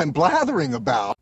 I'm blathering about.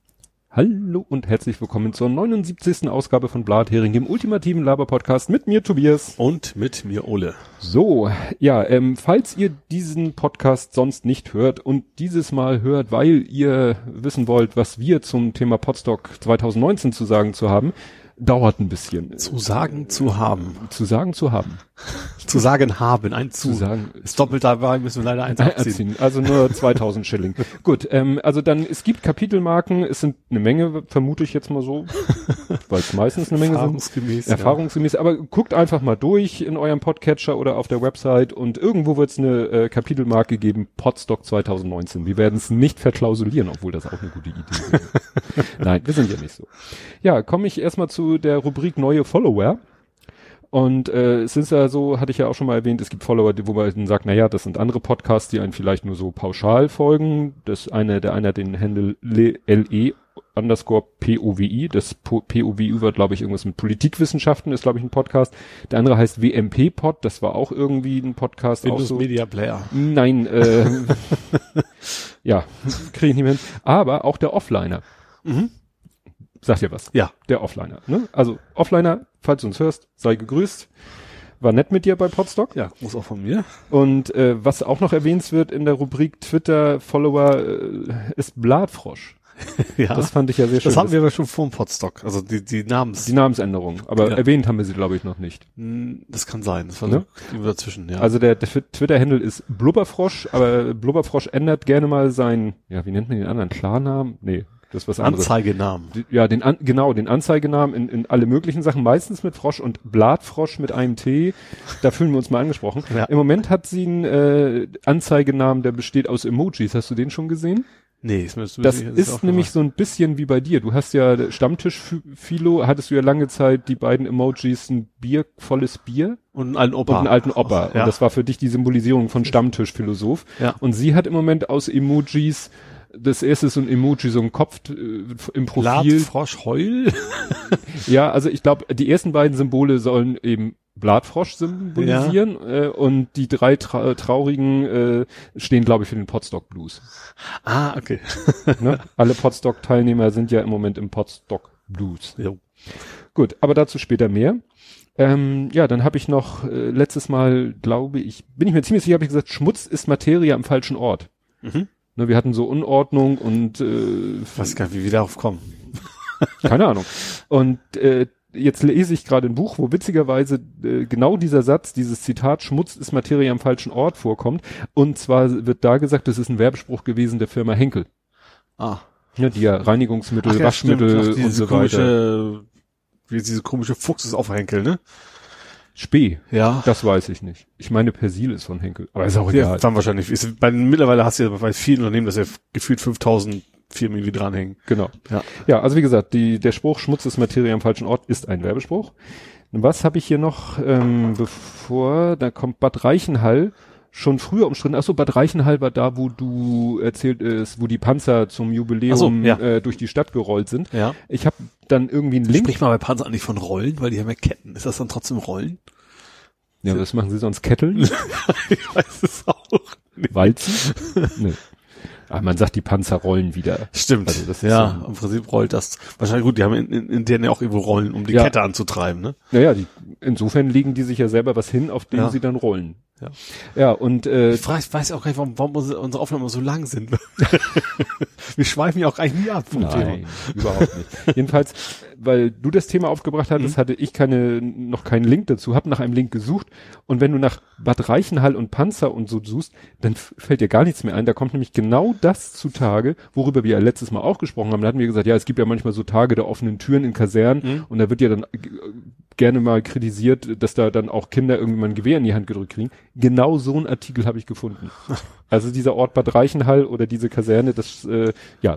Hallo und herzlich willkommen zur 79. Ausgabe von Blathering, dem ultimativen Laber-Podcast mit mir Tobias. Und mit mir Ole. So, ja, ähm, falls ihr diesen Podcast sonst nicht hört und dieses Mal hört, weil ihr wissen wollt, was wir zum Thema Podstock 2019 zu sagen zu haben, dauert ein bisschen. Zu sagen zu haben. Zu sagen zu haben. zu sagen haben. Ein zu. Zu sagen. Ist doppelt dabei, müssen wir leider eins abziehen. Erziehen. Also nur 2000 Schilling. Gut, ähm, also dann, es gibt Kapitelmarken, es sind eine Menge, vermute ich jetzt mal so, weil es meistens eine Menge Erfahrungsgemäß, sind. Erfahrungsgemäß. Ja. Aber guckt einfach mal durch in eurem Podcatcher oder auf der Website und irgendwo wird es eine äh, Kapitelmarke geben, Podstock 2019. Wir werden es nicht verklausulieren, obwohl das auch eine gute Idee ist. Nein, wir sind ja nicht so. Ja, komme ich erstmal zu der Rubrik neue Follower. Und äh, es ist ja so, hatte ich ja auch schon mal erwähnt, es gibt Follower, wo man sagt, naja, das sind andere Podcasts, die einen vielleicht nur so pauschal folgen. Das eine, der einer den Handle LE underscore POWI, das POWI wird, glaube ich, irgendwas mit Politikwissenschaften, ist, glaube ich, ein Podcast. Der andere heißt WMP Pod, das war auch irgendwie ein Podcast. Windows auch so. Media Player. Nein, äh, ja, kriege ich nicht mehr hin. Aber auch der Offliner. Mhm. Sagt ihr was? Ja. Der Offliner. Ne? Also Offliner, falls du uns hörst, sei gegrüßt. War nett mit dir bei Podstock. Ja, muss auch von mir. Und äh, was auch noch erwähnt wird in der Rubrik Twitter-Follower äh, ist Bladfrosch. ja. Das fand ich ja sehr schön. Das hatten wir aber schon vor dem Podstock. Also die, die Namens. Die Namensänderung. Aber Ja. erwähnt haben wir sie, glaube ich, noch nicht. Hm, Das kann sein. Das war Ne? dazwischen, ja. Also der, der Twitter-Handle ist Blubberfrosch, aber Blubberfrosch ändert gerne mal sein, ja, wie nennt man den anderen? Klarnamen? Nee, das ist was anderes. Anzeigenamen. Ja, den an, genau, den Anzeigenamen in, in alle möglichen Sachen, meistens mit Frosch und Blatfrosch mit einem T. Da fühlen wir uns mal angesprochen. Ja. Im Moment hat sie einen äh, Anzeigenamen, der besteht aus Emojis. Hast du den schon gesehen? Nee, ist mir das, Das ist nämlich so ein bisschen wie bei dir. Du hast ja Stammtisch-Philo, hattest du ja lange Zeit die beiden Emojis, ein Bier, volles Bier Und einen alten Opa. und einen alten Opa. Ja. Und das war für dich die Symbolisierung von Stammtischphilosoph. Ja. Und sie hat im Moment aus Emojis, das erste ist so ein Emoji, so ein Kopf äh, im Profil. Bladfrosch Heul. Ja, also ich glaube, die ersten beiden Symbole sollen eben Bladfrosch symbolisieren äh, und die drei tra traurigen äh, stehen, glaube ich, für den Podstock Blues. ah, okay. Ne? Alle Podstock-Teilnehmer sind ja im Moment im Podstock Blues. Jo. Gut, aber dazu später mehr. Ähm, ja, dann habe ich noch äh, letztes Mal, glaube ich, bin ich mir ziemlich sicher, habe ich gesagt, Schmutz ist Materie am falschen Ort. Mhm. Ne, wir hatten so Unordnung und äh, gar nicht, wie wir darauf kommen. keine Ahnung. Und äh, jetzt lese ich gerade ein Buch, wo witzigerweise äh, genau dieser Satz, dieses Zitat Schmutz ist Materie am falschen Ort vorkommt. Und zwar wird da gesagt, das ist ein Werbespruch gewesen der Firma Henkel. Ah. Ja, die ja Reinigungsmittel, Ach ja, Waschmittel stimmt. Und diese so weiter. komische, wie diese komische Fuchs ist auf Henkel, ne? Spee, Ja. das weiß ich nicht. Ich meine, Persil ist von Henkel. Aber ist auch Ja, egal. dann wahrscheinlich. Ist, bei, mittlerweile hast du ja bei vielen Unternehmen, dass ja gefühlt 5000 Firmen irgendwie dranhängen. Genau. Ja. Ja, also wie gesagt, die, der Spruch Schmutz ist Materie am falschen Ort ist ein Werbespruch. Was habe ich hier noch, ähm, bevor, da kommt Bad Reichenhall, schon früher umstritten. Achso, Bad Reichenhall war da, wo du erzählt ist, wo die Panzer zum Jubiläum so, ja. äh, durch die Stadt gerollt sind. Ja. Ich habe dann irgendwie einen Link. Sprich mal bei Panzer eigentlich von Rollen, weil die haben ja Ketten. Ist das dann trotzdem Rollen? Ja, was machen sie sonst? Ketteln? ich weiß es auch. nicht. Walzen? nee. Ah, man sagt, die Panzer rollen wieder. Stimmt. Also das ja, so- im Prinzip rollt das. Wahrscheinlich gut, die haben in, in, in denen ja auch irgendwo Rollen, um die Ja. Kette anzutreiben, ne? Naja, die, insofern legen die sich ja selber was hin, auf dem Ja. sie dann rollen. Ja. Ja, und äh, Ich weiß, weiß auch gar nicht, warum, warum unsere unsere Aufnahmen so lang sind. Wir schweifen ja auch eigentlich nie ab vom Nein, Thema. überhaupt nicht. Jedenfalls, weil du das Thema aufgebracht hattest, Mhm. hatte ich keine, noch keinen Link dazu, habe nach einem Link gesucht und wenn du nach Bad Reichenhall und Panzer und so suchst, dann fällt dir gar nichts mehr ein. Da kommt nämlich genau das zutage, worüber wir ja letztes Mal auch gesprochen haben. Da hatten wir gesagt, ja, es gibt ja manchmal so Tage der offenen Türen in Kasernen Mhm. und da wird ja dann äh, gerne mal kritisiert, dass da dann auch Kinder irgendwie mal ein Gewehr in die Hand gedrückt kriegen. Genau so einen Artikel habe ich gefunden. Also dieser Ort Bad Reichenhall oder diese Kaserne, das äh, ja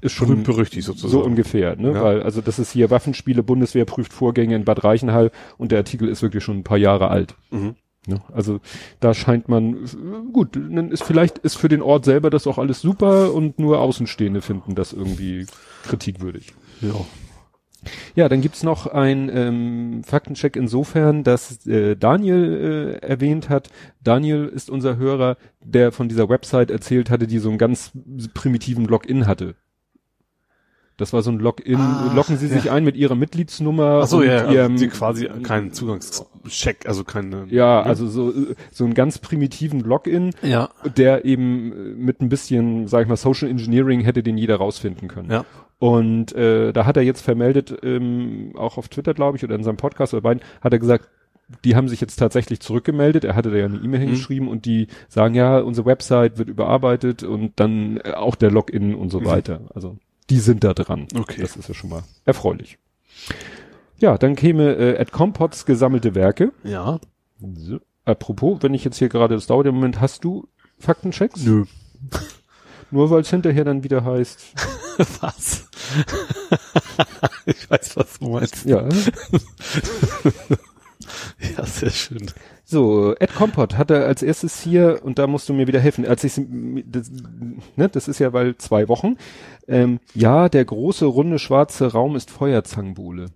ist schon Berühmt berüchtigt sozusagen. so ungefähr, ne? Ja. Weil, also das ist hier Waffenspiele, Bundeswehr prüft Vorgänge in Bad Reichenhall und der Artikel ist wirklich schon ein paar Jahre alt. Mhm. Ne? Also da scheint man, gut, ist vielleicht ist für den Ort selber das auch alles super und nur Außenstehende finden das irgendwie kritikwürdig. Ja. Ja, dann gibt's noch ein ähm, Faktencheck insofern, dass äh, Daniel äh, erwähnt hat. Daniel ist unser Hörer, der von dieser Website erzählt hatte, die so einen ganz primitiven Login hatte. Das war so ein Login. Ah, Locken Sie sich ja. ein mit Ihrer Mitgliedsnummer. Ach so, und ja, also Ihrem, die quasi keinen Zugangscheck, also keine. ja, ne? also so, so einen ganz primitiven Login, ja, der eben äh, mit ein bisschen, sag ich mal, Social Engineering hätte den jeder rausfinden können. ja. Und äh, da hat er jetzt vermeldet, ähm, auch auf Twitter, glaube ich, oder in seinem Podcast oder beiden, hat er gesagt, die haben sich jetzt tatsächlich zurückgemeldet. Er hatte da ja eine Mhm. E-Mail hingeschrieben und die sagen, ja, unsere Website wird überarbeitet und dann äh, auch der Login und so Mhm. weiter. Also die sind da dran. Okay. Das ist ja schon mal erfreulich. Ja, dann käme äh, Ed Compots gesammelte Werke. Ja. So. Apropos, wenn ich jetzt hier gerade, das dauert im Moment, hast du Faktenchecks? Nö. Nur weil es hinterher dann wieder heißt, Was? ich weiß, was du meinst. ja. Ja, sehr schön. So, Ed Compot hat er als erstes hier, und da musst du mir wieder helfen, als ich, das, ne, das ist ja weil zwei Wochen, ähm, ja, der große, runde, schwarze Raum ist Feuerzangenbowle.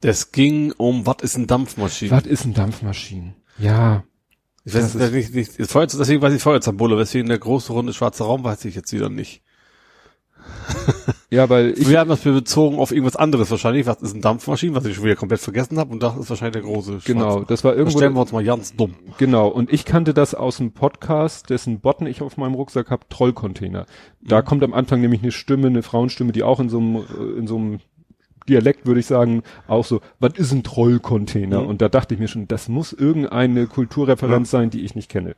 Das ging um, was ist ein Dampfmaschine? Was ist ein Dampfmaschine? Ja, Ich weiß das das nicht, nicht, Feuer, deswegen weiß ich Feuerzangenbowle, weswegen der große, runde, schwarze Raum weiß ich jetzt wieder nicht. ja, weil ich, Wir haben das bezogen auf irgendwas anderes wahrscheinlich. Was ist ein Dampfmaschine, was ich schon wieder komplett vergessen habe und das ist wahrscheinlich der große genau, das war irgendwo, stellen wir uns mal ganz dumm. genau, und ich kannte das aus einem Podcast, dessen Botten ich auf meinem Rucksack habe, Trollcontainer. Da kommt am Anfang nämlich eine Stimme, eine Frauenstimme, die auch in so einem, äh, in so einem Dialekt, würde ich sagen, auch so, was ist ein Trollcontainer? Mhm. Und da dachte ich mir schon, das muss irgendeine Kulturreferenz sein, die ich nicht kenne.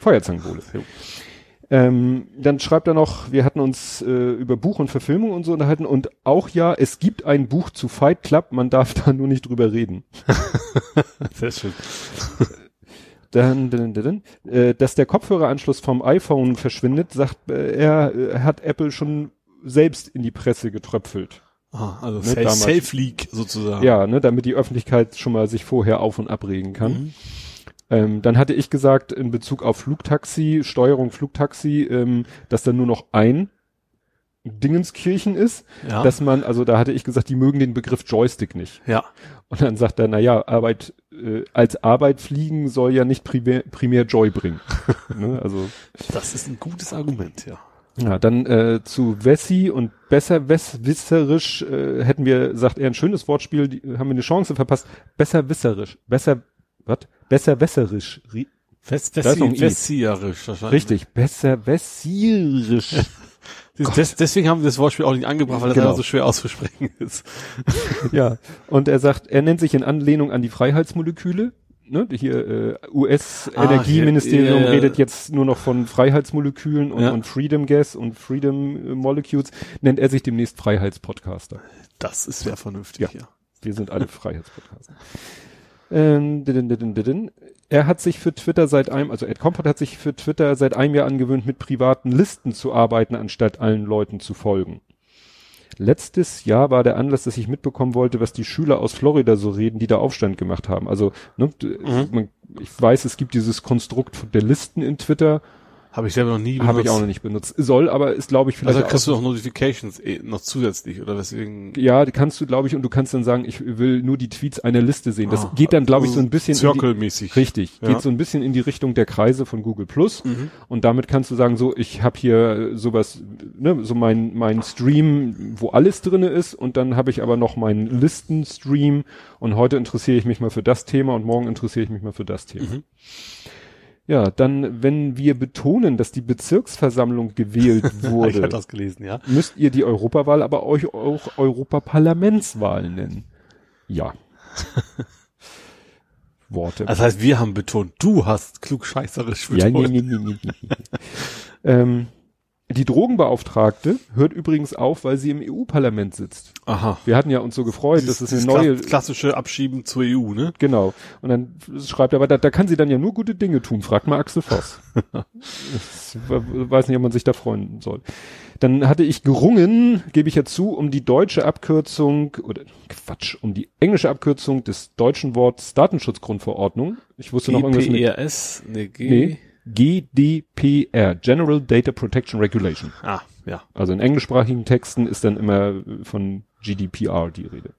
Feuerzangenbowle. Ähm, dann schreibt er noch, wir hatten uns äh, über Buch und Verfilmung und so unterhalten und auch ja, es gibt ein Buch zu Fight Club, man darf da nur nicht drüber reden. Sehr schön. Dann, dann, dann, dann, äh, dass der Kopfhöreranschluss vom iPhone verschwindet, sagt äh, er, äh, hat Apple schon selbst in die Presse getröpfelt. Ah, also Ne. Self-Leak sozusagen. Ja, ne, damit die Öffentlichkeit schon mal sich vorher auf und abregen kann. Mhm. Ähm, dann hatte ich gesagt, in Bezug auf Flugtaxi, Steuerung Flugtaxi, ähm, dass da nur noch ein Dingenskirchen ist, Ja. dass man, also da hatte ich gesagt, die mögen den Begriff Joystick nicht. ja. Und dann sagt er, na ja, Arbeit, äh, als Arbeit fliegen soll ja nicht primär, primär Joy bringen. ne, also, Das ist ein gutes Argument, ja. ja, dann äh, zu Wessi und besser wisserisch äh, hätten wir, sagt er, ein schönes Wortspiel, die, haben wir eine Chance verpasst. Besser wisserisch, besser, was? Besser wässerisch. Ri- Fest, Da ist noch ein I. Vessierisch wahrscheinlich. Richtig, besser wässirisch. Des, deswegen haben wir das Wortspiel auch nicht angebracht, weil das Genau. so schwer auszusprechen ist. ja. Und er sagt, er nennt sich in Anlehnung an die Freiheitsmoleküle. Ne, hier äh, US-Energieministerium Ah, ja, ja. redet jetzt nur noch von Freiheitsmolekülen und, Ja. und Freedom Gas und Freedom äh, Molecules. Nennt er sich demnächst Freiheitspodcaster. Das ist sehr vernünftig, ja. Wir sind alle Freiheitspodcaster. Ähm. Er hat sich für Twitter seit einem, also Ed Compot hat sich für Twitter seit einem Jahr angewöhnt, mit privaten Listen zu arbeiten, anstatt allen Leuten zu folgen. Letztes Jahr war der Anlass, dass ich mitbekommen wollte, was die Schüler aus Florida so reden, die da Aufstand gemacht haben. Also, ne, d- man, ich weiß, es gibt dieses Konstrukt der Listen in Twitter, Habe ich selber noch nie habe ich auch noch nicht benutzt. Soll, aber ist, glaube ich, vielleicht Also kriegst du noch Notifications eh, noch zusätzlich, oder weswegen? ja, die kannst du, glaube ich, und du kannst dann sagen, ich will nur die Tweets einer Liste sehen. Das Ah, geht dann, glaube ich, so ein bisschen in die, richtig, Ja. geht so ein bisschen in die Richtung der Kreise von Google Plus. Mhm. Und damit kannst du sagen, so, ich habe hier sowas, ne, so mein mein Stream, wo alles drinne ist, und dann habe ich aber noch meinen Listenstream und heute interessiere ich mich mal für das Thema und morgen interessiere ich mich mal für das Thema. Mhm. Ja, dann, wenn wir betonen, dass die Bezirksversammlung gewählt Ich wurde, hatte das gelesen, ja. müsst ihr die Europawahl aber euch auch Europaparlamentswahl nennen. Ja. Worte. Das heißt, wir haben betont, du hast klugscheißerisch ja, betont. nee, nee, nee, nee, nee. ähm, die Drogenbeauftragte hört übrigens auf, weil sie im EU-Parlament sitzt. Aha. Wir hatten ja uns so gefreut, dass es eine neue, kla- klassische Abschieben zur EU, ne? genau. Und dann schreibt er, aber da, da kann sie dann ja nur gute Dinge tun. Fragt mal Axel Voss. ich weiß nicht, ob man sich da freuen soll. Dann hatte ich gerungen, gebe ich ja zu, um die deutsche Abkürzung, oder Quatsch, um die englische Abkürzung des deutschen Worts Datenschutzgrundverordnung. Ich wusste noch irgendwas mit GPRS, ne, G. Nee. GDPR, General Data Protection Regulation. Ah, ja. Also in englischsprachigen Texten ist dann immer von GDPR die Rede.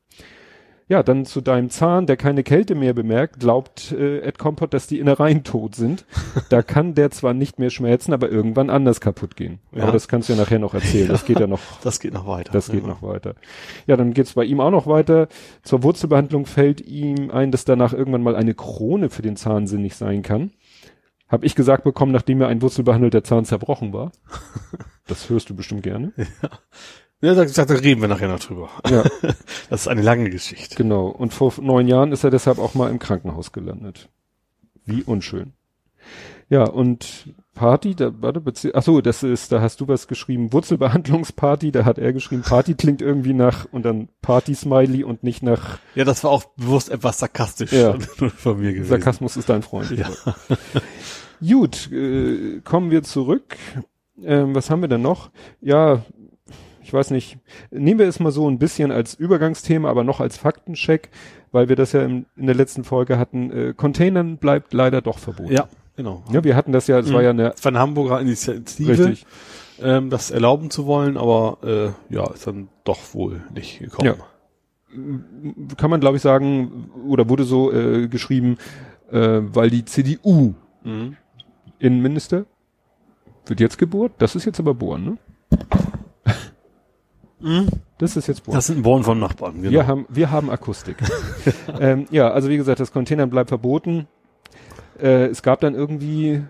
Ja, dann zu deinem Zahn, der keine Kälte mehr bemerkt, glaubt äh, Ed Compot, dass die Innereien tot sind. da kann der zwar nicht mehr schmelzen, aber irgendwann anders kaputt gehen. Ja. Aber das kannst du ja nachher noch erzählen. Das geht ja noch Das geht noch weiter. das geht ja. noch weiter. Ja, dann geht's bei ihm auch noch weiter. Zur Wurzelbehandlung fällt ihm ein, dass danach irgendwann mal eine Krone für den Zahn sinnig sein kann. Hab ich gesagt bekommen, nachdem mir ein wurzelbehandelter Zahn zerbrochen war. Das hörst du bestimmt gerne. Ja, da, da reden wir nachher noch drüber. Ja, Das ist eine lange Geschichte. genau. Und vor neun Jahren ist er deshalb auch mal im Krankenhaus gelandet. Wie unschön. Ja, und Party, da, warte, bezieh- ach so, das ist, da hast du was geschrieben, Wurzelbehandlungsparty, da hat er geschrieben, Party klingt irgendwie nach, und dann Party-Smiley und nicht nach Ja, das war auch bewusst etwas sarkastisch Ja. von mir gewesen. Sarkasmus ist dein Freund. weiß. Gut, äh, kommen wir zurück. Ähm, was haben wir denn noch? Ja, ich weiß nicht. Nehmen wir es mal so ein bisschen als Übergangsthema, aber noch als Faktencheck, weil wir das ja im, in der letzten Folge hatten. Äh, Containern bleibt leider doch verboten. Ja, genau. Ja, wir hatten das ja, es war ja eine Das war eine Hamburger Initiative, richtig. ähm, das erlauben zu wollen, aber äh, ja, ist dann doch wohl nicht gekommen. Ja. Kann man, glaube ich, sagen, oder wurde so äh, geschrieben, äh, weil die CDU Mhm. Innenminister wird jetzt gebohrt. Das ist jetzt aber bohren, ne? Das ist jetzt bohren. Das sind Born von Nachbarn, genau. Wir haben, wir haben Akustik. ähm, ja, also wie gesagt, das Containern bleibt verboten. Äh, es gab dann irgendwie,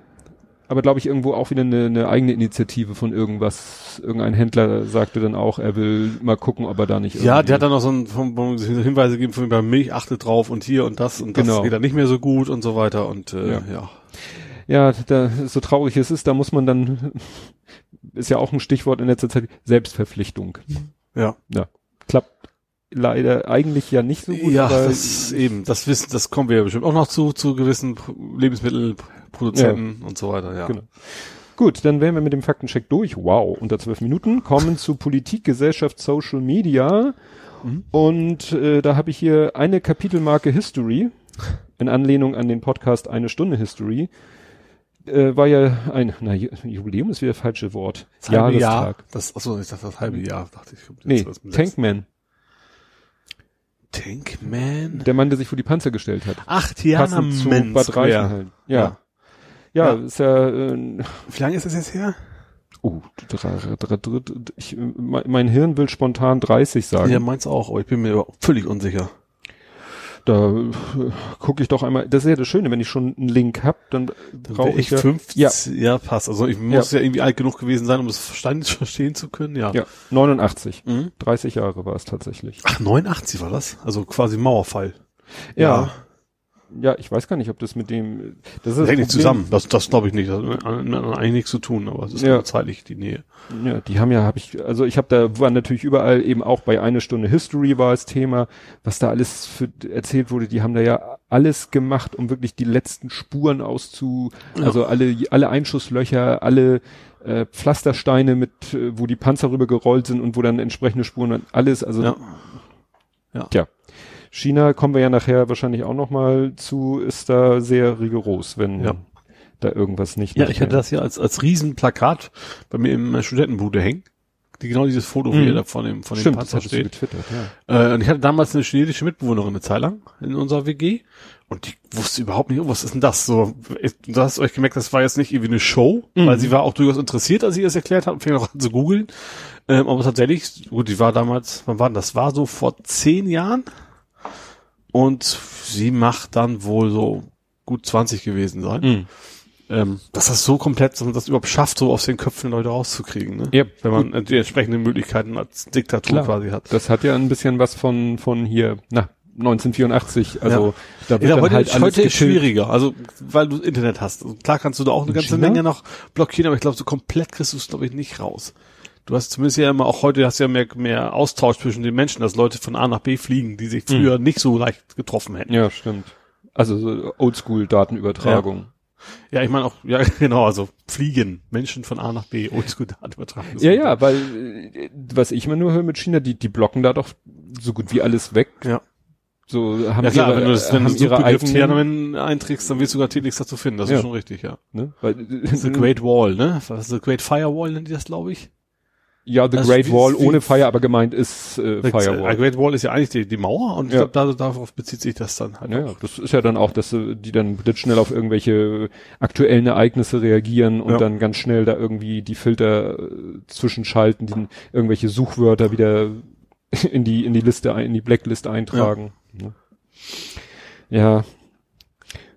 aber glaube ich irgendwo auch wieder eine, eine eigene Initiative von irgendwas. Irgendein Händler sagte dann auch, er will mal gucken, ob er da nicht ja, der hat dann noch so ein, von, Hinweise gegeben, von bei Milch achtet drauf und hier und das und das Genau. geht dann nicht mehr so gut und so weiter und äh, Ja. ja. Ja, da, so traurig es ist, da muss man dann, ist ja auch ein Stichwort in letzter Zeit, Selbstverpflichtung. Ja. Ja, klappt leider eigentlich ja nicht so gut. ja, das eben, das wissen, das kommen wir ja bestimmt auch noch zu, zu gewissen Pro- Lebensmittelproduzenten und so weiter, ja. Genau. Gut, dann wären wir mit dem Faktencheck durch. Wow, unter zwölf Minuten. Kommen zu Politik, Gesellschaft, Social Media. Mhm. Und äh, da habe ich hier eine Kapitelmarke History, in Anlehnung an den Podcast Eine Stunde History. Äh, war ja ein, na, Ju- Jubiläum ist wieder das falsche Wort. Das halbe Jahr, Jahrestag. das, achso, ich dachte das halbe Jahr, dachte ich. Nee. Tankman. Tankman? Der Mann, der sich vor die Panzer gestellt hat. Ach, zu Tiananmen Bad. Reichenhall. Ja. Ja, Ja. ist ja, äh, Wie lange ist das jetzt her? oh, ich, mein mein Hirn will spontan 30 sagen. Ja, meins auch, aber ich bin mir völlig unsicher. Da äh, gucke ich doch einmal. Das ist ja das Schöne, wenn ich schon einen Link hab, dann brauche ich ich ja, 50? Ja. ja, passt. Also ich muss ja. irgendwie alt genug gewesen sein, um das verstanden, verstehen zu können, ja. ja 89. Mhm. 30 Jahre war es tatsächlich. Ach, 89 war das? Also quasi Mauerfall. Ja. Ja, ich weiß gar nicht, ob das mit dem. Das ist Das hängt nicht zusammen. Das, das glaube ich nicht. Das hat eigentlich nichts zu tun, aber es ist Ja. zeitlich die Nähe. Ja, die haben ja, habe ich, also ich habe da war natürlich überall eben auch bei eine Stunde History war das Thema, was da alles für erzählt wurde. Die haben da ja alles gemacht, um wirklich die letzten Spuren auszu, also alle alle Einschusslöcher, alle äh, Pflastersteine mit, äh, wo die Panzer rüber gerollt sind und wo dann entsprechende Spuren alles. Also Ja. Tja. China kommen wir ja nachher wahrscheinlich auch noch mal zu, ist da sehr rigoros, wenn Ja. da irgendwas nicht. Ja, ich hatte das hier als, als Riesenplakat bei mir im Studentenbude hängen. Die, genau dieses Foto, wie Mhm. er da von dem, von dem Stimmt, Panzer steht. ja. Äh, und ich hatte damals eine chinesische Mitbewohnerin eine Zeit lang in unserer WG und die wusste überhaupt nicht, oh, was ist denn das? So, du hast euch gemerkt, das war jetzt nicht irgendwie eine Show, Mhm. weil sie war auch durchaus interessiert, als ich das erklärt habe und fing auch an zu googeln. Ähm, aber tatsächlich, gut, die war damals, wann war denn das? War so vor zehn Jahren und sie macht dann wohl so gut 20 gewesen sein. Mhm. Ähm, dass das so komplett, dass man das überhaupt schafft, so aus den Köpfen der Leute rauszukriegen, ne? Ja, Wenn man die entsprechenden Möglichkeiten als Diktatur Klar. quasi hat. Das hat ja ein bisschen was von, von hier, na, 1984, also Ja. da wird Ja, dann heute, halt ist- alles heute ist schwieriger, also weil du Internet hast. Also, klar kannst du da auch eine In ganze? Menge noch blockieren, aber ich glaube, so komplett kriegst du es, glaube ich, nicht raus. Du hast zumindest ja immer, auch heute hast du ja mehr, mehr Austausch zwischen den Menschen, dass Leute von A nach B fliegen, die sich früher nicht so leicht getroffen hätten. Ja, stimmt. Also so Oldschool-Datenübertragung. Ja, ich meine auch, ja genau, also fliegen, Menschen von A nach B, oldschool Daten übertragen. Ja, ja, weil äh, was ich immer nur höre mit China, die, die blocken da doch so gut wie alles weg. Ja. So haben Ja klar, ihre, wenn du das, wenn du ihre eigenen, einträgst, dann wirst du gerade nichts dazu finden. Das Ja. ist schon richtig, ja. ne? Weil, The Great Wall, ne? Was The Great Firewall nennt die das, glaube ich? Ja, The Also Great Wall ohne Fire, aber gemeint ist äh, The Firewall. Great Wall ist ja eigentlich die, die Mauer und ich Ja. glaube, da, darauf bezieht sich das dann halt. Ja, ja, das ist ja dann auch, dass äh, die dann blitzschnell auf irgendwelche aktuellen Ereignisse reagieren und Ja. dann ganz schnell da irgendwie die Filter äh, zwischenschalten, die irgendwelche Suchwörter wieder in die in die Liste ein, in die Blacklist eintragen. Ja. ja.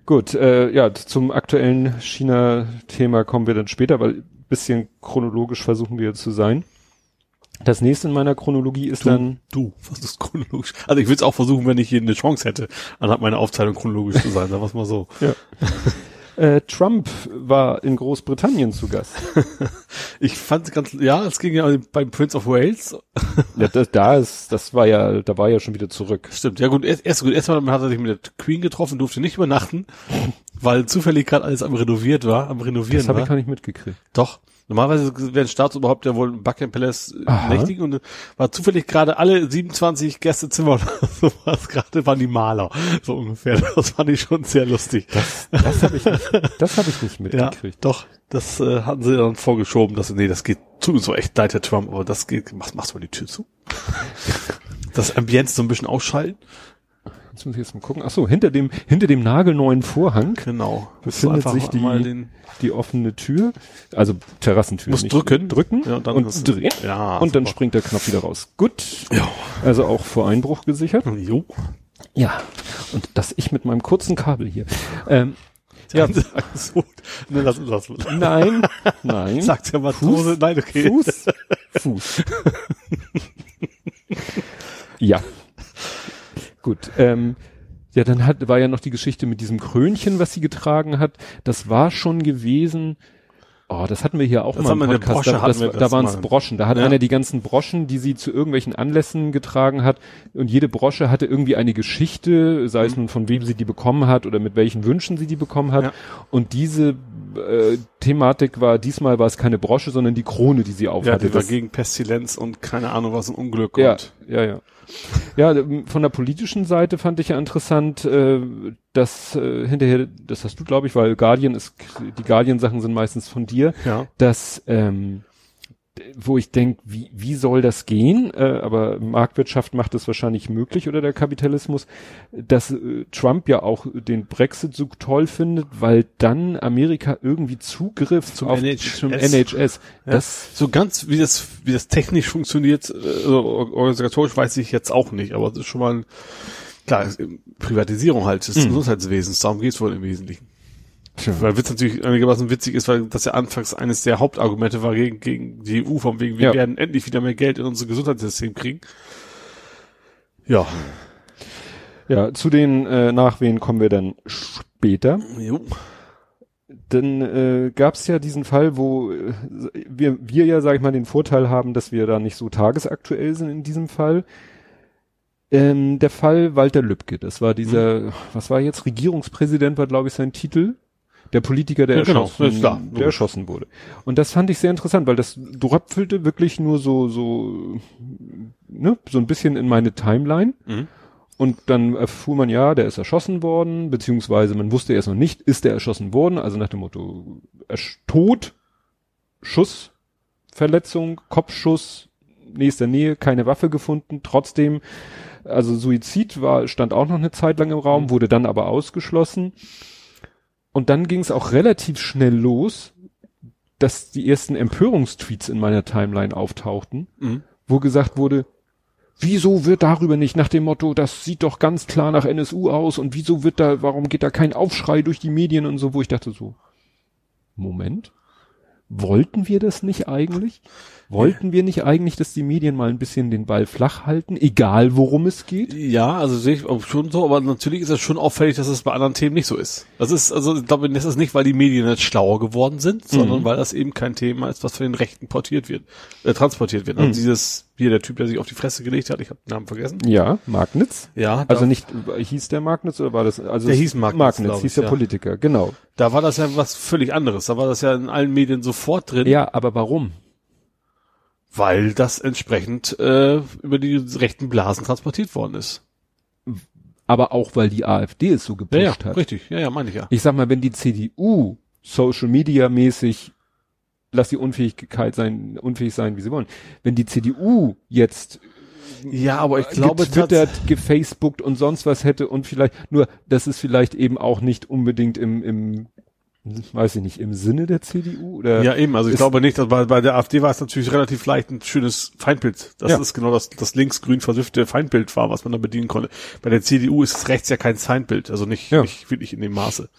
Gut, äh, ja, zum aktuellen China-Thema kommen wir dann später, weil bisschen chronologisch versuchen wir zu sein. Das nächste in meiner Chronologie ist dann Du, was ist chronologisch? Also ich würde es auch versuchen, wenn ich hier eine Chance hätte, anhand meiner Aufteilung chronologisch zu sein, sagen wir es mal so. äh, Trump war in Großbritannien zu Gast. Ich fand ganz, ja, es ging ja beim Prince of Wales. Ja, das, da ist, das war ja, da war ja schon wieder zurück. Stimmt, ja gut, erst, erst gut, erstmal hat er sich mit der Queen getroffen, durfte nicht übernachten, weil zufällig gerade alles am renoviert war, am renovieren Das habe war. ich gar nicht mitgekriegt. Doch. Normalerweise werden Staatsoberhaupt ja wohl im Buckingham Palace Aha. nächtigen und äh, war zufällig gerade alle 27 Gästezimmer oder sowas gerade waren die Maler, so ungefähr. Das fand ich schon sehr lustig. Das habe ich nicht, das habe ich nicht Ja, mitgekriegt. doch. Das äh, hatten sie dann vorgeschoben, dass sie, nee, das geht zu so echt leid, Herr Trump, aber das geht, machst, machst du mal die Tür zu. Das Ambiente so ein bisschen ausschalten. Jetzt muss ich jetzt mal gucken. Ach so, hinter dem, hinter dem nagelneuen Vorhang Genau. befindet sich die, die offene Tür. Also Terrassentür. Muss drücken. Drücken Ja, und dann und drehen. ja, und dann super. springt der Knopf wieder raus. Gut. Ja. Also auch vor Einbruch gesichert. Jo. Ja. Und das ich mit meinem kurzen Kabel hier. Ähm, ja, so, ne, ist das. nein, nein. Sagt der Matrose, nein, okay. Fuß. Fuß. ja. Gut. Ähm, ja, dann hat, war ja noch die Geschichte mit diesem Krönchen, was sie getragen hat. Das war schon gewesen. Oh, das hatten wir hier auch Das mal im Podcast. Da, das, da waren es. Broschen. Da hat Ja. einer die ganzen Broschen, die sie zu irgendwelchen Anlässen getragen hat. Und jede Brosche hatte irgendwie eine Geschichte, sei es nun von wem sie die bekommen hat oder mit welchen Wünschen sie die bekommen hat. Mhm. Ja. Und diese äh, Thematik war, diesmal war es keine Brosche, sondern die Krone, die sie Ja, aufhatte. die war Das- gegen Pestilenz und keine Ahnung was, ein Unglück ja, und ja, ja. Ja, ähm, von der politischen Seite fand ich ja interessant, äh, dass äh, hinterher, das hast du, glaube ich, weil Guardian ist, die Guardian-Sachen sind meistens von dir, ja. dass ähm, wo ich denke, wie, wie soll das gehen? Äh, aber Marktwirtschaft macht es wahrscheinlich möglich oder der Kapitalismus, dass äh, Trump ja auch den Brexit so toll findet, weil dann Amerika irgendwie Zugriff Zum auf, NHS. zum NHS. Ja. Das So ganz, wie das, wie das technisch funktioniert, also or- organisatorisch weiß ich jetzt auch nicht, aber das ist schon mal, ein, klar, Privatisierung halt des Mhm. Gesundheitswesens, darum geht's wohl im Wesentlichen. Tja. Weil Witz natürlich einigermaßen witzig ist, weil das ja anfangs eines der Hauptargumente war gegen, gegen die EU, von wegen, wir Ja. werden endlich wieder mehr Geld in unser Gesundheitssystem kriegen. Ja. Ja, zu den äh, Nachwehen kommen wir dann später. Jo. Dann äh, gab es ja diesen Fall, wo äh, wir, wir ja, sag ich mal, den Vorteil haben, dass wir da nicht so tagesaktuell sind in diesem Fall. Ähm, der Fall Walter Lübcke, das war dieser, Mhm. was war jetzt, Regierungspräsident war, glaube ich, sein Titel. Der Politiker, der, Ja, genau, erschossen, klar, der erschossen wurde. Und das fand ich sehr interessant, weil das dröpfelte wirklich nur so, so, ne, so ein bisschen in meine Timeline. Mhm. Und dann erfuhr man, ja, der ist erschossen worden, beziehungsweise man wusste erst noch nicht, ist der erschossen worden, also nach dem Motto, Tod, Schuss, Verletzung, Kopfschuss, nächster Nähe, keine Waffe gefunden, trotzdem, also Suizid war, stand auch noch eine Zeit lang im Raum, Mhm. wurde dann aber ausgeschlossen. Und dann ging es auch relativ schnell los, dass die ersten Empörungstweets in meiner Timeline auftauchten Mhm. wo gesagt wurde, wieso wird darüber nicht nach dem Motto, das sieht doch ganz klar nach NSU aus und wieso wird da, warum geht da kein Aufschrei durch die Medien und so, wo ich dachte so, Moment, wollten wir das nicht eigentlich? Wollten wir nicht eigentlich, dass die Medien mal ein bisschen den Ball flach halten, egal worum es geht? Ja, also sehe ich auch schon so, aber natürlich ist es schon auffällig, dass es bei anderen Themen nicht so ist. Das ist, also ich glaube, das ist nicht, weil die Medien jetzt schlauer geworden sind, sondern Mhm. weil das eben kein Thema ist, was von den Rechten portiert wird, äh, transportiert wird. Also Mhm. dieses, hier der Typ, der sich auf die Fresse gelegt hat, ich habe den Namen vergessen. Ja, Magnitz. Ja, Also nicht, hieß der Magnitz oder war das, also Der hieß Magnitz, Magnitz glaub hieß ich, der ja. Politiker, genau. da war das ja was völlig anderes. Da war das ja in allen Medien sofort drin, Ja, aber warum? Weil das entsprechend äh, über die rechten Blasen transportiert worden ist. Aber auch, weil die AfD es so gepusht Ja, ja, hat. richtig. Ja, ja, meine ich ja. ich sag mal, wenn die CDU Social Media mäßig lass die Unfähigkeit sein, unfähig sein, wie sie wollen. Wenn die CDU jetzt Ja, aber ich glaube getwittert, gefacebookt und sonst was hätte und vielleicht, nur, das ist vielleicht eben auch nicht unbedingt im, im, weiß ich nicht, im Sinne der CDU oder? Ja, eben. Also ich ist- glaube nicht, dass bei, bei der AfD war es natürlich relativ leicht ein schönes Feindbild. Das Ja. ist genau das, das links-grün versiffte Feindbild war, was man da bedienen konnte. Bei der CDU ist es rechts ja kein Feindbild. Also nicht, Ja. nicht wirklich in dem Maße.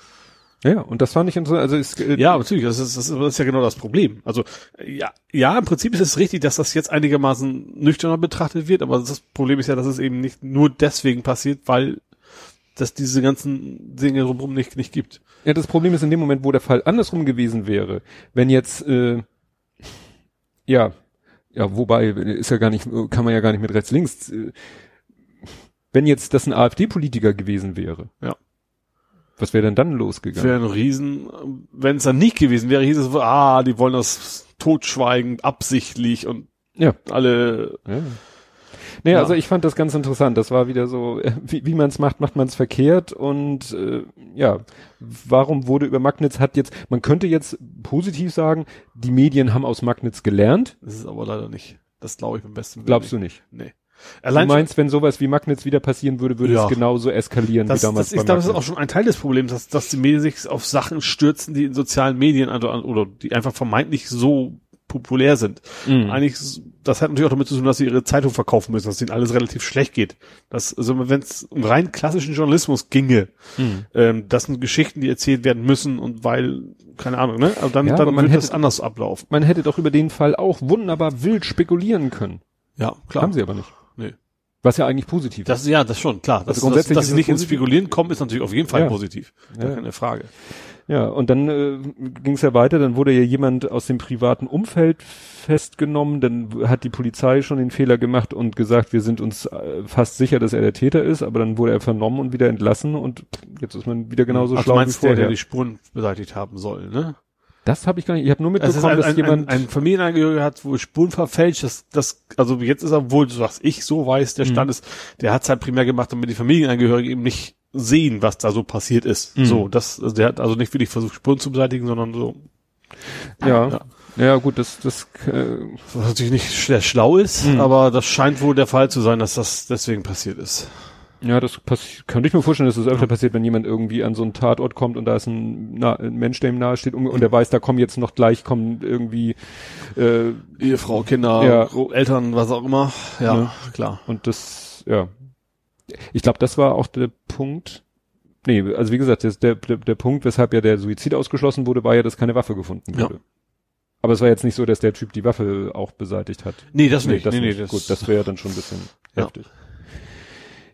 Ja, und das fand ich interessant, also es, äh, Ja, natürlich, das ist, das ist, das ist ja genau das Problem. Also ja, ja, im Prinzip ist es richtig, dass das jetzt einigermaßen nüchterner betrachtet wird, aber das Problem ist ja, dass es eben nicht nur deswegen passiert, weil dass diese ganzen Dinge drumherum nicht, nicht gibt. Ja, das Problem ist in dem Moment, wo der Fall andersrum gewesen wäre, wenn jetzt, äh, ja, ja, wobei, ist ja gar nicht, kann man ja gar nicht mit rechts links, äh, wenn jetzt das ein AfD-Politiker gewesen wäre. Ja. Was wäre denn dann losgegangen? Wäre ein Riesen, wenn es dann nicht gewesen wäre, hieß es, ah, die wollen das totschweigen, absichtlich und ja. alle, ja. Nee, Ja. also ich fand das ganz interessant. Das war wieder so, äh, wie, wie man es macht, macht man es verkehrt. Und äh, ja, warum wurde über Magnitz hat jetzt, man könnte jetzt positiv sagen, die Medien haben aus Magnitz gelernt. das ist aber leider nicht. Das glaube ich beim besten Willen Glaubst du nicht. nicht? Nee. Du Allein meinst, wenn sowas wie Magnitz wieder passieren würde, würde Ja. es genauso eskalieren das, wie damals das, ich glaube, das ist auch schon ein Teil des Problems, dass, dass die Medien sich auf Sachen stürzen, die in sozialen Medien an- oder die einfach vermeintlich so populär sind. Mhm. Eigentlich, das hat natürlich auch damit zu tun, dass sie ihre Zeitung verkaufen müssen, dass ihnen alles relativ schlecht geht. Das, also wenn es um rein klassischen Journalismus ginge, Mhm. ähm, das sind Geschichten, die erzählt werden müssen und weil, keine Ahnung, ne? Aber dann, Ja, dann man das hätte- anders ablaufen. Man hätte doch über den Fall auch wunderbar wild spekulieren können. Ja, klar. Haben sie aber nicht. Nee. Was ja eigentlich positiv Das, ja, das schon, klar. Das, Also grundsätzlich dass, dass ist sie nicht ins positiv. Spekulieren kommen, ist natürlich auf jeden Fall Ja. positiv. Ja. keine Frage. Ja, und dann äh, ging es ja weiter, dann wurde ja jemand aus dem privaten Umfeld festgenommen, dann hat die Polizei schon den Fehler gemacht und gesagt, wir sind uns äh, fast sicher, dass er der Täter ist, aber dann wurde er vernommen und wieder entlassen und jetzt ist man wieder genauso Ach, schlau du wie meinst der, vorher. der die Spuren beseitigt haben soll, ne? das habe ich gar nicht, ich habe nur ist mitbekommen, ein, dass ein, jemand ein, ein Familienangehöriger hat wohl Spuren verfälscht, das, das, also jetzt ist er wohl, was ich so weiß, der Mhm. Stand ist, der hat es halt primär gemacht, damit die Familienangehörigen eben nicht sehen, was da so passiert ist. Mhm. So, das, also der hat also nicht wirklich versucht, Spuren zu beseitigen, sondern so, ja, Ja. ja, gut, das das äh, was natürlich nicht sehr schlau ist, Mhm. aber das scheint wohl der Fall zu sein, dass das deswegen passiert ist. Ja, das könnte ich mir vorstellen, dass das öfter passiert, wenn jemand irgendwie an so einen Tatort kommt und da ist ein, na, ein Mensch, der ihm nahe steht und, und er weiß, da kommen jetzt noch gleich kommen irgendwie äh, Ehefrau, Kinder, Ja. Eltern, was auch immer. Ja, Ja. klar. und das, ja. Ich glaube, das war auch der Punkt. Nee, also wie gesagt, das, der, der, der Punkt, weshalb ja der Suizid ausgeschlossen wurde, war ja, dass keine Waffe gefunden Ja. wurde. Aber es war jetzt nicht so, dass der Typ die Waffe auch beseitigt hat. Nee, das nicht. das nee, nicht. nee, das, Gut, das wäre dann schon ein bisschen Ja. heftig.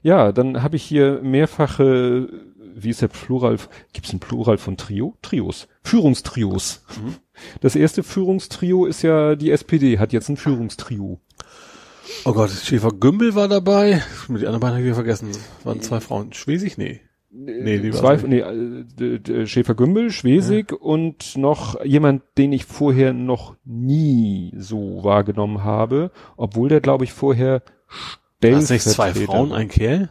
Ja, dann habe ich hier mehrfache, wie ist der Plural? Gibt es ein Plural von Trio? Trios. Führungstrios. Mhm. Das erste Führungstrio ist ja die SPD, hat jetzt ein Führungstrio. Oh Gott, Schäfer Gümbel war dabei. Mit die anderen beiden habe ich wieder vergessen. Das waren zwei Frauen. Schwesig? Nee. Nee, die Zwei, nee, äh, d- Schäfer-Gümbel, Schwesig und noch jemand, den ich vorher noch nie so wahrgenommen habe, obwohl der, glaube ich, vorher Das nicht zwei Frauen, ein Kerl?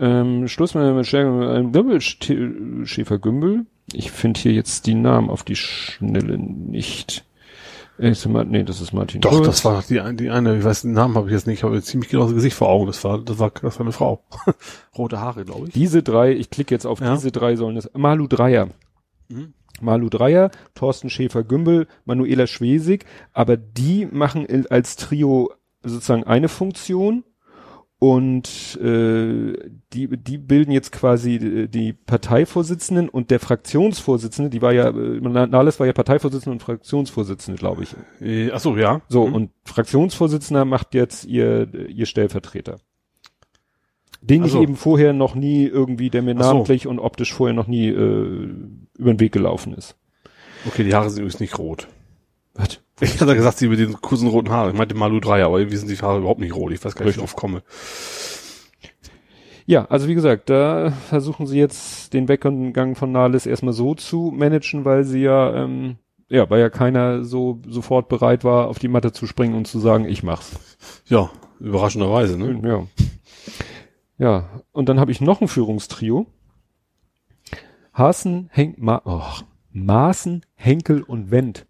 Ähm, Schluss mit mit Stärke- Gümbel. Ich finde hier jetzt die Namen auf die Schnelle nicht. Äh, ist nee, das ist Martin. Doch, Schulz. das war die, die eine, ich weiß den Namen habe ich jetzt nicht, ich habe jetzt ziemlich genau das Gesicht vor Augen. Das war, das war, das war eine Frau. Rote Haare, glaube ich. Diese drei, ich klicke jetzt auf Ja. diese drei sollen das. Malu Dreier. Mhm. Malu Dreier, Thorsten Schäfer-Gümbel, Manuela Schwesig, aber die machen als Trio sozusagen eine Funktion und äh, die, die bilden jetzt quasi äh, die Parteivorsitzenden und der Fraktionsvorsitzende, die war ja, äh, Nahles war ja Parteivorsitzende und Fraktionsvorsitzende, glaube ich. Äh, ach so, ja. So, Mhm. und Fraktionsvorsitzender macht jetzt ihr, ihr Stellvertreter. Den Ach ich eben vorher noch nie irgendwie, der mir so. namentlich und optisch vorher noch nie äh, über den Weg gelaufen ist. Okay, die Haare sind übrigens nicht rot. Was? Ich hatte gesagt, sie mit den kurzen roten Haaren. Ich meinte Malu 3, aber irgendwie sind die Haare überhaupt nicht rot. Ich weiß gar nicht, wie ich drauf komme. Ja, also wie gesagt, da versuchen sie jetzt den Weggang von Nahles erstmal so zu managen, weil sie ja, ähm, ja, weil ja keiner so sofort bereit war, auf die Matte zu springen und zu sagen, ich mach's. Ja, überraschenderweise, ne? Ja. Ja, und dann habe ich noch ein Führungstrio. Hasen, Henk, Ma oh, Maaßen, Henkel und Wendt.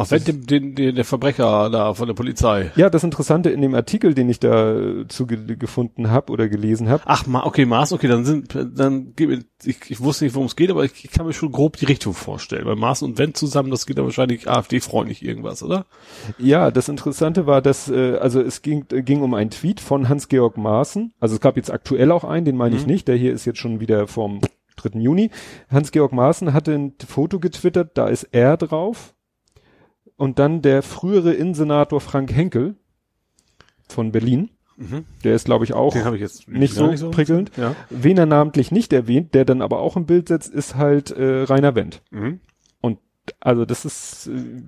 Ach, wenn den, den, den, der Verbrecher da von der Polizei. Ja, das Interessante in dem Artikel, den ich da äh, zu ge gefunden habe oder gelesen habe. Ach, ma, okay, Maß, okay, dann sind, dann ich, ich wusste nicht, worum es geht, aber ich, ich kann mir schon grob die Richtung vorstellen. Weil Maß und Wendt zusammen, das geht dann wahrscheinlich AfD-freundlich irgendwas, oder? Ja, das Interessante war, dass, äh, also es ging, ging um einen Tweet von Hans-Georg Maaßen. Also es gab jetzt aktuell auch einen, den meine ich Mhm. nicht, der hier ist jetzt schon wieder vom 3. Juni. Hans-Georg Maaßen hatte ein Foto getwittert, da ist er drauf. Und dann der frühere Innensenator Frank Henkel von Berlin. Mhm. Der ist, glaube ich, auch ich nicht gar so prickelnd. Ja. Wen er namentlich nicht erwähnt, der dann aber auch im Bild setzt, ist halt äh, Rainer Wendt. Mhm. Also das ist, äh,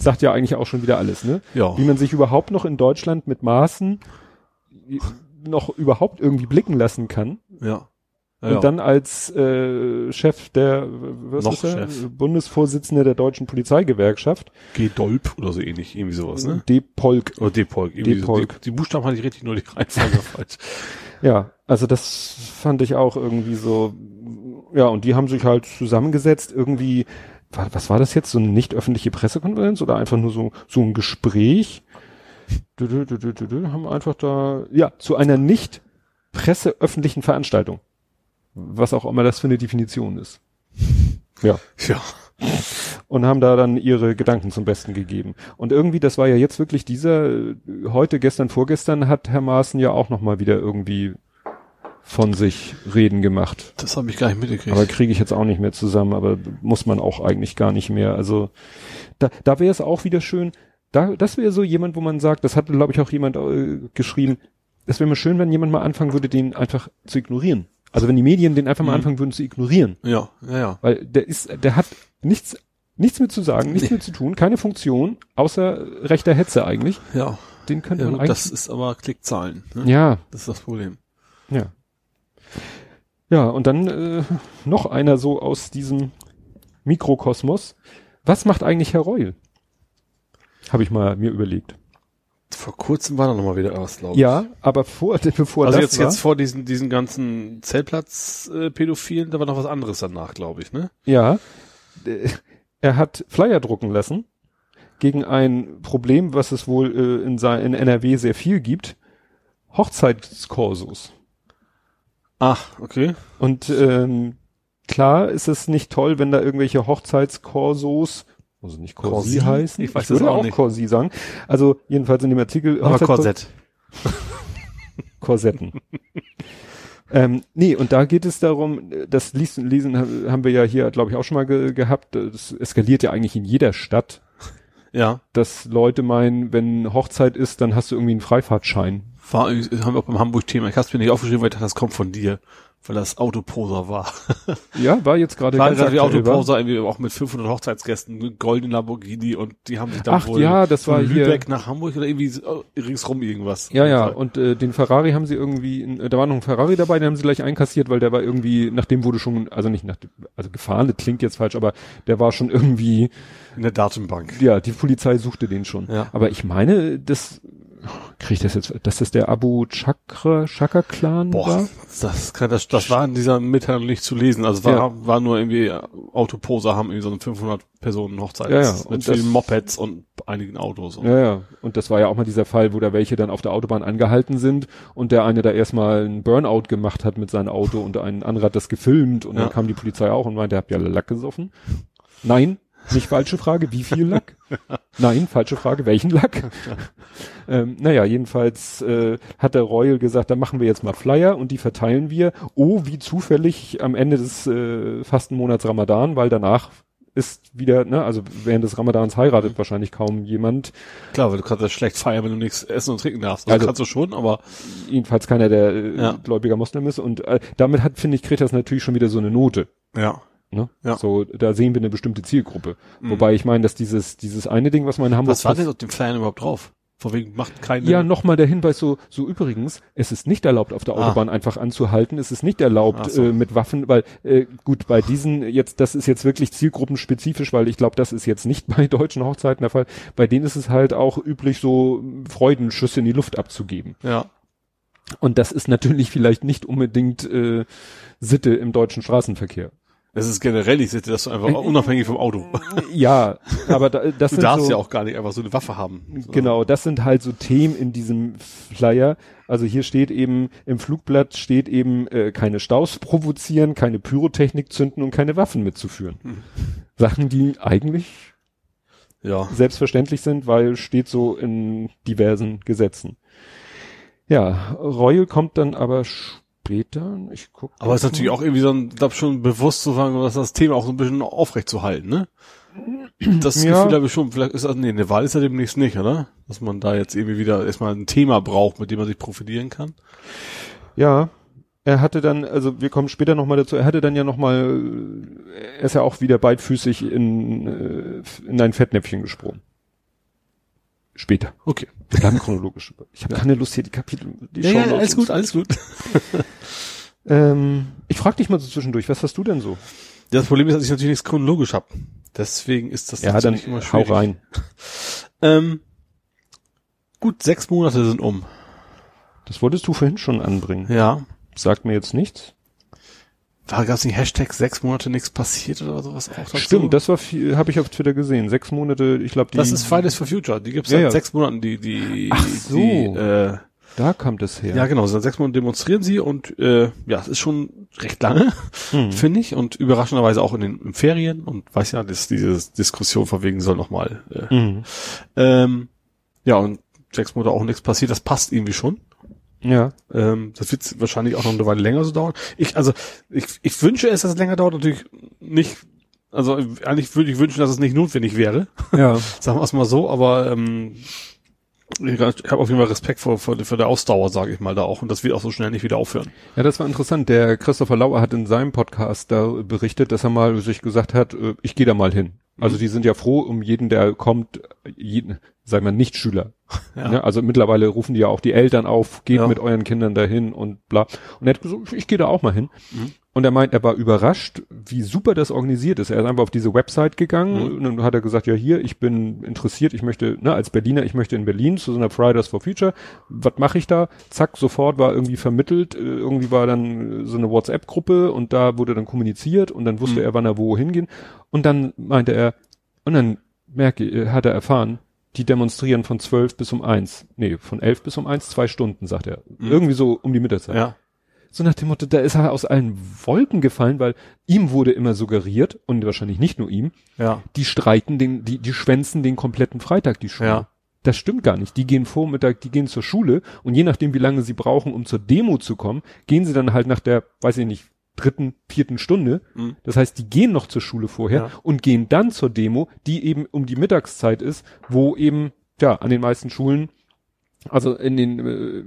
sagt ja eigentlich auch schon wieder alles, ne? Ja. Wie man sich überhaupt noch in Deutschland mit Maßen noch überhaupt irgendwie blicken lassen kann. Ja. Ja, Und dann als äh, Chef der was Noch ist er? Chef. Bundesvorsitzende der deutschen Polizeigewerkschaft, G-Dolp oder so ähnlich, irgendwie sowas, ne? D. Polk. Oder D-Polk. irgendwie so. D-Polk. Die, die Buchstaben hatte ich richtig, nur die Reihenfolge falsch. Ja, also das fand ich auch irgendwie so, ja, und die haben sich halt zusammengesetzt, irgendwie, wa- was war das jetzt, so eine nicht öffentliche Pressekonferenz oder einfach nur so, so ein Gespräch? Dü, dü, dü, haben einfach da, ja, zu einer nicht presseöffentlichen Veranstaltung. Was auch immer das für eine Definition ist. Ja. Ja. Und haben da dann ihre Gedanken zum Besten gegeben. Und irgendwie, das war ja jetzt wirklich dieser, heute, gestern, vorgestern hat Herr Maaßen ja auch nochmal wieder irgendwie von sich reden gemacht. Das habe ich gar nicht mitgekriegt. Aber kriege ich jetzt auch nicht mehr zusammen, aber muss man auch eigentlich gar nicht mehr. Also da, da wäre es auch wieder schön, da, das wäre so jemand, wo man sagt, das hatte, glaube ich, auch jemand äh, geschrieben, es wäre mal schön, wenn jemand mal anfangen würde, den einfach zu ignorieren. Also wenn die Medien den einfach mal Mhm. anfangen würden zu ignorieren. ja, ja, ja. Weil der ist, der hat nichts, nichts mit zu sagen, nichts mit zu tun, keine Funktion, außer rechter Hetze eigentlich. Ja, Den könnte ja man gut, eigentlich. das ist aber Klickzahlen. Ne? ja, Das ist das Problem. ja. Ja, und dann äh, noch einer so aus diesem Mikrokosmos. Was macht eigentlich Herr Reul? Habe ich mal mir überlegt. Vor kurzem war da noch mal wieder was, glaube ich. Ja, aber vor, bevor Also das jetzt, war, jetzt vor diesen, diesen ganzen Zeltplatz-Pädophilen, da war noch was anderes danach, glaube ich, ne? ja, äh, er hat Flyer drucken lassen gegen ein Problem, was es wohl äh, in, in NRW sehr viel gibt. Hochzeitskorsos. Ach, okay. Und ähm, klar ist es nicht toll, wenn da irgendwelche Hochzeitskorsos, also nicht Corsi Corsi? heißen, Ich weiß würde das auch auch nicht. Corsi sagen. Also jedenfalls in dem Artikel Aber Korsett. Korsetten. ähm, nee, und da geht es darum, das Lesen, Lesen haben wir ja hier, glaube ich, auch schon mal ge gehabt. Das eskaliert ja eigentlich in jeder Stadt, Ja. dass Leute meinen, wenn Hochzeit ist, dann hast du irgendwie einen Freifahrtschein. War, haben wir auch beim Hamburg-Thema. Ich habe es mir nicht aufgeschrieben, weil ich dachte, das kommt von dir. Weil das Autoposer war. Ja, war jetzt gerade War ganz wa? Autoposer irgendwie auch mit 500 Hochzeitsgästen, mit goldenen Lamborghini und die haben sich dann Ach wohl ja, das von war hier- Lübeck nach Hamburg oder irgendwie äh, ringsrum irgendwas. Ja, ja, und äh, den Ferrari haben sie irgendwie, äh, da war noch ein Ferrari dabei, den haben sie gleich einkassiert, weil der war irgendwie, nach dem wurde schon, also nicht nach, also gefahren, das klingt jetzt falsch, aber der war schon irgendwie, In der Datenbank. ja, die Polizei suchte den schon. Ja. Aber ich meine, das, krieg ich das jetzt, dass das der Abu Chakra, Chakra Clan Boah, war? das, kann, das, das war in dieser Mitteilung nicht zu lesen. Also war, Ja. war nur irgendwie, äh, Autoposer haben irgendwie so eine 500 Personen Hochzeit. Ja, ja, Mit und vielen das- Mopeds und einigen Autos. Und Ja, ja. Und das war ja auch mal dieser Fall, wo da welche dann auf der Autobahn angehalten sind und der eine da erstmal einen Burnout gemacht hat mit seinem Auto und ein anderer hat das gefilmt und Ja. dann kam die Polizei auch und meinte, habt ihr alle Lack gesoffen? Nein, nicht falsche Frage, wie viel Lack? Nein, falsche Frage, welchen Lack? ähm, naja, jedenfalls äh, hat der Royal gesagt, da machen wir jetzt mal Flyer und die verteilen wir. Oh, wie zufällig am Ende des äh, Fastenmonats Ramadan, weil danach ist wieder, ne, also während des Ramadans heiratet wahrscheinlich kaum jemand. klar, weil du kannst ja schlecht feiern, wenn du nichts essen und trinken darfst. Das Also- kannst du schon, aber jedenfalls keiner, der äh, Ja. gläubiger Moslem ist. Und äh, damit hat, finde ich, kriegt das natürlich schon wieder so eine Note. ja. Ne? Ja. So, da sehen wir eine bestimmte Zielgruppe. Mhm. Wobei ich meine, dass dieses, dieses eine Ding, was man in Hamburg Was war denn auf dem Flyern überhaupt drauf? Von wegen macht keine. Ja, nochmal der Hinweis so, so übrigens, es ist nicht erlaubt, auf der Ah. Autobahn einfach anzuhalten. Es ist nicht erlaubt so. äh, mit Waffen, weil äh, gut, bei diesen jetzt, das ist jetzt wirklich zielgruppenspezifisch, weil ich glaube, das ist jetzt nicht bei deutschen Hochzeiten der Fall. Bei denen ist es halt auch üblich, so Freudenschüsse in die Luft abzugeben. Ja. Und das ist natürlich vielleicht nicht unbedingt äh, Sitte im deutschen Straßenverkehr. Es ist generell, ich sehe das einfach unabhängig vom Auto. Ja, aber da, das Du sind darfst so, ja auch gar nicht einfach so eine Waffe haben. So. Genau, das sind halt so Themen in diesem Flyer. Also hier steht eben, im Flugblatt steht eben, äh, keine Staus provozieren, keine Pyrotechnik zünden und keine Waffen mitzuführen. Sachen, die eigentlich Ja. selbstverständlich sind, weil steht so in diversen Gesetzen. Ja, Royal kommt dann aber später. Ich guck. Aber es ist natürlich auch irgendwie so ein, glaub schon bewusst zu sagen, dass das Thema auch so ein bisschen aufrecht zu halten, ne? Das Ja. Gefühl habe ich schon, vielleicht ist das, nee, eine Wahl ist ja demnächst nicht, oder? Dass man da jetzt irgendwie wieder erstmal ein Thema braucht, mit dem man sich profitieren kann. Ja, er hatte dann, also wir kommen später nochmal dazu, er hatte dann ja nochmal, er ist ja auch wieder beidfüßig in, äh, in ein Fettnäpfchen gesprungen. Später. Okay. Wir bleiben chronologisch. Ich habe keine Lust hier die Kapitel, die Ja, ja, Shownotes alles gut, alles gut. Ähm, ich frage dich mal so zwischendurch, was hast du denn so? Das Problem ist, dass ich natürlich nichts chronologisch habe. Deswegen ist das Ja, dann immer hau schwierig. rein. Ähm, gut, sechs Monate sind um. Das wolltest du vorhin schon anbringen. Ja. Sagt mir jetzt nichts. War gab's nicht Hashtag sechs Monate nichts passiert oder sowas auch dazu? Stimmt, das war viel, habe ich auf Twitter gesehen. Sechs Monate, ich glaube, die. das ist Fridays for Future. Die gibt's Ja, seit ja. sechs Monaten, die, die, Ach so. die, äh, Da kam das her. ja genau, seit sechs Monaten demonstrieren sie und äh, ja, es ist schon recht lange, Hm. finde ich, und überraschenderweise auch in den in Ferien und weiß ja, dass diese Diskussion von wegen soll nochmal äh, Mhm. ähm, ja, und sechs Monate auch nichts passiert, das passt irgendwie schon. Ja. Ähm, das wird wahrscheinlich auch noch eine Weile länger so dauern. Ich, also, ich, ich wünsche es, dass es länger dauert, natürlich nicht, also eigentlich würde ich wünschen, dass es nicht notwendig wäre, Ja. sagen wir es mal so, aber ähm, ich habe auf jeden Fall Respekt vor, vor, vor der Ausdauer, sage ich mal, da auch. Und das wird auch so schnell nicht wieder aufhören. Ja, das war interessant. Der Christopher Lauer hat in seinem Podcast da berichtet, dass er mal sich gesagt hat, äh, ich gehe da mal hin. Also die sind ja froh um jeden, der kommt, jeden, sagen wir nicht Schüler. Ja. Ne? Also mittlerweile rufen die ja auch die Eltern auf, geht Ja. mit euren Kindern dahin und bla. Und er hat gesagt, ich gehe da auch mal hin. Mhm. Und er meint, er war überrascht, wie super das organisiert ist. Er ist einfach auf diese Website gegangen Mhm. und dann hat er gesagt, ja hier, ich bin interessiert, ich möchte, ne, als Berliner, ich möchte in Berlin zu so einer Fridays for Future. Was mache ich da? Zack, sofort war irgendwie vermittelt, äh, irgendwie war dann äh, so eine WhatsApp-Gruppe und da wurde dann kommuniziert und dann wusste Mhm. er, wann er wo hingehen. Und dann meinte er, und dann merke, äh, hat er erfahren, die demonstrieren von zwölf bis um eins. Nee, von elf bis um eins, zwei Stunden, sagt er. Irgendwie so um die Mittagszeit. Ja. So nach dem Motto, da ist er aus allen Wolken gefallen, weil ihm wurde immer suggeriert, und wahrscheinlich nicht nur ihm, Ja. die streiten den, die, die schwänzen den kompletten Freitag, die Schule. Ja. Das stimmt gar nicht. Die gehen Vormittag, die gehen zur Schule und je nachdem, wie lange sie brauchen, um zur Demo zu kommen, gehen sie dann halt nach der, weiß ich nicht, dritten, vierten Stunde. Mhm. Das heißt, die gehen noch zur Schule vorher Ja. und gehen dann zur Demo, die eben um die Mittagszeit ist, wo eben, ja, an den meisten Schulen also in den, äh,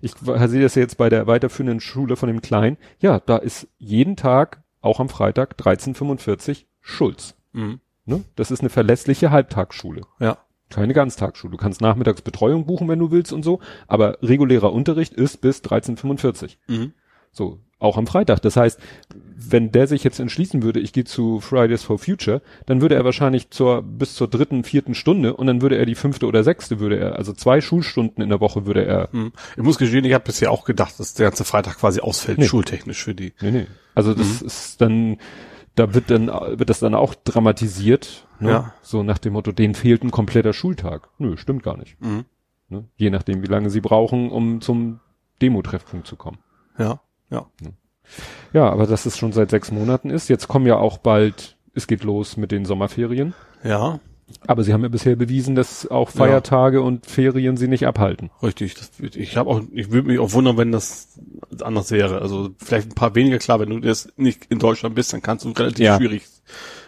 ich sehe das jetzt bei der weiterführenden Schule von dem Kleinen, ja, da ist jeden Tag, auch am Freitag, 1345 Schulz. Mhm. Ne? Das ist eine verlässliche Halbtagsschule. Ja. Keine Ganztagsschule. Du kannst nachmittags Betreuung buchen, wenn du willst und so, aber regulärer Unterricht ist bis 1345. Mhm. So, auch am Freitag. Das heißt, wenn der sich jetzt entschließen würde, ich gehe zu Fridays for Future, dann würde er wahrscheinlich zur bis zur dritten, vierten Stunde und dann würde er die fünfte oder sechste würde er, also zwei Schulstunden in der Woche würde er. Mhm. Ich muss gestehen, ich habe bisher auch gedacht, dass der ganze Freitag quasi ausfällt, Nee. schultechnisch für die. Nee, nee. Also das ist dann, da wird dann, wird das dann auch dramatisiert, ne? Ja. So nach dem Motto, denen fehlt ein kompletter Schultag. Nö, stimmt gar nicht. Mhm. Ne? Je nachdem, wie lange sie brauchen, um zum Demo-Treffpunkt zu kommen. Ja. Ja. Ja, aber dass es schon seit sechs Monaten ist. Jetzt kommen ja auch bald, es geht los mit den Sommerferien. Ja. Aber sie haben ja bisher bewiesen, dass auch Feiertage und Ferien sie nicht abhalten. Richtig, das, ich habe auch, ich würde mich auch wundern, wenn das anders wäre. Also vielleicht ein paar weniger klar, wenn du jetzt nicht in Deutschland bist, dann kannst du relativ Ja. schwierig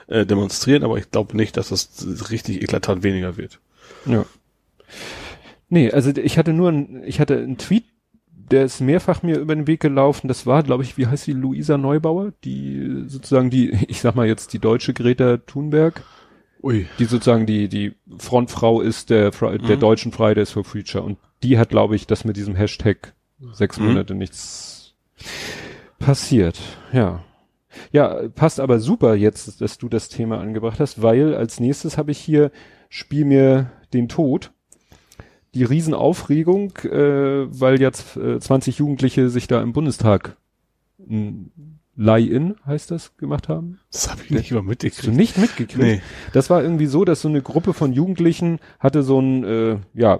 äh, demonstrieren, aber ich glaube nicht, dass das richtig eklatant weniger wird. Ja. Nee, also ich hatte nur ein, ich hatte einen Tweet, der ist mehrfach mir über den Weg gelaufen. Das war, glaube ich, wie heißt die, Luisa Neubauer, die sozusagen die, ich sag mal jetzt die deutsche Greta Thunberg, Ui. die sozusagen die, die Frontfrau ist der, der Mhm. deutschen Fridays for Future. Und die hat, glaube ich, das mit diesem Hashtag sechs Mhm. Monate nichts passiert. Ja. Ja, passt aber super jetzt, dass du das Thema angebracht hast, weil als nächstes habe ich hier Spiel mir den Tod. Die Riesenaufregung, äh, weil jetzt äh, 20 Jugendliche sich da im Bundestag m, Lie-In heißt das, gemacht haben? Das habe ich nicht Hast du mitgekriegt. nicht mitgekriegt? Nee. Das war irgendwie so, dass so eine Gruppe von Jugendlichen hatte so ein, äh, ja,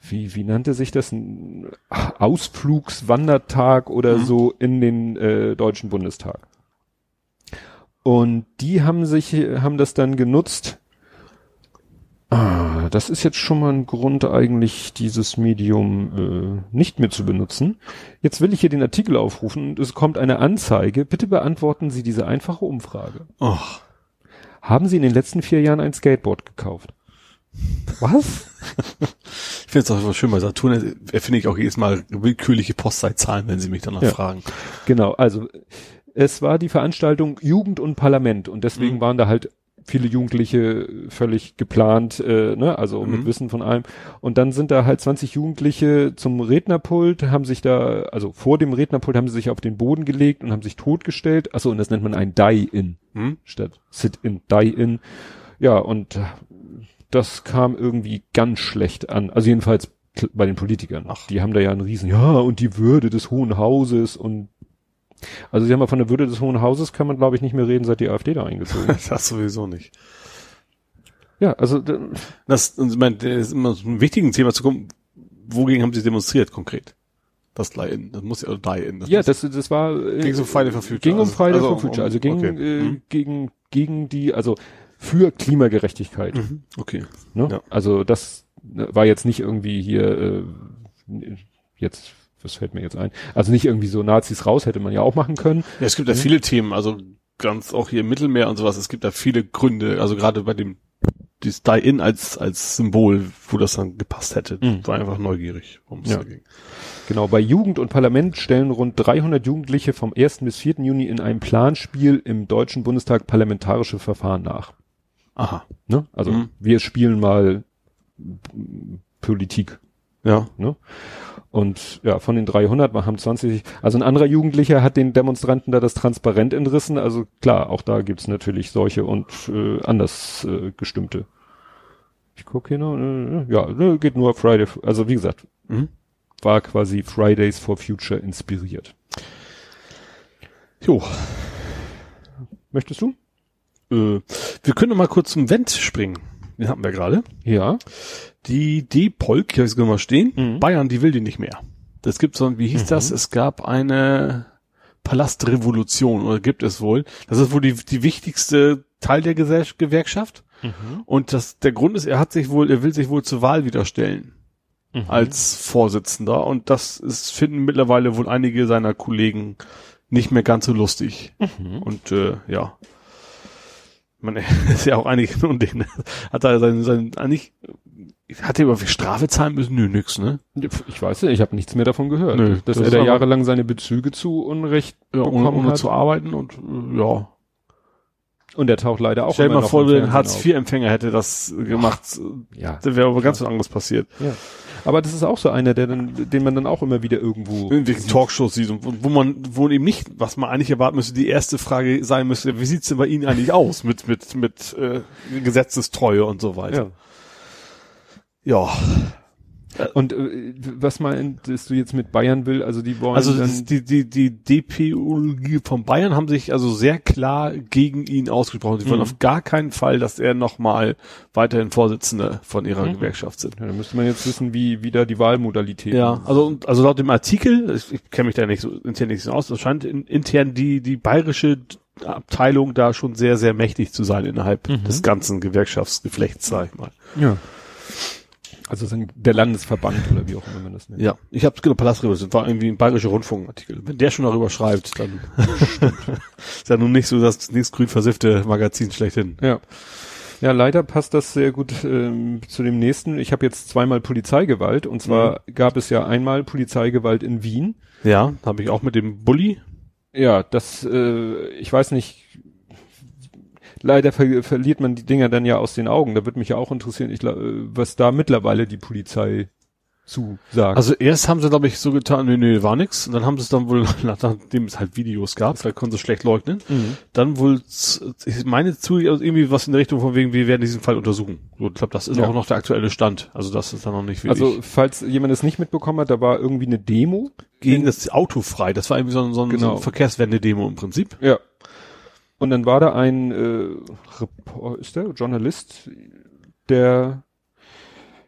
wie, wie nannte sich das? Ein Ausflugswandertag oder Mhm. so in den äh, Deutschen Bundestag. Und die haben sich, haben das dann genutzt. Ah, das ist jetzt schon mal ein Grund eigentlich, dieses Medium äh, nicht mehr zu benutzen. Jetzt will ich hier den Artikel aufrufen und es kommt eine Anzeige. Bitte beantworten Sie diese einfache Umfrage. Oh, Haben Sie in den letzten vier Jahren ein Skateboard gekauft? Was? ich finde es auch schön bei Saturn, erfinde ich auch jedes Mal willkürliche Postleitzahlen, wenn sie mich danach Ja. fragen. Genau, also es war die Veranstaltung Jugend und Parlament und deswegen Mhm. waren da halt viele Jugendliche völlig geplant, äh, ne, also mit Mhm. Wissen von allem. Und dann sind da halt 20 Jugendliche zum Rednerpult, haben sich da, also vor dem Rednerpult haben sie sich auf den Boden gelegt und haben sich totgestellt. Achso, und das nennt man ein Die-In Hm? statt Sit-In, Die-In. Ja, und das kam irgendwie ganz schlecht an. Also jedenfalls bei den Politikern. Ach. Die haben da ja einen riesen, ja, und die Würde des Hohen Hauses und also sie haben mal von der Würde des Hohen Hauses kann man, glaube ich, nicht mehr reden, seit die AfD da eingezogen ist. Das sowieso nicht. ja, also Das, und ich meine, das ist immer so ein wichtiges Thema zu kommen. Wogegen haben sie demonstriert konkret? Das Lie-In, das muss ja, oder Die-In. ja, das, das war äh, Ging so Friday for Future, Ging um also- Friday also for Future, um- also ging okay. äh, Mhm. gegen gegen die, also für Klimagerechtigkeit. Mhm. Okay. Ne? Ja. Also das ne, war jetzt nicht irgendwie hier äh, jetzt, was fällt mir jetzt ein? Also nicht irgendwie so Nazis raus, hätte man ja auch machen können. Ja, es gibt ja viele Themen, also ganz auch hier im Mittelmeer und sowas, es gibt da viele Gründe, also gerade bei dem dieses Die-In als, als Symbol, wo das dann gepasst hätte, Mhm. war einfach neugierig, worum es Ja. da ging. Genau, bei Jugend und Parlament stellen rund 300 Jugendliche vom 1. bis 4. Juni in einem Planspiel im Deutschen Bundestag parlamentarische Verfahren nach. Aha. Ne? Also Mhm. wir spielen mal Politik. Ja. Ne? Und ja, von den 300 haben 20, also ein anderer Jugendlicher hat den Demonstranten da das Transparent entrissen. Also klar, auch da gibt's natürlich solche und äh, anders äh, gestimmte. Ich gucke hier noch, äh, ja, ne, geht nur Friday, also wie gesagt, Mhm. war quasi Fridays for Future inspiriert. Jo. Möchtest du? Äh, wir können noch mal kurz zum Vent springen. Den hatten wir gerade. Ja. Die D-Polk, habe ich sogar mal stehen. Mhm. Bayern, die will die nicht mehr. Das gibt so ein, wie hieß das? Es gab eine Palastrevolution, oder gibt es wohl. Das ist wohl die, die wichtigste Teil der Gesell Gewerkschaft. Und das, der Grund ist, er hat sich wohl, er will sich wohl zur Wahl wieder stellen. Als Vorsitzender. Und das ist, finden mittlerweile wohl einige seiner Kollegen nicht mehr ganz so lustig. Und, äh, ja. Man ist ja auch einige und den hat er sein, sein, eigentlich, hat er über Strafe zahlen müssen? Nö, nix, ne? Ich weiß nicht, ich habe nichts mehr davon gehört. Nö, dass das er da jahrelang seine Bezüge zu Unrecht Ja, ohne, bekommen ohne hat. zu arbeiten und, äh, ja. Und er taucht leider auch Stell dir mal vor, Fernsehen Hartz-IV-Empfänger hätte das gemacht. auf. Ja. Da wäre aber ganz was anderes passiert. Ja. Aber das ist auch so einer, der dann, den man dann auch immer wieder irgendwo. In irgendwelchen Talkshows sieht und wo, wo man, wo eben nicht, was man eigentlich erwarten müsste, die erste Frage sein müsste, wie sieht's denn bei Ihnen eigentlich aus mit, mit, mit, äh, Gesetzestreue und so weiter. Ja. Und äh, was meintest du jetzt mit Bayern will? Also die wollen Also dann, das, die, die, die DPU von Bayern haben sich also sehr klar gegen ihn ausgesprochen. Sie wollen Mhm. auf gar keinen Fall, dass er nochmal weiterhin Vorsitzender von ihrer Mhm. Gewerkschaft sind. ja, da müsste man jetzt wissen, wie, wie da die Wahlmodalitäten. Ja, also, also laut dem Artikel, ich, ich kenne mich da nicht so intern nicht so aus, es scheint in, intern die, die bayerische Abteilung da schon sehr, sehr mächtig zu sein innerhalb Mhm. des ganzen Gewerkschaftsgeflechts, sag ich mal. ja. Also der Landesverband oder wie auch immer man das nennt. Ja, ich habe genau Palastrevolution, war irgendwie ein bayerischer Rundfunkartikel. Wenn der schon darüber schreibt, dann ist ja nun nicht so das nächst grün versiffte Magazin schlechthin. Ja. Ja, leider passt das sehr gut ähm, zu dem nächsten. Ich habe jetzt zweimal Polizeigewalt und zwar gab es ja einmal Polizeigewalt in Wien. Ja, habe ich auch mit dem Bulli. Ja, das, äh, ich weiß nicht, leider ver verliert man die Dinger dann ja aus den Augen. Da würde mich ja auch interessieren, ich, äh, was da mittlerweile die Polizei zu sagt. Also erst haben sie, glaube ich, so getan, nee, nee, war nix. Und dann haben sie es dann wohl, nachdem es halt Videos gab, vielleicht konnten sie es schlecht leugnen, Mhm. dann wohl, ich meine zu, also irgendwie was in der Richtung von wegen, wir werden diesen Fall untersuchen. So, ich glaube, das ist Ja. auch noch der aktuelle Stand. Also das ist dann noch nicht wirklich. Also, falls jemand es nicht mitbekommen hat, da war irgendwie eine Demo gegen das Auto frei. Das war irgendwie so so Genau. so ein Verkehrswende-Demo im Prinzip. Ja. Und dann war da ein äh, Repor- ist der Journalist, der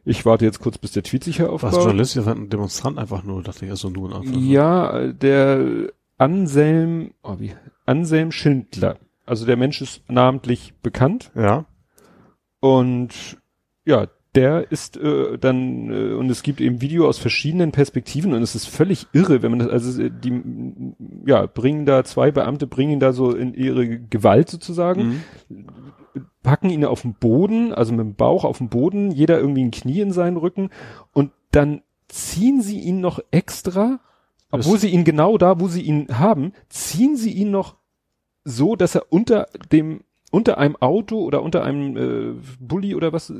ich warte jetzt kurz, bis der Tweet sich hier Was aufbaut. Journalist, das war ein Demonstrant einfach nur, dachte ich, also nur ein einfach. Ja, der Anselm, oh, wie, Anselm Schindler. Also der Mensch ist namentlich bekannt Ja. und ja, der ist äh, dann äh, und es gibt eben Video aus verschiedenen Perspektiven und es ist völlig irre, wenn man das also äh, die ja bringen da zwei Beamte bringen ihn da so in ihre Gewalt sozusagen, Mhm. packen ihn auf den Boden, also mit dem Bauch auf den Boden, jeder irgendwie ein Knie in seinen Rücken und dann ziehen sie ihn noch extra, Das- obwohl sie ihn genau da, wo sie ihn haben, ziehen sie ihn noch so, dass er unter dem unter einem Auto oder unter einem äh, Bulli oder was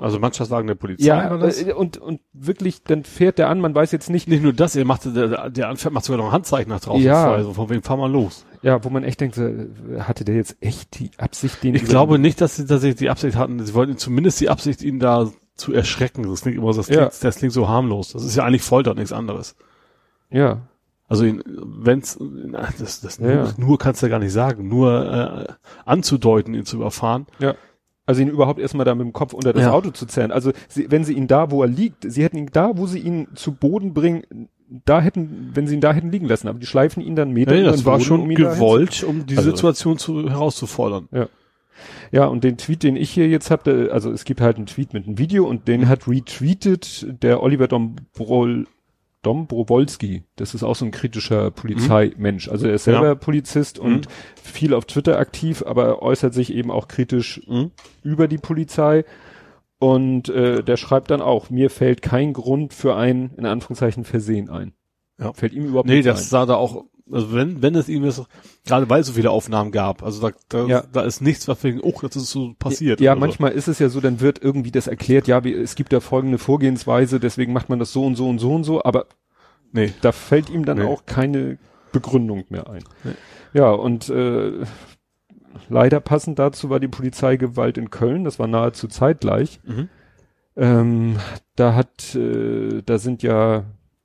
Also Mannschaftswagen der Polizei ja war das? äh, und und wirklich dann fährt der an, man weiß jetzt nicht, Nicht nur das, er macht, der, der anfährt, macht sogar noch ein Handzeichen nach draußen. Ja. frei, so von wegen, fahr mal los. ja, wo man echt denkt, hatte der jetzt echt die Absicht, den Ich glaube nicht, dass sie tatsächlich die Absicht hatten, sie wollten zumindest die Absicht, ihn da zu erschrecken. Das klingt immer so, das Ja. klingt, das klingt so harmlos. Das ist ja eigentlich Folter und nichts anderes. ja, Also ihn, wenn's, das, das Ja, nur, ja. nur kannst du ja gar nicht sagen. Nur äh, anzudeuten, ihn zu überfahren. Ja. Also ihn überhaupt erstmal da mit dem Kopf unter das Ja. Auto zu zerren. Also sie, wenn sie ihn da, wo er liegt, sie hätten ihn da, wo sie ihn zu Boden bringen, da hätten, wenn sie ihn da hätten liegen lassen, aber die schleifen ihn dann Meter über das war Boden, schon um gewollt, um die Also- Situation zu, herauszufordern. zu- Ja, und den Tweet, den ich hier jetzt habe, also es gibt halt einen Tweet mit einem Video und den hat retweetet der Oliver Dombrol, Dombrowolski. Das ist auch so ein kritischer Polizeimensch. Also er ist selber Ja. Polizist und viel auf Twitter aktiv, aber er äußert sich eben auch kritisch Mhm. über die Polizei. Und äh, der schreibt dann auch, mir fällt kein Grund für ein, in Anführungszeichen, Versehen ein. Ja. Fällt ihm überhaupt Nee, nicht das sah da auch, also wenn, wenn es ihm ist, gerade weil es so viele Aufnahmen gab, also da, da, Ja. da ist nichts, was wegen, oh, das ist so passiert. Ja, so. manchmal ist es ja so, dann wird irgendwie das erklärt, ja, wie, es gibt da folgende Vorgehensweise, deswegen macht man das so und so und so und so, aber Nee. da fällt ihm dann Nee. auch keine Begründung mehr ein. Nee. Ja, und äh, leider passend dazu war die Polizeigewalt in Köln, das war nahezu zeitgleich. Mhm. Ähm, da hat, äh, da sind ja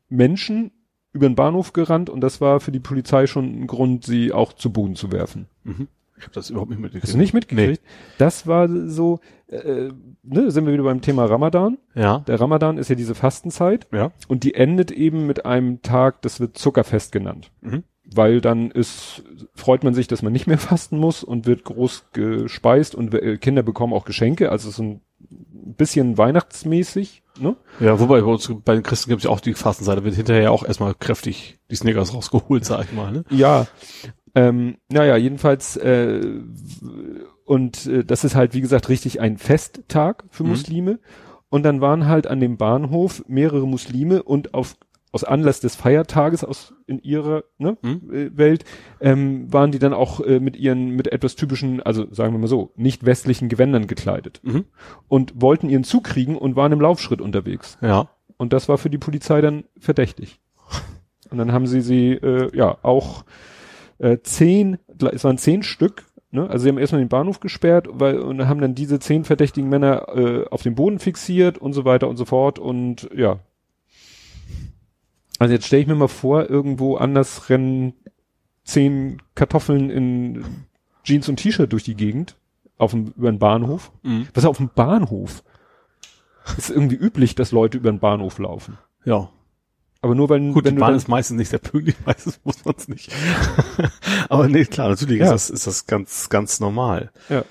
Menschen über den Bahnhof gerannt und das war für die Polizei schon ein Grund, sie auch zu Boden zu werfen. Mhm. Ich habe das überhaupt nicht mitgekriegt. Hast du nicht mitgekriegt? Das war so, äh, ne, sind wir wieder beim Thema Ramadan. Ja. Der Ramadan ist ja diese Fastenzeit Ja. und die endet eben mit einem Tag, das wird Zuckerfest genannt. Mhm. Weil dann ist, freut man sich, dass man nicht mehr fasten muss und wird groß gespeist und äh, Kinder bekommen auch Geschenke, also so ein bisschen weihnachtsmäßig, ne? Ja, wobei bei uns, bei den Christen gibt es ja auch die Fastenseite, wird hinterher ja auch erstmal kräftig die Snickers rausgeholt, sag ich mal, ne? Ja, ähm, naja, jedenfalls, äh, und äh, das ist halt, wie gesagt, richtig ein Festtag für Mhm. Muslime. Und dann waren halt an dem Bahnhof mehrere Muslime und auf aus Anlass des Feiertages aus in ihrer ne, Mhm. Welt ähm, waren die dann auch äh, mit ihren mit etwas typischen, also sagen wir mal so, nicht westlichen Gewändern gekleidet Mhm. und wollten ihren Zug kriegen und waren im Laufschritt unterwegs. Ja. Und das war für die Polizei dann verdächtig. Und dann haben sie sie äh, ja auch äh, zehn, es waren zehn Stück, ne? Also sie haben erstmal den Bahnhof gesperrt, weil und haben dann diese zehn verdächtigen Männer äh, auf den Boden fixiert und so weiter und so fort und ja. Also jetzt stelle ich mir mal vor, irgendwo anders rennen zehn Kartoffeln in Jeans und T-Shirt durch die Gegend auf dem über den Bahnhof. Mhm. Was auf dem Bahnhof? ist irgendwie üblich, dass Leute über den Bahnhof laufen. Ja. Aber nur weil Gut, wenn die Bahn ist meistens nicht sehr pünktlich, meistens muss man es nicht. Aber nee, klar, natürlich Ja. ist, das, ist das ganz, ganz normal. ne?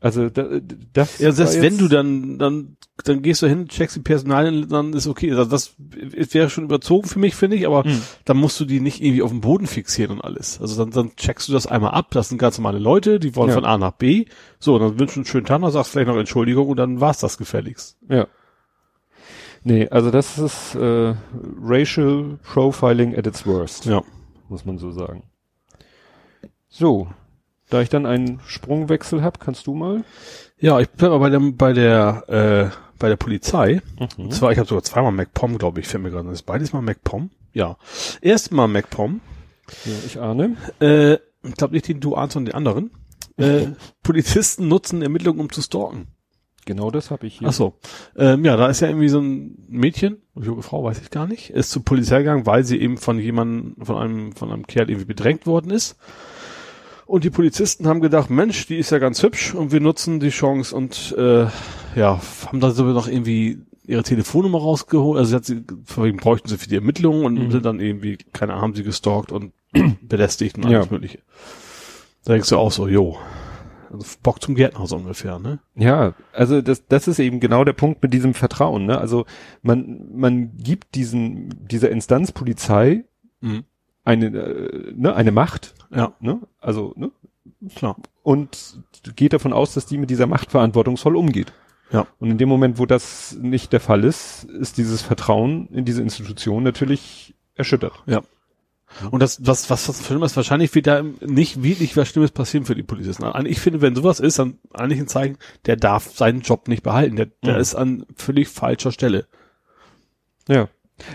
Also da, das Ja, selbst wenn du dann, dann, dann gehst du hin, checkst die Personalien, dann ist okay. Also das wäre schon überzogen für mich, finde ich, aber Hm. dann musst du die nicht irgendwie auf dem Boden fixieren und alles. Also dann, dann checkst du das einmal ab, das sind ganz normale Leute, die wollen Ja. von A nach B. So, dann wünschen einen schönen Tag, dann sagst vielleicht noch Entschuldigung und dann war's das gefälligst. ja nee also das ist äh, Racial Profiling at its worst Ja. muss man so sagen so da ich dann einen Sprungwechsel hab kannst du mal Ja, ich bleib mal bei der, bei der, äh, bei der Polizei. Mhm. Und zwar, ich habe sogar zweimal MacPom, glaube ich, fällt mir gerade. Das ist beides mal MacPom. Ja. Erstmal MacPom. ja, ich ahne Äh, ich glaube nicht den du ahnst, sondern den anderen. Äh, Polizisten nutzen Ermittlungen, um zu stalken. Genau das habe ich hier. Ach so. Ähm, ja, da ist ja irgendwie so ein Mädchen, junge Frau, weiß ich gar nicht, ist zur Polizei gegangen, weil sie eben von jemandem, von einem, von einem Kerl irgendwie bedrängt worden ist. Und die Polizisten haben gedacht, Mensch, die ist ja ganz hübsch und wir nutzen die Chance und äh, ja, haben da so noch irgendwie ihre Telefonnummer rausgeholt. Also sie hat sie, vorhin bräuchten sie für die Ermittlungen und Mhm. sind dann irgendwie, keine Ahnung, haben sie gestalkt und belästigt und alles Ja. mögliche. Da denkst du auch so, jo, also Bock zum Gärtner so ungefähr, ne? Ja, also das, das ist eben genau der Punkt mit diesem Vertrauen. Ne? Also man, man gibt diesen, dieser Instanz Polizei Mhm. eine, äh, ne, eine Macht, Ja, ne? also ne? klar. und geht davon aus, dass die mit dieser Macht verantwortungsvoll umgeht. Ja. Und in dem Moment, wo das nicht der Fall ist, ist dieses Vertrauen in diese Institution natürlich erschüttert. Und das, was, was, was Schlimmes, wahrscheinlich wird da nicht wirklich was Schlimmes passieren für die Polizisten. Also Ich finde, wenn sowas ist, dann eigentlich ein Zeichen, der darf seinen Job nicht behalten. Der, der Mhm. ist an völlig falscher Stelle. Ja.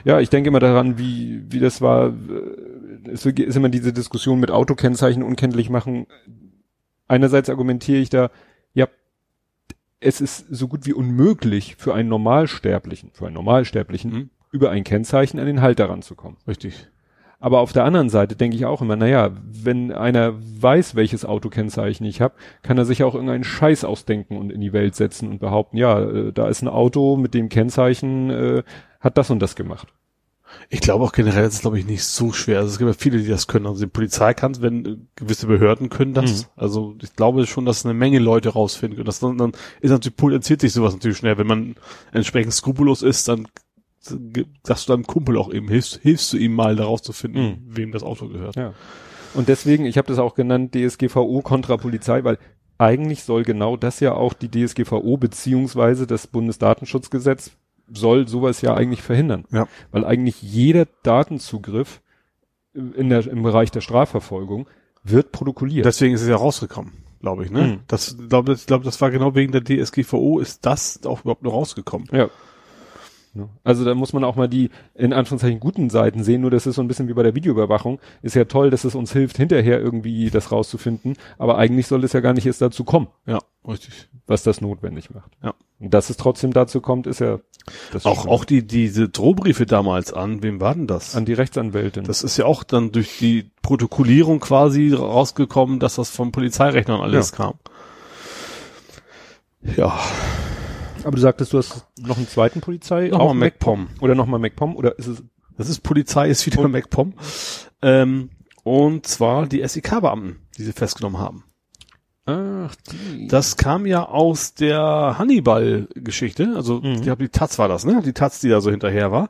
Ja, ich denke immer daran, wie, wie das war, äh, es ist immer diese Diskussion mit Autokennzeichen unkenntlich machen. Einerseits argumentiere ich da, ja, es ist so gut wie unmöglich für einen Normalsterblichen, für einen Normalsterblichen, Mhm. über ein Kennzeichen an den Halter ranzukommen. Richtig. Aber auf der anderen Seite denke ich auch immer, naja, wenn einer weiß, welches Autokennzeichen ich habe, kann er sich auch irgendeinen Scheiß ausdenken und in die Welt setzen und behaupten, ja, äh, da ist ein Auto mit dem Kennzeichen, äh, hat das und das gemacht. Ich glaube auch generell ist es, glaube ich, nicht so schwer. Also es gibt ja viele, die das können. Also die Polizei kann es, wenn gewisse Behörden können das. Mhm. Also ich glaube schon, dass eine Menge Leute rausfinden können. Das dann, dann ist natürlich, politisiert sich sowas natürlich schnell. Wenn man entsprechend skrupellos ist, dann sagst du deinem Kumpel auch eben, hilfst, hilfst du ihm mal daraus zu finden, Mhm. wem das Auto gehört. Ja. Und deswegen, ich habe das auch genannt, DSGVO kontra Polizei, weil eigentlich soll genau das ja auch die DSGVO beziehungsweise das Bundesdatenschutzgesetz soll sowas ja eigentlich verhindern. Ja. Weil eigentlich jeder Datenzugriff in der, im Bereich der Strafverfolgung wird protokolliert. Deswegen ist es ja rausgekommen, glaube ich. Ne? Mhm. Das glaube ich, glaube, das war genau wegen der DSGVO ist das auch überhaupt nur rausgekommen. Ja. Also da muss man auch mal die in Anführungszeichen guten Seiten sehen, nur das ist so ein bisschen wie bei der Videoüberwachung. Ist ja toll, dass es uns hilft, hinterher irgendwie das rauszufinden, aber eigentlich soll es ja gar nicht erst dazu kommen, Ja, richtig. was das notwendig macht. Ja. Und dass es trotzdem dazu kommt, ist ja Auch, Schlimme. auch die, diese Drohbriefe damals an, wem war denn das? an die Rechtsanwältin. Das ist ja auch dann durch die Protokollierung quasi rausgekommen, dass das vom Polizeirechnern alles kam. Ja, aber du sagtest, du hast noch einen zweiten Polizei Nochmal auch MacPom. oder nochmal MacPom oder ist es das ist Polizei, ist wieder MacPom. Ähm, und zwar die SEK-Beamten, die sie festgenommen haben. Ach, die. Das kam ja aus der Hannibal-Geschichte. Also, Mhm. ich glaube, die Taz war das, ne? Die Taz, die da so hinterher war.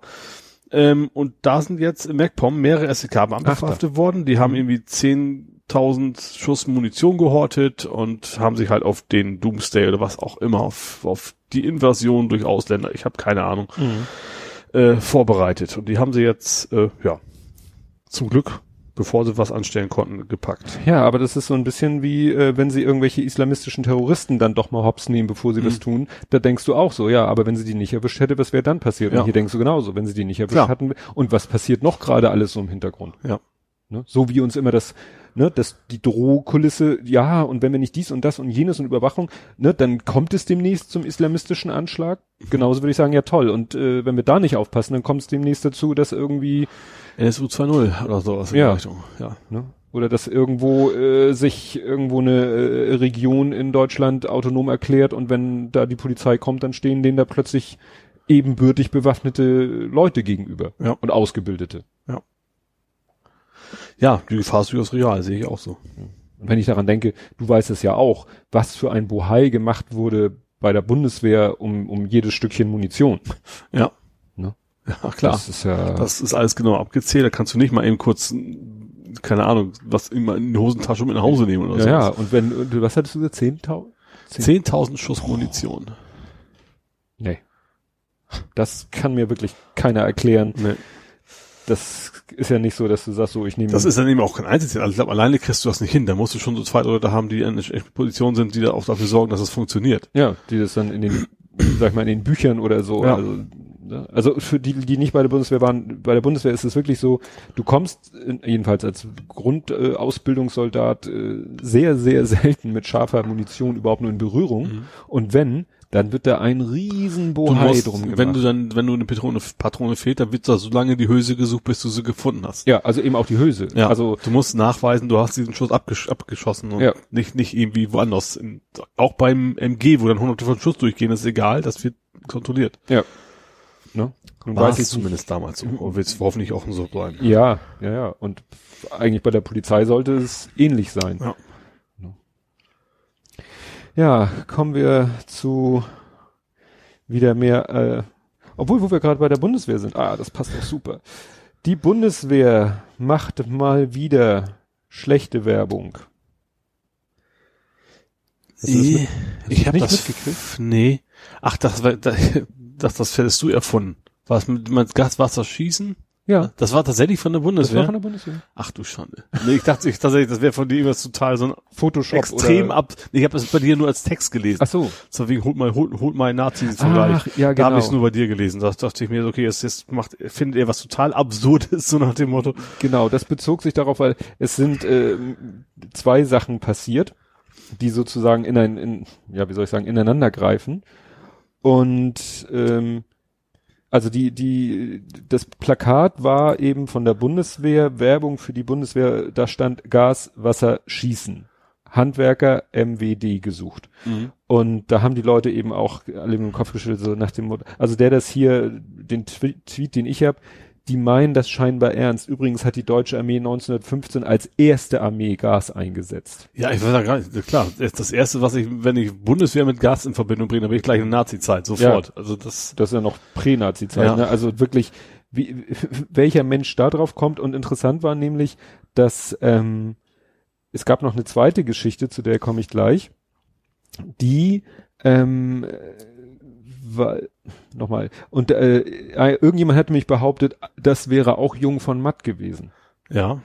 Ähm, und da sind jetzt im MacPom mehrere SEK-Beamte verhaftet worden. Die haben irgendwie 10.000 Schuss Munition gehortet und haben sich halt auf den Doomsday oder was auch immer, auf, auf die Invasion durch Ausländer, ich habe keine Ahnung, Mhm. äh, vorbereitet. Und die haben sie jetzt, äh, ja, zum Glück, bevor sie was anstellen konnten, gepackt. Ja, aber das ist so ein bisschen wie, äh, wenn sie irgendwelche islamistischen Terroristen dann doch mal hops nehmen, bevor sie das tun. Da denkst du auch so, ja, aber wenn sie die nicht erwischt hätte, was wäre dann passiert? Ja. Und hier denkst du genauso, wenn sie die nicht erwischt Klar. hatten. Und was passiert noch gerade alles so im Hintergrund? Ja. Ne? So wie uns immer das, ne, das, die Drohkulisse, ja, und wenn wir nicht dies und das und jenes und Überwachung, ne, dann kommt es demnächst zum islamistischen Anschlag. Genauso würde ich sagen, ja toll. Und äh, wenn wir da nicht aufpassen, dann kommt es demnächst dazu, dass irgendwie NSU 2.0 oder sowas in Ja. die Richtung. Ja. Ne? Oder dass irgendwo äh, sich irgendwo eine äh, Region in Deutschland autonom erklärt und wenn da die Polizei kommt, dann stehen denen da plötzlich ebenbürtig bewaffnete Leute gegenüber Ja. und ausgebildete. Ja, die Gefahr ist durchaus real, sehe ich auch so. Und wenn ich daran denke, du weißt es ja auch, was für ein Bohai gemacht wurde bei der Bundeswehr um, um jedes Stückchen Munition. Ja. Ne? Ja, klar. Das ist ja Das ist alles genau abgezählt. Da kannst du nicht mal eben kurz, keine Ahnung, was immer in die Hosentasche mit nach Hause nehmen oder ja, so. ja. Und wenn du, was hattest du gesagt? 10.000? 10.000 Schuss Munition. Nee. Das kann mir wirklich keiner erklären. Nee. Das ist ja nicht so, dass du sagst, so ich nehme. Das ist dann eben auch kein Einzelziel. Also ich glaube, alleine kriegst du das nicht hin. Da musst du schon so zwei Leute haben, die in Position sind, die da auch dafür sorgen, dass es funktioniert. ja, die das dann in den, sag ich mal, in den Büchern oder so. Ja. Also, ne? also für die, die nicht bei der Bundeswehr waren, bei der Bundeswehr ist es wirklich so, du kommst jedenfalls als Grundausbildungssoldat Ausbildungssoldat, äh, sehr, sehr selten mit scharfer Munition überhaupt nur in Berührung. Mhm. Und wenn, dann wird da ein riesen Bohai musst, drum gemacht. wenn du dann, wenn du eine Patrone, Patrone fehlt, dann wird da so lange die Hülse gesucht, bis du sie gefunden hast. ja, also eben auch die Hülse. Ja, Also du musst nachweisen, du hast diesen Schuss abgesch abgeschossen und Ja. nicht, nicht irgendwie woanders. Auch beim MG, wo dann hunderte von Schuss durchgehen, ist egal, das wird kontrolliert. ja. Ne? Nun War weiß ich zumindest damals so. Und wird es hoffentlich auch so bleiben. Ja, ja, ja. Und eigentlich bei der Polizei sollte es ähnlich sein. Ja. Ja, kommen wir zu wieder mehr, äh, obwohl, wo wir gerade bei der Bundeswehr sind. Ah, das passt doch super. Die Bundeswehr macht mal wieder schlechte Werbung. Mit- ich habe nicht das mitgekriegt? Nee. Ach, das war das, das, das hättest du erfunden. Was mit, mit Gaswasser schießen? Ja, Das war tatsächlich von der das Bundeswehr. war von der Bundeswehr. Ach du Schande. Nee, ich dachte ich, tatsächlich, das wäre von dir irgendwas total so ein Photoshop extrem oder, ab. Nee, ich habe das bei dir nur als Text gelesen. Ach so. So wegen holt mal holt, holt mal Nazis. Ach, ja, Da habe genau. ich nur bei dir gelesen. Da dachte ich mir, okay, jetzt, jetzt macht findet er was total absurdes so nach dem Motto. Genau, das bezog sich darauf, weil es sind ähm, zwei Sachen passiert, die sozusagen in ein, in, ja, wie soll ich sagen, ineinander greifen. Und ähm, also die, die, das Plakat war eben von der Bundeswehr, Werbung für die Bundeswehr, da stand Gas, Wasser, Schießen. Handwerker MWD gesucht. Und da haben die Leute eben auch alle im Kopf geschüttelt, so nach dem Motto, also der das hier, den Tweet, den ich habe, die meinen das scheinbar ernst. Übrigens hat die deutsche Armee 1915 als erste Armee Gas eingesetzt. Ja, ich weiß ja gar nicht. Klar, das das erste, was ich, wenn ich Bundeswehr mit Gas in Verbindung bringe, dann bin ich gleich in Nazi-Zeit, sofort. Also das, Das ist ja noch Prä-Nazi-Zeit, Ja. ne? Also wirklich, wie, welcher Mensch da drauf kommt. Und interessant war nämlich, dass ähm, es gab noch eine zweite Geschichte, zu der komme ich gleich. Die ähm, war, nochmal, und äh, äh, irgendjemand hat mich behauptet, das wäre auch Jung von Matt gewesen. ja,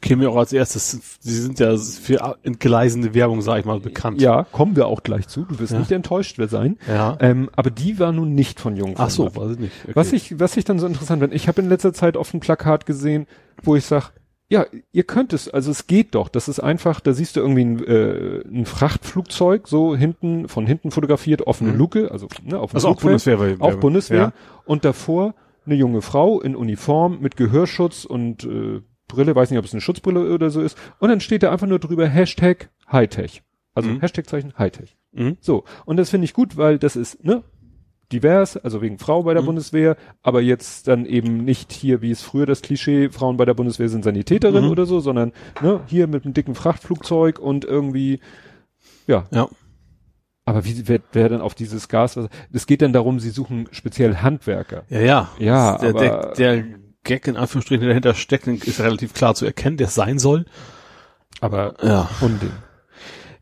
käme mir auch als erstes, sie sind ja für entgleisende Werbung, sag ich mal, bekannt. Ja, kommen wir auch gleich zu. Du wirst Ja. nicht enttäuscht sein. Ja. Ähm, aber die war nun nicht von Jung von Ach so, Matt. weiß ich nicht. Okay. Was ich, was ich dann so interessant finde, ich habe in letzter Zeit oft ein Plakat gesehen, wo ich sag, ja, ihr könnt es, also es geht doch. Das ist einfach, da siehst du irgendwie ein, äh, ein Frachtflugzeug, so hinten, von hinten fotografiert, offene Mhm. Luke, also ne, auf also auch Bundeswehr, weil, auch Bundeswehr. Ja. Und davor eine junge Frau in Uniform mit Gehörschutz und äh, Brille, weiß nicht, ob es eine Schutzbrille oder so ist. Und dann steht da einfach nur drüber Hashtag Hightech. Also Mhm. Hashtag-Zeichen Hightech. Mhm. So, und das finde ich gut, weil das ist, ne, divers, also wegen Frau bei der Mhm. Bundeswehr, aber jetzt dann eben nicht hier, wie es früher das Klischee, Frauen bei der Bundeswehr sind Sanitäterin Mhm. oder so, sondern ne, hier mit einem dicken Frachtflugzeug und irgendwie, ja. Ja. Aber wie wer, wer dann auf dieses Gas, es geht dann darum, sie suchen speziell Handwerker. Ja, ja. Ja, der, aber- der, der Gag in Anführungsstrichen, der dahinter steckt, ist relativ klar zu erkennen, der es sein soll. Aber Ja. Unding.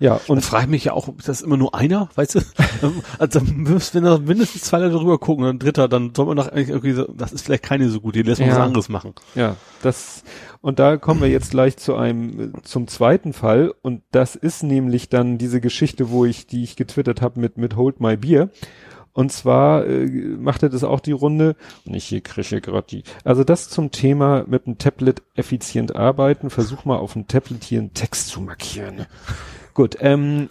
Ja, Und frage mich ja auch, ist das immer nur einer, weißt du? also müssen wenn da mindestens zwei Leute drüber gucken und ein dritter, dann soll man doch eigentlich irgendwie so, das ist vielleicht keine so gute Idee, lässt man Ja. was anderes machen. Ja, das und da kommen wir jetzt gleich zu einem zum zweiten Fall und das ist nämlich dann diese Geschichte, wo ich die ich getwittert habe mit mit Hold My Beer und zwar äh, macht er das auch die Runde und ich hier kriege gerade die also das zum Thema mit dem Tablet effizient arbeiten, versuch mal auf dem Tablet hier einen Text zu markieren. Gut, ähm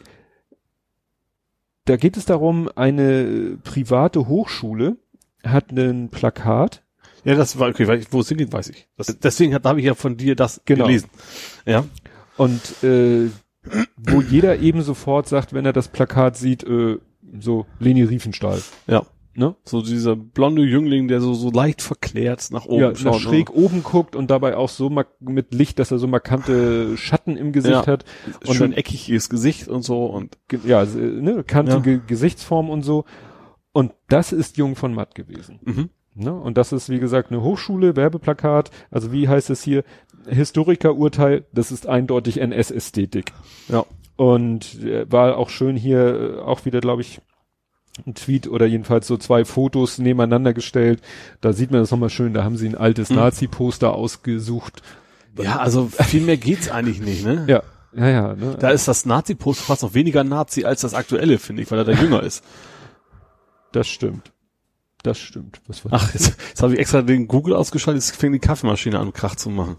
da geht es darum, eine private Hochschule hat ein Plakat Ja, das war, okay, weil ich, wo es hingeht, weiß ich. Das, deswegen hat- habe ich ja von dir das Genau. gelesen. Ja. Und äh, wo jeder eben sofort sagt, wenn er das Plakat sieht, äh, so Leni Riefenstahl. Ja. Ne? So dieser blonde Jüngling, der so, so leicht verklärt nach oben ja, schaut. nach schräg oben guckt und dabei auch so mit Licht, dass er so markante Schatten im Gesicht Ja. hat. Und schön dann, eckiges Gesicht und so und ja, ne, kantige Gesichtsform und so. Und das ist Jung von Matt gewesen. mhm. Ne? Und das ist, wie gesagt, eine Hochschule, Werbeplakat. Also wie heißt es hier? Historikerurteil, das ist eindeutig NS-Ästhetik. ja. Und äh, war auch schön hier, äh, auch wieder, glaube ich, ein Tweet oder jedenfalls so zwei Fotos nebeneinander gestellt. Da sieht man das nochmal schön, da haben sie ein altes Mhm. Nazi-Poster ausgesucht. Ja, also viel mehr geht's eigentlich nicht, ne? Ja, ja, ja. Ne? Da ist das Nazi-Poster fast noch weniger Nazi als das aktuelle, finde ich, weil er da jünger ist. das stimmt. Das stimmt. War Ach, jetzt, jetzt habe ich extra den Google ausgeschaltet, jetzt fängt die Kaffeemaschine an, Krach zu machen.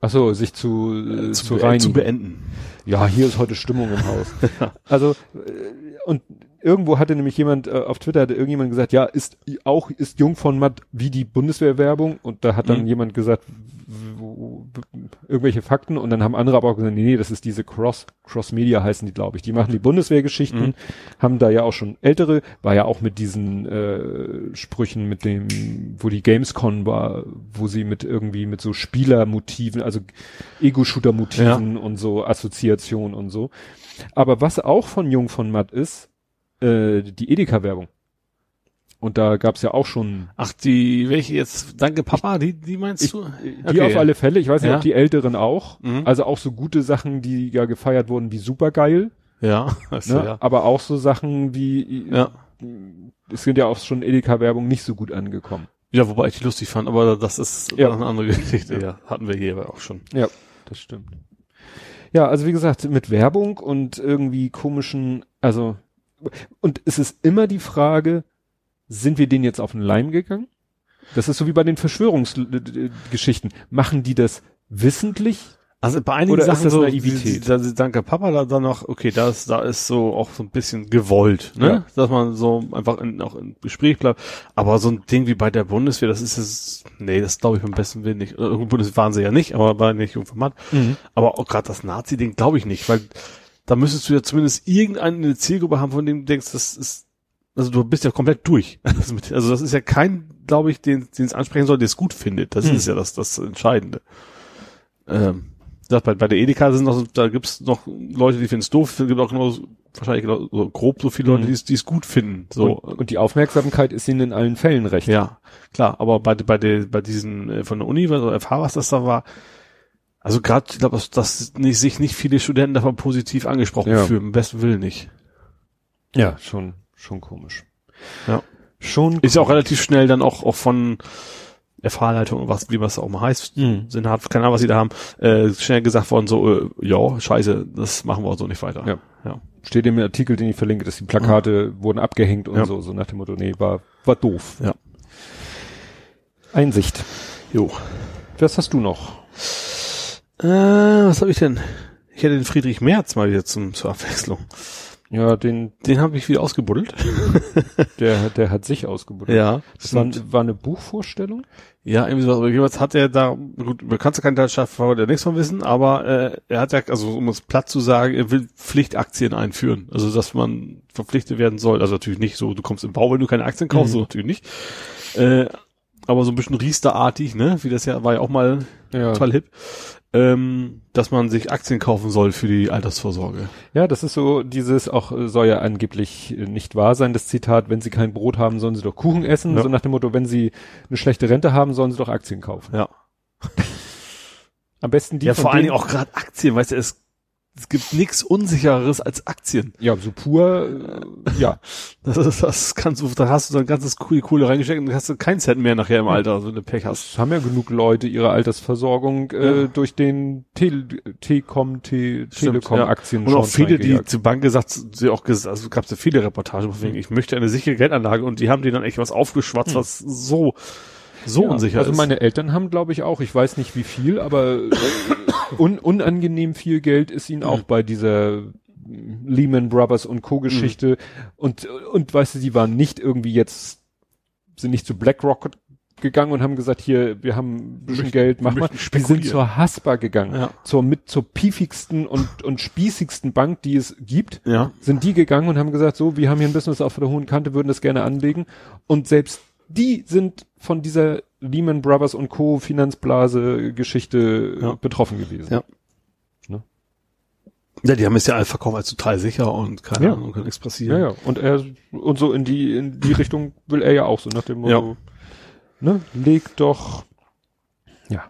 Ach so, sich zu, äh, zu, be- reinigen. zu beenden. Ja, hier ist heute Stimmung im Haus. Also, äh, und irgendwo hatte nämlich jemand äh, auf Twitter hatte irgendjemand gesagt, ja, ist auch ist Jung von Matt wie die Bundeswehrwerbung und da hat dann Mhm. jemand gesagt irgendwelche Fakten und dann haben andere aber auch gesagt, nee, nee, das ist diese Cross Cross Media heißen die, glaube ich. Die machen die Bundeswehrgeschichten, Mhm. haben da ja auch schon ältere, war ja auch mit diesen äh, Sprüchen mit dem wo die Gamescon war, wo sie mit irgendwie mit so Spielermotiven, also Ego-Shooter Motiven und so Assoziationen und so. Aber was auch von Jung von Matt ist, äh, die Edeka-Werbung. Und da gab's ja auch schon Ach, die, welche jetzt, danke Papa, die, die meinst ich, du? die Okay. auf alle Fälle, ich weiß nicht, Ja. ob die Älteren auch. Mhm. Also auch so gute Sachen, die ja gefeiert wurden, wie supergeil. Ja, also, Ne? ja. Aber auch so Sachen wie, Ja. es sind ja auch schon Edeka-Werbung nicht so gut angekommen. Ja, wobei ich die lustig fand, aber das ist Ja. eine andere Geschichte, ja. Hatten wir hier aber auch schon. Ja, das stimmt. Ja, also wie gesagt, mit Werbung und irgendwie komischen, also, und es ist immer die Frage, sind wir denen jetzt auf den Leim gegangen? Das ist so wie bei den Verschwörungsgeschichten. Machen die das wissentlich? Also bei einigen Oder ist Sachen das so, Naivität? da- danke Papa, da dann noch, okay, da ist, da ist so auch so ein bisschen gewollt, ne? Ja. Dass man so einfach in, auch im Gespräch bleibt. Aber so ein Ding wie bei der Bundeswehr, das ist es, nee, das glaube ich beim besten Willen nicht. Äh, Bundeswehr waren sie ja nicht, aber war nicht Jungformat. Aber auch gerade das Nazi-Ding glaube ich nicht, weil da müsstest du ja zumindest irgendeine Zielgruppe haben, von dem du denkst, das ist, also du bist ja komplett durch. Also Also das ist ja kein, glaube ich, den den es ansprechen soll, der es gut findet. Das Hm. ist ja das, das Entscheidende. Ähm, bei, bei der Edeka sind noch, so- da gibt's noch Leute, die finden es doof, es gibt auch genau wahrscheinlich genau so grob so viele Leute, Mhm. die es- gut finden. So, Und, und die Aufmerksamkeit ist ihnen in allen Fällen recht. ja, klar, aber bei, bei, der, bei diesen äh, von der Uni, oder FH, was das da war, also gerade, ich glaube, dass, dass nicht, sich nicht viele Studenten davon positiv angesprochen Ja. fühlen, im besten Willen nicht. Ja, schon, schon komisch. Ja. Schon. Ist ja auch relativ schnell dann auch, auch von FH-Leitung, was, wie was auch mal heißt, Mhm. Senat, keine Ahnung, was sie da haben, äh, schnell gesagt worden, so, äh, ja, scheiße, das machen wir so nicht weiter. Ja. ja. Steht im Artikel, den ich verlinke, dass die Plakate wurden abgehängt und Ja. so, so nach dem Motto, nee, war, war doof. Ja. Einsicht. Jo. Was hast du noch? Äh, was habe ich denn? Ich hätte den Friedrich Merz mal wieder zum, zur Abwechslung. Ja, den, Den habe ich wieder ausgebuddelt. der, der hat sich ausgebuddelt. Ja. Das war, war eine Buchvorstellung? Ja, irgendwie so, aber jeweils hat er da, gut, man kann ja keinen Teilschaft ja nichts von wissen, aber äh, er hat ja, also um es platt zu sagen, er will Pflichtaktien einführen. Also dass man verpflichtet werden soll. Also natürlich nicht so, du kommst im Bau, wenn du keine Aktien kaufst, Mhm. so natürlich nicht. Äh, aber so ein bisschen Riester-artig, ne? Wie das ja war ja auch mal Ja. total hip. Ähm, dass man sich Aktien kaufen soll für die Altersvorsorge. Ja, das ist so dieses, auch äh, soll ja angeblich äh, nicht wahr sein, das Zitat, wenn sie kein Brot haben, sollen sie doch Kuchen essen. Ja. So nach dem Motto, wenn sie eine schlechte Rente haben, sollen sie doch Aktien kaufen. Ja. Am besten die ja, vor allen Dingen auch gerade Aktien, weißt du, es, es gibt nichts unsichereres als Aktien. Ja, so pur, äh, ja. Das, ist, das kannst du, da hast du dein ganzes coole Kohle reingesteckt und hast du keinen Cent mehr nachher im Alter, wenn du Pech hast. Es haben ja genug Leute ihre Altersversorgung äh, Ja. durch den Tel Telekom, Te Stimmt, Telekom-Aktien Und auch viele, die zur Bank gesagt, sie auch gesagt, also gab es ja viele Reportagen, wegen, ich möchte eine sichere Geldanlage und die haben dir dann echt was aufgeschwatzt, was so, so Ja, unsicher also ist. meine Eltern haben, glaube ich, auch, ich weiß nicht wie viel, aber äh, un unangenehm viel Geld ist ihnen auch bei dieser Lehman Brothers und Co. Geschichte. Und, und weißt du, die waren nicht irgendwie jetzt, sind nicht zu BlackRock gegangen und haben gesagt, hier, wir haben ein bisschen möchten- Geld, mach wir mal. Die sind zur Haspa gegangen. Ja. Zur mit zur piefigsten und, und spießigsten Bank, die es gibt ja. sind die gegangen und haben gesagt, so, wir haben hier ein Business auf der hohen Kante, würden das gerne anlegen. Und selbst die sind von dieser Lehman Brothers und Co. Finanzblase Geschichte äh, Ja. betroffen gewesen. Ja. Ja, die haben es ja alle verkauft als total sicher und keine Ja. Ahnung, kann nichts Ja, passieren. ja. Und er, und so in die, in die Richtung will er ja auch so nach dem Motto, ne, legt doch, ja,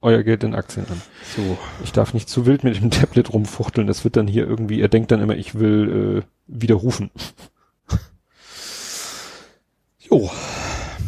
euer Geld in Aktien an. So. Ich darf nicht zu wild mit dem Tablet rumfuchteln, das wird dann hier irgendwie, er denkt dann immer, ich will, äh, widerrufen. Jo.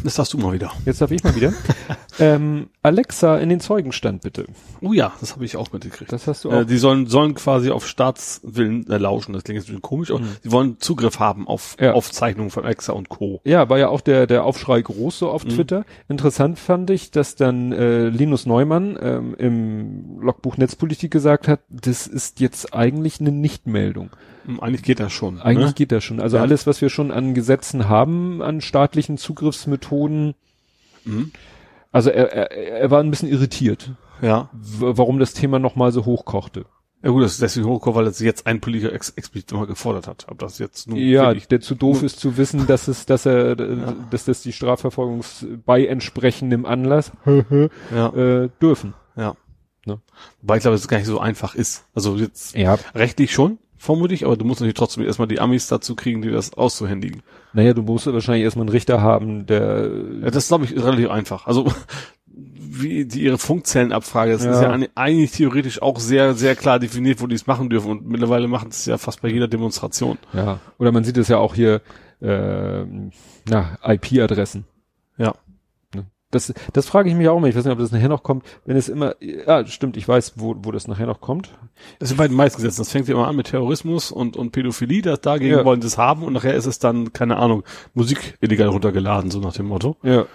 Das darfst du mal wieder. Jetzt darf ich mal wieder. ähm, Alexa in den Zeugenstand bitte. Oh ja, das habe ich auch mitgekriegt. Das hast du auch. Äh, die sollen, sollen quasi auf Staatswillen äh, lauschen. Das klingt jetzt ein bisschen komisch, aber die wollen Zugriff haben auf Ja. Aufzeichnungen von Alexa und Co. ja, war ja auch der, der Aufschrei groß so auf Mhm. Twitter. Interessant fand ich, dass dann äh, Linus Neumann ähm, im Logbuch Netzpolitik gesagt hat, das ist jetzt eigentlich eine Nichtmeldung. Hm, Eigentlich geht das schon. Eigentlich ne? geht das schon. Also Ja. alles, was wir schon an Gesetzen haben, an staatlichen Zugriffsmethoden. Mhm. Also er, er, er war ein bisschen irritiert, Ja. warum das Thema nochmal so hochkochte. Ja gut, das ist deswegen hochgekommen, weil es jetzt ein Politiker ex explizit nochmal gefordert hat. Ob das jetzt nun Ja, wirklich- der zu doof ist zu wissen, dass es, dass er, äh, Ja. dass das die Strafverfolgungs bei entsprechendem Anlass ja, äh, dürfen. ja. Ne? Wobei ich glaube, dass es gar nicht so einfach ist. Also jetzt Ja. rechtlich schon, vermutlich, aber du musst natürlich trotzdem erstmal die Amis dazu kriegen, die das auszuhändigen. Naja, du musst wahrscheinlich erstmal einen Richter haben, der Ja, das glaube ich ist relativ einfach. Also wie die ihre Funkzellenabfrage, das ist Ja. ja eig- eigentlich theoretisch auch sehr, sehr klar definiert, wo die es machen dürfen. Und mittlerweile machen es ja fast bei jeder Demonstration. Ja, oder man sieht es ja auch hier, ähm, na, IP-Adressen. Das, das frage ich mich auch immer. Ich weiß nicht, ob das nachher noch kommt. Wenn es immer, ja, stimmt, ich weiß, wo, wo das nachher noch kommt. Das sind bei den meisten Gesetzen. Das fängt ja immer an mit Terrorismus und, und Pädophilie. Das, dagegen Ja. wollen sie es haben und nachher ist es dann, keine Ahnung, Musik illegal runtergeladen, so nach dem Motto. Ja.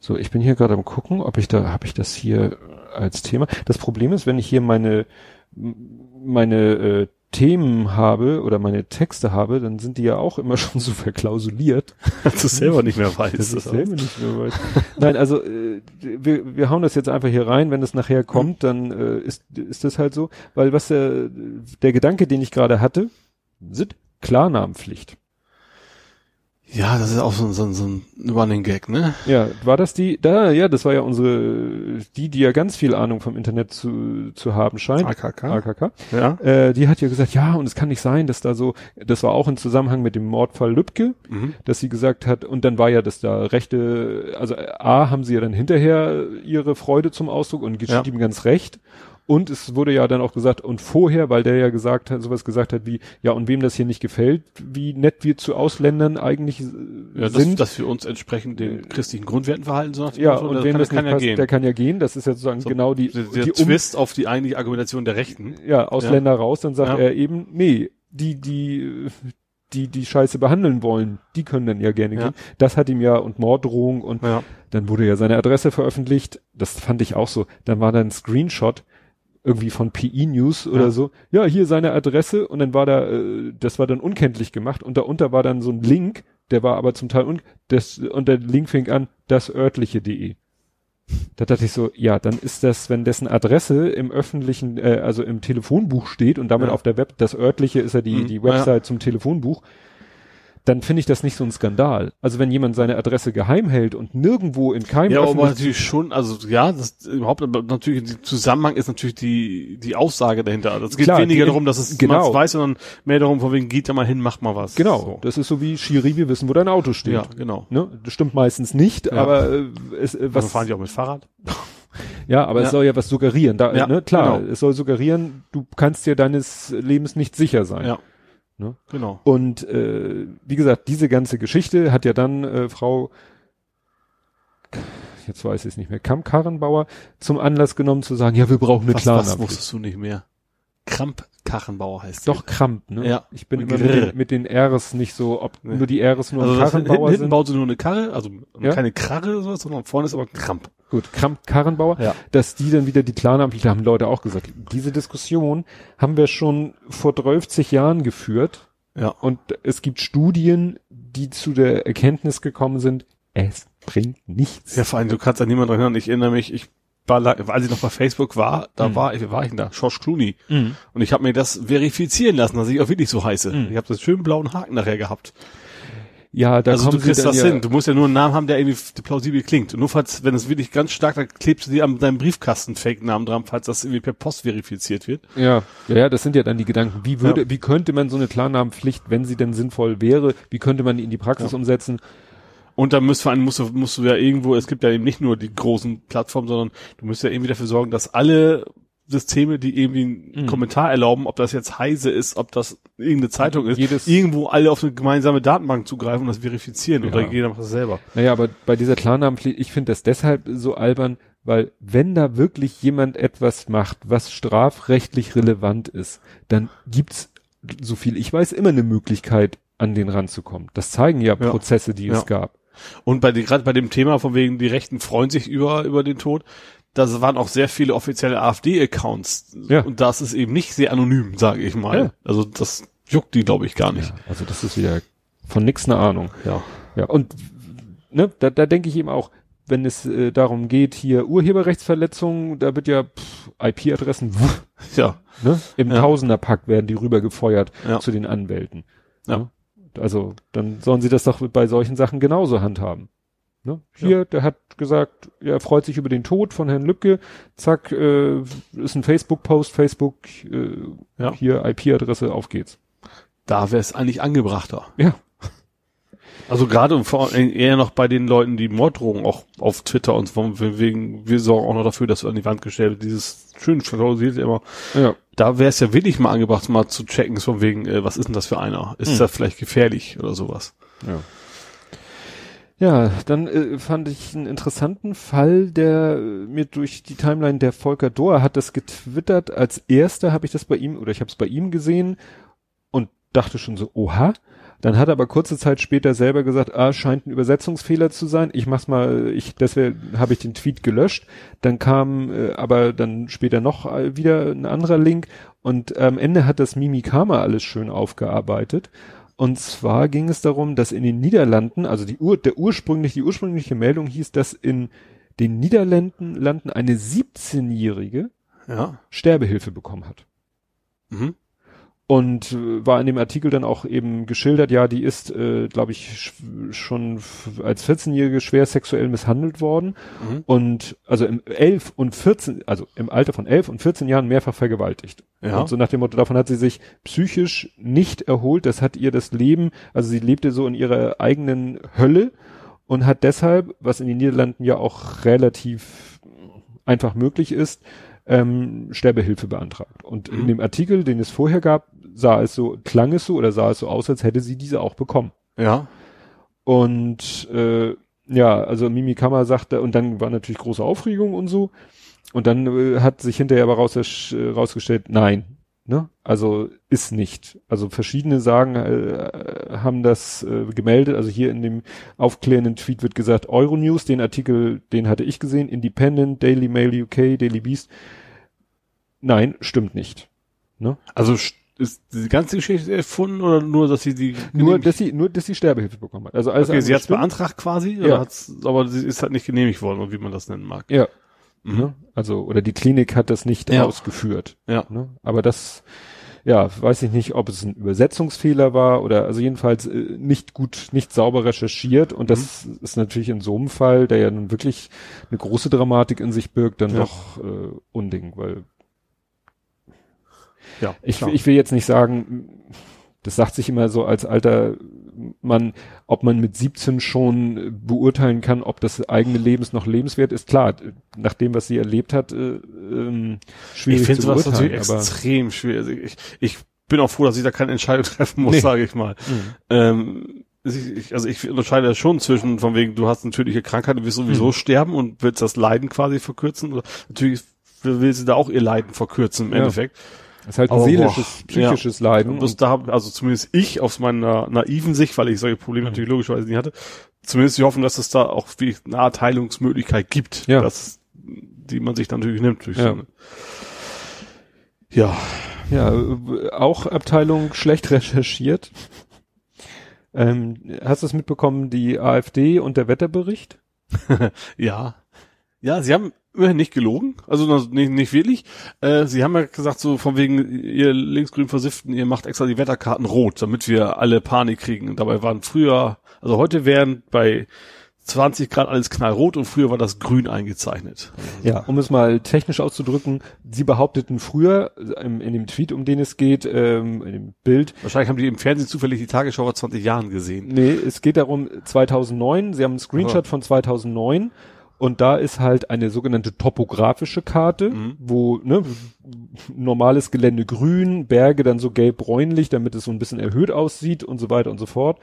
So, ich bin hier gerade am gucken, ob ich da, habe ich das hier als Thema. Das Problem ist, wenn ich hier meine, meine äh, Themen habe oder meine Texte habe, dann sind die ja auch immer schon so verklausuliert. Dass du selber nicht mehr weißt. Das ist selber nicht mehr weiß. Nein, also äh, wir, wir hauen das jetzt einfach hier rein. Wenn es nachher kommt, dann äh, ist, ist das halt so. Weil was der, der Gedanke, den ich gerade hatte, sind Klarnamenpflicht. Ja, das ist auch so, ein- so, ein- so ein Running Gag, ne? Ja, war das die? Da, ja, das war ja unsere, die, die ja ganz viel Ahnung vom Internet zu, zu haben scheint. AKK. AKK. Ja. Äh, die hat ja gesagt, ja, und es kann nicht sein, dass da so, das war auch im Zusammenhang mit dem Mordfall Lübcke, Mhm. dass sie gesagt hat, und dann war ja das da rechte, also A haben sie ja dann hinterher ihre Freude zum Ausdruck und geschieht Ja. ihm ganz recht. Und es wurde ja dann auch gesagt, und vorher, weil der ja gesagt hat, sowas gesagt hat wie, ja, und wem das hier nicht gefällt, wie nett wir zu Ausländern eigentlich äh, Ja, das, sind. dass wir uns entsprechend den christlichen Grundwerten verhalten, so nach dem ja, Motto, und wem das nicht kann passt, der kann ja gehen. Das ist ja sozusagen So, genau die, der, der die um, Twist auf die eigentliche Argumentation der Rechten. ja, Ausländer raus, dann sagt Ja. er eben, nee, die, die, die, die Scheiße behandeln wollen, die können dann ja gerne Ja. gehen. Das hat ihm ja und Morddrohung und Ja. dann wurde ja seine Adresse veröffentlicht. Das fand ich auch so. Dann war da ein Screenshot irgendwie von PE News oder Ja. so. Ja, hier seine Adresse und dann war da, äh, das war dann unkenntlich gemacht und darunter war dann so ein Link, der war aber zum Teil un das und der Link fing an das örtliche.de. Da dachte ich so, ja, dann ist das, wenn dessen Adresse im öffentlichen, äh, also im Telefonbuch steht und damit Ja. auf der Web, das örtliche ist ja die, Mhm. die Ja, Website zum Telefonbuch, dann finde ich das nicht so ein Skandal. Also wenn jemand seine Adresse geheim hält und nirgendwo in keinem Ja, aber natürlich schon, also ja, das überhaupt, aber natürlich im Zusammenhang ist natürlich die die Aussage dahinter. Also es geht Klar, weniger die- darum, dass es genau. man weiß, sondern mehr darum, von wegen geht da mal hin, macht mal was. Genau, So. das ist so wie Schiri, wir wissen, wo dein Auto steht. Ja, genau. Ne? Das stimmt meistens nicht, Ja. aber äh, es, äh, Was was fahren die auch mit Fahrrad? ja, aber Ja. es soll ja was suggerieren. Da, Ja, ne? Klar, genau. es soll suggerieren, du kannst dir deines Lebens nicht sicher sein. Ja. Ne? Genau. Und äh, wie gesagt, diese ganze Geschichte hat ja dann äh, Frau, jetzt weiß ich es nicht mehr, Kamp-Karrenbauer zum Anlass genommen zu sagen, ja, wir brauchen eine was Klarnamenpflicht. wusstest du nicht mehr? Kramp-Karrenbauer heißt Doch Kramp, ne? Ja. Ich bin immer mit mit den Rs nicht so, ob Nee. nur die Rs nur Also Karrenbauer hinten sind. baut sie nur eine Karre, also Ja. keine Karre oder sowas, sondern vorne ist aber Kramp. Gut, Kramp Karrenbauer, Ja. dass die dann wieder die Klarnamenpflicht haben Leute auch gesagt. Diese Diskussion haben wir schon vor 30 Jahren geführt Ja. und es gibt Studien, die zu der Erkenntnis gekommen sind, es bringt nichts. Ja, vor allem, du kannst an niemanden hören. Ich erinnere mich, ich als ich noch bei Facebook war, da Mhm. war war ich denn da? George Clooney. Und ich habe mir das verifizieren lassen, dass ich auch wirklich so heiße. Mhm. Ich habe das schönen blauen Haken nachher gehabt. Ja, da also du kriegst das ja, hin. Du musst ja nur einen Namen haben, der irgendwie plausibel klingt. Und nur falls, wenn es wirklich ganz stark, dann klebst du dir an deinem Briefkasten Fake-Namen dran, falls das irgendwie per Post verifiziert wird. Ja, ja, ja, das sind ja dann die Gedanken. Wie würde, wie könnte man so eine Klarnamenpflicht, wenn sie denn sinnvoll wäre, wie könnte man die in die Praxis umsetzen? Und dann musst, vor allem musst du, musst du ja irgendwo, es gibt ja eben nicht nur die großen Plattformen, sondern du musst ja irgendwie dafür sorgen, dass alle Systeme, die irgendwie einen Mhm. Kommentar erlauben, ob das jetzt Heise ist, ob das irgendeine Zeitung ist, Jedes- irgendwo alle auf eine gemeinsame Datenbank zugreifen und das verifizieren Ja. oder jeder macht das selber. Naja, aber bei dieser Klarnamenpflicht, ich finde das deshalb so albern, weil wenn da wirklich jemand etwas macht, was strafrechtlich relevant ist, dann gibt's, so viel ich weiß, immer eine Möglichkeit, an den ranzukommen. Das zeigen ja, Ja. Prozesse, die Ja. es gab. Und bei gerade bei dem Thema von wegen die Rechten freuen sich über über den Tod, da waren auch sehr viele offizielle AfD-Accounts Ja. und das ist eben nicht sehr anonym, sage ich mal. Ja. Also das juckt die, glaube ich, gar nicht. Ja, also das ist wieder von nix eine Ahnung. Ja. Ja, und ne, da, da denke ich eben auch, wenn es äh, darum geht, hier Urheberrechtsverletzungen, da wird ja IP-Adressen Ja. ne, im Ja. Tausenderpack werden die rübergefeuert Ja. zu den Anwälten. Ja. Also dann sollen sie das doch bei solchen Sachen genauso handhaben. Ne? Hier, der hat gesagt, er freut sich über den Tod von Herrn Lübcke. Zack, äh, ist ein Facebook-Post, Facebook, äh, Ja. hier IP-Adresse, auf geht's. Da wäre es eigentlich angebrachter. Ja. Also gerade und vor allem eher noch bei den Leuten, die Morddrohungen auch auf Twitter und von wegen, wir sorgen auch noch dafür, dass du an die Wand gestellt wird, dieses schön verklausulierte immer. Ja. Da wäre es ja wirklich mal angebracht, mal zu checken, von wegen, äh, was ist denn das für einer? Ist Hm. das vielleicht gefährlich oder sowas? Ja. Ja, dann äh, fand ich einen interessanten Fall, der äh, mir durch die Timeline der Volker Dohr hat das getwittert. Als erster habe ich das bei ihm oder ich habe es bei ihm gesehen und dachte schon so, oha. Dann hat er aber kurze Zeit später selber gesagt, ah, scheint ein Übersetzungsfehler zu sein. Ich mach's mal, ich deswegen habe ich den Tweet gelöscht. Dann kam äh, aber dann später noch äh, wieder ein anderer Link und am Ende hat das Mimikama alles schön aufgearbeitet. Und zwar ging es darum, dass in den Niederlanden, also die Ur, der ursprünglich, die ursprüngliche Meldung hieß, dass in den Niederlanden Landen eine 17-jährige Ja. Sterbehilfe bekommen hat. Mhm. Und äh, war in dem Artikel dann auch eben geschildert, ja, die ist, äh, glaube ich, sch- schon als 14-Jährige schwer sexuell misshandelt worden Mhm. und also im 11 und 14, also im Alter von 11 und 14 Jahren mehrfach vergewaltigt. Ja. Und so nach dem Motto, davon hat sie sich psychisch nicht erholt, das hat ihr das Leben, also sie lebte so in ihrer eigenen Hölle und hat deshalb, was in den Niederlanden ja auch relativ einfach möglich ist, ähm, Sterbehilfe beantragt. Und in Mhm. dem Artikel, den es vorher gab, sah es so, klang es so oder sah es so aus, als hätte sie diese auch bekommen. Ja. Und äh, ja, also Mimikama sagte, und dann war natürlich große Aufregung und so. Und dann äh, hat sich hinterher aber raus, äh, rausgestellt, nein, ne? Also ist nicht. Also verschiedene sagen, äh, haben das äh, gemeldet. Also hier in dem aufklärenden Tweet wird gesagt, Euronews, den Artikel, den hatte ich gesehen, Independent, Daily Mail UK, Daily Beast. Nein, stimmt nicht. Ne? Also st- ist die ganze Geschichte erfunden oder nur, dass sie die Nur, dass sie, nur, dass sie Sterbehilfe bekommen hat. Also alles okay, sie hat's stimmt. beantragt quasi, Ja. hat's, aber sie ist halt nicht genehmigt worden, oder wie man das nennen mag. Ja. Mhm. Ne? Also, oder die Klinik hat das nicht Ja. ausgeführt. Ja. Ne? Aber das, ja, weiß ich nicht, ob es ein Übersetzungsfehler war oder also jedenfalls äh, nicht gut, nicht sauber recherchiert. Und das Mhm. ist natürlich in so einem Fall, der ja nun wirklich eine große Dramatik in sich birgt, dann Ja. doch äh, Unding, weil Ja. ich, klar. ich will jetzt nicht sagen, das sagt sich immer so als alter Mann, ob man mit 17 schon beurteilen kann, ob das eigene Lebens noch lebenswert ist. Klar, nach dem, was sie erlebt hat, äh, ähm, schwierig ich finde zu beurteilen. natürlich aber, extrem schwer. Also ich, ich bin auch froh, dass ich da keine Entscheidung treffen muss, Nee. sage ich mal. Mhm. Ähm, ich, ich- also ich unterscheide schon zwischen, von wegen, du hast natürliche Krankheit, du wirst sowieso Mhm. sterben und willst das Leiden quasi verkürzen. Oder natürlich will sie da auch ihr Leiden verkürzen im Ja. Endeffekt. Das ist halt ein Aber seelisches, boah, psychisches Leiden. Bloß da hab, also zumindest ich aus meiner naiven Sicht, weil ich solche Probleme natürlich logischerweise nie hatte, zumindest die hoffen, dass es da auch wie eine Art Heilungsmöglichkeit gibt, Ja. dass, die man sich dann natürlich nimmt durch Ja. so. Ja, Ja, äh, auch Abteilung schlecht recherchiert. Ähm, hast du es mitbekommen, die AfD und der Wetterbericht? ja. Ja, sie haben nicht gelogen, also nicht, nicht wirklich. Äh, sie haben ja gesagt, so von wegen, ihr linksgrün Versifften, ihr macht extra die Wetterkarten rot, damit wir alle Panik kriegen. Und dabei waren früher, also heute wären bei 20 Grad alles knallrot und früher war das grün eingezeichnet. Ja, um es mal technisch auszudrücken, sie behaupteten früher äh, im, in dem Tweet, um den es geht, ähm, in dem Bild, Wahrscheinlich haben die im Fernsehen zufällig die Tagesschau vor 20 Jahren gesehen. nee, es geht darum 2009, sie haben einen Screenshot von 2009 und da ist halt eine sogenannte topografische Karte, Mhm. wo ne, normales Gelände grün, Berge dann so gelb-bräunlich, damit es so ein bisschen erhöht aussieht und so weiter und so fort.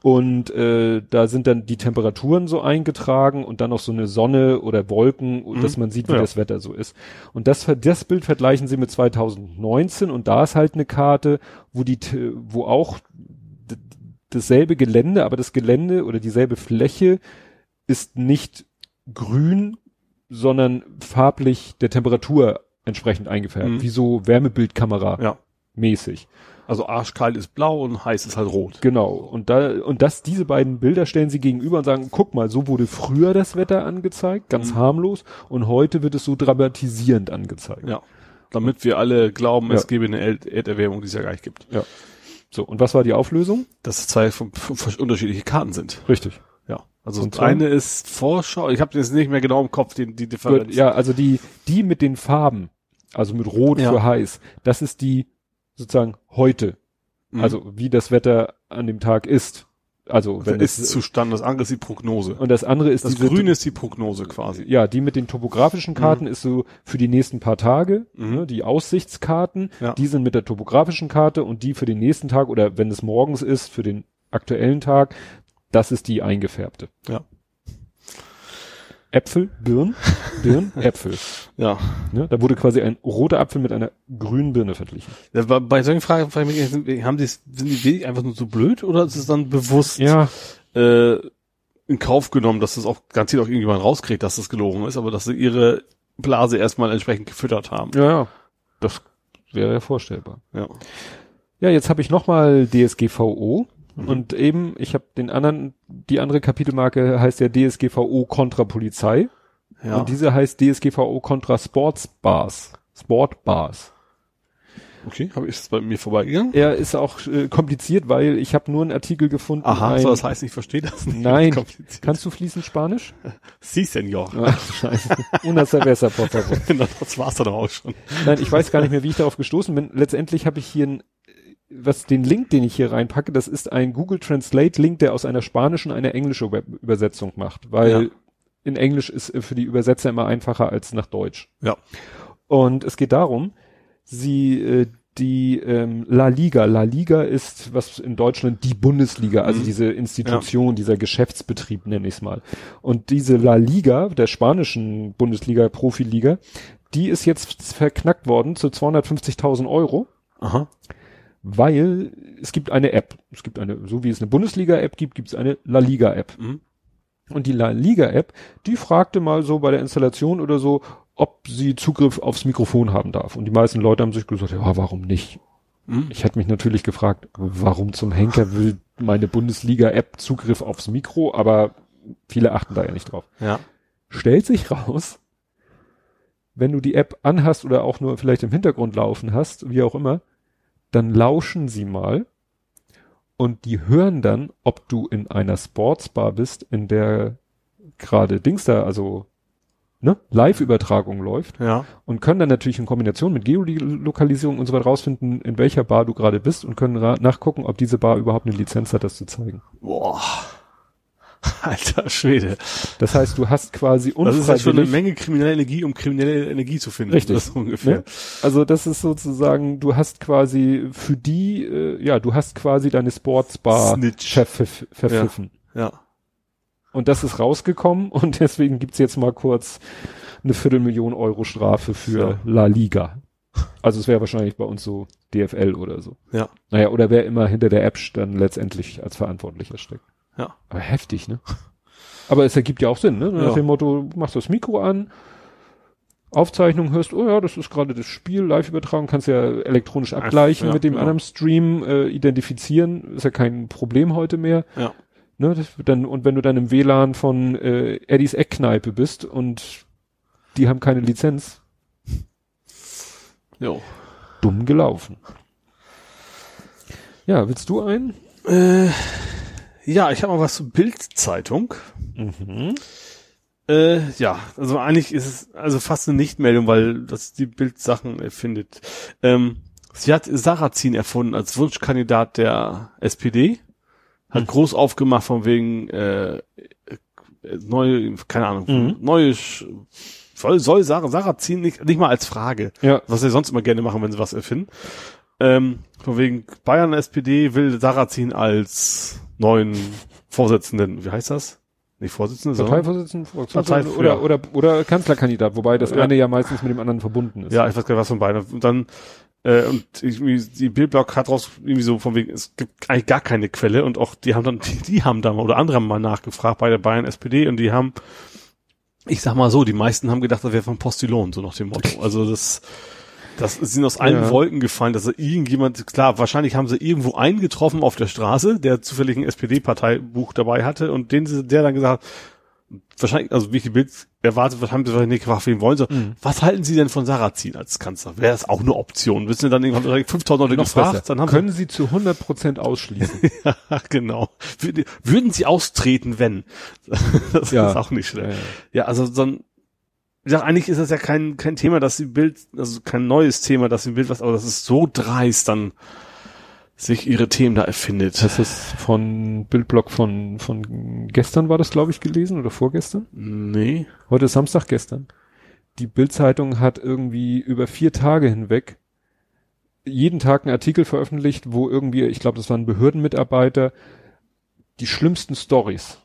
Und äh, da sind dann die Temperaturen so eingetragen und dann noch so eine Sonne oder Wolken, Mhm. dass man sieht, wie Ja. das Wetter so ist. Und das, das Bild vergleichen sie mit 2019 und da ist halt eine Karte, wo die, wo auch dasselbe Gelände, aber das Gelände oder dieselbe Fläche ist nicht grün, sondern farblich der Temperatur entsprechend eingefärbt, Mhm. wie so Wärmebildkamera Ja. mäßig. Also arschkalt ist blau und heiß ist halt rot. Genau. Und da, und das, diese beiden Bilder stellen sie gegenüber und sagen, guck mal, so wurde früher das Wetter angezeigt, ganz Mhm. harmlos, und heute wird es so dramatisierend angezeigt. Ja. Damit wir alle glauben, Ja. es gäbe eine Erd- Erderwärmung, die es ja gar nicht gibt. Ja. So, und was war die Auflösung? Dass es zwei unterschiedliche Karten sind. Richtig. Also das eine ist Vorschau, ich habe jetzt nicht mehr genau im Kopf die, die Differenz. Ja, also die, die mit den Farben, also mit Rot Ja. für heiß, das ist die sozusagen heute. Mhm. Also wie das Wetter an dem Tag ist. Also wenn ist es, Zustand, das andere ist die Prognose. und das andere ist Das diese, Grüne ist die Prognose quasi. ja, die mit den topografischen Karten ist so für die nächsten paar Tage, Mhm. ne, die Aussichtskarten, Ja. die sind mit der topografischen Karte und die für den nächsten Tag oder wenn es morgens ist, für den aktuellen Tag, das ist die eingefärbte. Ja. Äpfel, Birn, Birn, Äpfel. Ja. Ne? Da wurde quasi ein roter Apfel mit einer grünen Birne verglichen. Ja, bei- solchen Fragen frage ich mich, sind- haben die, sind die einfach nur so blöd oder ist es dann bewusst Ja, äh, in Kauf genommen, dass das auch garantiert auch irgendjemand rauskriegt, dass das gelogen ist, aber dass sie ihre Blase erstmal entsprechend gefüttert haben. ja, ja. Das wäre ja vorstellbar. Ja. Ja, jetzt habe ich nochmal DSGVO und eben, ich habe den anderen, die andere Kapitelmarke heißt ja DSGVO kontra Polizei Ja. und diese heißt DSGVO kontra Sportsbars. Sportbars. okay, habe ich es bei mir vorbeigegangen? Er ist auch äh, kompliziert, weil ich habe nur einen Artikel gefunden. Aha, ein, so das heißt, ich verstehe das nicht. Nein. Kannst du fließend Spanisch? Sie, Senor. Ach, scheiße. Una cerveza, por favor. das war's dann auch schon. Nein, ich weiß gar nicht mehr, wie ich darauf gestoßen bin. Letztendlich habe ich hier ein, was den Link, den ich hier reinpacke, das ist ein Google Translate Link, der aus einer spanischen eine englische Web Übersetzung macht, weil Ja. in Englisch ist für die Übersetzer immer einfacher als nach Deutsch. Ja. Und es geht darum, sie äh, die ähm, La Liga, La Liga ist was in Deutschland die Bundesliga, also Mhm. diese Institution, dieser Geschäftsbetrieb nenne ich es mal. Und diese La Liga, der spanischen Bundesliga, Profiliga, die ist jetzt verknackt worden zu 250.000 Euro, Aha. Weil es gibt eine App. Es gibt eine, so wie es eine Bundesliga-App gibt, gibt es eine La Liga-App. Mhm. Und die La Liga-App, die fragte mal so bei der Installation oder so, ob sie Zugriff aufs Mikrofon haben darf. Und die meisten Leute haben sich gesagt, ja, warum nicht? Mhm. Ich hätte mich natürlich gefragt, warum zum Henker will meine Bundesliga-App Zugriff aufs Mikro, aber viele achten da ja nicht drauf. Ja. Stellt sich raus, wenn du die App anhast oder auch nur vielleicht im Hintergrund laufen hast, wie auch immer, dann lauschen sie mal und die hören dann, ob du in einer Sportsbar bist, in der gerade Dings da, also ne, Live-Übertragung läuft Ja. und können dann natürlich in Kombination mit Geolokalisierung und so weiter rausfinden, in welcher Bar du gerade bist und können nachgucken, ob diese Bar überhaupt eine Lizenz hat, das zu zeigen. Boah. Alter Schwede. Das heißt, du hast quasi Das ist ja schon eine unfreiwillig, Menge kriminelle Energie, um kriminelle Energie zu finden. Richtig. Das ist ungefähr. Ne? also das ist sozusagen, du hast quasi für die, äh, ja, du hast quasi deine Sportsbar verpfiff, verpfiffen. Ja. Und das ist rausgekommen und deswegen gibt's jetzt mal kurz eine Viertelmillion Euro Strafe für Ja. La Liga. Also es wäre wahrscheinlich bei uns so DFL oder so. Ja. Naja, oder wer immer hinter der App dann letztendlich als Verantwortlicher steckt. Ja. Aber heftig, ne? Aber es ergibt ja auch Sinn, ne? Nach Ja. dem Motto, du machst das Mikro an, Aufzeichnung hörst, oh ja, das ist gerade das Spiel, live übertragen, kannst ja elektronisch abgleichen ja, mit dem genau. anderen Stream, äh, identifizieren, ist ja kein Problem heute mehr. Ja. Ne, dann, und wenn du dann im WLAN von äh, Eddies Eckkneipe bist und die haben keine Lizenz, Jo. dumm gelaufen. Ja, willst du einen? Äh, ja, ich habe mal was zur Bild-Zeitung. Mhm. Äh, ja, also eigentlich ist es also fast eine Nichtmeldung, weil das die Bild-Sachen erfindet. Ähm, sie hat Sarrazin erfunden als Wunschkandidat der SPD. Hat groß aufgemacht von wegen äh, neue, keine Ahnung, Mhm. neue soll, soll Sarah, Sarrazin nicht, nicht mal als Frage. Ja. was sie sonst immer gerne machen, wenn sie was erfinden. Ähm, von wegen Bayern SPD will Sarrazin als neuen Vorsitzenden, wie heißt das? Nicht Vorsitzende, sondern Parteivorsitzender, Partei- oder, oder, oder Kanzlerkandidat, wobei das Ja. eine ja meistens mit dem anderen verbunden ist. ja, ich weiß gar nicht, was von beiden. Und dann äh, und irgendwie die Bildblock hat raus irgendwie so von wegen, es gibt eigentlich gar keine Quelle und auch die haben dann, die, die haben da mal oder andere haben mal nachgefragt bei der Bayern SPD und die haben, ich sag mal so, die meisten haben gedacht, das wäre von Postillon, so nach dem Motto. Also das Das ihnen aus allen Ja. Wolken gefallen, dass irgendjemand, klar, wahrscheinlich haben sie irgendwo einen getroffen auf der Straße, der zufällig ein SPD-Parteibuch dabei hatte und den, sie- der dann gesagt hat, wahrscheinlich, also wie ich die Bild erwartet, was haben sie wahrscheinlich nicht gefragt, wen wollen sie? Mhm. Was halten sie denn von Sarrazin als Kanzler? Wäre das auch eine Option? Wissen Sie dann irgendwann direkt 5000 Leute Noch gefragt? besser. Dann haben Können Sie zu 100 Prozent ausschließen. sie, ja, genau. Würde- Würden sie austreten, wenn? Das Ja. ist auch nicht schlecht. Ja, ja. Ja, also so ein, ja, eigentlich ist das ja kein, kein Thema, dass die Bild, also kein neues Thema, dass die Bild was, aber das ist so dreist dann sich ihre Themen da erfindet. Das ist von Bildblock von, von gestern war das, glaube ich, gelesen oder vorgestern? Nee. Heute ist Samstag gestern. Die Bildzeitung hat irgendwie über vier Tage hinweg jeden Tag einen Artikel veröffentlicht, wo irgendwie, ich glaube, das waren Behördenmitarbeiter, die schlimmsten Stories.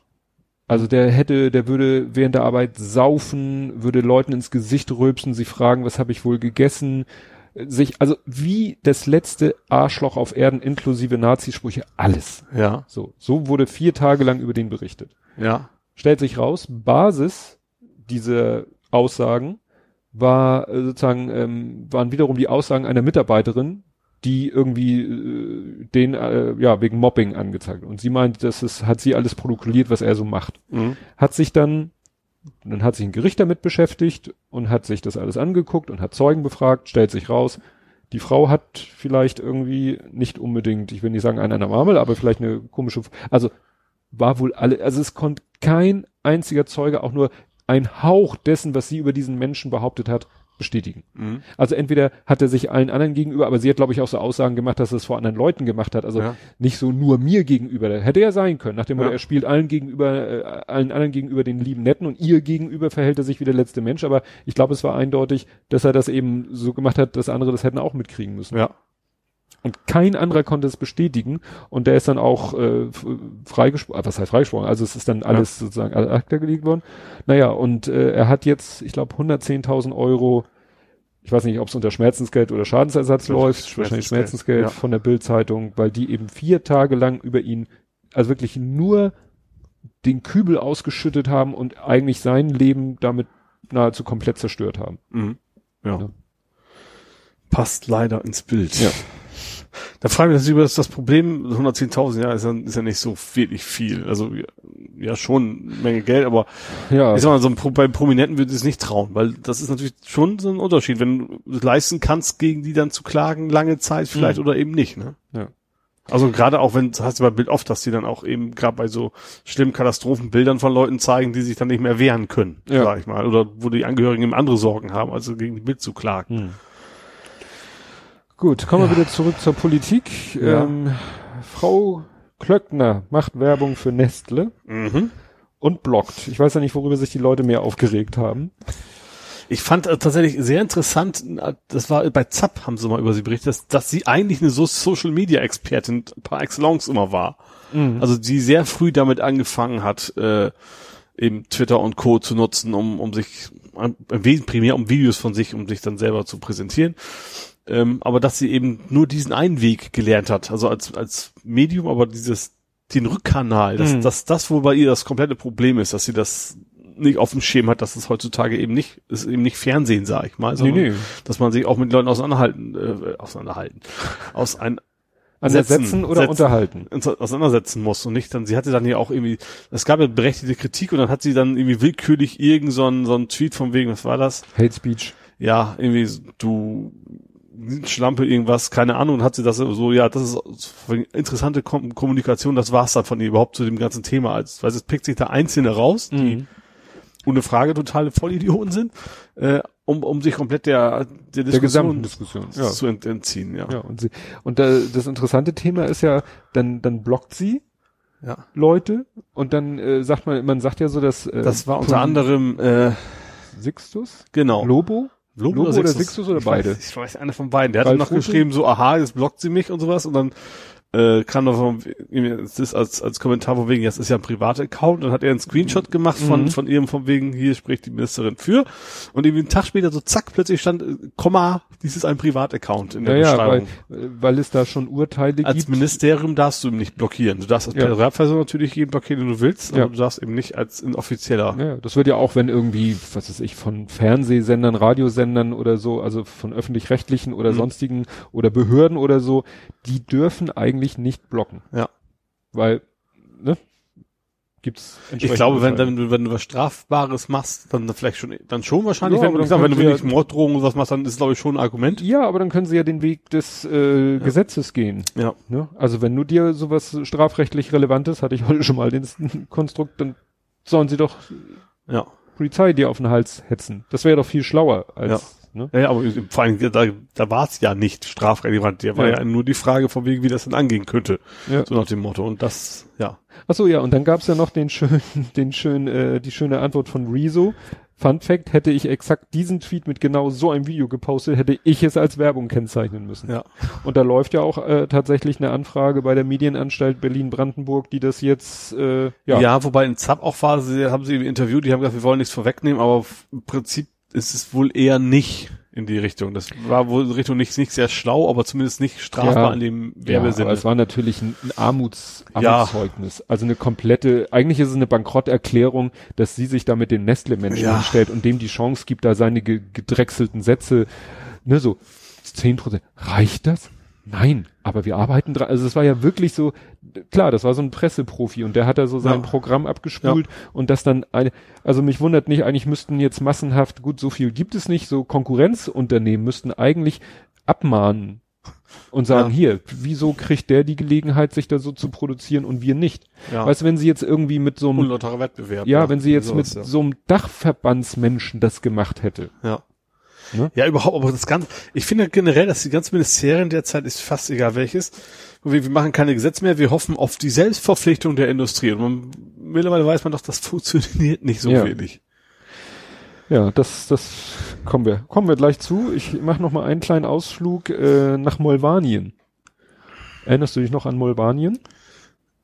Also der hätte, der würde während der Arbeit saufen, würde Leuten ins Gesicht rülpsen, sie fragen, was habe ich wohl gegessen, sich, also wie das letzte Arschloch auf Erden inklusive Nazisprüche, alles. Ja. So, so wurde vier Tage lang über den berichtet Ja. stellt sich raus, Basis dieser Aussagen war äh, sozusagen, ähm, waren wiederum die Aussagen einer Mitarbeiterin, die irgendwie äh, den äh, ja wegen Mobbing angezeigt. Und sie meint, das ist, hat sie alles protokolliert, was er so macht. Mhm. Hat sich dann, dann hat sich ein Gericht damit beschäftigt und hat sich das alles angeguckt und hat Zeugen befragt, stellt sich raus, die Frau hat vielleicht irgendwie nicht unbedingt, ich will nicht sagen einen an der Marmel, aber vielleicht eine komische, also war wohl alle, also es konnte kein einziger Zeuge auch nur ein Hauch dessen, was sie über diesen Menschen behauptet hat, bestätigen. Mhm. Also entweder hat er sich allen anderen gegenüber, aber sie hat, glaube ich, auch so Aussagen gemacht, dass er es vor anderen Leuten gemacht hat. Also Ja. nicht so nur mir gegenüber. Hätte ja sein können, nachdem Ja. er spielt allen gegenüber, äh, allen anderen gegenüber den lieben Netten und ihr gegenüber verhält er sich wie der letzte Mensch. Aber ich glaube, es war eindeutig, dass er das eben so gemacht hat, dass andere das hätten auch mitkriegen müssen. Ja. Und kein anderer konnte es bestätigen. Und der ist dann auch äh, freigesprochen. Was heißt freigesprochen? Also es ist dann alles sozusagen ad acta gelegt worden. Naja, und äh, er hat jetzt, ich glaube, 110.000 Euro, ich weiß nicht, ob es unter Schmerzensgeld oder Schadensersatz Ja, läuft, wahrscheinlich Schmerzensgeld, Schmerzensgeld ja. von der Bildzeitung, weil die eben vier Tage lang über ihn, also wirklich nur den Kübel ausgeschüttet haben und eigentlich sein Leben damit nahezu komplett zerstört haben. Mhm. Ja. Ja. Passt leider ins Bild. Ja. Da frage ich mich über das, Problem, 110.000, ja, ist ja, ist ja nicht so wirklich viel. Also, ja, schon eine Menge Geld, aber Ja, ich sag mal, so ein, bei Prominenten würde ich es nicht trauen, weil das ist natürlich schon so ein Unterschied, wenn du es leisten kannst, gegen die dann zu klagen, lange Zeit vielleicht oder eben nicht, ne? ja. Also gerade auch wenn, das hast du bei Bild oft, dass die dann auch eben gerade bei so schlimmen Katastrophenbildern von Leuten zeigen, die sich dann nicht mehr wehren können, Ja. sag ich mal. Oder wo die Angehörigen eben andere Sorgen haben, also gegen die Bild zu klagen. Hm. Gut, kommen wir wieder zurück zur Politik. Ja. Ähm, Frau Klöckner macht Werbung für Nestle Mhm. und blockt. Ich weiß ja nicht, worüber sich die Leute mehr aufgeregt haben. Ich fand äh, tatsächlich sehr interessant, äh, das war bei Zapp, haben sie mal über sie berichtet, dass, dass sie eigentlich eine so Social Media Expertin par excellence immer war. Also die sehr früh damit angefangen hat, äh, eben Twitter und Co. zu nutzen, um, um sich, an- im Wesentlichen primär um Videos von sich, um sich dann selber zu präsentieren. Ähm, aber dass sie eben nur diesen einen Weg gelernt hat, also als, als Medium, aber dieses, den Rückkanal, dass, Mhm. dass das wohl bei ihr das komplette Problem ist, dass sie das nicht auf dem Schirm hat, dass es heutzutage eben nicht, ist eben nicht Fernsehen, sag ich mal, sondern nee. dass man sich auch mit Leuten auseinanderhalten, äh, auseinanderhalten, aus ein, Setzen, oder setzen. unterhalten. auseinandersetzen muss und nicht dann, sie hatte dann ja auch irgendwie, es gab ja berechtigte Kritik und dann hat sie dann irgendwie willkürlich irgend so einen, so einen Tweet von wegen, was war das? Hate Speech. Ja, irgendwie, du Schlampe irgendwas, keine Ahnung, und hat sie das so, ja, das ist interessante Kom Kommunikation, das war's dann von ihr überhaupt zu dem ganzen Thema. Als, weil es pickt sich da Einzelne raus, die Mhm. ohne Frage totale Vollidioten sind, äh, um, um sich komplett der, der Der gesamten Diskussion Diskussion. Ja. zu ent entziehen, ja. Ja, und sie, und da, das interessante Thema ist ja, dann, dann blockt sie ja. Leute und dann äh, sagt man, man sagt ja so, dass äh, Das war unter anderem, äh, Sixtus, genau. Lobo, Lobo, Lobo oder Sixtus oder ich beide? Weiß, ich weiß, einer von beiden. Der hat noch geschrieben, so, aha, jetzt blockt sie mich und sowas. Und dann äh, kann doch vom, das ist als, als Kommentar von wegen, das ist ja ein privater Account, dann hat er einen Screenshot gemacht von, Mhm. von ihrem, von wegen, hier spricht die Ministerin für, und irgendwie einen Tag später so zack, plötzlich stand, äh, Komma, dies ist ein Privataccount in der Ja, ja, weil, Beschreibung. weil es da schon Urteile als gibt. Ministerium darfst du ihn nicht blockieren. Du darfst als Ja. Privatperson natürlich jeden blockieren, den du willst, Ja. aber du darfst eben nicht als ein offizieller. Ja, das wird ja auch, wenn irgendwie, was weiß ich, von Fernsehsendern, Radiosendern oder so, also von öffentlich-rechtlichen oder Mhm. sonstigen oder Behörden oder so, die dürfen eigentlich nicht blocken. Ja. Weil, ne? Gibt's Ich glaube, wenn, wenn du, wenn du was Strafbares machst, dann vielleicht schon, dann schon wahrscheinlich, Ja, wenn, du, dann wenn du wirklich wir- Morddrohungen und was machst, dann ist es, glaube ich, schon ein Argument. Ja, aber dann können sie ja den Weg des äh, Gesetzes gehen. Ja. Ne? Also wenn du dir sowas strafrechtlich Relevantes, hatte ich heute schon mal den Konstrukt, dann sollen sie doch Ja. Polizei dir auf den Hals hetzen. Das wäre doch viel schlauer als, ne? Ja, aber vor allem, da, da war es ja nicht strafrelevant. Der war Ja. ja. nur die Frage von wegen, wie das denn angehen könnte. Ja. So nach dem Motto. Und das, ja. Ach so, ja, und dann gab's ja noch den schönen, den schönen, äh, die schöne Antwort von Rezo. Fun Fact, hätte ich exakt diesen Tweet mit genau so einem Video gepostet, hätte ich es als Werbung kennzeichnen müssen. Ja. Und da läuft ja auch äh, tatsächlich eine Anfrage bei der Medienanstalt Berlin-Brandenburg, die das jetzt, äh, ja, Ja, wobei in ZAP auch war, sie haben sie im Interview, die haben gesagt, wir wollen nichts vorwegnehmen, aber im Prinzip ist es wohl eher nicht in die Richtung. Das war wohl in Richtung nicht, nicht sehr schlau, aber zumindest nicht strafbar Ja. in dem Ja, aber es war natürlich ein, ein Armuts, Ja. Armutszeugnis. Also eine komplette, eigentlich ist es eine Bankrotterklärung, dass sie sich da mit den Nestle-Menschen Ja. hinstellt und dem die Chance gibt, da seine ge gedrechselten Sätze, ne, so zehn Prozent. Reicht das? Nein, aber wir arbeiten dran. Also es war ja wirklich so, klar, das war so ein Presseprofi und der hat da so sein Ja. Programm abgespult und das dann eine, also mich wundert nicht, eigentlich müssten jetzt massenhaft, gut, so viel gibt es nicht, so Konkurrenzunternehmen müssten eigentlich abmahnen und sagen, Ja. hier, wieso kriegt der die Gelegenheit, sich da so zu produzieren und wir nicht? ja. Weißt du, wenn sie jetzt irgendwie mit so einem, Wettbewerb. ja, wenn sie jetzt mit ja. so einem Dachverbandsmenschen das gemacht hätte. Ja. Ne? Ja, überhaupt, aber das Ganze, ich finde generell, dass die ganzen Ministerien derzeit ist fast egal welches. Wir, wir machen keine Gesetze mehr, wir hoffen auf die Selbstverpflichtung der Industrie. Und man, mittlerweile weiß man doch, das funktioniert nicht so Ja. wenig. Ja, das, das kommen wir, kommen wir gleich zu. Ich mache noch mal einen kleinen Ausflug äh, nach Molvanien. Erinnerst du dich noch an Molvanien?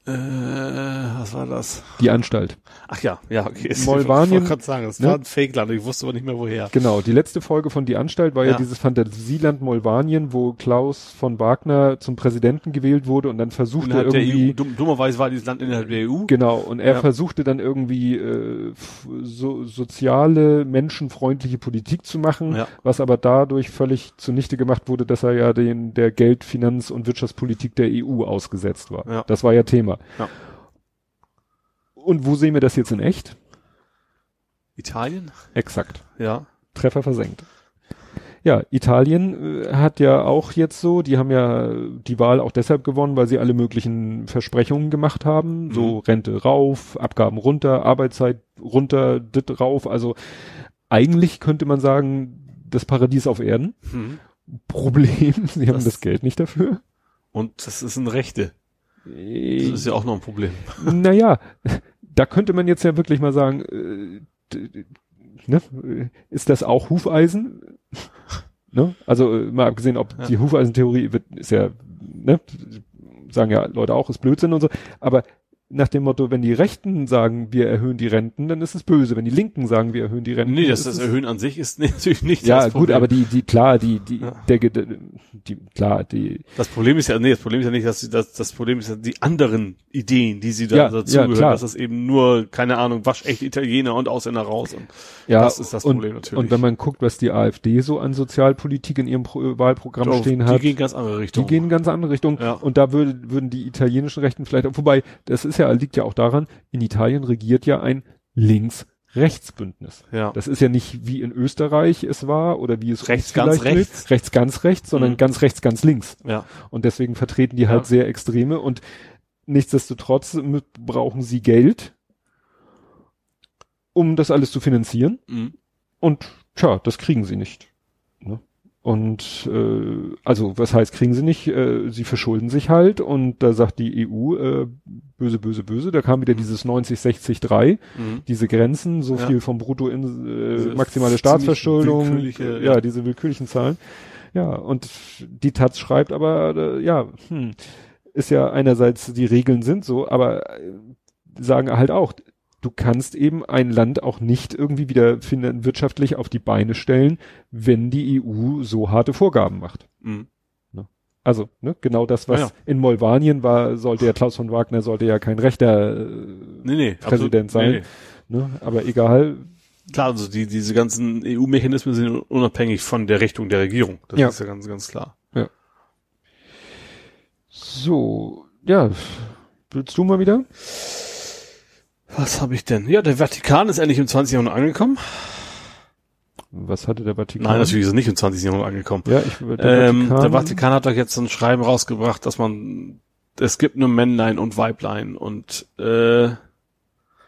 Äh, was war das? Die Anstalt. Ach ja, ja, okay. Molvanien, Ich wollte gerade sagen, das ne? war ein Fake-Land, ich wusste aber nicht mehr woher. Genau, die letzte Folge von Die Anstalt war ja, Ja. dieses Fantasieland Molvanien, wo Klaus von Wagner zum Präsidenten gewählt wurde und dann versuchte er Innerhalb der irgendwie EU, dumm, dummerweise war dieses Land innerhalb der EU. Genau, und er Ja. versuchte dann irgendwie äh, so, soziale, menschenfreundliche Politik zu machen, Ja. was aber dadurch völlig zunichte gemacht wurde, dass er ja den der Geld-, Finanz- und Wirtschaftspolitik der EU ausgesetzt war. Ja. Das war ja Thema. Ja. Und wo sehen wir das jetzt in echt? Italien? Exakt. Ja. Treffer versenkt. Ja, Italien äh, hat ja auch jetzt so, die haben ja die Wahl auch deshalb gewonnen, weil sie alle möglichen Versprechungen gemacht haben, so Mhm. Rente rauf, Abgaben runter, Arbeitszeit runter, dit rauf, also eigentlich könnte man sagen, das Paradies auf Erden. Mhm. Problem, sie haben Das- das Geld nicht dafür. Und das ist ein Rechte. Das ist ja auch noch ein Problem. naja, da könnte man jetzt ja wirklich mal sagen, äh, ne, ist das auch Hufeisen? ne? Also äh, mal abgesehen, ob Ja. die Hufeisentheorie wird, ist ja, ne, sagen ja Leute auch, ist Blödsinn und so, aber nach dem Motto, wenn die Rechten sagen, wir erhöhen die Renten, dann ist es böse. Wenn die Linken sagen, wir erhöhen die Renten. Nee, dann das, Erhöhen an sich ist natürlich nicht Ja, das gut, Problem. aber die, die, klar, die, die, Ja. der, die, klar, die, Das Problem ist ja, nee, das Problem ist ja nicht, dass sie, das, das Problem ist ja die anderen Ideen, die sie da Ja, dazu ja, klar. Das eben nur, keine Ahnung, waschechte Italiener und Ausländer raus. Und ja, Das ist das und, Problem natürlich. Und wenn man guckt, was die AfD so an Sozialpolitik in ihrem Pro Wahlprogramm Doch, stehen die hat, gehen ganz andere die Richtung. gehen in ganz andere Richtung. Ja. Und da würde, würden die italienischen Rechten vielleicht, wobei, das ist ja, liegt ja auch daran, in Italien regiert ja ein Links-Rechts-Bündnis. ja. Das ist ja nicht wie in Österreich es war oder wie es Rechts ganz rechts. Will, rechts ganz rechts, sondern Mhm. ganz rechts ganz links. ja. Und deswegen vertreten die halt Ja. sehr Extreme und nichtsdestotrotz mit, brauchen sie Geld, um das alles zu finanzieren. Mhm. Und tja, das kriegen sie nicht. Und äh, also was heißt, kriegen sie nicht? Äh, sie verschulden sich halt und da sagt die EU, äh, böse, böse, böse, da kam wieder dieses 90-60-3, Mhm. diese Grenzen, so Ja. viel vom Brutto in äh, maximale Staatsverschuldung, ja, ja. diese willkürlichen Zahlen. Ja, und die Taz schreibt aber, äh, ja, hm, ist ja einerseits, die Regeln sind so, aber äh, sagen halt auch, du kannst eben ein Land auch nicht irgendwie wieder wirtschaftlich auf die Beine stellen, wenn die EU so harte Vorgaben macht. Mhm. Also, ne, genau das, was Ja, ja. in Moldawien war, sollte ja Klaus von Wagner, sollte ja kein rechter äh, Nee, nee. Präsident sein. Nee. Ne, aber egal. Klar, also die, diese ganzen EU-Mechanismen sind unabhängig von der Richtung der Regierung. Das Ja. ist ja ganz, ganz klar. So, ja, willst du mal wieder? Was habe ich denn? Ja, der Vatikan ist endlich im 20. Jahrhundert angekommen. Was hatte der Vatikan? Nein, natürlich ist er nicht im 20. Jahrhundert angekommen. Ja, ich, der, Ähm, der Vatikan hat doch jetzt so ein Schreiben rausgebracht, dass man, es gibt nur Männlein und Weiblein und, äh,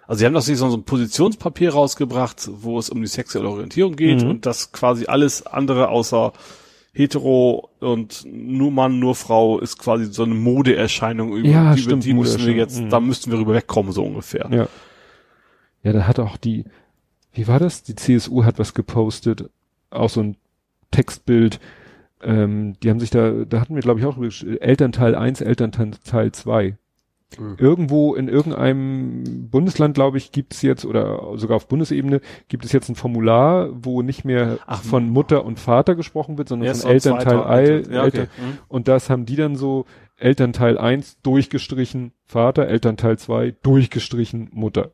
also sie haben doch sich so ein Positionspapier rausgebracht, wo es um die sexuelle Orientierung geht Mhm. und das quasi alles andere außer hetero und nur Mann, nur Frau ist quasi so eine Modeerscheinung über Ja, die, stimmt, die müssen wir jetzt, Mhm. da müssten wir rüber wegkommen, so ungefähr. Ja. Ja, da hat auch die, wie war das? Die CSU hat was gepostet, auch so ein Textbild. Ähm, die haben sich da, da hatten wir glaube ich auch Elternteil 1, Elternteil 2. Mhm. Irgendwo in irgendeinem Bundesland, glaube ich, gibt es jetzt, oder sogar auf Bundesebene, gibt es jetzt ein Formular, wo nicht mehr Ach, von Mutter und Vater gesprochen wird, sondern von Elternteil zweiter, 1. Eltern- ja, okay. Mhm. Und das haben die dann so Elternteil 1 durchgestrichen Vater, Elternteil 2 durchgestrichen Mutter.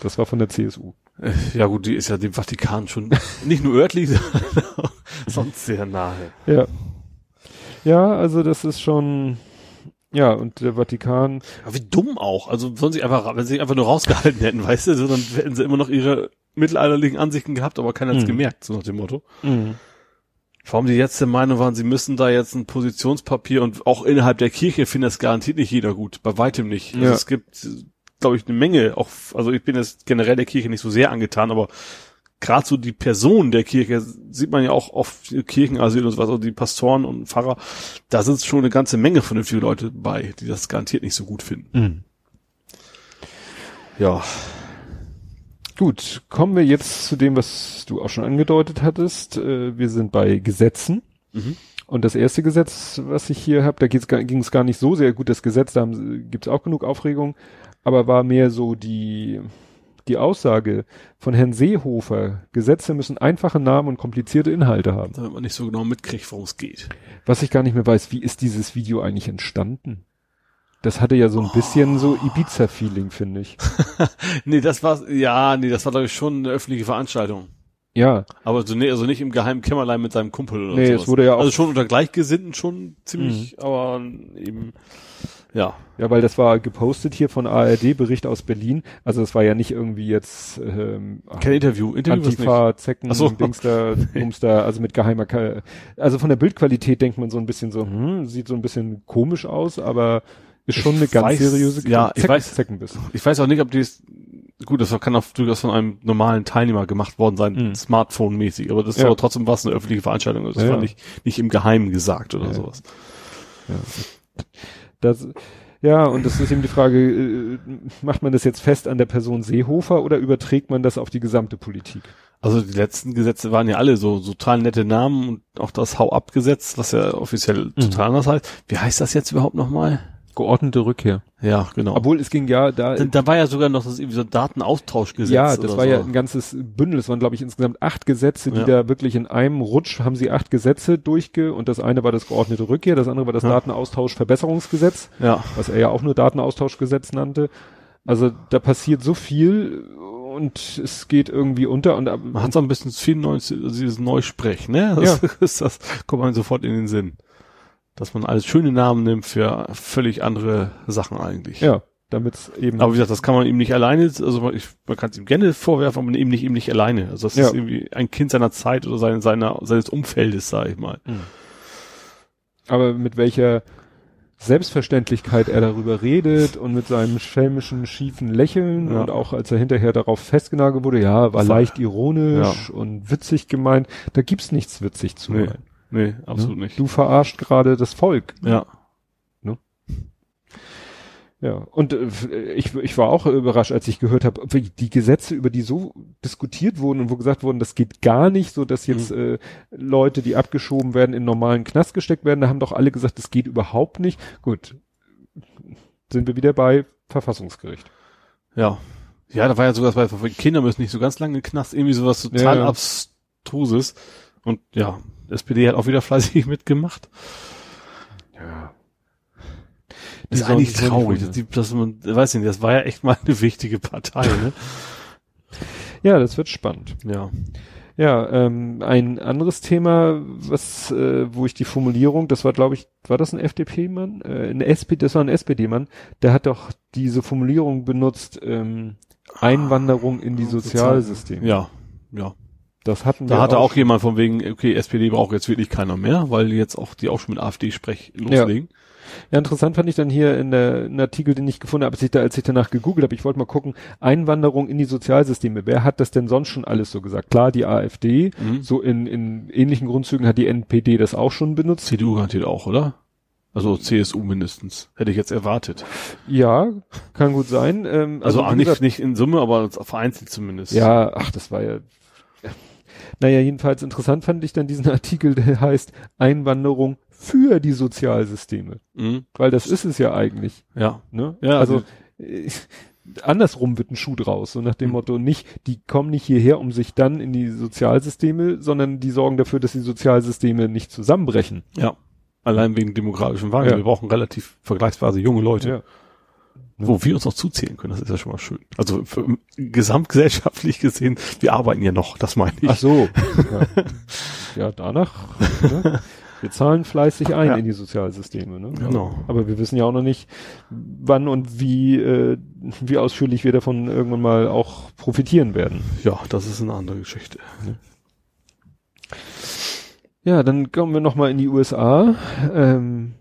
Das war von der CSU. Äh, Ja gut, die ist ja dem Vatikan schon nicht nur örtlich, sondern sonst sehr nahe. Ja. Ja, also das ist schon, ja, und der Vatikan, Aber wie dumm auch. Also sollen sie einfach, wenn sie sich einfach nur rausgehalten hätten, weißt du, so, dann hätten sie immer noch ihre mittelalterlichen Ansichten gehabt, aber keiner hat's Mhm. gemerkt, so nach dem Motto. Warum die jetzt der Meinung waren, sie müssen da jetzt ein Positionspapier und auch innerhalb der Kirche findet das garantiert nicht jeder gut. Bei weitem nicht. Also Ja. es gibt, glaube ich, eine Menge, auch, also ich bin jetzt generell der Kirche nicht so sehr angetan, aber gerade so die Person der Kirche sieht man ja auch auf Kirchenasyl und so was, also die Pastoren und Pfarrer, da sind schon eine ganze Menge vernünftige Leute bei, die das garantiert nicht so gut finden. Ja. Gut, kommen wir jetzt zu dem, was du auch schon angedeutet hattest. Äh, Wir sind bei Gesetzen. Mhm. Und das erste Gesetz, was ich hier habe, da ging es gar nicht so sehr gut. Das Gesetz, da gibt es auch genug Aufregung, aber war mehr so die, die Aussage von Herrn Seehofer, Gesetze müssen einfache Namen und komplizierte Inhalte haben. Damit man nicht so genau mitkriegt, worum es geht. Was ich gar nicht mehr weiß, wie ist dieses Video eigentlich entstanden? Das hatte ja so ein bisschen so Ibiza-Feeling, finde ich. Nee, das war, ja, nee, das war glaube ich schon eine öffentliche Veranstaltung. Ja, Aber so, nee, also nicht im geheimen Kämmerlein mit seinem Kumpel oder Nee, sowas. es wurde ja auch- Also schon unter Gleichgesinnten schon ziemlich, aber eben, ja. Ja, weil das war gepostet hier von ARD, Bericht aus Berlin. Also es war ja nicht irgendwie jetzt ähm, Kein Interview. Interview ist nicht. Antifa, Zecken, so. Dings da, Bums da, also mit geheimer Ka Also von der Bildqualität denkt man so ein bisschen so, hm, sieht so ein bisschen komisch aus, aber ist schon eine ganz weiß- seriöse ja, ich Zecken, weiß- Zeckenbiss. Ich weiß auch nicht, ob die es, gut, das kann auch durchaus von einem normalen Teilnehmer gemacht worden sein, Mhm. Smartphone-mäßig, aber das ist Ja. aber trotzdem was eine öffentliche Veranstaltung. Das Ja, war ja. nicht, nicht im Geheimen gesagt oder Ja. sowas. Das, ja, und das ist eben die Frage, äh, macht man das jetzt fest an der Person Seehofer oder überträgt man das auf die gesamte Politik? Also die letzten Gesetze waren ja alle so, so total nette Namen und auch das Hau-Ab-Gesetz, was ja offiziell Mhm. total anders heißt. Wie heißt das jetzt überhaupt nochmal? Geordnete Rückkehr. Ja, genau. Obwohl es ging ja da. da, da war ja sogar noch das irgendwie so ein Datenaustauschgesetz. Ja, das oder war so. ja ein ganzes Bündel. Es waren, glaube ich, insgesamt acht Gesetze, die Ja. da wirklich in einem Rutsch haben sie acht Gesetze durchge und das eine war das geordnete Rückkehr, das andere war das Ja. Datenaustauschverbesserungsgesetz, Ja, was er ja auch nur Datenaustauschgesetz nannte. Also da passiert so viel und es geht irgendwie unter und ab- man hat so ein bisschen viel neues, also dieses Neusprech, ne? Das, ist das kommt man sofort in den Sinn. Dass man alles schöne Namen nimmt für völlig andere Sachen eigentlich. ja, damit es eben Aber wie gesagt, das kann man ihm nicht alleine, also man, ich, man kann es ihm gerne vorwerfen, aber eben nicht, eben nicht alleine. Also das Ja. ist irgendwie ein Kind seiner Zeit oder seiner, seiner, seines Umfeldes, sag ich mal. aber mit welcher Selbstverständlichkeit er darüber redet und mit seinem schelmischen, schiefen Lächeln Ja. und auch als er hinterher darauf festgenagelt wurde, ja, war Das war- leicht ironisch und witzig gemeint, da gibt's nichts witzig zu Nee, meinen. Nee, absolut ne? nicht. Du verarscht gerade das Volk. Ja. Ja, und äh, ich, ich war auch überrascht, als ich gehört habe, die Gesetze, über die so diskutiert wurden und wo gesagt wurden, das geht gar nicht, so dass jetzt äh, Leute, die abgeschoben werden, in normalen Knast gesteckt werden, da haben doch alle gesagt, das geht überhaupt nicht. Gut, sind wir wieder bei Verfassungsgericht. Ja. Ja, da war ja sogar bei Kinder müssen nicht so ganz lange in den Knast, irgendwie sowas total Ja, ja. abstruses. Und ja, SPD hat auch wieder fleißig mitgemacht. Ja. Das ist eigentlich traurig, dass, die, dass man, weiß ich nicht, das war ja echt mal eine wichtige Partei, ne? Ja, das wird spannend. ja. Ja, ähm, ein anderes Thema, was, äh, wo ich die Formulierung, das war, glaube ich, war das ein FDP-Mann? Äh, ein SPD, das war ein SPD-Mann, der hat doch diese Formulierung benutzt, ähm, Einwanderung in die Sozialsysteme. Ja, ja. Das hatten wir Da hatte auch schon. jemand von wegen, okay, SPD braucht jetzt wirklich keiner mehr, weil jetzt auch die auch schon mit AfD-Sprech loslegen. Ja, interessant fand ich dann hier in der in Artikel, den ich gefunden habe, als ich, da, als ich danach gegoogelt habe. Ich wollte mal gucken, Einwanderung in die Sozialsysteme. Wer hat das denn sonst schon alles so gesagt? Klar, die AfD. Mhm. So in, in ähnlichen Grundzügen hat die NPD das auch schon benutzt. CDU garantiert auch, oder? Also CSU mindestens. Hätte ich jetzt erwartet. Ja, kann gut sein. Ähm, Also, wie auch nicht, gesagt, nicht in Summe, aber vereinzelt zumindest. Ja, ach, das war ja. Naja, jedenfalls interessant fand ich dann diesen Artikel, der heißt Einwanderung für die Sozialsysteme. Mhm. Weil das ist es ja eigentlich. Ja. Ne? Ja, also äh, andersrum wird ein Schuh draus, so nach dem Mhm. Motto nicht, die kommen nicht hierher, um sich dann in die Sozialsysteme, sondern die sorgen dafür, dass die Sozialsysteme nicht zusammenbrechen. Ja. Allein wegen demografischen Wandel. Ja. Wir brauchen relativ vergleichsweise junge Leute. Ja. Wo wir uns auch zuzählen können, das ist ja schon mal schön. Also für, gesamtgesellschaftlich gesehen, wir arbeiten ja noch, das meine ich. Ach so. ja. ja, danach. Ne? Wir zahlen fleißig ein Ja. in die Sozialsysteme. Ne? Genau. Aber wir wissen ja auch noch nicht, wann und wie, äh, wie ausführlich wir davon irgendwann mal auch profitieren werden. Ja, das ist eine andere Geschichte. Ja, dann kommen wir nochmal in die USA. Ähm,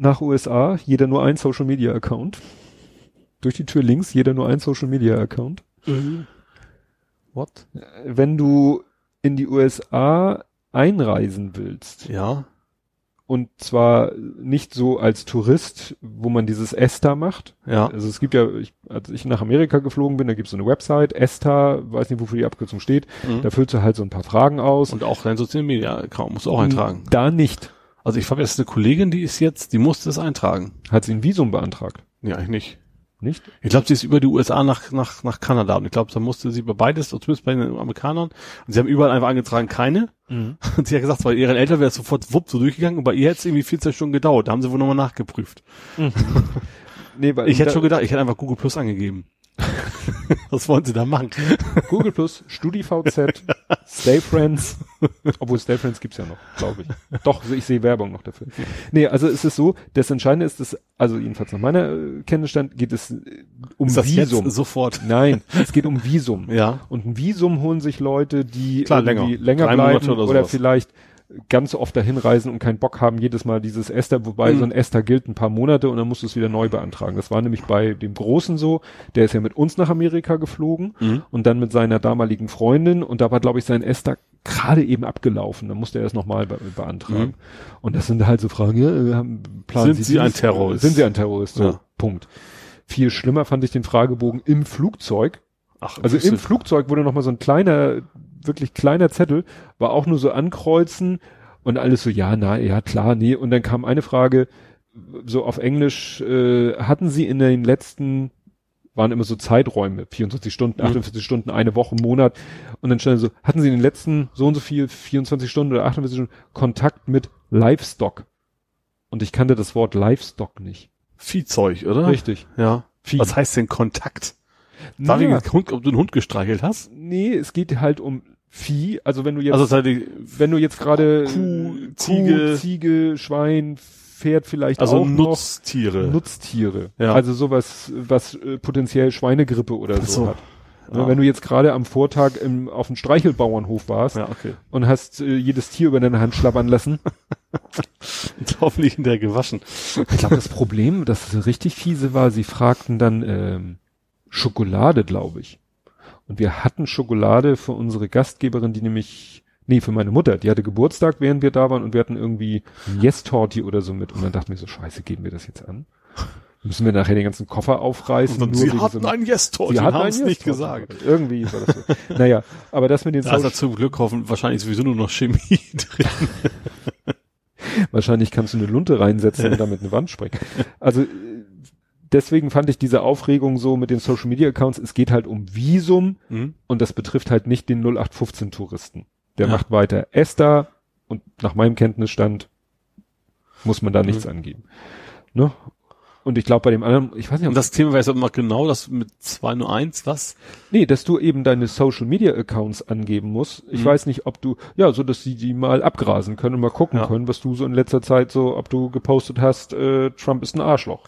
nach USA, jeder nur ein Social Media Account. Durch die Tür links, jeder nur ein Social Media Account. What? Wenn du in die USA einreisen willst, Ja. und zwar nicht so als Tourist, wo man dieses ESTA macht. Ja. Also es gibt ja, ich, als ich nach Amerika geflogen bin, da gibt es so eine Website, ESTA, weiß nicht, wofür die Abkürzung steht. Mhm. Da füllst du halt so ein paar Fragen aus. Und auch dein Social Media Account musst du auch eintragen. Da nicht. Also ich habe jetzt eine Kollegin, die ist jetzt, die musste das eintragen. Hat sie ein Visum beantragt. Nee, eigentlich nicht. Nicht? Ich glaube, sie ist über die USA nach, nach, nach Kanada. Und ich glaube, da musste sie bei beides, zumindest bei den Amerikanern. Und sie haben überall einfach eingetragen, keine. Und sie hat gesagt, bei ihren Eltern wäre es sofort wupp so durchgegangen. Und bei ihr hätte es irgendwie 14 Stunden gedauert. Da haben sie wohl nochmal nachgeprüft. Nee, weil Ich hätte schon gedacht, ich hätte einfach Google Plus angegeben. Was wollen sie da machen? Google Plus, StudiVZ, Stay Friends. Obwohl Stay Friends gibt's ja noch, glaube ich. Doch, ich sehe Werbung noch dafür. Nee, also es ist so, das Entscheidende ist, dass, also jedenfalls nach meiner äh, Kenntnisstand geht es äh, um Ist das Visum. jetzt sofort? Nein, es geht um Visum. Ja. Und ein Visum holen sich Leute, die Klar, länger. länger bleiben Monate oder, oder vielleicht ganz oft dahin reisen und keinen Bock haben, jedes Mal dieses Ester, wobei Mhm. so ein Ester gilt ein paar Monate und dann musst du es wieder neu beantragen. Das war nämlich bei dem Großen so, der ist ja mit uns nach Amerika geflogen Mhm. und dann mit seiner damaligen Freundin und da war, glaube ich, sein Ester gerade eben abgelaufen. Dann musste er es nochmal be beantragen. Mhm. Und das sind halt so Fragen, ja, äh, haben, planen Sind Sie ein dies? Terrorist? Sind Sie ein Terrorist? So, Ja. Punkt. Viel schlimmer fand ich den Fragebogen im Flugzeug. Ach, Also im Flugzeug wurde noch mal so ein kleiner, wirklich kleiner Zettel, war auch nur so ankreuzen und alles so, ja, na, ja, klar, nee. Und dann kam eine Frage, so auf Englisch, äh, hatten Sie in den letzten, waren immer so Zeiträume, 24 Stunden, Mhm. 48 Stunden, eine Woche, Monat. Und dann stand so, hatten Sie in den letzten so und so viel, 24 Stunden oder 48 Stunden Kontakt mit Livestock? Und ich kannte das Wort Livestock nicht. Viehzeug, oder? Richtig. Ja. Vieh. Was heißt denn Kontakt? Darf Ja. ich Hund, ob du einen Hund gestreichelt hast? Nee, es geht halt um Vieh. Also wenn du jetzt Also die, wenn du jetzt gerade Kuh, Ziege. Ziege, Schwein, Pferd vielleicht also auch Nutztiere. noch Nutztiere. Ja. Also sowas, was äh, potenziell Schweinegrippe oder so, so. hat. Ja. Wenn du jetzt gerade am Vortag im, auf dem Streichelbauernhof warst ja, okay. und hast äh, jedes Tier über deine Hand schlabbern lassen. Und hoffentlich hinterher gewaschen. Ich glaube, das Problem, das richtig fiese war, sie fragten dann ähm, Schokolade, glaube ich. Und wir hatten Schokolade für unsere Gastgeberin, die nämlich, nee, für meine Mutter, die hatte Geburtstag, während wir da waren und wir hatten irgendwie ein Yes-Torti oder so mit. Und dann dachten wir so, scheiße, geben wir das jetzt an? Müssen wir nachher den ganzen Koffer aufreißen? Und sie hatten so ein Yes-Torch Sie hatten haben es nicht Yes-Torti. gesagt. Irgendwie war das so. naja, aber das mit den Da ist er zum Glück hoffen, wahrscheinlich sowieso nur noch Chemie drin. Wahrscheinlich kannst du eine Lunte reinsetzen und damit eine Wand sprengen. Also deswegen fand ich diese Aufregung so mit den Social Media Accounts, es geht halt um Visum Mhm. und das betrifft halt nicht den 0815 Touristen. Der Ja. macht weiter ESTA und nach meinem Kenntnisstand muss man da nichts Mhm. angeben. Ne? Und ich glaube bei dem anderen, ich weiß nicht, ob Und das Thema wäre jetzt immer genau das mit 201, was? Nee, dass du eben deine Social Media Accounts angeben musst. Ich Mhm. weiß nicht, ob du, ja, so dass sie die mal abgrasen können und mal gucken Ja. können, was du so in letzter Zeit so, ob du gepostet hast, äh, Trump ist ein Arschloch.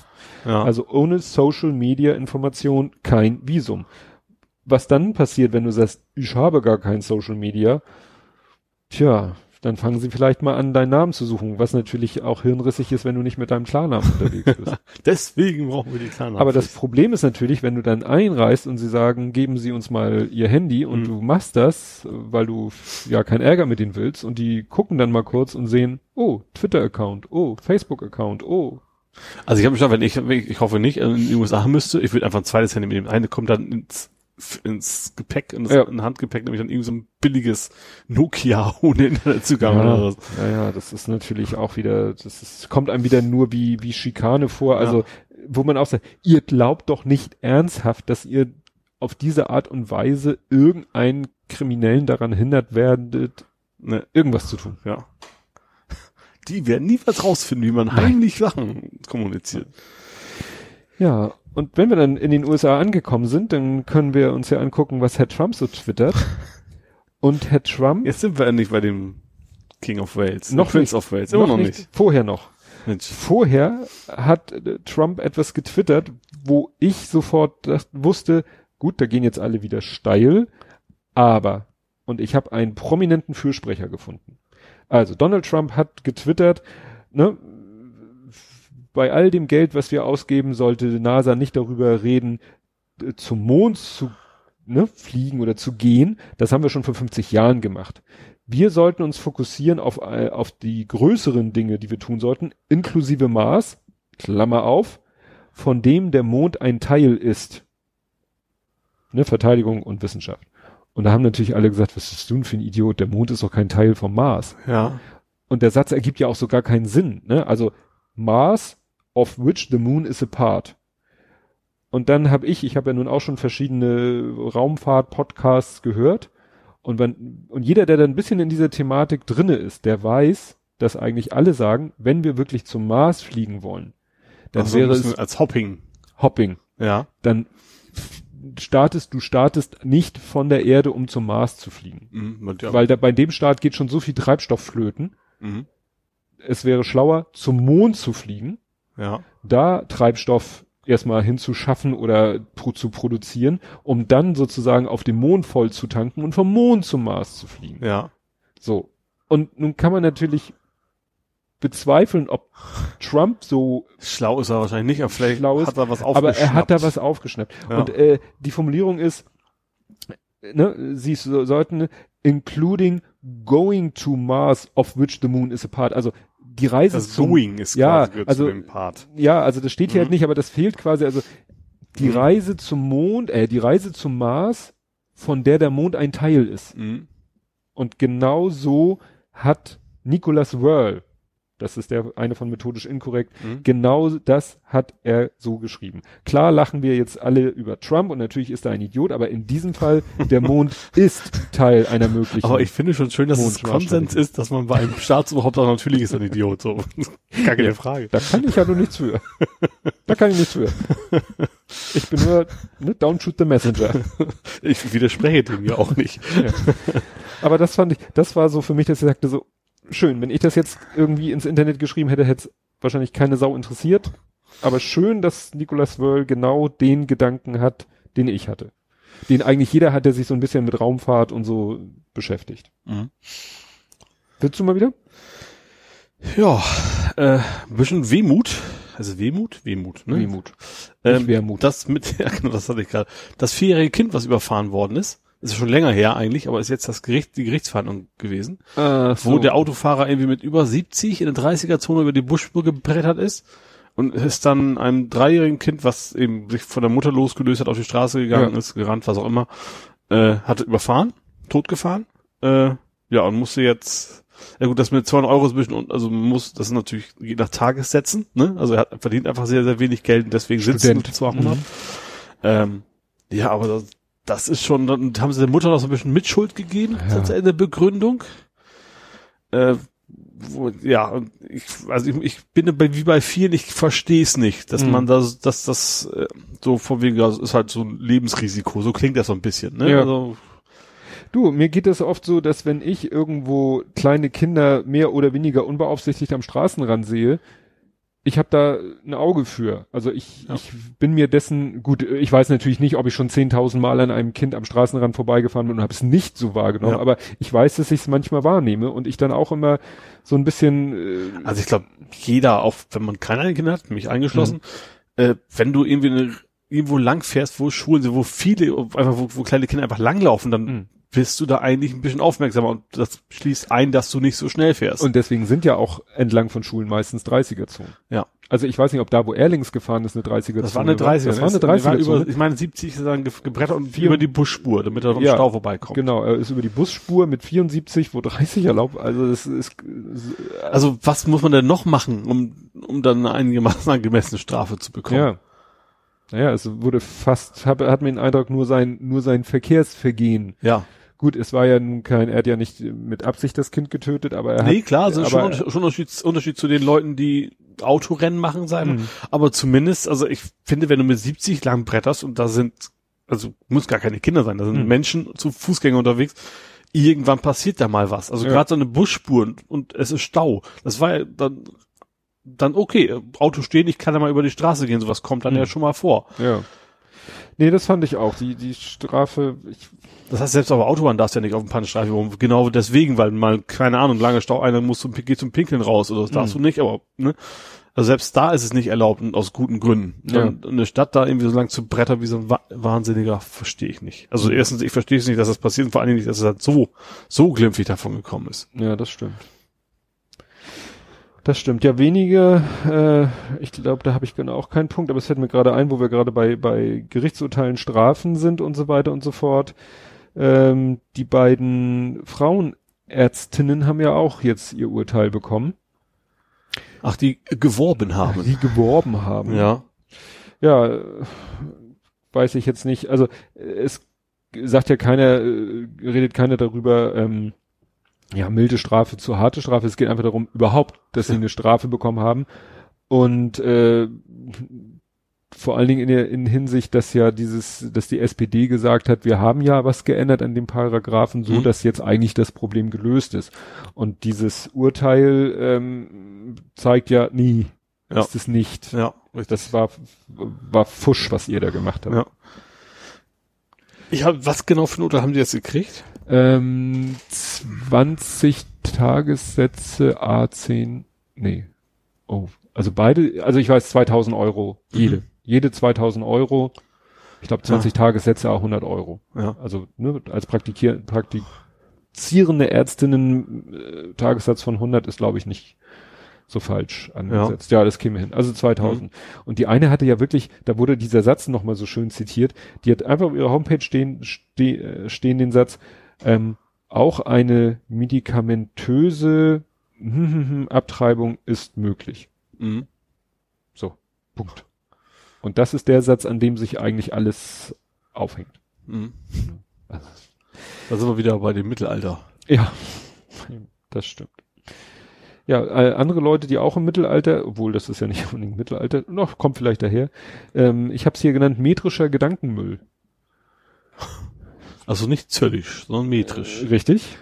Ja. Also ohne Social Media Information kein Visum. Was dann passiert, wenn du sagst, ich habe gar kein Social Media? Tja, dann fangen sie vielleicht mal an, deinen Namen zu suchen, was natürlich auch hirnrissig ist, wenn du nicht mit deinem Klarnamen unterwegs bist. Deswegen brauchen wir die Klarnamen. Aber das Problem ist natürlich, wenn du dann einreist und sie sagen, geben Sie uns mal Ihr Handy und Mhm. du machst das, weil du ja keinen Ärger mit denen willst und die gucken dann mal kurz und sehen, oh, Twitter-Account, oh, Facebook-Account, oh. Also ich habe mich gedacht, wenn ich, ich, hoffe nicht, in die USA müsste, ich würde einfach ein zweites Handy mitnehmen. Eine kommt dann ins, ins Gepäck, ins Ja. in Handgepäck, nämlich dann irgendwie so ein billiges Nokia ohne Internetzugang oder Ja, so. ja, das ist natürlich auch wieder, das ist, kommt einem wieder nur wie, wie Schikane vor. Also, wo man auch sagt, ihr glaubt doch nicht ernsthaft, dass ihr auf diese Art und Weise irgendeinen Kriminellen daran hindert werdet, Ne, irgendwas zu tun. ja. Die werden nie was rausfinden, wie man heimlich Sachen kommuniziert. Ja, und wenn wir dann in den USA angekommen sind, dann können wir uns ja angucken, was Herr Trump so twittert. Und Herr Trump, Jetzt sind wir endlich bei dem King of Wales. Noch Prince nicht. of Wales. Immer noch nicht. vorher noch. Mensch. Vorher hat äh, Trump etwas getwittert, wo ich sofort das, wusste, gut, da gehen jetzt alle wieder steil, aber, und ich habe einen prominenten Fürsprecher gefunden. Also Donald Trump hat getwittert, ne, bei all dem Geld, was wir ausgeben, sollte NASA nicht darüber reden, äh, zum Mond zu ne, fliegen oder zu gehen. Das haben wir schon vor 50 Jahren gemacht. Wir sollten uns fokussieren auf, äh, auf die größeren Dinge, die wir tun sollten, inklusive Mars, Klammer auf, von dem der Mond ein Teil ist. Ne, Verteidigung und Wissenschaft. Und da haben natürlich alle gesagt, was ist du denn für ein Idiot? Der Mond ist doch kein Teil vom Mars. Ja. Und der Satz ergibt ja auch so gar keinen Sinn. Ne? Also Mars, of which the moon is a part. Und dann habe ich, ich habe ja nun auch schon verschiedene Raumfahrt-Podcasts gehört. Und wenn, und jeder, der da ein bisschen in dieser Thematik drinne ist, der weiß, dass eigentlich alle sagen, wenn wir wirklich zum Mars fliegen wollen, dann Also wäre es als Hopping. Hopping. Ja. Dann startest, du startest nicht von der Erde, um zum Mars zu fliegen. Mhm. ja. Weil da, bei dem Start geht schon so viel Treibstoff flöten. Mhm. Es wäre schlauer, zum Mond zu fliegen, Ja. da Treibstoff erstmal hinzuschaffen oder pro, zu produzieren, um dann sozusagen auf dem Mond voll zu tanken und vom Mond zum Mars zu fliegen. Ja. So. Und nun kann man natürlich bezweifeln, ob Trump so, Schlau ist er wahrscheinlich nicht, aber vielleicht Schlau ist, hat er was aber aufgeschnappt. er hat da was aufgeschnappt. Ja. Und äh, die Formulierung ist, ne, sie so, sollten including going to Mars, of which the moon is a part. Also die Reise das zum Going ist ja, quasi also- zu dem Part. Ja, also das steht hier Mhm. halt nicht, aber das fehlt quasi. Also die Mhm. Reise zum Mond, äh, die Reise zum Mars, von der der Mond ein Teil ist. Mhm. Und genau so hat Nicholas Wörl, das ist der eine von methodisch inkorrekt, Mhm. genau das hat er so geschrieben. Klar lachen wir jetzt alle über Trump und natürlich ist er ein Idiot, aber in diesem Fall, der Mond ist Teil einer möglichen. Aber ich finde schon schön, dass es. Konsens ist, dass man bei einem Staatsoberhaupt auch natürlich ist ein Idiot. So. Gar keine Frage. Da kann ich ja nur nichts für. Da kann ich nichts für. Ich bin nur, ne, don't shoot the messenger. Ich widerspreche dem ja auch nicht. Aber das fand ich, das war so für mich, dass ich sagte so, schön, wenn ich das jetzt irgendwie ins Internet geschrieben hätte, hätte es wahrscheinlich keine Sau interessiert. Aber schön, dass Nicolas Wörl genau den Gedanken hat, den ich hatte. Den eigentlich jeder hat, der sich so ein bisschen mit Raumfahrt und so beschäftigt. Mhm. Willst du mal wieder? Ja, äh, ein bisschen Wehmut. Also Wehmut? Wehmut, ne? Wehmut. Ähm, Wermut. Das mit, ja genau, das hatte ich gerade. Das vierjährige Kind, was überfahren worden ist, ist schon länger her eigentlich, aber ist jetzt das Gericht, die Gerichtsverhandlung gewesen, Äh, wo der Autofahrer irgendwie mit über 70 in der 30er-Zone über die Buschspur gebrettert ist und ist dann einem dreijährigen Kind, was eben sich von der Mutter losgelöst hat, auf die Straße gegangen Ja. ist, gerannt, was auch immer, äh, hatte überfahren, totgefahren, äh, ja, und musste jetzt Ja gut, das mit 200 Euro ist ein bisschen, also muss das ist natürlich je nach Tagessätzen, ne? Also er hat, verdient einfach sehr, sehr wenig Geld und deswegen sitzt er Student. mit 200. Mhm. Ähm, ja, aber das, das ist schon, dann haben sie der Mutter noch so ein bisschen Mitschuld gegeben, Ja. in der Begründung. Äh, wo, ja, ich, also ich, ich bin bei, wie bei vielen, ich verstehe es nicht, dass Mhm. man das, dass das äh, so von wegen, das ist halt so ein Lebensrisiko, so klingt das so ein bisschen, ne? Ja. Also, Du, mir geht es oft so, dass wenn ich irgendwo kleine Kinder mehr oder weniger unbeaufsichtigt am Straßenrand sehe, ich habe da ein Auge für. Also ich, Ja. ich bin mir dessen, gut, ich weiß natürlich nicht, ob ich schon 10.000 Mal an einem Kind am Straßenrand vorbeigefahren bin und habe es nicht so wahrgenommen, Ja. aber ich weiß, dass ich es manchmal wahrnehme und ich dann auch immer so ein bisschen, äh, Also ich glaube, jeder, auch wenn man keine Kinder hat, mich eingeschlossen, äh, wenn du irgendwie eine, irgendwo lang fährst, wo Schulen sind, wo viele, einfach wo, wo kleine Kinder einfach langlaufen, dann Mhm. Bist du da eigentlich ein bisschen aufmerksamer und das schließt ein, dass du nicht so schnell fährst. und deswegen sind ja auch entlang von Schulen meistens 30er-Zonen. ja, Also ich weiß nicht, ob da, wo Erlings gefahren ist, eine 30er-Zone das war eine 30 Das war eine Die war 30er-Zone. über, ich meine 70 ist dann ge- gebrettert und über die Busspur, damit er vom Ja, Stau vorbeikommt. Genau, er ist über die Busspur mit 74, wo 30 erlaubt. Also das ist Also was muss man denn noch machen, um, um dann eine einigermaßen angemessene Strafe zu bekommen? ja. Naja, es wurde fast, hab, hat mir den Eindruck, nur sein, nur sein Verkehrsvergehen. Ja. Gut, es war ja nun kein, er hat ja nicht mit Absicht das Kind getötet, aber er Nee, hat, klar, also aber, schon, schon Unterschied, Unterschied zu den Leuten, die Autorennen machen, sagen. Mhm. Aber zumindest, also ich finde, wenn du mit 70 lang bretterst und da sind, also muss gar keine Kinder sein, da sind Mhm. Menschen zu Fußgänger unterwegs, irgendwann passiert da mal was. Also Ja. gerade so eine Busspur und, und es ist Stau. Das war ja dann, dann okay, Auto stehen, ich kann ja mal über die Straße gehen, sowas kommt dann Mhm. ja schon mal vor. ja. Nee, das fand ich auch. Die, die Strafe, ich, Das heißt, selbst auf der Autobahn darfst du ja nicht auf dem Pannenstreifen rum. Genau deswegen, weil mal, keine Ahnung, lange Stau, einer muss zum, geht zum Pinkeln raus oder das darfst Mhm. du nicht, aber, ne? Also selbst da ist es nicht erlaubt und aus guten Gründen. Ja. Und eine Stadt da irgendwie so lang zu brettern wie so ein Wa Wahnsinniger, verstehe ich nicht. Also Mhm. erstens, ich verstehe es nicht, dass das passiert und vor allen Dingen nicht, dass es halt so, so glimpflich davon gekommen ist. ja, das stimmt. Das stimmt. Ja, weniger, äh, ich glaube, da habe ich genau auch keinen Punkt, aber es fällt mir gerade ein, wo wir gerade bei, bei Gerichtsurteilen Strafen sind und so weiter und so fort. Ähm, die beiden Frauenärztinnen haben ja auch jetzt ihr Urteil bekommen, Ach, die geworben haben. die geworben haben. Ja. Ja, weiß ich jetzt nicht. Also es sagt ja keiner, äh, redet keiner darüber, ähm, ja, milde Strafe zu harte Strafe. Es geht einfach darum, überhaupt, dass sie eine Strafe bekommen haben. Und äh, vor allen Dingen in der in Hinsicht, dass ja dieses, dass die SPD gesagt hat, wir haben ja was geändert an dem Paragraphen, so Mhm. dass jetzt eigentlich das Problem gelöst ist. Und dieses Urteil ähm, zeigt ja, nie Ja. ist es nicht. Ja, richtig. Das war, war Fusch, was ihr da gemacht habt. Ja. Ich habe, was genau für ein Urteil haben die jetzt gekriegt? Ähm, 20 Tagessätze A10, nee. Oh, also beide, also ich weiß 2000 Euro, jede. Mhm. Jede 2000 Euro. Ich glaube 20 Tagessätze A 100 Euro. Ja. Also ne, als Praktikier, praktizierende Ärztinnen äh, Tagessatz von 100 ist glaube ich nicht so falsch angesetzt. Ja, das käme hin. Also 2000. Und die eine hatte ja wirklich, da wurde dieser Satz nochmal so schön zitiert, die hat einfach auf ihrer Homepage stehen, ste, äh, stehen den Satz, ähm, auch eine medikamentöse Abtreibung ist möglich. Mhm. So, Punkt. Und das ist der Satz, an dem sich eigentlich alles aufhängt. Mhm. Also, Da sind wir wieder bei dem Mittelalter. Ja, das stimmt. Ja, äh, andere Leute, die auch im Mittelalter, obwohl das ist ja nicht unbedingt Mittelalter, noch kommt vielleicht daher. Ähm, ich habe es hier genannt metrischer Gedankenmüll. Also nicht zöllisch, sondern metrisch. Richtig?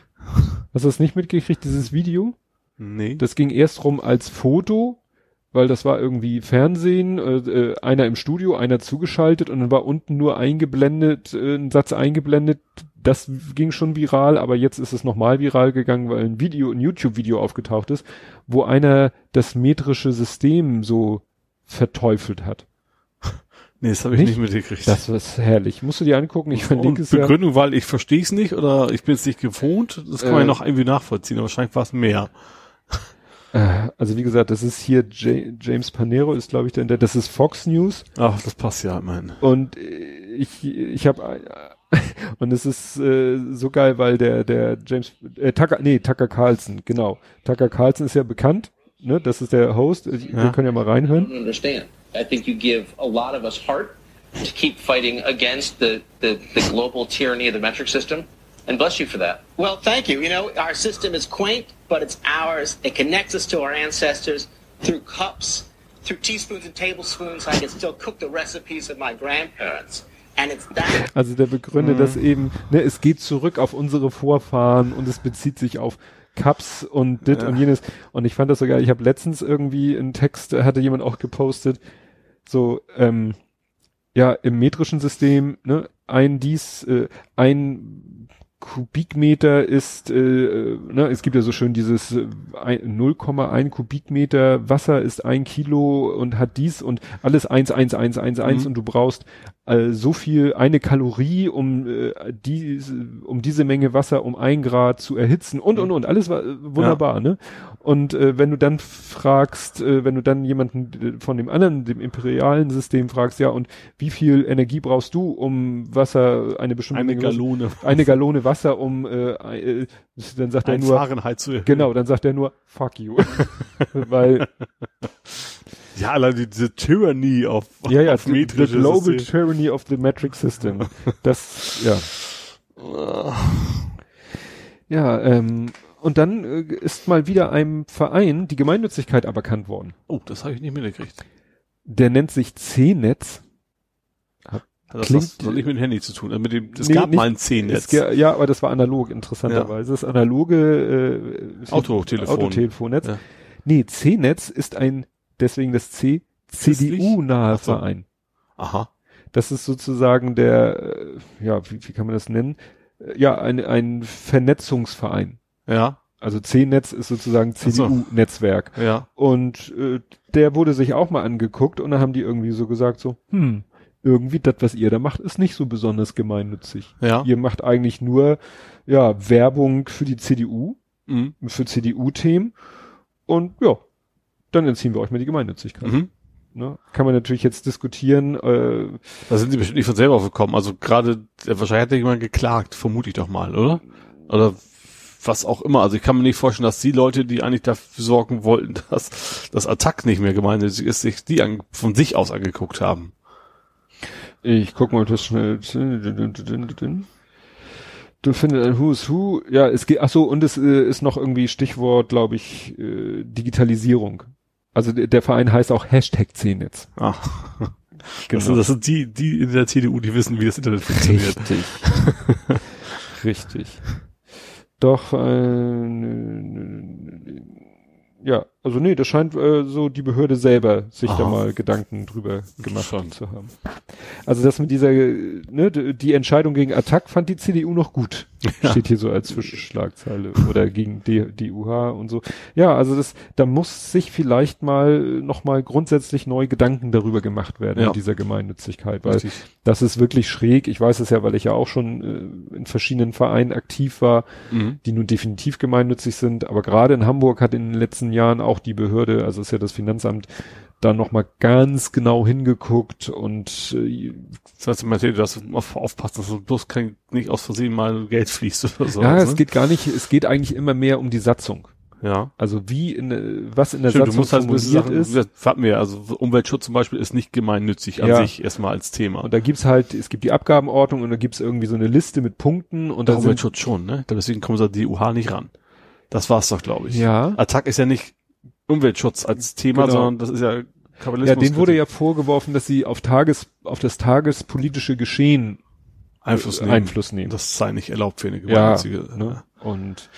Hast du das nicht mitgekriegt, dieses Video? nee. Das ging erst rum als Foto, weil das war irgendwie Fernsehen, äh, äh, einer im Studio, einer zugeschaltet und dann war unten nur eingeblendet, äh, ein Satz eingeblendet. Das ging schon viral, aber jetzt ist es nochmal viral gegangen, weil ein Video, ein YouTube-Video aufgetaucht ist, wo einer das metrische System so verteufelt hat. Nee, das habe ich Nicht? nicht, mitgekriegt. Das ist herrlich. Musst du dir angucken, ich verlinke es ja. Begründung, weil ich verstehe es nicht oder ich bin es nicht gewohnt. Das kann man Äh, ja noch irgendwie nachvollziehen, aber wahrscheinlich war es mehr. Äh, Also wie gesagt, das ist hier J James Panero ist glaube ich der, das ist Fox News. Ach, das passt ja immerhin. Und äh, ich, ich habe Und es ist äh, so geil, weil der der James äh, Tucker nee Tucker Carlson genau Tucker Carlson ist ja bekannt, ne? Das ist der Host. Wir Ja. können ja mal reinhören. understand. I think you give a lot of us heart to keep fighting against the, the, the global tyranny of the metric system, and bless you for that. Well, thank you. You know, our system is quaint, but it's ours. It connects us to our ancestors through cups, through teaspoons and tablespoons. I can still cook the recipes of my grandparents. And it's that Also der begründet das mm. eben, ne, es geht zurück auf unsere Vorfahren und es bezieht sich auf Cups und dit und jenes. Und ich fand das so geil. Ich habe letztens irgendwie einen Text, hatte jemand auch gepostet, so, ähm, ja, im metrischen System, ne, ein dies, äh, ein Kubikmeter ist, äh, äh, ne, es gibt ja so schön dieses äh, ein- 0,1 Kubikmeter Wasser ist ein Kilo und hat dies und alles 1, 1, 1, 1, 1 und du brauchst äh, so viel, eine Kalorie, um äh, diese, um diese Menge Wasser um ein Grad zu erhitzen und und und alles war äh, wunderbar, ne? Und äh, wenn du dann fragst, äh, wenn du dann jemanden äh, von dem anderen, dem imperialen System fragst, ja und wie viel Energie brauchst du, um Wasser eine bestimmte Eine Gallone. eine Gallone Wasser, um äh, äh, dann sagt er Ein nur Fahrenheit zu erhöhen. genau, dann sagt er nur fuck you, weil Ja, allein die- diese Tyranny auf, ja ja auf the, the global System. tyranny of the metric system, das ja ja ähm, und dann äh, ist mal wieder einem Verein die Gemeinnützigkeit aberkannt worden. Oh, das habe ich nicht mitgekriegt. Der nennt sich C-Netz. Hat das Klingt- was, soll nicht mit dem Handy zu tun? Also mit dem, es Nee, gab nicht- mal ein C-Netz. Ja, aber das war analog, interessanterweise. Das analoge äh, Autotelefon. Autotelefonnetz. Ja. Nee, C-Netz ist ein, deswegen das C, CDU-nahe so. Verein. Aha. Das ist sozusagen der, äh, ja, wie, wie kann man das nennen? Ja, ein, ein Vernetzungsverein. Ja, Also C-Netz ist sozusagen Ach so. CDU-Netzwerk. ja. Und äh, der wurde sich auch mal angeguckt und dann haben die irgendwie so gesagt so, hm, irgendwie das, was ihr da macht, ist nicht so besonders gemeinnützig. Ja. Ihr macht eigentlich nur, ja, Werbung für die CDU, Mhm. für CDU-Themen und ja, dann entziehen wir euch mal die Gemeinnützigkeit. Mhm. Ne? Kann man natürlich jetzt diskutieren, äh, Da sind sie bestimmt nicht von selber auf gekommen. Also gerade, wahrscheinlich hat ja jemand geklagt, vermute ich doch mal, oder? Oder was auch immer. Also ich kann mir nicht vorstellen, dass die Leute, die eigentlich dafür sorgen wollten, dass das Attack nicht mehr gemeinnützig ist, sich die an, von sich aus angeguckt haben. Ich guck mal das schnell. Du findest ein Who's Who. Ja, es geht, ach so, und es äh, ist noch irgendwie Stichwort, glaube ich, äh, Digitalisierung. Also der, Verein heißt auch Hashtag C-Netz. Ah. Das, Genau. sind, das sind die, die in der CDU, die wissen, wie das Internet funktioniert. Richtig. Richtig. Doch, äh, ja, also nee, das scheint äh, so die Behörde selber sich da Aha. mal Gedanken drüber gemacht zu haben. Also das mit dieser, äh, ne, die Entscheidung gegen Attac fand die CDU noch gut. Steht hier so als Zwischenschlagzeile oder gegen die, die UH und so. Ja, also das, da muss sich vielleicht mal noch mal grundsätzlich neu Gedanken darüber gemacht werden Ja. in dieser Gemeinnützigkeit, weil Richtig. das ist wirklich schräg. Ich weiß es ja, weil ich ja auch schon äh, in verschiedenen Vereinen aktiv war, Mhm. die nun definitiv gemeinnützig sind. Aber gerade in Hamburg hat in den letzten Jahren auch die Behörde, also ist ja das Finanzamt, da nochmal ganz genau hingeguckt und äh, Das heißt, man du darfst auf, aufpassen, dass du bloß kein, nicht aus Versehen mal Geld fließt oder so. ja, ne? es geht gar nicht, es geht eigentlich immer mehr um die Satzung. ja. Also wie in, äh, was in der Stimmt, du Satzung musst halt formuliert Sachen, ist. das hatten wir, also Umweltschutz zum Beispiel ist nicht gemeinnützig an Ja. sich erstmal als Thema. Und da gibt's halt, es gibt die Abgabenordnung und da gibt's irgendwie so eine Liste mit Punkten und Der da sind, Umweltschutz schon, ne? Deswegen kommen sie an die UH nicht ran. Das war's doch, glaube ich. ja, Attack ist ja nicht Umweltschutz als Thema, Genau. sondern das ist ja Kapitalismus. ja, denen wurde ja vorgeworfen, dass sie auf Tages, auf das tagespolitische Geschehen Einfluss nehmen. Einfluss nehmen. Das sei nicht erlaubt für eine Ja, gemeinnützige. ne? Und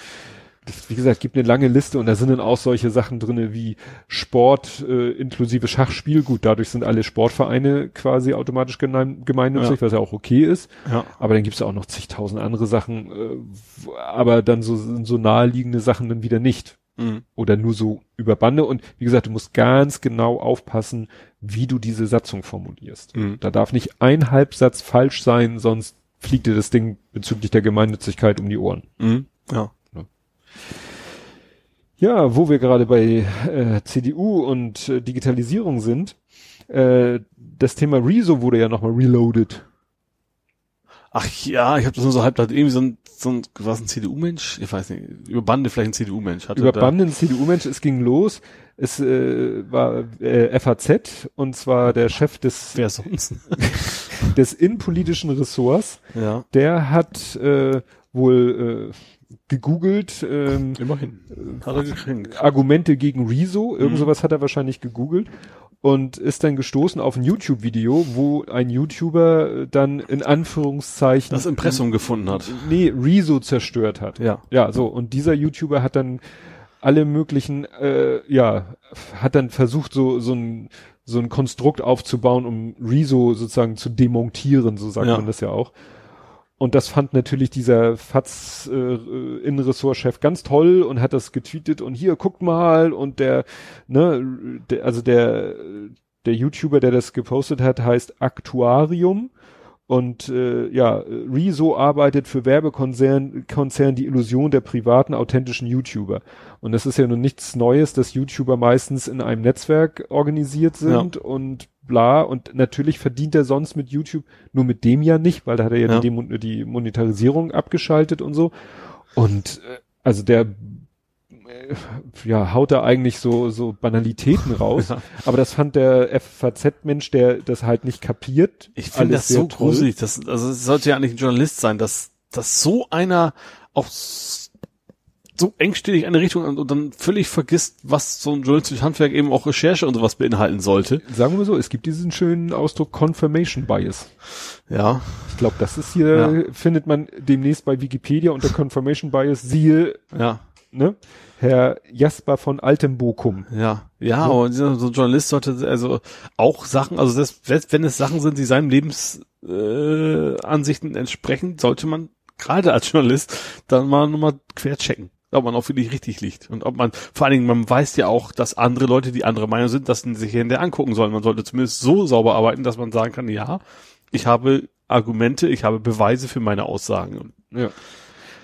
das, wie gesagt, gibt eine lange Liste und da sind dann auch solche Sachen drinne wie Sport äh, inklusive Schachspiel. Gut, dadurch sind alle Sportvereine quasi automatisch gemein, gemeinnützig, was ja auch okay ist. Ja. Aber dann gibt's auch noch zigtausend andere Sachen, äh, aber dann so, so naheliegende Sachen dann wieder nicht. Mhm. Oder nur so über Bande. Und wie gesagt, du musst ganz genau aufpassen, wie du diese Satzung formulierst. Mhm. Da darf nicht ein Halbsatz falsch sein, sonst fliegt dir das Ding bezüglich der Gemeinnützigkeit um die Ohren. Mhm. Ja. Ja, wo wir gerade bei äh, CDU und äh, Digitalisierung sind, äh, das Thema Rezo wurde ja nochmal reloaded. Ach ja, ich habe das nur so halb da irgendwie so ein, so ein was ein CDU-Mensch? Ich weiß nicht, über Bande vielleicht ein CDU-Mensch. Über da- Banden CDU-Mensch, es ging los. Es äh, war äh, FAZ und zwar der Chef des, Wer sonst? des innenpolitischen Ressorts. ja. Der hat äh, wohl äh, gegoogelt, ähm, Immerhin. Hat er gekriegt. Argumente gegen Rezo, irgend Mhm. sowas hat er wahrscheinlich gegoogelt und ist dann gestoßen auf ein YouTube-Video, wo ein YouTuber äh, dann in Anführungszeichen Das Impressum gefunden hat. nee, Rezo zerstört hat. Ja. Ja, so und dieser YouTuber hat dann alle möglichen äh, ja, hat dann versucht so so ein so ein Konstrukt aufzubauen, um Rezo sozusagen zu demontieren, so sagt Ja. man das ja auch. Und das fand natürlich dieser FATS äh, Innenressortchef ganz toll und hat das getweetet und hier guckt mal und der ne der, also der der YouTuber, der das gepostet hat, heißt Aktuarium und äh, ja, Rezo arbeitet für Werbekonzern Konzern die Illusion der privaten authentischen YouTuber. Und das ist ja nun nichts Neues, dass YouTuber meistens in einem Netzwerk organisiert sind und bla. Und natürlich verdient er sonst mit YouTube, nur mit dem ja nicht, weil da hat er ja, Ja. Die, die Monetarisierung abgeschaltet und so. Und äh, also der äh, ja, haut da eigentlich so, so Banalitäten raus. Ja. Aber das fand der FAZ-Mensch, der das halt nicht kapiert. Ich finde das so toll. gruselig. Das, also es sollte ja eigentlich ein Journalist sein, dass, dass so einer auch so engstirnig eine Richtung und, und dann völlig vergisst, was so ein journalistisches Handwerk eben auch Recherche und sowas beinhalten sollte. Sagen wir so, es gibt diesen schönen Ausdruck Confirmation Bias. Ja. Ich glaube, das ist hier, findet man demnächst bei Wikipedia unter Confirmation Bias, siehe, Ja. ne, Herr Jasper von Altenbokum. Ja, ja, aber dieser, so ein Journalist sollte also auch Sachen, also selbst wenn es Sachen sind, die seinen Lebensansichten äh, Ansichten entsprechen, sollte man gerade als Journalist dann mal nochmal quer checken, ob man auch wirklich richtig liegt. Und ob man, vor allen Dingen, man weiß ja auch, dass andere Leute, die andere Meinung sind, das sich hinterher angucken sollen. Man sollte zumindest so sauber arbeiten, dass man sagen kann, ja, ich habe Argumente, ich habe Beweise für meine Aussagen. Und Ja.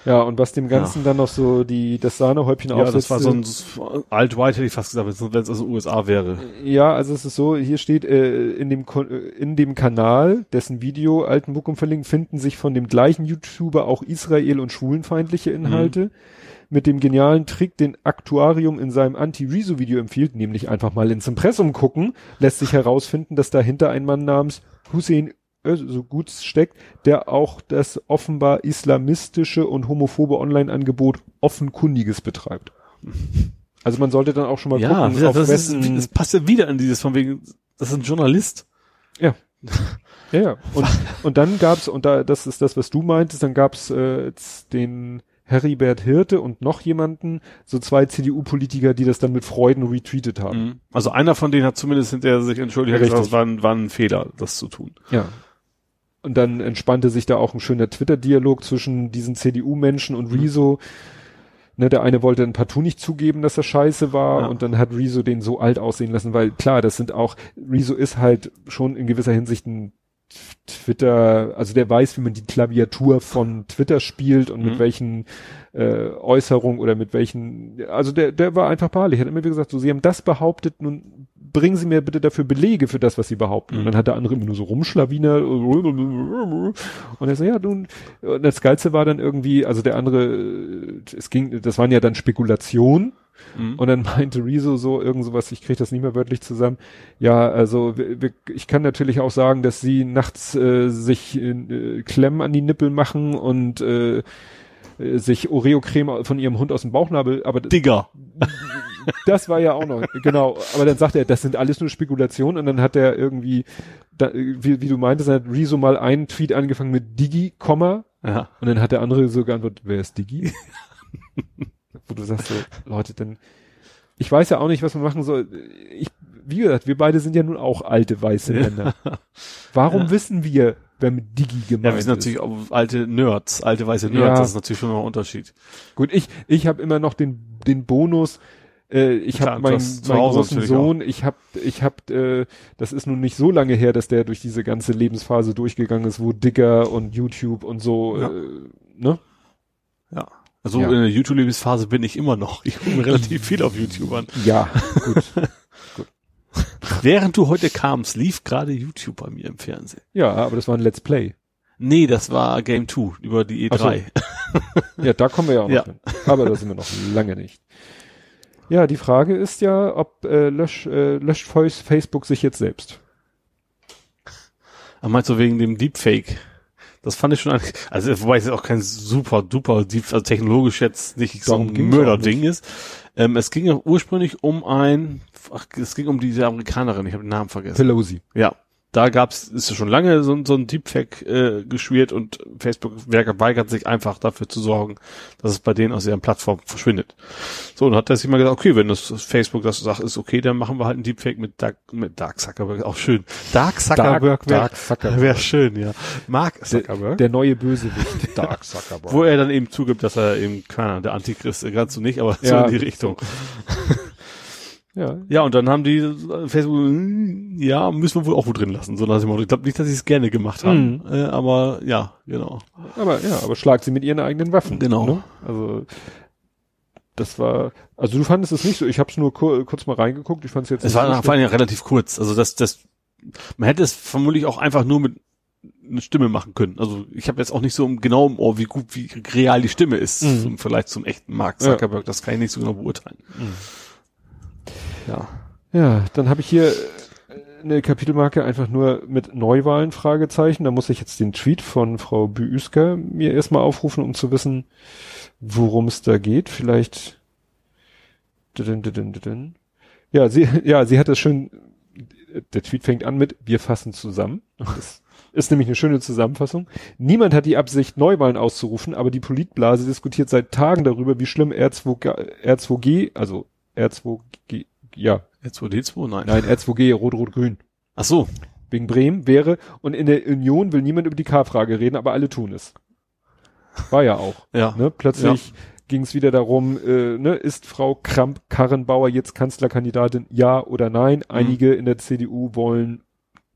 Ja, und was dem Ganzen dann noch so die, das Sahnehäubchen ja, das aufsetzt, war so ein alt-white, hätte ich fast gesagt, wenn es aus den USA wäre. Ja, also es ist so, hier steht äh, in dem äh, in dem Kanal, dessen Video Altenbukum verlinkt, finden sich von dem gleichen YouTuber auch Israel und schwulenfeindliche Inhalte. Mit dem genialen Trick, den Aktuarium in seinem Anti-Rezo-Video empfiehlt, nämlich einfach mal ins Impressum gucken, lässt sich herausfinden, dass dahinter ein Mann namens Hussein so gut steckt, der auch das offenbar islamistische und homophobe Online-Angebot offenkundiges betreibt. Also man sollte dann auch schon mal Ja, gucken, das, auf das, ist, das passt ja wieder in dieses von wegen, das ist ein Journalist. Ja. Ja, ja. Und, und dann gab's, und da, das ist das, was du meintest, dann gab's äh, jetzt den Heribert Hirte und noch jemanden, so zwei CDU-Politiker, die das dann mit Freuden retweetet haben. Also einer von denen hat zumindest hinterher sich entschuldigt, Richtig. es war ein, war ein Fehler, das zu tun. Ja. Und dann entspannte sich da auch ein schöner Twitter-Dialog zwischen diesen CDU-Menschen und Rezo. Ne, der eine wollte dann partout nicht zugeben, dass er scheiße war Ja. und dann hat Rezo den so alt aussehen lassen, weil klar, das sind auch, Rezo ist halt schon in gewisser Hinsicht ein Twitter, also der weiß, wie man die Klaviatur von Twitter spielt und mit Mhm. welchen äh, Äußerungen oder mit welchen, also der, der war einfach beharrlich, hat immer wieder gesagt, so, sie haben das behauptet, nun bringen Sie mir bitte dafür Belege für das, was Sie behaupten. Mhm. Und dann hat der andere immer nur so rumschlawiner und er so, ja, nun, und das Geilste war dann irgendwie, also der andere, äh, es ging, das waren ja dann Spekulationen, Mhm. und dann meinte Rezo so irgend sowas, ich kriege das nicht mehr wörtlich zusammen. Ja, also wir, ich kann natürlich auch sagen, dass sie nachts äh, sich äh, Klemmen an die Nippel machen und äh, sich Oreo-Creme von ihrem Hund aus dem Bauchnabel, aber Digger. das war ja auch noch, genau. Aber dann sagt er, das sind alles nur Spekulationen und dann hat er irgendwie, da, wie, wie du meintest, dann hat Rezo mal einen Tweet angefangen mit Digi, Komma, Ja. und dann hat der andere so geantwortet, wer ist Digi? Wo du sagst so, Leute, dann, ich weiß ja auch nicht, was man machen soll. Ich, wie gesagt, wir beide sind ja nun auch alte weiße Männer. Warum wissen wir, wer mit Digi gemeint Ja, wir sind ist? natürlich auch alte Nerds, alte weiße Nerds, Ja. das ist natürlich schon noch ein Unterschied. Gut, ich, ich habe immer noch den, den Bonus, äh, ich habe meinen, Hause großen Sohn, ich habe, ich habe, äh, das ist nun nicht so lange her, dass der durch diese ganze Lebensphase durchgegangen ist, wo Dicker und YouTube und so, Ja. äh, ne? Also Ja. in der YouTube-Lebensphase bin ich immer noch. Ich gucke relativ viel auf YouTube an. Ja, gut. Während du heute kamst, lief gerade YouTube bei mir im Fernsehen. Ja, aber das war ein Let's Play. Nee, das war Game 2 über die Ach so. E3. Ja, da kommen wir ja auch noch Ja. hin. Aber da sind wir noch lange nicht. Ja, die Frage ist ja, ob äh, lösch, äh, löscht Face- Facebook sich jetzt selbst. Meinst du wegen dem Deepfake? Das fand ich schon eigentlich, also wobei es auch kein super duper Deep, also technologisch jetzt nicht so ein Mörderding ist. Ähm, es ging ja ursprünglich um ein, ach, es ging um diese Amerikanerin, ich habe den Namen vergessen. Pelosi. Ja, da gab's, ist ja schon lange so, ein- so ein Deepfake äh, geschwirrt und Facebook weigert sich einfach dafür zu sorgen, dass es bei denen aus ihren Plattformen verschwindet. So, und hat er sich mal gesagt, okay, wenn das Facebook das sagt, ist okay, dann machen wir halt ein Deepfake mit Dark, mit Dark Zuckerberg, auch schön. Dark Zuckerberg wäre Zuckerberg. wär schön, ja. Mark Der, Zuckerberg. der neue Bösewicht. Dark Zuckerberg. wo er dann eben zugibt, dass er eben, keine Ahnung, der Antichrist, äh, ganz so nicht, aber so Ja, in die Richtung. ja. Ja, und dann haben die Facebook, ja, müssen wir wohl auch wohl drin lassen. So nach dem Motto. Ich glaube nicht, dass sie es gerne gemacht haben. Äh, aber ja, genau. Aber ja, aber schlag sie mit ihren eigenen Waffen. Genau. Ne? Also das war, also du fandest es nicht so. Ich habe es nur kur kurz mal reingeguckt. Ich fand es jetzt. Es war vor allem ja relativ kurz. Also das, das, man hätte es vermutlich auch einfach nur mit eine Stimme machen können. Also ich habe jetzt auch nicht so im- genau im Ohr, wie gut, wie real die Stimme ist Mhm. im Vergleich zum echten Mark Ja. Zuckerberg. Das kann ich nicht so genau beurteilen. Ja. Ja, dann habe ich hier äh, eine Kapitelmarke einfach nur mit Neuwahlen Fragezeichen. Da muss ich jetzt den Tweet von Frau Büüsker mir erstmal aufrufen, um zu wissen, worum es da geht. Vielleicht. Ja, sie, ja, sie hat das schön. Der Tweet fängt an mit Wir fassen zusammen. Das ist nämlich eine schöne Zusammenfassung. Niemand hat die Absicht, Neuwahlen auszurufen, aber die Politblase diskutiert seit Tagen darüber, wie schlimm R2G, R2G also R2G, ja, R2D2? Nein. Nein, R2G, Rot-Rot-Grün. Ach so. Wegen Bremen wäre, und in der Union will niemand über die K-Frage reden, aber alle tun es. War ja auch. Ja. Ne? Plötzlich ging es wieder darum, äh, ne, ist Frau Kramp-Karrenbauer jetzt Kanzlerkandidatin, ja oder nein? Einige in der CDU wollen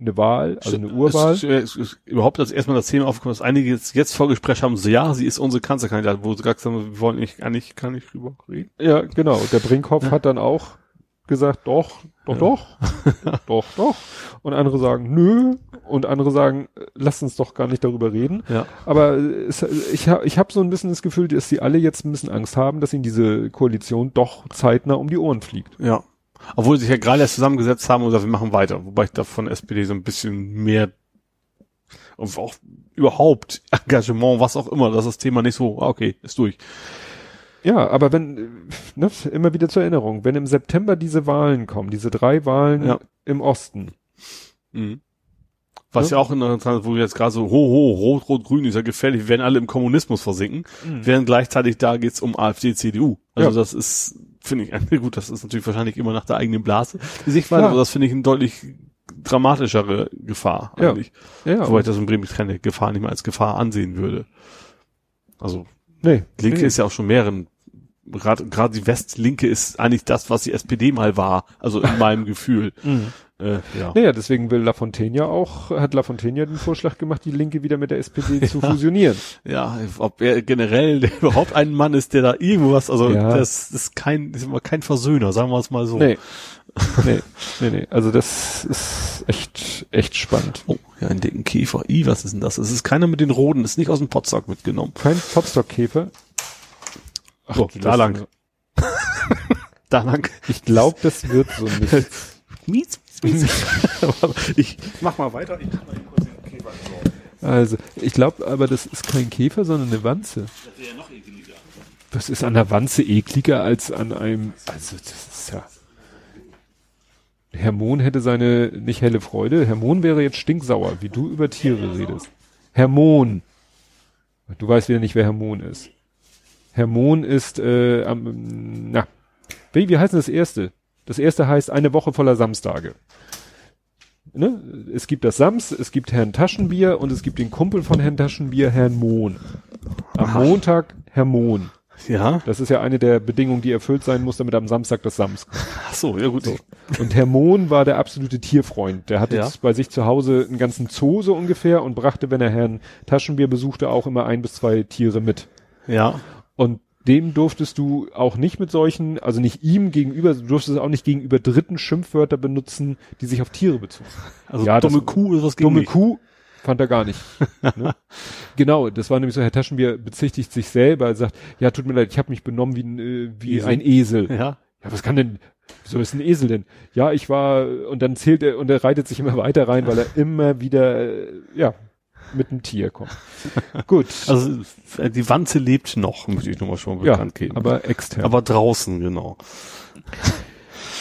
eine Wahl, also eine Urwahl. Es, es, es, überhaupt als erstmal das Thema aufgekommen ist, einige jetzt, jetzt Vorgespräch haben, so ja, sie ist unsere Kanzlerkandidatin, wo sie gesagt haben, wir wollen nicht, gar nicht, kann nicht drüber reden. Ja, genau. Der Brinkhoff hat dann auch gesagt, doch, doch, doch, doch, doch. Und andere sagen, nö. Und andere sagen, lass uns doch gar nicht darüber reden. Ja. Aber es, ich habe ich hab so ein bisschen das Gefühl, dass sie alle jetzt ein bisschen Angst haben, dass ihnen diese Koalition doch zeitnah um die Ohren fliegt. Ja. Obwohl sie sich ja gerade erst zusammengesetzt haben und gesagt, wir machen weiter. Wobei ich da von SPD so ein bisschen mehr und auch überhaupt Engagement, was auch immer, dass das Thema nicht so, ah, okay, ist durch. Ja, aber wenn, äh, ne, immer wieder zur Erinnerung, wenn im September diese Wahlen kommen, diese drei Wahlen Ja. im Osten, Mhm. Was Ja. ja, auch interessant ist, wo jetzt gerade so, ho, ho, rot, rot, grün ist ja gefährlich, wir werden alle im Kommunismus versinken, während gleichzeitig da geht's um AfD, CDU. Also Ja. das ist, finde ich, gut, das ist natürlich wahrscheinlich immer nach der eigenen Blase. Die Sichtweise, aber das finde ich eine deutlich dramatischere Gefahr Ja. eigentlich. ja, Wobei ich das in Bremen keine Gefahr nicht mehr als Gefahr ansehen würde. Also nee, Linke nee. ist ja auch schon mehreren. Gerade die Westlinke ist eigentlich das, was die SPD mal war. Also in meinem Gefühl. Äh, ja. Naja, deswegen will Lafontaine ja auch, hat Lafontaine ja den Vorschlag gemacht, die Linke wieder mit der SPD zu fusionieren. Ja, ob er generell überhaupt ein Mann ist, der da irgendwas, also Ja. das ist kein, ist immer kein Versöhner, sagen wir es mal so. Nee. nee, nee, nee. Also das ist echt, echt spannend. Oh, ja, einen dicken Käfer. I, was ist denn das? Es ist keiner mit den Roden, ist nicht aus dem Potstock mitgenommen. Kein Potstockkäfer. Ach, So, du da lang. Da lang. Ich glaube, das wird so nicht. Mies, mies, mies. ich mach mal weiter. Ich kann mal kurz den Käfer entsorgen. Also, ich glaube aber, das ist kein Käfer, sondern eine Wanze. Das wäre ja noch ekeliger. Das ist an der Wanze ekliger als an einem, also das ist ja. Hermon hätte seine nicht helle Freude. Hermon wäre jetzt stinksauer, wie du über Tiere redest. Hermon. Du weißt wieder nicht, wer Hermon ist. Hermon ist, äh, am, na, wie, wie heißt denn das erste? Das erste heißt eine Woche voller Samstage. Ne? Es gibt das Sams, es gibt Herrn Taschenbier und es gibt den Kumpel von Herrn Taschenbier, Herrn Mohn. Am Aha. Montag Hermon. Ja. Das ist ja eine der Bedingungen, die erfüllt sein muss, damit am Samstag das Sams. Ach so, ja gut. Und Herr Mohn war der absolute Tierfreund. Der hatte Ja. jetzt bei sich zu Hause einen ganzen Zoo so ungefähr und brachte, wenn er Herrn Taschenbier besuchte, auch immer ein bis zwei Tiere mit. Ja. Und dem durftest du auch nicht mit solchen, also nicht ihm gegenüber, du durftest auch nicht gegenüber Dritten Schimpfwörter benutzen, die sich auf Tiere bezogen. Also Ja, dumme das- Kuh ist was gegen Dumme mich. Kuh, fand er gar nicht. ne? Genau, das war nämlich so, Herr Taschenbier bezichtigt sich selber, er sagt, ja, tut mir leid, ich habe mich benommen wie ein, äh, wie Esel. ein Esel. Ja. Ja, was kann denn, so ist ein Esel denn? Ja, ich war, und dann zählt er, und er reitet sich immer weiter rein, weil er immer wieder, äh, ja, mit einem Tier kommt. Gut. Also die Wanze lebt noch, möchte ich nochmal schon ja, bekannt geben. aber extern. aber draußen, genau.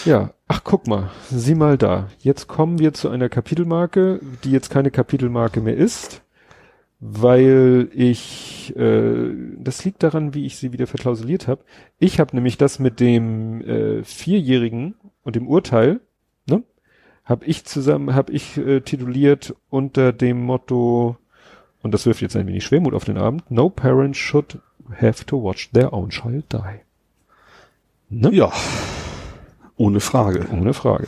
Ja, ach guck mal, sieh mal da. Jetzt kommen wir zu einer Kapitelmarke, die jetzt keine Kapitelmarke mehr ist, weil ich, äh, das liegt daran, wie ich sie wieder verklausuliert habe. Ich habe nämlich das mit dem äh, Vierjährigen und dem Urteil, ne, habe ich zusammen, habe ich äh, tituliert unter dem Motto, und das wirft jetzt ein wenig Schwermut auf den Abend, No parent should have to watch their own child die. Ne? Ja. Ohne Frage. Ohne Frage.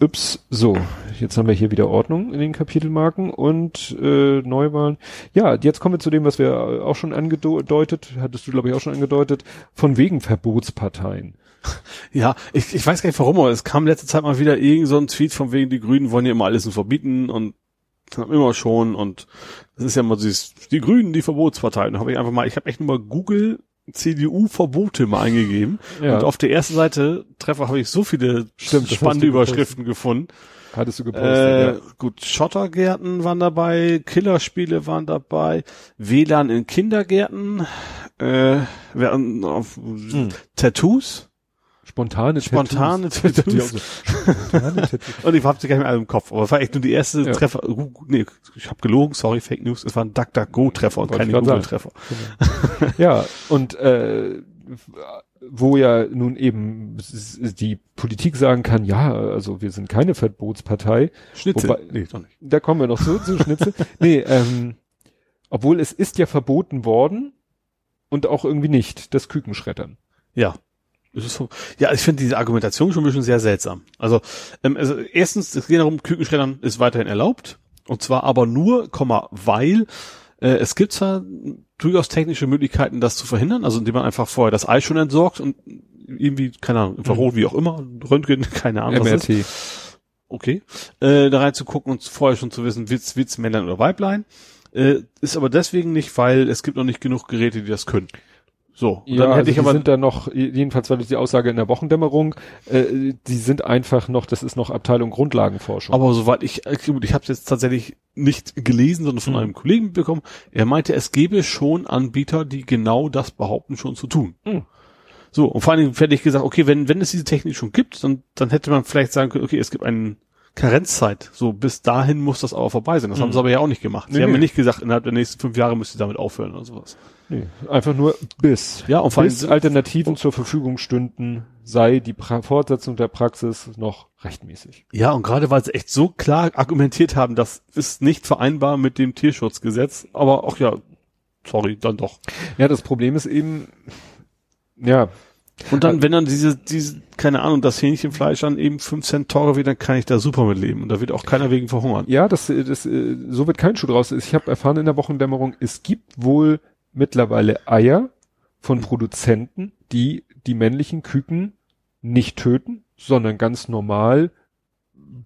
Ups, so, jetzt haben wir hier wieder Ordnung in den Kapitelmarken und äh, Neuwahlen. Ja, jetzt kommen wir zu dem, was wir auch schon angedeutet, hattest du glaube ich auch schon angedeutet, von wegen Verbotsparteien. Ja, ich, ich weiß gar nicht warum, aber es kam letzte Zeit mal wieder irgend so ein Tweet von wegen, die Grünen wollen ja immer alles nur verbieten und immer schon und das ist ja immer dieses, die Grünen, die Verbotspartei. Da habe ich einfach mal, ich habe echt nur mal Google CDU Verbote mal eingegeben Ja. und auf der ersten Seite Treffer habe ich so viele Stimmt, spannende. Überschriften gefunden. Hattest du gepostet, Äh, ja. Gut, Schottergärten waren dabei, Killerspiele waren dabei, WLAN in Kindergärten, äh, werden auf Hm. Tattoos. Spontane Spontane Tattoos. So, Spontane Tattoos. Und ich hab sie gar nicht mehr alle im Kopf, aber es war echt nur die erste Ja. Treffer. Uh, Nee, ich habe gelogen, sorry, Fake News. Es war ein DuckDuckGo-Treffer und keine. Google-Treffer. Ja, und äh, wo ja nun eben die Politik sagen kann, ja, also wir sind keine Verbotspartei. Schnitzel. Wobei- nee, doch nicht. Da kommen wir noch zu, zu Schnitzel. nee, ähm, obwohl es ist ja verboten worden und auch irgendwie nicht, das Kükenschreddern. Ja. So, ja, ich finde diese Argumentation schon ein bisschen sehr seltsam. Also, ähm, also erstens, es geht darum, Kükenschreddern ist weiterhin erlaubt. Und zwar aber nur, Komma, weil äh, es gibt zwar durchaus technische Möglichkeiten, das zu verhindern, also indem man einfach vorher das Ei schon entsorgt und irgendwie, keine Ahnung, Infrarot, wie auch immer, Röntgen, keine Ahnung, was ist. MRT. okay, äh, da reinzugucken und vorher schon zu wissen, wird's, wird's Männlein oder Weiblein. Äh, ist aber deswegen nicht, weil es gibt noch nicht genug Geräte, die das können. So, und Ja, dann hätte also ich aber sind da noch, jedenfalls war das die Aussage in der Wochendämmerung, äh, die sind einfach noch, das ist noch Abteilung Grundlagenforschung. Aber soweit ich, äh, gut, ich habe es jetzt tatsächlich nicht gelesen, sondern von Mhm. einem Kollegen bekommen. Er meinte, es gäbe schon Anbieter, die genau das behaupten, schon zu tun. Mhm. So, und vor allen Dingen hätte ich gesagt, okay, wenn, wenn es diese Technik schon gibt, dann, dann hätte man vielleicht sagen können, okay, es gibt einen Karenzzeit. So, bis dahin muss das aber vorbei sein. Das haben sie aber ja auch nicht gemacht. Sie Mhm. Nee, haben nee. mir nicht gesagt, innerhalb der nächsten fünf Jahre müsst ihr damit aufhören oder sowas. Nee, einfach nur bis. Ja, und bis Alternativen zur Verfügung stünden, sei die pra Fortsetzung der Praxis noch rechtmäßig. ja, und gerade weil sie echt so klar argumentiert haben, das ist nicht vereinbar mit dem Tierschutzgesetz, aber auch ja, sorry, dann doch. Ja, das Problem ist eben, ja, Und dann, wenn dann diese, diese, keine Ahnung, das Hähnchenfleisch dann eben 5 Cent teurer wird, dann kann ich da super mit leben. Und da wird auch keiner wegen verhungern. Ja, das, das, äh, so wird kein Schuh draus. Ich habe erfahren in der Wochendämmerung, es gibt wohl mittlerweile Eier von Produzenten, die die männlichen Küken nicht töten, sondern ganz normal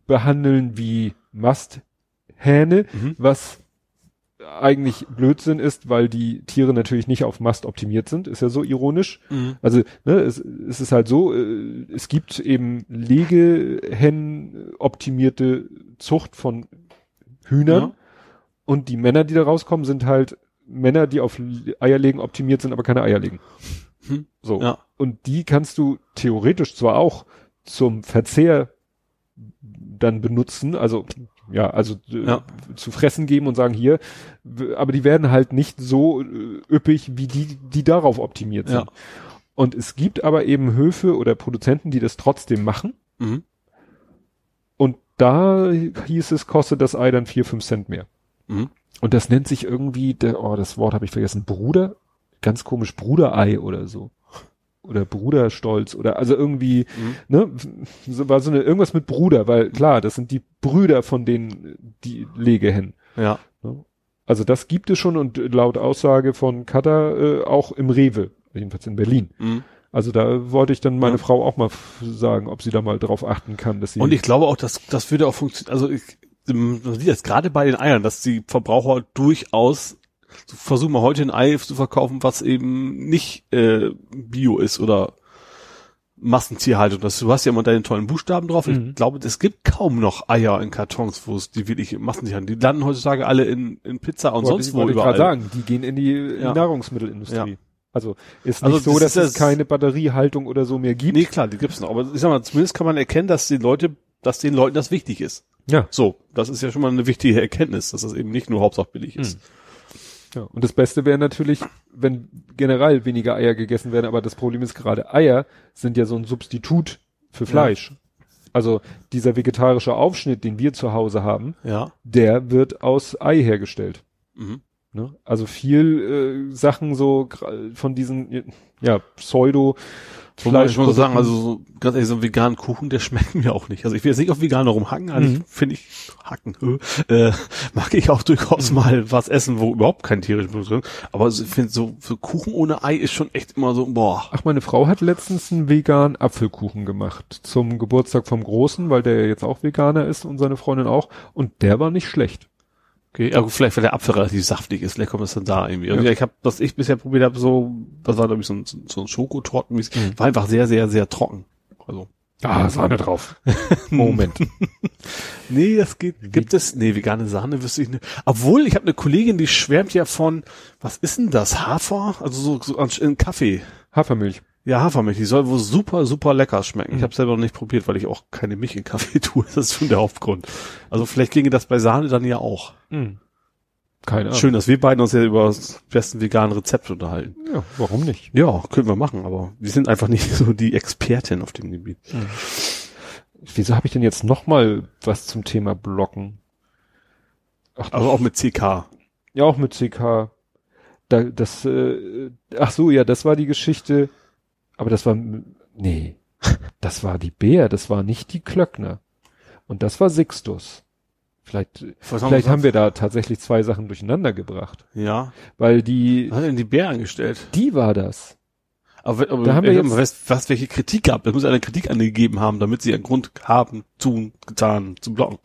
behandeln wie Masthähne, Mhm. was eigentlich Blödsinn ist, weil die Tiere natürlich nicht auf Mast optimiert sind, ist ja so ironisch. Also ne, es, es ist halt so, äh, es gibt eben Legehennen optimierte Zucht von Hühnern Ja. und die Männer, die da rauskommen, sind halt Männer, die auf Le- Eierlegen optimiert sind, aber keine Eier legen. Hm. So. Ja. Und die kannst du theoretisch zwar auch zum Verzehr dann benutzen, also ja, also äh, Ja. zu fressen geben und sagen hier, aber die werden halt nicht so äh, üppig wie die, die darauf optimiert sind. Ja. Und es gibt aber eben Höfe oder Produzenten, die das trotzdem machen. Mhm. Und da hieß es, kostet das Ei dann vier, fünf Cent mehr. Mhm. Und das nennt sich irgendwie, der, oh, das Wort habe ich vergessen, Bruder, ganz komisch, Bruderei oder so. Oder Bruderstolz oder also irgendwie, Mhm. ne, so war so eine, irgendwas mit Bruder, weil klar, das sind die Brüder von den, die Legehennen. Ja. Also das gibt es schon und laut Aussage von Katar äh, auch im Rewe, jedenfalls in Berlin. Mhm. Also da wollte ich dann meine Ja. Frau auch mal sagen, ob sie da mal drauf achten kann, dass sie. Und ich glaube auch, dass das würde auch funktionieren. Also ich, man sieht jetzt gerade bei den Eiern, dass die Verbraucher durchaus versuchen mal heute ein Ei zu verkaufen, was eben nicht äh, Bio ist oder Massentierhaltung. Das, du hast ja immer deine tollen Buchstaben drauf. Mhm. Ich glaube, es gibt kaum noch Eier in Kartons, wo es die wirklich Massentierhaltung. Die landen heutzutage alle in, in Pizza und Wollte sonst ich- wo ich überall. gerade sagen, die gehen in die Ja. Nahrungsmittelindustrie. Ja. Also ist Also nicht so, das dass ist es das- keine Batteriehaltung oder so mehr gibt. Nee, klar, die gibt's noch. Aber ich sag mal, zumindest kann man erkennen, dass die Leute, dass den Leuten das wichtig ist. Ja. So, das ist ja schon mal eine wichtige Erkenntnis, dass das eben nicht nur Hauptsache billig Hm. ist. Ja, und das Beste wäre natürlich, wenn generell weniger Eier gegessen werden, aber das Problem ist gerade Eier sind ja so ein Substitut für Fleisch. Also dieser vegetarische Aufschnitt, den wir zu Hause haben, Ja. der wird aus Ei hergestellt. Mhm. Ne? Also viel äh, Sachen so von diesen ja Pseudo Wobei ich muss sagen, also so, ganz ehrlich, so einen veganen Kuchen, der schmeckt mir auch nicht. Also ich will jetzt nicht auf Veganer rumhacken, eigentlich Mhm. finde ich, hacken, äh, mag ich auch durchaus mal was essen, wo überhaupt kein tierisches Blut drin ist. Aber also ich finde so, so Kuchen ohne Ei ist schon echt immer so, boah. Ach, meine Frau hat letztens einen veganen Apfelkuchen gemacht zum Geburtstag vom Großen, weil der ja jetzt auch Veganer ist und seine Freundin auch. Und der war nicht schlecht. Okay, gut, vielleicht weil der Apfel relativ saftig ist, vielleicht kommt es dann da irgendwie. Und Ja. Ich habe, was ich bisher probiert habe, so, das war glaube ich so ein, so ein Schokotorten, Mhm. war einfach sehr, sehr, sehr trocken. Also Ah, Sahne drauf. Moment. Nee, das geht, gibt es, nee, vegane Sahne wüsste ich nicht. Obwohl, ich habe eine Kollegin, die schwärmt ja von, was ist denn das, Hafer? Also so, so in Kaffee. Hafermilch. Ja, Hafermilch, die soll wohl super, super lecker schmecken. Ich habe selber noch nicht probiert, weil ich auch keine Milch in Kaffee tue. Das ist schon der Hauptgrund. Also vielleicht ginge das bei Sahne dann ja auch. Keine Ahnung. Schön, dass wir beiden uns ja über das besten veganen Rezept unterhalten. Ja, warum nicht? Ja, können wir machen, aber wir sind einfach nicht so die Expertin auf dem Gebiet. Wieso habe ich denn jetzt noch mal was zum Thema Blocken? Ach, Also auch mit CK. ja, auch mit CK. Da, das, äh, ach so, ja, das war die Geschichte. Aber das war, nee, das war die Bär, das war nicht die Klöckner. Und das war Sixtus. Vielleicht, Was vielleicht wir haben wir da tatsächlich zwei Sachen durcheinander gebracht. Ja. Weil die, Was hat denn die Bär angestellt? die war das. Aber, aber Da haben wir jetzt- was, was welche Kritik gab. Da muss eine Kritik angegeben haben, damit sie einen Grund haben, tun, getan, zu blocken.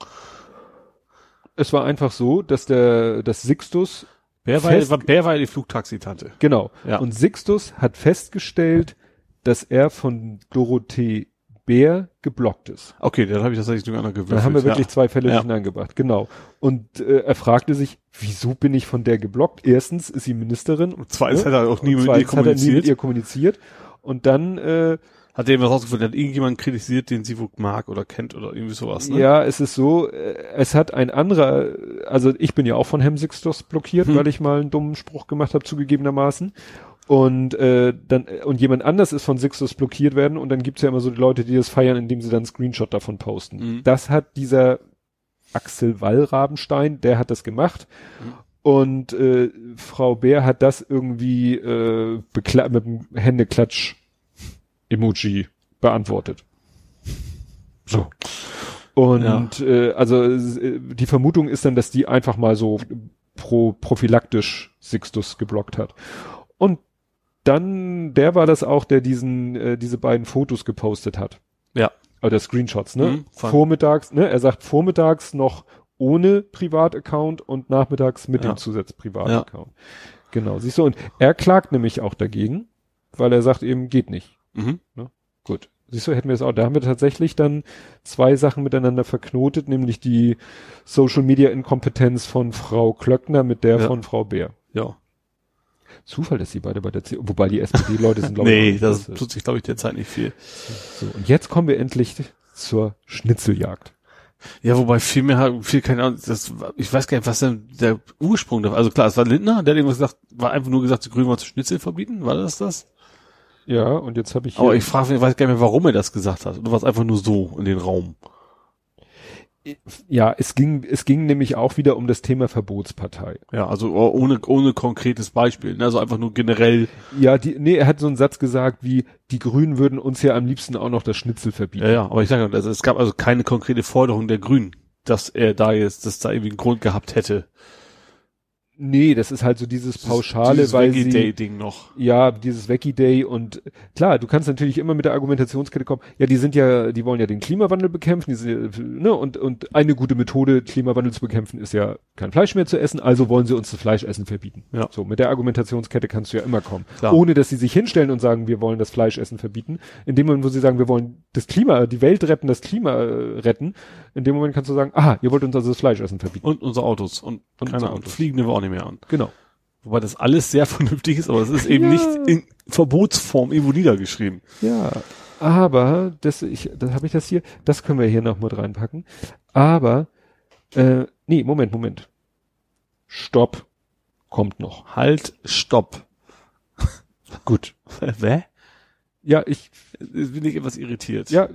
Es war einfach so, dass der, das Sixtus, Bär war, Fest- war, Bär war ja die Flugtaxitante. genau. Ja. Und Sixtus hat festgestellt, dass er von Dorothee Bär geblockt ist. Okay, dann habe ich das tatsächlich durcheinander gewürfelt. Da haben wir wirklich ja. zwei Fälle Ja. durcheinander gebracht. Genau. Und äh, er fragte sich, wieso bin ich von der geblockt? Erstens ist sie Ministerin. Und Zweitens hat er auch nie mit ihr hat er nie mit kommuniziert. ihr kommuniziert. Und dann, äh, Hat er irgendwas rausgefunden? Hat irgendjemand kritisiert, den sie wohl mag oder kennt oder irgendwie sowas, ne? ja, es ist so, äh, es hat ein anderer, also ich bin ja auch von Herrn Sixtus blockiert, Hm. weil ich mal einen dummen Spruch gemacht habe, zugegebenermaßen. Und äh, dann und jemand anders ist von Sixtus blockiert werden und dann gibt's ja immer so die Leute, die das feiern, indem sie dann einen Screenshot davon posten. Mhm. Das hat dieser Axel Wallrabenstein, der hat das gemacht. Und äh, Frau Bär hat das irgendwie äh, mit dem Händeklatsch-Emoji beantwortet. So. Und äh, also äh, die Vermutung ist dann, dass die einfach mal so pro prophylaktisch Sixtus geblockt hat. Und dann, der war das auch, der diesen, äh, diese beiden Fotos gepostet hat. Ja. Oder Screenshots, ne? Mhm, vormittags, ne? Er sagt vormittags noch ohne Privataccount und nachmittags mit Ja. dem Zusatz Privataccount. Genau, siehst du, und er klagt nämlich auch dagegen, weil er sagt eben, geht nicht. Mhm. Gut. Siehst du, hätten wir es auch. Da haben wir tatsächlich dann zwei Sachen miteinander verknotet, nämlich die Social Media Inkompetenz von Frau Klöckner mit der Ja. von Frau Bär. Ja. Zufall, dass sie beide bei der C wobei die SPD-Leute sind, glaube Nee, ich. das auch- tut sich, glaube ich, derzeit nicht viel. so. Und jetzt kommen wir endlich zur Schnitzeljagd. Ja, wobei viel mehr, viel keine Ahnung, das, ich weiß gar nicht, was denn der Ursprung da Also klar, es war Lindner, der hat irgendwas gesagt, war einfach nur gesagt, die Grünen wollen zu Schnitzel verbieten, war das das? Ja, und jetzt habe ich Aber ich frage mich, ich weiß gar nicht mehr, warum er das gesagt hat. Oder war es einfach nur so in den Raum? Ja, es ging, es ging nämlich auch wieder um das Thema Verbotspartei. Ja, also ohne, ohne konkretes Beispiel, ne? also einfach nur generell. Ja, die, nee, er hat so einen Satz gesagt wie, die Grünen würden uns ja am liebsten auch noch das Schnitzel verbieten. Ja, ja, aber ich sage, also es gab also keine konkrete Forderung der Grünen, dass er da jetzt, dass da irgendwie einen Grund gehabt hätte. Nee, das ist halt so dieses Pauschale, Dieses weil Veggie Day Ding noch. ja, dieses Veggie Day und klar, du kannst natürlich immer mit der Argumentationskette kommen, ja, die sind ja, die wollen ja den Klimawandel bekämpfen, die sind, ja, ne, und, und eine gute Methode, Klimawandel zu bekämpfen, ist ja kein Fleisch mehr zu essen, also wollen sie uns das Fleischessen verbieten. Ja. So, mit der Argumentationskette kannst du ja immer kommen. Klar. Ohne, dass sie sich hinstellen und sagen, wir wollen das Fleischessen verbieten. In dem Moment, wo sie sagen, wir wollen das Klima, die Welt retten, das Klima äh, retten, in dem Moment kannst du sagen, aha, ihr wollt uns also das Fleischessen verbieten. Und unsere Autos. Und, Und keine Autos. fliegen wir auch nicht mehr an. Genau. Wobei das alles sehr vernünftig ist, aber es ist eben Ja. nicht in Verbotsform irgendwo niedergeschrieben. Ja, aber das, ich, das habe ich das hier, das können wir hier noch mit reinpacken. Aber äh, nee, Moment, Moment. Stopp. Kommt noch. Halt, stopp. Gut. Wer? Ja, ich, bin ich etwas irritiert. ja,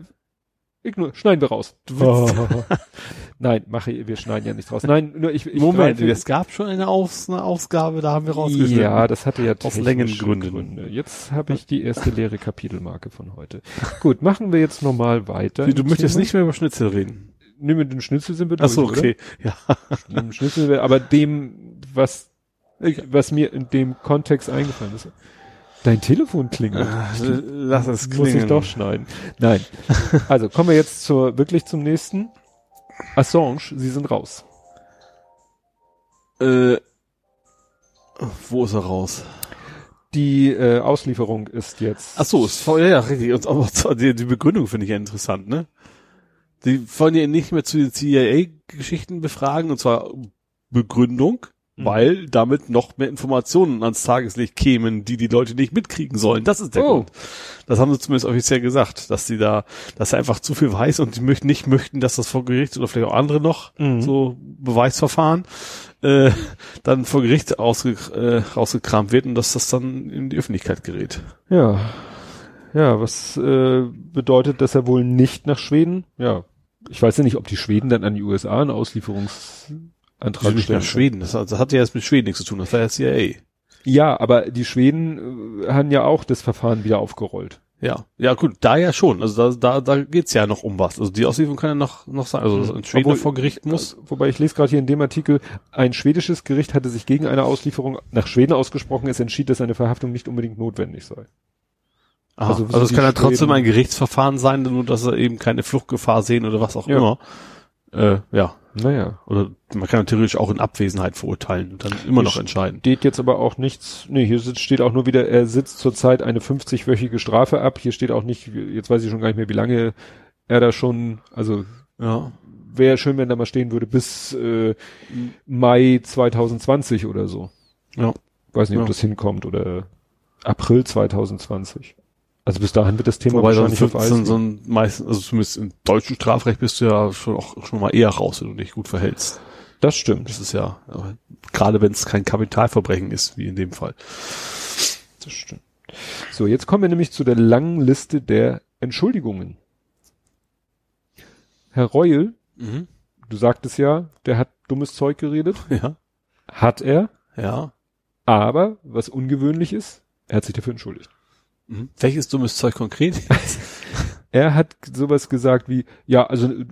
ignor, schneiden wir raus. Willst, Nein, mache, wir schneiden ja nichts raus. Nein, nur ich, ich Moment, es gab schon eine, Aus, eine Ausgabe, da haben wir rausgeschnitten. Ja, das hatte ja Aus Längengründen. Gründe. Jetzt habe ich die erste leere Kapitelmarke von heute. Gut, machen wir jetzt normal weiter. Du möchtest Thema. nicht mehr über Schnitzel reden. Nee, mit dem Schnitzel sind wir Ach durch, so, oder? okay. Ja. Mit Schnitzel, aber dem, was, was mir in dem Kontext eingefallen ist. Dein Telefon klingelt. Lass es Muss ich doch schneiden. Nein. Also kommen wir jetzt zur, wirklich zum nächsten. Assange, Sie sind raus. Äh, wo ist er raus? Die äh, Auslieferung ist jetzt. Ach so, ist voll, ja, ja, richtig. Und zwar die, die Begründung finde ich ja interessant, ne? Die wollen ja nicht mehr zu den CIA-Geschichten befragen, und zwar Begründung. Weil damit noch mehr Informationen ans Tageslicht kämen, die die Leute nicht mitkriegen sollen. Das ist der Oh. Grund. Das haben sie zumindest offiziell gesagt, dass sie da, dass er einfach zu viel weiß und die möchten nicht möchten, dass das vor Gericht oder vielleicht auch andere noch Mhm. so Beweisverfahren äh, dann vor Gericht ausge, äh, rausgekramt wird und dass das dann in die Öffentlichkeit gerät. Ja. Ja, was äh, bedeutet, dass er wohl nicht nach Schweden? Ja. Ich weiß ja nicht, ob die Schweden dann an die USA einen Auslieferungsantrag Also nicht nach Schweden. Das, das hat ja jetzt mit Schweden nichts zu tun. Das war ja CIA. Ja, aber die Schweden äh, haben ja auch das Verfahren wieder aufgerollt. Ja. Ja, gut, da ja schon. Also da, da, da geht's ja noch um was. Also die Auslieferung kann ja noch, noch sein. Also dass in Schweden Obwohl- vor Gericht muss. Wobei ich lese gerade hier in dem Artikel, ein schwedisches Gericht hatte sich gegen eine Auslieferung nach Schweden ausgesprochen. Es entschied, dass eine Verhaftung nicht unbedingt notwendig sei. Aha. also Also, so es kann ja trotzdem ein Gerichtsverfahren sein, nur dass sie eben keine Fluchtgefahr sehen oder was auch Ja. immer. Äh, ja. Naja. Oder man kann natürlich auch in Abwesenheit verurteilen und dann immer noch entscheiden. Steht jetzt aber auch nichts, nee, hier steht auch nur wieder, er sitzt zurzeit eine 50-wöchige Strafe ab. Hier steht auch nicht, jetzt weiß ich schon gar nicht mehr, wie lange er da schon, also Ja. wäre schön, wenn da mal stehen würde, bis äh, Mai 2020 oder so. Ja. Weiß nicht, ob Ja. das hinkommt oder April 2020. Also bis dahin wird das Thema Wobei wahrscheinlich auf Eis so, ein- so ein meistens, also zumindest im deutschen Strafrecht bist du ja schon auch schon mal eher raus, wenn du dich gut verhältst. Das stimmt. Das ist ja, gerade wenn es kein Kapitalverbrechen ist, wie in dem Fall. Das stimmt. So, jetzt kommen wir nämlich zu der langen Liste der Entschuldigungen. Herr Reul, Mhm. du sagtest ja, der hat dummes Zeug geredet. Ja. Hat er. Ja. Aber, was ungewöhnlich ist, er hat sich dafür entschuldigt. Mhm. Welches dummes Zeug konkret? Er hat sowas gesagt wie, ja, also äh,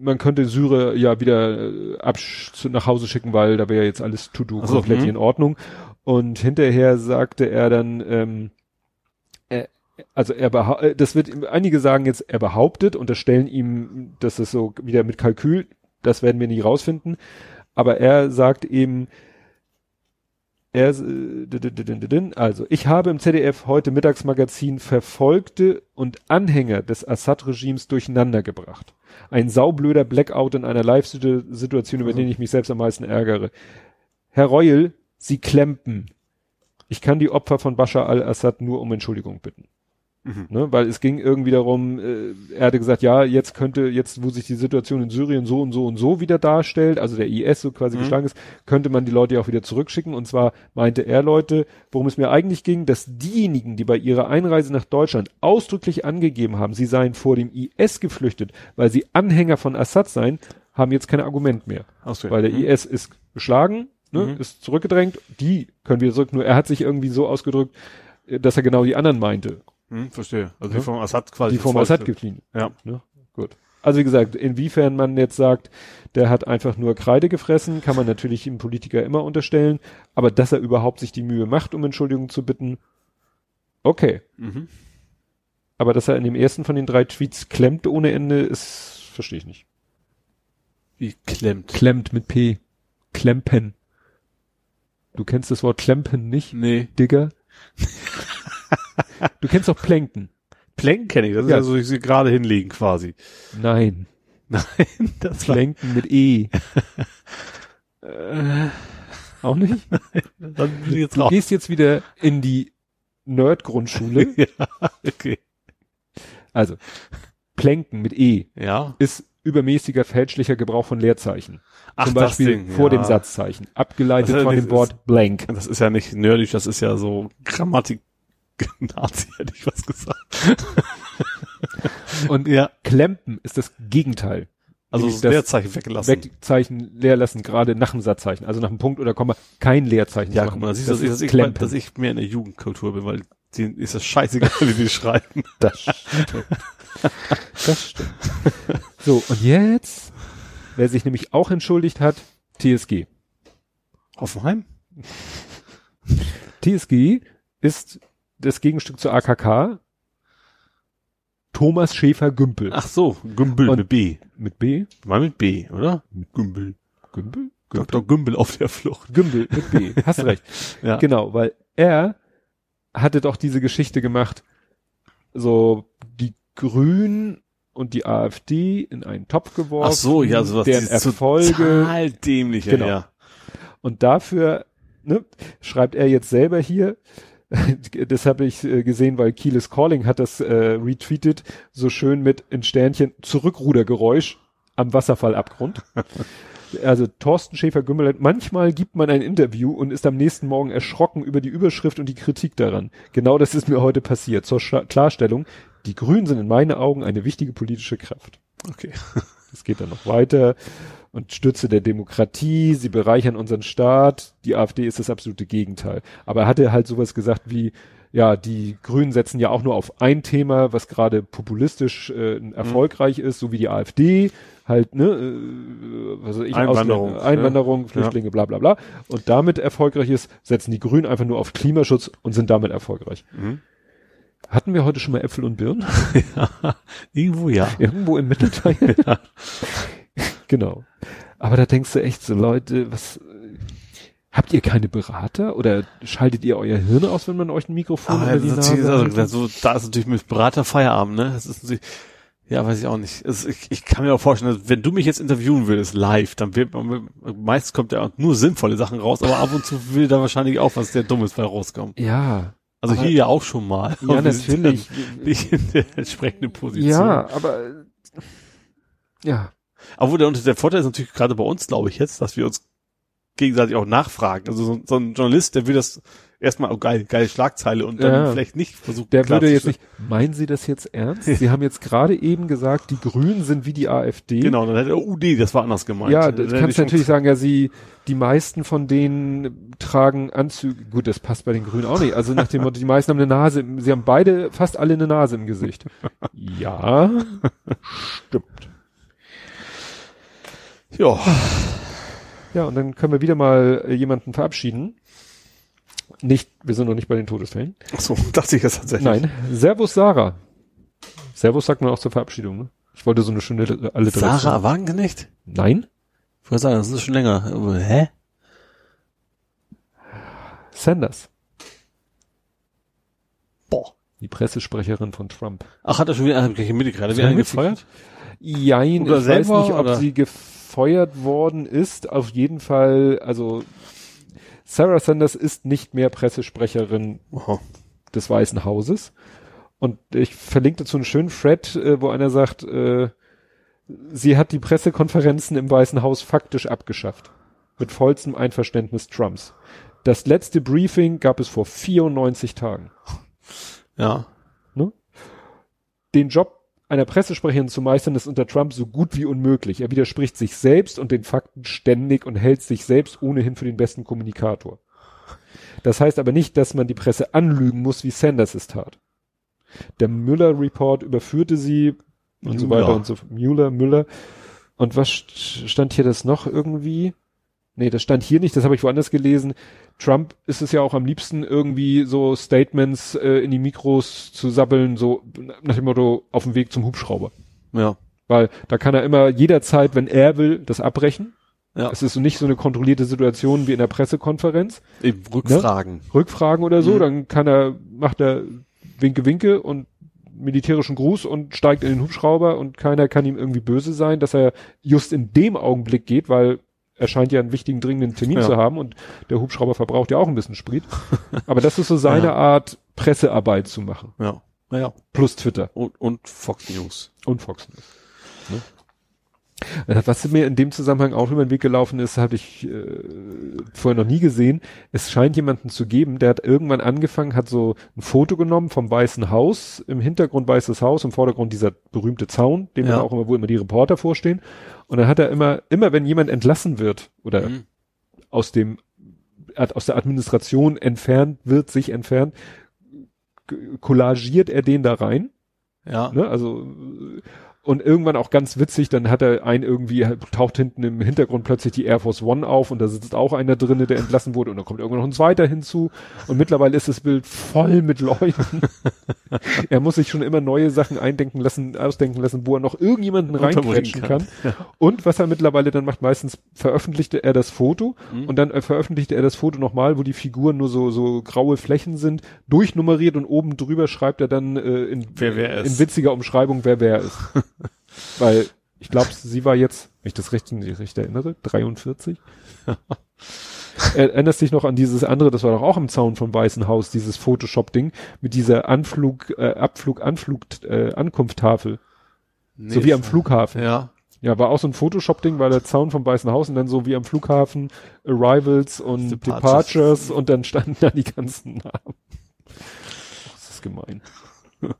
man könnte Syrer ja wieder äh, zu- nach Hause schicken, weil da wäre jetzt alles to-do Ach so, komplett mhm. in Ordnung. Und hinterher sagte er dann, ähm, er, also er äh, das wird einige sagen jetzt, er behauptet, unterstellen ihm, dass das so wieder mit Kalkül, das werden wir nie rausfinden. Aber er sagt eben, er, äh, also, ich habe im ZDF heute Mittagsmagazin Verfolgte und Anhänger des Assad-Regimes durcheinander gebracht. Ein saublöder Blackout in einer Live-Situation, über den ich mich selbst am meisten ärgere. Herr Reul, Sie klempen. Ich kann die Opfer von Bashar al-Assad nur um Entschuldigung bitten. Mhm. Ne, weil es ging irgendwie darum, äh, er hatte gesagt, ja, jetzt könnte, jetzt wo sich die Situation in Syrien so und so und so wieder darstellt, also der IS so quasi Mhm. geschlagen ist, könnte man die Leute ja auch wieder zurückschicken. Und zwar meinte er Leute, worum es mir eigentlich ging, dass diejenigen, die bei ihrer Einreise nach Deutschland ausdrücklich angegeben haben, sie seien vor dem IS geflüchtet, weil sie Anhänger von Assad seien, haben jetzt kein Argument mehr. Ach so, Weil der mhm. IS ist geschlagen, ne, Mhm. ist zurückgedrängt, die können wieder zurück, nur er hat sich irgendwie so ausgedrückt, dass er genau die anderen meinte, Hm, verstehe. Also Ja. die vom Assad quasi. die vom Assad gefliehen. Ja. Ne? Gut. Also wie gesagt, inwiefern man jetzt sagt, der hat einfach nur Kreide gefressen, kann man natürlich dem Politiker immer unterstellen, aber dass er überhaupt sich die Mühe macht, um Entschuldigung zu bitten, okay. Mhm. Aber dass er in dem ersten von den drei Tweets klemmt ohne Ende, ist, verstehe ich nicht. Wie klemmt. Klemmt mit P. Klempen. Du kennst das Wort Klempen nicht, Nee. Digger? du kennst doch Plänken. Plänken kenne ich, das ist Ja. so, ich sie gerade hinlegen quasi. Nein. Nein, das war, Plänken mit E. Auch nicht? dann bin ich jetzt Du raus. gehst jetzt wieder in die Nerd-Grundschule. ja, okay. Also, Plänken mit E Ja. ist übermäßiger fälschlicher Gebrauch von Leerzeichen. Ach, Zum Beispiel Ding, vor ja. dem Satzzeichen. Abgeleitet ist- von dem Wort blank. Das ist ja nicht nerdig, das ist ja so Grammatik. Nazi hätte ich was gesagt. Und Ja. Klempen ist das Gegenteil. Also das Leerzeichen weggelassen. Wegzeichen leer lassen, gerade nach dem Satzzeichen. Also nach einem Punkt oder Komma kein Leerzeichen Ja, guck mal, das ist, das ist dass, ich, dass ich mehr in der Jugendkultur bin, weil denen ist das scheißegal, wie die schreiben. Das stimmt. Das stimmt. So, und jetzt, wer sich nämlich auch entschuldigt hat, TSG. Hoffenheim? TSG ist das Gegenstück zur AKK. Thomas Schäfer-Gümpel. Ach so, Gümbel Und- mit B. Mit B? Mal mit B, oder? Mit Gümbel. Gümpel? Dr. Gümbel auf der Flucht. Gümpel mit B. Hast recht. Ja. Genau, weil er hatte doch diese Geschichte gemacht, so die Grünen und die AfD in einen Topf geworfen. Ach so, ja, sowas. Deren Erfolge. Total dämliche, Genau. ja. Und dafür ne, schreibt er jetzt selber hier, das habe ich äh, gesehen, weil Keyless Calling hat das äh, retweetet, so schön mit in Sternchen Zurückrudergeräusch am Wasserfallabgrund. Also Thorsten Schäfer-Gümbel, manchmal gibt man ein Interview und ist am nächsten Morgen erschrocken über die Überschrift und die Kritik daran. Genau das ist mir heute passiert. Zur Scha Klarstellung, die Grünen sind in meinen Augen eine wichtige politische Kraft. Okay. Es geht dann noch weiter und Stütze der Demokratie, sie bereichern unseren Staat. Die AfD ist das absolute Gegenteil. Aber er hatte halt sowas gesagt wie, ja, die Grünen setzen ja auch nur auf ein Thema, was gerade populistisch äh, erfolgreich ist, so wie die AfD, halt, ne, äh, was weiß ich, Einwanderung, Ausländer- Einwanderung, ja. Flüchtlinge, bla bla bla. Und damit erfolgreich ist, setzen die Grünen einfach nur auf Klimaschutz und sind damit erfolgreich. Mhm. Hatten wir heute schon mal Äpfel und Birnen? Irgendwo ja. Irgendwo im Mittelteil. genau. Aber da denkst du echt so, Leute, was, habt ihr keine Berater oder schaltet ihr euer Hirn aus, wenn man euch ein Mikrofon natürlich, hält? also, da ist natürlich mit Berater Feierabend, ne? Das ist natürlich, ja, weiß ich auch nicht. Es, ich, ich kann mir auch vorstellen, wenn du mich jetzt interviewen würdest, live, dann wird man, meist kommt ja nur sinnvolle Sachen raus, aber ab und zu will da wahrscheinlich auch was sehr Dummes bei rauskommen. Ja. Also hier ja auch schon mal. Ja, natürlich. Nicht in der entsprechenden Position. Ja, aber, ja. Aber der, der Vorteil ist natürlich gerade bei uns, glaube ich, jetzt, dass wir uns gegenseitig auch nachfragen. Also so, so ein Journalist, der will das erstmal, oh geil, geile Schlagzeile und dann Ja. vielleicht nicht versuchen. Der würde jetzt nicht, meinen Sie das jetzt ernst? Sie haben jetzt gerade eben gesagt, die Grünen sind wie die AfD. Genau, dann hätte er, oh nee, das war anders gemeint. Ja, hätte kannst ich du natürlich sagen, ja, sie, die meisten von denen tragen Anzüge. Gut, das passt bei den Grünen auch nicht. Also nach dem Motto, die meisten haben eine Nase, sie haben beide, fast alle eine Nase im Gesicht. Ja, stimmt. Ja, Ja, und dann können wir wieder mal äh, jemanden verabschieden. Nicht, wir sind noch nicht bei den Todesfällen. ach so, dachte ich das tatsächlich. Nein, Servus Sarah. Servus sagt man auch zur Verabschiedung, ne? Ich wollte so eine schöne Alliteration. Sarah Wagenknecht? Nein? Ich wollte sagen, das ist schon länger. Hä? Sanders. Boah. Die Pressesprecherin von Trump. Ach, hat er schon wieder, hab ich mitgekriegt, hat er Ja, wieder gefeuert? Jein, Oder ich weiß selber, nicht, ob oder? sie gefeuert worden ist. Auf jeden Fall, also Sarah Sanders ist nicht mehr Pressesprecherin Aha. des Weißen Hauses. Und ich verlinke dazu einen schönen Thread, äh, wo einer sagt, äh, sie hat die Pressekonferenzen im Weißen Haus faktisch abgeschafft. Mit vollstem Einverständnis Trumps. Das letzte Briefing gab es vor 94 Tagen. Ja. den Job einer Pressesprecherin zu meistern, ist unter Trump so gut wie unmöglich. Er widerspricht sich selbst und den Fakten ständig und hält sich selbst ohnehin für den besten Kommunikator. Das heißt aber nicht, dass man die Presse anlügen muss, wie Sanders es tat. Der Müller-Report überführte sie, und so Müller. weiter und so Müller, Müller. Und was st- stand hier das noch irgendwie? Nee, das stand hier nicht, das habe ich woanders gelesen. Trump ist es ja auch am liebsten irgendwie so Statements äh, in die Mikros zu sabbeln, so nach dem Motto auf dem Weg zum Hubschrauber. Ja. Weil da kann er immer jederzeit, wenn er will, das abbrechen. Ja. Es ist so nicht so eine kontrollierte Situation wie in der Pressekonferenz. Eben Rückfragen. Rückfragen oder so, Mhm. dann kann er, macht er Winke Winke und militärischen Gruß und steigt in den Hubschrauber und keiner kann ihm irgendwie böse sein, dass er just in dem Augenblick geht, weil er scheint ja einen wichtigen, dringenden Termin Ja. zu haben und der Hubschrauber verbraucht ja auch ein bisschen Sprit. Aber das ist so seine Ja. Art, Pressearbeit zu machen. Ja. Naja. Plus Twitter Und, und Fox News. und Fox News. Ne? Was mir in dem Zusammenhang auch über den Weg gelaufen ist, hatte ich äh, vorher noch nie gesehen. Es scheint jemanden zu geben, der hat irgendwann angefangen, hat so ein Foto genommen vom Weißen Haus, im Hintergrund Weißes Haus, im Vordergrund dieser berühmte Zaun, den Ja. auch immer, wo immer die Reporter vorstehen. Und dann hat er immer, immer wenn jemand entlassen wird oder Mhm. aus dem aus der Administration entfernt wird, sich entfernt, kollagiert er den da rein. Ja. Ne? Also und irgendwann auch ganz witzig, dann hat er einen irgendwie, taucht hinten im Hintergrund plötzlich die Air Force One auf und da sitzt auch einer drinne, der entlassen wurde und dann kommt irgendwann noch ein zweiter hinzu und mittlerweile ist das Bild voll mit Leuten. er muss sich schon immer neue Sachen eindenken lassen, ausdenken lassen, wo er noch irgendjemanden reinquetschen kann. kann. Und was er mittlerweile dann macht, meistens veröffentlichte er das Foto Mhm. und dann äh, veröffentlichte er das Foto nochmal, wo die Figuren nur so, so graue Flächen sind, durchnummeriert und oben drüber schreibt er dann äh, in, in witziger Umschreibung, wer wer ist. Weil ich glaube, sie war jetzt, wenn ich das recht, recht erinnere, 43. Erinnerst dich noch an dieses andere, das war doch auch im Zaun vom Weißen Haus, dieses Photoshop-Ding mit dieser Anflug, äh, Abflug, Anflug, äh, Ankunftstafel. Nee, so wie am Flughafen. Ja. Ja, war auch so ein Photoshop-Ding, war der Zaun vom Weißen Haus und dann so wie am Flughafen Arrivals und Departures. Departures, und dann standen da die ganzen Namen. Das ist gemein.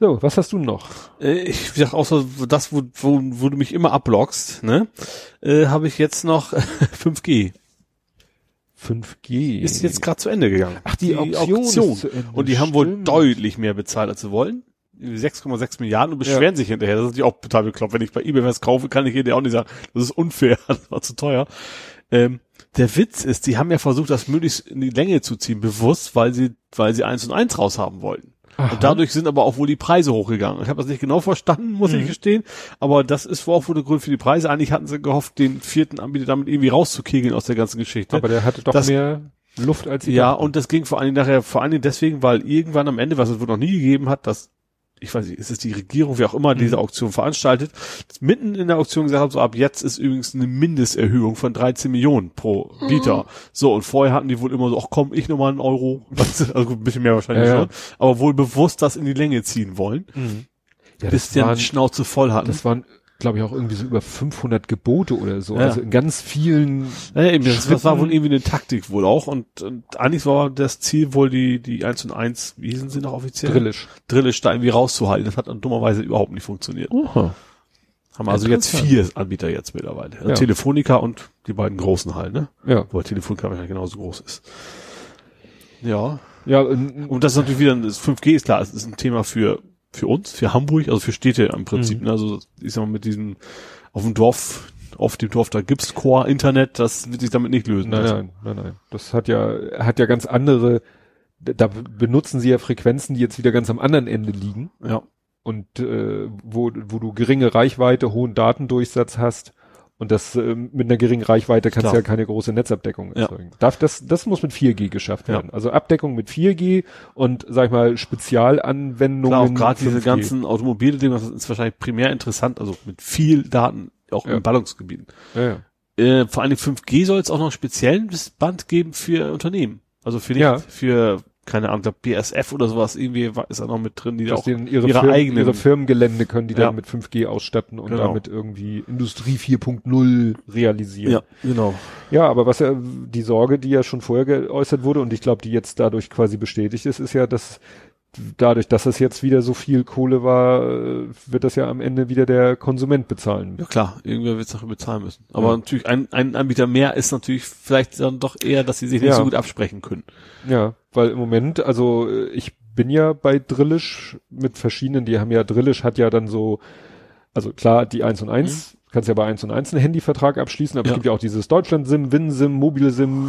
So, was hast du noch? Äh, Ich sag auch so, das, wo, wo, wo du mich immer ablockst, ne, äh, habe ich jetzt noch 5G. 5G. Ist jetzt gerade zu Ende gegangen. Ach, die Auktion ist zu Ende, Und die haben wohl stimmt. deutlich mehr bezahlt, als sie wollen. 6,6 Milliarden und beschweren sich hinterher. Das ist natürlich auch total bekloppt. Wenn ich bei eBay was kaufe, kann ich hinterher auch nicht sagen, das ist unfair, das war zu teuer. Ähm, der Witz ist, die haben ja versucht, das möglichst in die Länge zu ziehen, bewusst, weil sie, weil sie eins und eins raushaben wollten. Und dadurch sind aber auch wohl die Preise hochgegangen. Ich habe das nicht genau verstanden, muss Mhm. ich gestehen. Aber das ist wohl auch wohl der Grund für die Preise. Eigentlich hatten sie gehofft, den vierten Anbieter damit irgendwie rauszukegeln aus der ganzen Geschichte. Aber der hatte doch Das- mehr Luft als sie Ja, dachten. und das ging vor allen Dingen nachher, vor allen Dingen deswegen, weil irgendwann am Ende, was es wohl noch nie gegeben hat, dass, ich weiß nicht, ist es die Regierung, wie auch immer, diese Auktion veranstaltet, mitten in der Auktion gesagt hat, so ab jetzt ist übrigens eine Mindesterhöhung von 13 Millionen pro Liter. So, und vorher hatten die wohl immer so, ach komm, ich nochmal einen Euro, also ein bisschen mehr wahrscheinlich Ja, ja. schon, aber wohl bewusst das in die Länge ziehen wollen, ja, bis waren, die Schnauze voll hatten. das waren, glaube ich, auch irgendwie so über 500 Gebote oder so. Ja. Also in ganz vielen. Ja, eben, das, das war wohl irgendwie eine Taktik wohl auch und, und eigentlich war das Ziel wohl die, die 1 und 1, wie hießen sie noch offiziell? Drillisch. Drillisch da irgendwie rauszuhalten. Das hat dann dummerweise überhaupt nicht funktioniert. Oha. Haben also jetzt vier Anbieter jetzt mittlerweile. Also Ja. Telefonica und die beiden großen halt, ne? Ja. Wobei Telefonica wahrscheinlich genauso groß ist. Ja. Ja, und, Und das ist natürlich wieder, das 5G ist klar, es ist ein Thema für, für uns, für Hamburg, also für Städte im Prinzip. Mhm. Ne? Also ich sag mal mit diesem, auf dem Dorf, auf dem Dorf, da gibt's Core-Internet, das wird sich damit nicht lösen. nein, Also, nein, nein, nein. Das hat ja, hat ja ganz andere, da benutzen sie ja Frequenzen, die jetzt wieder ganz am anderen Ende liegen. Ja. und äh, wo, wo du geringe Reichweite, hohen Datendurchsatz hast und das äh, mit einer geringen Reichweite kannst du ja keine große Netzabdeckung Ja. erzeugen. Darf das, das muss mit 4G geschafft Ja. werden. Also Abdeckung mit 4G und sag ich mal Spezialanwendungen. Klar, auch gerade diese 5G. ganzen automobile Dinge, das ist wahrscheinlich primär interessant, also mit viel Daten, auch Ja. in Ballungsgebieten. Ja, ja. Äh, vor Dingen 5G soll es auch noch einen speziellen Band geben für Unternehmen. Also für nicht, Ja. für, keine Ahnung, glaub, BSF oder sowas, irgendwie ist da noch mit drin, die da auch ihre, ihre Firmen, eigenen, ihre Firmengelände können die Ja. dann mit 5G ausstatten und Genau. damit irgendwie Industrie 4.0 realisieren. ja, genau. Ja, aber was ja die Sorge, die ja schon vorher geäußert wurde und ich glaube, die jetzt dadurch quasi bestätigt ist, ist ja, dass dadurch, dass es jetzt wieder so viel Kohle war, äh, wird das ja am Ende wieder der Konsument bezahlen. Ja klar, irgendwer wird es dafür bezahlen müssen. Aber Ja. natürlich, ein, ein Anbieter mehr ist natürlich vielleicht dann doch eher, dass sie sich nicht Ja. so gut absprechen können. Ja, weil im Moment, also äh, ich bin ja bei Drillisch mit verschiedenen, die haben ja, Drillisch hat ja dann so, also klar, die 1 und 1, kannst ja bei 1 und 1 einen Handyvertrag abschließen, aber Ja. es gibt ja auch dieses Deutschland-SIM, WinSIM, Mobilsim,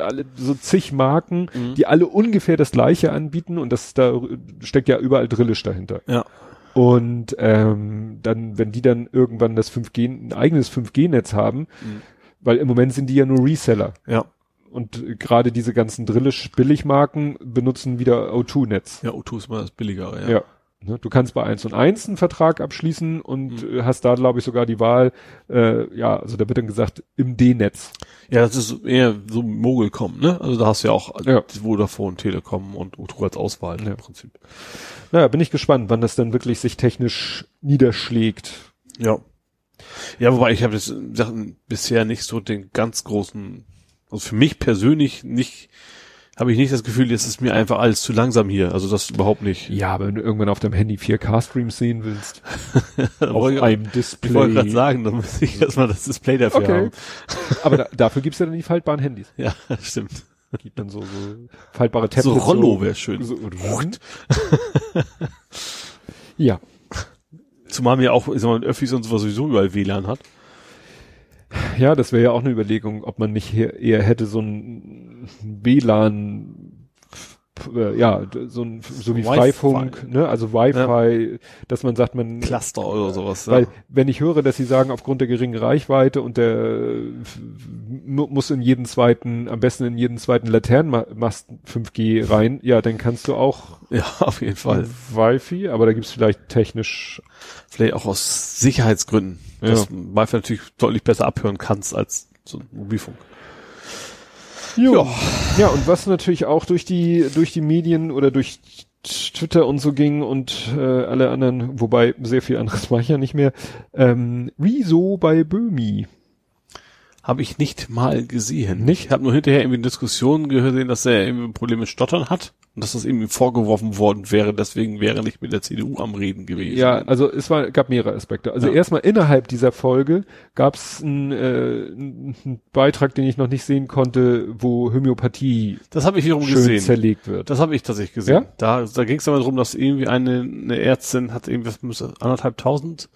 alle so zig Marken, die alle ungefähr das gleiche anbieten und das da steckt ja überall Drillisch dahinter. Ja. Und ähm, dann, wenn die dann irgendwann das 5G, ein eigenes 5G-Netz haben, weil im Moment sind die ja nur Reseller. Ja. Und gerade diese ganzen Drillisch-Billigmarken benutzen wieder O2-Netz. Ja, O2 ist mal das billigere, ja. Ja. Ne, Du kannst bei 1 und 1 einen Vertrag abschließen und äh, hast da, glaube ich, sogar die Wahl, äh, ja, also da wird dann gesagt, im D-Netz. Ja, das ist eher so Mogelcom, ne? Also da hast du ja auch Ja. Vodafone, Telekom und O2 als Auswahl im Prinzip. Naja, bin ich gespannt, wann das dann wirklich sich technisch niederschlägt. Ja. Ja, wobei ich habe das Sachen bisher nicht so den ganz großen, also für mich persönlich nicht, habe ich nicht das Gefühl, es ist mir einfach alles zu langsam hier. Also das überhaupt nicht. Ja, aber wenn du irgendwann auf deinem Handy 4K-Streams sehen willst, auf ich- einem ich Display. wollte gerade sagen, dann muss ich erstmal das Display dafür Okay. haben. aber da, dafür gibt's ja dann die faltbaren Handys. Ja, stimmt. Gibt dann so, so faltbare So Tablets. Rollo wäre schön. So, ja. Zumal mir auch, ich sag mal, Öffis und sowas sowieso überall WLAN hat. Ja, das wäre ja auch eine Überlegung, ob man nicht eher hätte so ein WLAN, ja, d- so ein, so wie Wi-Fi. Freifunk, ne, also Wi-Fi, dass man sagt, man, Cluster oder sowas. weil, ja. wenn ich höre, dass sie sagen, aufgrund der geringen Reichweite und der, äh, mu- muss in jeden zweiten, am besten in jeden zweiten Laternenmasten 5G rein, ja, dann kannst du auch ja, auf jeden Fall. Wi-Fi, aber da gibt's vielleicht technisch, Vielleicht auch aus Sicherheitsgründen. Ja. Dass Wi-Fi natürlich deutlich besser abhören kannst als so ein Mobilfunk. Ja. ja, und was natürlich auch durch die, durch die Medien oder durch Twitter und so ging und äh, alle anderen, wobei sehr viel anderes mache ich ja nicht mehr, ähm, Rezo bei Böhmi. Habe ich nicht mal gesehen. Nicht? Ich habe nur hinterher irgendwie Diskussionen gehört, dass er irgendwie ein Problem mit Stottern hat und dass das irgendwie vorgeworfen worden wäre, deswegen wäre nicht mit der CDU am Reden gewesen. Ja, also es war, gab mehrere Aspekte. Also Ja. erstmal innerhalb dieser Folge gab es einen, äh, Beitrag, den ich noch nicht sehen konnte, wo Homöopathie das habe ich wiederum schön gesehen. zerlegt wird. Das habe ich tatsächlich gesehen. Ja? Da, da ging es aber darum, dass irgendwie eine, eine Ärztin hat irgendwie anderthalb tausend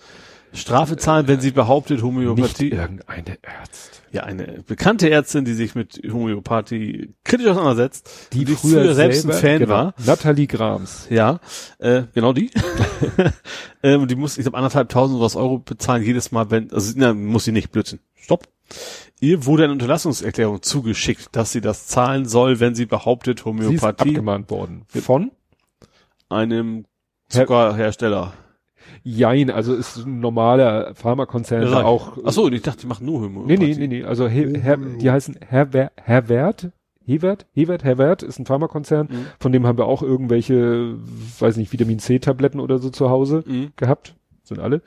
Strafe zahlen, wenn sie behauptet, nicht Homöopathie. irgendeine Ärzt. Ja, eine bekannte Ärztin, die sich mit Homöopathie kritisch auseinandersetzt, Die, früher, selbst ein selber- Fan genau, war. Nathalie Grams. Ja, äh, genau die. ähm, die muss, ich glaube, anderthalbtausend was Euro bezahlen jedes Mal, wenn, also na, muss sie nicht blödsinn. Stopp. Ihr wurde eine Unterlassungserklärung zugeschickt, dass sie das zahlen soll, wenn sie behauptet, Sie ist Homöopathie abgemahnt worden. Von? einem Zuckerhersteller. Jein, also ist ein normaler Pharmakonzern Ja, auch. Ach so, ich dachte, die machen nur Nee, Homöopathie. nee, nee, nee. Also He Her die heißen Herwer Herwert. Hewert, Hewert, Herwert ist ein Pharmakonzern, Mhm. von dem haben wir auch irgendwelche, weiß nicht, Vitamin C Tabletten oder so zu Hause Mhm. gehabt. Sind alle.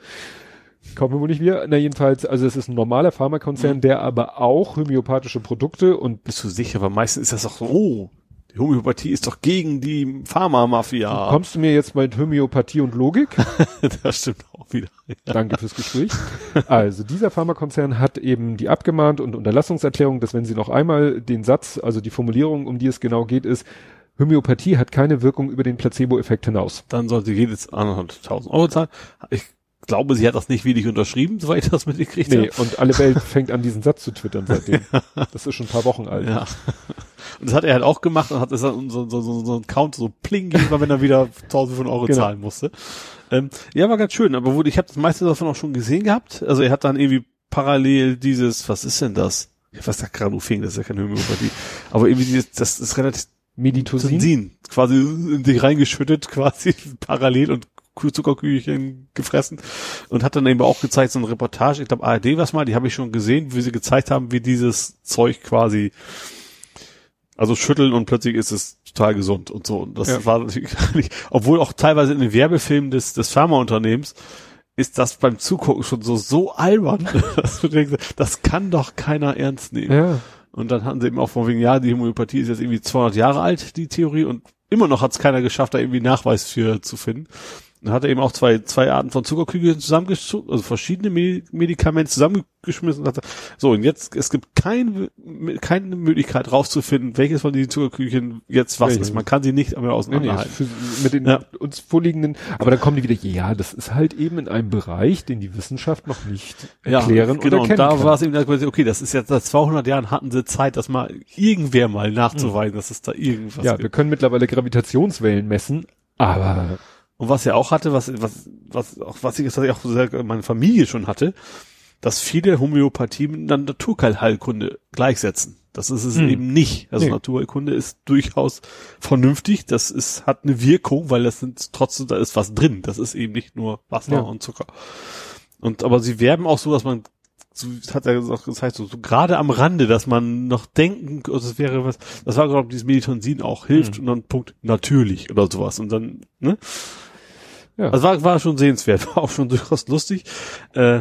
Kaufen wir wohl nicht wir. Na jedenfalls, also es ist ein normaler Pharmakonzern, Mhm. der aber auch homöopathische Produkte und Bist du sicher? Weil meistens ist das doch so, oh, die Homöopathie ist doch gegen die Pharmamafia. kommst du mir jetzt mit Homöopathie und Logik? das stimmt auch wieder. Danke fürs Gespräch. Also dieser Pharmakonzern hat eben die abgemahnt und Unterlassungserklärung, dass wenn sie noch einmal den Satz, also die Formulierung, um die es genau geht, ist, Homöopathie hat keine Wirkung über den Placebo-Effekt hinaus. Dann sollte jedes anderthalbtausend Euro zahlen. Ich glaube, sie hat das nicht willig unterschrieben, soweit ich das mitgekriegt Nee, habe. und alle Welt fängt an, diesen Satz zu twittern seitdem. Das ist schon ein paar Wochen alt. Ja. Und das hat er halt auch gemacht und hat das dann so, so, so, so ein Count so pling gegeben, wenn er wieder 1500 Euro Genau. zahlen musste. Ähm, ja, war ganz schön, aber wurde, ich habe das meiste davon auch schon gesehen gehabt. Also er hat dann irgendwie parallel dieses, was ist denn das? Ich weiß ja Granufing, das ist ja keine Homöopathie. Aber irgendwie dieses, das ist relativ Meditosin? Quasi in sich reingeschüttet, quasi parallel und Zuckerkügelchen gefressen und hat dann eben auch gezeigt, so eine Reportage, ich glaube ARD was mal, die habe ich schon gesehen, wie sie gezeigt haben, wie dieses Zeug quasi also schütteln und plötzlich ist es total gesund und so. Und das Ja. war natürlich, obwohl auch teilweise in den Werbefilmen des, des Pharmaunternehmens ist das beim Zugucken schon so, so albern, dass du denkst, das kann doch keiner ernst nehmen. Ja. Und dann hatten sie eben auch von wegen, ja, die Homöopathie ist jetzt irgendwie 200 Jahre alt, die Theorie, und immer noch hat es keiner geschafft, da irgendwie Nachweis für zu finden. Dann hat er eben auch zwei, zwei Arten von Zuckerkügeln zusammengeschmissen, also verschiedene Me- Medikamente zusammengeschmissen und hat, so, und jetzt, es gibt kein, keine Möglichkeit rauszufinden, welches von diesen Zuckerkügelchen jetzt was Welches? ist. Man kann sie nicht mehr Nee, nee, auseinanderhalten. für, mit den Ja. uns vorliegenden, aber dann kommen die wieder, ja, das ist halt eben in einem Bereich, den die Wissenschaft noch nicht erklären genau, oder und da kann. war es eben, okay, das ist jetzt seit 200 Jahren hatten sie Zeit, das mal irgendwer mal nachzuweisen, dass es da irgendwas ja, gibt. wir können mittlerweile Gravitationswellen messen, aber Und was er auch hatte, was, was, was, auch, was ich, was ich auch sehr, meine Familie schon hatte, dass viele Homöopathie mit einer Naturheilkunde gleichsetzen. Das ist es Hm. eben nicht. Also Nee. Naturheilkunde ist durchaus vernünftig. Das ist, hat eine Wirkung, weil das sind trotzdem, da ist was drin. Das ist eben nicht nur Wasser Ja. und Zucker. Und, aber sie werben auch so, dass man, so hat er gesagt, so, so gerade am Rande, dass man noch denken, also es wäre was, das war glaube ich dieses Meditonsin auch hilft Hm. und dann Punkt natürlich oder sowas und dann, ne? Ja. Also war, war schon sehenswert, war auch schon durchaus lustig. Äh,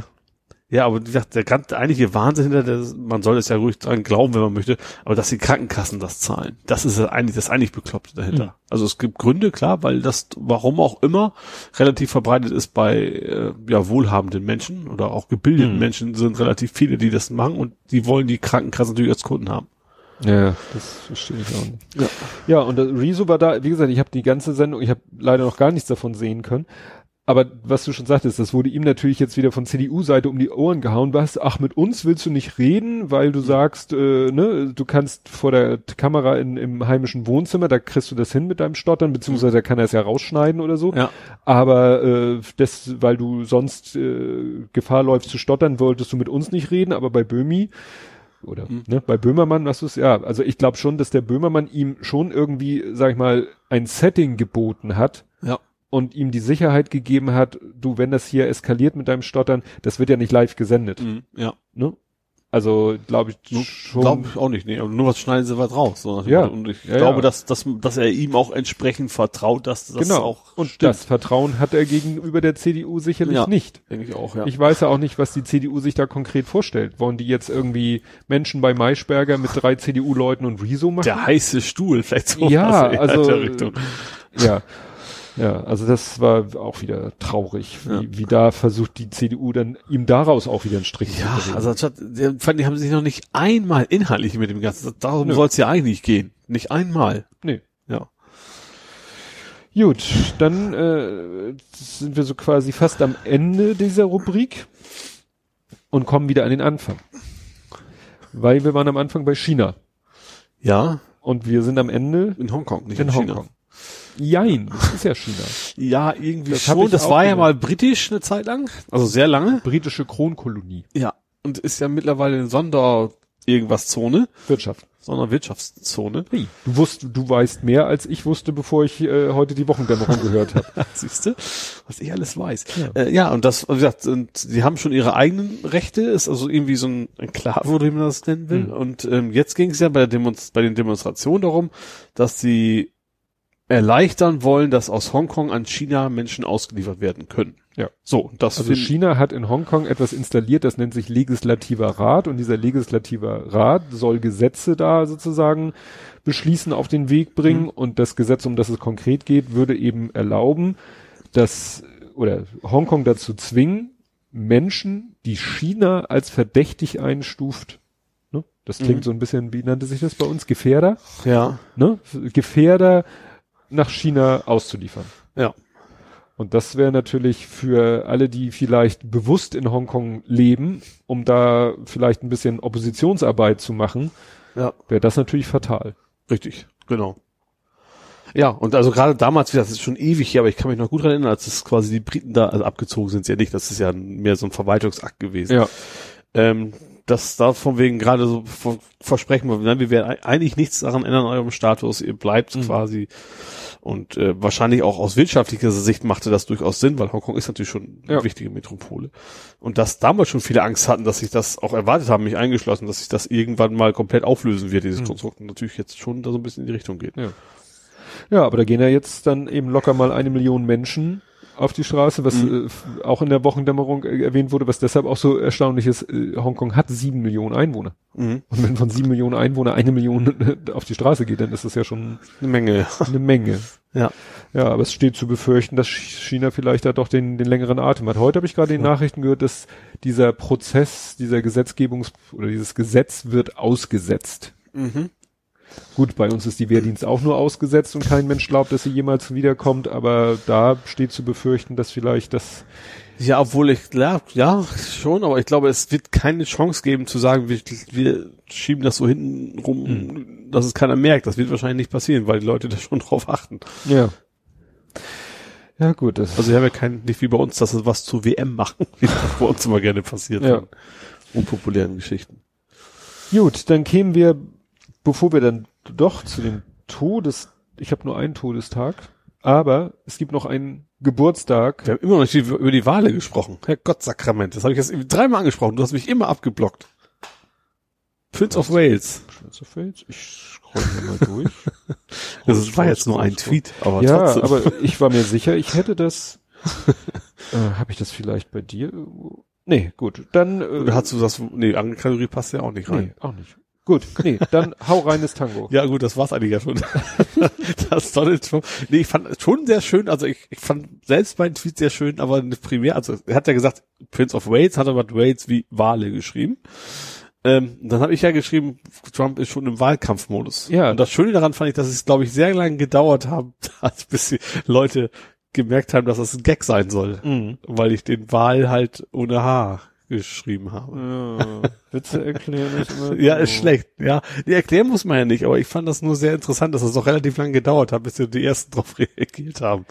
ja, aber wie gesagt, der ganz eigentliche Wahnsinn hinter der, man soll es ja ruhig dran glauben, wenn man möchte, aber dass die Krankenkassen das zahlen, das ist ja eigentlich das eigentlich Bekloppte dahinter. Mhm. Also es gibt Gründe, klar, weil das, warum auch immer, relativ verbreitet ist bei äh, ja, wohlhabenden Menschen oder auch gebildeten Mhm. Menschen sind relativ viele, die das machen und die wollen die Krankenkassen natürlich als Kunden haben. Ja, das verstehe ich auch nicht. Ja. Ja, und Rezo war da, wie gesagt, ich habe die ganze Sendung, ich habe leider noch gar nichts davon sehen können. Aber was du schon sagtest, das wurde ihm natürlich jetzt wieder von CDU-Seite um die Ohren gehauen. Was? Ach, mit uns willst du nicht reden, weil du sagst, äh, ne, du kannst vor der Kamera in, im heimischen Wohnzimmer, da kriegst du das hin mit deinem Stottern, beziehungsweise da kann er es ja rausschneiden oder so. Ja. Aber äh, das, weil du sonst äh, Gefahr läufst zu stottern, wolltest du mit uns nicht reden, aber bei Böhmi oder ne, bei Böhmermann, was du es, ja, also ich glaube schon, dass der Böhmermann ihm schon irgendwie, sag ich mal, ein Setting geboten hat Ja. und ihm die Sicherheit gegeben hat, du, wenn das hier eskaliert mit deinem Stottern, das wird ja nicht live gesendet, Mhm. Ja. ne? Also glaube ich schon. Glaube ich auch nicht, nee. Aber nur was schneiden sie was raus. So Ja. Und ich Ja, glaube, ja. Dass, dass, dass er ihm auch entsprechend vertraut, dass das genau. auch und stimmt. das Vertrauen hat er gegenüber der CDU sicherlich Ja. nicht. denke ich auch, ja. Ich weiß ja auch nicht, was die CDU sich da konkret vorstellt. Wollen die jetzt irgendwie Menschen bei Maischberger mit drei CDU-Leuten und Rezo machen? der heiße Stuhl, vielleicht so ja, was in also der Richtung. ja, ja, also das war auch wieder traurig, wie, Ja. wie da versucht die CDU dann ihm daraus auch wieder einen Strich Ja, zu drehen. also anstatt, der, fand, die haben sich noch nicht einmal inhaltlich mit dem Ganzen, darum soll es ja eigentlich gehen. Nicht einmal. nee. Ja. Gut, dann äh, sind wir so quasi fast am Ende dieser Rubrik und kommen wieder an den Anfang. Weil wir waren am Anfang bei China Ja, und wir sind am Ende in Hongkong, nicht in in. Hongkong. Jein, das ist ja China. Ja, irgendwie Das hab schon. Das war ja mal britisch eine Zeit lang. Also sehr lange. Britische Kronkolonie. Ja. Und ist ja mittlerweile eine Sonder irgendwas Zone, Wirtschaft. Sonderwirtschaftszone. Hey, du wusst, du weißt mehr als ich wusste, bevor ich äh, heute die Wochendämmerung gehört habe. Siehste, was ich alles weiß. Ja. Ja, äh, ja und das, wie gesagt, und sie haben schon ihre eigenen Rechte, ist also irgendwie so ein Enklave, oder wie man das nennen will. Mhm. Und ähm, jetzt ging es ja bei, der Demonst bei den Demonstrationen darum, dass sie erleichtern wollen, dass aus Hongkong an China Menschen ausgeliefert werden können. Ja. So, das Also China hat in Hongkong etwas installiert, das nennt sich Legislativer Rat und dieser Legislativer Rat soll Gesetze da sozusagen beschließen, auf den Weg bringen Mhm. und das Gesetz, um das es konkret geht, würde eben erlauben, dass oder Hongkong dazu zwingen, Menschen, die China als verdächtig einstuft, ne? das klingt Mhm. so ein bisschen, wie nannte sich das bei uns, Gefährder, ja, ne? Gefährder nach China auszuliefern. ja, Und das wäre natürlich für alle, die vielleicht bewusst in Hongkong leben, um da vielleicht ein bisschen Oppositionsarbeit zu machen, ja. wäre das natürlich fatal. Richtig, genau. Ja, und also gerade damals, das ist schon ewig hier, aber ich kann mich noch gut daran erinnern, als es quasi die Briten da, also abgezogen sind ja nicht, das ist ja mehr so ein Verwaltungsakt gewesen. Ja. Ähm, das da von wegen gerade so ver- versprechen wir, nein, wir werden ei- eigentlich nichts daran ändern eurem Status, ihr bleibt Mhm. quasi und äh, wahrscheinlich auch aus wirtschaftlicher Sicht machte das durchaus Sinn, weil Hongkong ist natürlich schon eine Ja. wichtige Metropole. Und dass damals schon viele Angst hatten, dass sich das auch erwartet haben, mich eingeschlossen, dass sich das irgendwann mal komplett auflösen wird, dieses Mhm. Konstrukt, und natürlich jetzt schon da so ein bisschen in die Richtung geht. Ja. Ja, aber da gehen ja jetzt dann eben locker mal eine Million Menschen auf die Straße, was Mhm. äh, auch in der Wochendämmerung äh, erwähnt wurde, was deshalb auch so erstaunlich ist, äh, Hongkong hat sieben Millionen Einwohner. Mhm. Und wenn von sieben Millionen Einwohner eine Million äh, auf die Straße geht, dann ist das ja schon Eine Menge. eine Menge. Ja. Ja, aber es steht zu befürchten, dass China vielleicht da doch den, den längeren Atem hat. Heute habe ich gerade in den Nachrichten gehört, dass dieser Prozess, dieser Gesetzgebungs- oder dieses Gesetz wird ausgesetzt. Mhm. Gut, bei uns ist die Wehrdienst auch nur ausgesetzt und kein Mensch glaubt, dass sie jemals wiederkommt, aber da steht zu befürchten, dass vielleicht das, Ja, obwohl ich, ja, ja, schon, aber ich glaube, es wird keine Chance geben zu sagen, wir, wir schieben das so hinten rum, dass es keiner merkt. Das wird wahrscheinlich nicht passieren, weil die Leute da schon drauf achten. ja. Ja, gut, das, Also wir haben ja kein, nicht wie bei uns, dass sie was zur WM machen, wie das bei uns immer gerne passiert. Ja. Unpopulären Geschichten. gut, dann kämen wir, bevor wir dann doch zu dem Todes, ich habe nur einen Todestag, aber es gibt noch einen Geburtstag, Wir haben immer noch nicht über die Wale gesprochen. Herr Gottsakrament, das habe ich jetzt dreimal angesprochen. Du hast mich immer abgeblockt. Prince of Wales. Schwarze Fels. Ich scroll hier mal durch. Das war jetzt nur ein Tweet, aber ja, trotzdem. aber ich war mir sicher, ich hätte das. äh, Habe ich das vielleicht bei dir? irgendwo? Nee, gut. Dann. Äh, Oder hast du das, nee, Kategorie passt ja auch nicht rein. nee, auch nicht. Gut, nee, dann hau reines Tango. Ja gut, das war's eigentlich ja schon. das Donald Trump. Nee, ich fand es schon sehr schön, also ich, ich fand selbst meinen Tweet sehr schön, aber primär, also er hat ja gesagt, Prince of Wales, hat aber Wales wie Wale geschrieben. Ähm, dann habe ich ja geschrieben, Trump ist schon im Wahlkampfmodus. Ja. Und das Schöne daran fand ich, dass es, glaube ich, sehr lange gedauert haben, hat, bis die Leute gemerkt haben, dass das ein Gag sein soll. Mhm. Weil ich den Wahl halt ohne H geschrieben habe. Ja, Witze erklären ist immer Ja, ist schlecht. Ja, die erklären muss man ja nicht, aber ich fand das nur sehr interessant, dass es doch relativ lange gedauert hat, bis die, die ersten drauf reagiert haben.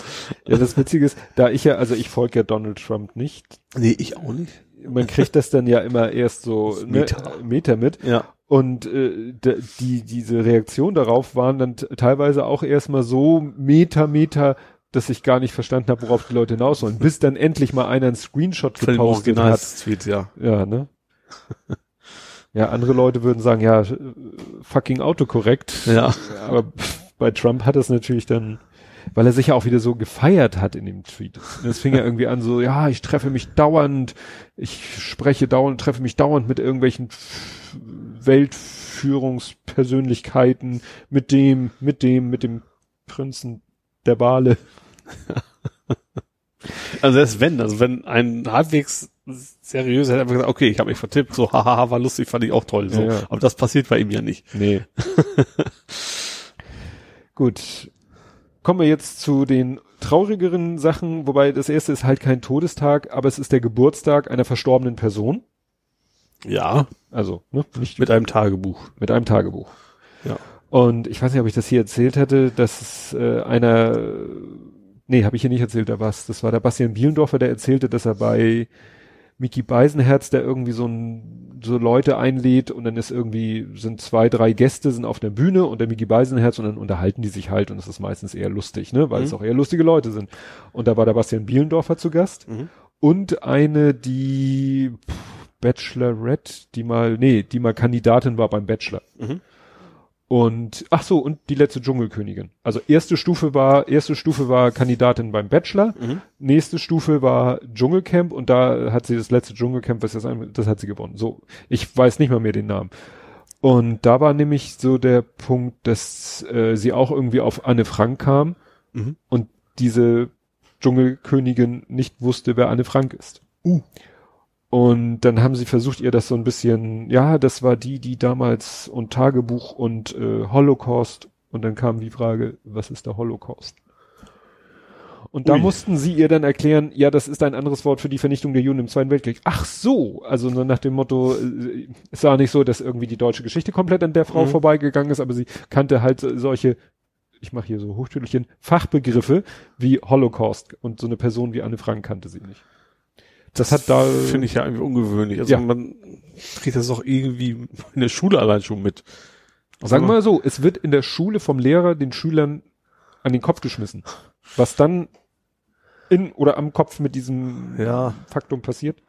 Ja, das Witzige ist, da ich ja, also ich folge ja Donald Trump nicht. Nee, ich auch nicht. Man kriegt das dann ja immer erst so ne. Meter mit. Ja. Und äh, die diese Reaktion darauf waren dann teilweise auch erstmal so Meter, Meter, dass ich gar nicht verstanden habe, worauf die Leute hinaus wollen. Bis dann endlich mal einer einen Screenshot gepostet hat. Originaltweet, ja. Ja, ne? Ja, andere Leute würden sagen, ja, fucking autokorrekt. Ja. Aber bei Trump hat es natürlich dann, weil er sich ja auch wieder so gefeiert hat in dem Tweet. Es fing ja irgendwie an so, ja, ich treffe mich dauernd, ich spreche dauernd, treffe mich dauernd mit irgendwelchen Weltführungspersönlichkeiten, mit dem, mit dem, mit dem Prinzen der Wale. Also selbst wenn, also wenn ein halbwegs seriös hätte einfach gesagt, okay, ich habe mich vertippt, so hahaha, war lustig, fand ich auch toll. So. Ja, ja. Aber das passiert bei ihm ja nicht. Nee. Gut. Kommen wir jetzt zu den traurigeren Sachen, wobei das erste ist halt kein Todestag, aber es ist der Geburtstag einer verstorbenen Person. Ja. Also, ne, nicht Mit einem Tagebuch. mit einem Tagebuch. Ja. Und ich weiß nicht, ob ich das hier erzählt hätte, dass äh, einer, nee, habe ich hier nicht erzählt, da war's, das war der Bastian Bielendorfer, der erzählte, dass er bei Mickey Beisenherz, der irgendwie so ein, so Leute einlädt und dann ist irgendwie, sind zwei, drei Gäste sind auf der Bühne und der Mickey Beisenherz und dann unterhalten die sich halt und es ist meistens eher lustig, ne, weil es Mhm. auch eher lustige Leute sind. Und da war der Bastian Bielendorfer zu Gast Mhm. und eine, die pff, Bachelorette, die mal, nee, die mal Kandidatin war beim Bachelor. Mhm. Und ach so, und die letzte Dschungelkönigin. Also erste Stufe war, erste Stufe war Kandidatin beim Bachelor, Mhm. nächste Stufe war Dschungelcamp und da hat sie das letzte Dschungelcamp, was das, das hat sie gewonnen. So, ich weiß nicht mal mehr den Namen. Und da war nämlich so der Punkt, dass äh, sie auch irgendwie auf Anne Frank kam Mhm. und diese Dschungelkönigin nicht wusste, wer Anne Frank ist. Uh. Und dann haben sie versucht, ihr das so ein bisschen, ja, das war die, die damals und Tagebuch und äh, Holocaust. Und dann kam die Frage, was ist der Holocaust? Und da Ui. mussten sie ihr dann erklären, ja, das ist ein anderes Wort für die Vernichtung der Juden im Zweiten Weltkrieg. Ach so, also so nach dem Motto, äh, es war nicht so, dass irgendwie die deutsche Geschichte komplett an der Frau Mhm. vorbeigegangen ist, aber sie kannte halt so- solche, ich mache hier so Hochtüdelchen, Fachbegriffe wie Holocaust und so eine Person wie Anne Frank kannte sie nicht. Das hat da, Finde ich ja irgendwie ungewöhnlich. Also Ja. man kriegt das auch irgendwie in der Schule allein schon mit. sagen wir mal so, es wird in der Schule vom Lehrer den Schülern an den Kopf geschmissen. Was dann in oder am Kopf mit diesem Ja. Faktum passiert.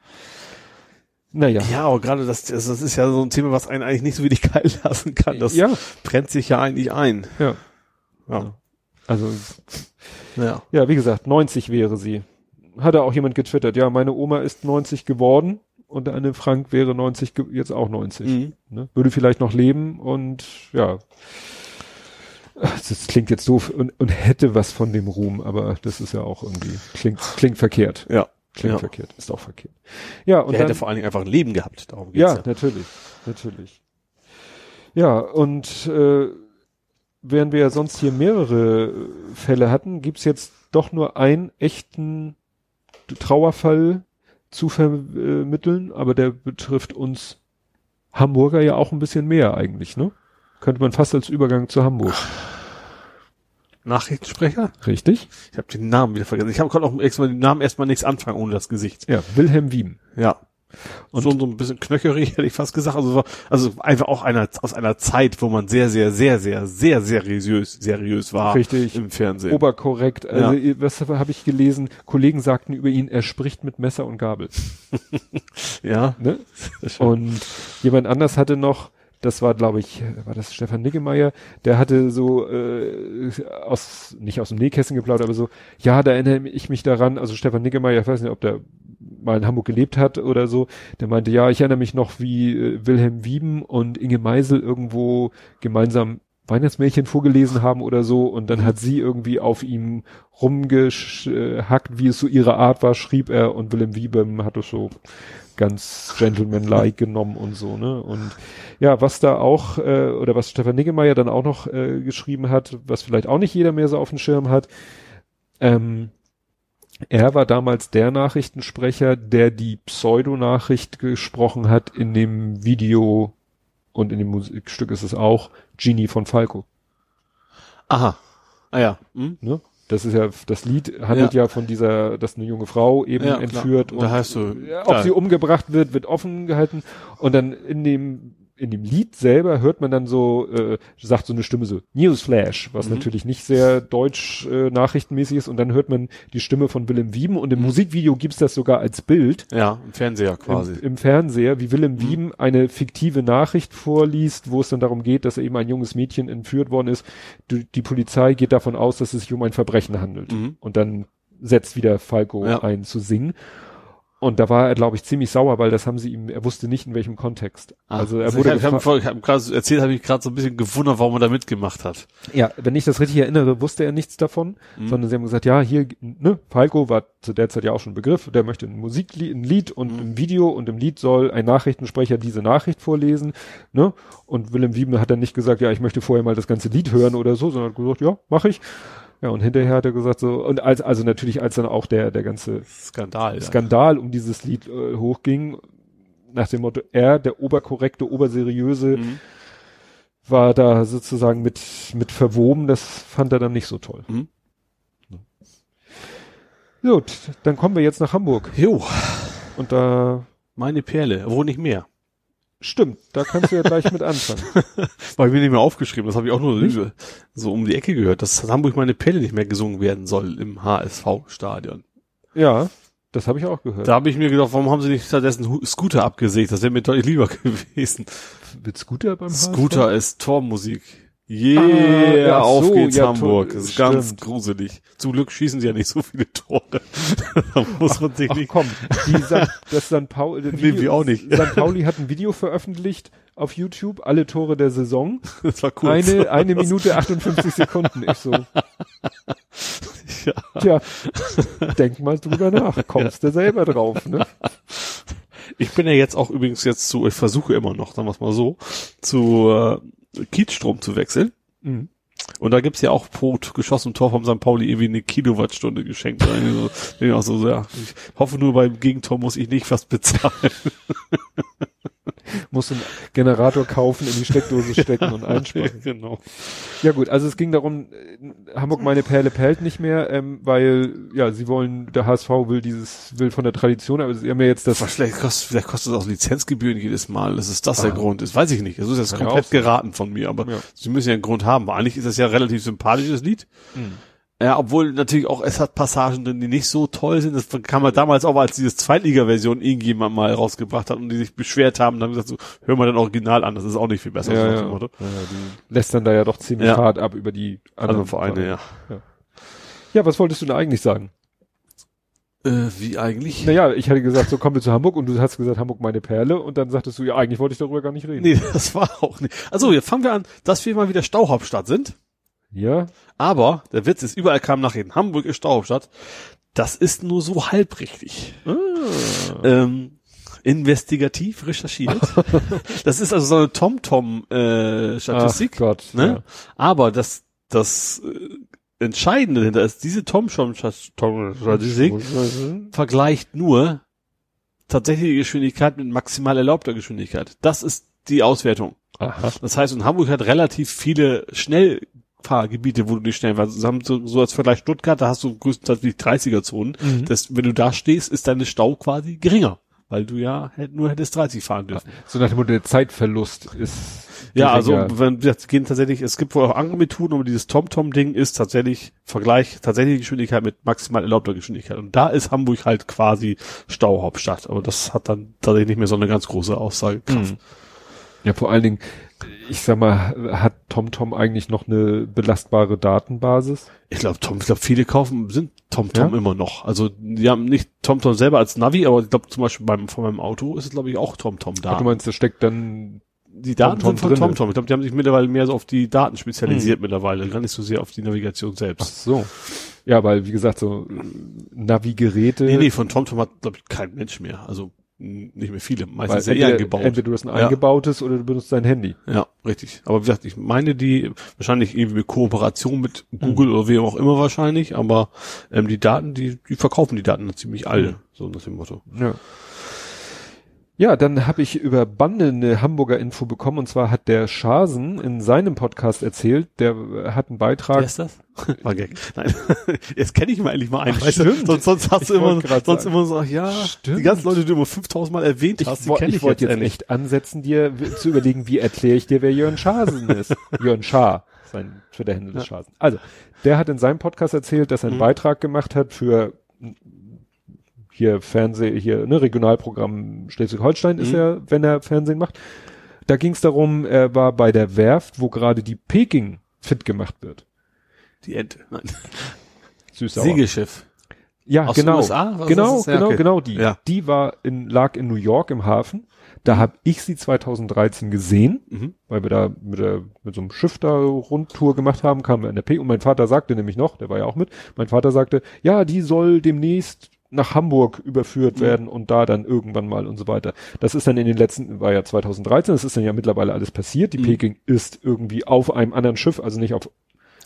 Naja. Ja, aber gerade das, das ist ja so ein Thema, was einen eigentlich nicht so wenig kalt lassen kann. Das ja, brennt sich ja eigentlich ein. ja. Ja. Also, ja. ja, wie gesagt, 90 wäre sie. Hatte auch jemand getwittert, ja, meine Oma ist 90 geworden und der Anne Frank wäre 90, ge- jetzt auch 90. Mhm. Ne? Würde vielleicht noch leben und ja. Das klingt jetzt doof und, und hätte was von dem Ruhm, aber das ist ja auch irgendwie, klingt, klingt verkehrt. Ja. Klingt Ja. verkehrt, ist auch verkehrt. Ja, und Der dann, hätte vor allen Dingen einfach ein Leben gehabt. Darum geht's ja, ja. natürlich, natürlich. Ja, und äh, während wir ja sonst hier mehrere Fälle hatten, gibt's jetzt doch nur einen echten Trauerfall zu vermitteln, aber der betrifft uns Hamburger ja auch ein bisschen mehr eigentlich, ne? Könnte man fast als Übergang zu Hamburg. Nachrichtensprecher? Richtig? Ich habe den Namen wieder vergessen. Ich habe gerade auch mit dem Namen erstmal nichts anfangen ohne das Gesicht. Ja, Wilhelm Wiem. Ja. Und so, so ein bisschen knöcherig, hätte ich fast gesagt. Also, so- also einfach auch einer, aus einer Zeit, wo man sehr, sehr, sehr, sehr, sehr seriös, seriös war. Richtig. Im Fernsehen. Oberkorrekt. Also Ja. was habe ich gelesen? Kollegen sagten über ihn, er spricht mit Messer und Gabel. ja. Ne? Und jemand anders hatte noch, das war glaube ich, war das Stefan Niggemeier, der hatte so äh, aus, nicht aus dem Nähkästchen geplaudert, aber so, ja, da erinnere ich mich daran, also Stefan Niggemeier, ich weiß nicht, ob der mal in Hamburg gelebt hat oder so, der meinte, ja, ich erinnere mich noch, wie äh, Wilhelm Wieben und Inge Meisel irgendwo gemeinsam Weihnachtsmärchen vorgelesen haben oder so und dann hat sie irgendwie auf ihm rumgehackt, wie es so ihre Art war, schrieb er und Wilhelm Wiebem hat es so ganz gentlemanlike genommen und so, ne? Und ja, was da auch, äh, oder was Stefan Niggemeier dann auch noch äh, geschrieben hat, was vielleicht auch nicht jeder mehr so auf dem Schirm hat, ähm, er war damals der Nachrichtensprecher, der die Pseudonachricht gesprochen hat in dem Video und in dem Musikstück ist es auch Genie von Falco. Aha. Ah ja. Hm? Ne? Das ist ja, das Lied handelt ja, von dieser, dass eine junge Frau eben Ja, klar. entführt Und da heißt so, ja, ob klar. sie umgebracht wird, wird offen gehalten und dann in dem in dem Lied selber hört man dann so, äh, sagt so eine Stimme so Newsflash, was Mhm. natürlich nicht sehr deutsch äh, nachrichtenmäßig ist und dann hört man die Stimme von Willem Wieben und im Mhm. Musikvideo gibt's das sogar als Bild Ja, im Fernseher quasi. im, im Fernseher, wie Willem Mhm. Wieben eine fiktive Nachricht vorliest, wo es dann darum geht, dass eben ein junges Mädchen entführt worden ist. Die, die Polizei geht davon aus, dass es sich um ein Verbrechen handelt. Mhm. Und dann setzt wieder Falco Ja. ein zu singen. Und da war er, glaube ich, ziemlich sauer, weil das haben sie ihm, er wusste nicht in welchem Kontext. also er wurde Ah, ich habe hab, hab gerade erzählt, habe ich gerade so ein bisschen gewundert, warum er da mitgemacht hat. Ja, wenn ich das richtig erinnere, wusste er nichts davon, Mhm. sondern sie haben gesagt, ja, hier, ne, Falco war zu der Zeit ja auch schon ein Begriff, der möchte ein Musiklied, ein Lied und Mhm. im Video und im Lied soll ein Nachrichtensprecher diese Nachricht vorlesen, ne? Und Willem Wieben hat dann nicht gesagt, ja, ich möchte vorher mal das ganze Lied hören oder so, sondern hat gesagt, ja, mach ich. Ja, und hinterher hat er gesagt so, und als, also natürlich, als dann auch der, der ganze Skandal. Ja. Skandal um dieses Lied äh, hochging, nach dem Motto, er, der oberkorrekte, oberseriöse, Mhm. war da sozusagen mit, mit verwoben, das fand er dann nicht so toll. Mhm. Gut, dann kommen wir jetzt nach Hamburg. Jo, Und da, meine Perle, wo nicht mehr. Stimmt, da kannst du ja gleich mit anfangen. War ich mir nicht mehr aufgeschrieben, das habe ich auch nur so- so um die Ecke gehört, dass Hamburg meine Perle nicht mehr gesungen werden soll im HSV-Stadion. Ja, das habe ich auch gehört. Da habe ich mir gedacht, warum haben sie nicht stattdessen Scooter abgesägt? Das wäre mir deutlich lieber gewesen. Wird Scooter beim Scooter ist Tormusik. Yeah, Ah, ja, auf so, geht's ja, Hamburg. Das ist ganz stimmt. gruselig. Zum Glück schießen sie ja nicht so viele Tore. da muss man sich Ach nicht. komm, die San, das San Pauli, Nee, wir auch nicht. San Pauli hat ein Video veröffentlicht auf YouTube, alle Tore der Saison. Das war kurz. Eine, eine Minute 58 Sekunden. Ich so, Ja. tja, denk mal drüber nach, kommst du selber drauf, ne? Ich bin ja jetzt auch übrigens jetzt zu, ich versuche immer noch, sagen wir mal so, zu äh, Kiezstrom zu wechseln. Mhm. Und da gibt's ja auch pro geschossenem Tor vom St. Pauli irgendwie eine Kilowattstunde geschenkt. Oder irgendwie so, denke ich auch so, ja, ich hoffe nur beim Gegentor muss ich nicht was bezahlen. Musst einen Generator kaufen, in die Steckdose stecken und einspeisen. genau. Ja gut, also es ging darum, äh, Hamburg meine Perle perlt nicht mehr, ähm, weil, ja, sie wollen, der HSV will dieses, will von der Tradition, aber sie haben ja jetzt das, Was vielleicht kostet, vielleicht kostet das auch Lizenzgebühren jedes Mal. Das ist das der Ah. Grund. Das weiß ich nicht. Das ist jetzt ja komplett geraten von mir, aber Ja. sie müssen ja einen Grund haben. weil Eigentlich ist das ja ein relativ sympathisches Lied. Mhm. Ja, obwohl natürlich auch, es hat Passagen drin, die nicht so toll sind. Das kam man damals auch, als dieses Zweitliga-Version irgendjemand mal rausgebracht hat und die sich beschwert haben, dann haben gesagt, so, hör mal dann Original an, das ist auch nicht viel besser. ja, so ja, ja, die lässt dann da ja doch ziemlich Ja. hart ab über die Andere Vereine, ja. Ja, was wolltest du da eigentlich sagen? Äh, wie eigentlich? Naja, ich hatte gesagt, so kommen wir zu Hamburg und du hast gesagt, Hamburg meine Perle und dann sagtest du, ja, eigentlich wollte ich darüber gar nicht reden. Nee, das war auch nicht. Also, jetzt fangen wir an, dass wir mal wieder Stauhauptstadt sind. Ja, Aber der Witz ist, überall kam nachher, Hamburg ist Stauhauptstadt. Das ist nur so halb richtig. Ähm, investigativ recherchiert. das ist also so eine TomTom-Statistik. Ach Gott, ne? ja. Aber das, das äh, Entscheidende dahinter ist, diese TomTom-Statistik vergleicht nur tatsächliche Geschwindigkeit mit maximal erlaubter Geschwindigkeit. Das ist die Auswertung. Aha. Das heißt, und Hamburg hat relativ viele Schnellfahrgebiete, wo du nicht schnell warst. Zusammen so, so als Vergleich Stuttgart, da hast du größtenteils die 30er-Zonen. Mhm. Das, wenn du da stehst, ist deine Stau quasi geringer, weil du ja hätt- nur hättest 30 fahren dürfen. So nach dem Motto, der Zeitverlust ist. Ja, also wenn das gehen tatsächlich, es gibt wohl auch andere Methoden, aber dieses TomTom-Ding ist tatsächlich Vergleich tatsächliche Geschwindigkeit mit maximal erlaubter Geschwindigkeit. Und da ist Hamburg halt quasi Stauhauptstadt. Aber das hat dann tatsächlich nicht mehr so eine ganz große Aussagekraft. Mhm. Ja, vor allen Dingen, ich sag mal, hat TomTom eigentlich noch eine belastbare Datenbasis? Ich glaube, Tom, ich glaube, viele kaufen sind TomTom Ja? immer noch. Also die haben nicht TomTom selber als Navi, aber ich glaube zum Beispiel beim von meinem Auto ist es glaube ich auch TomTom da. Ach, du meinst, da steckt dann, die Daten TomTom sind von? TomTom. Ich glaube, die haben sich mittlerweile mehr so auf die Daten spezialisiert mittlerweile, gar nicht so sehr auf die Navigation ach selbst. so. Ja, weil, wie gesagt, so Navigeräte. Nee, nee, von TomTom hat glaube ich kein Mensch mehr. Also nicht mehr viele, weil meistens sehr eher eingebaut. entweder du hast ein Ja. eingebautes oder du benutzt dein Handy. Ja, richtig. Aber wie gesagt, ich meine die wahrscheinlich irgendwie mit Kooperation mit Mhm. Google oder wem auch immer wahrscheinlich, aber ähm, die Daten, die, die verkaufen die Daten ziemlich alle, so nach dem Motto. Ja. Ja, dann habe ich über Bande eine Hamburger Info bekommen und zwar hat der Schasen in seinem Podcast erzählt, der äh, hat einen Beitrag. ist das? War Gag. Nein. Jetzt kenne ich mal endlich mal einen. Ach, weißt du? stimmt. Sonst, sonst hast Ich du immer, sonst sagen. immer so, ach ja, Stimmt. die ganzen Leute, die du immer 5000 Mal erwähnt Ich, hast, die kenne ich ich, wollte jetzt jetzt echt ansetzen, dir zu überlegen, wie erkläre ich dir, wer Jörn Schasen ist. Jörn Schaar, sein Twitter-Handle des Schasen. Also, der hat in seinem Podcast erzählt, dass er einen Mhm. Beitrag gemacht hat für hier Fernseh, hier, ne, Regionalprogramm Schleswig-Holstein ist Mhm. er, wenn er Fernsehen macht. Da ging es darum, er war bei der Werft, wo gerade die Peking fit gemacht wird. Die Ente. Nein. Süß Segelschiff. Ja, Aus genau. USA? Was genau, ist genau, okay. genau die. Ja. Die war in, lag in New York im Hafen. Da habe ich sie 2013 gesehen, Mhm. weil wir da mit, der, mit so einem Schiff da Rundtour gemacht haben, kamen wir in der P. Und mein Vater sagte nämlich noch, der war ja auch mit, mein Vater sagte, ja, die soll demnächst nach Hamburg überführt Mhm. werden und da dann irgendwann mal und so weiter. Das ist dann in den letzten, war ja 2013, das ist dann ja mittlerweile alles passiert. Die Mhm. Peking ist irgendwie auf einem anderen Schiff, also nicht auf,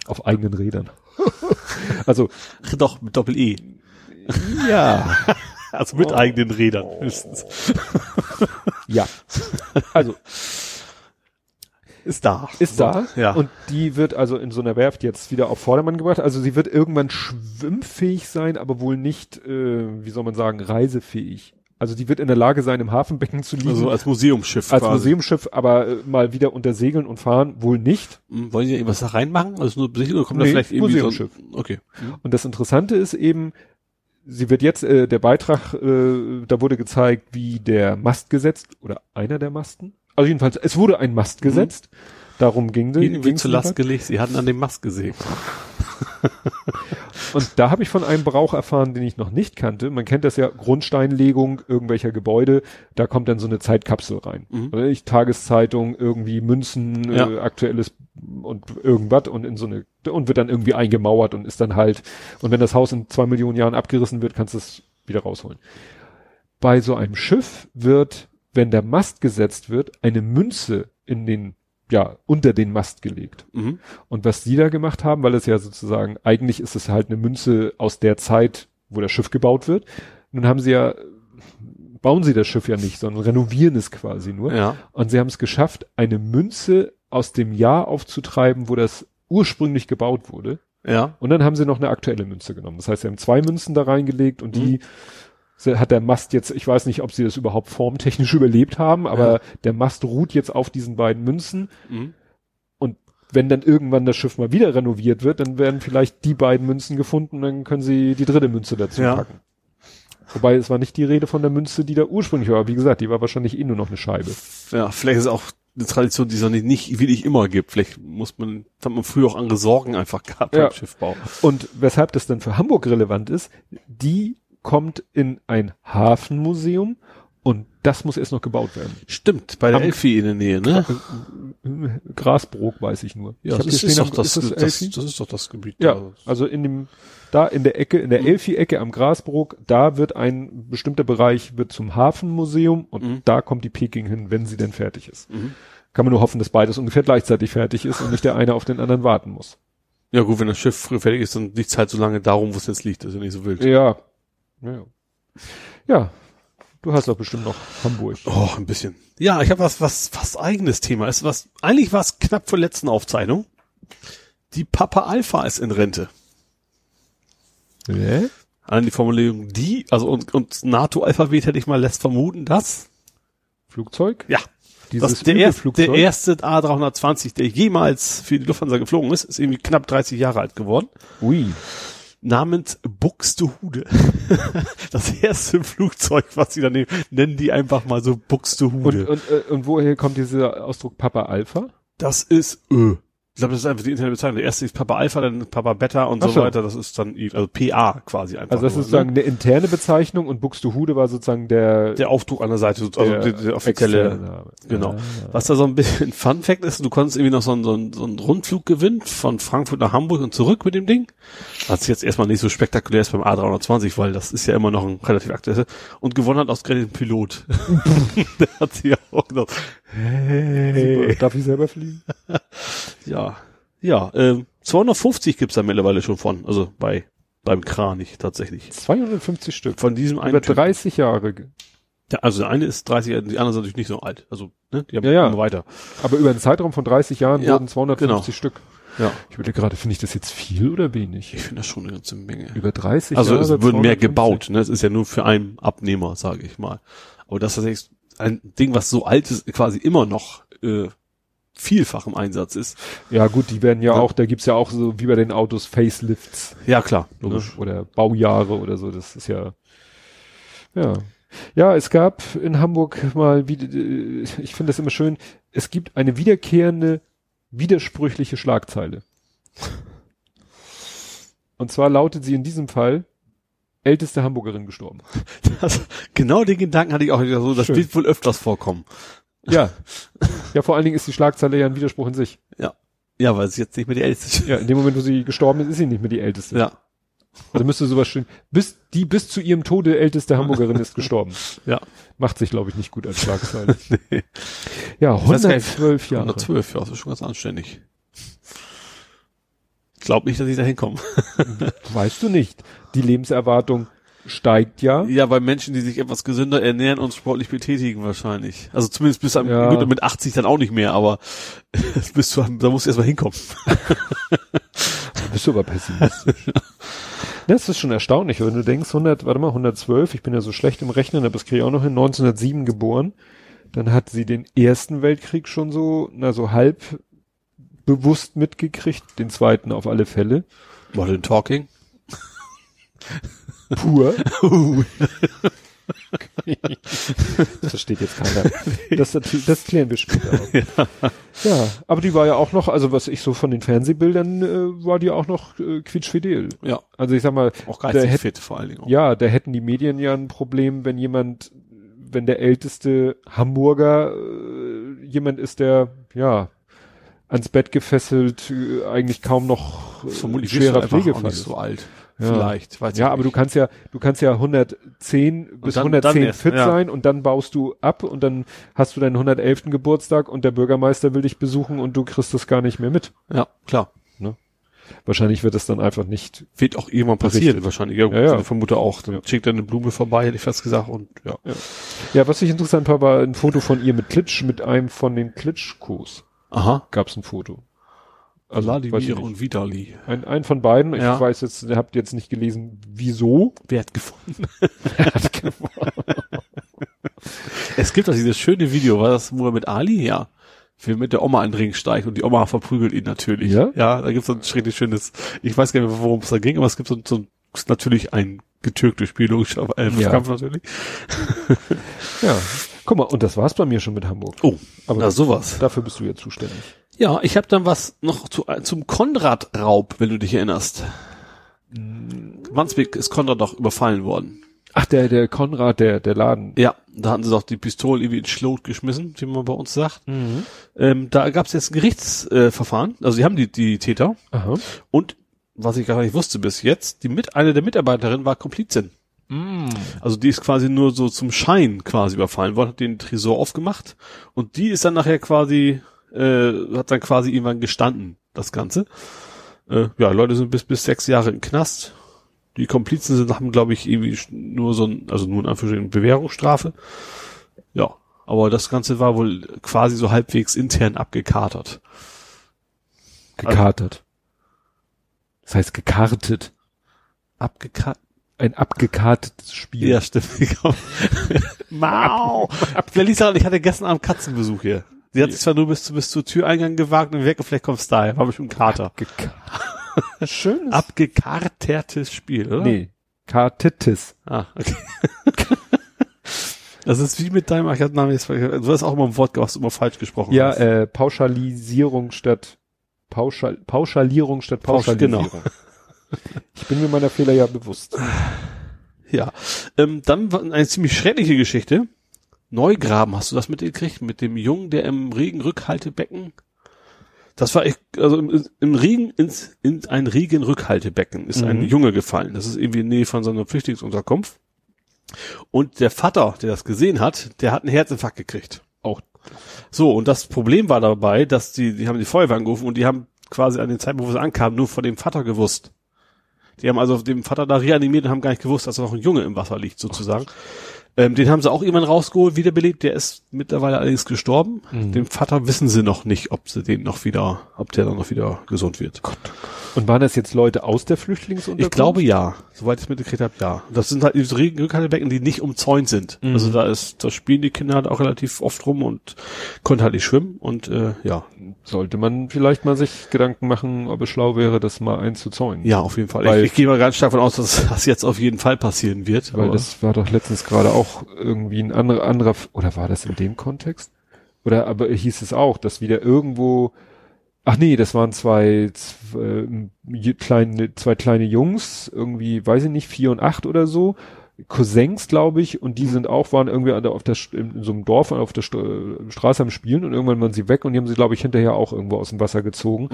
auf eigenen Rädern. also, Doch, mit Doppel-E. ja. Also mit Oh. eigenen Rädern höchstens. Ja. Also Ist da. ist So, da Ja. und die wird also in so einer Werft jetzt wieder auf Vordermann gebracht. Also sie wird irgendwann schwimmfähig sein, aber wohl nicht, äh, wie soll man sagen, reisefähig. Also die wird in der Lage sein, im Hafenbecken zu liegen. also als Museumsschiff als quasi. Museumsschiff, aber äh, mal wieder unter Segeln und fahren wohl nicht. Hm, Wollen Sie irgendwas da reinmachen? Also nur besichtigen oder kommt da Nee, vielleicht irgendwie Museumsschiff. so ein, Okay. Und das Interessante ist eben, sie wird jetzt, äh, der Beitrag, äh, da wurde gezeigt, wie der Mast gesetzt, oder einer der Masten. Also jedenfalls, es wurde ein Mast gesetzt. Darum ging es. Wird zu Last gelegt, Sie hatten an dem Mast gesägt. Und da habe ich von einem Brauch erfahren, den ich noch nicht kannte. Man kennt das ja, Grundsteinlegung irgendwelcher Gebäude, da kommt dann so eine Zeitkapsel rein. Mhm. Oder nicht Tageszeitung, irgendwie Münzen, Ja. äh, aktuelles und irgendwas und in so eine und wird dann irgendwie eingemauert und ist dann halt, und wenn das Haus in zwei Millionen Jahren abgerissen wird, kannst du es wieder rausholen. Bei so einem Schiff wird, wenn der Mast gesetzt wird, eine Münze in den, ja, unter den Mast gelegt. Mhm. Und was die da gemacht haben, weil es ja sozusagen, eigentlich ist es halt eine Münze aus der Zeit, wo das Schiff gebaut wird. Nun haben sie ja, bauen sie das Schiff ja nicht, sondern renovieren es quasi nur. Ja. Und sie haben es geschafft, eine Münze aus dem Jahr aufzutreiben, wo das ursprünglich gebaut wurde. Ja. Und dann haben sie noch eine aktuelle Münze genommen. Das heißt, sie haben zwei Münzen da reingelegt und die se- hat der Mast jetzt, ich weiß nicht, ob sie das überhaupt formtechnisch überlebt haben, aber Ja. der Mast ruht jetzt auf diesen beiden Münzen Mhm. wenn dann irgendwann das Schiff mal wieder renoviert wird, dann werden vielleicht die beiden Münzen gefunden, dann können sie die dritte Münze dazu Ja. packen. Wobei es war nicht die Rede von der Münze, die da ursprünglich war. Wie gesagt, die war wahrscheinlich eh nur noch eine Scheibe. Ja, vielleicht ist auch eine Tradition, die es noch nicht, nicht wirklich immer gibt. Vielleicht muss man, hat man früher auch andere Sorgen einfach gehabt Ja. beim Schiffbau. Und weshalb das dann für Hamburg relevant ist, die kommt in ein Hafenmuseum und das muss erst noch gebaut werden. Stimmt, bei der Am- Elfi in der Nähe, ne? Grasbrook weiß ich nur. Ja, Ich das ist, doch das, ist das, Elfi? das, ist doch das Gebiet. Ja, da. also in dem, da in der Ecke, in der Elfi-Ecke am Grasbrook, da wird ein bestimmter Bereich wird zum Hafenmuseum und Mhm. da kommt die Peking hin, wenn sie denn fertig ist. Mhm. Kann man nur hoffen, dass beides ungefähr gleichzeitig fertig ist und nicht der eine auf den anderen warten muss. Ja gut, wenn das Schiff früh fertig ist, dann liegt halt so lange darum, wo es jetzt liegt. Das ist ja nicht so wild. Ja. Ja, ja. Du hast doch bestimmt noch Hamburg. Oh, ein bisschen. Ja, ich habe was, was, was eigenes Thema ist, was, eigentlich war es knapp vor letzten Aufzeichnung. Die Papa Alpha ist in Rente. Hä? An die Formulierung die, also und, und NATO-Alphabet hätte ich mal lässt vermuten, dass, Flugzeug? ja, Dieses das der, erst, Übelflugzeug? der erste A320, der jemals für die Lufthansa geflogen ist, ist irgendwie knapp 30 Jahre alt geworden. Ui. Namens Buxtehude. Das erste Flugzeug, was sie dann nehmen, nennen die einfach mal so Buxtehude. Und, und, äh, und woher kommt dieser Ausdruck Papa Alpha? das ist Ö. Ich glaube, das ist einfach die Internetbezeichnung. Der erste ist Papa Alpha, dann Papa Beta und Ach so so. weiter. Das ist dann, also PA quasi einfach. Also das nur, ist sozusagen ne? eine interne Bezeichnung und Buxtehude war sozusagen der, der Aufdruck an der Seite, also der der, offizielle. Genau. Ah. Was da so ein bisschen Fun Fact ist, du konntest irgendwie noch so einen, so, einen, so einen Rundflug gewinnen von Frankfurt nach Hamburg und zurück mit dem Ding. Was jetzt erstmal nicht so spektakulär ist beim A320, weil das ist ja immer noch ein relativ aktuelles. Und gewonnen hat ausgerechnet ein Pilot. Der hat sich ja auch gedacht, hey. Super. Darf ich selber fliegen? Ja. Ja, ähm, 250 gibt's da mittlerweile schon von. Also bei, beim Kranich tatsächlich. 250 Stück. Von diesem einen Über Typ. 30 Jahre. Ja, also der eine ist 30, die anderen sind natürlich nicht so alt. Also, ne, die haben Ja, ja. immer weiter. Aber über einen Zeitraum von 30 Jahren Ja, wurden 250 genau. Stück. Ja. Ich würde gerade, finde ich das jetzt viel oder wenig? Ich finde das schon eine ganze Menge. Über 30 Also Jahre. es wurden mehr 250. gebaut, ne? Es ist ja nur für einen Abnehmer, sage ich mal. Aber das ist echt ein Ding, was so alt ist, quasi immer noch äh, vielfach im Einsatz ist. Ja gut, die werden ja, Ja. auch, da gibt's ja auch so wie bei den Autos Facelifts. Ja, klar. Logisch. Oder Baujahre oder so, das ist ja, ja. Ja, es gab in Hamburg mal, wie, äh, ich finde das immer schön, es gibt eine wiederkehrende, widersprüchliche Schlagzeile. Und zwar lautet sie in diesem Fall, älteste Hamburgerin gestorben. Das, genau den Gedanken hatte ich auch so, das Schön. wird wohl öfters vorkommen. Ja. ja, vor allen Dingen ist die Schlagzeile ja ein Widerspruch in sich. Ja. Ja, weil es jetzt nicht mehr die älteste ist. Ja, in dem Moment, wo sie gestorben ist, ist sie nicht mehr die älteste. Ja. Also müsste sowas stehen. Bis, die bis zu ihrem Tode älteste Hamburgerin ist gestorben. Ja. Macht sich, glaube ich, nicht gut als Schlagzeile. Nee. Ja, Ich weiß gar nicht, 112 Jahre. 112, ja, das ist schon ganz anständig. Ich glaube nicht, dass ich da hinkomme. Weißt du nicht. Die Lebenserwartung steigt ja. Ja, bei Menschen, die sich etwas gesünder ernähren und sportlich betätigen wahrscheinlich. Also zumindest bis am, Ja. gut, mit 80 dann auch nicht mehr, aber bis zu, da musst du erstmal hinkommen. Da bist du aber pessimistisch. Das ist schon erstaunlich, wenn du denkst, 100, warte mal, 112, ich bin ja so schlecht im Rechnen, aber das kriege ich auch noch hin, 1907 geboren. Dann hat sie den ersten Weltkrieg schon so, na so halb bewusst mitgekriegt, den zweiten auf alle Fälle. Modern Talking. Pur. das versteht jetzt keiner. Das, das klären wir später auch. Ja. aber die war ja auch noch, also was ich so von den Fernsehbildern, äh, war die auch noch äh, quietschfidel. Ja. Also ich sag mal, Auch geistig hätt- fit vor allen Dingen auch. ja, da hätten die Medien ja ein Problem, wenn jemand, wenn der älteste Hamburger äh, jemand ist, der ja ans Bett gefesselt, äh, eigentlich kaum noch äh, Vermutlich schwerer Pflegefall ist. so alt. Ja. Vielleicht. Weiß Ja, aber du nicht. kannst ja, du kannst ja 110 bis dann- 110 dann fit ja. sein und dann baust du ab und dann hast du deinen 111. Geburtstag und der Bürgermeister will dich besuchen und du kriegst das gar nicht mehr mit. Ja, klar. Wahrscheinlich wird es dann einfach nicht. Wird auch irgendwann passieren, wahrscheinlich. Ja, Ja, ja. ich vermute auch. Dann schickt er eine Blume vorbei, hätte ich fast gesagt, und ja. Ja, was ich interessant war, war ein Foto von ihr mit Klitsch, mit einem von den Klitschkos. Aha. Gab's ein Foto. Also, ich nicht. und Vitali. Ein, ein von beiden. Ich Ja. weiß jetzt, ihr habt jetzt nicht gelesen, wieso. Wer hat gefunden? es gibt doch dieses schöne Video, war das Muhammad Ali? Ja. Wie mit der Oma in den Ring steigt und die Oma verprügelt ihn natürlich. Ja? Ja, da gibt's so ein schrecklich schönes, ich weiß gar nicht mehr, worum es da ging, aber es gibt so, so ein, natürlich ein getürktes Spiel, logisch, aber äh, Ja. Kampf natürlich. Ja. Guck mal, und das war's bei mir schon mit Hamburg. Oh, Aber na sowas. dafür bist du ja zuständig. Ja, ich habe dann was noch zu, äh, zum Konrad-Raub, wenn du dich erinnerst. Wandsbek ist Konrad doch überfallen worden. Ach, der, der Konrad, der, der Laden. Ja, da hatten sie doch die Pistolen irgendwie in Schlot geschmissen, wie man bei uns sagt. Ähm, da gab es jetzt ein Gerichtsverfahren. Äh, also die haben die, die Täter. Aha. Und was ich gar nicht wusste bis jetzt, die mit, eine der Mitarbeiterinnen war Komplizin. Also die ist quasi nur so zum Schein quasi überfallen worden, hat den Tresor aufgemacht und die ist dann nachher quasi, äh, hat dann quasi irgendwann gestanden, das Ganze. Äh, ja, Leute sind bis, bis sechs Jahre im Knast. Die Komplizen sind, haben, glaube ich, irgendwie nur so ein, also nur in Anführungsstrichen Bewährungsstrafe. Ja, aber das Ganze war wohl quasi so halbwegs intern abgekatert. Gekatert. Das heißt gekartet. Abgekatert? Ein abgekartetes Spiel. Ja, stimmt. Mau! Liest daran, ich hatte gestern Abend Katzenbesuch hier. Sie hat sich zwar nur bis, zu, bis zur Türeingang gewagt und weg und vielleicht kommst du daher. War bestimmt Kater. Schönes. Abgekartertes Spiel, oder? Nee. Kartitis. Ah, okay. das ist wie mit deinem, ich hab den Namen jetzt, du hast auch immer ein Wort, was du immer falsch gesprochen Ja, hast. äh, Pauschalisierung statt Pauschal, Pauschalierung statt Pausch- Pauschalisierung. genau. Ich bin mir meiner Fehler ja bewusst. Ja. Ähm, dann war eine ziemlich schreckliche Geschichte. Neugraben, hast du das mitgekriegt? Mit dem Jungen, der im Regenrückhaltebecken. Das war echt, also im, im Regen, ins, in ein Regenrückhaltebecken ist ein Mhm. Junge gefallen. Das ist irgendwie in der Nähe von so einer Flüchtlingsunterkunft. Und der Vater, der das gesehen hat, der hat einen Herzinfarkt gekriegt. Auch. So, und das Problem war dabei, dass die, die haben die Feuerwehr angerufen und die haben quasi an den Zeitpunkt, wo sie ankamen, nur von dem Vater gewusst. Die haben also den Vater da reanimiert und haben gar nicht gewusst, dass da noch ein Junge im Wasser liegt, sozusagen. Ähm, den haben sie auch irgendwann rausgeholt, wiederbelebt. Der ist mittlerweile allerdings gestorben. Den Vater wissen sie noch nicht, ob sie den noch wieder, ob der dann noch wieder gesund wird. Und waren das jetzt Leute aus der Flüchtlingsunterkunft? Ich glaube ja, soweit ich es mitgekriegt habe, ja. Das sind halt diese Rückhaltebecken, die nicht umzäunt sind. Also da ist, da spielen die Kinder halt auch relativ oft rum und konnten halt nicht schwimmen und äh, ja, Sollte man vielleicht mal sich Gedanken machen, ob es schlau wäre, das mal einzuzäunen. ja, auf jeden Fall. Weil- ich, ich gehe mal ganz stark davon aus, dass das jetzt auf jeden Fall passieren wird. Weil das war doch letztens gerade auch irgendwie ein anderer, anderer, oder war das in dem Kontext? Oder aber hieß es auch, dass wieder irgendwo, ach nee, das waren zwei, zwei, äh, kleine, zwei kleine Jungs, irgendwie, weiß ich nicht, vier und acht oder so, Cousins, glaube ich, und die sind auch, waren irgendwie an der, auf der, in, so einem Dorf auf der St Straße am Spielen und irgendwann waren sie weg und die haben sie, glaube ich, hinterher auch irgendwo aus dem Wasser gezogen.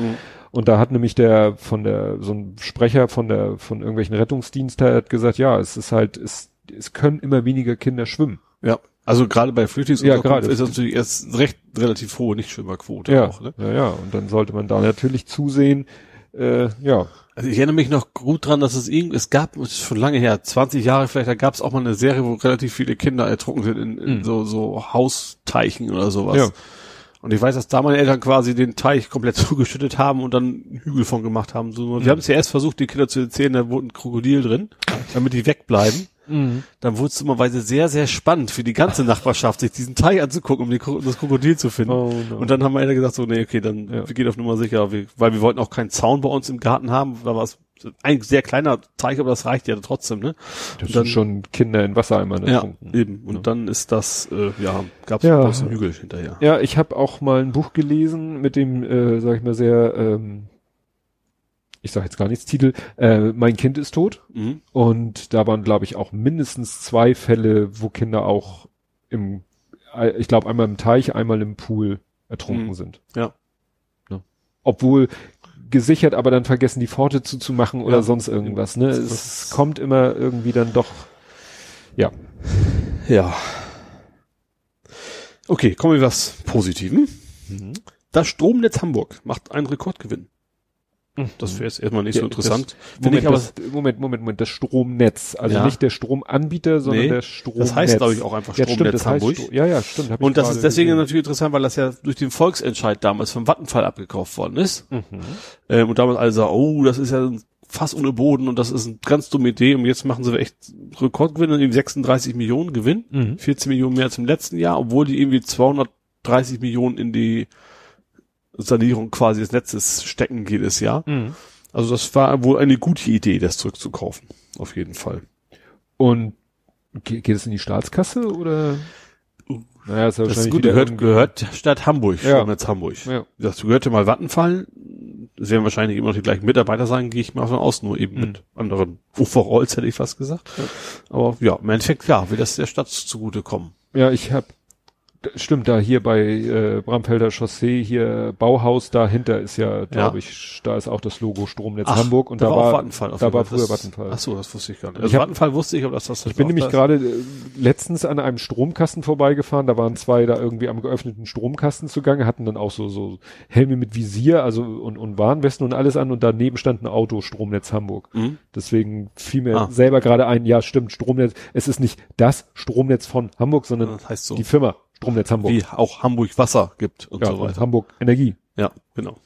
Und da hat nämlich der von der, so ein Sprecher von der, von irgendwelchen Rettungsdiensten hat gesagt, ja, es ist halt, es, es können immer weniger Kinder schwimmen. Ja, also gerade bei Flüchtlingsunterkunft Ja, gerade. ist das natürlich erst recht relativ hohe Nichtschwimmerquote Ja, auch. Ne? ja, ja. Und dann sollte man da natürlich zusehen, äh, ja, Also ich erinnere mich noch gut dran, dass es irgend, es gab, schon lange her, 20 Jahre vielleicht, da gab es auch mal eine Serie, wo relativ viele Kinder ertrunken sind in, in Mhm. so, so Hausteichen oder sowas. Ja. Und ich weiß, dass da meine Eltern quasi den Teich komplett zugeschüttet haben und dann einen Hügel von gemacht haben. So, Mhm. wir haben es ja erst versucht, die Kinder zu erzählen, da wurde ein Krokodil drin, damit die wegbleiben. Mhm. Dann wurde es dummerweise sehr, sehr spannend für die ganze Nachbarschaft, sich diesen Teich anzugucken, um die, das Krokodil zu finden. Oh, no. Und dann haben meine Eltern gesagt, so, nee, okay, dann Ja. wir gehen auf Nummer sicher, wir, weil wir wollten auch keinen Zaun bei uns im Garten haben, da war es ein sehr kleiner Teich, aber das reicht ja trotzdem, ne? das Und dann- sind schon Kinder in Wassereimern Ja, ertrunken. eben. Und dann ist das, äh, ja, gab es Ja. einen Hügel hinterher. Ja, ich habe auch mal ein Buch gelesen mit dem, äh, sag ich mal, sehr, ähm, ich sage jetzt gar nichts, Titel, äh, Mein Kind ist tot. Mhm. Und da waren, glaube ich, auch mindestens zwei Fälle, wo Kinder auch im, äh, ich glaube, einmal im Teich, einmal im Pool ertrunken Mhm. sind. Ja. Ne? Obwohl gesichert, aber dann vergessen, die Pforte zuzumachen oder Ja. sonst irgendwas. Ne? Es kommt immer irgendwie dann doch, ja. Ja. Okay, kommen wir was Positiven. Mhm. Das Stromnetz Hamburg macht einen Rekordgewinn. Das wäre jetzt erstmal nicht so Ja, interessant. Das, Moment, ich aber, das, Moment, Moment, Moment, das Stromnetz. Also Ja. nicht der Stromanbieter, sondern Nee, der Strom. das heißt, glaube ich, auch einfach ja, stimmt, Stromnetz das heißt Hamburg. Stro- ja, ja, stimmt. und das ist deswegen gesehen. natürlich interessant, weil das ja durch den Volksentscheid damals vom Vattenfall abgekauft worden ist. Mhm. Ähm, und damals alle sagen, oh, das ist ja ein Fass ohne Boden und das ist eine ganz dumme Idee. Und jetzt machen sie echt Rekordgewinn, irgendwie 36 Millionen Gewinn. Mhm. 14 Millionen mehr als im letzten Jahr, obwohl die irgendwie 230 Millionen in die Sanierung quasi des Netzes stecken jedes Jahr. Mhm. Also das war wohl eine gute Idee, das zurückzukaufen. Auf jeden Fall. Und ge- geht es in die Staatskasse oder? Naja, ist ja Das ist gut, gehört, gehört Stadt Hamburg, Ja. Stromnetz Hamburg. Ja. Das gehörte mal Vattenfall. es werden wahrscheinlich immer noch die gleichen Mitarbeiter sein, gehe ich mal von aus, nur eben mit anderen Overalls, hätte ich fast gesagt. Aber ja, im Endeffekt, ja, will das der Stadt zugutekommen. Ja, ich habe stimmt da hier bei äh, Bramfelder Chaussee hier Bauhaus dahinter ist ja, glaube ich, da ist auch das Logo Stromnetz Hamburg und da, war Vattenfall. da war früher Vattenfall. Ach so, das wusste ich gar nicht. Ich Also hab- Vattenfall wusste ich, aber das, das Ich bin nämlich gerade äh, letztens an einem Stromkasten vorbeigefahren, da waren zwei da irgendwie am geöffneten Stromkasten zugange, hatten dann auch so, so Helme mit Visier, also und, und Warnwesten und alles an und daneben stand ein Auto, Stromnetz Hamburg. Mhm. Deswegen fiel mir Ah. selber gerade ein, ja stimmt, Stromnetz, es ist nicht das Stromnetz von Hamburg, sondern Das heißt so. die Firma Stromnetz Hamburg. wie auch Hamburg Wasser gibt und ja, so und weiter. Hamburg Energie. Ja, genau.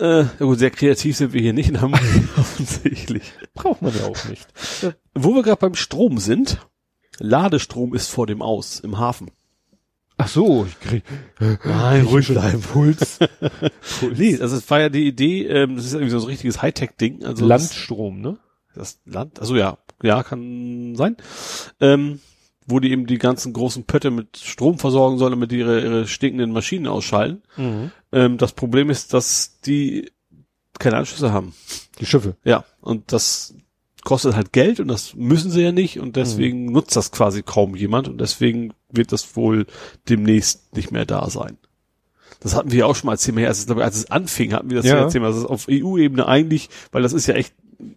Äh, ja gut, sehr kreativ sind wir hier nicht in Hamburg, offensichtlich. Braucht man ja auch nicht. Wo wir gerade beim Strom sind, Ladestrom ist vor dem Aus im Hafen. Ach so, ich krieg, Nein, ruhig bleiben. Puls. Nee, also es war ja die Idee, ähm, das ist irgendwie so ein richtiges Hightech-Ding. Also Landstrom, ne? Das, das Land, also ja, ja, kann sein. Ähm, wo die eben die ganzen großen Pötte mit Strom versorgen sollen, damit die ihre, ihre stinkenden Maschinen ausschalten. Ähm, das Problem ist, dass die keine Anschlüsse haben. Die Schiffe. Ja, und das kostet halt Geld und das müssen sie ja nicht und deswegen nutzt das quasi kaum jemand und deswegen wird das wohl demnächst nicht mehr da sein. Das hatten wir ja auch schon mal als es, glaube ich, als es anfing, hatten wir das ja, Ja. erzählt, dass es auf EU-Ebene eigentlich, weil das ist ja echt,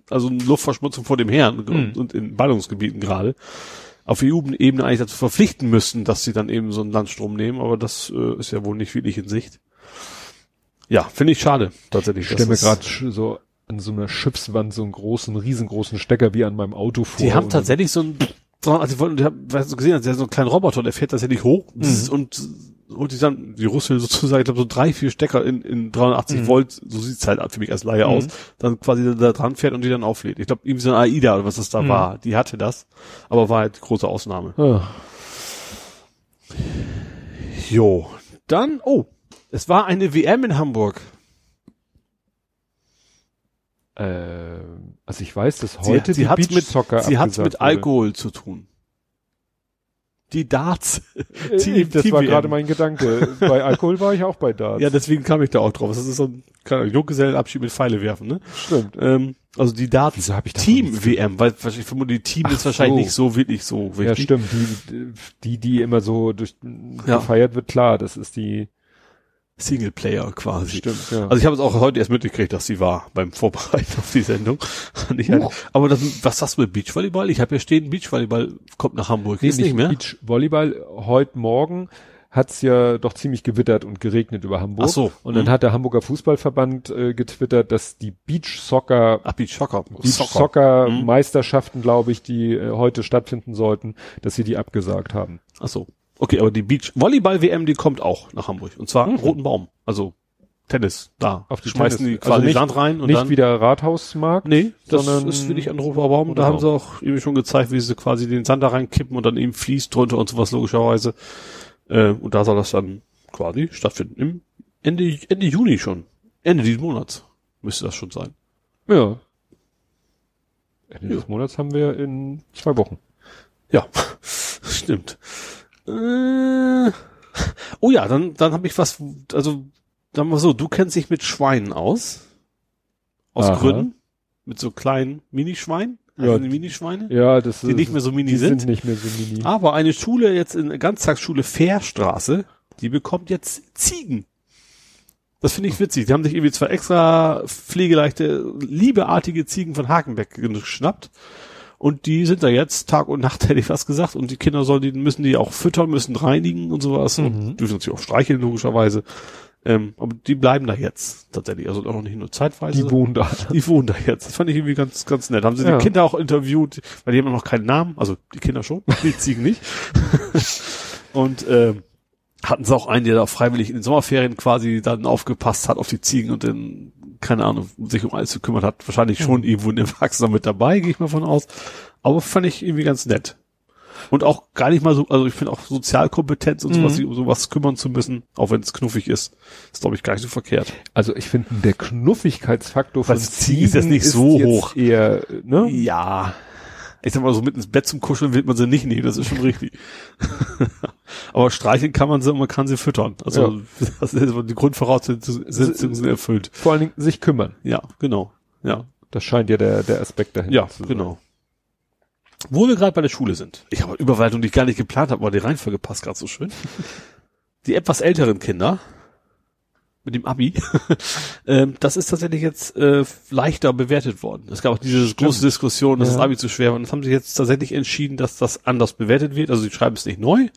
also eine Luftverschmutzung vor dem Herrn und, und in Ballungsgebieten gerade, auf EU-Ebene eigentlich dazu verpflichten müssen, dass sie dann eben so einen Landstrom nehmen, aber das äh, ist ja wohl nicht wirklich in Sicht. Ja, finde ich schade, tatsächlich. Ich stelle mir gerade so an so einer Schiffswand so einen großen, riesengroßen Stecker wie an meinem Auto vor. Die haben tatsächlich so ein, also die haben, weißt du, gesehen, der hat so einen kleinen Roboter, der fährt tatsächlich hoch Mhm. und holt die dann, die Russell sozusagen, ich glaube so drei, vier Stecker in, in 380 Mhm. Volt, so sieht's halt für mich als Laie aus, dann quasi da dran fährt und die dann auflädt. Ich glaube, irgendwie so eine AIDA oder was das da Mhm. war, die hatte das, aber war halt große Ausnahme. Ah, Jo, dann, oh, es war eine WM in Hamburg. äh, also ich weiß, dass Sie- heute sie die hat's mit, sie hat's abgesagt mit wurde. Alkohol zu tun. Die Darts. Äh, Team- das war gerade mein Gedanke. bei Alkohol war ich auch bei Darts. Ja, deswegen kam ich da auch drauf. Das ist so ein Junggesellenabschied mit Pfeile werfen, ne? stimmt. Ähm, also die Darts Wieso hab ich Team WM, weil ich vermute, die Team Ach ist wahrscheinlich so. nicht so wirklich so Ja, wichtig. stimmt. Die, die, die immer so durch Ja. gefeiert wird, klar, das ist die. Singleplayer quasi. Stimmt, ja. Also ich habe es auch heute erst mitgekriegt, dass sie war beim Vorbereiten auf die Sendung. Halt, aber das, was sagst du mit Beachvolleyball? Ich habe hier stehen, Beachvolleyball kommt nach Hamburg. Nee, ist nicht mehr? Beachvolleyball. Heute Morgen hat's ja doch ziemlich gewittert und geregnet über Hamburg. Ach so. Und dann Mhm. hat der Hamburger Fußballverband äh, getwittert, dass die Beach Soccer Ach, Beach Soccer. Beach Soccer Meisterschaften, glaube ich, die äh, heute stattfinden sollten, dass sie die abgesagt haben. Ach so. Okay, aber die Beach Volleyball WM, die kommt auch nach Hamburg. Und zwar Roten Baum. Also Tennis, da. Auf die Schmeißen Tennis- die quasi also nicht- Sand rein und Nicht dann. wieder Rathausmarkt. Nee, das sondern ist wirklich ein roter Baum. Roter Da haben sie auch eben schon gezeigt, wie sie quasi den Sand da reinkippen und dann eben fließt drunter und sowas logischerweise. Äh, und da soll das dann quasi stattfinden. Im Ende, Ende Juni schon. Ende dieses Monats müsste das schon sein. Ja. Ende des Monats haben wir in zwei Wochen. Ja, stimmt. Äh, oh ja, dann, dann habe ich was, also, sagen wir so, du kennst dich mit Schweinen aus. Aus Aha. Gründen. Mit so kleinen Minischweinen. Ja. Minischweine. Ja, das Die nicht mehr so mini die sind. sind nicht mehr so mini. Aber eine Schule jetzt in Ganztagsschule Fährstraße, die bekommt jetzt Ziegen. Das finde ich witzig. Die haben sich irgendwie zwei extra pflegeleichte, liebeartige Ziegen von Hakenbeck geschnappt. Und die sind da jetzt Tag und Nacht, hätte ich was gesagt. Und die Kinder sollen die, müssen die auch füttern, müssen reinigen und sowas. Und dürfen sich auch streicheln, logischerweise. Ähm, aber die bleiben da jetzt tatsächlich. Also auch nicht nur zeitweise. Die wohnen da. Die wohnen da jetzt. Das fand ich irgendwie ganz, ganz nett. Haben sie Ja. die Kinder auch interviewt, weil die haben noch keinen Namen. Also die Kinder schon, die Ziegen nicht. und ähm, hatten sie auch einen, der da freiwillig in den Sommerferien quasi dann aufgepasst hat auf die Ziegen und dann, keine Ahnung, sich um alles gekümmert hat. Wahrscheinlich schon irgendwo ein Erwachsener mit dabei, gehe ich mal von aus. Aber fand ich irgendwie ganz nett. Und auch gar nicht mal so, also ich finde auch Sozialkompetenz und sowas, sich um sowas kümmern zu müssen, auch wenn es knuffig ist, ist glaube ich gar nicht so verkehrt. Also ich finde, der Knuffigkeitsfaktor von Was Ziegen ist jetzt nicht so hoch. Eher, ne? Ja. Ich sag mal, so mit ins Bett zum Kuscheln wird man sie nicht nehmen, das ist schon richtig. Aber streicheln kann man sie und man kann sie füttern. Also das ist, die Grundvoraussetzungen sind erfüllt. Vor allen Dingen sich kümmern. Ja, genau. Ja, Das scheint ja der, der Aspekt dahinter ja, zu sein. genau. Wo wir gerade bei der Schule sind. Ich habe Überleitung, die ich gar nicht geplant habe, aber die Reihenfolge passt gerade so schön. Die etwas älteren Kinder mit dem Abi, ähm, das ist tatsächlich jetzt äh, leichter bewertet worden. Es gab auch diese große Diskussion, dass Ja. das Abi zu schwer war. Und das haben sie jetzt tatsächlich entschieden, dass das anders bewertet wird. Also sie schreiben es nicht neu,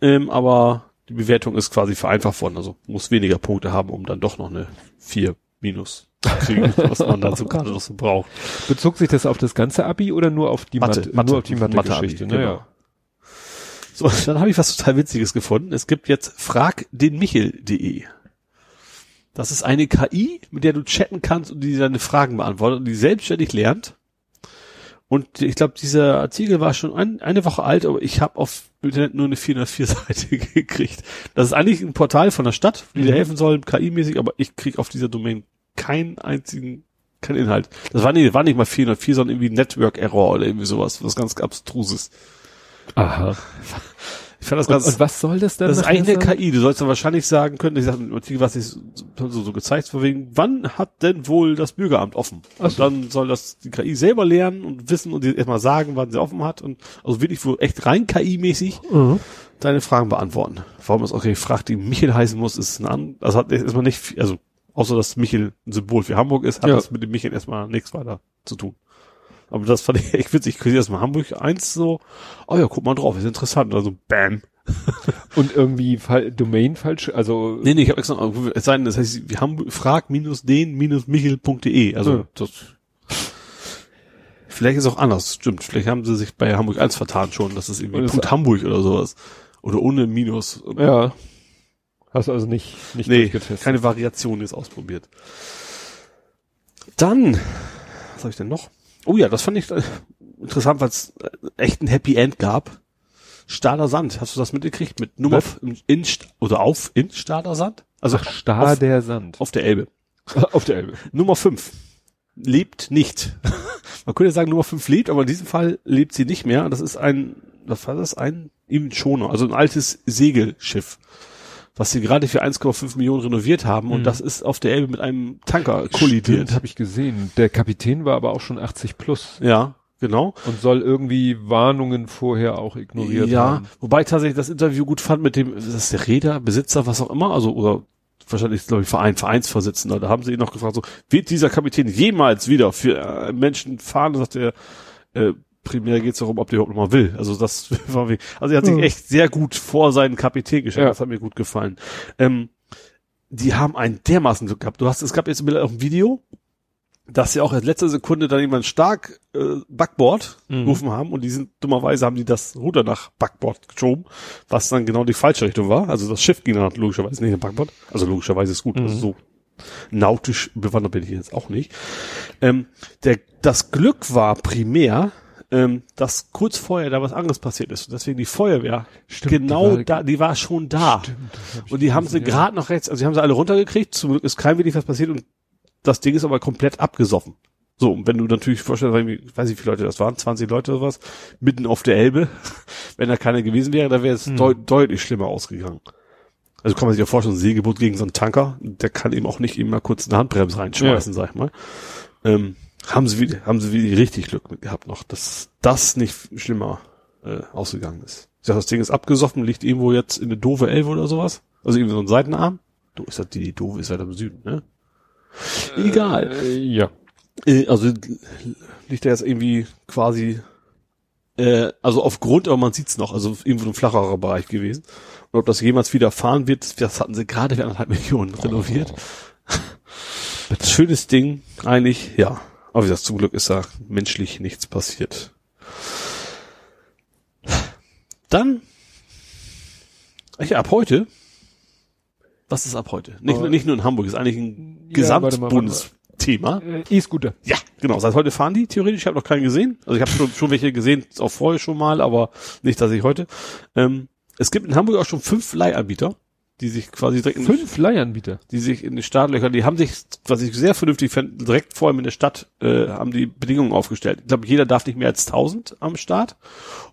ähm, aber die Bewertung ist quasi vereinfacht worden. Also muss weniger Punkte haben, um dann doch noch eine 4 minus zu kriegen, was man dazu gerade noch so braucht. Bezog sich das auf das ganze Abi oder nur auf die Mathe, Mathe, Mathe, nur auf die Mathe-Geschichte? genau. Naja. So, dann habe ich was total Witziges gefunden. Es gibt jetzt fragdenmichel.de. Das ist eine KI, mit der du chatten kannst und die deine Fragen beantwortet und die selbstständig lernt. Und ich glaube, dieser Artikel war schon ein, eine Woche alt, aber ich habe auf Internet nur eine 404-Seite gekriegt. Das ist eigentlich ein Portal von der Stadt, die dir helfen soll, KI-mäßig, aber ich krieg auf dieser Domain keinen einzigen, keinen Inhalt. Das war nicht, war nicht mal 404, sondern irgendwie Network Error oder irgendwie sowas, was ganz abstruses. Aha. Ich fand das Und, ganz, und was soll das denn? das ist eigentlich eine? KI. Du sollst dann wahrscheinlich sagen können, ich sag was ich so, so, so gezeigt, von wegen, wann hat denn wohl das Bürgeramt offen? Und dann soll das die KI selber lernen und wissen und erstmal sagen, wann sie offen hat und also wirklich wohl echt rein KI-mäßig Mhm. deine Fragen beantworten. Warum es auch okay, fragt die Michel heißen muss, ist ein an, also hat erstmal nicht, viel- also außer dass Michel ein Symbol für Hamburg ist, hat Ja. das mit dem Michel erstmal nichts weiter zu tun. Aber das fand ich echt witzig. Ich kriege erstmal Hamburg eins so, oh ja, guck mal drauf, ist interessant. Also bam. Und irgendwie Fall, Domain falsch, also Nee, nee, ich habe extra, es sei denn, das heißt, frag-den-michel.de. Also, Ja. das, vielleicht ist auch anders, stimmt. Vielleicht haben sie sich bei Hamburg 1 vertan schon, das ist irgendwie es- Punkt Hamburg oder sowas. Oder ohne Minus. ja. Hast du also nicht, nicht Nee, durchgetestet. keine Variation jetzt ausprobiert. Dann, was habe ich denn noch? Oh ja, das fand ich äh, interessant, weil es äh, echt ein Happy End gab. Stader Sand, hast du das mitgekriegt? Mit Nummer in, oder auf in Stader Sand? Also Ach, Star auf, der Sand. auf der Elbe. Auf der Elbe. Nummer 5 lebt nicht. Man könnte sagen, Nummer 5 lebt, aber in diesem Fall lebt sie nicht mehr. Das ist ein, was war das? Ein eben Schoner, also ein altes Segelschiff, was sie gerade für 1,5 Millionen renoviert haben und das ist auf der Elbe mit einem Tanker kollidiert. habe ich gesehen. Der Kapitän war aber auch schon 80 plus Ja, genau. und soll irgendwie Warnungen vorher auch ignoriert ja, haben. wobei ich tatsächlich das Interview gut fand mit dem, ist das der Räder, Besitzer, was auch immer, also oder wahrscheinlich glaube ich Verein, Vereinsvorsitzender, da haben sie ihn noch gefragt, so, wird dieser Kapitän jemals wieder für äh, Menschen fahren? Sagt er, äh, primär geht es darum, ob der überhaupt noch mal will. Also das war wie, also er hat sich Mhm. echt sehr gut vor seinen Kapitän gestellt, Ja. das hat mir gut gefallen. Ähm, die haben einen dermaßen Glück gehabt. Du hast, es gab jetzt auch ein Video, dass sie auch in letzter Sekunde dann jemand stark äh, Backboard Mhm. gerufen haben und die sind dummerweise haben die das Ruder nach Backboard geschoben, was dann genau die falsche Richtung war. Also das Schiff ging dann logischerweise nicht nach Backboard. Also logischerweise ist gut. Also so nautisch bewandert bin ich jetzt auch nicht. Ähm, der, das Glück war primär, ähm, dass kurz vorher da was anderes passiert ist. Und deswegen die Feuerwehr Stimmt, die genau war- da, die war schon da. Und die haben sie gerade noch rechts, also die haben sie alle runtergekriegt, zum Glück ist kein wenig was passiert und das Ding ist aber komplett abgesoffen. So, und wenn du natürlich vorstellst, ich weiß nicht, wie viele Leute das waren, 20 Leute oder was, mitten auf der Elbe, wenn da keiner gewesen wäre, da wäre es deu deutlich schlimmer ausgegangen. Also kann man sich ja vorstellen, ein Segelboot gegen so einen Tanker, der kann eben auch nicht eben mal kurz eine Handbremse reinschmeißen, sag ich mal. Ähm, haben sie wieder, haben sie wieder richtig Glück mit gehabt noch, dass das nicht schlimmer äh, ausgegangen ist. Ich sag, das Ding ist abgesoffen, liegt irgendwo jetzt in eine doofe Elbe oder sowas. Also irgendwie so ein Seitenarm. Du ist das die, die doofe ist halt im Süden, ne? Egal. Äh, ja. Äh, also liegt er jetzt irgendwie quasi, äh, also auf Grund, aber man sieht's noch, also irgendwo ein flacherer Bereich gewesen. Und ob das jemals wieder fahren wird, das hatten sie gerade für anderthalb Millionen renoviert. Schönes Ding, eigentlich, ja. Aber wie gesagt, zum Glück ist da menschlich nichts passiert. Dann, ja, ab heute, was ist ab heute? Nicht, Oh. nicht nur in Hamburg, ist eigentlich ein Ja, Gesamtbundesthema. Äh, E-Scooter. Ja, genau. Seit heute fahren die theoretisch. Ich habe noch keinen gesehen. Also ich habe schon, schon welche gesehen, auch vorher schon mal, aber nicht, dass ich heute. Ähm, es gibt in Hamburg auch schon fünf Leihanbieter. Die sich quasi direkt in Fünf Leihanbieter. die sich in die Startlöcher, die haben sich, was ich sehr vernünftig fand, direkt vor allem in der Stadt, äh, haben die Bedingungen aufgestellt. Ich glaube, jeder darf nicht mehr als 1000 am Start.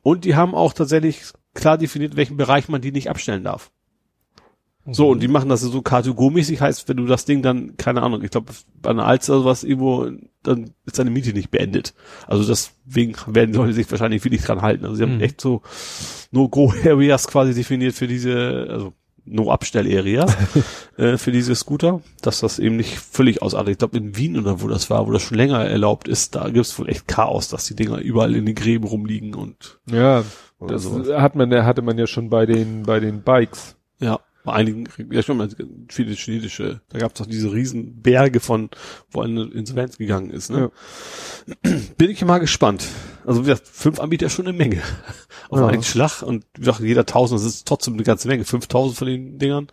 Und die haben auch tatsächlich klar definiert, in welchem Bereich man die nicht abstellen darf. So, und die machen das so kategormäßig, heißt, wenn du das Ding dann, keine Ahnung, ich glaube, bei einer Alster oder sowas irgendwo, dann ist deine Miete nicht beendet. Also deswegen werden die Leute sich wahrscheinlich wirklich dran halten. Also sie haben Mhm. echt so No-Go-Areas quasi definiert für diese, also No-Abstell-Area äh, für diese Scooter, dass das eben nicht völlig ausartet. Ich glaube in Wien oder wo das war, wo das schon länger erlaubt ist, da gibt's wohl echt Chaos, dass die Dinger überall in den Gräben rumliegen und Ja, das sowas. hat man, hatte man ja schon bei den, bei den Bikes. Ja, bei einigen, ja schon viele chinesische, da gab's doch diese riesen Berge von, wo eine Insolvenz gegangen ist. Ne? Bin ich mal gespannt. Also wie gesagt, fünf Anbieter ist schon eine Menge auf Ja. einen Schlag und wie gesagt, jeder tausend, das ist trotzdem eine ganze Menge, 5000 von den Dingern.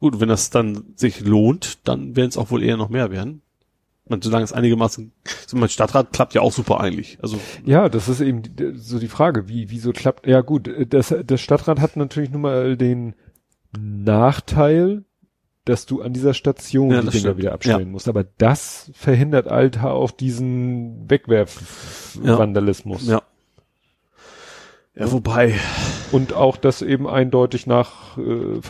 Gut, wenn das dann sich lohnt, dann werden es auch wohl eher noch mehr werden. Und solange es einigermaßen, so mein Stadtrat klappt ja auch super eigentlich. Also Ja, das ist eben so die Frage, wie, wieso klappt, ja gut, das, das Stadtrat hat natürlich nun mal den Nachteil, dass du an dieser Station Ja, die Dinger stimmt. wieder abstellen musst. Aber das verhindert halt auch diesen Wegwerf-Vandalismus. ja. Ja, wobei, Und auch, dass eben eindeutig nach äh,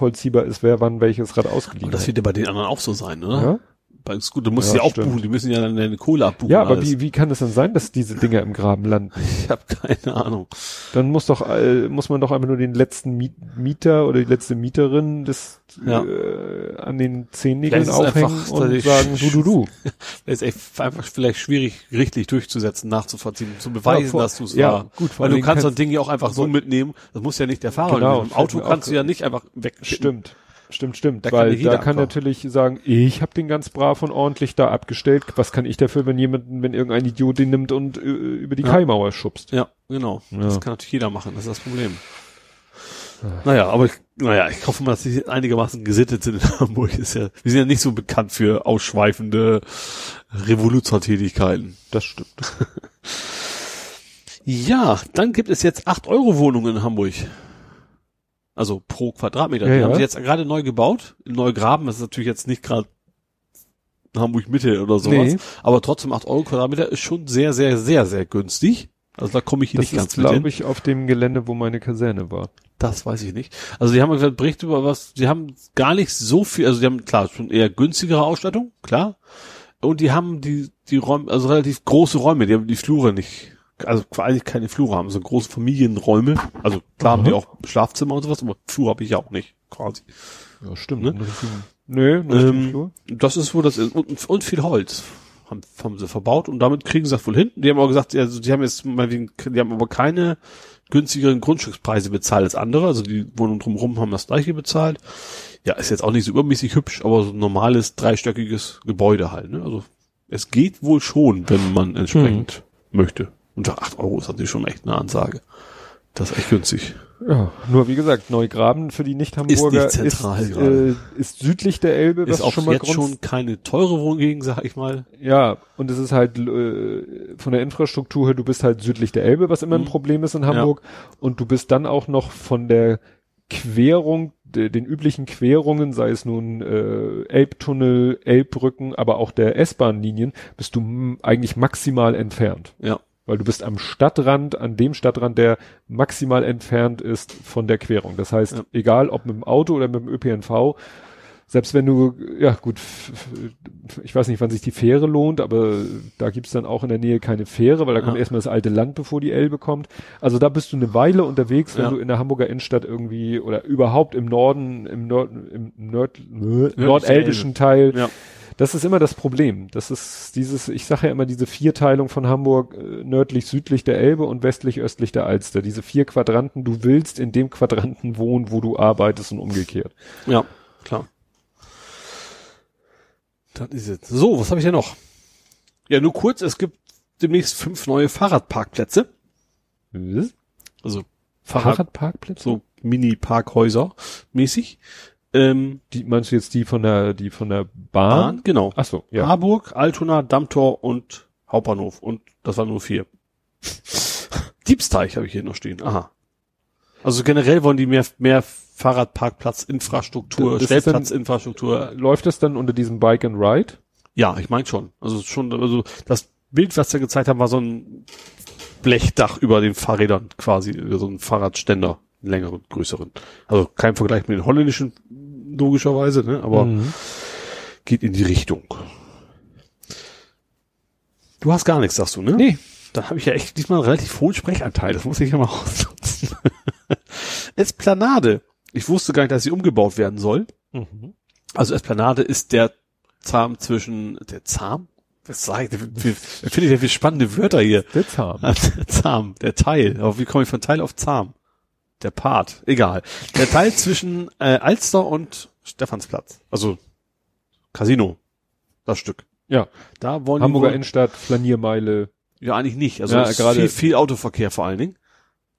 ist, wer wann welches Rad ausgeliehen aber das hat. wird ja bei den anderen auch so sein, ne? Ja? Bei Scooter musst Ja, du ja auch stimmt. buchen, die müssen ja dann deine Kohle abbuchen. Ja, aber alles. wie, wie kann es denn sein, dass diese Dinger im Graben landen? Ich habe keine Ahnung. Dann muss doch äh, muss man doch einfach nur den letzten Miet Mieter oder die letzte Mieterin des Ja. äh, an den Zehennägeln ist aufhängen einfach, und sagen du du du. Das ist echt einfach vielleicht schwierig, richtig durchzusetzen, nachzuvollziehen, zu beweisen, Ja, dass du es ja, war. gut, Weil du kannst so ein Ding ja auch einfach so mitnehmen. Das muss ja nicht der Fahrer Genau. Im fällt Auto kannst du ja nicht einfach weg. Stimmt. Stimmt, stimmt. Da kann weil jeder da kann natürlich sagen, ich habe den ganz brav und ordentlich da abgestellt. Was kann ich dafür, wenn jemand, wenn irgendein Idiot den nimmt und äh, über die Ja. Kaimauer schubst? Ja, genau. Ja. Das kann natürlich jeder machen. Das ist das Problem. Naja, aber ich, naja, ich hoffe mal, dass sie einigermaßen gesittet sind in Hamburg. Ist ja, wir sind ja nicht so bekannt für ausschweifende Revolutionstätigkeiten. Das stimmt. Ja, dann gibt es jetzt 8 Euro Wohnungen in Hamburg. Also pro Quadratmeter. Ja, Die ja. haben sie jetzt gerade neu gebaut. In Neugraben. Das ist natürlich jetzt nicht gerade Hamburg Mitte oder sowas. Nee. Aber trotzdem 8 Euro Quadratmeter ist schon sehr, sehr, sehr, sehr günstig. Also da komme ich hier Das nicht ganz ist, mit hin. glaube ich, auf dem Gelände, wo meine Kaserne war. Das weiß ich nicht. Also die haben gesagt, Bericht über was, die haben gar nicht so viel, also die haben klar schon eher günstigere Ausstattung, klar. Und die haben die, die Räume, also relativ große Räume, die haben die Flure nicht, also eigentlich keine Flure haben, so große Familienräume. Also klar haben die auch Schlafzimmer und sowas, aber Flur habe ich ja auch nicht, quasi. Ja, stimmt. Ne? Nö, Ähm, Flur. Das ist, wo das ist. Und, und viel Holz haben, haben sie verbaut und damit kriegen sie das wohl hin. Die haben auch gesagt, also die haben jetzt mal wegen, die haben aber keine günstigeren Grundstückspreise bezahlt als andere. Also die Wohnungen drumherum haben das gleiche bezahlt. Ja, ist jetzt auch nicht so übermäßig hübsch, aber so ein normales dreistöckiges Gebäude halt. Ne? Also es geht wohl schon, wenn man entsprechend möchte. Und 8 Euro ist natürlich schon echt eine Ansage. Das ist echt günstig. Ja, nur wie gesagt, Neugraben für die Nicht-Hamburger Ist nicht zentral ist, äh, ist südlich der Elbe, was ist auch schon mal jetzt Grund, schon keine teure Wohngegend, sag ich mal. Ja, und es ist halt äh, von der Infrastruktur her, du bist halt südlich der Elbe, was immer ein Mhm. Problem ist in Hamburg. Und du bist dann auch noch von der Querung, de, den üblichen Querungen, sei es nun äh, Elbtunnel, Elbbrücken, aber auch der S-Bahn-Linien, bist du eigentlich maximal entfernt. Ja. Weil du bist am Stadtrand, an dem Stadtrand, der maximal entfernt ist von der Querung. Das heißt, Ja. egal ob mit dem Auto oder mit dem ÖPNV, selbst wenn du, ja gut, ich weiß nicht, wann sich die Fähre lohnt, aber da gibt's dann auch in der Nähe keine Fähre, weil da kommt Ja. erstmal das alte Land, bevor die Elbe kommt. Also da bist du eine Weile unterwegs, wenn Ja. du in der Hamburger Innenstadt irgendwie oder überhaupt im Norden, im, Nord, im Nord, nordelbischen Teil. Ja. Das ist immer das Problem. Das ist dieses, ich sage ja immer diese Vierteilung von Hamburg, äh, nördlich, südlich der Elbe und westlich, östlich der Alster. Diese vier Quadranten, du willst in dem Quadranten wohnen, wo du arbeitest und umgekehrt. Ja, klar. Das ist jetzt. So, was habe ich denn noch? Ja, nur kurz, es gibt demnächst fünf neue Fahrradparkplätze. Also Fahrrad, Fahrradparkplätze? so Mini-Parkhäuser mäßig. Ähm, Die, meinst du jetzt die von der, die von der Bahn? Bahn, genau. Ach so, ja. Harburg, Altona, Dammtor und Hauptbahnhof. Und das waren nur vier. Diebsteich habe ich hier noch stehen. Aha. Also generell wollen die mehr, mehr Fahrradparkplatzinfrastruktur, Stellplatzinfrastruktur. Läuft das dann unter diesem Bike and Ride? Ja, ich meine schon. Also schon, also das Bild, was sie gezeigt haben, war so ein Blechdach über den Fahrrädern quasi, so ein Fahrradständer, längeren, größeren. Also kein Vergleich mit den holländischen, logischerweise, ne? aber Mhm. geht in die Richtung. Du hast gar nichts, sagst du, ne? Nee. Dann habe ich ja echt diesmal einen relativ hohen Sprechanteil. Das muss ich ja mal ausnutzen. Esplanade. Ich wusste gar nicht, dass sie umgebaut werden soll. Mhm. Also Esplanade ist der Zahn zwischen der Zahn? Was sag ich? Finde ich denn für spannende Wörter hier? Der Zahn. Der Zahm, der Teil. Aber wie komme ich von Teil auf Zahm? Der Part. Egal. Der Teil zwischen äh, Alster und Stephansplatz. Also Casino. Das Stück. Ja. Da wollen Hamburger wohl, Innenstadt, Flaniermeile. Ja, eigentlich nicht. Also Ja, gerade- viel, viel Autoverkehr vor allen Dingen.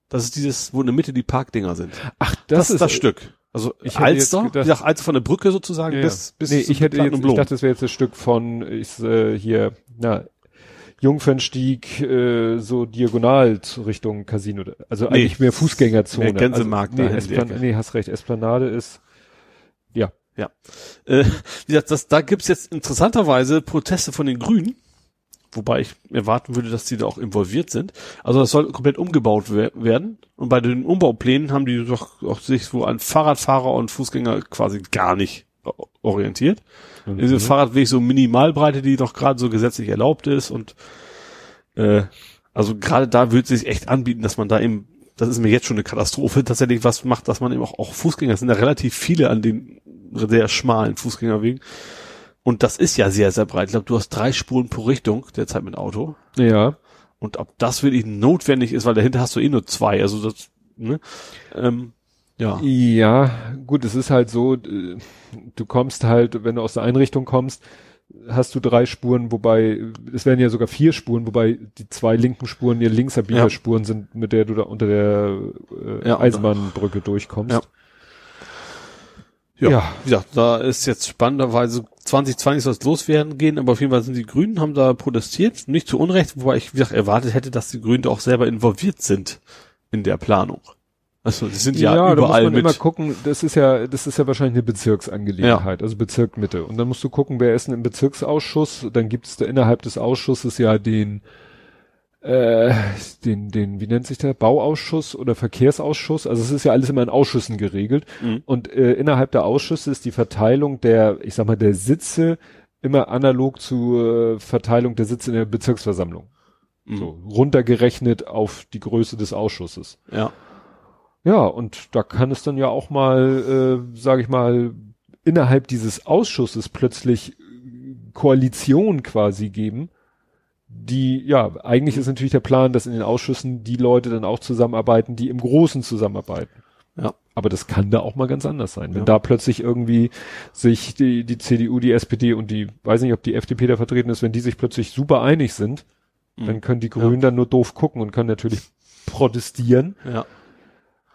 Das ist dieses, wo in der Mitte die Parkdinger sind. Ach, Das, ist das Stück. Also Ich Alster, gedacht- wie gesagt, Alster von der Brücke sozusagen Ja, bis, bis nee, ich hätte jetzt, ich dachte, das wäre jetzt das Stück von ich, äh, hier, na, Jungfernstieg, äh, so diagonal zu Richtung Casino. Also Nee, eigentlich mehr Fußgängerzone. mehr Gänsemarkt Also, nee, Esplan nee, hast recht. Esplanade ist, ja. Ja. Äh, wie gesagt, das, da gibt's jetzt interessanterweise Proteste von den Grünen, wobei ich erwarten würde, dass die da auch involviert sind. Also das soll komplett umgebaut wer werden. Und bei den Umbauplänen haben die doch auch sich wo an Fahrradfahrer und Fußgänger quasi gar nicht orientiert. Mhm. Diese Fahrradweg so Minimalbreite, die doch gerade so gesetzlich erlaubt ist und äh, also gerade da würde es sich echt anbieten, dass man da eben, das ist mir jetzt schon eine Katastrophe, tatsächlich was macht, dass man eben auch, auch Fußgänger, es sind ja relativ viele an den sehr schmalen Fußgängerwegen. Und das ist ja sehr, sehr breit. Ich glaube, du hast drei Spuren pro Richtung derzeit mit Auto. Ja. Und ob das wirklich notwendig ist, weil dahinter hast du eh nur zwei. Also das, ne? Ähm, ja. Ja, gut, es ist halt so, äh, du kommst halt, wenn du aus der Einrichtung kommst, hast du drei Spuren, wobei, es werden ja sogar vier Spuren, wobei die zwei linken Spuren ja Linksabbiegerspuren sind, mit der du da unter der äh, Ja, Eisenbahnbrücke durchkommst. Ja. Ja. Ja. Wie gesagt, da ist jetzt spannenderweise 2020 soll es loswerden gehen, aber auf jeden Fall sind die Grünen, haben da protestiert. Nicht zu Unrecht, wobei ich, wie gesagt, erwartet hätte, dass die Grünen da auch selber involviert sind in der Planung. Also, die sind ja, da muss überall man mit. immer gucken, das ist ja, das ist ja wahrscheinlich eine Bezirksangelegenheit, also Bezirk Mitte. Und dann musst du gucken, wer ist denn im Bezirksausschuss, dann gibt es da innerhalb des Ausschusses ja den, äh, den, den, wie nennt sich der, Bauausschuss oder Verkehrsausschuss, also es ist ja alles immer in Ausschüssen geregelt. Mhm. Und äh, innerhalb der Ausschüsse ist die Verteilung der, ich sag mal, der Sitze immer analog zur äh, Verteilung der Sitze in der Bezirksversammlung. Mhm. So, runtergerechnet auf die Größe des Ausschusses. Ja. Ja, und da kann es dann ja auch mal, äh, sage ich mal, innerhalb dieses Ausschusses plötzlich äh, Koalition quasi geben, die, ja, eigentlich ist natürlich der Plan, dass in den Ausschüssen die Leute dann auch zusammenarbeiten, die im Großen zusammenarbeiten. Ja. Aber das kann da auch mal ganz anders sein. Wenn Ja. da plötzlich irgendwie sich die, die CDU, die SPD und die, weiß nicht, ob die FDP da vertreten ist, wenn die sich plötzlich super einig sind, dann können die Grünen dann nur doof gucken und können natürlich protestieren Ja.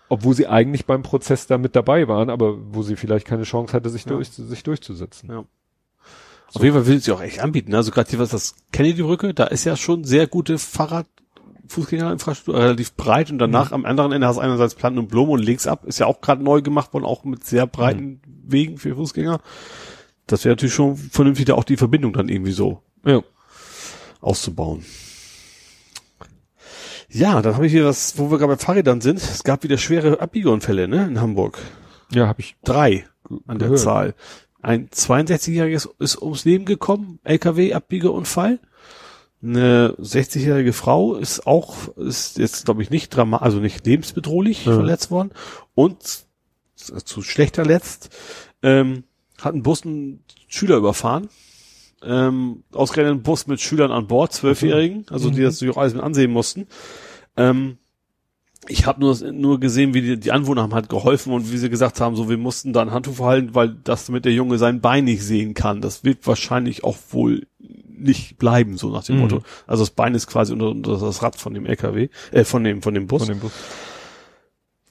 Obwohl sie eigentlich beim Prozess da mit dabei waren, aber wo sie vielleicht keine Chance hatte, sich, Ja. durch, sich durchzusetzen. Ja. Auf jeden Fall will sie auch echt anbieten. ne? Also gerade hier was das Kennedy-Brücke, da ist ja schon sehr gute Fahrrad Fußgängerinfrastruktur, relativ breit und danach am anderen Ende hast du einerseits Planten und Blumen und links ab ist ja auch gerade neu gemacht worden, auch mit sehr breiten Wegen für Fußgänger. Das wäre natürlich schon vernünftig, da auch die Verbindung dann irgendwie so Ja. auszubauen. Ja, dann habe ich hier was, wo wir gerade bei Fahrrädern sind. Es gab wieder schwere Abbiegeunfälle, ne, in Hamburg. Ja, habe ich Drei an der gehört. Zahl. Ein 62-Jähriges ist ums Leben gekommen, LKW-Abbiegeunfall. Eine 60-jährige Frau ist auch, ist jetzt glaube ich nicht drama also nicht lebensbedrohlich Ja. verletzt worden. Und zu schlechter letzt ähm, hat ein Bus einen Schüler überfahren. Ähm, ausgerechnet ein Bus mit Schülern an Bord, Zwölfjährigen, also die Mhm. das natürlich auch alles mit ansehen mussten. Ähm, ich habe nur, nur gesehen, wie die, die Anwohner haben halt geholfen und wie sie gesagt haben, so wir mussten da ein Handtuch verhalten, weil das damit der Junge sein Bein nicht sehen kann. Das wird wahrscheinlich auch wohl nicht bleiben, so nach dem Mhm. Motto. Also das Bein ist quasi unter, unter das Rad von dem LKW, äh, von dem, von dem Bus. von dem Bus.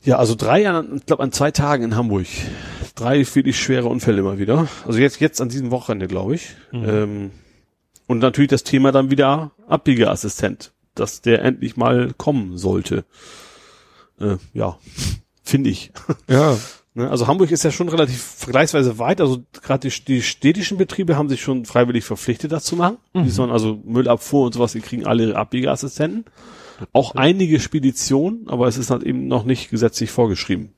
Ja, also drei, an, ich glaube an zwei Tagen in Hamburg. Drei wirklich schwere Unfälle immer wieder. Also jetzt, jetzt an diesem Wochenende, glaube ich. Ähm, und natürlich das Thema dann wieder Abbiegeassistent, dass der endlich mal kommen sollte. Äh, ja, finde ich. Ja. Ne, Also Hamburg ist ja schon relativ vergleichsweise weit. Also gerade die, die städtischen Betriebe haben sich schon freiwillig verpflichtet, das zu machen. Die sollen also Müllabfuhr und sowas, die kriegen alle ihre Abbiegeassistenten. Auch einige Speditionen, aber es ist halt eben noch nicht gesetzlich vorgeschrieben.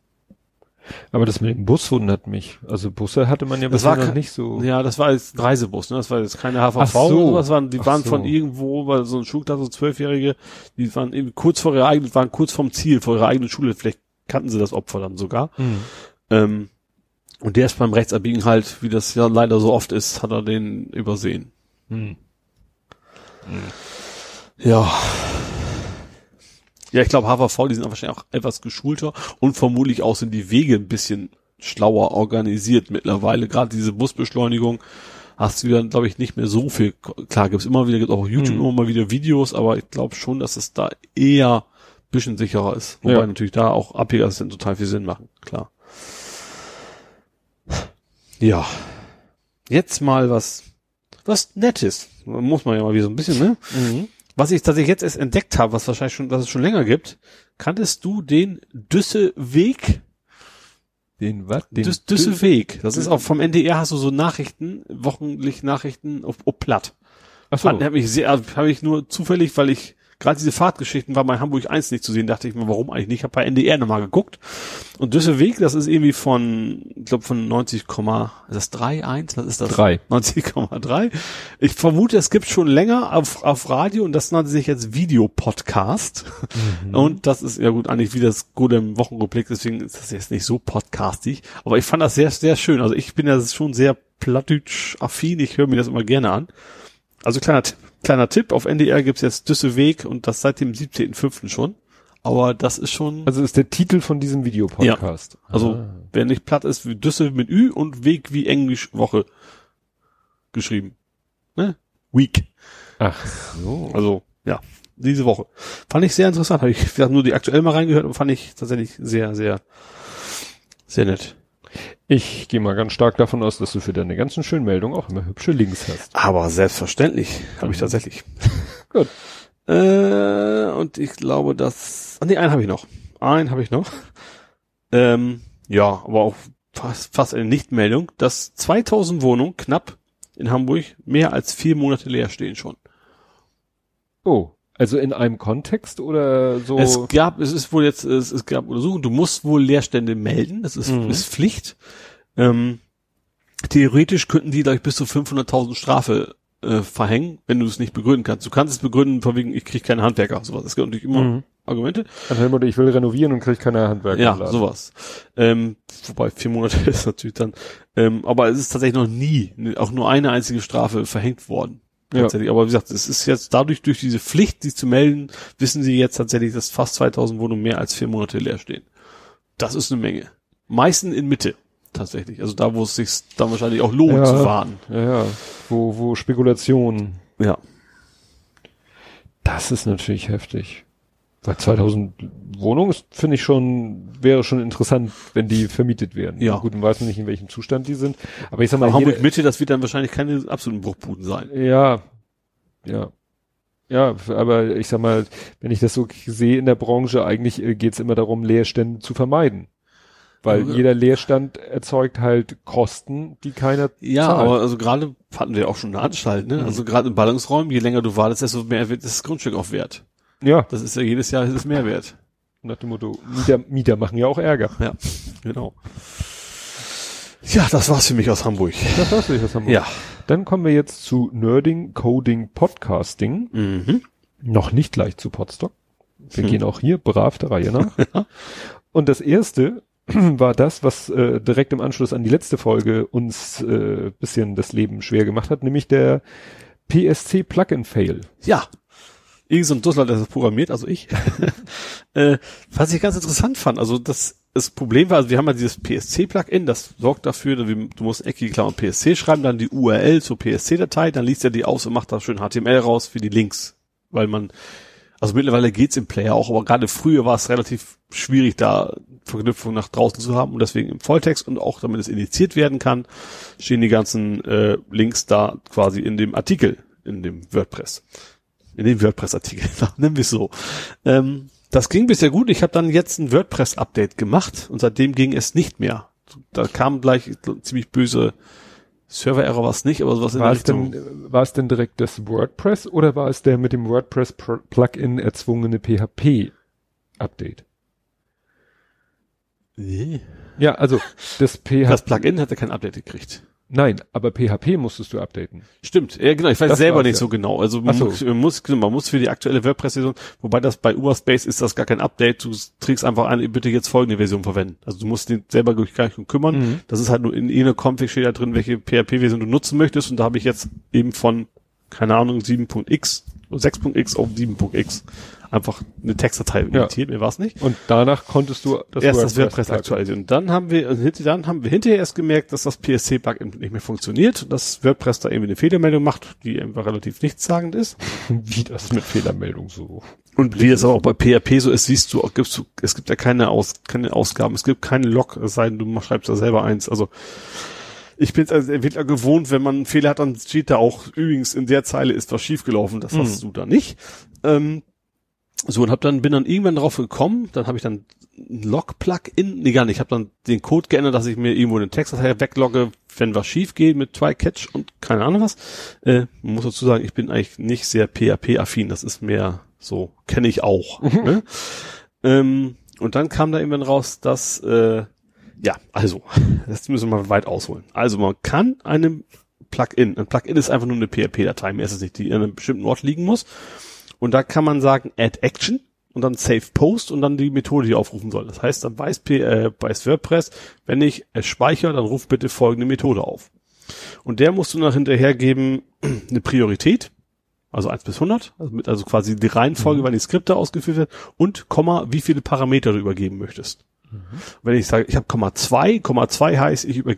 Aber das mit dem Bus wundert mich. Also Busse hatte man ja Das bisher war noch nicht so. Ja, das war jetzt ein Reisebus, ne? Das war jetzt keine HVV Ach so. oder sowas, waren, die Ach waren so. von irgendwo, weil so ein Schulklasse, so Zwölfjährige, die waren eben kurz vor ihrer eigenen, waren kurz vorm Ziel, vor ihrer eigenen Schule, vielleicht kannten sie das Opfer dann sogar. Hm. Ähm, und der ist beim Rechtsabbiegen halt, wie das ja leider so oft ist, hat er den übersehen. Hm. Ja. Ja, ich glaube, HVV, die sind wahrscheinlich auch etwas geschulter und vermutlich auch sind die Wege ein bisschen schlauer organisiert mittlerweile. Gerade diese Busbeschleunigung hast du dann, glaube ich, nicht mehr so viel. Klar, gibt's immer wieder, gibt auch auf YouTube Mhm. immer mal wieder Videos, aber ich glaube schon, dass es da eher ein bisschen sicherer ist. Wobei Ja. natürlich da auch Abbiegassistenten total viel Sinn machen, klar. Ja. Jetzt mal was, was Nettes. Muss man ja mal wieder so ein bisschen, ne? Mhm. Was ich tatsächlich jetzt erst entdeckt habe, was wahrscheinlich schon, was es schon länger gibt, kanntest du den Düsseweg? Den was? Den Düs Düsseweg. Das ist auch vom NDR hast du so Nachrichten, wochentlich Nachrichten auf, auf Platt. Ach so. Fand, hab mich sehr, habe ich nur zufällig, weil ich gerade diese Fahrtgeschichten war bei Hamburg 1 nicht zu sehen, dachte ich mir, warum eigentlich nicht? Ich habe bei NDR nochmal geguckt. Und Düsseweg, das ist irgendwie von, ich glaube von 90, ist das 3,1? Was ist das? Drei. 90,3. Ich vermute, es gibt schon länger auf, auf Radio und das nannte sich jetzt Videopodcast. Und das ist ja gut eigentlich wie das Golem Wochenreplik, deswegen ist das jetzt nicht so podcastig. Aber ich fand das sehr, sehr schön. Also ich bin ja schon sehr plattdeutsch-affin, ich höre mir das immer gerne an. Also kleiner, Tipp- kleiner Tipp, auf NDR gibt's jetzt Düsseweg und das seit dem 17.05. schon. Aber das ist schon, Also ist der Titel von diesem Videopodcast. also Ah. wer nicht platt ist, wie Düsse mit Ü und Weg wie Englisch Woche geschrieben. Ne? Week. Ach so. Also, ja, diese Woche. Fand ich sehr interessant. Habe ich nur die aktuell mal reingehört und fand ich tatsächlich sehr, sehr, sehr nett. Ich gehe mal ganz stark davon aus, dass du für deine ganzen schönen Meldungen auch immer hübsche Links hast. Aber selbstverständlich habe ich tatsächlich. Gut. Äh, und ich glaube, dass. Ah, nee, einen habe ich noch. Einen habe ich noch. Ähm, ja, aber auch fast, fast eine Nichtmeldung, dass 2000 Wohnungen knapp in Hamburg mehr als vier Monate leer stehen schon. Oh, also in einem Kontext oder so? Es gab, es ist wohl jetzt, es, es gab Untersuchungen, du musst wohl Leerstände melden, das ist, Mhm. ist Pflicht. Ähm, theoretisch könnten die gleich bis zu 500.000 Strafe äh, verhängen, wenn du es nicht begründen kannst. Du kannst es begründen, von wegen, ich kriege keinen Handwerker, sowas. Das gibt natürlich immer Mhm. Argumente. Motto, ich will renovieren und kriege keine Handwerker. Ja, sowas. Ähm, wobei vier Monate ist natürlich dann. Ähm, aber es ist tatsächlich noch nie, ne, auch nur eine einzige Strafe verhängt worden. Ja. Tatsächlich. Aber wie gesagt, es ist jetzt dadurch, durch diese Pflicht, sie zu melden, wissen sie jetzt tatsächlich, dass fast 2000 Wohnungen mehr als vier Monate leer stehen. Das ist eine Menge. Meisten in Mitte. Tatsächlich. Also da, wo es sich dann wahrscheinlich auch lohnt Ja. zu warten. Ja, ja. Wo, wo Spekulation. Ja. Das ist natürlich heftig. Weil 2000 Wohnungen ist, finde ich schon, wäre schon interessant, wenn die vermietet werden. Ja. Gut, man weiß nicht, in welchem Zustand die sind. Aber ich sag mal, Hamburg Mitte, das wird dann wahrscheinlich keine absoluten Bruchbuden sein. Ja, ja. Ja, aber ich sag mal, wenn ich das so sehe in der Branche, eigentlich äh, geht's immer darum, Leerstände zu vermeiden. Weil Ja. jeder Leerstand erzeugt halt Kosten, die keiner Ja, zahlt. aber also gerade hatten wir auch schon eine Anstalt, ne? Also gerade in Ballungsräumen, je länger du wartest, desto mehr wird das Grundstück auch wert. Ja, Das ist ja jedes Jahr ist es mehr wert. nach dem Motto, Mieter, Mieter machen ja auch Ärger. Ja, genau. Ja, das war's für mich aus Hamburg. Das war's, das haben wir. Ja. Dann kommen wir jetzt zu Nerding, Coding, Podcasting. Mhm. Noch nicht gleich zu Podstock. Wir Hm. gehen auch hier brav der Reihe nach. Und das erste war das, was äh, direkt im Anschluss an die letzte Folge uns äh, bisschen das Leben schwer gemacht hat, nämlich der PSC Plugin Fail. Ja. Irgend so ein Dussler, der das programmiert, also ich. äh, was ich ganz interessant fand, also das, das Problem war, also wir haben ja dieses PSC-Plugin, das sorgt dafür, du musst eckige Klammern PSC schreiben, dann die URL zur PSC-Datei, dann liest er die aus und macht da schön HTML raus für die Links. Weil man, also mittlerweile geht's im Player auch, aber gerade früher war es relativ schwierig, da Verknüpfung nach draußen zu haben und deswegen im Volltext und auch damit es indiziert werden kann, stehen die ganzen äh, Links da quasi in dem Artikel, in dem WordPress. In dem WordPress-Artikel, nennen wir es so. Ähm, Das ging bisher gut. Ich habe dann jetzt ein WordPress-Update gemacht und seitdem ging es nicht mehr. Da kam gleich ziemlich böse Server-Error war es nicht, aber sowas in War der es, denn, Richtung. war es denn direkt das WordPress oder war es der mit dem WordPress-Plugin erzwungene PHP-Update? Nee. Ja, also das PHP. Das Plugin hatte kein Update gekriegt. Nein, aber PHP musstest du updaten. Stimmt, ja genau, ich weiß Das selber nicht ja. so genau. Also man so. muss, man muss, genau, man muss für die aktuelle WordPress-Version, wobei das bei Uberspace ist das gar kein Update, du trägst einfach eine, bitte jetzt folgende Version verwenden. Also du musst den selber gar nicht um kümmern. Mhm. Das ist halt nur in einer Config steht da drin, welche PHP-Version du nutzen möchtest und da habe ich jetzt eben von, keine Ahnung, 7.x, 6.x auf 7.x einfach eine Textdatei editiert, mir war's nicht. Und danach konntest du das erst das WordPress aktualisieren. Und dann haben wir, hinter- dann haben wir hinterher erst gemerkt, dass das PSC-Plugin nicht mehr funktioniert, dass WordPress da irgendwie eine Fehlermeldung macht, die einfach relativ nichtssagend ist. Wie das mit Fehlermeldung so. Und wie es aber auch bei PHP so ist, siehst du, gibst du, es gibt ja keine Aus, keine Ausgaben, es gibt keinen Log, es sei denn, du schreibst da selber eins. Also, ich bin es als Entwickler gewohnt, wenn man einen Fehler hat, dann steht da auch, übrigens, in der Zeile ist was schiefgelaufen, das hast du da nicht. Ähm, so, und hab dann, bin dann irgendwann drauf gekommen, dann habe ich dann ein Log-Plugin, nee, gar nicht, ich habe dann den Code geändert, dass ich mir irgendwo den Textdatei weglogge, wenn was schief geht mit Try-Catch und keine Ahnung was. Äh, man muss dazu sagen, ich bin eigentlich nicht sehr PHP-affin, das ist mehr so, kenne ich auch. Ne? Ähm, und dann kam da irgendwann raus, dass, äh, ja, also, das müssen wir mal weit ausholen. Also man kann einem Plugin, ein Plugin ist einfach nur eine PHP-Datei, mehr ist es nicht, die an einem bestimmten Ort liegen muss. Und da kann man sagen Add Action und dann Save Post und dann die Methode, die aufrufen soll. Das heißt, dann weiß, P, äh, weiß WordPress, wenn ich es speichere, dann ruf bitte folgende Methode auf. Und der musst du nach hinterher geben eine Priorität, also 1 bis 100, also, mit, also quasi die Reihenfolge, wann die Skripte ausgeführt werden und Komma, wie viele Parameter du übergeben möchtest. Wenn ich sage, ich habe Komma 2, Komma 2 heißt, ich über,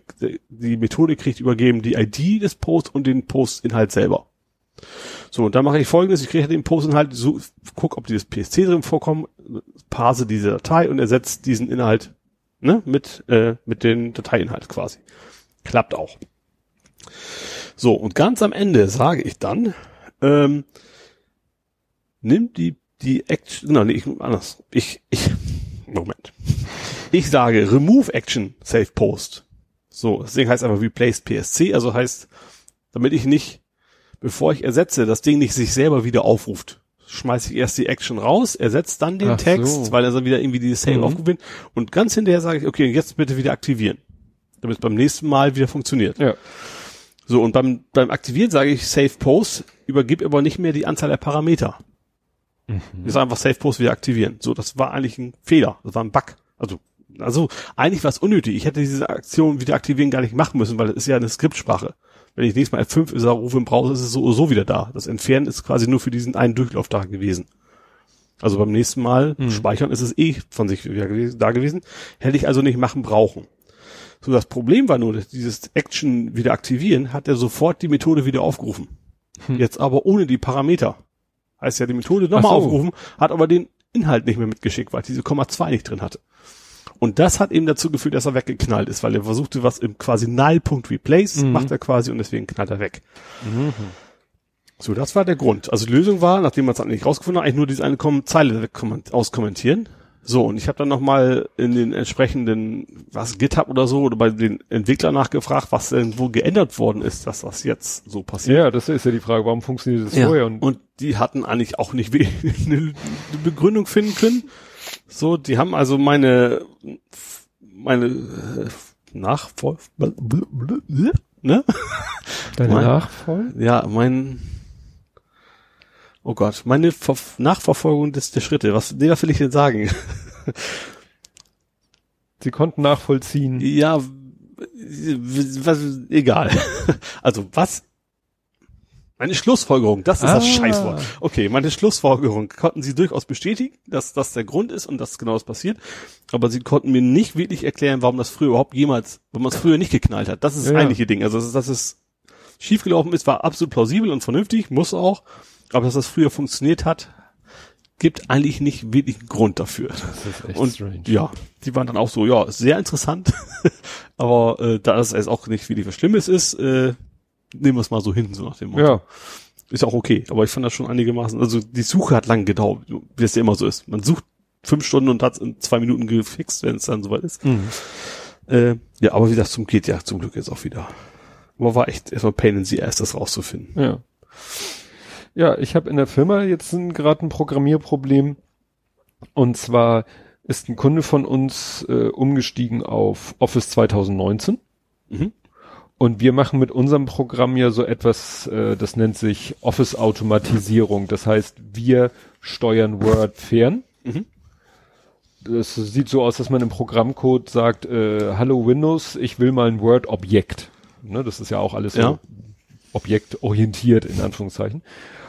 die Methode kriegt übergeben die ID des Posts und den Postinhalt selber. So, und dann mache ich folgendes, ich kriege den Postinhalt, so, guck, ob dieses PSC drin vorkommt, parse diese Datei und ersetze diesen Inhalt ne, mit, äh, mit dem Dateiinhalt quasi. Klappt auch. So, und ganz am Ende sage ich dann, ähm, nimm die, die Action, nein, nee, ich, anders, ich, ich, Moment. Ich sage Remove Action Save Post. So, deswegen heißt einfach Replace PSC, also heißt, damit ich nicht, bevor ich ersetze, das Ding nicht sich selber wieder aufruft, schmeiße ich erst die Action raus, ersetze dann den Ach Text, so. weil er dann wieder irgendwie die Save Mhm. aufruft und ganz hinterher sage ich, okay, jetzt bitte wieder aktivieren, damit es beim nächsten Mal wieder funktioniert. Ja. So, und beim, beim Aktivieren sage ich Save Post, übergib aber nicht mehr die Anzahl der Parameter. Ich sage einfach Save Post wieder aktivieren. So, das war eigentlich ein Fehler. Das war ein Bug. Also, also eigentlich war es unnötig. Ich hätte diese Aktion wieder aktivieren gar nicht machen müssen, weil das ist ja eine Skriptsprache. Wenn ich nächstes Mal F5 ist, rufe im Browser, ist es so, so wieder da. Das Entfernen ist quasi nur für diesen einen Durchlauf da gewesen. Also beim nächsten Mal speichern ist es eh von sich wieder da gewesen. Hätte ich also nicht machen brauchen. So, das Problem war nur, dass dieses Action wieder aktivieren, hat er sofort die Methode wieder aufgerufen. Jetzt aber ohne die Parameter. Heißt ja, die Methode nochmal so. aufgerufen, hat aber den Inhalt nicht mehr mitgeschickt, weil diese Komma 2 nicht drin hatte. Und das hat eben dazu geführt, dass er weggeknallt ist, weil er versuchte, was im quasi Null-Punkt Replace macht er quasi und deswegen knallt er weg. So, das war der Grund. Also die Lösung war, nachdem man es nicht rausgefunden hat, eigentlich nur diese eine Kom Zeile auskommentieren. So, und ich habe dann nochmal in den entsprechenden, was, GitHub oder so, oder bei den Entwicklern nachgefragt, was denn wo geändert worden ist, dass das jetzt so passiert. Ja, das ist ja die Frage, warum funktioniert das vorher? Und, Und die hatten eigentlich auch nicht eine Begründung finden können. So, die haben also meine, meine Nachfolge, ne? deine mein- Nachfolge? Ja, mein, oh Gott, meine Ver Nachverfolgung des, der Schritte. Was, nee, was will ich denn sagen? Sie konnten nachvollziehen. Ja, was, egal. Also was? Meine Schlussfolgerung, das ist das Ah. Scheißwort. Okay, meine Schlussfolgerung konnten sie durchaus bestätigen, dass das der Grund ist und dass genau das passiert. Aber sie konnten mir nicht wirklich erklären, warum das früher überhaupt jemals, warum man es früher nicht geknallt hat. Das ist das Ja. eigentliche Ding. Also, dass, dass es schiefgelaufen ist, war absolut plausibel und vernünftig, muss auch. Aber dass das früher funktioniert hat, gibt eigentlich nicht wirklich einen Grund dafür. Das ist echt Und strange. ja, die waren dann auch so, ja, sehr interessant. Aber äh, da das jetzt auch nicht wirklich was Schlimmes ist, äh, nehmen wir es mal so hin, so nach dem Motto. Ja. Ist auch okay. Aber ich fand das schon einigermaßen, also die Suche hat lang gedauert, wie es ja immer so ist. Man sucht fünf Stunden und hat in zwei Minuten gefixt, wenn es dann soweit ist. Mhm. Äh, ja, aber wie das zum geht ja zum Glück jetzt auch wieder. Aber war echt erstmal Pain in the Ass, das rauszufinden. Ja. Ja, ich habe in der Firma jetzt gerade ein Programmierproblem. Und zwar ist ein Kunde von uns äh, umgestiegen auf Office 2019. Mhm. Und wir machen mit unserem Programm ja so etwas, äh, das nennt sich Office-Automatisierung. Das heißt, wir steuern Word fern. Mhm. Das sieht so aus, dass man im Programmcode sagt, äh, hallo Windows, ich will mal ein Word-Objekt. Ne, das ist ja auch alles so Ja. objektorientiert, in Anführungszeichen.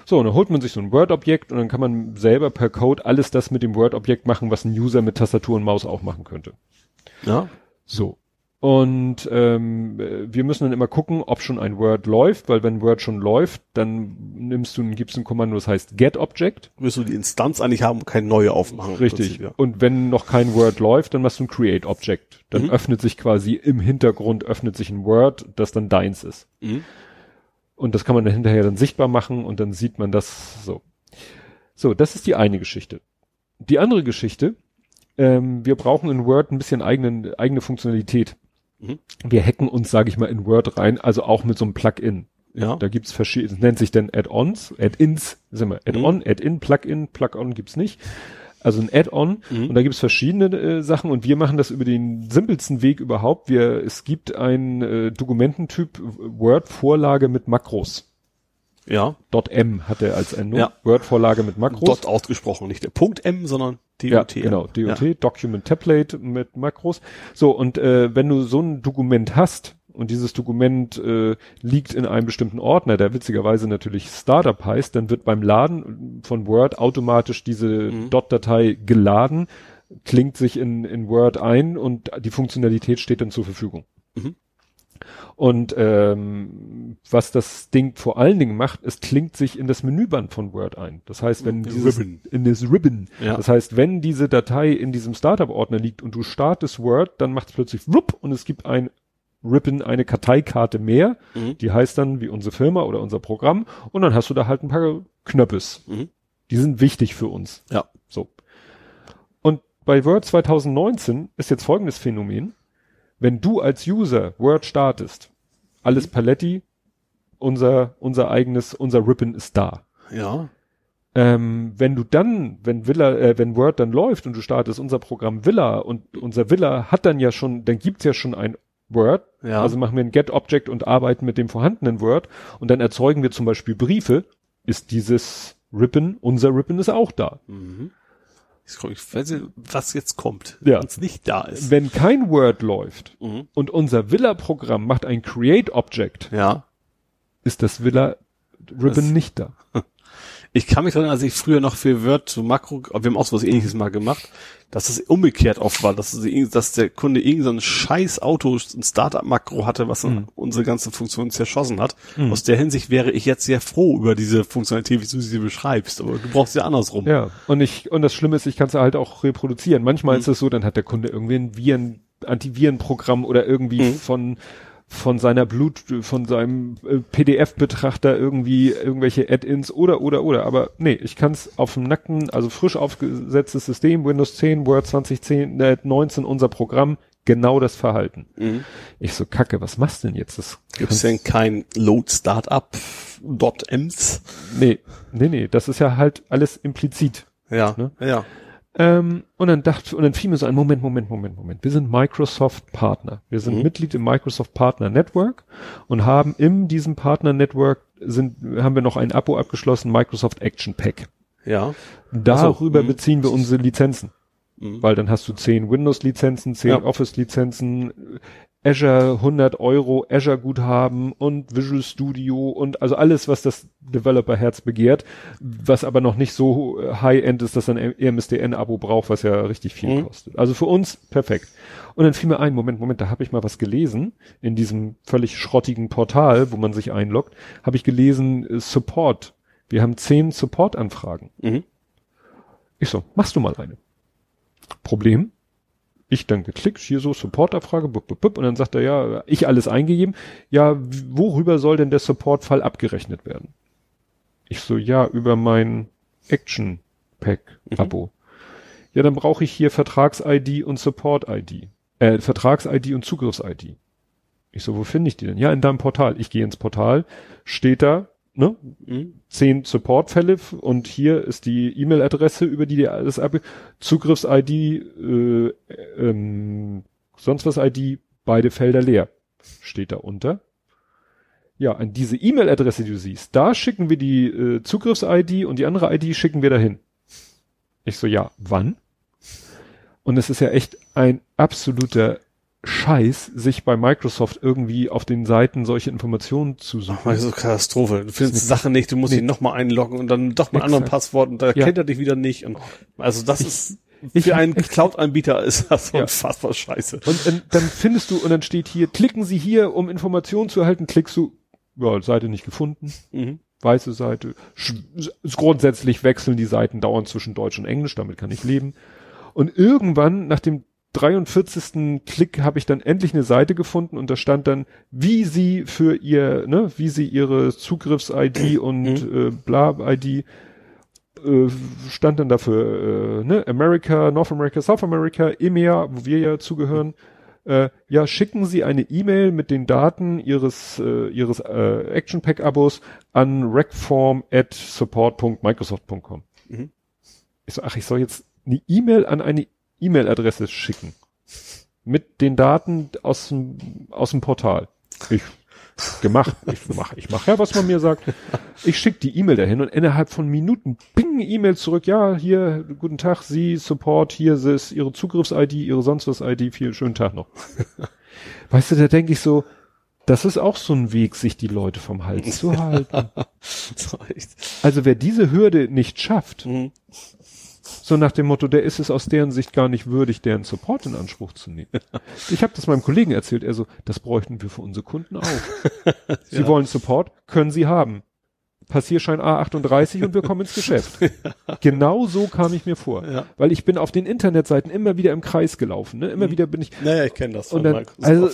So, und dann holt man sich so ein Word-Objekt und dann kann man selber per Code alles das mit dem Word-Objekt machen, was ein User mit Tastatur und Maus auch machen könnte. Ja. So. Und ähm, äh, wir müssen dann immer gucken, ob schon ein Word läuft, weil wenn Word schon läuft, dann nimmst du, gibst ein Kommando, das heißt GetObject. Wirst du die Instanz eigentlich haben und keine neue aufmachen. Richtig. Ja. Und wenn noch kein Word läuft, dann machst du ein CreateObject. Dann Mhm. öffnet sich quasi im Hintergrund öffnet sich ein Word, das dann deins ist. Mhm. Und das kann man dann hinterher dann sichtbar machen und dann sieht man das so. So, das ist die eine Geschichte. Die andere Geschichte, ähm, wir brauchen in Word ein bisschen eigenen, eigene Funktionalität. Mhm. Wir hacken uns, sage ich mal, in Word rein, also auch mit so einem Plugin. Ja. Da gibt's verschiedene, nennt sich dann Add-ons, Add-ins, sind wir, Add-on, Add-in, Plugin, Plug-on gibt's nicht. Also ein Add-on Mhm. und da gibt's verschiedene äh, Sachen und wir machen das über den simpelsten Weg überhaupt. Wir, es gibt einen äh, Dokumententyp Word-Vorlage mit Makros. Ja. .m hat er als Endung. Ja. Word-Vorlage mit Makros. Dot ausgesprochen, nicht der Punkt M, sondern DOT. Ja, genau, DOT, Ja. Document Template mit Makros. So, und äh, wenn du so ein Dokument hast und dieses Dokument äh, liegt in einem bestimmten Ordner, der witzigerweise natürlich Startup heißt, dann wird beim Laden von Word automatisch diese Mhm. Dot-Datei geladen, klingt sich in, in Word ein und die Funktionalität steht dann zur Verfügung. Mhm. Und ähm, was das Ding vor allen Dingen macht, es klingt sich in das Menüband von Word ein. Das heißt, wenn Das dieses Ribbon. in das Ribbon, Ja. das heißt, wenn diese Datei in diesem Startup-Ordner liegt und du startest Word, dann macht es plötzlich wupp und es gibt ein Ribbon, eine Karteikarte mehr, Mhm. die heißt dann wie unsere Firma oder unser Programm und dann hast du da halt ein paar Knöppes. Mhm. Die sind wichtig für uns. Ja. So. Und bei Word 2019 ist jetzt folgendes Phänomen. Wenn du als User Word startest, alles. Paletti, unser, unser eigenes, unser Ribbon ist da. Ja. Ähm, wenn du dann, wenn Villa, äh, wenn Word dann läuft und du startest unser Programm Villa und unser Villa hat dann ja schon, dann gibt's ja schon ein Word. Ja. Also machen wir ein Get-Object und arbeiten mit dem vorhandenen Word und dann erzeugen wir zum Beispiel Briefe, ist dieses Ribbon, unser Ribbon ist auch da. Mhm. Ich, weiß nicht, was jetzt kommt, Ja. wenn es nicht da ist. Wenn kein Word läuft Mhm. und unser Villa-Programm macht ein Create-Object, Ja. ist das Villa-Ribbon Das- nicht da. Ich kann mich erinnern, als ich früher noch für Word zu Makro, wir haben auch so was ähnliches mal gemacht, dass es umgekehrt oft war, dass, es, dass der Kunde irgendein so scheiß Auto, ein Startup-Makro hatte, was dann unsere ganze Funktion zerschossen hat. Aus der Hinsicht wäre ich jetzt sehr froh über diese Funktionalität, wie du sie beschreibst, aber du brauchst ja andersrum. Ja, und ich, und das Schlimme ist, ich kann es halt auch reproduzieren. Manchmal Mhm. ist es so, dann hat der Kunde irgendwie ein Viren, Antivirenprogramm oder irgendwie Mhm. von, von seiner Blut, von seinem äh, PDF-Betrachter irgendwie irgendwelche Add-ins oder, oder, oder. Aber nee, ich kann es auf dem nackten, also frisch aufgesetztes System, Windows 10, Word 2010, äh, 19, unser Programm, genau das Verhalten. Mhm. Ich so, kacke, was machst du denn jetzt? Das Gibt es denn kein Load Startup Dot Ems? nee, nee, nee, das ist ja halt alles implizit. Ja, Ne? ja. Ähm, und dann dachte, und dann fiel mir so ein Moment, Moment, Moment, Moment. Wir sind Microsoft Partner. Wir sind Mhm. Mitglied im Microsoft Partner Network und haben in diesem Partner Network sind, haben wir noch ein Abo abgeschlossen, Microsoft Action Pack. Ja. Darüber mhm. beziehen wir unsere Lizenzen. Mhm. Weil dann hast du zehn Windows-Lizenzen, zehn Ja. Office-Lizenzen, Azure 100 Euro, Azure Guthaben und Visual Studio und also alles, was das Developer-Herz begehrt, was aber noch nicht so High-End ist, dass ein EMSDN-Abo braucht, was ja richtig viel Mhm. kostet. Also für uns perfekt. Und dann fiel mir ein, Moment, Moment, da habe ich mal was gelesen in diesem völlig schrottigen Portal, wo man sich einloggt, habe ich gelesen äh, Support. Wir haben zehn Support-Anfragen. Mhm. Ich so, machst du mal eine. Problem. Ich dann geklickt, hier so Support-Abfrage, bup, bup, bup, und dann sagt er, ja, ich alles eingegeben. Ja, worüber soll denn der Support-Fall abgerechnet werden? Ich so, ja, über mein Action-Pack-Abo. Ja, Ja, dann brauche ich hier Vertrags-ID und Support-ID. Äh, Vertrags-ID und Zugriffs-ID. Ich so, wo finde ich die denn? Ja, in deinem Portal. Ich gehe ins Portal, steht da, ne? Mhm. Zehn Support-Fälle und hier ist die E-Mail-Adresse, über die dir alles ab, Zugriffs-ID, äh, ähm, sonst was ID, beide Felder leer. Steht da unter. Ja, an diese E-Mail-Adresse, die du siehst, da schicken wir die äh, Zugriffs-ID und die andere ID schicken wir dahin. Ich so, ja, wann? Und es ist ja echt ein absoluter Scheiß, sich bei Microsoft irgendwie auf den Seiten solche Informationen zu suchen. Das ist so Katastrophe. Du findest die Sache nicht, du musst Nee. dich nochmal einloggen und dann doch mit anderen Passworten und da Ja. kennt er dich wieder nicht. Und also das ist ich für einen Cloud-Anbieter ist das Ja. unfassbar scheiße. Und, und dann findest du, und dann steht hier, klicken Sie hier, um Informationen zu erhalten, klickst du, ja, Seite nicht gefunden, Mhm. weiße Seite. Sch grundsätzlich wechseln die Seiten dauernd zwischen Deutsch und Englisch, damit kann ich leben. Und irgendwann, nach dem 43. Klick, habe ich dann endlich eine Seite gefunden und da stand dann, wie sie für ihr, ne, wie sie ihre Zugriffs-ID und äh, bla-ID äh, stand dann dafür, äh, ne, America, North America, South America, EMEA, wo wir ja zugehören, äh, ja, schicken Sie eine E-Mail mit den Daten Ihres, äh, Ihres äh, Action Pack Abos an recform at support.microsoft.com. Mhm. Ich so, ach, ich soll jetzt eine E-Mail an eine E-Mail-Adresse schicken. Mit den Daten aus dem, aus dem Portal. Ich, gemacht. Ich mach, ich mach ja, was man mir sagt. Ich schicke die E-Mail dahin und innerhalb von Minuten ping E-Mail zurück. Ja, hier, guten Tag, Sie, Support, hier ist Ihre Zugriffs-ID, Ihre sonst was ID, vielen schönen Tag noch. Weißt du, da denke ich so, das ist auch so ein Weg, sich die Leute vom Hals zu halten. Also wer diese Hürde nicht schafft, Mhm. So nach dem Motto, der ist es aus deren Sicht gar nicht würdig, deren Support in Anspruch zu nehmen. Ich habe das meinem Kollegen erzählt, er so, das bräuchten wir für unsere Kunden auch. Sie Ja. wollen Support, können sie haben. Passierschein A38 und wir kommen ins Geschäft. Genau so kam ich mir vor. Ja. Weil ich bin auf den Internetseiten immer wieder im Kreis gelaufen. Ne? Immer Mhm. wieder bin ich, Naja, ich kenne das und dann, Microsoft. also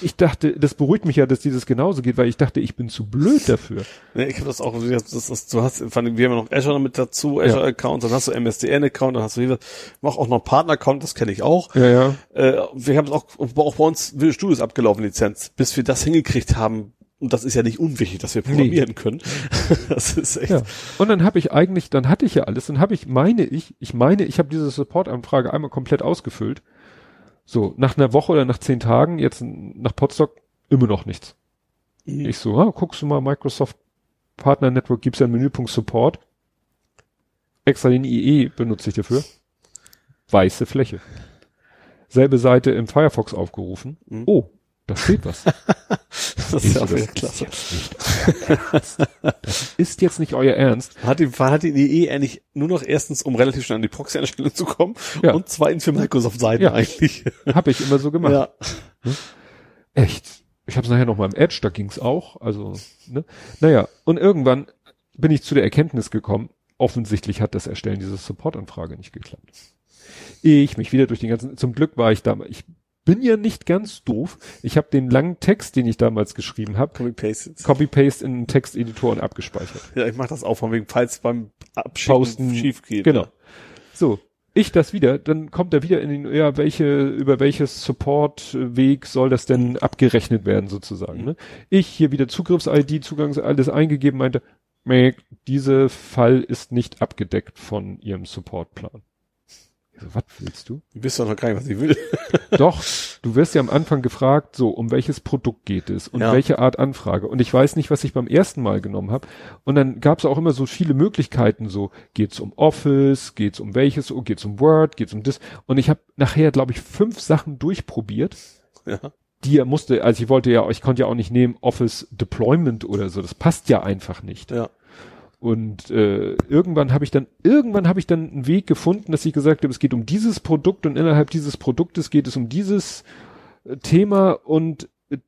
ich dachte, das beruhigt mich ja, dass dieses genauso geht, weil ich dachte, ich bin zu blöd dafür. Nee, ich habe das auch, das, das, das, du hast, vor allem, wir haben ja noch Azure mit dazu, Azure-Account, dann hast du MSDN-Account, dann hast du hier, mach auch noch Partner-Account, das kenne ich auch. Ja, ja. Äh, wir haben es auch, auch bei uns Visual Studios abgelaufen, Lizenz, bis wir das hingekriegt haben. Und das ist ja nicht unwichtig, dass wir programmieren können. Das ist echt. Ja. Und dann habe ich eigentlich, dann hatte ich ja alles, dann habe ich, meine ich, ich meine, ich habe diese Support-Anfrage einmal komplett ausgefüllt. So, nach einer Woche oder nach zehn Tagen, jetzt nach Potsdok, immer noch nichts. Mhm. Ich so, ah, guckst du mal, Microsoft Partner Network gibt's ja einen Menüpunkt Support. Extra den IE benutze ich dafür. Weiße Fläche. Selbe Seite im Firefox aufgerufen. Mhm. Oh, da steht was. Das ist ja auch wieder das klasse. Ist, jetzt nicht euer Ernst. das ist jetzt nicht euer Ernst. Hat die, hat die IE eigentlich nur noch erstens, um relativ schnell an die Proxy-Einstellung zu kommen Ja. und zweitens für Microsoft-Seiten Ja. eigentlich. Habe ich immer so gemacht. Ja. Echt. Ich habe es nachher noch mal im Edge, da ging's auch. Also, ne? Naja, und irgendwann bin ich zu der Erkenntnis gekommen, offensichtlich hat das Erstellen dieser Support-Anfrage nicht geklappt. Ich mich wieder durch den ganzen, zum Glück war ich damals, ich bin ja nicht ganz doof. Ich habe den langen Text, den ich damals geschrieben habe, Copy-Paste. Copy-Paste in einen Texteditor und abgespeichert. Ja, ich mache das auch von wegen, falls beim Abschicken Posten. schief geht. Genau. Ja. So, ich das wieder, dann kommt er wieder in den, ja, welche, über welches Support-Weg soll das denn abgerechnet werden, sozusagen, ne? Ich hier wieder Zugriffs-ID, Zugangs, alles eingegeben, meinte, meh, dieser Fall ist nicht abgedeckt von Ihrem Supportplan. Was willst du? Du wisst doch noch gar nicht, was ich will. Doch, du wirst ja am Anfang gefragt, so, um welches Produkt geht es und Ja. welche Art Anfrage. Und ich weiß nicht, was ich beim ersten Mal genommen habe. Und dann gab es auch immer so viele Möglichkeiten, so, geht's um Office, geht's um welches, oh, geht's um Word, geht's um das. Und ich habe nachher, glaube ich, fünf Sachen durchprobiert, Ja. die er musste, also ich wollte ja, ich konnte ja auch nicht nehmen Office Deployment oder so, das passt ja einfach nicht. Ja. Und äh, irgendwann habe ich dann, irgendwann habe ich dann einen Weg gefunden, dass ich gesagt habe, es geht um dieses Produkt und innerhalb dieses Produktes geht es um dieses äh, Thema und äh,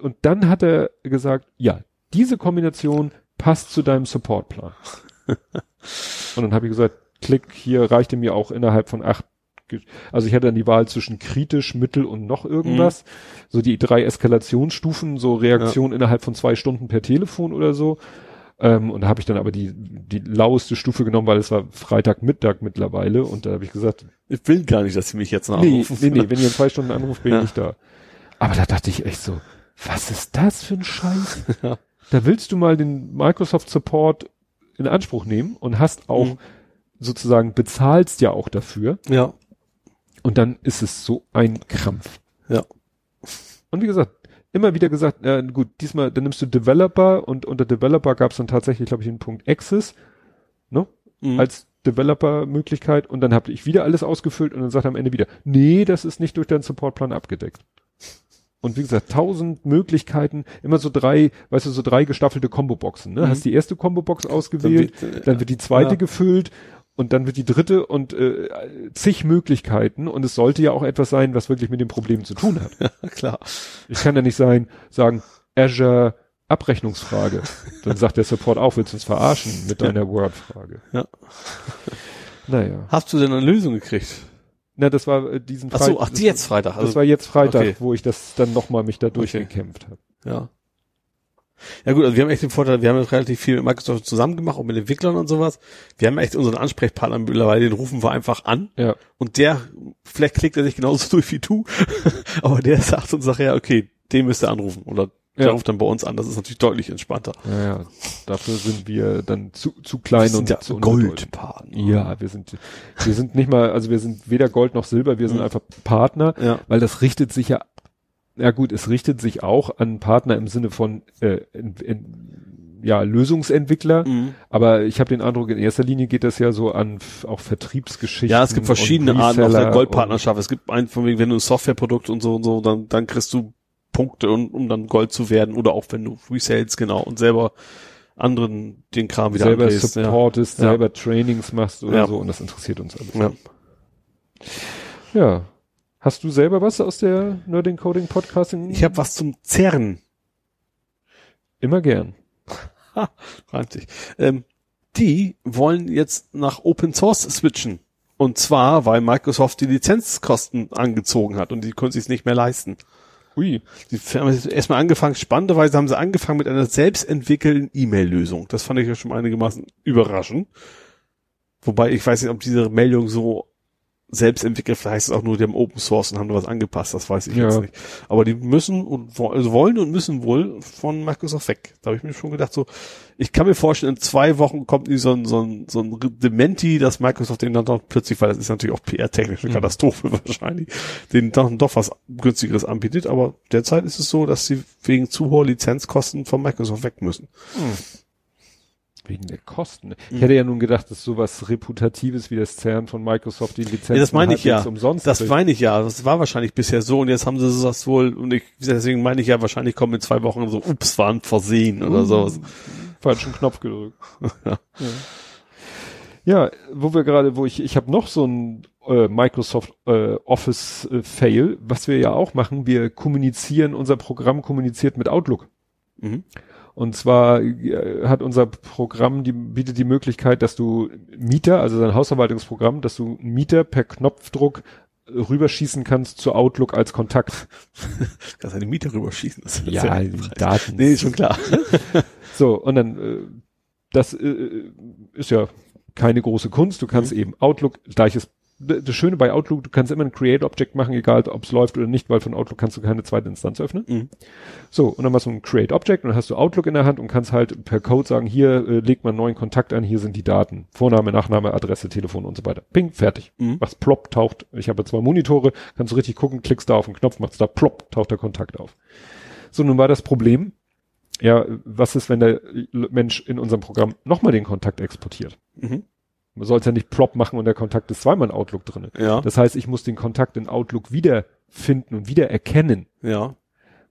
und dann hat er gesagt, ja, diese Kombination passt zu deinem Supportplan. und dann habe ich gesagt, klick, hier reichte mir auch innerhalb von acht also ich hatte dann die Wahl zwischen kritisch, mittel und noch irgendwas. So die drei Eskalationsstufen, so Reaktion innerhalb von zwei Stunden per Telefon oder so. Ähm, und da habe ich dann aber die, die laueste Stufe genommen, weil es war Freitagmittag mittlerweile und da habe ich gesagt, Ich will gar nicht, dass sie mich jetzt noch nee, anrufen. nee, nee, wenn ihr in zwei Stunden anruft, bin ich Ja. nicht da. Aber da dachte ich echt so, was ist das für ein Scheiß? Ja. Da willst du mal den Microsoft Support in Anspruch nehmen und hast auch Mhm. sozusagen bezahlst ja auch dafür Ja, und dann ist es so ein Krampf. ja. Und wie gesagt, immer wieder gesagt, äh, gut, diesmal, dann nimmst du Developer und unter Developer gab es dann tatsächlich, glaube ich, den Punkt Access, ne? Mhm. Als Developer-Möglichkeit und dann habe ich wieder alles ausgefüllt und dann sagt er am Ende wieder, nee, das ist nicht durch deinen Supportplan abgedeckt. Und wie gesagt, tausend Möglichkeiten, immer so drei, weißt du, so drei gestaffelte Combo-Boxen, ne? Mhm. Hast die erste Combo-Box ausgewählt, Dann wird, äh, dann wird die zweite ja. gefüllt und dann wird die dritte und äh, zig Möglichkeiten und es sollte ja auch etwas sein, was wirklich mit dem Problem zu tun hat. Ja, klar. Ich kann ja nicht sein, sagen, Azure Abrechnungsfrage. Dann sagt der Support auch, willst du uns verarschen mit deiner Word-Frage. Ja. Naja. Hast du denn eine Lösung gekriegt? Na, das war äh, diesen Ach so, ach, das, die jetzt Freitag. Das Also, war jetzt Freitag, okay. wo ich das dann nochmal mich da Okay. durchgekämpft habe. ja. Ja gut, also wir haben echt den Vorteil, wir haben jetzt relativ viel mit Microsoft zusammen gemacht, auch mit Entwicklern und sowas. Wir haben echt unseren Ansprechpartner mittlerweile, den rufen wir einfach an. Ja. Und der, vielleicht klickt er sich genauso durch wie du, aber der sagt uns nachher, okay, den müsst ihr anrufen. Oder der Ja. ruft dann bei uns an. Das ist natürlich deutlich entspannter. Naja, dafür sind wir dann zu, zu klein und ja zu. Goldpartner. Ja, wir sind, wir sind nicht mal, also wir sind weder Gold noch Silber, wir sind Mhm. einfach Partner, Ja. weil das richtet sich ja, ja gut, es richtet sich auch an Partner im Sinne von, äh, in, in, ja, Lösungsentwickler, Mhm. aber ich habe den Eindruck, in erster Linie geht das ja so an auch Vertriebsgeschichten. Ja, es gibt verschiedene und Arten auf der Goldpartnerschaft. Es gibt einen von wegen, wenn du ein Softwareprodukt und so und so, dann, dann kriegst du Punkte, um, um dann Gold zu werden. Oder auch wenn du Resales, genau, und selber anderen den Kram Und wieder selber ja. supportest, Ja. selber Trainings machst oder Ja. so und das interessiert uns alles. Ja. Ja. Hast du selber was aus der Nerding Coding Podcasting? Ich habe was zum Zerren. immer gern. Ha, reimt sich. Ähm, die wollen jetzt nach Open Source switchen. Und zwar, weil Microsoft die Lizenzkosten angezogen hat und die können sich nicht mehr leisten. Ui. Die haben jetzt erstmal angefangen, spannenderweise haben sie angefangen mit einer selbstentwickelten E-Mail-Lösung. Das fand ich ja schon einigermaßen überraschend. Wobei ich weiß nicht, ob diese Meldung so selbst entwickelt, vielleicht heißt es auch nur, die haben Open Source und haben da was angepasst, das weiß ich Ja. jetzt nicht. Aber die müssen und also wollen und müssen wohl von Microsoft weg. Da habe ich mir schon gedacht, so, ich kann mir vorstellen, in zwei Wochen kommt so ein, so ein, so ein Dementi, dass Microsoft den dann doch plötzlich, weil das ist natürlich auch PR-technisch eine Mhm. Katastrophe wahrscheinlich, den dann doch was günstigeres anbietet. Aber derzeit ist es so, dass sie wegen zu hoher Lizenzkosten von Microsoft weg müssen. Wegen der Kosten. Mhm. Ich hätte ja nun gedacht, dass sowas Reputatives wie das CERN von Microsoft die Lizenzen Ja, das meine ich ja. umsonst Das kriegt. meine ich ja. Das war wahrscheinlich bisher so und jetzt haben sie das wohl und ich, deswegen meine ich ja, wahrscheinlich kommen in zwei Wochen so, ups, war ein Versehen oder sowas. falschen Knopf gedrückt. Ja. ja. ja, wo wir gerade, wo ich, ich habe noch so ein äh, Microsoft äh, Office äh, Fail, was wir ja auch machen. Wir kommunizieren, unser Programm kommuniziert mit Outlook. Mhm. Und zwar äh, hat unser Programm, die bietet die Möglichkeit, dass du Mieter, also sein Hausverwaltungsprogramm, dass du Mieter per Knopfdruck rüberschießen kannst zu Outlook als Kontakt. Kannst deine Mieter rüberschießen. Das Ja, hilfreich. Daten. Nee, ist schon klar. So, und dann, äh, das äh, ist ja keine große Kunst. Du kannst eben Outlook, gleiches, das Schöne bei Outlook, du kannst immer ein Create Object machen, egal ob es läuft oder nicht, weil von Outlook kannst du keine zweite Instanz öffnen. Mhm. So, und dann machst du ein Create Object und dann hast du Outlook in der Hand und kannst halt per Code sagen, hier äh, legt man einen neuen Kontakt an, hier sind die Daten. Vorname, Nachname, Adresse, Telefon und so weiter. Ping, fertig. Mhm. Was plopp, taucht. Ich habe zwei Monitore, kannst du richtig gucken, klickst da auf den Knopf, machst da plopp, taucht der Kontakt auf. So, nun war das Problem, ja, was ist, wenn der Mensch in unserem Programm nochmal den Kontakt exportiert? Mhm. Man soll es ja nicht plopp machen und der Kontakt ist zweimal in Outlook drinne. Ja, Das heißt, ich muss den Kontakt in Outlook wiederfinden und wieder erkennen. ja.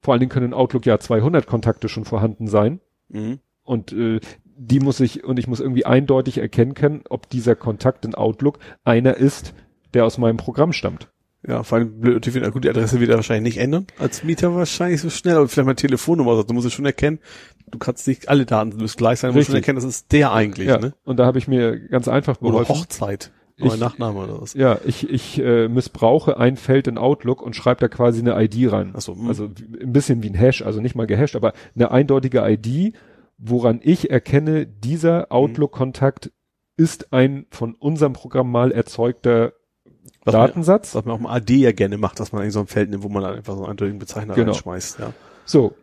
Vor allen Dingen können in Outlook ja 200 Kontakte schon vorhanden sein. Mhm. Und äh, die muss ich, und ich muss irgendwie eindeutig erkennen können, ob dieser Kontakt in Outlook einer ist, der aus meinem Programm stammt. Ja, vor allem blöd, natürlich, gut, die Adresse wird er wahrscheinlich nicht ändern. Als Mieter wahrscheinlich so schnell, aber vielleicht mal Telefonnummer. Also, du musst es schon erkennen, du kannst nicht alle Daten müssen gleich sein, du musst schon erkennen, das ist der eigentlich, ja, ne? und da habe ich mir ganz einfach Oder geholfen. Hochzeit. Neuer Ich- Nachname oder was. Ja, ich, ich äh, missbrauche ein Feld in Outlook und schreibe da quasi eine ID rein. Ach so, hm. Also ein bisschen wie ein Hash, also nicht mal gehasht, aber eine eindeutige ID woran ich erkenne, dieser Outlook-Kontakt ist ein von unserem Programm mal erzeugter Was man- Datensatz. Was man auch im AD ja gerne macht, dass man eigentlich so ein Feld nimmt, wo man dann einfach so einen eindeutigen Bezeichner Genau. reinschmeißt. Ja. So.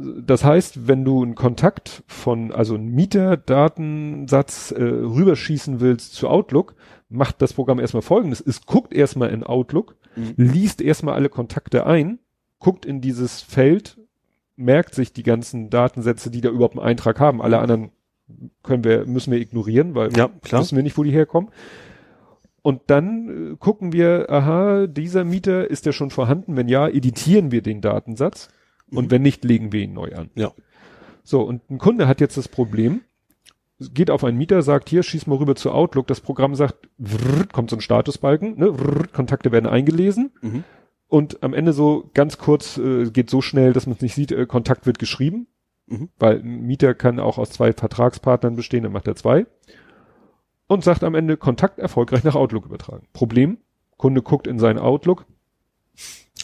Das heißt, wenn du einen Kontakt von, also einen Mieterdatensatz äh, rüberschießen willst zu Outlook, macht das Programm erstmal folgendes. Es guckt erstmal in Outlook, Mhm. liest erstmal alle Kontakte ein, guckt in dieses Feld, merkt sich die ganzen Datensätze, die da überhaupt einen Eintrag haben. Alle anderen können wir, müssen wir ignorieren, weil Ja, klar. wissen wir nicht, wo die herkommen. Und dann äh, gucken wir, aha, dieser Mieter ist ja schon vorhanden. Wenn ja, editieren wir den Datensatz. Und wenn nicht, legen wir ihn neu an. Ja. So, und ein Kunde hat jetzt das Problem, geht auf einen Mieter, sagt, hier, schieß mal rüber zu Outlook. Das Programm sagt, vrr, kommt so ein Statusbalken, ne, vrr, Kontakte werden eingelesen. Mhm. Und am Ende so ganz kurz, äh, geht so schnell, dass man es nicht sieht, äh, Kontakt wird geschrieben. Mhm. Weil ein Mieter kann auch aus zwei Vertragspartnern bestehen, dann macht er zwei. Und sagt am Ende, Kontakt erfolgreich nach Outlook übertragen. Problem, Kunde guckt in seinen Outlook,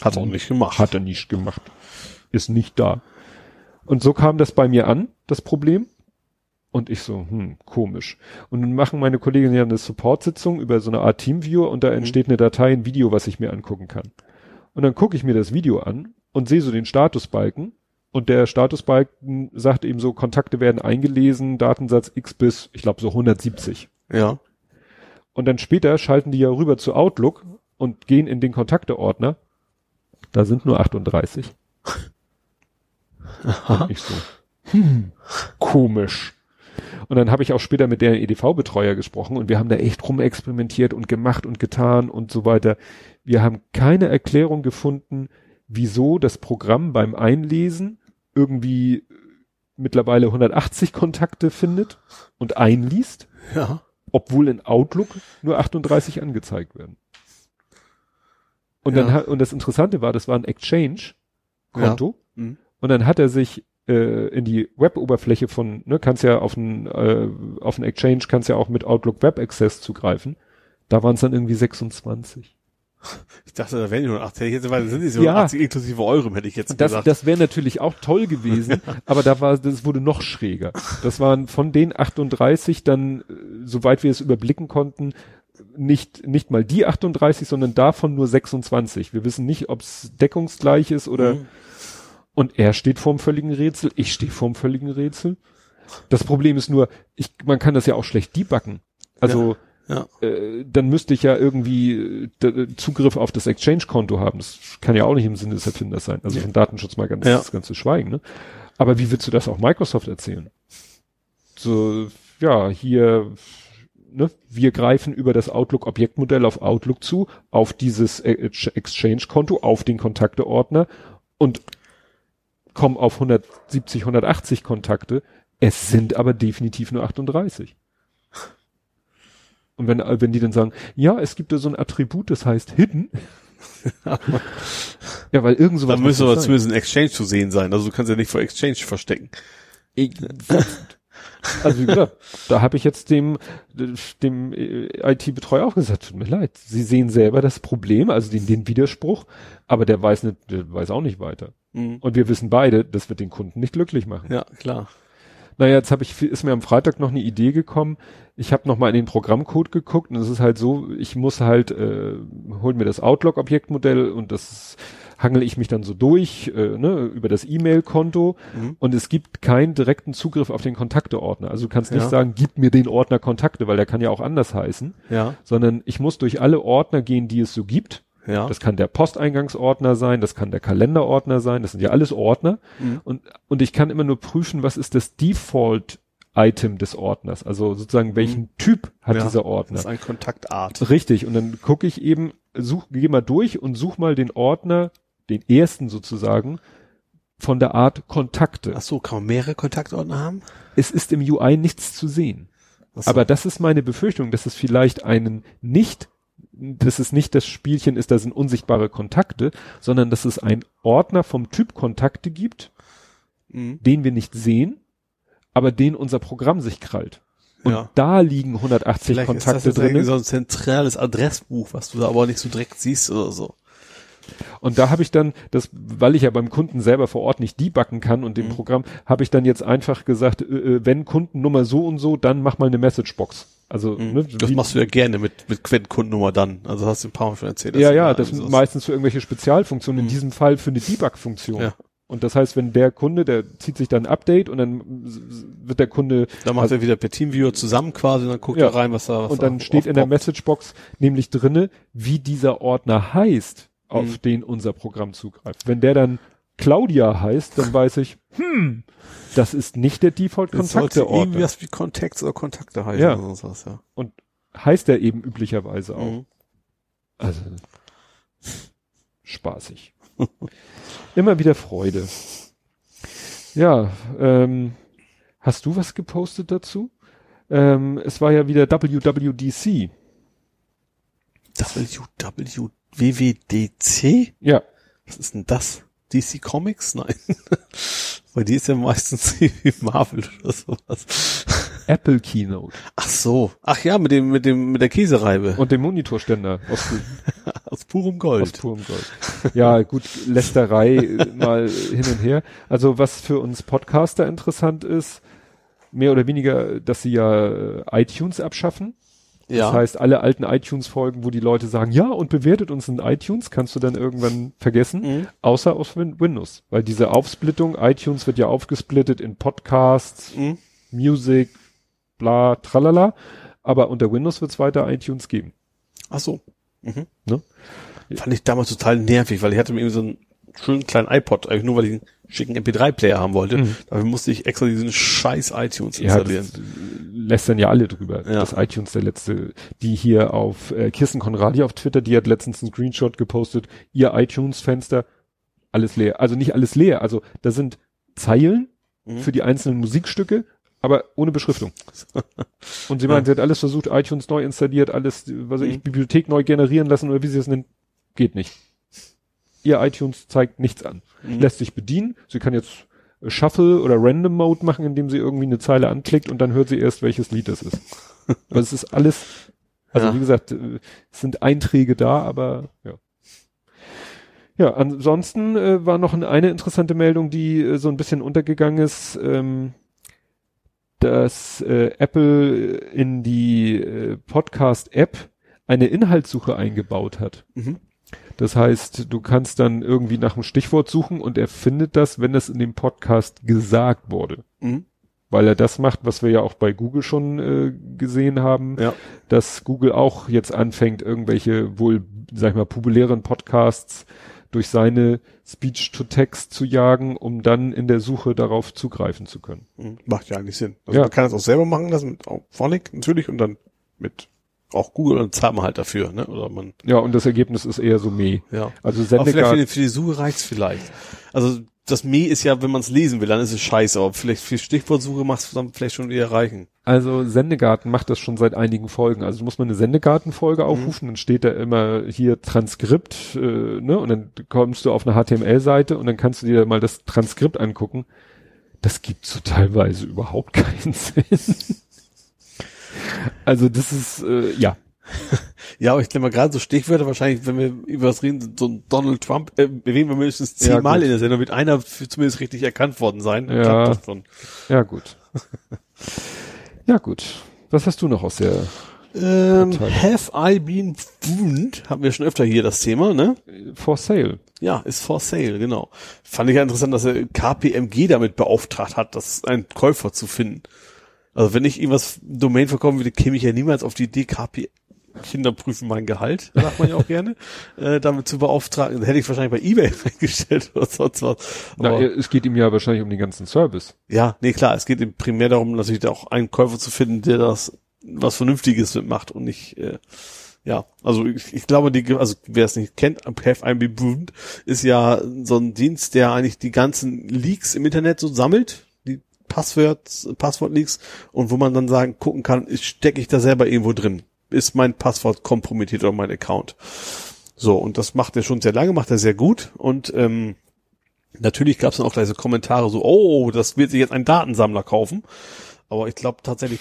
Hat auch nicht gemacht. hat er nicht gemacht. Ist nicht da. Und so kam das bei mir an, das Problem. Und ich so, hm, komisch. Und dann machen meine Kolleginnen ja eine Support-Sitzung über so eine Art Teamviewer und da entsteht eine Datei, ein Video, was ich mir angucken kann. Und dann gucke ich mir das Video an und sehe so den Statusbalken. Und der Statusbalken sagt eben so, Kontakte werden eingelesen, Datensatz X bis, ich glaube, so 170. Ja. Und dann später schalten die ja rüber zu Outlook und gehen in den Kontakteordner. Da sind nur 38. Und ich so, hm, komisch. Und dann habe ich auch später mit der EDV-Betreuer gesprochen und wir haben da echt rumexperimentiert und gemacht und getan und so weiter. Wir haben keine Erklärung gefunden, wieso das Programm beim Einlesen irgendwie mittlerweile 180 Kontakte findet und einliest Ja. Obwohl in Outlook nur 38 angezeigt werden. Und Ja. dann hat, und das Interessante war, das war ein Exchange-Konto. Ja. Mhm. Und dann hat er sich äh, in die Web-Oberfläche von, ne, kannst ja auf ein, äh, auf ein Exchange kannst ja auch mit Outlook Web Access zugreifen. Da waren es dann irgendwie 26. Ich dachte, da wären die 180. Hätte ich jetzt, weil sind die so Ja. 80 inklusive Euro, hätte ich jetzt das, gesagt. das wäre natürlich auch toll gewesen, aber da war, das wurde noch schräger. Das waren von den 38 dann, äh, soweit wir es überblicken konnten, nicht, nicht mal die 38, sondern davon nur 26. Wir wissen nicht, ob es deckungsgleich ist oder, Mhm. und er steht vorm völligen Rätsel, ich stehe vorm völligen Rätsel. Das Problem ist nur, ich, man kann das ja auch schlecht debuggen. Also, ja. Äh, dann müsste ich ja irgendwie äh, Zugriff auf das Exchange-Konto haben. Das kann ja auch nicht im Sinne des Erfinders sein. Also von Datenschutz mal ganz, Ja. das ganze Schweigen. Ne? Aber wie willst du das auch Microsoft erzählen? So, ja, hier, ne, wir greifen über das Outlook-Objektmodell auf Outlook zu, auf dieses äh, Exchange-Konto, auf den Kontakteordner und kommen auf 170, 180 Kontakte. Es sind aber definitiv nur 38. Und wenn, äh, wenn die dann sagen, ja, es gibt da so ein Attribut, das heißt Hidden. ja, weil irgend sowas Da muss müsste aber sein. zumindest ein Exchange zu sehen sein. Also du kannst ja nicht vor Exchange verstecken. Also wie gesagt, da habe ich jetzt dem, dem äh, IT-Betreuer auch gesagt, tut mir leid, Sie sehen selber das Problem, also den, den Widerspruch, aber der weiß nicht, der weiß auch nicht weiter. Mhm. Und wir wissen beide, das wird den Kunden nicht glücklich machen. Ja, klar. Naja, jetzt habe ich, ist mir am Freitag noch eine Idee gekommen. Ich habe noch mal in den Programmcode geguckt und es ist halt so, ich muss halt, äh, hol mir das Outlook-Objektmodell und das hangel ich mich dann so durch, äh, ne, über das E-Mail-Konto Mhm. und es gibt keinen direkten Zugriff auf den Kontakteordner. Also du kannst nicht Ja. sagen, gib mir den Ordner Kontakte, weil der kann ja auch anders heißen, Ja, sondern ich muss durch alle Ordner gehen, die es so gibt. Ja. Das kann der Posteingangsordner sein, das kann der Kalenderordner sein, das sind ja alles Ordner. Mhm. Und, und ich kann immer nur prüfen, was ist das Default-Item des Ordners. Also sozusagen, welchen Typ hat Mhm. Ja, dieser Das Ordner. ist ein Kontaktart. Richtig. Und dann gucke ich eben, such, geh mal durch und such mal den Ordner, den ersten sozusagen, von der Art Kontakte. Ach so, kann man mehrere Kontaktordner haben? Es ist im UI nichts zu sehen. So. Aber das ist meine Befürchtung, dass es vielleicht einen nicht, dass es nicht das Spielchen ist, da sind unsichtbare Kontakte, sondern dass es einen Ordner vom Typ Kontakte gibt, Mhm. den wir nicht sehen, aber den unser Programm sich krallt. Und Ja. da liegen 180 Vielleicht ist Kontakte das jetzt irgendwie drin. so ein zentrales Adressbuch, was du da aber nicht so direkt siehst oder so. Und da habe ich dann, das, weil ich ja beim Kunden selber vor Ort nicht debuggen kann und dem Mhm. Programm, habe ich dann jetzt einfach gesagt, äh, äh, wenn Kundennummer so und so, dann mach mal eine Messagebox. Also ne, Mhm. Das wie- machst du ja gerne mit, mit Quellkundennummer dann. Also hast du ein paar Mal schon erzählt. ja, ja, da das sind meistens für irgendwelche Spezialfunktionen, in Mhm. diesem Fall für eine Debug-Funktion. Ja. Und das heißt, wenn der Kunde, der zieht sich dann ein Update und dann wird der Kunde Da macht er wieder per Teamviewer zusammen quasi und dann guckt Ja. er rein, was da was und dann da steht in der. Messagebox nämlich drinne, wie dieser Ordner heißt, auf Mhm. den unser Programm zugreift. Wenn der dann Claudia heißt, dann weiß ich, hm, das ist nicht der Das sollte Default-Kontakte-Ordner. irgendwie was wie Contacts oder Kontakte heißen Ja. oder sonst was, ja. Und heißt er eben üblicherweise auch. Mhm. Also spaßig. Immer wieder Freude. Ja, ähm, hast du was gepostet dazu? Ähm, es war ja wieder WWDC. WW, WWDC? Ja, Was ist denn das? DC Comics? Nein. Weil die ist ja meistens wie Marvel oder sowas. Apple Keynote Ach so. Ach ja, mit dem, mit dem, mit der Käsereibe. und dem Monitorständer aus, aus purem aus Gold. purem Gold. Ja, gut, Lästerei äh, mal hin und her. Also was für uns Podcaster interessant ist, mehr oder weniger, dass sie ja äh, iTunes abschaffen. Ja. Das heißt, alle alten iTunes-Folgen, wo die Leute sagen, ja, und bewertet uns in iTunes, kannst du dann irgendwann vergessen, Mhm. außer auf Win Windows. Weil diese Aufsplittung, iTunes wird ja aufgesplittet in Podcasts, Mhm. Music, bla, tralala. Aber unter Windows wird es weiter iTunes geben. Ach so. Mhm. Ne? Fand ich damals total nervig, weil ich hatte mir irgendwie so einen schönen kleinen iPod, eigentlich nur weil ich einen schicken MP3-Player haben wollte. Mhm. Dafür musste ich extra diesen scheiß iTunes Ja, installieren. das lästern ja alle drüber. Ja. Das iTunes der letzte, die hier auf äh, Kirsten Konradi auf Twitter, die hat letztens einen Screenshot gepostet, ihr iTunes-Fenster, alles leer. Also nicht alles leer, also da sind Zeilen Mhm. für die einzelnen Musikstücke, aber ohne Beschriftung. Und sie meint, sie hat alles versucht, iTunes neu installiert, alles, was weiß ich, Mhm. Bibliothek neu generieren lassen oder wie sie es nennt, geht nicht. Ihr iTunes zeigt nichts an. Mhm. Lässt sich bedienen. Sie kann jetzt äh, Shuffle oder Random Mode machen, indem sie irgendwie eine Zeile anklickt und dann hört sie erst, welches Lied das ist. Weil es ist alles, also Ja. wie gesagt, äh, es sind Einträge da, aber ja. Ja, ansonsten äh, war noch ein- eine interessante Meldung, die äh, so ein bisschen untergegangen ist, ähm, dass äh, Apple in die äh, Podcast-App eine Inhaltssuche eingebaut hat. Mhm. Das heißt, du kannst dann irgendwie nach einem Stichwort suchen und er findet das, wenn es in dem Podcast gesagt wurde. Mhm. Weil er das macht, was wir ja auch bei Google schon äh, gesehen haben, Ja. dass Google auch jetzt anfängt, irgendwelche wohl, sag ich mal, populären Podcasts durch seine Speech-to-Text zu jagen, um dann in der Suche darauf zugreifen zu können. Mhm. Macht ja eigentlich Sinn. Also Ja. man kann das auch selber machen lassen mit Phonic natürlich und dann mit auch Google und zahlt man halt dafür, ne? Oder man, Ja, und das Ergebnis ist eher so meh. ja. Also vielleicht für Sendegard, die, für die Suche reicht's vielleicht. Also das Me ist ja, wenn man es lesen will, dann ist es scheiße, aber vielleicht für Stichwortsuche macht's dann vielleicht schon eher reichen. also Sendegarten macht das schon seit einigen Folgen. Also muss man eine Sendegarten-Folge aufrufen, dann steht da immer hier Transkript, äh, ne, und dann kommst du auf eine HTML-Seite und dann kannst du dir mal das Transkript angucken. Das gibt so teilweise überhaupt keinen Sinn. Also das ist, äh, ja. Ja, aber ich denke mal gerade so Stichwörter wahrscheinlich, wenn wir über was reden, so ein Donald Trump, äh, bewegen wir mindestens Ja, zehnmal gut. in der Sendung, wird einer zumindest richtig erkannt worden sein. Ja. klappt das schon. Ja, gut. ja, gut. Was hast du noch aus der Ähm, have I been fooled? Haben wir schon öfter hier das Thema, ne? For Sale? Ja, ist for sale, genau. Fand ich ja interessant, dass er KPMG damit beauftragt hat, das einen Käufer zu finden. Also wenn ich irgendwas Domain verkaufen würde, käme ich ja niemals auf die Idee, KP Kinder prüfen mein Gehalt, sagt man ja auch gerne, äh, damit zu beauftragen. Hätte ich wahrscheinlich bei Ebay eingestellt oder sonst was. Na, Aber, es geht ihm ja wahrscheinlich um den ganzen Service. ja, nee, klar, es geht ihm primär darum, natürlich da auch einen Käufer zu finden, der das was Vernünftiges mitmacht und nicht, äh, ja, also ich, ich glaube, die, also wer es nicht kennt, Been Boomed ist ja so ein Dienst, der eigentlich die ganzen Leaks im Internet so sammelt, Passwort, Passwort-Leaks und wo man dann sagen, gucken kann, stecke ich da selber irgendwo drin? Ist mein Passwort kompromittiert oder mein Account? So, und das macht er schon sehr lange, macht er sehr gut und ähm, natürlich gab es dann auch gleich so Kommentare so, oh, das wird sich jetzt ein Datensammler kaufen. Aber ich glaube tatsächlich,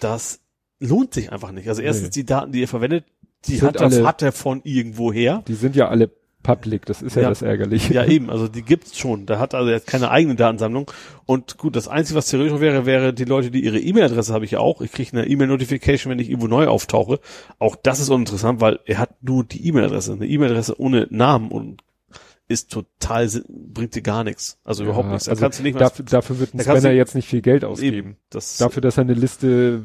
das lohnt sich einfach nicht. Also erstens Nee. die Daten, die ihr verwendet, die hat er, alle- hat er von irgendwoher. Die sind ja alle public. Das ist ja, Ja. das Ärgerliche. Ja, eben, also die gibt's schon. Da hat also jetzt keine eigene Datensammlung. Und gut, das Einzige, was theoretisch wäre, wäre die Leute, die ihre E-Mail-Adresse habe ich auch. Ich kriege eine E-Mail-Notification, wenn ich irgendwo neu auftauche. Auch das ist uninteressant, weil er hat nur die E-Mail-Adresse. Eine E-Mail-Adresse ohne Namen und ist total, bringt dir gar nichts. Also überhaupt nichts. Da also kannst du nicht dafür, dafür wird ein du- jetzt nicht viel Geld ausgeben. eben. Das, Dafür, dass er eine Liste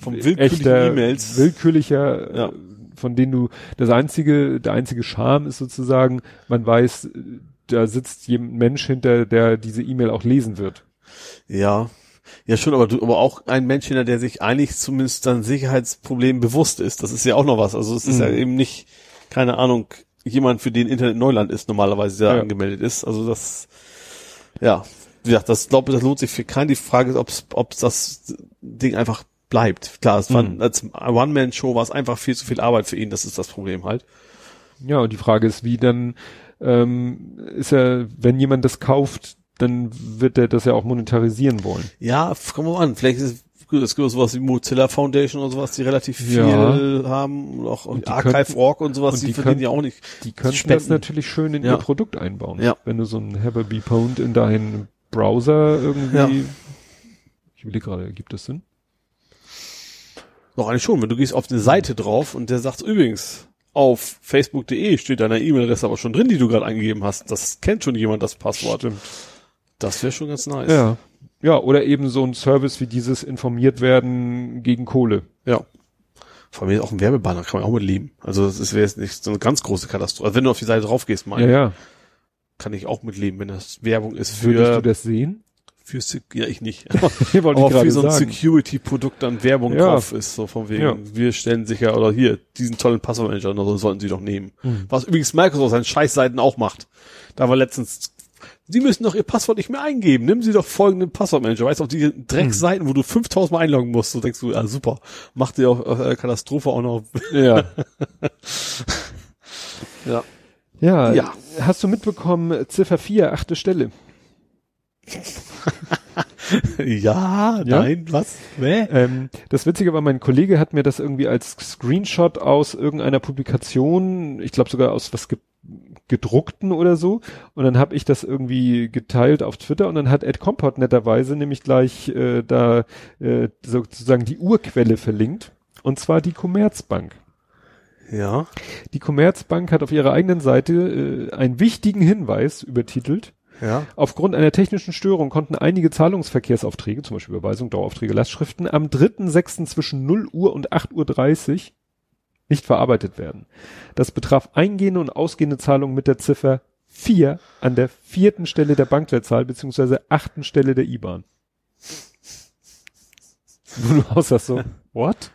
Von willkürlichen E-Mails- willkürlicher, Ja. Von denen du, das einzige, der einzige Charme ist sozusagen, man weiß, da sitzt jemand Mensch hinter, der diese E-Mail auch lesen wird. Ja, ja schon, aber du, aber auch ein Mensch, hinter der sich eigentlich zumindest dann Sicherheitsproblemen bewusst ist. Das ist ja auch noch was. Also es ist ja Mhm. eben nicht, keine Ahnung, jemand, für den Internet Neuland ist, normalerweise, der Ja. angemeldet ist. Also das, ja, wie gesagt, das glaube ich, das lohnt sich für keinen. Die Frage ist, ob's, ob's das Ding einfach bleibt. Klar, es war Mhm. als One-Man-Show war es einfach viel zu viel Arbeit für ihn. Das ist das Problem halt. Ja, und die Frage ist, wie dann, ähm, ist er, wenn jemand das kauft, dann wird er das ja auch monetarisieren wollen. Ja, komm mal an. Vielleicht ist gut, es gibt sowas wie Mozilla Foundation oder sowas, die relativ viel Ja. haben. Und auch Und Archive.org und sowas, und die, die verdienen können- ja auch nicht. Die Spenden. das natürlich schön in Ja. ihr Produkt einbauen. Ja. Wenn du so ein Have a Bee Pound in deinen Browser irgendwie, ich will gerade, gibt das Sinn? Doch eigentlich schon, wenn du gehst auf eine Seite drauf und der sagt übrigens, auf facebook.de steht deine E-Mail-Adresse aber schon drin, die du gerade eingegeben hast. Das kennt schon jemand, das Passwort. Stimmt. Das wäre schon ganz nice. Ja. Ja, oder eben so ein Service wie dieses informiert werden gegen Kohle. ja. Vor allem auch ein Werbebanner kann man auch mit leben. Also das wäre jetzt nicht so eine ganz große Katastrophe. Also wenn du auf die Seite drauf gehst, Ja, mein, ja. kann ich auch mit leben, wenn das Werbung ist Würdest für, du das sehen? Für ja ich nicht. Aber gerade für so ein. Security-Produkt dann Werbung Ja. drauf ist, so von wegen, Ja. wir stellen sicher, oder hier, diesen tollen Passwortmanager, oder so sollten sie doch nehmen. Mhm. Was übrigens Microsoft seinen Scheißseiten auch macht. Da war letztens, Sie müssen doch Ihr Passwort nicht mehr eingeben. Nehmen Sie doch folgenden Passwortmanager. Weißt du, auf die Dreckseiten, wo du 5000 Mal einloggen musst, so denkst du, ah, super. Macht dir auch äh, Katastrophe auch noch. Ja. Ja. ja. Ja. Hast du mitbekommen, Ziffer 4, achte Stelle? ja, Ja? nein, was? Hä? Ähm, das Witzige war, mein Kollege hat mir das irgendwie als Screenshot aus irgendeiner Publikation, ich glaube sogar aus was ge gedruckten oder so, und dann habe ich das irgendwie geteilt auf Twitter und dann hat Ed Compot netterweise nämlich gleich äh, da äh, sozusagen die Urquelle verlinkt, und zwar die Commerzbank. Ja. Die Commerzbank hat auf ihrer eigenen Seite äh, einen wichtigen Hinweis übertitelt, Ja. Aufgrund einer technischen Störung konnten einige Zahlungsverkehrsaufträge, zum Beispiel Überweisung, Daueraufträge, Lastschriften, am 3.6. zwischen 0 Uhr und 8.30 Uhr nicht verarbeitet werden. Das betraf eingehende und ausgehende Zahlungen mit der Ziffer 4 an der vierten Stelle der Bankleitzahl beziehungsweise achten Stelle der IBAN. Wo du aussagst so, what?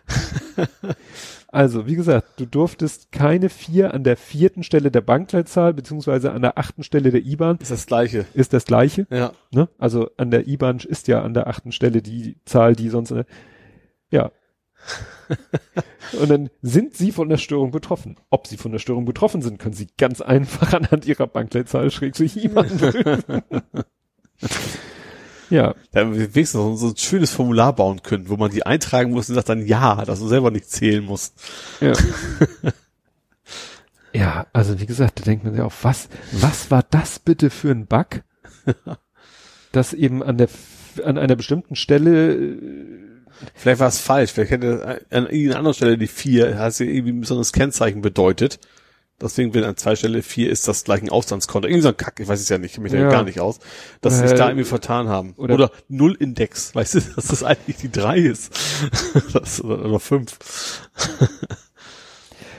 Also, wie gesagt, du durftest keine 4 an der vierten Stelle der Bankleitzahl beziehungsweise an der achten Stelle der IBAN Ist das gleiche. ist das gleiche. Ja. Ne? Also an der IBAN ist ja an der achten Stelle die Zahl, die sonst äh, ja. Und dann sind Sie von der Störung betroffen. Ob Sie von der Störung betroffen sind, können Sie ganz einfach anhand Ihrer Bankleitzahl schrägstrich IBAN prüfen. ja, Da wir wenigstens so, so ein schönes Formular bauen können, wo man die eintragen muss und sagt dann ja, dass man selber nicht zählen muss. ja. ja, also wie gesagt, da denkt man sich auch, was, was war das bitte für ein Bug? dass eben an der, an einer bestimmten Stelle äh, Vielleicht war es falsch. Vielleicht hätte an irgendeiner anderen Stelle die vier, hat sie irgendwie ein besonderes Kennzeichen bedeutet. Deswegen, wenn an zwei Stelle vier ist, das gleich ein Auslandskonto. Irgendwie so ein Kack, ich weiß es ja nicht, ich mich Ja. gar nicht aus. Dass sie sich Äh, da irgendwie vertan haben. oder- Oder, Null Index, weißt du, dass das eigentlich die drei ist. das, oder, oder fünf.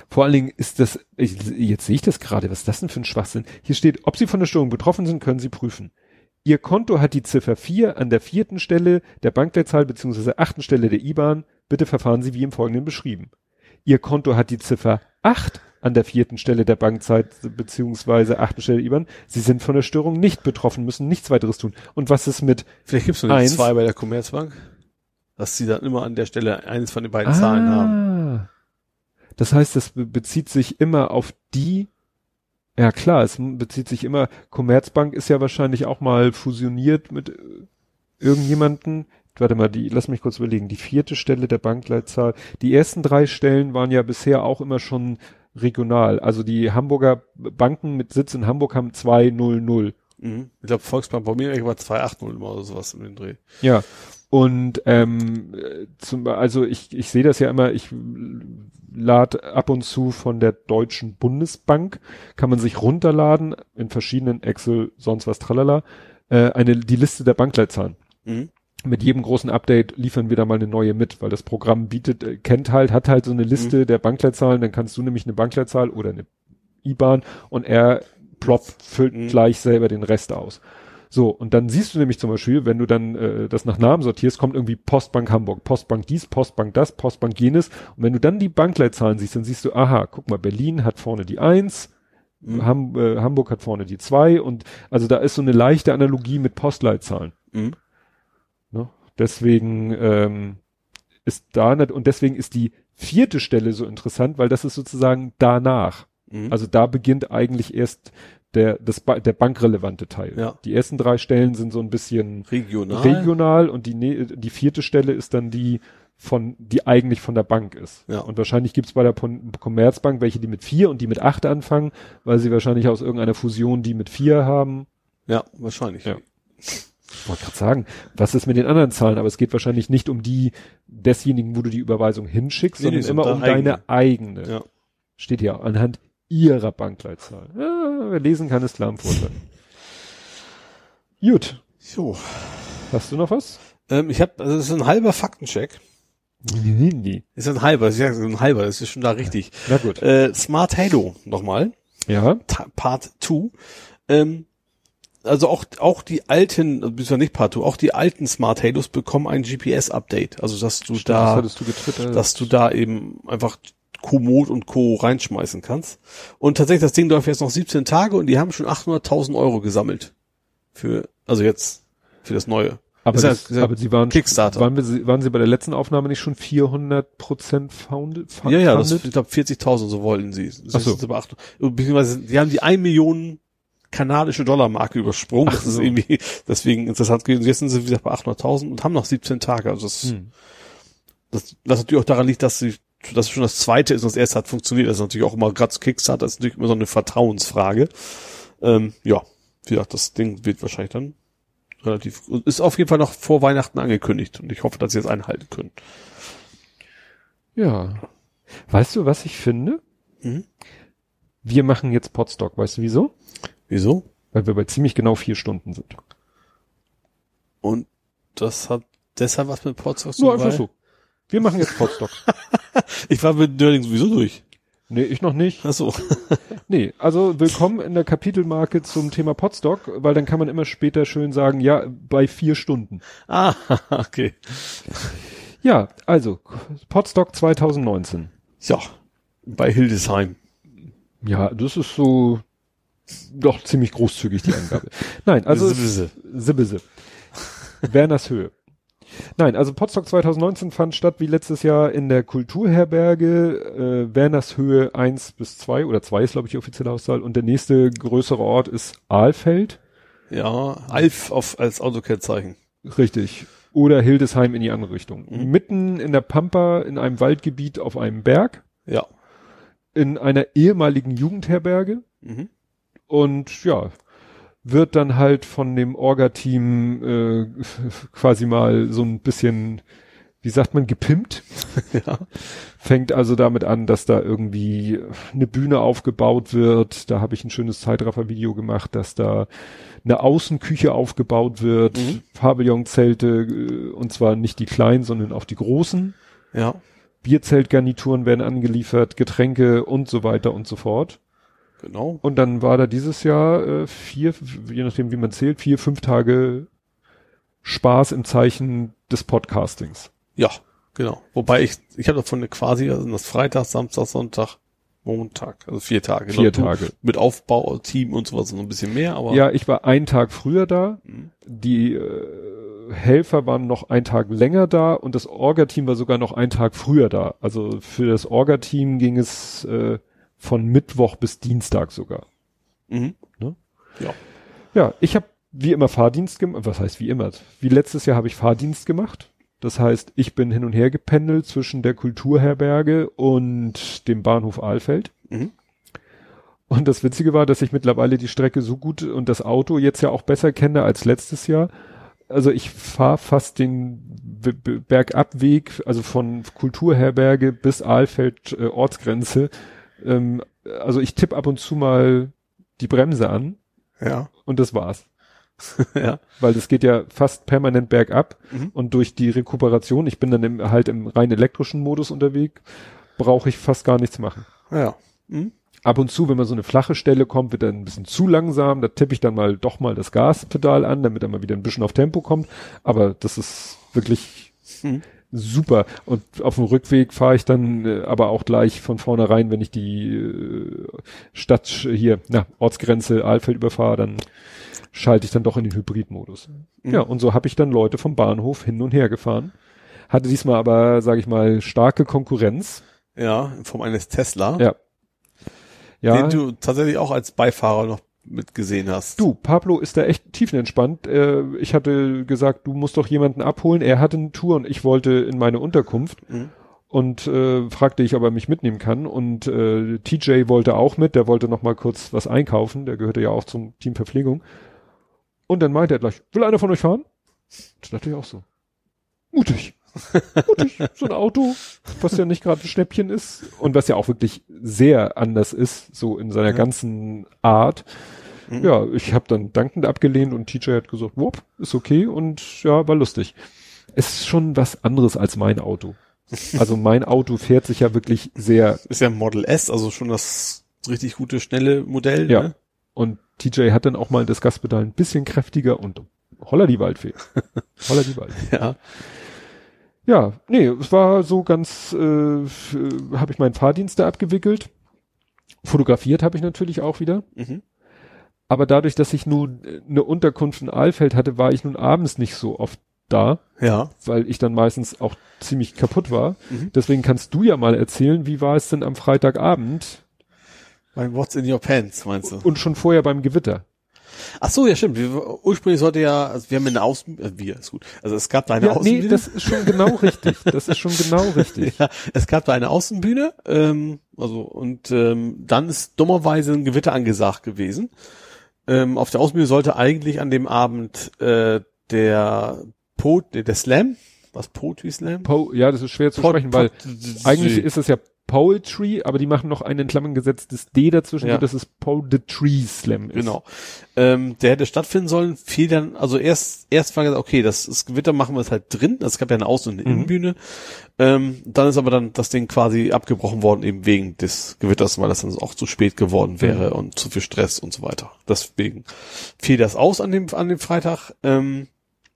Vor allen Dingen ist das, ich, jetzt sehe ich das gerade, was ist das denn für ein Schwachsinn? Hier steht, ob Sie von der Störung betroffen sind, können Sie prüfen. Ihr Konto hat die Ziffer 4 an der vierten Stelle der Bankleitzahl beziehungsweise achten Stelle der IBAN. Bitte verfahren Sie wie im Folgenden beschrieben. Ihr Konto hat die Ziffer 8 an der vierten Stelle der Bankzeit beziehungsweise achten Stelle IBAN. Sie sind von der Störung nicht betroffen, müssen nichts weiteres tun. Und was ist mit Vielleicht gibt's nur die Eins. zwei bei der Commerzbank. Dass sie dann immer an der Stelle eines von den beiden Zahlen haben. Ah. Das heißt, das be- bezieht sich immer auf die, ja klar, es bezieht sich immer, Commerzbank ist ja wahrscheinlich auch mal fusioniert mit äh, irgendjemanden. Warte mal, die, lass mich kurz überlegen, die vierte Stelle der Bankleitzahl. Die ersten drei Stellen waren ja bisher auch immer schon regional. Also die Hamburger Banken mit Sitz in Hamburg haben 200. Mhm. Ich glaube, Volksbank bei mir war 280 immer oder sowas in den Dreh. Ja. Und ähm, äh, zum, also ich, ich sehe das ja immer, ich lade ab und zu von der Deutschen Bundesbank, kann man sich runterladen in verschiedenen Excel, sonst was tralala, äh, eine, die Liste der Bankleitzahlen. Mhm. Mit jedem großen Update liefern wir da mal eine neue mit, weil das Programm bietet, äh, kennt halt, hat halt so eine Liste der Bankleitzahlen, dann kannst du nämlich eine Bankleitzahl oder eine IBAN und er plopp, füllt Mhm. gleich selber den Rest aus. So, und dann siehst du nämlich zum Beispiel, wenn du dann äh, das nach Namen sortierst, kommt irgendwie Postbank Hamburg, Postbank dies, Postbank das, Postbank jenes. Und wenn du dann die Bankleitzahlen siehst, dann siehst du, aha, guck mal, Berlin hat vorne die eins, Mhm. Ham, äh, Hamburg hat vorne die zwei und also da ist so eine leichte Analogie mit Postleitzahlen. Mhm. Deswegen ähm, ist da nicht, und deswegen ist die vierte Stelle so interessant, weil das ist sozusagen danach. Mhm. Also da beginnt eigentlich erst der, das, der bankrelevante Teil. Ja. Die ersten drei Stellen sind so ein bisschen regional. regional und die, die vierte Stelle ist dann die von, die eigentlich von der Bank ist. Ja. Und wahrscheinlich gibt's bei der Pon- Commerzbank welche, die mit vier und die mit acht anfangen, weil sie wahrscheinlich aus irgendeiner Fusion die mit vier haben. Ja, wahrscheinlich. Ja. Ich wollte gerade sagen, was ist mit den anderen Zahlen? Aber es geht wahrscheinlich nicht um die desjenigen, wo du die Überweisung hinschickst, Nee, sondern nee, so immer um deine eigene. Ja. Steht hier anhand ihrer Bankleitzahl. Ja, wer lesen kann, ist klar im Vorteil. Gut. So. Hast du noch was? Ähm, ich habe, also das ist ein halber Faktencheck. Nee. Ist ein halber, ist ja ein halber, das ist schon da richtig. Na gut. Äh, Smart Halo nochmal. Ja. Ta- Part 2. Ähm, also auch, auch die alten, also bist ja nicht Part 2, auch die alten Smart Halos bekommen ein GPS-Update. Also dass du das da, hattest du getwittert. dass du da eben einfach Komoot und Co. reinschmeißen kannst. Und tatsächlich, das Ding läuft jetzt noch 17 Tage und die haben schon 800.000 Euro gesammelt. Für, also jetzt, für das Neue. aber, ist ja- das, ist ja aber sie waren, Kickstarter. Waren, wir, waren sie bei der letzten Aufnahme nicht schon 400 Prozent founded? Ja, ja, das, ich glaube 40.000 so wollten sie. Das Ach so. ist aber acht- Beziehungsweise, die haben die 1 Million kanadische Dollar-Marke übersprungen. Ach das ist so. irgendwie deswegen interessant gewesen. Jetzt sind sie wieder bei 800.000 und haben noch 17 Tage. Also das, Hm. das, das natürlich auch daran liegt, dass sie dass schon das zweite ist und das erste hat funktioniert. Das ist natürlich auch immer gerade Kickstarter, das ist natürlich immer so eine Vertrauensfrage. Ähm, ja, wie gesagt, das Ding wird wahrscheinlich dann relativ, ist auf jeden Fall noch vor Weihnachten angekündigt und ich hoffe, dass sie es einhalten können. Ja. Weißt du, was ich finde? Mhm. Wir machen jetzt Podstock. Weißt du wieso? Wieso? Weil wir bei ziemlich genau vier Stunden sind. Und das hat deshalb was mit Potsdam zu Nur tun. einfach weil- so. Wir machen jetzt Podstock. Ich war mit Nerding sowieso durch. nee, ich noch nicht. Ach so. Nee, also willkommen in der Kapitelmarke zum Thema Podstock, weil dann kann man immer später schön sagen, ja, bei vier Stunden. ah, okay. Ja, also Podstock 2019. Ja, bei Hildesheim. Ja, das ist so doch ziemlich großzügig die Angabe. Nein, also Sibbese. Sibbese. Werners Höhe. Nein, also Potsdok 2019 fand statt wie letztes Jahr in der Kulturherberge äh, Werners Höhe 1 bis 2 oder 2 ist glaube ich die offizielle Auszahl und der nächste größere Ort ist Ahlfeld. Ja, Alf auf, als Autokennzeichen. Richtig. Oder Hildesheim in die andere Richtung. Mhm. Mitten in der Pampa in einem Waldgebiet auf einem Berg Ja. in einer ehemaligen Jugendherberge Mhm. Und ja, wird dann halt von dem Orga-Team äh, quasi mal so ein bisschen, wie sagt man, gepimpt. Ja. Fängt also damit an, dass da irgendwie eine Bühne aufgebaut wird. Da habe ich ein schönes Zeitraffer-Video gemacht, dass da eine Außenküche aufgebaut wird, Mhm. Pavillonzelte, äh, und zwar nicht die kleinen, sondern auch die großen. Ja. Bierzeltgarnituren werden angeliefert, Getränke und so weiter und so fort. Genau. Und dann war da dieses Jahr äh, vier, je nachdem wie man zählt, vier, fünf Tage Spaß im Zeichen des Podcastings. Ja, genau. Wobei ich, ich habe davon quasi, also das Freitag, Samstag, Sonntag, Montag, also vier Tage. Vier Du- Tage. Mit Aufbau, Team und sowas, noch ein bisschen mehr, aber. Ja, ich war einen Tag früher da. Mhm. Die äh, Helfer waren noch einen Tag länger da und das Orga-Team war sogar noch einen Tag früher da. Also für das Orga-Team ging es äh, von Mittwoch bis Dienstag sogar. Mhm. Ne? Ja. Ja, ich habe wie immer Fahrdienst gemacht. Was heißt wie immer? Wie letztes Jahr habe ich Fahrdienst gemacht. Das heißt, ich bin hin und her gependelt zwischen der Kulturherberge und dem Bahnhof Ahlfeld. Mhm. Und das Witzige war, dass ich mittlerweile die Strecke so gut und das Auto jetzt ja auch besser kenne als letztes Jahr. Also ich fahre fast den B B Bergabweg, also von Kulturherberge bis Ahlfeld äh, Ortsgrenze. Ähm, also ich tippe ab und zu mal die Bremse an Ja. und das war's. ja. Weil das geht ja fast permanent bergab Mhm. und durch die Rekuperation, ich bin dann im, halt im rein elektrischen Modus unterwegs, brauche ich fast gar nichts machen. Ja. Mhm. Ab und zu, wenn man so eine flache Stelle kommt, wird er ein bisschen zu langsam, da tippe ich dann mal doch mal das Gaspedal an, damit er mal wieder ein bisschen auf Tempo kommt. Aber das ist wirklich Mhm. Super. Und auf dem Rückweg fahre ich dann äh, aber auch gleich von vornherein, wenn ich die äh, Stadt hier, na, Ortsgrenze Aalfeld überfahre, dann schalte ich dann doch in den Hybridmodus. Mhm. Ja, und so habe ich dann Leute vom Bahnhof hin und her gefahren. Hatte diesmal aber, sage ich mal, starke Konkurrenz. Ja, in Form eines Tesla, Ja. Ja, den du tatsächlich auch als Beifahrer noch mitgesehen hast. Du, Pablo ist da echt tiefenentspannt. Äh, ich hatte gesagt, du musst doch jemanden abholen. Er hatte eine Tour und ich wollte in meine Unterkunft Mhm. und äh, fragte ich, ob er mich mitnehmen kann. Und äh, TJ wollte auch mit. Der wollte noch mal kurz was einkaufen. Der gehörte ja auch zum Team Verpflegung. Und dann meinte er gleich, will einer von euch fahren? Das dachte ich auch so. Mutig. Mutig. So ein Auto, was ja nicht gerade ein Schnäppchen ist und was ja auch wirklich sehr anders ist, so in seiner Ja. ganzen Art. Mhm. Ja, ich habe dann dankend abgelehnt und TJ hat gesagt, wupp, ist okay und ja, war lustig. Es ist schon was anderes als mein Auto. Also mein Auto fährt sich ja wirklich sehr, Ist ja Model S, also schon das richtig gute, schnelle Modell. Ja. Ne? und TJ hat dann auch mal das Gaspedal ein bisschen kräftiger und holla die Waldfee. Holla die Waldfee. Ja. Ja, nee, es war so ganz, äh, habe ich meinen Fahrdienst da abgewickelt. Fotografiert habe ich natürlich auch wieder. Mhm. Aber dadurch, dass ich nun äh, eine Unterkunft in Aalfeld hatte, war ich nun abends nicht so oft da, Ja. weil ich dann meistens auch ziemlich kaputt war. Mhm. Deswegen kannst du ja mal erzählen, wie war es denn am Freitagabend Mein What's in your pants, meinst du? und schon vorher beim Gewitter? Ach so, ja stimmt. Wir, ursprünglich sollte ja, also wir haben eine Außen, äh, wir, ist gut. Also es gab da eine Ja, nee, Außenbühne. das ist schon genau richtig. Das ist schon genau richtig. ja, es gab da eine Außenbühne, ähm, also und ähm, dann ist dummerweise ein Gewitter angesagt gewesen. Ähm, auf der Außenbühne sollte eigentlich an dem Abend äh, der Po, der, der Slam, was Poetry Slam? Po ja, das ist schwer zu Po- sprechen, weil eigentlich ist es ja Poetry, aber die machen noch ein in Klammern gesetztes D dazwischen, Ja. dass es Poetry Slam ist. Genau. Ähm, der hätte stattfinden sollen, fiel dann, also erst, erst war gesagt, okay, das, das Gewitter machen wir es halt drin. Es gab ja eine Außen- und eine Mhm. Innenbühne. Ähm, dann ist aber dann das Ding quasi abgebrochen worden, eben wegen des Gewitters, weil das dann auch zu spät geworden wäre und zu viel Stress und so weiter. Deswegen fiel das aus an dem, an dem Freitag. Ähm,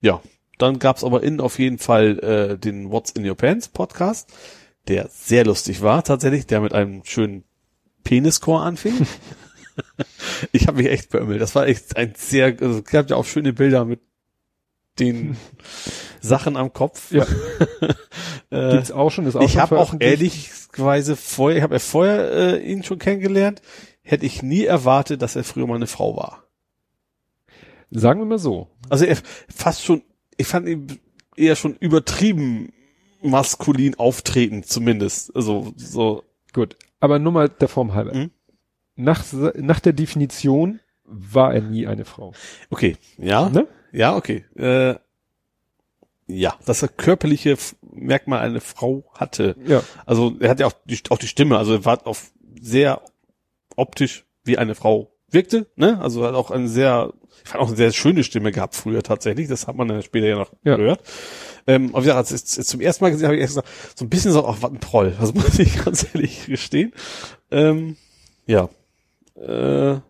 ja, dann gab's aber innen auf jeden Fall äh, den What's in Your Pants Podcast, der sehr lustig war tatsächlich, der mit einem schönen Penischor anfing. ich habe mich echt beömmelt. Das war echt ein sehr, also es gab ja auch schöne Bilder mit den Sachen am Kopf. Ja. äh, Gibt's auch schon, ist auch ich habe auch ehrlichweise vorher, ich habe ja vorher äh, ihn schon kennengelernt, hätte ich nie erwartet, dass er früher mal eine Frau war. Sagen wir mal so. Also er fast schon, ich fand ihn eher schon übertrieben maskulin auftreten, zumindest. Also so, Gut. Aber nur mal der Form halber. Mhm. Nach, nach der Definition war er nie eine Frau. okay, ja, Ne? ja, okay. Äh, ja, dass er körperliche Merkmal eine Frau hatte. Ja. Also er hat ja auch die, auch die Stimme, also er war auf sehr optisch wie eine Frau wirkte, ne? Also er hat auch eine sehr, ich fand auch eine sehr schöne Stimme gehabt früher tatsächlich. Das hat man dann später ja noch Ja. gehört. Ähm, aber wie gesagt, als ich zum ersten Mal gesehen habe, ich erst gesagt, so ein bisschen so, ach, was ein Proll. Das muss ich ganz ehrlich gestehen. Ähm, ja. Äh,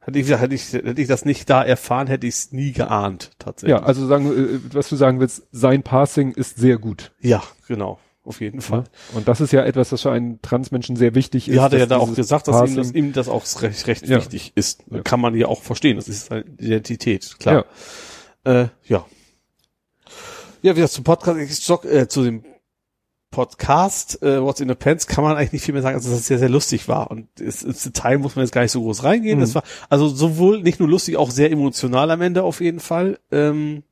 hätte ich, hätte ich, hätte ich das nicht da erfahren, hätte ich es nie geahnt, tatsächlich. Ja, also sagen, äh, was du sagen willst, sein Passing ist sehr gut. Ja, genau. Auf jeden Fall. Ne? Und das ist ja etwas, was für einen Transmenschen sehr wichtig ist. Ja, hat er ja da auch gesagt, dass ihm, das, ihm das auch recht, recht Ja. wichtig ist. Ja. Kann man ja auch verstehen. Das ist seine Identität, klar. Ja. Äh, ja. Ja, wieder zum Podcast, ich äh, zu dem Podcast, äh, What's in the Pants, kann man eigentlich nicht viel mehr sagen, als dass es sehr, sehr lustig war. Und es, ins Detail muss man jetzt gar nicht so groß reingehen. Mhm. Das war also sowohl nicht nur lustig, auch sehr emotional am Ende auf jeden Fall. Ähm,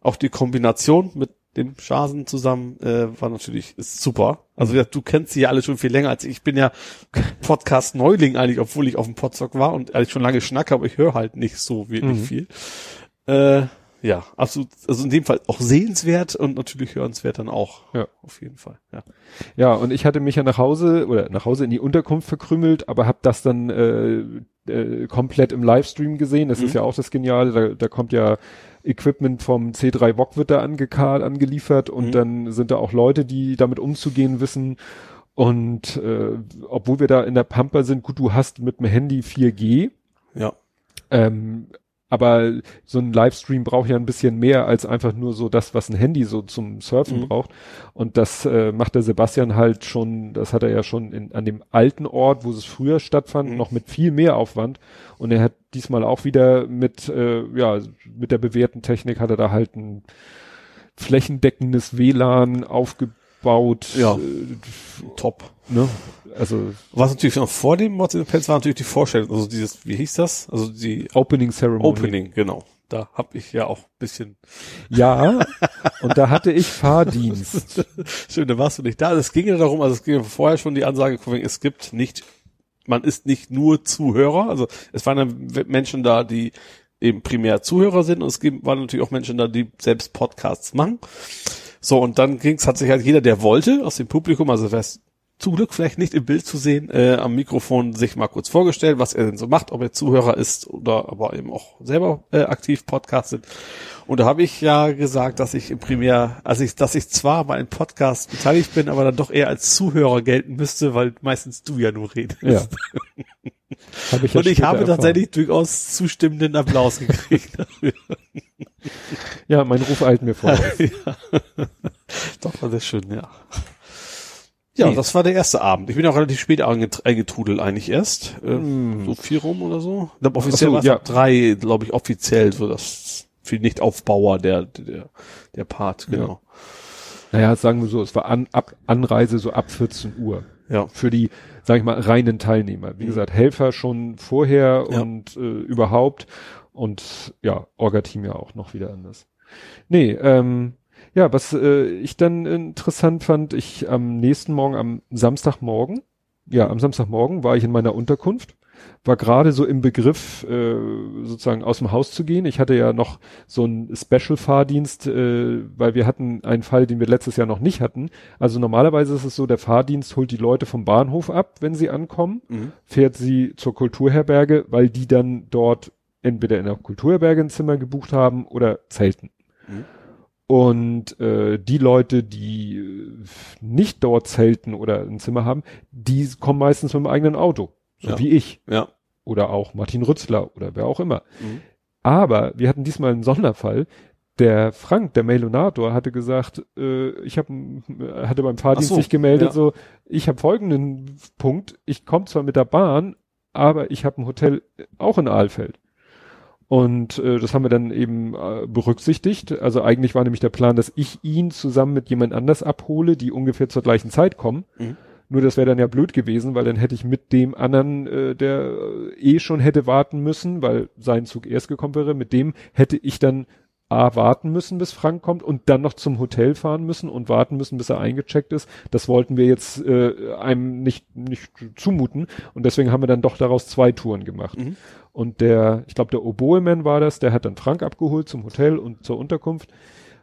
auch die Kombination mit dem Schasen zusammen, äh, war natürlich, ist super. Also ja, du kennst sie ja alle schon viel länger als ich. Ich bin ja Podcast-Neuling eigentlich, obwohl ich auf dem Podstock war und eigentlich schon lange schnacke, aber ich höre halt nicht so wirklich Mhm. viel. Äh, ja, absolut, also in dem Fall auch sehenswert und natürlich hörenswert dann auch. Ja. Auf jeden Fall, ja. Ja, und ich hatte mich ja nach Hause oder nach Hause in die Unterkunft verkrümelt, aber habe das dann äh, äh, komplett im Livestream gesehen. Das Mhm. ist ja auch das Geniale. Da, da kommt ja Equipment vom C3 VOG wird da angekarrt, angeliefert und Mhm. dann sind da auch Leute, die damit umzugehen wissen. Und äh, obwohl wir da in der Pampa sind, gut, du hast mit dem Handy 4G, Ja. ähm, aber so ein Livestream braucht ja ein bisschen mehr als einfach nur so das, was ein Handy so zum Surfen Mhm. braucht. Und das äh, macht der Sebastian halt schon, das hat er ja schon in, an dem alten Ort, wo es früher stattfand, Mhm. noch mit viel mehr Aufwand. Und er hat diesmal auch wieder mit, äh, ja, mit der bewährten Technik hat er da halt ein flächendeckendes WLAN aufgebaut. Ja. Äh, Top. Ne? Also Was natürlich noch vor dem Mods in the Pants war natürlich die Vorstellung, also dieses, wie hieß das? Also die Opening Ceremony. Opening, genau. Da hab ich ja auch ein bisschen Ja, und da hatte ich Fahrdienst. Schön, da warst du nicht da. Es ging ja darum, also es ging ja vorher schon die Ansage, es gibt nicht, man ist nicht nur Zuhörer, also es waren dann Menschen da, die eben primär Zuhörer sind und es gibt, waren natürlich auch Menschen da, die selbst Podcasts machen. So, und dann ging's, hat sich halt jeder, der wollte, aus dem Publikum, also wer es zum Glück vielleicht nicht im Bild zu sehen, äh, am Mikrofon sich mal kurz vorgestellt, was er denn so macht, ob er Zuhörer ist oder aber eben auch selber äh, aktiv podcastet. Und da habe ich ja gesagt, dass ich im Primär, also ich, dass ich zwar bei einem Podcast beteiligt bin, aber dann doch eher als Zuhörer gelten müsste, weil meistens du ja nur redest. Ja. Hab ich ja Und ich habe erfahren. tatsächlich durchaus zustimmenden Applaus gekriegt. Ja, mein Ruf eilt mir vor. ja. Doch, war sehr schön, ja. Ja, Nee. das war der erste Abend. Ich bin auch relativ spät einget- eingetrudelt eigentlich erst. Äh, So vier rum oder so. Ich glaube, offiziell so, war es ja. ab drei, glaube ich, offiziell so das für die Nicht-Aufbauer der, der, der Part, genau. Naja, sagen wir so, es war an, ab Anreise so ab 14 Uhr. Ja. Für die, sag ich mal, reinen Teilnehmer. Wie gesagt, Helfer schon vorher Ja. und äh, überhaupt. Und ja, Orga-Team ja auch noch wieder anders. Nee, ähm, ja, was äh, ich dann interessant fand, ich am nächsten Morgen, am Samstagmorgen, ja, am Samstagmorgen war ich in meiner Unterkunft, war gerade so im Begriff, äh, sozusagen aus dem Haus zu gehen. Ich hatte ja noch so einen Special-Fahrdienst, äh, weil wir hatten einen Fall, den wir letztes Jahr noch nicht hatten. Also normalerweise ist es so, der Fahrdienst holt die Leute vom Bahnhof ab, wenn sie ankommen, Mhm. fährt sie zur Kulturherberge, weil die dann dort entweder in der Kulturherberge ein Zimmer gebucht haben oder zelten. Mhm. Und äh, die Leute, die äh, nicht dort zelten oder ein Zimmer haben, die kommen meistens mit dem eigenen Auto. So Ja. wie ich. Ja. Oder auch Martin Rützler oder wer auch immer. Mhm. Aber wir hatten diesmal einen Sonderfall. Der Frank, der Mailonator, hatte gesagt, äh, ich habe hatte beim Fahrdienst so, sich gemeldet, ja. so, ich habe folgenden Punkt, ich komme zwar mit der Bahn, aber ich habe ein Hotel auch in Aalfeld. Und äh, das haben wir dann eben äh, berücksichtigt. Also eigentlich war nämlich der Plan, dass ich ihn zusammen mit jemand anders abhole, die ungefähr zur gleichen Zeit kommen. Mhm. Nur das wäre dann ja blöd gewesen, weil dann hätte ich mit dem anderen, äh, der äh, eh schon hätte warten müssen, weil sein Zug erst gekommen wäre, mit dem hätte ich dann A warten müssen, bis Frank kommt und dann noch zum Hotel fahren müssen und warten müssen, bis er eingecheckt ist. Das wollten wir jetzt äh, einem nicht, nicht zumuten und deswegen haben wir dann doch daraus zwei Touren gemacht. Mhm. Und der, ich glaube, der Oboeman war das, der hat dann Frank abgeholt zum Hotel und zur Unterkunft.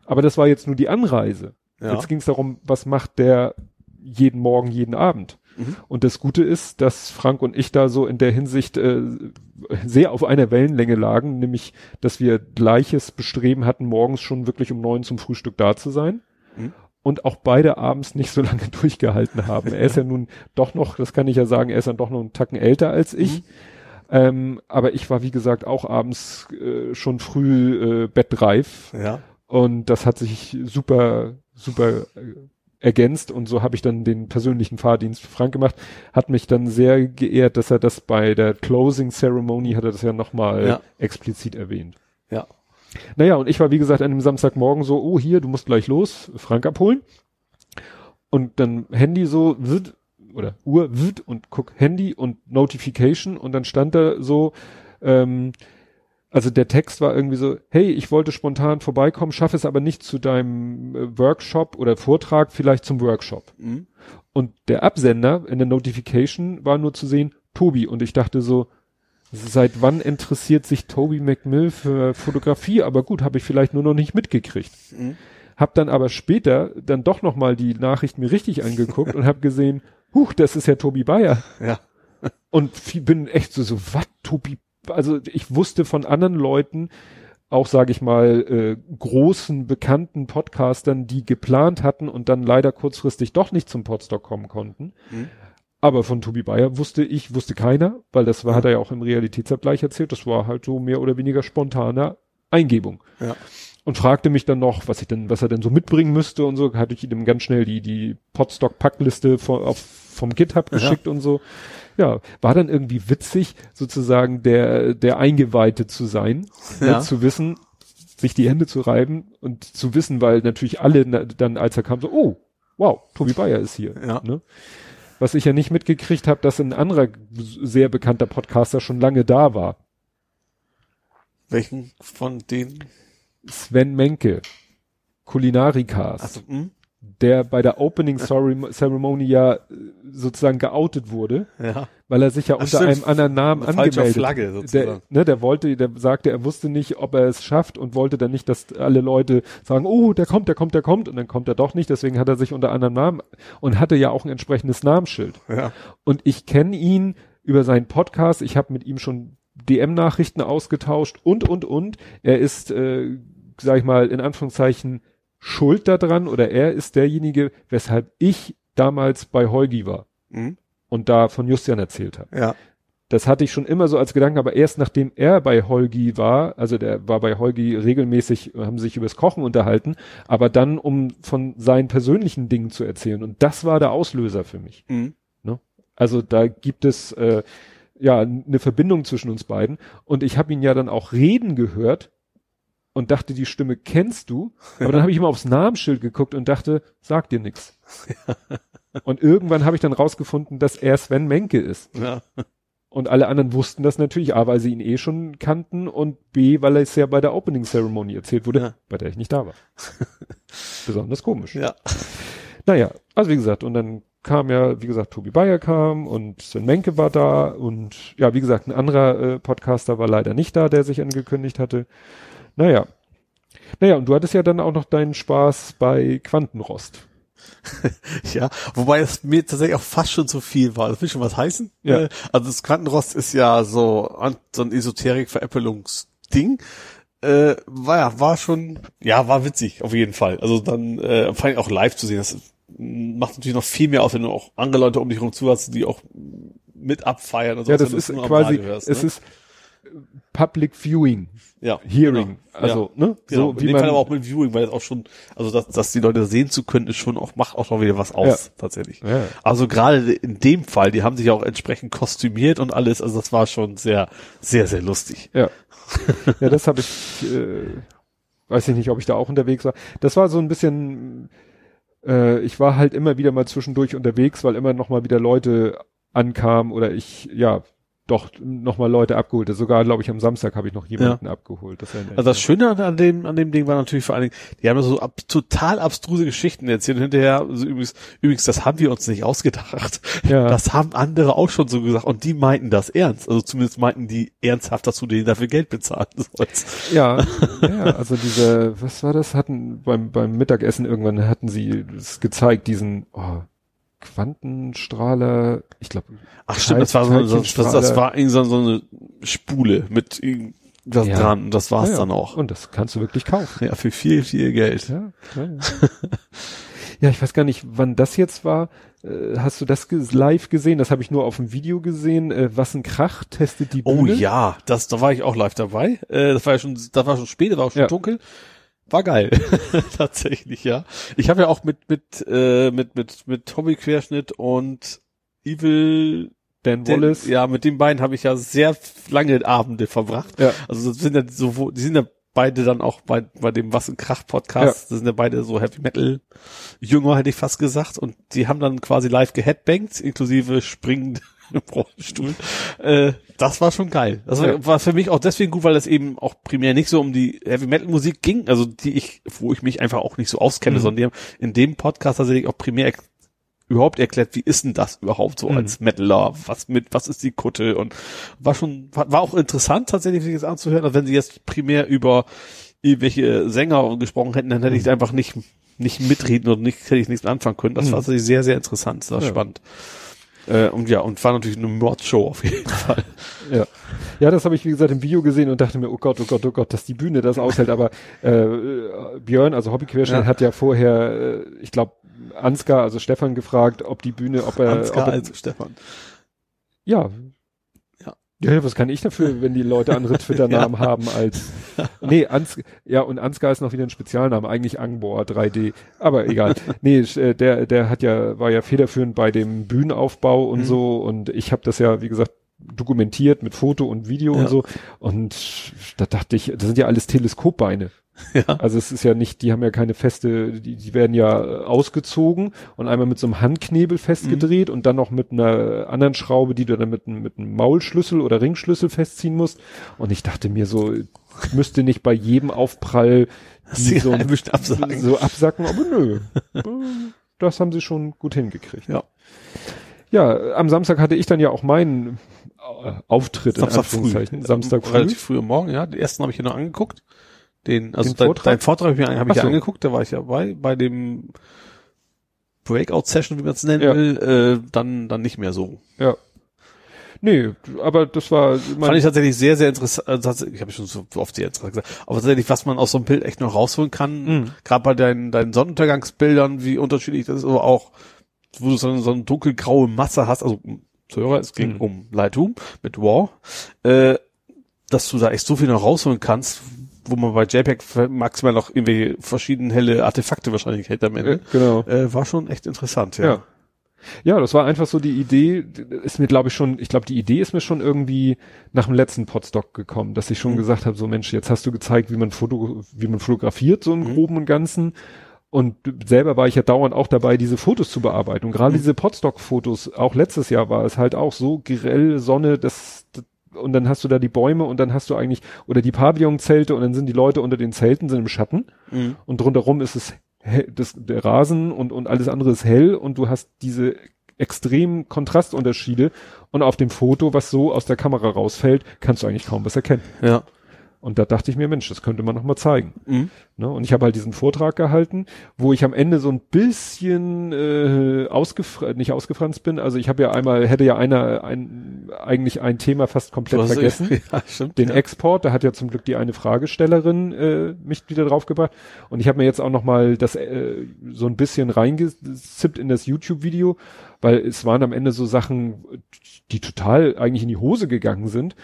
Aber das war jetzt nur die Anreise. Ja. Jetzt ging es darum, was macht der jeden Morgen, jeden Abend. Mhm. Und das Gute ist, dass Frank und ich da so in der Hinsicht äh, sehr auf einer Wellenlänge lagen, nämlich, dass wir gleiches Bestreben hatten, morgens schon wirklich um neun zum Frühstück da zu sein. Mhm. Und auch beide abends nicht so lange durchgehalten haben. Er ist ja nun doch noch, das kann ich ja sagen, er ist dann doch noch einen Tacken älter als ich. Ähm, aber ich war, wie gesagt, auch abends äh, schon früh äh, bettreif. Ja. Und das hat sich super, super äh, ergänzt und so habe ich dann den persönlichen Fahrdienst für Frank gemacht. Hat mich dann sehr geehrt, dass er das bei der Closing Ceremony hat er das ja nochmal Ja. explizit erwähnt. Ja. Naja, und ich war wie gesagt an dem Samstagmorgen so, oh hier, du musst gleich los, Frank abholen. Und dann Handy so, wird, oder Uhr, wird und guck Handy und Notification und dann stand da so, ähm, also der Text war irgendwie so, hey, ich wollte spontan vorbeikommen, schaffe es aber nicht zu deinem äh, Workshop oder Vortrag, vielleicht zum Workshop. Mhm. Und der Absender in der Notification war nur zu sehen, Tobi. Und ich dachte so, seit wann interessiert sich Toby McMill für Fotografie? Aber gut, habe ich vielleicht nur noch nicht mitgekriegt. Mhm. Hab dann aber später dann doch noch mal die Nachricht mir richtig angeguckt und habe gesehen, huch, das ist ja Tobi Bayer. Ja. Und bin echt so, so, was, Tobi? Also ich wusste von anderen Leuten, auch sage ich mal, äh, großen, bekannten Podcastern, die geplant hatten und dann leider kurzfristig doch nicht zum Podstock kommen konnten. Mhm. Aber von Tobi Bayer wusste ich, wusste keiner, weil das war, hat er ja auch im Realitätsabgleich erzählt, das war halt so mehr oder weniger spontane Eingebung. Ja. Und fragte mich dann noch, was ich denn, was er denn so mitbringen müsste und so, hatte ich ihm ganz schnell die, die Podstock-Packliste auf, vom GitHub Ja. geschickt und so. Ja, war dann irgendwie witzig, sozusagen der, der Eingeweihte zu sein, Ja. ne, zu wissen, sich die Hände zu reiben und zu wissen, weil natürlich alle na, dann, als er kam, so, oh, wow, Tobi Bayer ist hier. Ja. Ne? Was ich ja nicht mitgekriegt habe, dass ein anderer sehr bekannter Podcaster schon lange da war. Welchen von denen? Sven Menke, Kulinarikast, Also, hm? Der bei der Opening Cerem- Ceremony ja äh, sozusagen geoutet wurde, Ja. weil er sich ja Ach, unter stimmt. einem anderen Namen Eine angemeldet Flagge Der, sozusagen. ne, der wollte, der sagte, er wusste nicht, ob er es schafft und wollte dann nicht, dass alle Leute sagen, oh, der kommt, der kommt, der kommt und dann kommt er doch nicht, deswegen hat er sich unter anderem Namen und hatte ja auch ein entsprechendes Namensschild. Ja. Und ich kenne ihn über seinen Podcast. Ich habe mit ihm schon DM-Nachrichten ausgetauscht und, und, und. Er ist, äh, sag ich mal, in Anführungszeichen schuld daran oder er ist derjenige, weshalb ich damals bei Heugi war Hm? und da von Justian erzählt habe. Ja. Das hatte ich schon immer so als Gedanken, aber erst nachdem er bei Holgi war, also der war bei Holgi regelmäßig, haben sich übers Kochen unterhalten, aber dann, um von seinen persönlichen Dingen zu erzählen. Und das war der Auslöser für mich. Hm? Also da gibt es äh, ja eine Verbindung zwischen uns beiden. Und ich habe ihn ja dann auch reden gehört und dachte, die Stimme kennst du. Aber dann habe ich immer aufs Namensschild geguckt und dachte, sag dir nix. Und irgendwann habe ich dann rausgefunden, dass er Sven Menke ist. Ja. Und alle anderen wussten das natürlich, A, weil sie ihn eh schon kannten und B, weil es ja bei der Opening Ceremony erzählt wurde, Ja. bei der ich nicht da war. Besonders komisch. Ja. Naja, also wie gesagt, und dann kam ja, wie gesagt, Tobi Bayer kam und Sven Menke war da und ja, wie gesagt, ein anderer äh, Podcaster war leider nicht da, der sich angekündigt hatte. Naja. Naja, und du hattest ja dann auch noch deinen Spaß bei Quantenrost. Ja, wobei es mir tatsächlich auch fast schon zu viel war. Das will schon was heißen. Ja. Äh, Also das Quantenrost ist ja so, so ein Esoterik-Veräppelungsding. Äh, war ja, war schon, ja, war witzig, auf jeden Fall. Also dann, äh, vor allem auch live zu sehen, das macht natürlich noch viel mehr aus, wenn du auch andere Leute um dich herum zu hast, die auch mit abfeiern und so. Ja, das ist es quasi, hörst, es ne? ist äh, Public Viewing, ja, Hearing, genau. also, ja. ne, Genau, so in wie dem man, Fall aber auch mit Viewing, weil es auch schon, also dass, dass die Leute das sehen zu können, ist schon auch, macht auch noch wieder was aus, Ja. tatsächlich. Ja. Also gerade in dem Fall, die haben sich auch entsprechend kostümiert und alles, also das war schon sehr, sehr, sehr lustig. Ja. ja, das habe ich, äh, weiß ich nicht, ob ich da auch unterwegs war. Das war so ein bisschen, äh, ich war halt immer wieder mal zwischendurch unterwegs, weil immer noch mal wieder Leute ankamen oder ich, ja, doch noch mal Leute abgeholt. Sogar, glaube ich, am Samstag habe ich noch jemanden abgeholt. Das Also das. Schöne an dem, an dem Ding war natürlich vor allen Dingen, die haben so ab, total abstruse Geschichten erzählt hinterher, also übrigens, übrigens, das haben wir uns nicht ausgedacht. Ja. Das haben andere auch schon so gesagt und die meinten das ernst. Also zumindest meinten die ernsthaft, dass du denen dafür Geld bezahlen sollst. Ja, ja, also diese, was war das? Hatten beim beim Mittagessen irgendwann hatten sie es gezeigt, diesen oh, Quantenstrahler, ich glaube. Ach stimmt, das war so, das, das, das war so, so eine Spule mit irgendwas Ja. dran und das war's Ja, ja. dann auch. Und das kannst du wirklich kaufen. Ja, für viel, viel Geld. Ja, ja, ich weiß gar nicht, wann das jetzt war. Äh, Hast du das live gesehen? Das habe ich nur auf dem Video gesehen. Äh, Was ein Krach testet die Oh Bühne. ja, das, da war ich auch live dabei. Äh, das war ja schon, das war schon spät, das war auch schon dunkel. War geil, tatsächlich, ja. Ich habe ja auch mit mit äh, mit mit mit Tommy Querschnitt und Evil Dan den, Wallace. ja, mit den beiden habe ich ja sehr lange Abende verbracht. Ja. Also sind ja so, die sind ja beide dann auch bei, bei dem Was ein Krach Podcast, das sind ja beide so Heavy Metal Jünger, hätte ich fast gesagt, und die haben dann quasi live geheadbangt, inklusive springend im Rollstuhl. Äh, das war schon geil. Das war, Ja. war für mich auch deswegen gut, weil es eben auch primär nicht so um die Heavy Metal Musik ging, also die ich, wo ich mich einfach auch nicht so auskenne, Mhm. sondern die haben in dem Podcast tatsächlich auch primär überhaupt erklärt, wie ist denn das überhaupt so Mhm. als Metaler? Was mit, was ist die Kutte? Und war schon, war, war auch interessant tatsächlich, sich das anzuhören. Also wenn sie jetzt primär über irgendwelche Sänger gesprochen hätten, dann hätte Mhm. ich einfach nicht, nicht mitreden oder nicht, hätte ich nichts anfangen können. Das Mhm. war tatsächlich sehr, sehr interessant, sehr Ja. spannend. Äh, und ja, und war natürlich eine Mordshow auf jeden Fall. Ja, ja das habe ich wie gesagt im Video gesehen und dachte mir, oh Gott, oh Gott, oh Gott, dass die Bühne das aushält. Aber äh, Björn, also Hobbyquerschnitt, Ja. hat ja vorher, äh, ich glaube, Ansgar, also Stefan gefragt, ob die Bühne, ob er, Ansgar ob er also Stefan. ja. Ja. Ja, was kann ich dafür, wenn die Leute andere Twitter-Namen haben als, nee, Ans, ja, und Ansgar ist noch wieder ein Spezialname, eigentlich Angbor 3D, aber egal. nee, äh, der, der hat ja, war ja federführend bei dem Bühnenaufbau und Mhm. so und ich habe das ja, wie gesagt, dokumentiert mit Foto und Video Ja. und so und da dachte ich, das sind ja alles Teleskopbeine. Ja. Also es ist ja nicht, die haben ja keine feste, die, die werden ja äh, ausgezogen und einmal mit so einem Handknebel festgedreht und dann noch mit einer anderen Schraube, die du dann mit, einem- mit einem Maulschlüssel oder Ringschlüssel festziehen musst. Und ich dachte mir so, ich müsste nicht bei jedem Aufprall die so, absagen. so absacken, aber nö. Das haben sie schon gut hingekriegt. Ja. Ja, am Samstag hatte ich dann ja auch meinen äh, Auftritt Samstag in früh. Anführungszeichen. Samstag früh. Relativ früh am Morgen, ja. Den ersten habe ich hier noch angeguckt. Den, also Den dein, Vortrag? dein Vortrag habe ich, mir- hab ich so. angeguckt, da war ich ja bei, bei dem Breakout-Session, wie man es nennen Ja. will, äh, dann, dann nicht mehr so. Ja. Nee, aber das war, Fand ich tatsächlich sehr, sehr interessant, also ich habe schon so oft sehr interessant gesagt, aber tatsächlich, was man aus so einem Bild echt noch rausholen kann, Mhm. gerade bei deinen, deinen Sonnenuntergangsbildern, wie unterschiedlich das ist, aber auch, wo du so, eine- so eine dunkelgraue Masse hast, also Zuhörer, es ging Mhm. um Lightroom mit War, äh, dass du da echt so viel noch rausholen kannst, wo man bei JPEG maximal noch irgendwelche verschiedene helle Artefakte wahrscheinlich hätte am Ende. genau. Äh, war schon echt interessant, ja. Ja. Ja, das war einfach so die Idee, ist mir glaube ich schon, ich glaube die Idee ist mir schon irgendwie nach dem letzten Podstock gekommen, dass ich schon Mhm. gesagt habe, so Mensch, jetzt hast du gezeigt, wie man Foto, wie man fotografiert, so im Mhm. Groben und Ganzen. Und selber war ich ja dauernd auch dabei, diese Fotos zu bearbeiten. Und gerade Mhm. diese Podstock-Fotos, auch letztes Jahr war es halt auch so grell Sonne, das, das und dann hast du da die Bäume und dann hast du eigentlich, oder die Pavillonzelte und dann sind die Leute unter den Zelten, sind im Schatten Mhm. und drumherum ist es das, der Rasen und, und alles andere ist hell und du hast diese extremen Kontrastunterschiede und auf dem Foto, was so aus der Kamera rausfällt, kannst du eigentlich kaum was erkennen. Ja. Und da dachte ich mir, Mensch, das könnte man noch mal zeigen. Mhm. Ne? Und ich habe halt diesen Vortrag gehalten, wo ich am Ende so ein bisschen äh, ausgefranst, nicht ausgefranst bin. Also ich habe ja einmal, hätte ja einer ein, eigentlich ein Thema fast komplett hast- vergessen Ja, stimmt. den ja. Export, da hat ja zum Glück die eine Fragestellerin äh, mich wieder draufgebracht. Und ich habe mir jetzt auch noch mal das äh, so ein bisschen reingezippt in das YouTube-Video, weil es waren am Ende so Sachen, die total eigentlich in die Hose gegangen sind.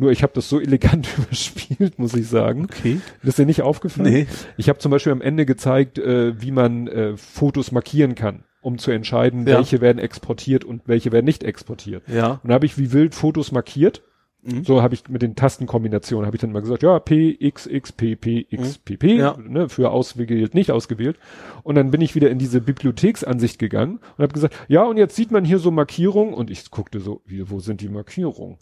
Nur ich habe das so elegant überspielt, muss ich sagen. Okay. Das ist dir nicht aufgefallen? Nee. Ich habe zum Beispiel am Ende gezeigt, äh, wie man äh, Fotos markieren kann, um zu entscheiden, Ja. welche werden exportiert und welche werden nicht exportiert. Ja. Und da habe ich wie wild Fotos markiert. Mhm. So habe ich mit den Tastenkombinationen habe ich dann mal gesagt, ja, P, X, X, P, P, X, P, P, Ja. ne, für ausgewählt, nicht ausgewählt. Und dann bin ich wieder in diese Bibliotheksansicht gegangen und habe gesagt, ja, und jetzt sieht man hier so Markierungen und ich guckte so, wie, wo sind die Markierungen?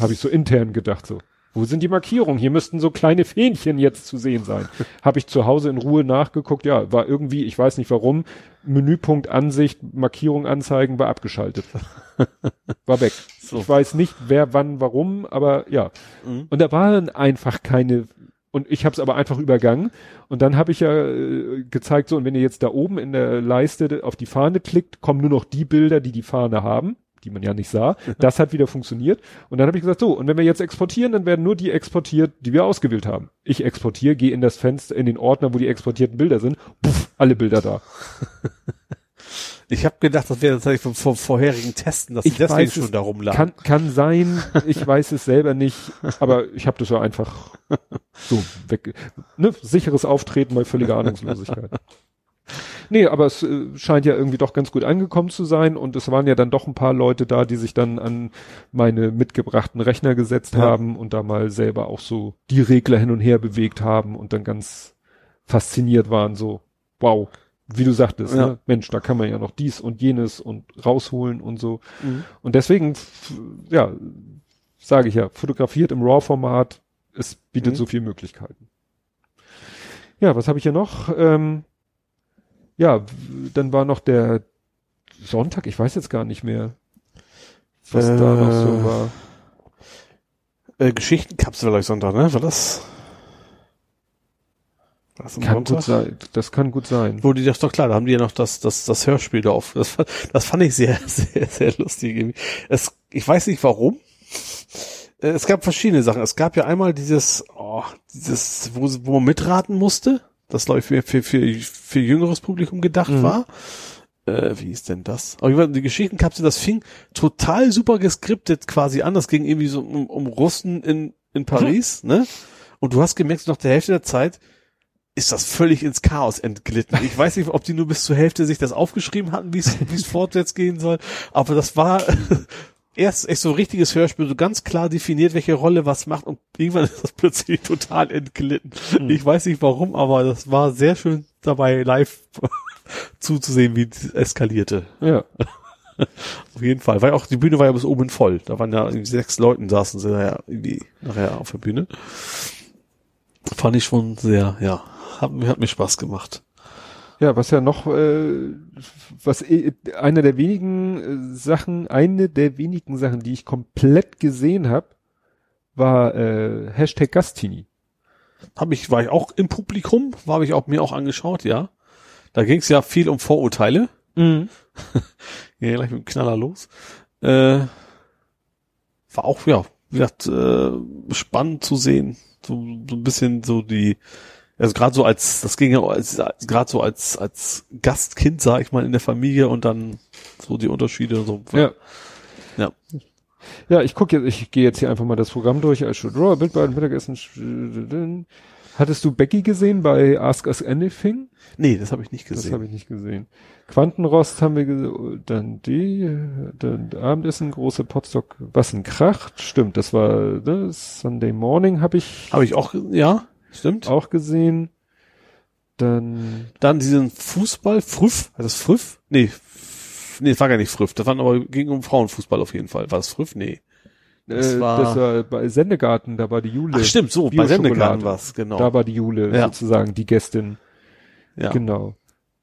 Habe ich so intern gedacht so. Wo sind die Markierungen? Hier müssten so kleine Fähnchen jetzt zu sehen sein. Habe ich zu Hause in Ruhe nachgeguckt. Ja, war irgendwie, ich weiß nicht warum, Menüpunkt Ansicht, Markierung anzeigen, war abgeschaltet. War weg. So. Ich weiß nicht, wer, wann, warum, aber ja. Mhm. Und da waren einfach keine. Und ich habe es aber einfach übergangen. Und dann habe ich ja äh, gezeigt, so, und wenn ihr jetzt da oben in der Leiste auf die Fahne klickt, kommen nur noch die Bilder, die die Fahne haben, die man ja nicht sah. Das hat wieder funktioniert. Und dann habe ich gesagt, so, und wenn wir jetzt exportieren, dann werden nur die exportiert, die wir ausgewählt haben. Ich exportiere, gehe in das Fenster, in den Ordner, wo die exportierten Bilder sind, puff, alle Bilder da. Ich habe gedacht, das wäre tatsächlich vom, vom vorherigen Testen, dass Ich deswegen weiß schon darum lag. Kann, kann sein, ich weiß es selber nicht, aber ich habe das ja einfach so weg. Ne? Sicheres Auftreten bei völliger Ahnungslosigkeit. Nee, aber es äh, scheint ja irgendwie doch ganz gut angekommen zu sein und es waren ja dann doch ein paar Leute da, die sich dann an meine mitgebrachten Rechner gesetzt Ja. haben und da mal selber auch so die Regler hin und her bewegt haben und dann ganz fasziniert waren, so, wow, wie du sagtest, Ja. ne? Mensch, da kann man ja noch dies und jenes und rausholen und so. Mhm. Und deswegen, ja, sage ich ja, fotografiert im RAW-Format, es bietet Mhm. so viele Möglichkeiten. Ja, was habe ich hier noch? Ähm, ja, dann war noch der Sonntag, ich weiß jetzt gar nicht mehr, was da noch so Äh, war. Äh, Geschichtenkapsel ich Sonntag, ne? War das? War das Kann Sonntag? gut sein, das kann gut sein. Wo die das doch klar, da haben die ja noch das, das, das Hörspiel da auf. Das, fand- das fand ich sehr, sehr, sehr lustig. irgendwie. Es, ich weiß nicht warum. Äh, Es gab verschiedene Sachen. Es gab ja einmal dieses, oh, dieses, wo, wo man mitraten musste. Das glaube ich für, für, für, für jüngeres Publikum gedacht Mhm. war. Äh, wie ist denn das? Aber die Geschichtenkapsel, das fing total super geskriptet quasi an. Das ging irgendwie so um, um Russen in, in Paris, ne? Und du hast gemerkt, nach der Hälfte der Zeit ist das völlig ins Chaos entglitten. Ich weiß nicht, ob die nur bis zur Hälfte sich das aufgeschrieben hatten, wie es wie es fortwärts gehen soll. Aber das war erst echt so ein richtiges Hörspiel, so ganz klar definiert, welche Rolle was macht und irgendwann ist das plötzlich total entglitten. Ich weiß nicht warum, aber das war sehr schön dabei live zuzusehen, wie es eskalierte. Ja, Auf jeden Fall. Weil auch die Bühne war ja bis oben voll. Da waren ja irgendwie sechs Leuten saßen sie nachher irgendwie nachher auf der Bühne. Fand ich schon sehr, ja, hat, hat mir Spaß gemacht. Ja, was ja noch, äh, was eh- eine der wenigen äh, Sachen, eine der wenigen Sachen, die ich komplett gesehen habe, war äh, Hashtag Gastini. Hab ich, war ich auch im Publikum, war habe ich auch mir auch angeschaut, ja. Da ging es ja viel um Vorurteile. Mhm. Ja, gleich mit dem Knaller los. Äh, war auch, ja, wie gesagt, äh, spannend zu sehen. So, so ein bisschen so die, also gerade so als, das ging ja gerade so als, als Gastkind, sag ich mal, in der Familie und dann so die Unterschiede und so. Ja. Ja. Ja, ich gucke jetzt, ich gehe jetzt hier einfach mal das Programm durch. Should draw, Bild bei Mittagessen. Hattest du Becky gesehen bei Ask Us Anything? Nee, das habe ich nicht Das gesehen. habe ich nicht gesehen. Quantenrost haben wir gesehen, dann die, dann Abendessen, große Potstock, was ein Kracht. Stimmt, das war ne, Sunday Morning habe ich Habe ich auch, ja, stimmt. auch gesehen. Dann Dann diesen Fußball, Früff, heißt das Früff? Nee, nee, das war gar nicht Früff. Das war aber ging um Frauenfußball auf jeden Fall. War das Früff? Nee. Das äh, war- das war bei Sendegarten, da war die Jule. Ach stimmt, so, bei. Sendegarten war's, genau. Da war die Jule Ja. sozusagen die Gästin. ja. Genau.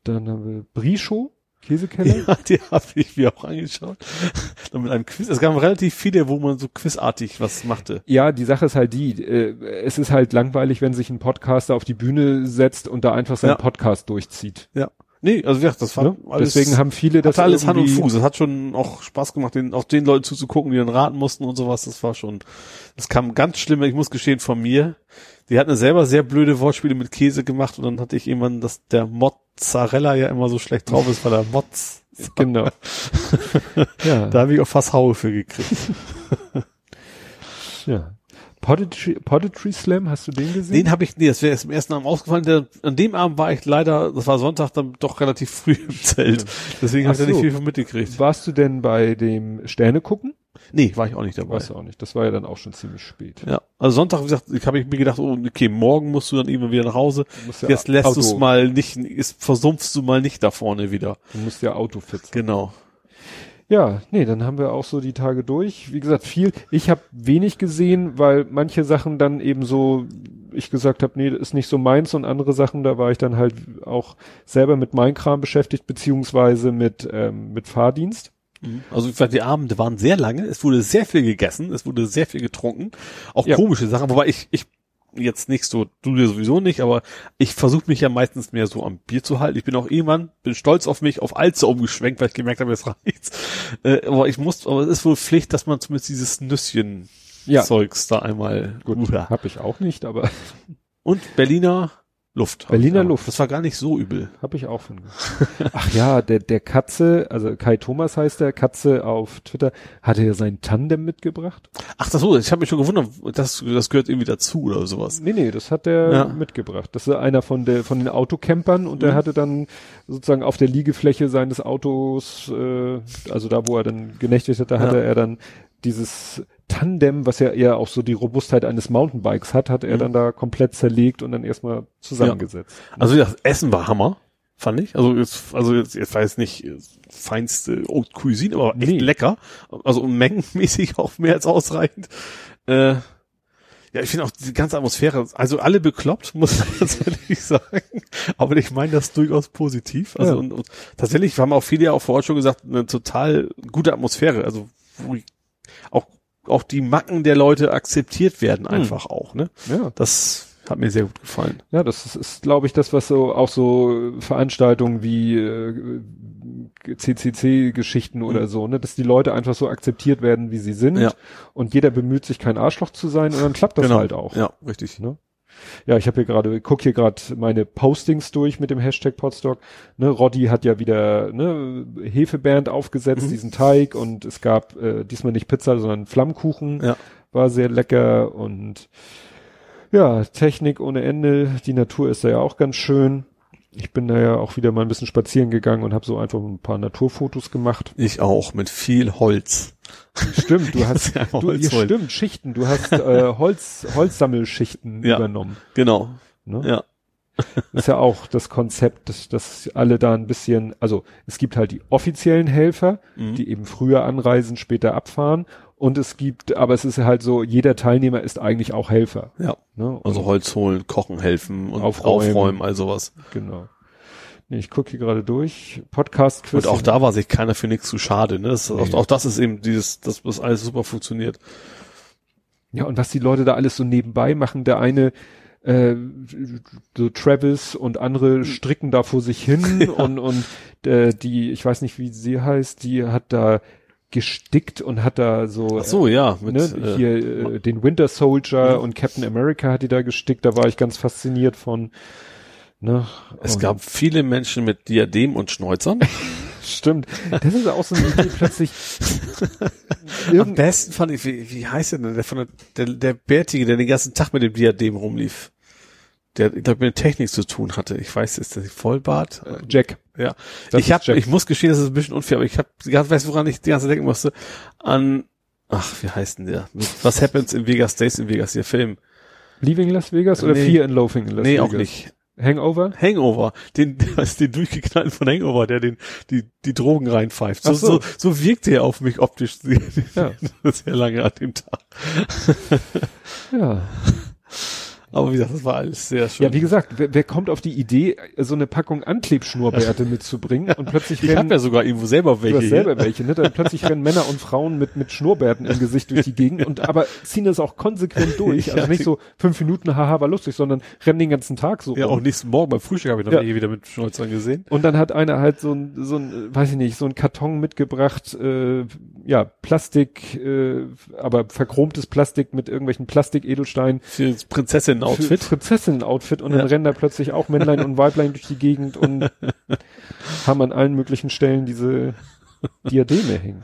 Dann haben wir Brischow, Käsekeller. Ja, die habe ich mir auch angeschaut. Und mit einem Quiz. Es gab relativ viele, wo man so quizartig was machte. Ja, die Sache ist halt die, äh, es ist halt langweilig, wenn sich ein Podcaster auf die Bühne setzt und da einfach seinen Ja. Podcast durchzieht. Ja. Nee, also wie gesagt, das war Ne? alles, Deswegen haben viele das alles Hand und Fuß. Es hat schon auch Spaß gemacht, den, auch den Leuten zuzugucken, die dann raten mussten und sowas. Das war schon, das kam ganz schlimm, ich muss gestehen, von mir. Die hatten selber sehr blöde Wortspiele mit Käse gemacht und dann hatte ich irgendwann, dass der Mozzarella ja immer so schlecht drauf ist, weil er Mozz. Genau. ja, Da habe ich auch fast Haue für gekriegt. ja. Poetry, Poetry Slam, hast du den gesehen? Den habe ich, nee, das wäre erst im ersten Abend ausgefallen. Der, an dem Abend war ich leider, das war Sonntag, dann doch relativ früh im Zelt. Deswegen habe ich da nicht viel von mitgekriegt. Warst du denn bei dem Sterne gucken? Nee, war ich auch nicht dabei. Weißt du auch nicht. Das war ja dann auch schon ziemlich spät. Ja, also Sonntag, wie gesagt, ich habe ich mir gedacht, oh, okay, morgen musst du dann irgendwann wieder nach Hause. ja Jetzt lässt du es Auto- mal nicht, ist, versumpfst du mal nicht da vorne wieder. Du musst ja Autofit sein. Genau. Ja, nee, dann haben wir auch so die Tage durch. Wie gesagt, viel. Ich habe wenig gesehen, weil manche Sachen dann eben so, ich gesagt habe, nee, das ist nicht so meins und andere Sachen, da war ich dann halt auch selber mit meinem Kram beschäftigt, beziehungsweise mit, ähm, mit Fahrdienst. Also wie gesagt, die Abende waren sehr lange, es wurde sehr viel gegessen, es wurde sehr viel getrunken, auch Ja. komische Sachen, wobei ich, ich jetzt nicht so, du dir sowieso nicht, aber ich versuche mich ja meistens mehr so am Bier zu halten. Ich bin auch irgendwann, bin stolz auf mich, auf Alze umgeschwenkt, weil ich gemerkt habe, jetzt reicht's. Äh, aber ich muss, aber es ist wohl Pflicht, dass man zumindest dieses Nüsschen Ja. Zeugs da einmal Gut, Uah. habe ich auch nicht, aber Und Berliner Luft. hab Berliner. Luft. Das war gar nicht so übel. habe ich auch von. Ach ja, der, der Katze, also Kai Thomas heißt der, Katze auf Twitter, hatte ja sein Tandem mitgebracht. Ach, das so, ich habe mich schon gewundert, das, das gehört irgendwie dazu oder sowas. Nee, nee, das hat der Ja. mitgebracht. Das ist einer von der von den Autocampern und der Mhm. hatte dann sozusagen auf der Liegefläche seines Autos, äh, also da, wo er dann genächtigt hat, da hatte Ja. er dann dieses Tandem, was ja eher auch so die Robustheit eines Mountainbikes hat, hat er Mhm. dann da komplett zerlegt und dann erstmal zusammengesetzt. Also wie gesagt, Essen war Hammer. Fand ich. Also jetzt, also jetzt, jetzt weiß nicht feinste Haute Cuisine, aber echt Nee. lecker. Also mengenmäßig auch mehr als ausreichend. Äh, ja, ich finde auch die ganze Atmosphäre, also alle bekloppt, muss man ehrlich sagen. Aber ich meine das durchaus positiv. Also Ja. und, und tatsächlich haben auch viele ja auch vor Ort schon gesagt, eine total gute Atmosphäre. Also wo ich auch die Macken der Leute akzeptiert werden einfach auch. Ne, Ja. das hat mir sehr gut gefallen. Ja, das ist, ist glaube ich, das, was so auch so Veranstaltungen wie äh, CCC-Geschichten oder so, ne, dass die Leute einfach so akzeptiert werden, wie sie sind Ja. und jeder bemüht sich, kein Arschloch zu sein und dann klappt das halt auch. Ja, richtig. Ne? Ja, ich habe hier gerade, guck hier gerade meine Postings durch mit dem Hashtag Podstock. Ne, Roddy hat ja wieder ne, Hefeband aufgesetzt, Mhm. diesen Teig und es gab äh, diesmal nicht Pizza, sondern Flammkuchen. Ja. War sehr lecker und ja, Technik ohne Ende. Die Natur ist da ja auch ganz schön. Ich bin da ja auch wieder mal ein bisschen spazieren gegangen und habe so einfach ein paar Naturfotos gemacht. Ich auch, mit viel Holz. Stimmt, du hast, du, ja, stimmt, Schichten. Du hast äh, Holz, Holzsammelschichten Ja. übernommen. Genau. Ne? Ja. ist ja auch das Konzept, dass, dass alle da ein bisschen, also es gibt halt die offiziellen Helfer, Mhm. die eben früher anreisen, später abfahren. Und es gibt, aber es ist halt so, jeder Teilnehmer ist eigentlich auch Helfer. Ja. Ne? Also Holz holen, kochen helfen und Aufräumen. aufräumen, all sowas. genau. Nee, ich gucke hier gerade durch. Podcast-Quiz. Und auch da war sich keiner für nichts zu schade. Ne? Das, auch, Nee. auch das ist eben dieses, dass das alles super funktioniert. Ja, und was die Leute da alles so nebenbei machen, der eine äh, so Travis und andere stricken da vor sich hin und und äh, die, ich weiß nicht, wie sie heißt, die hat da gestickt und hat da so, Ach so, ja. äh, Mit, ne, äh, hier äh, den Winter Soldier und Captain America hat die da gestickt, da war ich ganz fasziniert von. Ne? es gab viele Menschen mit Diadem und Schnäuzern. Stimmt. Das ist auch so eine Idee plötzlich. Am besten fand ich, wie, wie heißt der denn, der von der, der, der Bärtige, der den ganzen Tag mit dem Diadem rumlief. Der, ich glaube, mit Technik zu tun hatte. Ich weiß, ist das Vollbart? Jack. Ja. Das ich hab, Jack. ich muss gestehen, das ist ein bisschen unfair, aber ich habe, weiß, woran ich die ganze Zeit denken musste, an, ach, wie heißt denn der? Was happens in Vegas, Stays in Vegas, der Film? Leaving Las Vegas oder Nee. Fear and Loafing in Las nee, Vegas? auch nicht. Hangover? Hangover, den, das den durchgeknallten von Hangover, der den, die, die Drogen reinpfeift. So, Ach so. so. so wirkte er auf mich optisch Ja. sehr lange an dem Tag. Ja. Aber wie gesagt, das war alles sehr schön. Ja, wie gesagt, wer, wer kommt auf die Idee, so eine Packung Anklebschnurrbärte mitzubringen und plötzlich ich habe ja sogar irgendwo selber du welche. hast selber welche, ne? Dann plötzlich rennen Männer und Frauen mit, mit Schnurrbärten im Gesicht durch die Gegend und aber ziehen das auch konsequent durch. Also nicht so fünf Minuten, haha, war lustig, sondern rennen den ganzen Tag so. Ja, rum. auch nächsten Morgen beim Frühstück habe ich noch Ja. welche wieder mit Schnäuzern gesehen. Und dann hat einer halt so ein, so ein, weiß ich nicht, so ein Karton mitgebracht, äh, ja, Plastik, äh, aber verchromtes Plastik mit irgendwelchen Plastikedelsteinen. Für das Prinzessin-Outfit. Prinzessin-Outfit und dann Ja. rennen da plötzlich auch Männlein und Weiblein durch die Gegend und haben an allen möglichen Stellen diese Diademe hängen.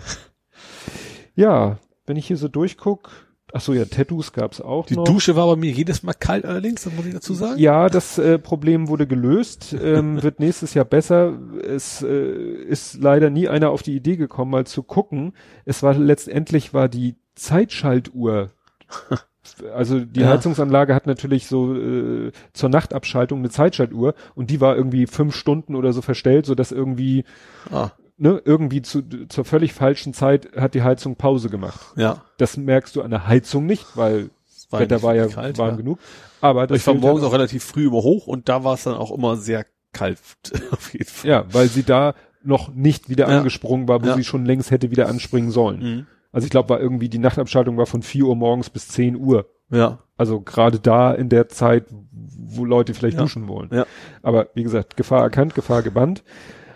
Ja, wenn ich hier so durchguck, ach so, ja, Tattoos gab's auch Die noch. Dusche war bei mir jedes Mal kalt allerdings, das muss ich dazu sagen. Ja, das äh, Problem wurde gelöst, ähm, wird nächstes Jahr besser. Es äh, ist leider nie einer auf die Idee gekommen, mal zu gucken. Es war letztendlich war die Zeitschaltuhr. Also die Ja. Heizungsanlage hat natürlich so äh, zur Nachtabschaltung eine Zeitschaltuhr und die war irgendwie fünf Stunden oder so verstellt, so dass irgendwie Ah, ne irgendwie zu, zur völlig falschen Zeit hat die Heizung Pause gemacht. ja. Das merkst du an der Heizung nicht, weil War Wetter war ja kalt, warm ja. genug. Aber das Ich war morgens auch relativ früh immer hoch und da war es dann auch immer sehr kalt, auf jeden Fall. Ja, weil sie da noch nicht wieder Ja. angesprungen war, wo Ja. sie schon längst hätte wieder anspringen sollen. Mhm. Also ich glaube, war irgendwie die Nachtabschaltung war von 4 Uhr morgens bis 10 Uhr. Ja. Also gerade da in der Zeit, wo Leute vielleicht Ja. duschen wollen. Ja. Aber wie gesagt, Gefahr erkannt, Gefahr gebannt.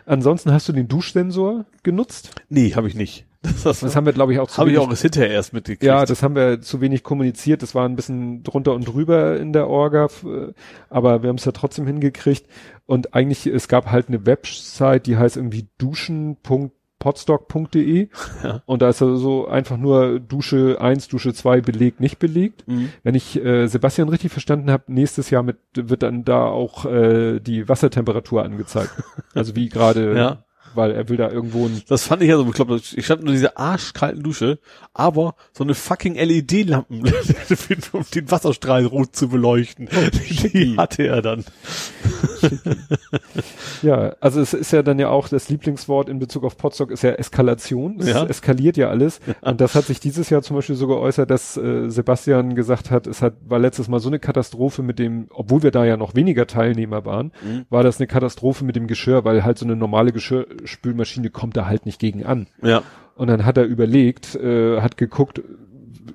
Ansonsten hast du den Duschsensor genutzt. Nee, habe ich nicht. Das, das, Das haben wir, glaube ich, auch zu habe ich wenig- auch erst hinterher erst mitgekriegt. Ja, das haben wir zu wenig kommuniziert. Das war ein bisschen drunter und drüber in der Orga, äh, aber wir haben es ja trotzdem hingekriegt. Und eigentlich, es gab halt eine Website, die heißt irgendwie duschen.podstock.de. Ja. Und da ist also so einfach nur Dusche 1, Dusche 2 belegt, nicht belegt. Mhm. Wenn ich äh, Sebastian richtig verstanden habe, nächstes Jahr mit, wird dann da auch äh, die Wassertemperatur angezeigt. Also wie gerade Ja. Weil er will da irgendwo ein Das fand ich ja so bekloppt. Ich stand nur diese arschkalten Dusche, aber so eine fucking LED-Lampen, um den Wasserstrahl rot zu beleuchten. die hatte er dann. Ja, also es ist ja dann ja auch das Lieblingswort in Bezug auf Potsdok ist ja Eskalation. Es Ja. eskaliert ja alles. Und das hat sich dieses Jahr zum Beispiel so geäußert, dass äh, Sebastian gesagt hat, es hat, war letztes Mal so eine Katastrophe mit dem, obwohl wir da ja noch weniger Teilnehmer waren, Mhm. war das eine Katastrophe mit dem Geschirr, weil halt so eine normale Geschirrspülmaschine kommt da halt nicht gegen an. Ja. Und dann hat er überlegt, äh, hat geguckt,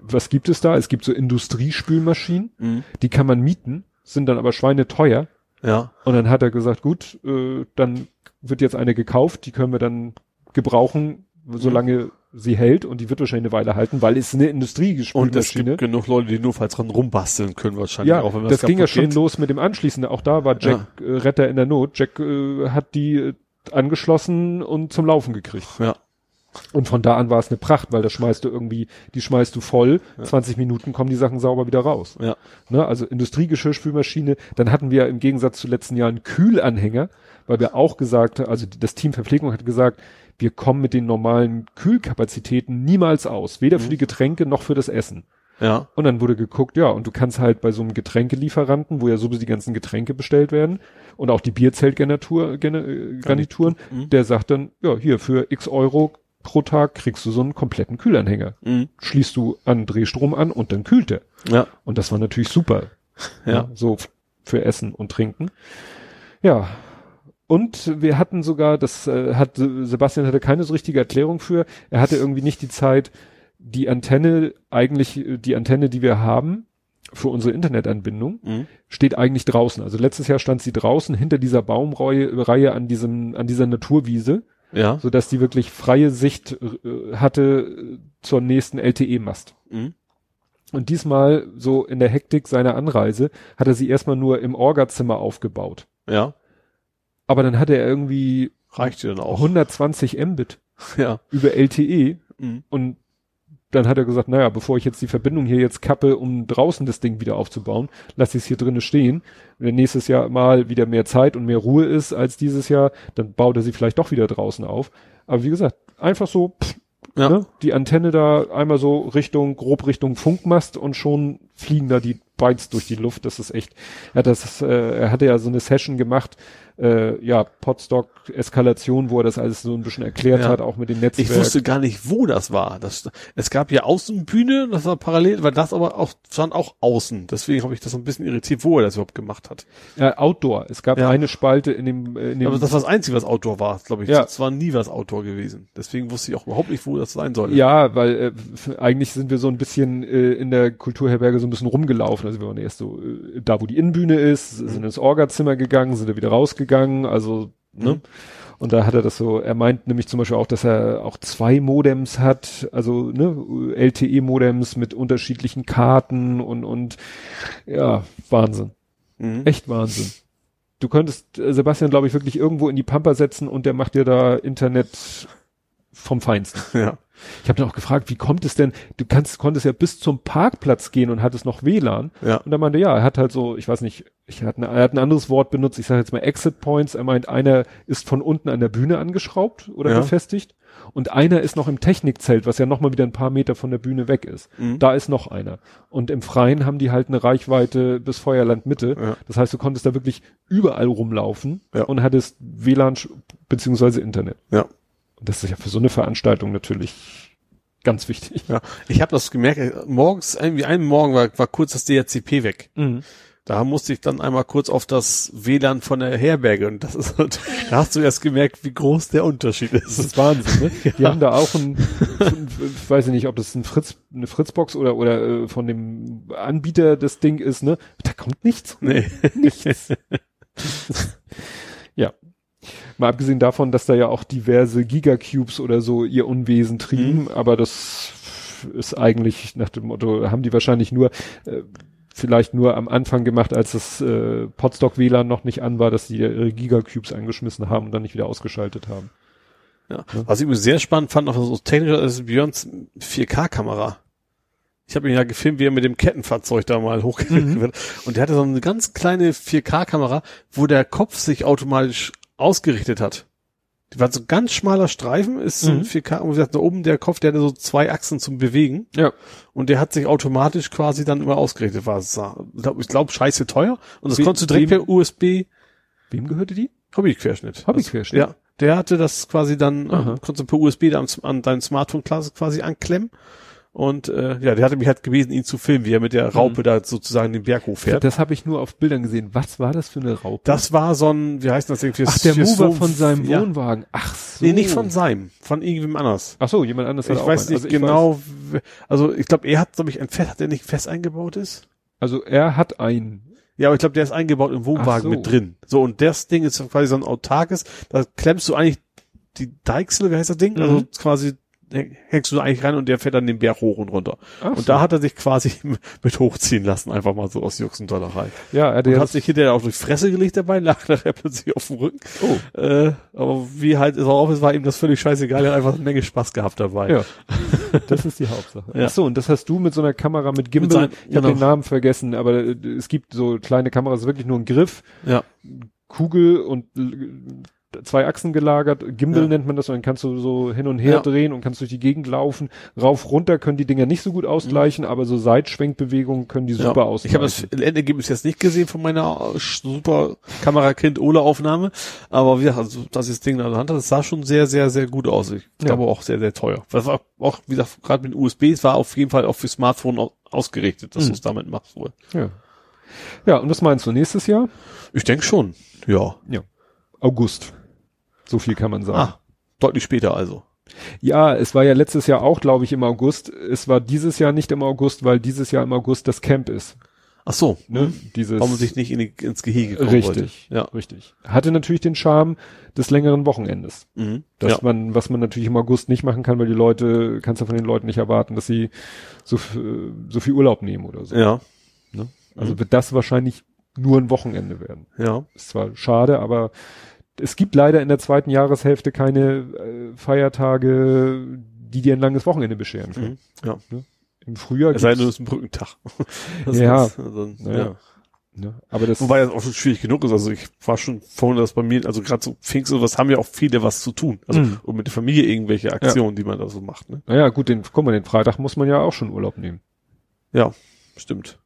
was gibt es da? Es gibt so Industriespülmaschinen, Mhm. die kann man mieten, sind dann aber schweineteuer. Ja. Und dann hat er gesagt, gut, äh, dann wird jetzt eine gekauft, die können wir dann gebrauchen, solange sie hält und die wird wahrscheinlich eine Weile halten, weil es eine Und es Industriespülmaschine. gibt genug Leute, die nur falls dran rumbasteln können wahrscheinlich Ja, auch, wenn das ging ja schon los mit dem Anschließen. Auch da war Jack äh, Retter in der Not. Jack äh, hat die äh, angeschlossen und zum Laufen gekriegt. Ja. Und von da an war es eine Pracht, weil da schmeißt du irgendwie, die schmeißt du voll, 20 Minuten kommen die Sachen sauber wieder raus. Ja. Ne, also Industriegeschirrspülmaschine. Dann hatten wir im Gegensatz zu letzten Jahren Kühlanhänger, weil wir auch gesagt, also das Team Verpflegung hat gesagt, wir kommen mit den normalen Kühlkapazitäten niemals aus, weder für die Getränke noch für das Essen. Ja. Und dann wurde geguckt, ja, und du kannst halt bei so einem Getränkelieferanten, wo ja sowieso die ganzen Getränke bestellt werden und auch die Bierzeltgarnitur, Garni- äh, Garnituren, der sagt dann, ja, hier für x Euro pro Tag kriegst du so einen kompletten Kühlanhänger. Mhm. Schließt du an Drehstrom an und dann kühlt der. Ja. Und das war natürlich super. Ja. So f- für Essen und Trinken. Ja. Und wir hatten sogar, das äh, hat Sebastian hatte keine so richtige Erklärung für. Er hatte irgendwie nicht die Zeit, die Antenne, eigentlich äh, die Antenne, die wir haben für unsere Internetanbindung, Mhm. steht eigentlich draußen. Also letztes Jahr stand sie draußen hinter dieser Baumreihe Reihe an diesem, an dieser Naturwiese, Ja. so dass die wirklich freie Sicht äh, hatte äh, zur nächsten LTE-Mast. Mhm. Und diesmal, so in der Hektik seiner Anreise, hat er sie erstmal nur im Orgazimmer aufgebaut. Ja. Aber dann hatte er irgendwie Reicht dir dann auch. 120 Mbit Ja. über LTE Mhm. und dann hat er gesagt, naja, bevor ich jetzt die Verbindung hier jetzt kappe, um draußen das Ding wieder aufzubauen, lasse ich es hier drinnen stehen. Wenn nächstes Jahr mal wieder mehr Zeit und mehr Ruhe ist als dieses Jahr, dann baut er sie vielleicht doch wieder draußen auf. Aber wie gesagt, einfach so, pff, Ja. ne, die Antenne da einmal so Richtung, grob Richtung Funkmast und schon fliegen da die Bytes durch die Luft. Das ist echt, er hat das, äh, er hatte ja so eine Session gemacht, äh, ja, Podstock Eskalation, wo er das alles so ein bisschen erklärt Ja. hat, auch mit den Netzwerken. Ich wusste gar nicht, wo das war. Das, es gab ja Außenbühne, das war parallel, weil das aber auch stand auch außen. Deswegen habe ich das so ein bisschen irritiert, wo er das überhaupt gemacht hat. Ja, Outdoor. Es gab Ja. eine Spalte in dem, in dem Aber das war das Einzige, was Outdoor war, glaube ich. Ja. Das war nie was Outdoor gewesen. Deswegen wusste ich auch überhaupt nicht, wo das sein soll. ja, weil äh, eigentlich sind wir so ein bisschen äh, in der Kulturherberge so ein bisschen rumgelaufen. Also wir waren erst so äh, da, wo die Innenbühne ist, sind ins Orgazimmer gegangen, sind da wieder rausgegangen. Also ne. Und da hat er das so, er meint nämlich zum Beispiel auch, dass er auch zwei Modems hat, also ne, LTE-Modems mit unterschiedlichen Karten und und ja, Wahnsinn. Mhm. Echt Wahnsinn. Du könntest äh, Sebastian, glaube ich, wirklich irgendwo in die Pampa setzen und der macht dir da Internet vom Feinsten. Ja. Ich habe dann auch gefragt, wie kommt es denn? Du kannst, konntest ja bis zum Parkplatz gehen und hattest noch WLAN. Ja. Und er meinte, ja, er hat halt so, ich weiß nicht, ich hat, er hat ein anderes Wort benutzt, ich sage jetzt mal Exit Points. Er meint, einer ist von unten an der Bühne angeschraubt oder Ja. befestigt und einer ist noch im Technikzelt, was ja noch mal wieder ein paar Meter von der Bühne weg ist. Mhm. Da ist noch einer. Und im Freien haben die halt eine Reichweite bis Feuerland Mitte. Ja. Das heißt, du konntest da wirklich überall rumlaufen Ja. und hattest WLAN beziehungsweise Internet. Ja. Und das ist ja für so eine Veranstaltung natürlich ganz wichtig. Ja. Ich habe das gemerkt, äh, morgens, irgendwie einen Morgen war, war kurz das DHCP weg. Mhm. Da musste ich dann einmal kurz auf das WLAN von der Herberge und das ist halt, da hast du erst gemerkt, wie groß der Unterschied Das ist. ist Wahnsinn, ne? Die haben da auch ein, ein, ich weiß ich nicht, ob das ein Fritz, eine Fritzbox oder, oder äh, von dem Anbieter das Ding ist, ne? Da kommt nichts. Nee. Nichts. ja. Mal abgesehen davon, dass da ja auch diverse Gigacubes oder so ihr Unwesen trieben, aber das ist eigentlich nach dem Motto, haben die wahrscheinlich nur, äh, vielleicht nur am Anfang gemacht, als das äh, Podstock WLAN noch nicht an war, dass die ihre Gigacubes eingeschmissen haben und dann nicht wieder ausgeschaltet haben. Ja. Was ich übrigens sehr spannend fand, noch so technisch, ist Björns 4K-Kamera. Ich habe ihn ja gefilmt, wie er mit dem Kettenfahrzeug da mal hochgegangen wird. Und der hatte so eine ganz kleine 4K-Kamera, wo der Kopf sich automatisch ausgerichtet hat. Die war so ganz schmaler Streifen, ist ein Mhm. 4K, und wie gesagt, da oben der Kopf, der hatte so zwei Achsen zum Bewegen. Ja. Und der hat sich automatisch quasi dann immer ausgerichtet. War, sa- ich glaube, glaub, scheiße teuer. Und das We- konntest du direkt per USB Wem gehörte die? Hobbyquerschnitt. Hobbyquerschnitt? Ja. Der hatte das quasi dann, Aha. konntest du per USB dann an dein Smartphone quasi anklemmen. Und äh, ja, der hatte mich halt gewesen, ihn zu filmen, wie er mit der Raupe da sozusagen den Berg hochfährt. Das habe ich nur auf Bildern gesehen. Was war das für eine Raupe? Das war so ein, wie heißt das? Fürs, Ach, der Mover Wohn- von seinem ja. Wohnwagen. Ach so. Nee, nicht von seinem, von irgendwem anders. Ach so, jemand anderes hat Ich weiß einen. nicht Also ich genau, w- also ich glaube, er hat, glaube ich, ein Fest, hat er nicht fest eingebaut ist? Also er hat ein. Ja, aber ich glaube, der ist eingebaut im Wohnwagen so. mit drin. So, und das Ding ist quasi so ein autarkes, da klemmst du eigentlich die Deichsel, wie heißt das Ding? Mhm. Also quasi hängst du da eigentlich rein und der fährt dann den Berg hoch und runter. Ach und da hat er sich quasi mit hochziehen lassen, einfach mal so aus Jux und Dollerei. ja, er ja hat sich hinterher auch durch Fresse gelegt dabei, lag nachher plötzlich auf dem Rücken. Oh. Äh, aber wie halt es auch ist, war ihm das völlig scheißegal, er hat einfach eine Menge Spaß gehabt dabei. Ja. Das ist die Hauptsache. Ja. Ach so, und das hast du mit so einer Kamera mit Gimbal. Mit sein- ich habe genau. den Namen vergessen, aber äh, es gibt so kleine Kameras, wirklich nur ein Griff, ja. Kugel und äh, zwei Achsen gelagert. Gimbal Ja. nennt man das und dann kannst du so hin und her Ja. drehen und kannst durch die Gegend laufen. Rauf, runter können die Dinger nicht so gut ausgleichen, aber so Seitschwenkbewegungen können die super ja. ausgleichen. Ich habe das Endergebnis jetzt nicht gesehen von meiner äh, super Kamerakind-Ole-Aufnahme, aber wie gesagt, also, dass ich das Ding in der Hand hatte, das sah schon sehr, sehr, sehr gut aus. Ich glaube auch sehr, sehr teuer. Das war auch, wie gesagt, gerade mit USB, es war auf jeden Fall auch für Smartphone au- ausgerichtet, dass Mhm. du es damit machst wohl. Ja. Ja, und was meinst du nächstes Jahr? Ich denke schon. Ja. Ja. August. So viel kann man sagen. Ah, deutlich später also. Ja, es war ja letztes Jahr auch, glaube ich, im August. Es war dieses Jahr nicht im August, weil dieses Jahr im August das Camp ist. Ach so, Ne? Dieses warum man sich nicht in die, ins Gehege kommen richtig, wollte. Ja. richtig. Hatte natürlich den Charme des längeren Wochenendes. Mhm. Das ja. man, was man natürlich im August nicht machen kann, weil die Leute, kannst du von den Leuten nicht erwarten, dass sie so, so viel Urlaub nehmen oder so. ja, Ne? Also wird das wahrscheinlich nur ein Wochenende werden. ja. Ist zwar schade, aber es gibt leider in der zweiten Jahreshälfte keine äh, Feiertage, die dir ein langes Wochenende bescheren können. Mhm. Ja. Im Frühjahr Es sei denn, es ist ein Brückentag. Das Ja. ist, also, Naja. ja. ne, aber das Wobei das auch schon schwierig genug ist. Also ich war schon vorhin, dass bei mir, also gerade so Pfingst und was haben ja auch viele was zu tun. Also Mhm. und mit der Familie irgendwelche Aktionen, die man da so macht. Ne? naja, gut, den, guck mal, den Freitag muss man ja auch schon Urlaub nehmen. Ja, stimmt.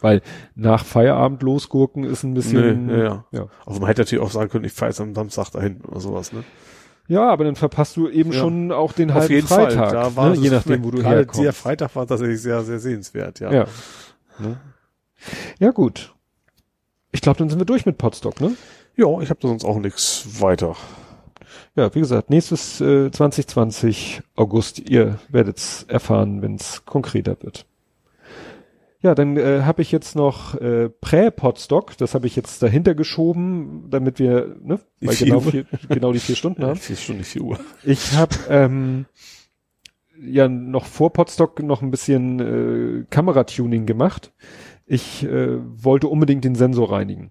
Weil nach Feierabend losgurken ist ein bisschen. Nee, ja, ja. ja. Also man hätte natürlich auch sagen können, ich fahre jetzt am Samstag dahin oder sowas. Ne? Ja, aber dann verpasst du eben Ja. schon auch den Auf halben jeden Freitag. Fall. Da war ne? Je nachdem, wo du gerade herkommst. Der Freitag war tatsächlich sehr, sehr sehenswert. Ja. ja. Ne? Ja, gut. Ich glaube, dann sind wir durch mit Podstock, ne? ja ich habe da sonst auch nichts weiter. Ja, wie gesagt, nächstes äh, 2020 August. Ihr werdet's erfahren, wenn's konkreter wird. Ja, dann äh, habe ich jetzt noch äh, Prä-Podstock. Das habe ich jetzt dahinter geschoben, damit wir, ne, Die weil vier genau, vier, genau die vier Stunden haben. Vier Stunden, vier Uhr. Ich habe ähm, ja noch vor Podstock noch ein bisschen äh, Kameratuning gemacht. Ich äh, wollte unbedingt den Sensor reinigen.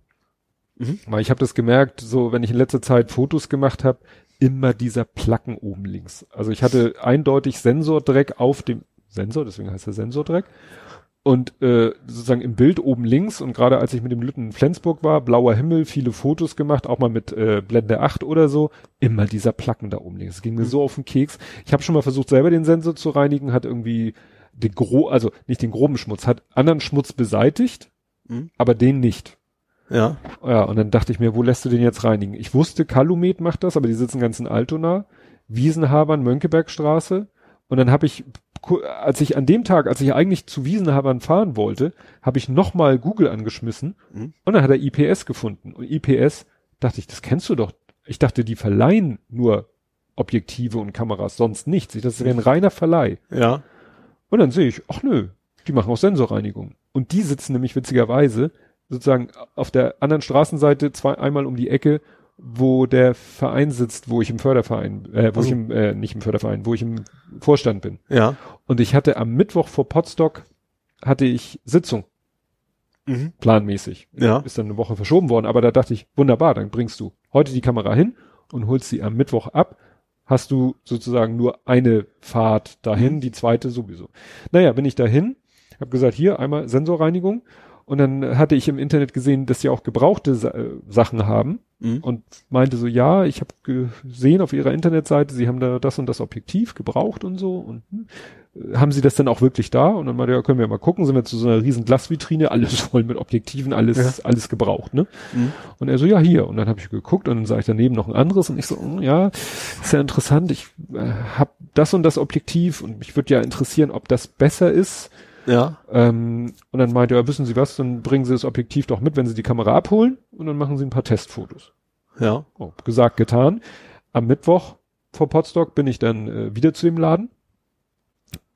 Mhm. Weil ich habe das gemerkt, so wenn ich in letzter Zeit Fotos gemacht habe, immer dieser Placken oben links. Also ich hatte eindeutig Sensordreck auf dem Sensor, deswegen heißt er Sensordreck. Und äh, sozusagen im Bild oben links und gerade als ich mit dem Lütten in Flensburg war, blauer Himmel, viele Fotos gemacht, auch mal mit äh, Blende 8 oder so, immer dieser Placken da oben links. Es ging mir so auf den Keks. Ich habe schon mal versucht, selber den Sensor zu reinigen, hat irgendwie den gro also nicht den groben Schmutz, hat anderen Schmutz beseitigt, Mhm. aber den nicht. Ja. Ja, und dann dachte ich mir, wo lässt du den jetzt reinigen? Ich wusste, Calumet macht das, aber die sitzen ganz in Altona, Wiesenhabern, Mönckebergstraße. Und dann habe ich, als ich an dem Tag, als ich eigentlich zu Wiesenhabern fahren wollte, habe ich nochmal Google angeschmissen Mhm. und dann hat er IPS gefunden. Und IPS, dachte ich, das kennst du doch. Ich dachte, die verleihen nur Objektive und Kameras, sonst nichts. Ich dachte, das wäre ein reiner Verleih. Ja. Und dann sehe ich, ach nö, die machen auch Sensorreinigung. Und die sitzen nämlich witzigerweise sozusagen auf der anderen Straßenseite zwei, einmal um die Ecke, wo der Verein sitzt, wo ich im Förderverein, äh, wo Also. ich im, äh, nicht im Förderverein, wo ich im Vorstand bin. Ja. Und ich hatte am Mittwoch vor Potsdok hatte ich Sitzung, Mhm. planmäßig. Ja. Ist dann eine Woche verschoben worden, aber da dachte ich, wunderbar, dann bringst du heute die Kamera hin und holst sie am Mittwoch ab. Hast du sozusagen nur eine Fahrt dahin, Mhm. die zweite sowieso. Naja, bin ich dahin, habe gesagt, hier einmal Sensorreinigung Und dann hatte ich im Internet gesehen, dass sie auch gebrauchte Sa äh, Sachen haben Mhm. und meinte so, ja, ich habe gesehen auf ihrer Internetseite, sie haben da das und das Objektiv gebraucht und so und äh, haben sie das dann auch wirklich da? Und dann meinte, ja, können wir mal gucken, sind wir zu so einer riesen Glasvitrine, alles voll mit Objektiven, alles, alles gebraucht, ne? Mhm. Und er so, ja, hier. Und dann habe ich geguckt und dann sah ich daneben noch ein anderes und ich so, hm, ja, ist ja interessant, ich äh, habe das und das Objektiv und mich würde ja interessieren, ob das besser ist. Ja. Ähm, und dann meinte er, wissen Sie was, dann bringen Sie das Objektiv doch mit, wenn Sie die Kamera abholen und dann machen Sie ein paar Testfotos. Ja. Oh, gesagt, getan. Am Mittwoch vor Potsdok bin ich dann äh, wieder zu dem Laden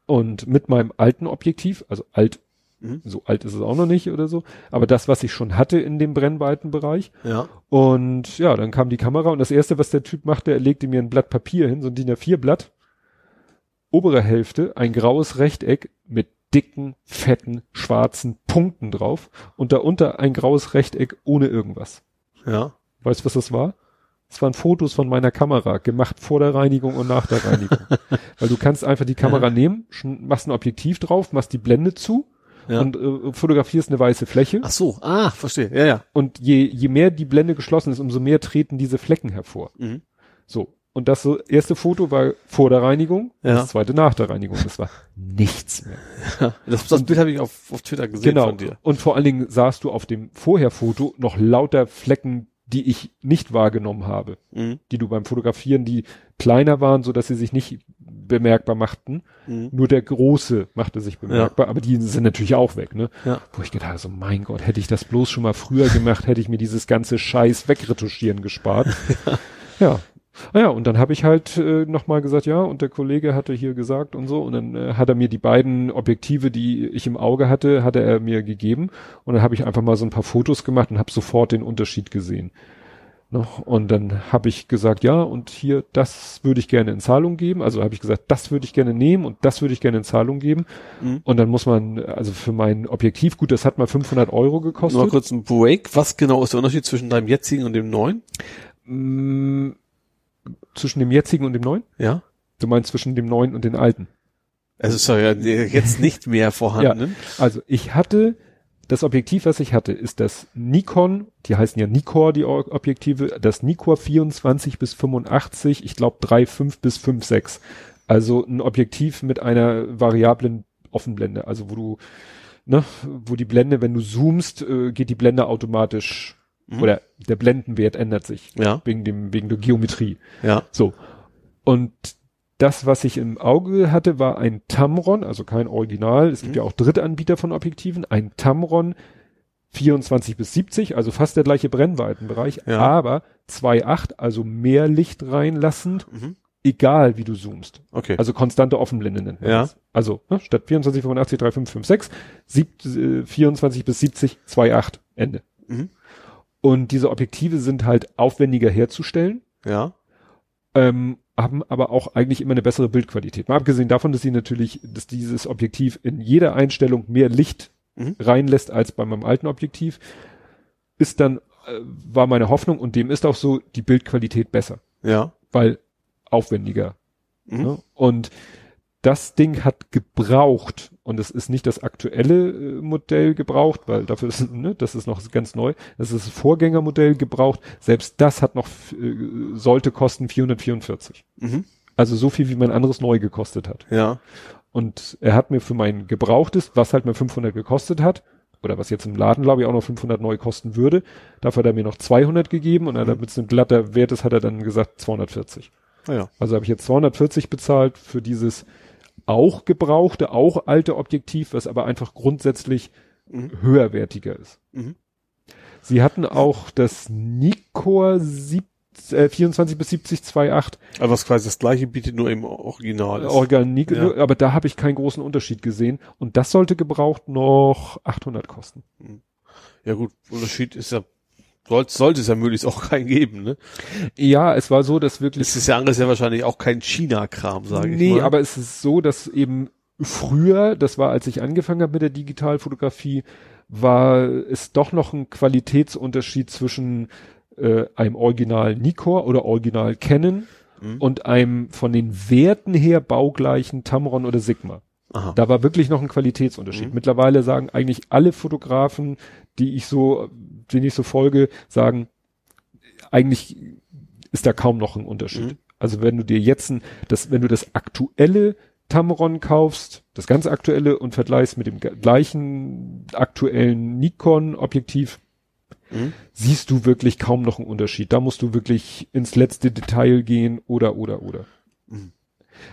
und mit meinem alten Objektiv, also alt, Mhm. so alt ist es auch noch nicht oder so, aber das, was ich schon hatte in dem Brennweitenbereich. Ja. Und ja, dann kam die Kamera und das erste, was der Typ machte, er legte mir ein Blatt Papier hin, so ein DIN A4 Blatt. Obere Hälfte, ein graues Rechteck mit dicken, fetten, schwarzen Punkten drauf und darunter ein graues Rechteck ohne irgendwas. Ja. Weißt du, was das war? Das waren Fotos von meiner Kamera, gemacht vor der Reinigung und nach der Reinigung. Weil du kannst einfach die Kamera nehmen, schn- machst ein Objektiv drauf, machst die Blende zu Ja. und äh, fotografierst eine weiße Fläche. Ach so. Ah, verstehe. Ja, ja. Und je, je mehr die Blende geschlossen ist, umso mehr treten diese Flecken hervor. Mhm. So. Und das erste Foto war vor der Reinigung, Ja. das zweite nach der Reinigung. Das war nichts mehr. Das, das Bild habe ich auf, auf Twitter gesehen Genau. von dir. Und vor allen Dingen sahst du auf dem Vorherfoto noch lauter Flecken, die ich nicht wahrgenommen habe. Mhm. die du beim Fotografieren, die kleiner waren, so dass sie sich nicht bemerkbar machten. Mhm. Nur der große machte sich bemerkbar, aber die sind natürlich auch weg, ne? Ja. Wo ich gedacht habe, so mein Gott, hätte ich das bloß schon mal früher gemacht, hätte ich mir dieses ganze Scheiß wegretuschieren gespart. ja. Naja, und dann habe ich halt äh, nochmal gesagt, ja, und der Kollege hatte hier gesagt und so, und dann äh, hat er mir die beiden Objektive, die ich im Auge hatte, hatte er mir gegeben, und dann habe ich einfach mal so ein paar Fotos gemacht und habe sofort den Unterschied gesehen. Noch. Und dann habe ich gesagt, ja, und hier, das würde ich gerne in Zahlung geben. Also habe ich gesagt, das würde ich gerne nehmen und das würde ich gerne in Zahlung geben. Mhm. Und dann muss man, also für mein Objektiv, gut, das hat mal 500 Euro gekostet. Nur kurz ein Break. Was genau ist der Unterschied zwischen deinem jetzigen und dem neuen? Mm, zwischen dem jetzigen und dem neuen? Ja. Du meinst zwischen dem neuen und den alten? Es ist ja jetzt nicht mehr vorhanden. Also ich hatte, das Objektiv, was ich hatte, ist das Nikon, die heißen ja Nikkor, die Objektive, das Nikkor 24 bis 85, ich glaube 3,5 bis 5,6. Also ein Objektiv mit einer variablen Offenblende, also wo du, ne, wo die Blende, wenn du zoomst, äh, geht die Blende automatisch, oder der Blendenwert ändert sich. Ja. Wegen dem, wegen der Geometrie. Ja. So. Und das, was ich im Auge hatte, war ein Tamron, also kein Original. Es gibt ja auch Drittanbieter von Objektiven. Ein Tamron 24 bis 70, also fast der gleiche Brennweitenbereich, Ja. aber 2,8, also mehr Licht reinlassend, Mhm. egal wie du zoomst. Okay. Also konstante Offenblende nennt man Ja. das. Also ne, statt 24, 85, 3,5, 5, 6, sieb, äh, 24 bis 70, 2,8, Ende. Mhm. Und diese Objektive sind halt aufwendiger herzustellen ja. ähm, haben aber auch eigentlich immer eine bessere Bildqualität. Mal abgesehen davon, dass sie natürlich, dass dieses Objektiv in jeder Einstellung mehr Licht Mhm. reinlässt als bei meinem alten Objektiv, ist dann, äh, war meine Hoffnung und dem ist auch so die Bildqualität besser, Ja. weil aufwendiger. Mhm. Ne? Und das Ding hat gebraucht und es ist nicht das aktuelle äh, Modell gebraucht, weil dafür ist, ne, das ist noch ganz neu. Das ist das Vorgängermodell gebraucht. Selbst das hat noch, äh, sollte kosten 444. Mhm. Also so viel, wie mein anderes neu gekostet hat. Ja. Und er hat mir für mein gebrauchtes, was halt mal 500 gekostet hat, oder was jetzt im Laden, glaube ich, auch noch 500 neu kosten würde, dafür hat er mir noch 200 gegeben und damit es ein glatter Wert ist, hat er dann gesagt 240. Ah, ja. Also habe ich jetzt 240 bezahlt für dieses auch gebrauchte, auch alte Objektiv, was aber einfach grundsätzlich höherwertiger ist. Mhm. Sie hatten auch das Nikkor sieb, äh, 24 bis 70 2.8 Aber was quasi das gleiche bietet, nur im Original ist. Organik, Ja. aber da habe ich keinen großen Unterschied gesehen und das sollte gebraucht noch 800 kosten. Ja gut, Unterschied ist ja, soll, sollte es ja möglichst auch keinen geben, ne? Ja, es war so, dass wirklich Es ist ja anderes ja wahrscheinlich auch kein China-Kram, sage ich nee, mal. aber es ist so, dass eben früher, das war, als ich angefangen habe mit der Digitalfotografie, war es doch noch ein Qualitätsunterschied zwischen äh, einem Original Nikkor oder Original Canon Mhm. und einem von den Werten her baugleichen Tamron oder Sigma. Aha. Da war wirklich noch ein Qualitätsunterschied. Mhm. Mittlerweile sagen eigentlich alle Fotografen, die ich so, denen ich so folge, sagen, eigentlich ist da kaum noch ein Unterschied. Mhm. Also wenn du dir jetzt ein, das, wenn du das aktuelle Tamron kaufst, das ganz aktuelle und vergleichst mit dem gleichen aktuellen Nikon-Objektiv, Mhm. siehst du wirklich kaum noch einen Unterschied. Da musst du wirklich ins letzte Detail gehen oder, oder, oder. Mhm.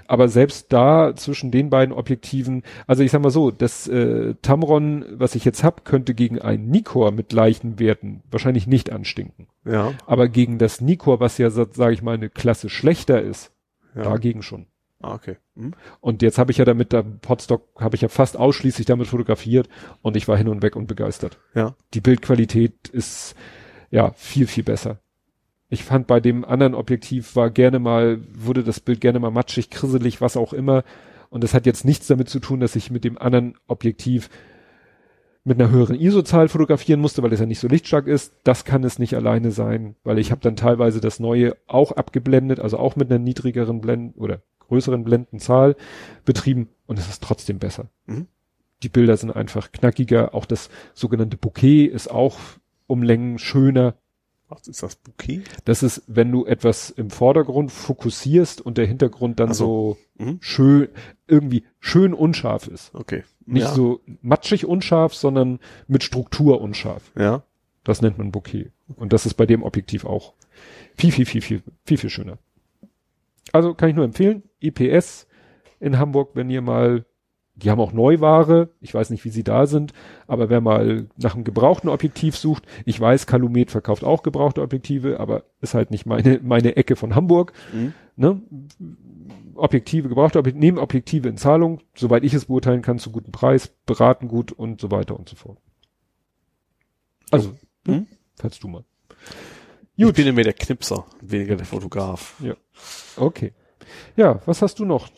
Aber selbst da zwischen den beiden Objektiven, also ich sag mal so, das äh, Tamron, was ich jetzt hab, könnte gegen ein Nikkor mit gleichen Werten wahrscheinlich nicht anstinken. Ja. Aber gegen das Nikkor, was ja, sage ich mal, eine Klasse schlechter ist, ja. dagegen schon. Ah, okay. Mhm. Und jetzt habe ich ja damit, da Podstock habe ich ja fast ausschließlich damit fotografiert und ich war hin und weg und begeistert. Ja. Die Bildqualität ist ja viel, viel besser. Ich fand bei dem anderen Objektiv war gerne mal, wurde das Bild gerne mal matschig, krisselig, was auch immer. Und das hat jetzt nichts damit zu tun, dass ich mit dem anderen Objektiv mit einer höheren ISO-Zahl fotografieren musste, weil es ja nicht so lichtstark ist. Das kann es nicht alleine sein, weil ich habe dann teilweise das neue auch abgeblendet, also auch mit einer niedrigeren Blenden oder größeren Blendenzahl betrieben und es ist trotzdem besser. Mhm. Die Bilder sind einfach knackiger, auch das sogenannte Bouquet ist auch um Längen schöner. Was ist das Bouquet? Das ist, wenn du etwas im Vordergrund fokussierst und der Hintergrund dann Ach so, so. Mhm. schön, irgendwie schön unscharf ist. Okay. Nicht ja. so matschig unscharf, sondern mit Struktur unscharf. Ja. Das nennt man Bouquet. Und das ist bei dem Objektiv auch viel, viel, viel, viel, viel, viel schöner. Also kann ich nur empfehlen, IPS in Hamburg, wenn ihr mal, die haben auch Neuware, ich weiß nicht, wie sie da sind, aber wer mal nach einem gebrauchten Objektiv sucht, ich weiß, Calumet verkauft auch gebrauchte Objektive, aber ist halt nicht meine, meine Ecke von Hamburg. Mhm. Ne? Objektive, gebrauchte Objektive, nehmen Objektive in Zahlung, soweit ich es beurteilen kann, zu gutem Preis, beraten gut und so weiter und so fort. Also, ne? Mhm. falls du mal. Ich bin ja mehr der Knipser, weniger der Fotograf. Okay. Ja, was hast du noch?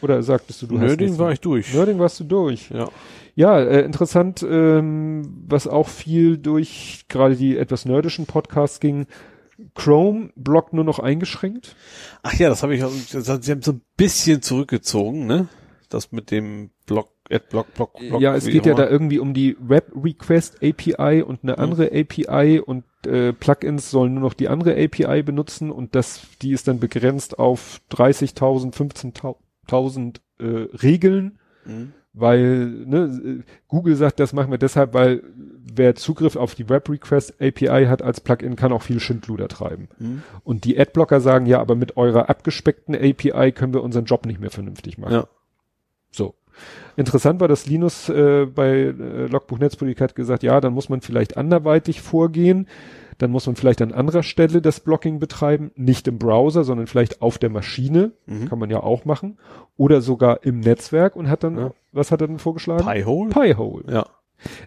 Oder sagtest du, du hast Nerding nichts war ich durch. Nerding warst du durch. Ja. Ja, äh, interessant, ähm, was auch viel durch gerade die etwas nerdischen Podcasts ging. Chrome blockt nur noch eingeschränkt. Ach ja, das habe ich, also, sie haben so ein bisschen zurückgezogen, ne? Das mit dem Block, Adblock, Block, Block. ja, es geht ja immer. da irgendwie um die Web Request API und eine andere API und äh, Plugins sollen nur noch die andere API benutzen und das, die ist dann begrenzt auf 30.000, 15.000 äh, Regeln. Mhm. weil ne, Google sagt, das machen wir deshalb, weil wer Zugriff auf die Web Request API hat als Plugin, kann auch viel Schindluder treiben. Mhm. Und die Adblocker sagen, ja, aber mit eurer abgespeckten API können wir unseren Job nicht mehr vernünftig machen. Ja. So. Interessant war, dass Linus äh, bei äh, Logbuch Netzpolitik hat gesagt, ja, dann muss man vielleicht anderweitig vorgehen. Dann muss man vielleicht an anderer Stelle das Blocking betreiben, nicht im Browser, sondern vielleicht auf der Maschine. Mhm. Kann man ja auch machen. Oder sogar im Netzwerk und hat dann, Ja. was hat er denn vorgeschlagen? Piehole? Piehole. Ja.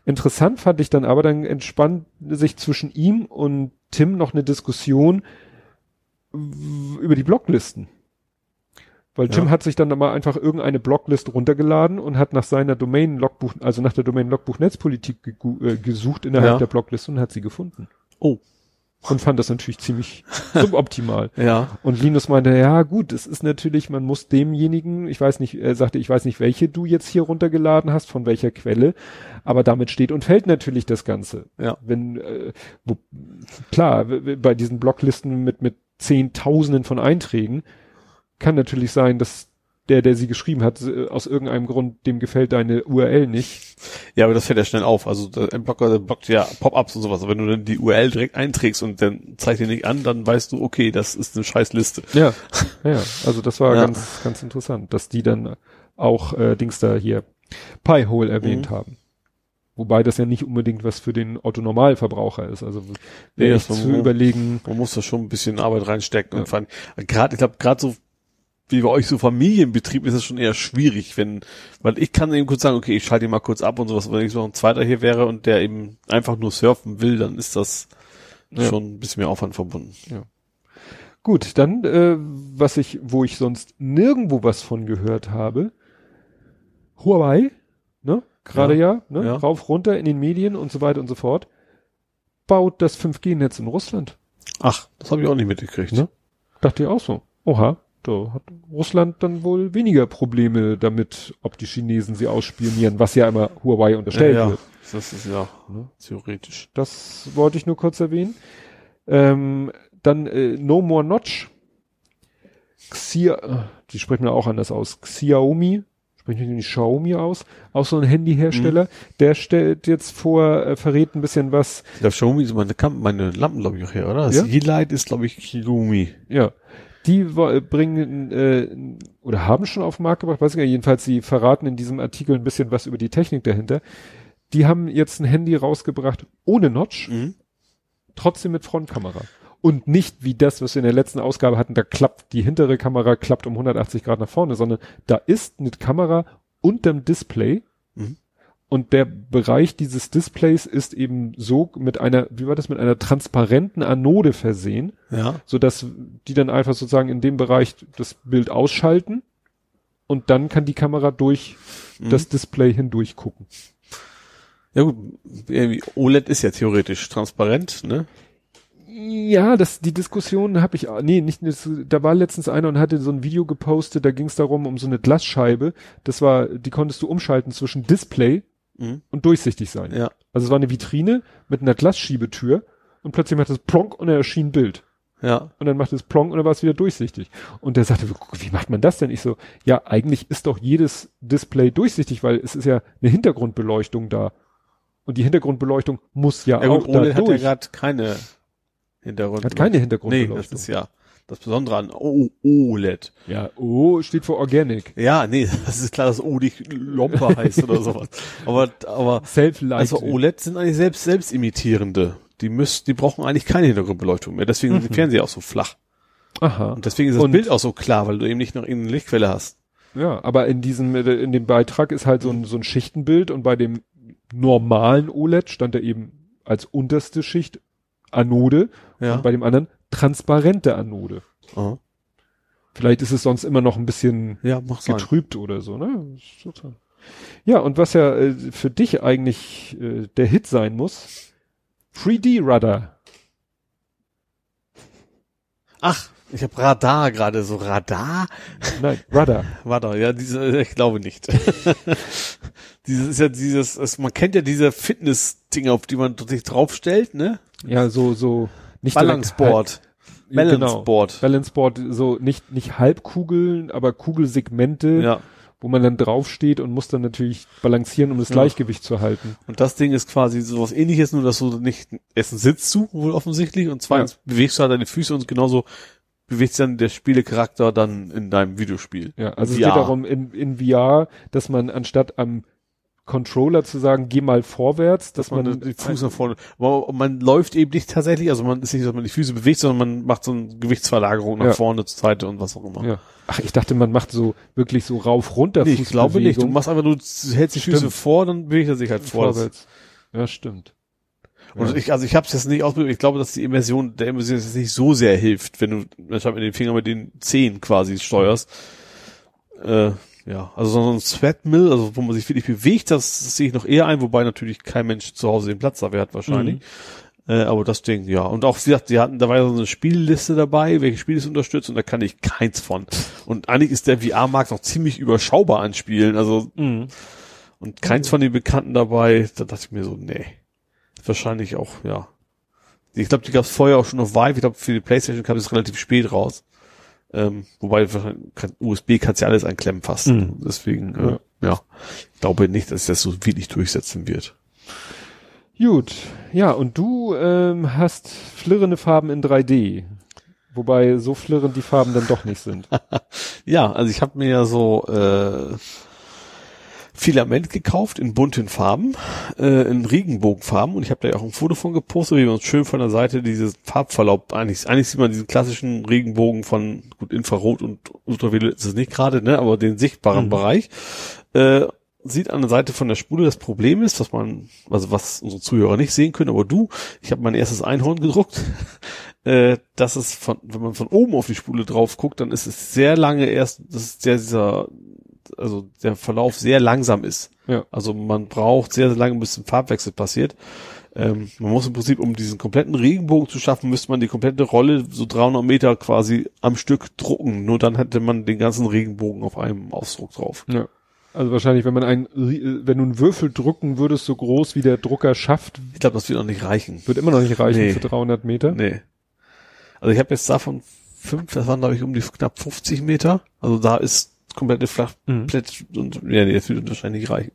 Interessant fand ich dann aber, dann entspannt sich zwischen ihm und Tim noch eine Diskussion über die Blocklisten. Weil Tim Ja. hat sich dann mal einfach irgendeine Blocklist runtergeladen und hat nach seiner Domain Logbuch, also nach der Domain Logbuch Netzpolitik äh, gesucht innerhalb Ja. der Blockliste und hat sie gefunden. Oh. Und fand das natürlich ziemlich suboptimal. Ja. Und Linus meinte, ja gut, es ist natürlich, man muss demjenigen, ich weiß nicht, er sagte, ich weiß nicht, welche du jetzt hier runtergeladen hast, von welcher Quelle, aber damit steht und fällt natürlich das Ganze. Ja. Wenn, äh, wo, klar, bei diesen Blocklisten mit, mit Zehntausenden von Einträgen kann natürlich sein, dass der, der sie geschrieben hat, äh, aus irgendeinem Grund, dem gefällt deine URL nicht. Ja, aber das fällt ja schnell auf. Also der Adblocker, der blockt ja Pop-ups und sowas. Aber wenn du dann die URL direkt einträgst und dann zeigt dir nicht an, dann weißt du, okay, das ist eine scheiß Liste. Ja, ja, also das war Ja. ganz, ganz interessant, dass die dann auch äh, Dings da hier Piehole erwähnt Mhm. haben. Wobei das ja nicht unbedingt was für den Autonormalverbraucher ist. Also Nee, wäre das zu war- überlegen, Man muss da schon ein bisschen Arbeit reinstecken Ja. und vor allem, gerade, ich glaube, gerade so wie bei euch so Familienbetrieb ist es schon eher schwierig, wenn, weil ich kann eben kurz sagen, okay, ich schalte ihn mal kurz ab und sowas, wenn ich noch ein zweiter hier wäre und der eben einfach nur surfen will, dann ist das Ja. schon ein bisschen mehr Aufwand verbunden. Gut, dann, äh, was ich, wo ich sonst nirgendwo was von gehört habe, Huawei, ne? Gerade ja, ne? Ja. Rauf, runter in den Medien und so weiter und so fort, baut das 5G-Netz in Russland. Ach, das habe ich auch nicht mitgekriegt. Ne? Dachte ich auch so. Oha. Da hat Russland dann wohl weniger Probleme damit, ob die Chinesen sie ausspionieren, was ja immer Huawei unterstellt ja, wird. das ist ja ne, theoretisch. Das wollte ich nur kurz erwähnen. Ähm, dann äh, No More Notch. Xia, äh, die sprechen wir auch anders aus. Xiaomi, sprechen wir nicht Xiaomi aus, auch so ein Handyhersteller, der stellt jetzt vor, äh, verrät ein bisschen was, Ich glaube, Xiaomi ist meine, meine Lampen, glaube ich, auch her, oder? Das Ja? Yeelight ist, glaube ich, Xiaomi. ja. Die bringen äh, oder haben schon auf den Markt gebracht, weiß ich gar nicht, jedenfalls sie verraten in diesem Artikel ein bisschen was über die Technik dahinter. Die haben jetzt ein Handy rausgebracht ohne Notch, Mhm. trotzdem mit Frontkamera. Und nicht wie das, was wir in der letzten Ausgabe hatten, da klappt die hintere Kamera klappt um 180 Grad nach vorne, sondern da ist eine Kamera unterm Display. Und der Bereich dieses Displays ist eben so mit einer, wie war das, mit einer transparenten Anode versehen, Ja. so dass die dann einfach sozusagen in dem Bereich das Bild ausschalten und dann kann die Kamera durch Mhm. das Display hindurch gucken. Ja gut, OLED ist ja theoretisch transparent, ne? Ja, das, die Diskussion habe ich, nee, nicht, da war letztens einer und hatte so ein Video gepostet, da ging es darum, um so eine Glasscheibe, das war, die konntest du umschalten zwischen Display Mhm. und durchsichtig sein. Ja. Also es war eine Vitrine mit einer Glasschiebetür und plötzlich macht es plonk und dann erschien ein Bild. Ja. Und dann macht es plonk und dann war es wieder durchsichtig. Und der sagte, wie macht man das denn? Ich so, ja, eigentlich ist doch jedes Display durchsichtig, weil es ist ja eine Hintergrundbeleuchtung da. Und die Hintergrundbeleuchtung muss ja, Ja auch gut, OLED da hat ja gerade keine Hintergrund. Hat keine Nee, Hintergrundbeleuchtung. das ist ja das Besondere an O OLED. Ja, O steht für Organic. Ja, nee, das ist klar, dass O nicht Lompe heißt oder sowas. Aber, aber, Self-lighting. also OLED sind eigentlich selbst, selbst imitierende. Die müssen, die brauchen eigentlich keine Hintergrundbeleuchtung mehr. Deswegen sind die Fernseher auch so flach. Aha. Und deswegen ist das Und- Bild auch so klar, weil du eben nicht noch irgendeine Lichtquelle hast. Ja, aber in diesem, in dem Beitrag ist halt so ein, so ein Schichtenbild und bei dem normalen OLED stand da eben als unterste Schicht Anode Ja. und bei dem anderen transparente Anode. Aha. Vielleicht ist es sonst immer noch ein bisschen Ja, mach sein. getrübt oder so, ne? Ja, und was ja äh, für dich eigentlich äh, der Hit sein muss, 3D Rudder. Ach, ich habe Radar gerade, so Radar? Nein, Rudder. Warte, ja, diese, ich glaube nicht. dieses ist ja dieses, es, man kennt ja diese Fitness-Dinge, auf die man sich draufstellt, ne? Ja, so, so nicht direkt Balanceboard. halb- Genau. Balanceboard. Balanceboard, so nicht, nicht Halbkugeln, aber Kugelsegmente, Ja. wo man dann draufsteht und muss dann natürlich balancieren, um das Ja. Gleichgewicht zu halten. Und das Ding ist quasi sowas ähnliches, nur dass du nicht, erstens sitzt du wohl offensichtlich und zweitens bewegst du halt deine Füße und genauso bewegt sich dann der Spielecharakter dann in deinem Videospiel. Ja, also es VR. geht darum in, in VR, dass man anstatt am Controller zu sagen, geh mal vorwärts, dass, dass man man, die Füße nach vorne, aber man läuft eben nicht tatsächlich, also man ist nicht, dass man die Füße bewegt, sondern man macht so eine Gewichtsverlagerung nach Ja. vorne zur Seite und was auch immer. ja. Ach, ich dachte, man macht so wirklich so rauf runter Nee, ich glaube nicht. Du machst einfach du hältst die Füße Stimmt. vor, dann bewegt er sich halt vor. vorwärts. Ja, stimmt. Und Ja. ich, also ich habe es jetzt nicht ausprobiert. Ich glaube, dass die Immersion, der Immersion jetzt nicht so sehr hilft, wenn du anstatt mit den Fingern mit den Zehen quasi steuerst. Äh, ja, also so ein Sweatmill, also wo man sich wirklich bewegt, das, das sehe ich noch eher ein, wobei natürlich kein Mensch zu Hause den Platz dafür hat wahrscheinlich. Äh, aber das Ding, ja. Und auch, wie gesagt, die hatten, da war ja so eine Spielliste dabei, welche Spiele es unterstützt, und da kann ich keins von. Und eigentlich ist der VR-Markt noch ziemlich überschaubar an Spielen, also, Mhm. und keins von den Bekannten dabei, da dachte ich mir so, nee. Wahrscheinlich auch, ja. Ich glaube, die gab es vorher auch schon auf Vive. Ich glaube, für die Playstation kam es relativ spät raus. Ähm, wobei kann, USB kannst ja alles einklemmen fast. Mhm. Deswegen, äh, ja. Ich glaube nicht, dass das so wirklich durchsetzen wird. Gut. Ja, und du ähm, hast flirrende Farben in 3D. Wobei so flirrend die Farben dann doch nicht sind. Ja, also ich habe mir ja so äh, Filament gekauft in bunten Farben, äh, in Regenbogenfarben. Und ich habe da ja auch ein Foto von gepostet, wie man schön von der Seite dieses Farbverlauf, eigentlich, eigentlich sieht man diesen klassischen Regenbogen von, gut, Infrarot und Ultraviolett ist es nicht gerade, ne, aber den sichtbaren Mhm. Bereich, äh, sieht an der Seite von der Spule. Das Problem ist, was man, also was unsere Zuhörer nicht sehen können, aber du, ich habe mein erstes Einhorn gedruckt, äh, dass es von, wenn man von oben auf die Spule drauf guckt, dann ist es sehr lange erst, das ist der, dieser, also der Verlauf sehr langsam ist. Ja. Also man braucht sehr, sehr lange, bis ein Farbwechsel passiert. Ähm, man muss im Prinzip, um diesen kompletten Regenbogen zu schaffen, müsste man die komplette Rolle so 300 Meter quasi am Stück drucken. Nur dann hätte man den ganzen Regenbogen auf einem Ausdruck drauf. Ja. Also wahrscheinlich, wenn man ein, wenn du einen Würfel drucken würdest, so groß wie der Drucker schafft, Ich glaube, das wird noch nicht reichen. wird immer noch nicht reichen Nee. für 300 Meter. Nee. Also ich habe jetzt davon fünf, das waren glaube ich um die knapp 50 Meter. Also da ist komplette flach, Mhm. und ja, nee, das wird wahrscheinlich nicht reichen.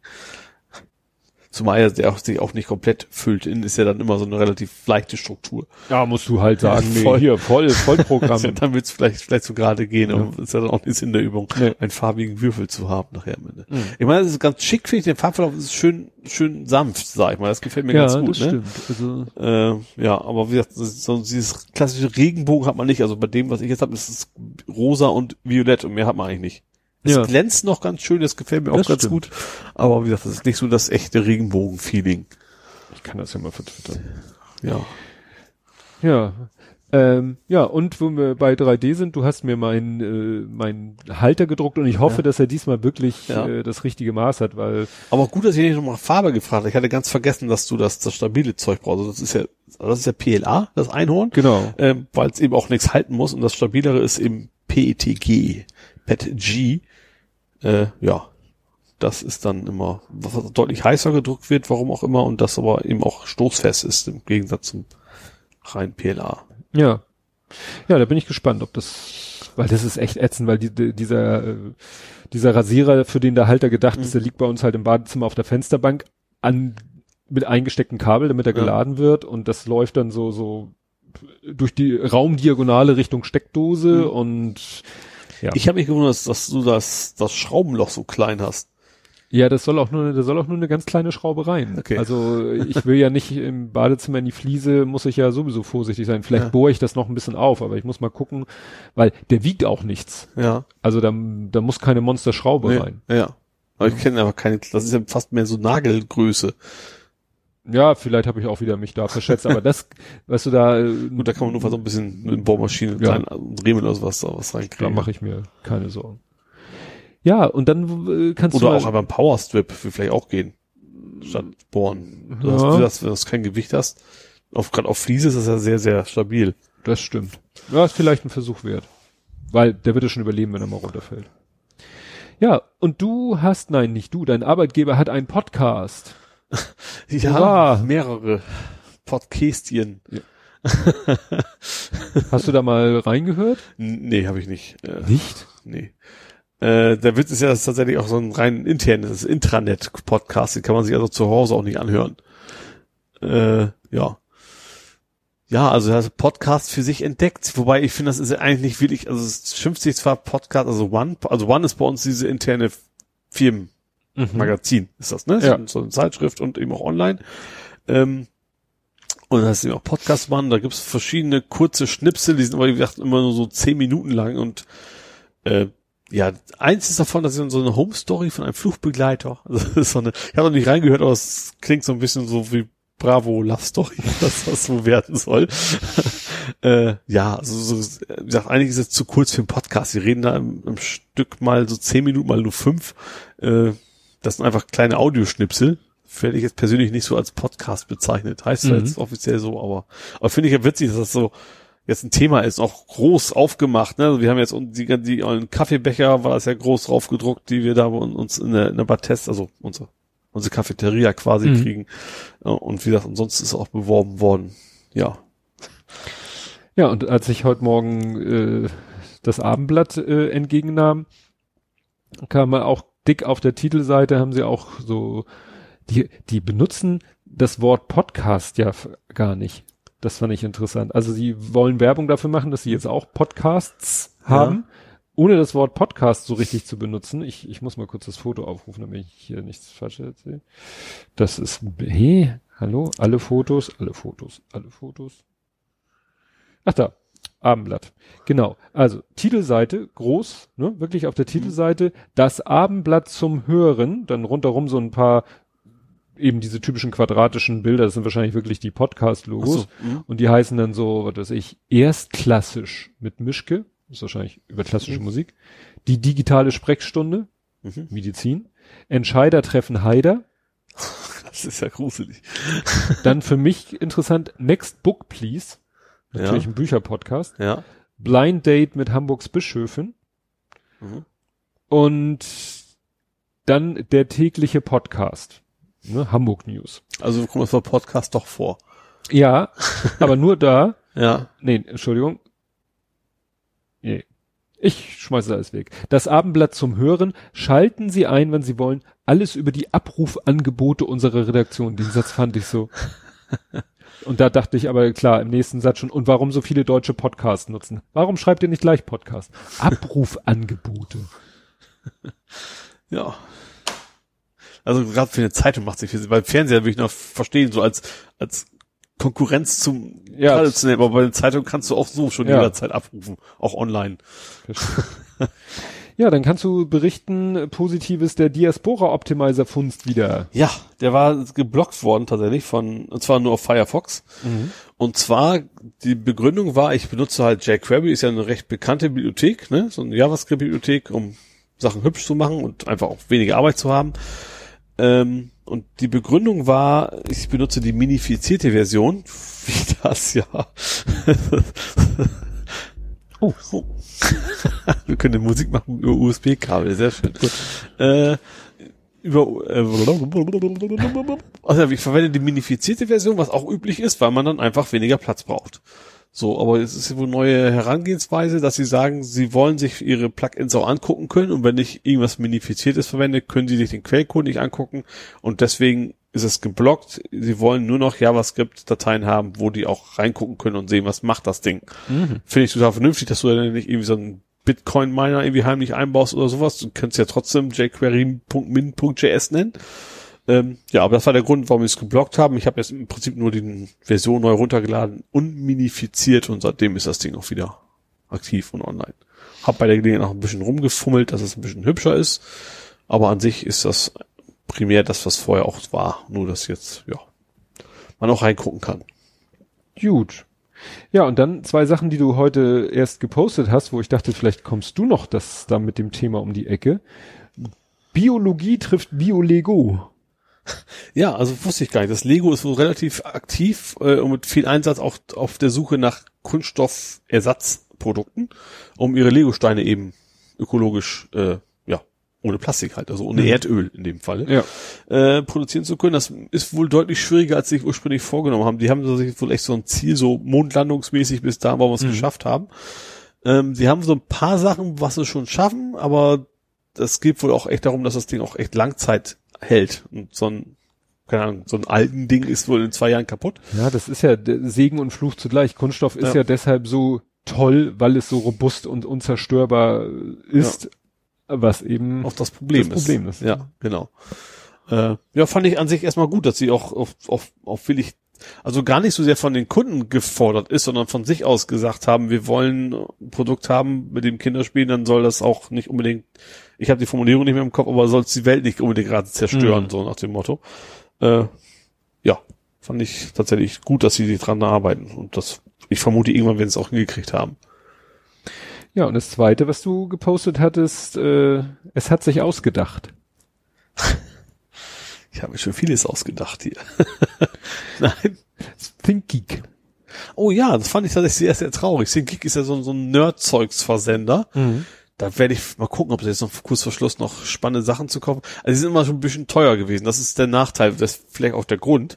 Zumal er der auch, sich auch nicht komplett füllt. Innen ist ja dann immer so eine relativ leichte Struktur. Ja, musst du halt sagen, nee, Voll. hier, voll, Vollprogramm. dann wird es vielleicht, vielleicht so gerade gehen, aber ist ja dann auch nicht in der Übung, Nee. einen farbigen Würfel zu haben nachher am Ende. Mhm. Ich meine, das ist ganz schick, finde ich, der Farbverlauf ist schön, schön sanft, sag ich mal. Das gefällt mir ja, ganz gut. das ne? stimmt. Also, Äh, ja, aber wie gesagt, so dieses klassische Regenbogen hat man nicht. Also bei dem, was ich jetzt habe, ist es rosa und violett und mehr hat man eigentlich nicht. Es Ja. glänzt noch ganz schön, das gefällt mir auch Das ganz stimmt. gut. Aber wie gesagt, das ist nicht so das echte Regenbogen-Feeling. ich kann das ja mal vertwittern. Ja. Ja. Ähm, ja, und wo wir bei 3D sind, du hast mir meinen äh, mein Halter gedruckt und ich hoffe, Ja. dass er diesmal wirklich Ja. äh, das richtige Maß hat, weil Aber gut, dass ich nicht nochmal Farbe gefragt habe. Ich hatte ganz vergessen, dass du das, das stabile Zeug brauchst. Also das ist ja, also das ist ja PLA, das Einhorn. genau. ähm, weil es eben auch nichts halten muss und das stabilere ist eben PETG, PETG. Äh, ja, das ist dann immer, was deutlich heißer gedruckt wird, warum auch immer, und das aber eben auch stoßfest ist im Gegensatz zum rein PLA. Ja. Ja, da bin ich gespannt, ob das, weil das ist echt ätzend, weil die, die, dieser, äh, dieser Rasierer, für den der Halter gedacht Mhm. ist, der liegt bei uns halt im Badezimmer auf der Fensterbank an, mit eingestecktem Kabel, damit er Ja. geladen wird und das läuft dann so, so durch die Raumdiagonale Richtung Steckdose Mhm. und ja. Ich habe mich gewundert, dass, du das, das Schraubenloch so klein hast. Ja, das soll auch nur, da soll auch nur eine ganz kleine Schraube rein. Okay. Also ich will ja nicht im Badezimmer in die Fliese, muss ich ja sowieso vorsichtig sein. Vielleicht Ja. bohre ich das noch ein bisschen auf, aber ich muss mal gucken, weil der wiegt auch nichts. Ja. Also da, da muss keine Monsterschraube Nee, rein. Ja. Aber ich kenne aber keine, das ist ja fast mehr so Nagelgröße. Ja, vielleicht habe ich auch wieder mich da verschätzt, aber das, weißt du, da, äh, Gut, da kann man nur so ein bisschen mit Bohrmaschine, Ja. kleinen oder sowas da was da reinkriegen. mache ich mir keine Sorgen. Ja, und dann äh, kannst Oder du mal, auch einfach ein Powerstrip, würde vielleicht auch gehen. Statt bohren. Du Ja. hast, das, wenn du kein Gewicht hast. Auf, gerade auf Fliese ist das ja sehr, sehr stabil. das stimmt. Ja, ist vielleicht ein Versuch wert. Weil der wird es schon überleben, wenn er mal runterfällt. Ja, und du hast, nein, nicht du, dein Arbeitgeber hat einen Podcast. Ja, Hurra. mehrere Podcastien. Hast du da mal reingehört? Nee, habe ich nicht. Äh, Nicht? nee. Äh, der Witz ist ja, dass es tatsächlich auch so ein rein internes Intranet-Podcast, den kann man sich also zu Hause auch nicht anhören. Äh, ja. Ja, also er hat Podcast für sich entdeckt, wobei ich finde, das ist ja eigentlich nicht wirklich, also es schimpft sich zwar Podcast, also One, also One ist bei uns diese interne Firmenmagazin, ist das, ne? Ja. So, eine Zeitschrift und eben auch online. Ähm, und da ist eben auch Podcast One, da gibt's verschiedene kurze Schnipsel, die sind aber wie gesagt immer nur so zehn Minuten lang und äh, ja, eins ist davon, das ist so eine Home Story von einem Fluchbegleiter. Also das ist so eine, ich habe noch nicht reingehört, aber es klingt so ein bisschen so wie Bravo Love Story, dass das so werden soll. äh, ja, also so, wie gesagt, eigentlich ist es zu kurz für einen Podcast. Sie reden da im, im Stück mal so zehn Minuten, mal nur fünf. Äh, das sind einfach kleine Audioschnipsel. Werde ich jetzt persönlich nicht so als Podcast bezeichnet. Heißt Mhm. jetzt offiziell so, aber, aber finde ich ja witzig, dass das so jetzt ein Thema ist, auch groß aufgemacht. Ne? Also wir haben jetzt die, die ollen Kaffeebecher, war das ja groß drauf gedruckt, die wir da uns in der, in der Battest, also unsere, unsere Cafeteria quasi Mhm. kriegen. Ja, Und wie gesagt, und sonst ist auch beworben worden. Ja. Ja, und als ich heute Morgen äh, das Abendblatt äh, entgegennahm, kam mal auch dick auf der Titelseite, haben sie auch so, die, die benutzen das Wort Podcast ja gar nicht. Das fand ich interessant. Also sie wollen Werbung dafür machen, dass sie jetzt auch Podcasts Ja. haben, ohne das Wort Podcast so richtig zu benutzen. Ich, ich muss mal kurz das Foto aufrufen, damit ich hier nichts Falsches erzähle. Das ist, hey, hallo, alle Fotos, alle Fotos, alle Fotos. Ach da, Abendblatt. Genau. Also Titelseite, groß, ne, wirklich auf der Titelseite, das Abendblatt zum Hören, dann rundherum so ein paar eben diese typischen quadratischen Bilder, das sind wahrscheinlich wirklich die Podcast-Logos. So, mhm. Und die heißen dann so, was weiß ich, erstklassisch mit Mischke, ist wahrscheinlich über klassische Musik, die digitale Sprechstunde, Mhm. Medizin, Entscheider treffen Heider, Das ist ja gruselig. Dann für mich interessant, Next Book Please. Natürlich Ja. ein Bücherpodcast. Ja. Blind Date mit Hamburgs Bischöfin. Mhm. Und dann der tägliche Podcast. Ne, Hamburg News. Also kommt das bei Podcast doch vor. Ja, aber nur da. Ja. Nee, Entschuldigung. Nee. Ich schmeiße alles weg. Das Abendblatt zum Hören. Schalten Sie ein, wenn Sie wollen. Alles über die Abrufangebote unserer Redaktion. Den Satz fand ich so. Und da dachte ich aber klar im nächsten Satz schon, und warum so viele deutsche Podcasts nutzen? Warum schreibt ihr nicht gleich Podcast? Abrufangebote. Ja. Also gerade für eine Zeitung macht sich viel, weil Fernseher würde ich noch verstehen, so als, als Konkurrenz zum Ja. traditionellen, aber bei der Zeitung kannst du auch so schon Ja. jederzeit abrufen, auch online. Ja, dann kannst du berichten, äh, Positives der Diaspora Optimizer Funst wieder. Ja, der war geblockt worden tatsächlich von, und zwar nur auf Firefox. Und zwar, die Begründung war, ich benutze halt jQuery, ist ja eine recht bekannte Bibliothek, ne, so eine JavaScript-Bibliothek, um Sachen hübsch zu machen und einfach auch weniger Arbeit zu haben. Ähm, und die Begründung war, ich benutze die minifizierte Version, wie das ja. oh. oh. Wir können Musik machen über USB-Kabel, sehr schön. Äh, über äh, also ich verwende die minifizierte Version, was auch üblich ist, weil man dann einfach weniger Platz braucht. So, aber es ist wohl neue Herangehensweise, dass sie sagen, sie wollen sich ihre Plugins auch angucken können und wenn ich irgendwas minifiziertes verwende, können sie sich den Quellcode nicht angucken und deswegen ist es geblockt. Sie wollen nur noch JavaScript-Dateien haben, wo die auch reingucken können und sehen, was macht das Ding. Finde ich total vernünftig, dass du dann nicht irgendwie so einen Bitcoin-Miner irgendwie heimlich einbaust oder sowas. Du kannst ja trotzdem jQuery.min.js nennen. Ähm, ja, aber das war der Grund, warum wir es geblockt haben. Ich habe jetzt im Prinzip nur die Version neu runtergeladen und minifiziert und seitdem ist das Ding auch wieder aktiv und online. Hab bei der Gelegenheit noch ein bisschen rumgefummelt, dass es ein bisschen hübscher ist, aber an sich ist das primär das, was vorher auch war, nur dass jetzt, ja, man auch reingucken kann. Gut. Ja, und dann zwei Sachen, die du heute erst gepostet hast, wo ich dachte, vielleicht kommst du noch das da mit dem Thema um die Ecke. Biologie trifft Biolego. Ja, also wusste ich gar nicht. Das Lego ist wohl relativ aktiv äh, und mit viel Einsatz auch auf der Suche nach Kunststoffersatzprodukten, um ihre Lego-Steine eben ökologisch, äh, ohne Plastik halt, also ohne Erdöl in dem Fall, Ja. äh, produzieren zu können. Das ist wohl deutlich schwieriger, als sie sich ursprünglich vorgenommen haben. Die haben sich wohl echt so ein Ziel, so mondlandungsmäßig bis da, wo wir es geschafft haben. Ähm, sie haben so ein paar Sachen, was sie schon schaffen, aber das geht wohl auch echt darum, dass das Ding auch echt Langzeit hält. Und so ein, keine Ahnung, so ein alten Ding ist wohl in zwei Jahren kaputt. Ja, das ist ja Segen und Fluch zugleich. Kunststoff ist Ja. ja, deshalb so toll, weil es so robust und unzerstörbar ist, was eben Auch das Problem Das ist. Problem ist. Ja, genau. Äh, ja, fand ich an sich erstmal gut, dass sie auch auf, auf, auf willig, also gar nicht so sehr von den Kunden gefordert ist, sondern von sich aus gesagt haben, wir wollen ein Produkt haben, mit dem Kinder spielen, dann soll das auch nicht unbedingt, ich habe die Formulierung nicht mehr im Kopf, aber soll es die Welt nicht unbedingt gerade zerstören, Mhm. so nach dem Motto. Äh, ja, fand ich tatsächlich gut, dass sie dran arbeiten und das, ich vermute irgendwann werden sie es auch hingekriegt haben. Ja, und das zweite, was du gepostet hattest, äh, es hat sich ausgedacht. Ich habe mir schon vieles ausgedacht hier. Nein. ThinkGeek. Oh ja, das fand ich tatsächlich sehr, sehr traurig. ThinkGeek ist ja so, so ein Nerd-Zeugs-Versender. Da werde ich mal gucken, ob sie jetzt noch kurz vor Schluss noch spannende Sachen zu kaufen. Also die sind immer schon ein bisschen teuer gewesen. Das ist der Nachteil, das ist vielleicht auch der Grund.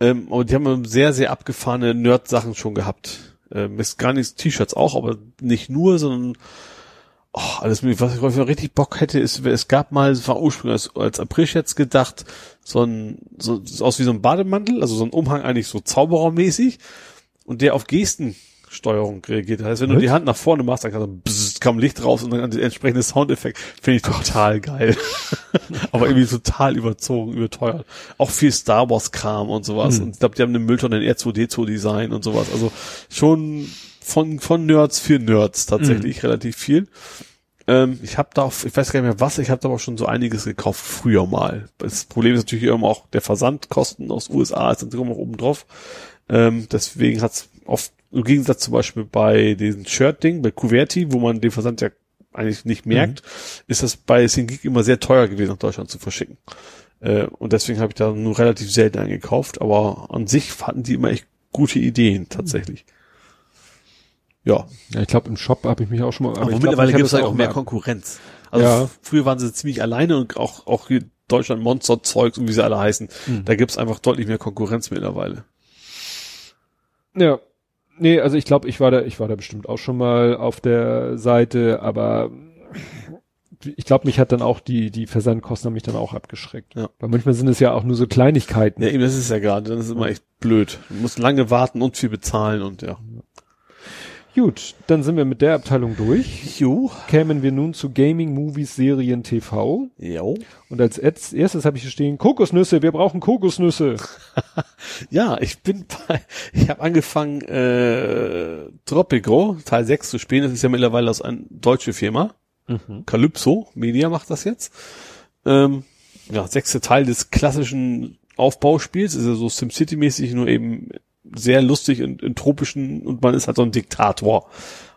Ähm, aber die haben sehr, sehr abgefahrene Nerd-Sachen schon gehabt. Ähm, ist gar nicht T-Shirts auch, aber nicht nur, sondern oh, alles mögliche. Was ich richtig Bock hätte, ist, es gab mal, es war ursprünglich als, als April jetzt gedacht, so ein, so, aus wie so ein Bademantel, also so ein Umhang eigentlich so Zauberermäßig und der auf Gestensteuerung reagiert. Das heißt, wenn du Was? die Hand nach vorne machst, dann kann so bzzzt, kam Licht raus und dann der entsprechende Soundeffekt. Finde ich total geil. Aber irgendwie total überzogen, überteuert. Auch viel Star Wars Kram und sowas. Und ich glaube, die haben eine Mülltonne in R2D2 Design und sowas. Also schon von, von Nerds für Nerds tatsächlich relativ viel. Ähm, ich habe da, auch, ich weiß gar nicht mehr was, ich habe da aber schon so einiges gekauft früher mal. Das Problem ist natürlich immer auch der Versandkosten aus USA ist natürlich immer noch oben drauf. Ähm, deswegen hat's oft, im Gegensatz zum Beispiel bei diesem Shirt-Ding, bei Kuverti, wo man den Versand ja eigentlich nicht merkt, ist das bei SingGeek immer sehr teuer gewesen, nach Deutschland zu verschicken. Äh, und deswegen habe ich da nur relativ selten eingekauft, aber an sich hatten die immer echt gute Ideen tatsächlich. Ja. Ja, ich glaube, im Shop habe ich mich auch schon mal. Aber, ich glaub, mittlerweile gibt es halt auch mehr Konkurrenz. Also Ja. früher waren sie ziemlich alleine und auch, auch hier Deutschland Monster Zeugs und wie sie alle heißen. Hm. Da gibt's einfach deutlich mehr Konkurrenz mittlerweile. Ja. Nee, also ich glaube, ich war da, ich war da bestimmt auch schon mal auf der Seite, aber ich glaube, mich hat dann auch die, die Versandkosten haben mich dann auch abgeschreckt. Ja. Weil manchmal sind es ja auch nur so Kleinigkeiten. Ja, eben, das ist ja gerade, das ist immer echt blöd. Du musst lange warten und viel bezahlen und ja. Gut, dann sind wir mit der Abteilung durch. Jo. Kämen wir nun zu Gaming, Movies, Serien, TV. Jo. Und als erstes habe ich hier stehen, Kokosnüsse, wir brauchen Kokosnüsse. Ja, ich bin bei, ich habe angefangen, äh, Tropico, Teil 6 zu spielen. Das ist ja mittlerweile aus einer deutsche Firma. Calypso Media macht das jetzt. Ähm, ja, sechste Teil des klassischen Aufbauspiels. Ist ja so SimCity-mäßig, nur eben sehr lustig in, in tropischen und man ist halt so ein Diktator.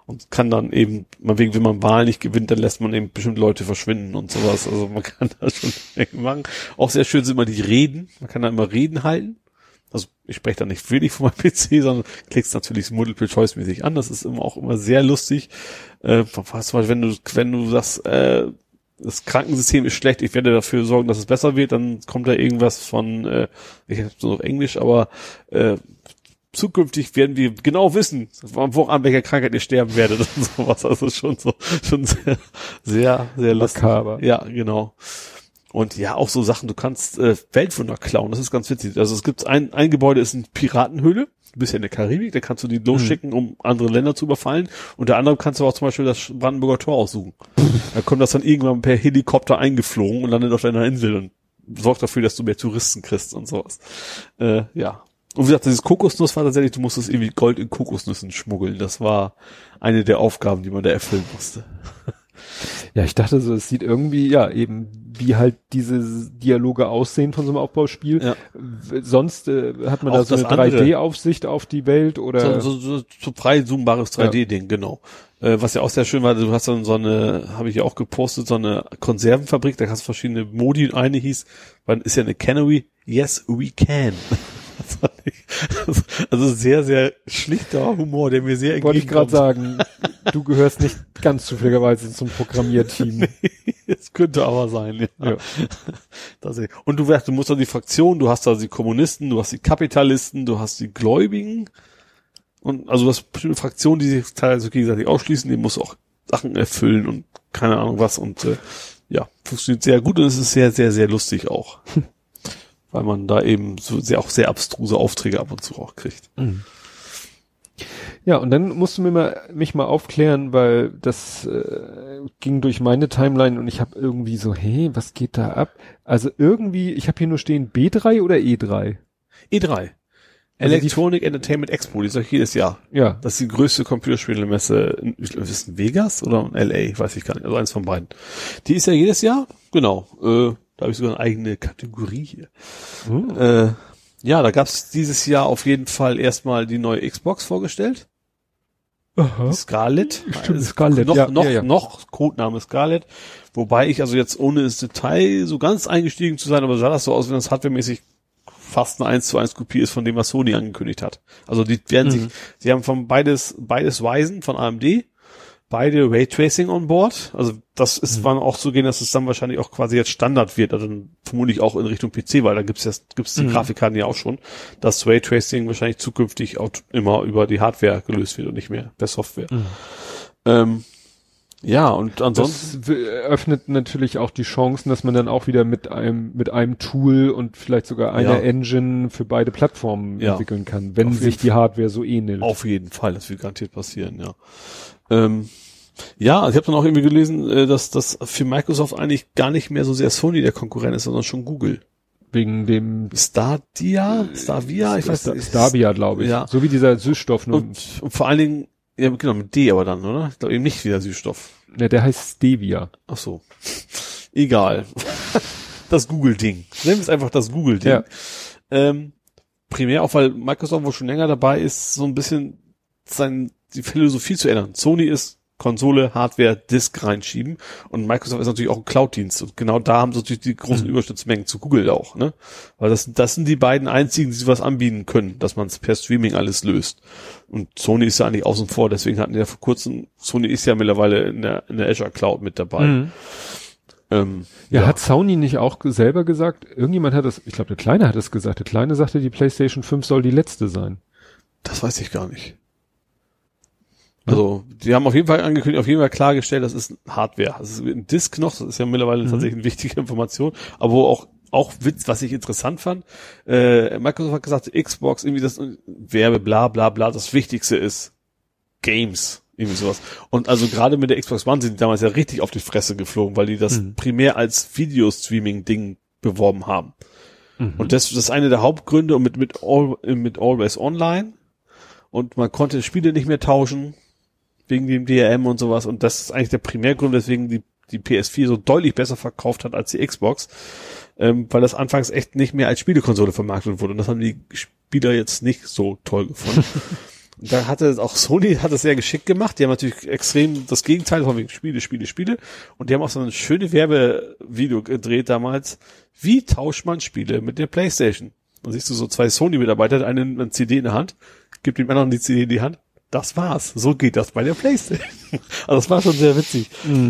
Und kann dann eben, man wegen, wenn man Wahlen nicht gewinnt, dann lässt man eben bestimmte Leute verschwinden und sowas. Also man kann da schon machen. Auch sehr schön sind immer die Reden. Man kann da immer Reden halten. Also ich spreche da nicht wirklich von meinem PC, sondern klickst natürlich Multiple-Choice-mäßig an. Das ist immer auch immer sehr lustig. Äh, was wenn du, wenn du sagst, äh, das Krankensystem ist schlecht, ich werde dafür sorgen, dass es besser wird, dann kommt da irgendwas von, äh, ich habe so auf Englisch, aber äh, zukünftig werden wir genau wissen, woran welcher Krankheit ihr sterben werdet und sowas. Also schon so, schon sehr, sehr, sehr lustig. Makaber. Ja, genau. Und ja, auch so Sachen, du kannst äh, Weltwunder klauen, das ist ganz witzig. Also es gibt ein, ein Gebäude ist eine Piratenhöhle, du bist ja in der Karibik, da kannst du die losschicken, um andere Länder zu überfallen. Unter anderem kannst du auch zum Beispiel das Brandenburger Tor aussuchen. Da kommt das dann irgendwann per Helikopter eingeflogen und landet auf deiner Insel und sorgt dafür, dass du mehr Touristen kriegst und sowas. Äh, ja. Und wie gesagt, dieses Kokosnuss war tatsächlich, du musstest irgendwie Gold in Kokosnüssen schmuggeln. Das war eine der Aufgaben, die man da erfüllen musste. Ja, ich dachte so, es sieht irgendwie, ja, eben wie halt diese Dialoge aussehen von so einem Aufbauspiel. Ja. Sonst äh, hat man Auch da so eine andere. 3D-Aufsicht auf die Welt oder So, so, so, so frei zoombares 3D-Ding, genau. Äh, was ja auch sehr schön war, du hast dann so eine, habe ich ja auch gepostet, so eine Konservenfabrik, da hast du verschiedene Modi. Eine hieß, wann ist ja eine Cannery, Yes, we can. Das ich- also sehr, sehr schlichter Humor, der mir sehr wollte ich gerade entgegenkommt. sagen, du gehörst nicht ganz zufälligerweise zum Programmierteam. Es könnte aber sein, ja. Ja. Das Und du, weißt, du musst da die Fraktionen, du hast da die Kommunisten, du hast die Kapitalisten, du hast die Gläubigen. Und also du hast bestimmte Fraktionen, die sich teilweise gegenseitig ausschließen, die musst du auch Sachen erfüllen und keine Ahnung was. Und äh, ja, funktioniert sehr gut und es ist sehr, sehr, sehr lustig auch. Weil man da eben so sehr auch sehr abstruse Aufträge ab und zu auch kriegt. Ja, und dann musst du mir mal, mich mal aufklären, weil das äh, ging durch meine Timeline und ich habe irgendwie so, hey, was geht da ab? Also irgendwie, ich habe hier nur stehen B3 oder E E3? E3. Also Electronic Entertainment Expo, die ist doch jedes Jahr. Ja, Das ist die größte Computerspielemesse in, ist in Vegas oder in LA, weiß ich gar nicht, also eins von beiden. Die ist ja jedes Jahr, genau. Äh, da habe ich sogar eine eigene Kategorie hier. Hm. Äh, ja, da gab's dieses Jahr auf jeden Fall erstmal die neue Xbox vorgestellt. Aha. Scarlett. Stimmt, Also Scarlett, Noch, ja, noch, ja, ja. noch Codename Scarlett. Wobei ich also jetzt ohne ins Detail so ganz eingestiegen zu sein, aber sah das so aus, wenn das hardwaremäßig fast eine 1 zu 1 Kopie ist von dem, was Sony angekündigt hat. Also die werden Mhm. sich, sie haben von beides, beides Weisen von AMD, beide Raytracing on board. Also das ist, Mhm. wann auch zu gehen, dass es dann wahrscheinlich auch quasi jetzt Standard wird, also vermutlich auch in Richtung PC, weil da gibt's ja, gibt's die Mhm. Grafikkarten ja auch schon, dass Raytracing wahrscheinlich zukünftig auch immer über die Hardware gelöst wird und nicht mehr per Software. Ähm, ja, und ansonsten, Das öffnet natürlich auch die Chancen, dass man dann auch wieder mit einem, mit einem Tool und vielleicht sogar einer Ja. Engine für beide Plattformen Ja. entwickeln kann, wenn sich die Hardware so ähnelt. Auf jeden Fall, das wird garantiert passieren, ja. Ähm, ja, ich habe dann auch irgendwie gelesen, äh, dass das für Microsoft eigentlich gar nicht mehr so sehr Sony der Konkurrent ist, sondern schon Google. Wegen dem Stadia, Starvia, ich weiß nicht. Starvia, glaube ich. Ja. So wie dieser Süßstoff. Nur, Und, und vor allen Dingen, ja genau, mit D aber dann, oder? Ich glaube eben nicht wieder Süßstoff. ne, der heißt Stevia. Ach so. Egal. das Google-Ding. Nehmen wir es einfach das Google-Ding. Ja. Ähm, primär auch, weil Microsoft wohl schon länger dabei ist, so ein bisschen sein, die Philosophie zu ändern. Sony ist Konsole, Hardware, Disk reinschieben. Und Microsoft ist natürlich auch ein Cloud-Dienst. Und genau da haben sie natürlich die großen Mhm. Überschnittsmengen zu Google auch, ne? Weil das, das sind die beiden einzigen, die sowas anbieten können, dass man es per Streaming alles löst. Und Sony ist ja eigentlich außen vor, deswegen hatten die ja vor kurzem, Sony ist ja mittlerweile in der, in der Azure Cloud mit dabei. Mhm. Ähm, Ja, hat Sony nicht auch selber gesagt? Irgendjemand hat das, ich glaube, der Kleine hat es gesagt. Der Kleine sagte, die PlayStation 5 soll die letzte sein. Das weiß ich gar nicht. Also, die haben auf jeden Fall angekündigt, auf jeden Fall klargestellt, das ist Hardware. Das ist ein Disk noch, das ist ja mittlerweile tatsächlich eine wichtige Information, aber wo auch, auch Witz, was ich interessant fand, äh, Microsoft hat gesagt, Xbox, irgendwie das Werbe, bla, bla, bla, das Wichtigste ist Games, irgendwie sowas. Und also gerade mit der Xbox One sind die damals ja richtig auf die Fresse geflogen, weil die das primär als Videostreaming-Ding beworben haben. Und das, das ist eine der Hauptgründe und mit, mit, All, mit Always Online. Und man konnte Spiele nicht mehr tauschen wegen dem DRM und sowas. Und das ist eigentlich der Primärgrund, weswegen die, die PS4 so deutlich besser verkauft hat als die Xbox. Ähm, weil das anfangs echt nicht mehr als Spielekonsole vermarktet wurde. Und das haben die Spieler jetzt nicht so toll gefunden. Und da hatte auch Sony hat es sehr geschickt gemacht. Die haben natürlich extrem das Gegenteil von wegen Spiele, Spiele, Spiele. Und die haben auch so ein schöne Werbevideo gedreht damals. Wie tauscht man Spiele mit der Playstation? Dann siehst du so zwei Sony-Mitarbeiter, der eine eine CD in der Hand, gibt dem anderen die CD in die Hand. Das war's. So geht das bei der Playstation. Also das war schon sehr witzig.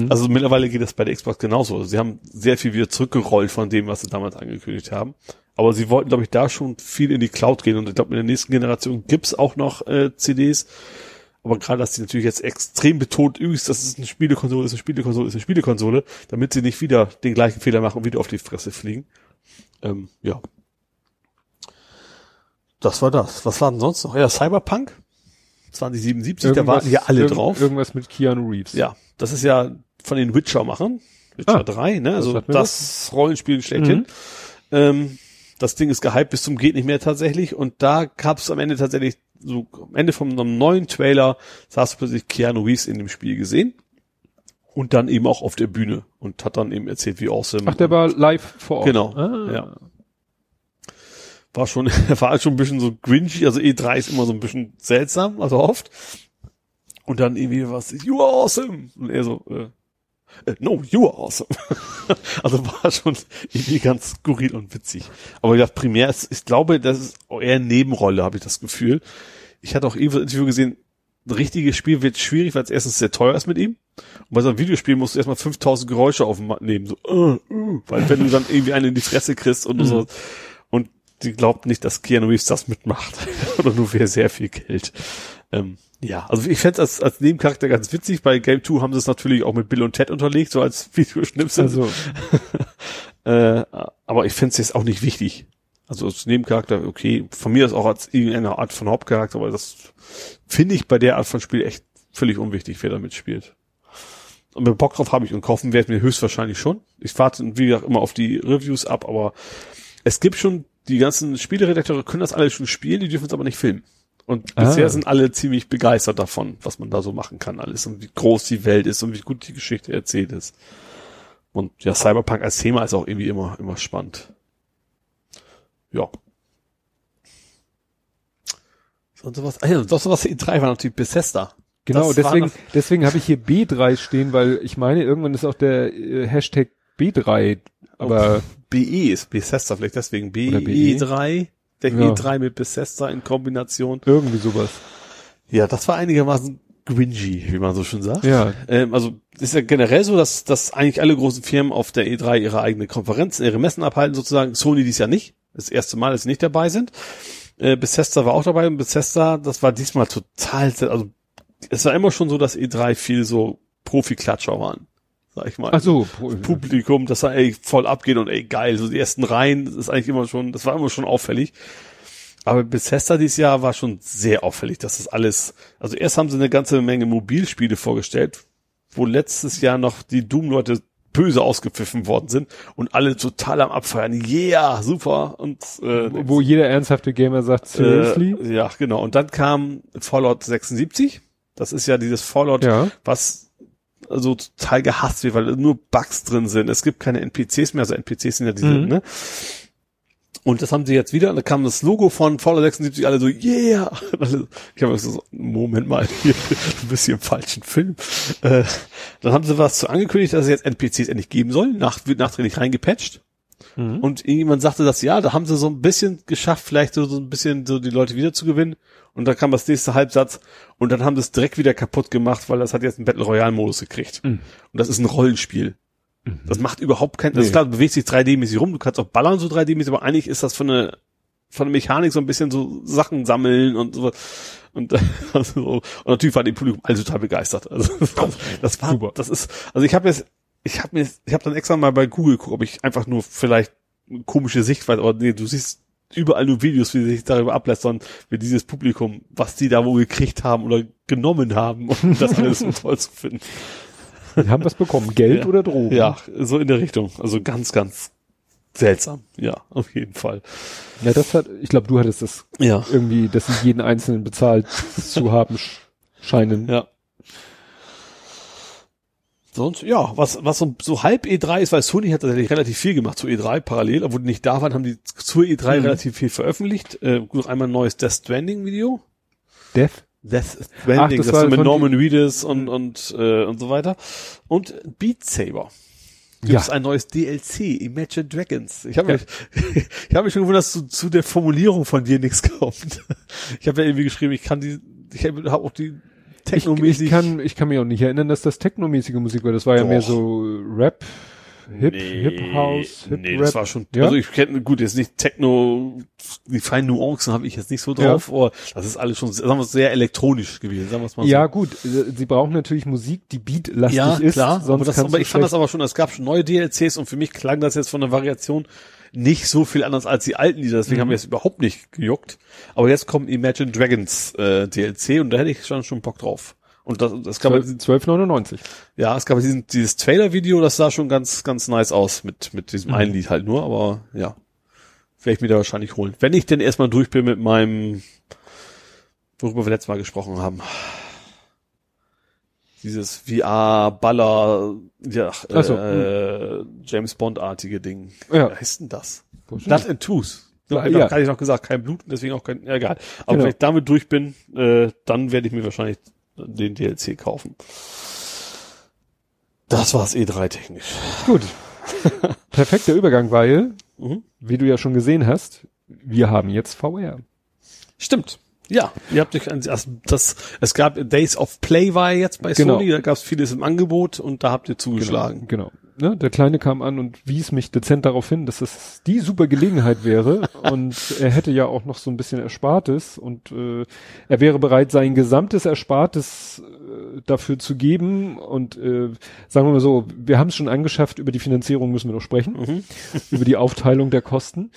Also mittlerweile geht das bei der Xbox genauso. Also sie haben sehr viel wieder zurückgerollt von dem, was sie damals angekündigt haben. Aber sie wollten, glaube ich, da schon viel in die Cloud gehen. Und ich glaube, in der nächsten Generation gibt's auch noch äh, CDs. Aber gerade, dass die natürlich jetzt extrem betont, übrigens, das ist eine Spielekonsole, ist eine Spielekonsole, ist eine Spielekonsole, damit sie nicht wieder den gleichen Fehler machen und wieder auf die Fresse fliegen. Ähm, ja. Das war das. Was war denn sonst noch? Ja, Cyberpunk 2077, da warten ja alle irgend- drauf. Irgendwas mit Keanu Reeves. Ja, das ist ja von den Witcher-Machern. Witcher Ah, 3, ne? Also mir das Rollenspiel schlechthin. Mhm. Ähm, das Ding ist gehypt bis zum geht nicht mehr tatsächlich. Und da gab es am Ende tatsächlich so am Ende von einem neuen Trailer saß plötzlich Keanu Reeves in dem Spiel gesehen. Und dann eben auch auf der Bühne und hat dann eben erzählt, wie awesome. Ach, der war live vor Ort. Genau. Ah. Ja. War schon, war halt schon ein bisschen so grinchy, also E3 ist immer so ein bisschen seltsam, also oft. Und dann irgendwie was, you are awesome. Und er so, äh, äh, no, you are awesome. also war schon irgendwie ganz skurril und witzig. Aber ja, primär ist, ich glaube, das ist eher Nebenrolle, habe ich das Gefühl. Ich hatte auch irgendwo ein Interview gesehen, ein richtiges Spiel wird schwierig, weil es erstens sehr teuer ist mit ihm. Und bei so einem Videospiel musst du erstmal 5000 Geräusche aufnehmen, so, äh, äh, weil wenn du dann irgendwie einen in die Fresse kriegst und so. Die glaubt nicht, dass Keanu Reeves das mitmacht. Oder nur für sehr viel Geld. Ähm, ja, also ich fände als, als Nebencharakter ganz witzig. Bei Game 2 haben sie es natürlich auch mit Bill und Ted unterlegt, so als Videoschnipsel. Also, Äh, aber ich finde es jetzt auch nicht wichtig. Also als Nebencharakter, okay, von mir ist auch als irgendeine Art von Hauptcharakter, aber das finde ich bei der Art von Spiel echt völlig unwichtig, wer da mitspielt. Und mit Bock drauf habe ich und kaufen werde ich mir höchstwahrscheinlich schon. Ich warte, wie gesagt, immer auf die Reviews ab, aber es gibt schon, die ganzen Spieleredakteure können das alle schon spielen, die dürfen es aber nicht filmen. Und Ah. bisher sind alle ziemlich begeistert davon, was man da so machen kann alles und wie groß die Welt ist und wie gut die Geschichte erzählt ist. Und ja, Cyberpunk als Thema ist auch irgendwie immer, immer spannend. Ja. Sonst was, ah ja, sonst was E3 war natürlich Bethesda. genau, Das deswegen, deswegen habe ich hier B3 stehen, weil ich meine, irgendwann ist auch der äh, Hashtag B3, aber BE ist Bethesda, vielleicht deswegen Oder BE. BE3. Der Ja. E3 mit Bethesda in Kombination. irgendwie sowas. Ja, das war einigermaßen gringy, wie man so schön sagt. Ja. Ähm, also ist ja generell so, dass, dass eigentlich alle großen Firmen auf der E3 ihre eigene Konferenzen, ihre Messen abhalten sozusagen. Sony dies ja nicht. Das erste Mal, dass sie nicht dabei sind. Äh, Bethesda war auch dabei und Bethesda, das war diesmal total, also es war immer schon so, dass E3 viel so Profi-Klatscher waren. Sag ich mal. Ach so, Publikum, das da ey, voll abgeht und ey geil, so die ersten Reihen, das ist eigentlich immer schon, das war immer schon auffällig. Aber Bethesda dieses Jahr war schon sehr auffällig, dass das alles, also erst haben sie eine ganze Menge Mobilspiele vorgestellt, wo letztes Jahr noch die Doom-Leute böse ausgepfiffen worden sind und alle total am Abfeiern. Yeah, super. Und äh, wo jeder ernsthafte Gamer sagt, seriously? äh, ja, genau. Und dann kam Fallout 76. Das ist ja dieses Fallout, Ja. was so total gehasst wird, weil nur Bugs drin sind. Es gibt keine NPCs mehr, also NPCs sind ja diese, Mhm. ne? Und das haben sie jetzt wieder, und da kam das Logo von Fallout 76, alle so, yeah! Ich habe so, Moment mal, hier, du bist hier im falschen Film. Äh, dann haben sie was zu angekündigt, dass es jetzt NPCs endlich geben soll, nach, wird nachträglich reingepatcht. Mhm. Und irgendjemand sagte das, ja, da haben sie so ein bisschen geschafft, vielleicht so, so ein bisschen so die Leute wieder zu gewinnen. Und dann kam das nächste Halbsatz und dann haben sie es direkt wieder kaputt gemacht, weil das hat jetzt einen Battle Royale Modus gekriegt. Mhm. Und das ist ein Rollenspiel. Das macht überhaupt keinen, das ist klar, du bewegst dich 3D-mäßig rum, du kannst auch ballern so 3D-mäßig, aber eigentlich ist das von der, von der Mechanik so ein bisschen so Sachen sammeln und so. Und, also, so. und natürlich war die Publikum alle total begeistert. Also das, das war, Super. das ist, also ich habe jetzt, ich habe mir, ich habe dann extra mal bei Google geguckt, ob ich einfach nur vielleicht komische Sichtweise, aber nee, du siehst überall nur Videos, wie sie sich darüber ablästern, wie dieses Publikum, was die da wohl gekriegt haben oder genommen haben, um das alles so toll zu finden. Die haben was bekommen, Geld Ja. oder Drogen. Ja, so in der Richtung. Also ganz, ganz seltsam. Ja, auf jeden Fall. Ja, das hat, ich glaube, du hattest das Ja. irgendwie, dass sie jeden Einzelnen bezahlt zu haben sch- scheinen. Ja. Sonst, ja, was, was so, so halb E3 ist, weil Sony hat tatsächlich relativ viel gemacht zu E3 parallel, obwohl die nicht da waren, haben die zur E3 Mhm. relativ viel veröffentlicht. Äh, noch einmal ein neues Death Stranding Video. Death? Death Ach, Stranding, das das, war so mit Norman Reedus und, und, äh, und so weiter. Und Beat Saber. Gibt Ja. es ein neues DLC, Imagine Dragons. Ich habe Ja. mich, ich habe mich schon gewundert, dass zu, zu der Formulierung von dir nichts kommt. Ich habe ja irgendwie geschrieben, ich kann die, ich habe auch die technomäßig. ich, kann, ich kann mich auch nicht erinnern, dass das technomäßige Musik war. Das war ja Doch. mehr so Rap, Hip, Nee, Hip House, Hip nee, Rap. das war schon, Ja? also ich kenne, gut, jetzt nicht Techno, die feinen Nuancen habe ich jetzt nicht so drauf, aber das ist alles schon, sagen wir sehr elektronisch gewesen, sagen wir mal ja, so. gut, äh, sie brauchen natürlich Musik, die beatlastig Ja, ist. klar, sonst aber, das, aber ich fand das aber schon, es gab schon neue DLCs und für mich klang das jetzt von der Variation nicht so viel anders als die alten Lieder, deswegen haben wir jetzt überhaupt nicht gejuckt. Aber jetzt kommt Imagine Dragons äh, DLC und da hätte ich schon schon Bock drauf. Und das, das gab 12 12,99. ja, es gab diesen, dieses Trailer-Video, das sah schon ganz, ganz nice aus mit, mit diesem einen Lied halt nur, aber ja, werde ich mir da wahrscheinlich holen. Wenn ich denn erstmal durch bin mit meinem, worüber wir letztes Mal gesprochen haben. Dieses VR-Baller, ja, so, äh, James Bond-artige Ding. Ja. Wie heißt denn das? Blood and Tooth. Ja, Ja, ja. Kann ich noch gesagt, kein Blut, deswegen auch kein, ja, egal. Aber Genau. wenn ich damit durch bin, äh, dann werde ich mir wahrscheinlich den DLC kaufen. Das war's E3 technisch. Gut. Perfekter Übergang, weil, Mhm. wie du ja schon gesehen hast, wir haben jetzt VR. Stimmt. Ja, ihr habt euch an das, das, es gab Days of Play war jetzt bei Genau. Sony, da gab es vieles im Angebot und da habt ihr zugeschlagen. Genau. Ne, der Kleine kam an und wies mich dezent darauf hin, dass es die super Gelegenheit wäre und er hätte ja auch noch so ein bisschen Erspartes und äh, er wäre bereit, sein gesamtes Erspartes äh, dafür zu geben und äh, sagen wir mal so, wir haben es schon angeschafft, über die Finanzierung müssen wir noch sprechen, Mhm. über die Aufteilung der Kosten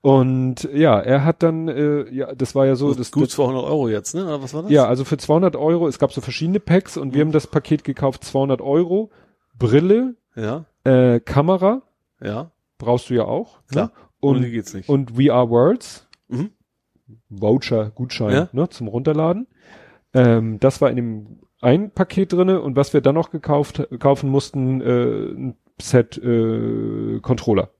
und ja, er hat dann, äh, ja, das war ja so, das, Gut das 200 Euro jetzt, ne? Oder was war das? ja, also für 200 Euro, es gab so verschiedene Packs und wir haben das Paket gekauft, 200 Euro, Brille, Ja, äh, Kamera, ja, brauchst du ja auch. klar. Ne? Ohne die Und, geht's nicht. und VR Worlds, Mhm. Voucher, Gutschein, Ja. ne, zum Runterladen. Ähm, das war in dem ein Paket drinne und was wir dann noch gekauft, kaufen mussten, äh, ein Set äh, Controller.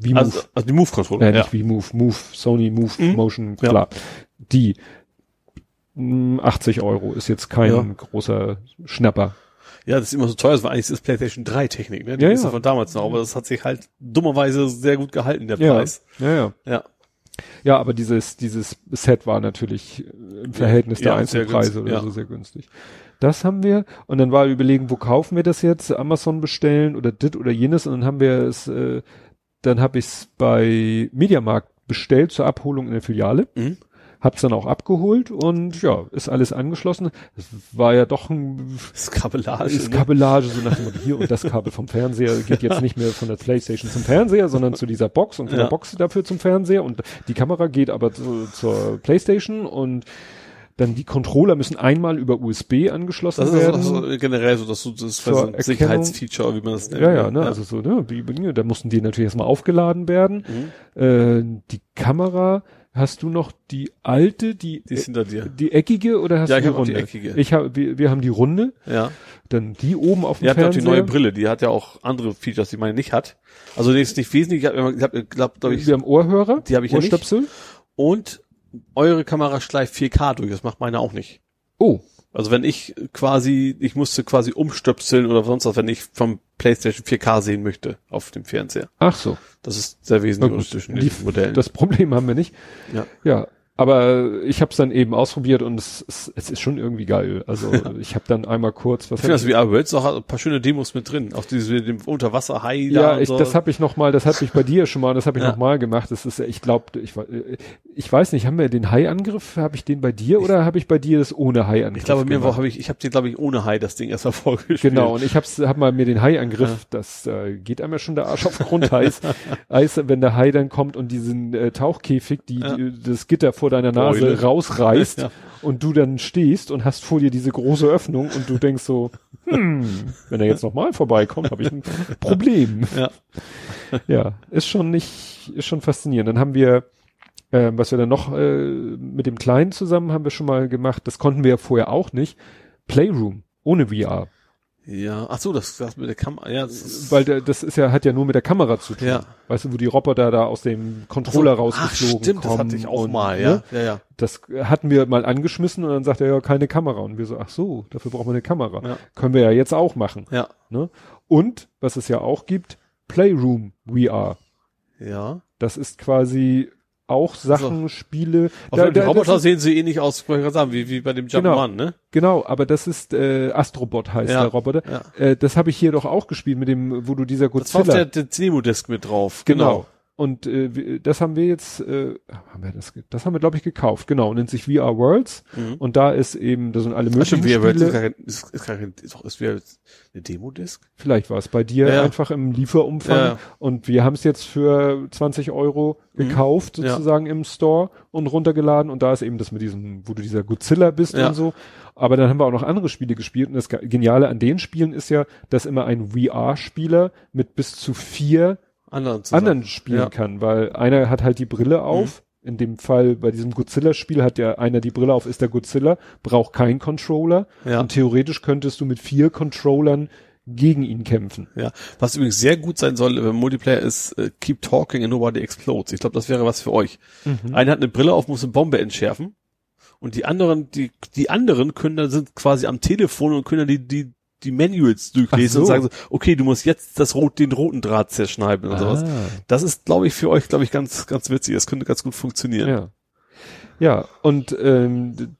Wie Move. Also, also die Move-Controller. äh, nicht wie Move, Move, Sony Move Mhm. Motion, Ja. klar. Die mh, 80 Euro ist jetzt kein Ja. großer Schnapper. Ja, das ist immer so teuer, das war eigentlich das PlayStation 3 Technik, ne? Die Ja, ist ja. ja von damals noch, aber das hat sich halt dummerweise sehr gut gehalten, der Ja, Preis. ja, ja. Ja. Ja, aber dieses, dieses Set war natürlich im Verhältnis Ja, der Einzelpreise oder ja. so sehr günstig. Das haben wir und dann war überlegen, wo kaufen wir das jetzt? Amazon bestellen oder dit oder jenes und dann haben wir es, äh, dann habe ich es bei Mediamarkt bestellt zur Abholung in der Filiale. Mhm. Hab's dann auch abgeholt und ja, ist alles angeschlossen. Es war ja doch ein Das ist Kabellage. ist ne? So nach dem Motto, hier und das Kabel vom Fernseher geht jetzt nicht mehr von der Playstation zum Fernseher, sondern zu dieser Box und von Ja. der Box dafür zum Fernseher und die Kamera geht aber zu, zur Playstation und dann die Controller müssen einmal über USB angeschlossen Das ist werden. also generell so, dass du das so Sicherheitsfeature, wie man das nennt. ja, ja, ne, also so, ne, wie, da mussten die natürlich erstmal aufgeladen werden. Mhm. Äh, die Kamera Hast du noch die alte, die, Die ist hinter dir. die eckige oder hast Ja, du ich die auch die runde? eckige. Ich hab, wir, wir haben die runde, Ja. dann die oben auf dem Die hat ja auch die Fernseher. neue Brille, die hat ja auch andere Features, die meine nicht hat. Also die ist nicht wesentlich, ich habe hab, glaub, glaub ich, wir haben Ohrhörer, Die hab ich ja nicht. Ohrstöpsel. und eure Kamera schleift 4K durch, das macht meine auch nicht. Oh, Also wenn ich quasi, ich musste quasi umstöpseln oder sonst was, wenn ich vom PlayStation 4K sehen möchte auf dem Fernseher. ach so. Das ist sehr wesentlich zwischen den Modellen. das Problem haben wir nicht. ja. Ja, aber ich habe es dann eben ausprobiert und es, es, es ist schon irgendwie geil. Also ich habe dann einmal kurz was Ich finde das VR Worlds auch ein paar schöne Demos mit drin. Auch dieses mit dem Unterwasserhai ja, und ich, so. das habe ich noch mal, das hatte ich bei dir schon mal, das habe ich Ja. noch mal gemacht. Das ist, ich glaube, ich, ich weiß nicht, haben wir den Hai-Angriff? Habe ich den bei dir oder habe ich bei dir das ohne Hai-Angriff? ich glaube, mir habe ich, ich habe dir, glaube ich, ohne Hai das Ding erstmal vorgespielt. Genau, und ich hab's, hab mal mir den Hai-Angriff, das äh, geht einem ja schon der Arsch auf Grundeis, Eis, wenn der Hai dann kommt und diesen äh, Tauchkäfig, die, Ja. die das Gitter vor deiner Nase Beule. rausreißt Ja. und du dann stehst und hast vor dir diese große Öffnung und du denkst so, hm, wenn er jetzt nochmal vorbeikommt, habe ich ein Problem. Ja. Ja, ist schon nicht, ist schon faszinierend. Dann haben wir, äh, was wir dann noch äh, mit dem Kleinen zusammen haben wir schon mal gemacht, das konnten wir ja vorher auch nicht, Playroom ohne VR. Ja, ach so, das, das mit der Kamera, ja, das ist, Weil der, das ist ja, hat ja nur mit der Kamera zu tun. Ja. Weißt du, wo die Roboter da aus dem Controller Ach so, rausgeflogen ach, stimmt, kommen. das hatte ich auch und, mal, ja, Ne? ja, ja. Das hatten wir mal angeschmissen und dann sagt er ja keine Kamera. Und wir so, ach so, dafür braucht man eine Kamera. Ja. Können wir ja jetzt auch machen. Ja, Ne? Und, was es ja auch gibt, Playroom VR. ja. Das ist quasi auch Sachen, Spiele. Auch die das Roboter ist- sehen sie ähnlich aus, wollte ich gerade sagen, wie, wie bei dem Jump Genau. Ne? Genau, aber das ist äh, Astrobot heißt Ja, der Roboter. ja. Äh, das habe ich hier doch auch gespielt mit dem, wo du dieser Das war Godzilla. auf der, der Demo-Disc mit drauf. Genau. Und äh, das haben wir jetzt, äh, haben wir das, das haben wir glaube ich gekauft. Genau, nennt sich VR Worlds. Mhm. Und da ist eben, da sind alle Ach, möglichen stimmt, VR Worlds ist, kein, ist, ist, kein, ist, doch, ist VR eine Demo-Disc? Vielleicht war es bei dir Ja, ja. einfach im Lieferumfang. Ja, ja. Und wir haben es jetzt für 20 Euro gekauft, Mhm. Ja. sozusagen im Store und runtergeladen. Und da ist eben das mit diesem, wo du dieser Godzilla bist Ja. und so. Aber dann haben wir auch noch andere Spiele gespielt. Und das Ge- Geniale an den Spielen ist ja, dass immer ein VR-Spieler mit bis zu vier Anderen zusammen. anderen spielen Ja. Mhm. kann, weil einer hat halt die Brille auf. In dem Fall bei diesem Godzilla-Spiel hat ja einer die Brille auf, ist der Godzilla, braucht keinen Controller. Ja. Und theoretisch könntest du mit vier Controllern gegen ihn kämpfen. Ja, was übrigens sehr gut sein soll im Multiplayer ist äh, Keep Talking and Nobody Explodes. Ich glaube, das wäre was für euch. Mhm. Einer hat eine Brille auf, muss eine Bombe entschärfen und die anderen, die die anderen können dann sind quasi am Telefon und können dann die die die Manuals durchlesen so. und sagen so, okay, du musst jetzt das rot den roten Draht zerschneiden und sowas. Ah. Das ist, glaube ich, für euch, glaube ich, ganz ganz witzig. Das könnte ganz gut funktionieren. Ja. Ja, und ähm,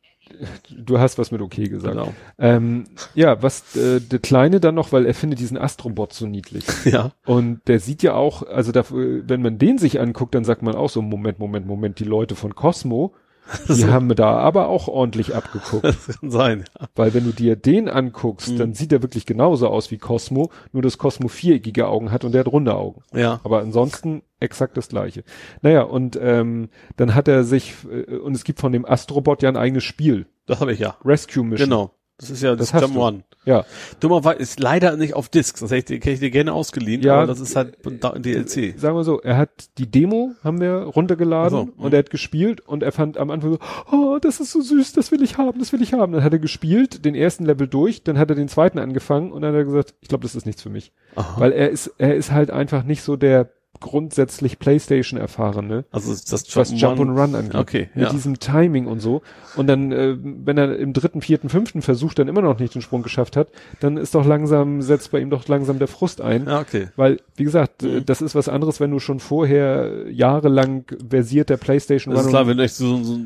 du hast was mit okay gesagt. Genau. Ähm, ja, was äh, der Kleine dann noch, weil er findet diesen Astrobot so niedlich. Ja. Und der sieht ja auch, also da, wenn man den sich anguckt, dann sagt man auch so, Moment, Moment, Moment, die Leute von Cosmo, die haben da aber auch ordentlich abgeguckt. Das kann sein. Weil wenn du dir den anguckst, Mhm. dann sieht er wirklich genauso aus wie Cosmo, nur dass Cosmo viereckige Augen hat und der hat runde Augen. Ja. Aber ansonsten exakt das gleiche. Naja, und ähm, dann hat er sich, äh, und es gibt von dem Astrobot ja ein eigenes Spiel, Das habe ich ja. Rescue Mission. Genau. Das ist ja Das das, Jump. One. Ja, Dummerweise ist leider nicht auf Disc. Das hätte ich, hätte ich dir gerne ausgeliehen, Ja, aber das ist halt da- DLC. sagen wir so, er hat die Demo, haben wir runtergeladen so, und er hat gespielt und er fand am Anfang so, oh, das ist so süß, das will ich haben, das will ich haben. Dann hat er gespielt, den ersten Level durch, dann hat er den zweiten angefangen und dann hat er gesagt, ich glaube, das ist nichts für mich. Aha. Weil er ist, er ist halt einfach nicht so der grundsätzlich Playstation erfahrene, Also das was Jump and Run angeht. Okay, Mit ja. diesem Timing und so. Und dann, äh, wenn er im dritten, vierten, fünften Versuch dann immer noch nicht den Sprung geschafft hat, dann ist doch langsam, setzt bei ihm doch langsam der Frust ein. Ja, okay. Weil, wie gesagt, äh, Mhm. das ist was anderes, wenn du schon vorher jahrelang versiert der Playstation Das ist klar, wenn du echt so, so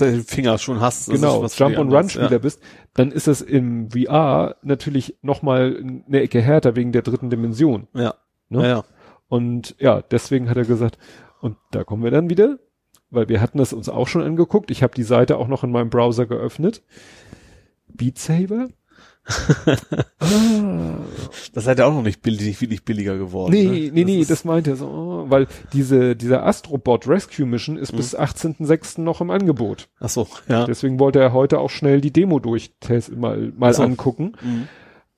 den Finger schon hast. das genau, Jump and. Run Spieler bist, dann ist es im VR natürlich nochmal eine Ecke härter wegen der dritten Dimension. Ja. Ja. Ne? ja, ja. Und ja, deswegen hat er gesagt, und da kommen wir dann wieder, weil wir hatten das uns auch schon angeguckt. Ich habe die Seite auch noch in meinem Browser geöffnet. Beat Saber? ah, Das seid ja auch noch nicht billig, nicht wirklich billiger geworden. nee, ne? nee, nee, ist- das meinte er so, oh, weil diese, dieser Astrobot Rescue Mission Mhm. ist bis 18.06. noch im Angebot. Ach so, ja. Deswegen wollte er heute auch schnell die Demo durchtesten, mal, mal so. angucken. Mhm.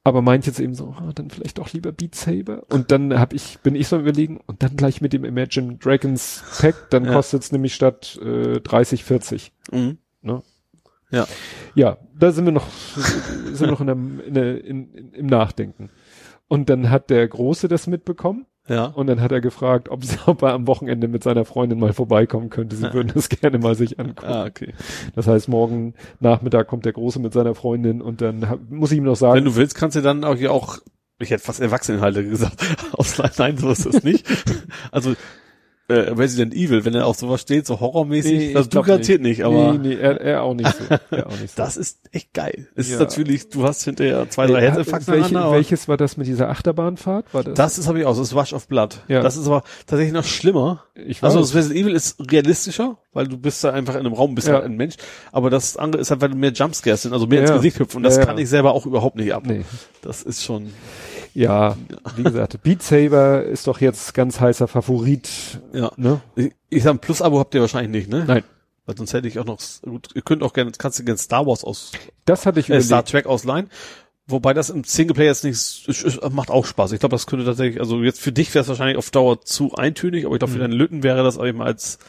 Aber meint jetzt eben so, ah, dann vielleicht doch lieber Beat Saber. Und dann hab ich, bin ich so überlegen und dann gleich mit dem Imagine Dragons Pack, dann Ja. kostet es nämlich statt äh, 30, 40. Mhm. Ne? Ja. Ja, da sind wir noch, sind wir noch in der, in der, in, in, im Nachdenken. Und dann hat der Große das mitbekommen Ja. und dann hat er gefragt, ob, sie, ob er am Wochenende mit seiner Freundin mal vorbeikommen könnte. Sie würden das gerne mal sich angucken. Ah, okay. Das heißt, morgen Nachmittag kommt der Große mit seiner Freundin und dann muss ich ihm noch sagen, Wenn du willst, kannst du dann auch auch, ich hätte fast Erwachsenenhalter gesagt, ausleihen. Nein, so ist das nicht. also, äh, Resident Evil, wenn er auf sowas steht, so horrormäßig, Nee, also du garantiert nicht, aber nee, nee, er, er auch nicht so. Er auch nicht so. das ist echt geil. Es Ja. ist natürlich, du hast hinterher zwei, drei Äh, Herzinfarkte welche, welches war das mit dieser Achterbahnfahrt? War das? Das ist habe ich auch, das ist Wash of Blood. Ja. Das ist aber tatsächlich noch schlimmer. ich Also weiß. das Resident Evil ist realistischer, weil du bist da einfach in einem Raum, bist Ja. halt ein Mensch. Aber das andere ist halt, weil du mehr Jumpscares sind, also mehr ins Ja. Gesicht hüpfen. Und das kann ich selber auch überhaupt nicht ab. nee. Das ist schon. Ja, wie gesagt, Beat Saber ist doch jetzt ganz heißer Favorit. Ja. Ne? Ich, ich sag, ein Plus-Abo habt ihr wahrscheinlich nicht, ne? Nein. Weil sonst hätte ich auch noch, gut, ihr könnt auch gerne, kannst du gerne Star Wars aus, Das hatte ich äh, Star. Trek ausleihen. Wobei das im Singleplayer jetzt nicht, es, es macht auch Spaß. Ich glaube, das könnte tatsächlich, also jetzt für dich wäre es wahrscheinlich auf Dauer zu eintönig, aber ich glaube, für deinen Lütten wäre das eben als,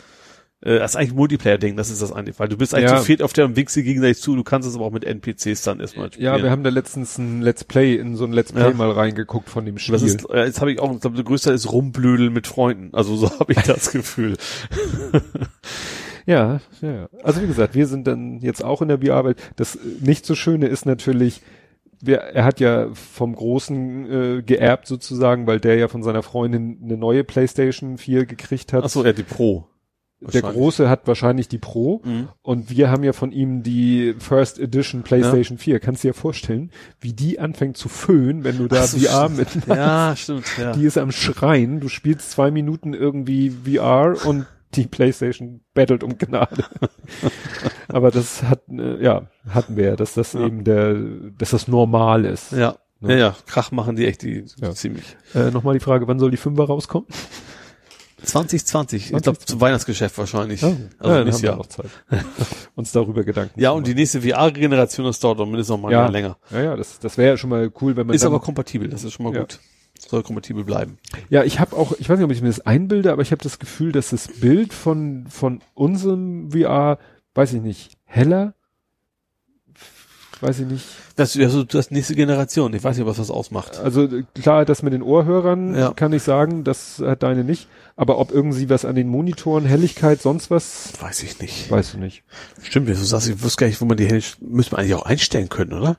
äh, als eigentlich Multiplayer-Ding, das ist das eigentlich, weil du bist eigentlich Ja. zu viert auf der und winkst dir gegenseitig zu, du kannst es aber auch mit NPCs dann erstmal spielen. Ja, wir haben da letztens ein Let's Play in so ein Let's Play Ja. mal reingeguckt von dem Spiel. das ist, äh, jetzt habe ich auch, ich glaube, der größte ist Rumblödeln mit Freunden. Also so habe ich das Gefühl. Ja, ja. Also wie gesagt, wir sind dann jetzt auch in der VR-Welt. Das nicht so Schöne ist natürlich, wir, er hat ja vom Großen äh, geerbt sozusagen, weil der ja von seiner Freundin eine neue PlayStation 4 gekriegt hat. Ach so, ja, die Pro. Der Große hat wahrscheinlich die Pro Mhm. und wir haben ja von ihm die First Edition PlayStation 4. Kannst du dir vorstellen, wie die anfängt zu föhnen, wenn du da so, VR stimmt. mit Ja, stimmt, ja. die ist am Schreien. Du spielst zwei Minuten irgendwie VR und die PlayStation battelt um Gnade. Aber das hat, äh, ja, hatten wir ja, dass das Ja. eben der, dass das normal ist. Ja. Ne? Ja, ja, Krach machen die echt die Ja. ziemlich. Äh, Nochmal die Frage, wann soll die Fünfer rauskommen? 2020, ich glaube zum Weihnachtsgeschäft wahrscheinlich. Also Also ja, nächstes Jahr. noch Zeit, uns darüber Gedanken Ja, und die nächste VR-Generation, das dauert doch mindestens noch mal Ja. Länger. Ja, ja, das, das wäre ja schon mal cool, wenn man Ist aber kompatibel, das ist schon mal Ja. gut. Soll kompatibel bleiben. Ja, ich habe auch, ich weiß nicht, ob ich mir das einbilde, aber ich habe das Gefühl, dass das Bild von von unserem VR, weiß ich nicht, heller, weiß ich nicht. Das ist also das nächste Generation. Ich weiß nicht, was das ausmacht. Also klar, das mit den Ohrhörern Ja. kann ich sagen, das hat deine nicht. Aber ob irgendwie was an den Monitoren, Helligkeit, sonst was, Weiß ich nicht. weißt du nicht. Stimmt, wie du sagst, ich wüsste gar nicht, wo man die Hell müsste man eigentlich auch einstellen können, oder?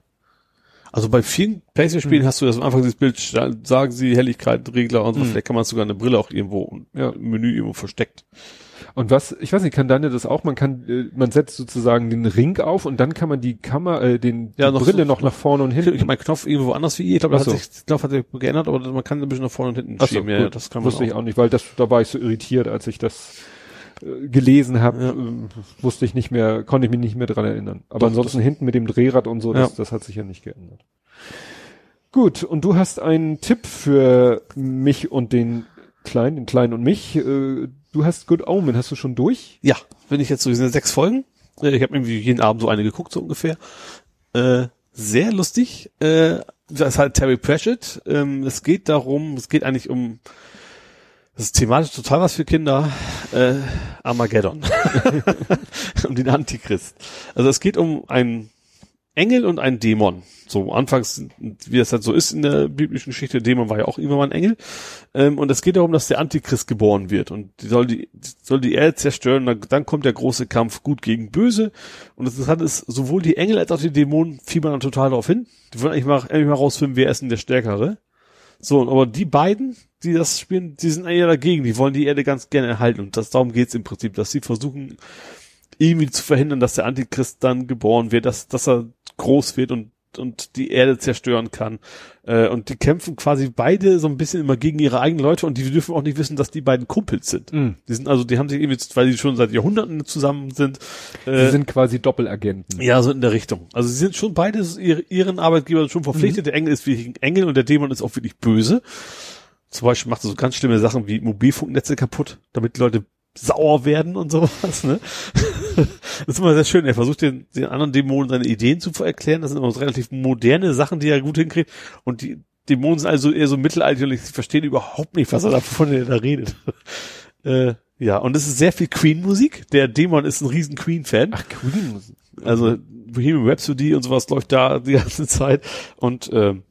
Also bei vielen Playstation-Spielen hast du das einfach dieses Bild, sta- sagen sie Helligkeit, Regler und so. Hm. Vielleicht kann man sogar eine Brille auch irgendwo Ja. im Menü irgendwo versteckt. Und was, ich weiß nicht, kann Daniel das auch? Man kann, äh, man setzt sozusagen den Ring auf und dann kann man die Kamera, äh, den die Ja, noch Brille so- noch nach vorne und Ich hinten. habe meinen Knopf irgendwo anders wie ihr. Ich glaube, das so. hat sich, ich glaube, hat sich geändert, aber man kann ein bisschen nach vorne und hinten Ach so, schieben. Ja, ja, gut. das kann man wusste ich auch nicht, weil das, da war ich so irritiert, als ich das äh, gelesen habe, Ja. ähm, wusste ich nicht mehr, konnte ich mich nicht mehr dran erinnern. Aber Doch, ansonsten hinten mit dem Drehrad und so, das, Ja. das hat sich ja nicht geändert. Gut, und du hast einen Tipp für mich und den Kleinen, den Kleinen und mich. Äh, Du hast Good Omen, hast du schon durch? Ja, wenn ich jetzt so, sind sechs Folgen. Äh, Ich habe irgendwie jeden Abend so eine geguckt, so ungefähr. Äh, sehr lustig. Äh, das ist halt Terry Pratchett. Ähm, es geht darum, es geht eigentlich um, das ist thematisch total was für Kinder, äh, Armageddon. um den Antichrist. Also es geht um einen Engel und einen Dämon. So anfangs, wie das halt so ist in der biblischen Geschichte, Dämon war ja auch immer mal ein Engel. Ähm, und es geht darum, dass der Antichrist geboren wird und die soll die, soll die Erde zerstören. Dann, dann kommt der große Kampf gut gegen böse. Und das Interessante ist, sowohl die Engel als auch die Dämonen fiebern dann total darauf hin. Die wollen eigentlich mal, eigentlich mal rausfinden, wer ist denn der Stärkere. So, aber die beiden, die das spielen, die sind eher dagegen. Die wollen die Erde ganz gerne erhalten. Und das, darum geht's im Prinzip, dass sie versuchen, irgendwie zu verhindern, dass der Antichrist dann geboren wird, dass, dass er groß wird und, und die Erde zerstören kann. Äh, und die kämpfen quasi beide so ein bisschen immer gegen ihre eigenen Leute und die dürfen auch nicht wissen, dass die beiden Kumpels sind. Mhm. Die sind also, die haben sich irgendwie, weil die schon seit Jahrhunderten zusammen sind. Sie Äh, sind quasi Doppelagenten. ja, so in der Richtung. Also sie sind schon beide ihre, ihren Arbeitgeber schon verpflichtet. Der Engel ist wirklich ein Engel und der Dämon ist auch wirklich böse. Zum Beispiel macht er so ganz schlimme Sachen wie Mobilfunknetze kaputt, damit Leute sauer werden und sowas, ne? Das ist immer sehr schön. Er versucht den, den anderen Dämonen seine Ideen zu erklären. Das sind immer so relativ moderne Sachen, die er gut hinkriegt. Und die Dämonen sind also eher so mittelalterlich. Sie verstehen überhaupt nicht, was er da von der da redet. äh, ja, und es ist sehr viel Queen-Musik. Der Dämon ist ein riesen Queen-Fan. Ach, Queen. Also Bohemian Rhapsody und sowas läuft da die ganze Zeit. Und ähm,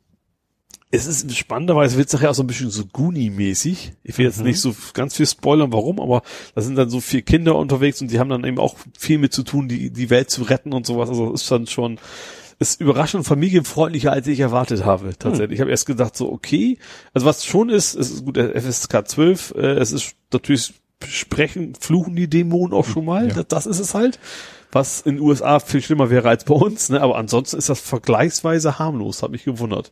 es ist spannenderweise wird es nachher auch so ein bisschen so Goonie-mäßig. Ich will jetzt nicht so ganz viel spoilern, warum, aber da sind dann so vier Kinder unterwegs und die haben dann eben auch viel mit zu tun, die, die Welt zu retten und sowas. Also ist dann schon, ist überraschend familienfreundlicher, als ich erwartet habe, tatsächlich. Ich habe erst gedacht, so, okay. Also was schon ist, es ist gut, der FSK 12, äh, es ist natürlich sprechen, fluchen die Dämonen auch schon mal. Ja. Das, das ist es halt. Was in den USA viel schlimmer wäre als bei uns, ne? Aber ansonsten ist das vergleichsweise harmlos, hat mich gewundert.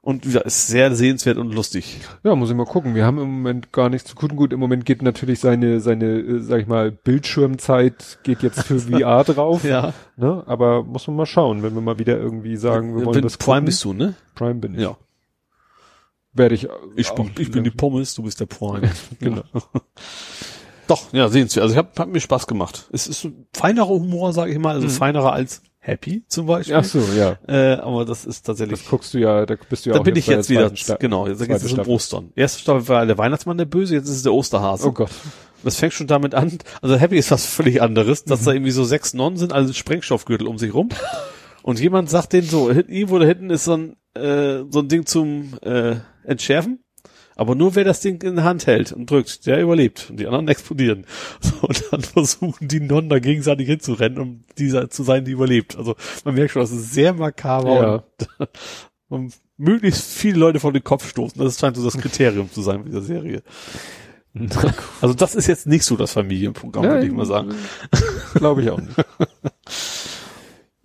Und ja, ist sehr sehenswert und lustig. Ja, muss ich mal gucken. Wir haben im Moment gar nichts zu gucken. Gut, im Moment geht natürlich seine, seine, äh, sag ich mal, Bildschirmzeit geht jetzt für VR drauf. Ja. Ne? Aber muss man mal schauen, wenn wir mal wieder irgendwie sagen, wir wollen Bin, das Prime gucken. bist du, ne? Prime bin ich. Ja. Werde ich. Ich bin, ich bin die Pommes, du bist der Prime. Genau. Doch, ja, sehenswert. Also ich hab, hat mir Spaß gemacht. Es ist feinerer Humor, sage ich mal, also feinerer als Happy zum Beispiel. Ach so, ja. Äh, aber das ist tatsächlich. Das guckst du ja, da bist du ja da auch bin ich jetzt wieder, Sta- genau, jetzt geht es um. Ostern. Erste Staffel war der Weihnachtsmann der Böse, jetzt ist es der Osterhase. Oh Gott. Das fängt schon damit an, also Happy ist was völlig anderes, dass Mhm. da irgendwie so sechs Nonnen sind, also Sprengstoffgürtel um sich rum. Und jemand sagt denen so, irgendwo da hinten ist so ein, äh, so ein Ding zum äh, Entschärfen. Aber nur wer das Ding in der Hand hält und drückt, der überlebt. Und die anderen explodieren. So, und dann versuchen die Nonnen da gegenseitig hinzurennen, um dieser zu sein, die überlebt. Also man merkt schon, das ist sehr makaber Ja. und, und möglichst viele Leute vor den Kopf stoßen. Das scheint so das Kriterium zu sein dieser Serie. Also das ist jetzt nicht so das Familienprogramm, Ja, würde ich mal sagen. Glaube ich auch nicht.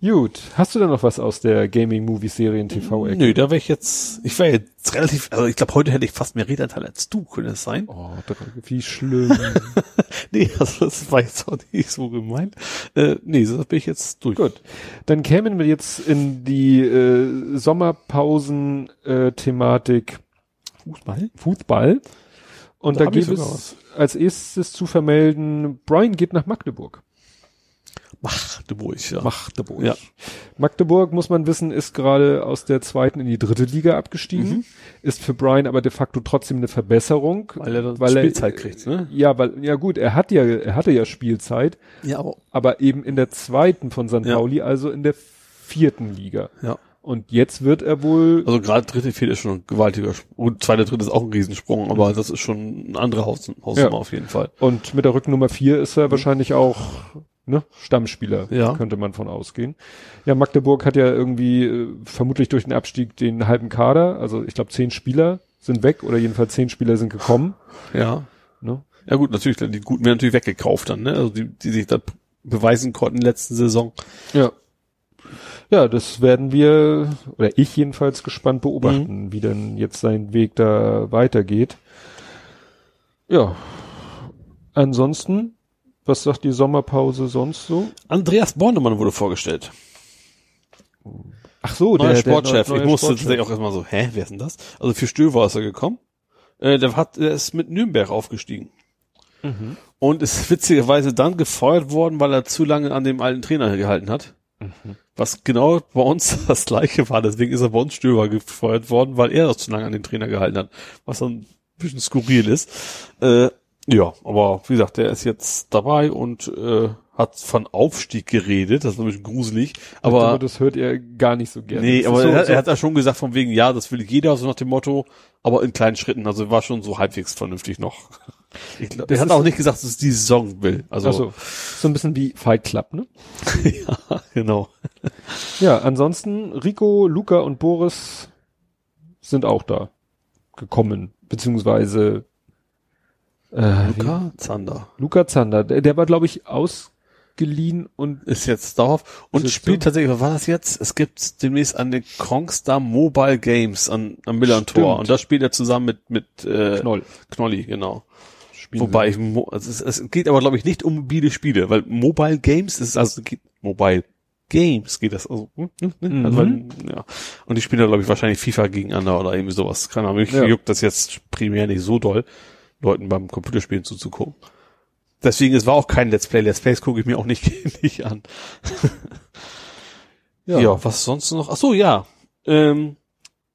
Gut. Hast du denn noch was aus der Gaming-Movie-Serien-TV-Ecke? Nö, da wäre ich jetzt, ich wäre jetzt relativ, also ich glaube, heute hätte ich fast mehr Redanteil als du, könnte es sein? Oh, wie schlimm. Nee, also das war jetzt auch nicht so gemeint. Äh, nee, so bin ich jetzt durch. Gut. Dann kämen wir jetzt in die äh, Sommerpausen-Thematik Fußball? Fußball. Und Da da, gibt es als erstes zu vermelden, Brian geht nach Magdeburg. Magdeburg, ja. Magdeburg. Ja. Magdeburg, muss man wissen, ist gerade aus der zweiten in die dritte Liga abgestiegen. Mhm. Ist für Brian aber de facto trotzdem eine Verbesserung. Weil er dann weil Spielzeit kriegt, ne? Ja, weil, ja gut, er hat ja, er hatte ja Spielzeit, Ja, aber, aber eben in der zweiten von St. Ja. Pauli, also in der vierten Liga. ja. Und jetzt wird er wohl, Also gerade dritte, vierte ist schon ein gewaltiger Sprung. Und zweite, dritte ist auch ein Riesensprung, aber das ist schon eine andere Haus Hausnummer Ja. auf jeden Fall. und mit der Rückennummer vier ist er wahrscheinlich auch, ne, Stammspieler, Ja. könnte man von ausgehen. Ja, Magdeburg hat ja irgendwie, äh, vermutlich durch den Abstieg den halben Kader, also ich glaube zehn Spieler sind weg oder jedenfalls zehn Spieler sind gekommen, Ja. ne. Ja gut, natürlich, die Guten werden natürlich weggekauft dann, ne? Also die, die sich da beweisen konnten letzten Saison. Ja. Ja, das werden wir, oder ich jedenfalls gespannt beobachten, wie denn jetzt sein Weg da weitergeht. Ja. Ansonsten, was sagt die Sommerpause sonst so? Andreas Bornemann wurde vorgestellt. Ach so, Neuer Sportchef. neue ich musste Sportchef. tatsächlich auch erstmal so, hä, wer ist denn das? Also für Stöver ist er gekommen. Äh, der hat, der ist mit Nürnberg aufgestiegen. Mhm. Und ist witzigerweise dann gefeuert worden, weil er zu lange an dem alten Trainer gehalten hat. Mhm. Was genau bei uns das gleiche war. Deswegen ist er bei uns Stöber gefeuert worden, weil er das zu lange an den Trainer gehalten hat. Was dann ein bisschen skurril ist. Äh, ja, aber wie gesagt, der ist jetzt dabei und äh, hat von Aufstieg geredet. Das ist bisschen gruselig. Aber Aber das hört ihr gar nicht so gerne. Nee, Das aber so, er, hat- so, er hat ja schon gesagt von wegen, ja, das will jeder, so nach dem Motto, aber in kleinen Schritten. Also war schon so halbwegs vernünftig noch. Ich glaub, Das er hat auch nicht gesagt, dass es die Saison will. Also, also, so ein bisschen wie Fight Club, ne? ja, genau. Ja, ansonsten Rico, Luca und Boris sind auch da gekommen, beziehungsweise äh, Luca Zander wie- Luca Zander, der, der war glaube ich ausgeliehen und ist jetzt darauf und spielt so? tatsächlich, was war das jetzt? Es gibt demnächst an den Kongstar Mobile Games an, am Millantor Stimmt. und da spielt er zusammen mit, mit äh, Knoll. Knolli, genau. Spielen Wobei, ich, also es, es geht aber, glaube ich, nicht um mobile Spiele, weil Mobile Games ist also geht, Mobile Games geht das also, hm, hm, hm, also Mhm. weil, ja. Und die spielen da, glaube ich, wahrscheinlich FIFA gegeneinander oder irgendwie sowas. Keine Ahnung, mich Ja. juckt das jetzt primär nicht so doll, Leuten beim Computerspielen zuzugucken. deswegen, es war auch kein Let's Play. Let's Plays gucke ich mir auch nicht, nicht an. ja. was sonst noch? Ach so, ja. Ähm,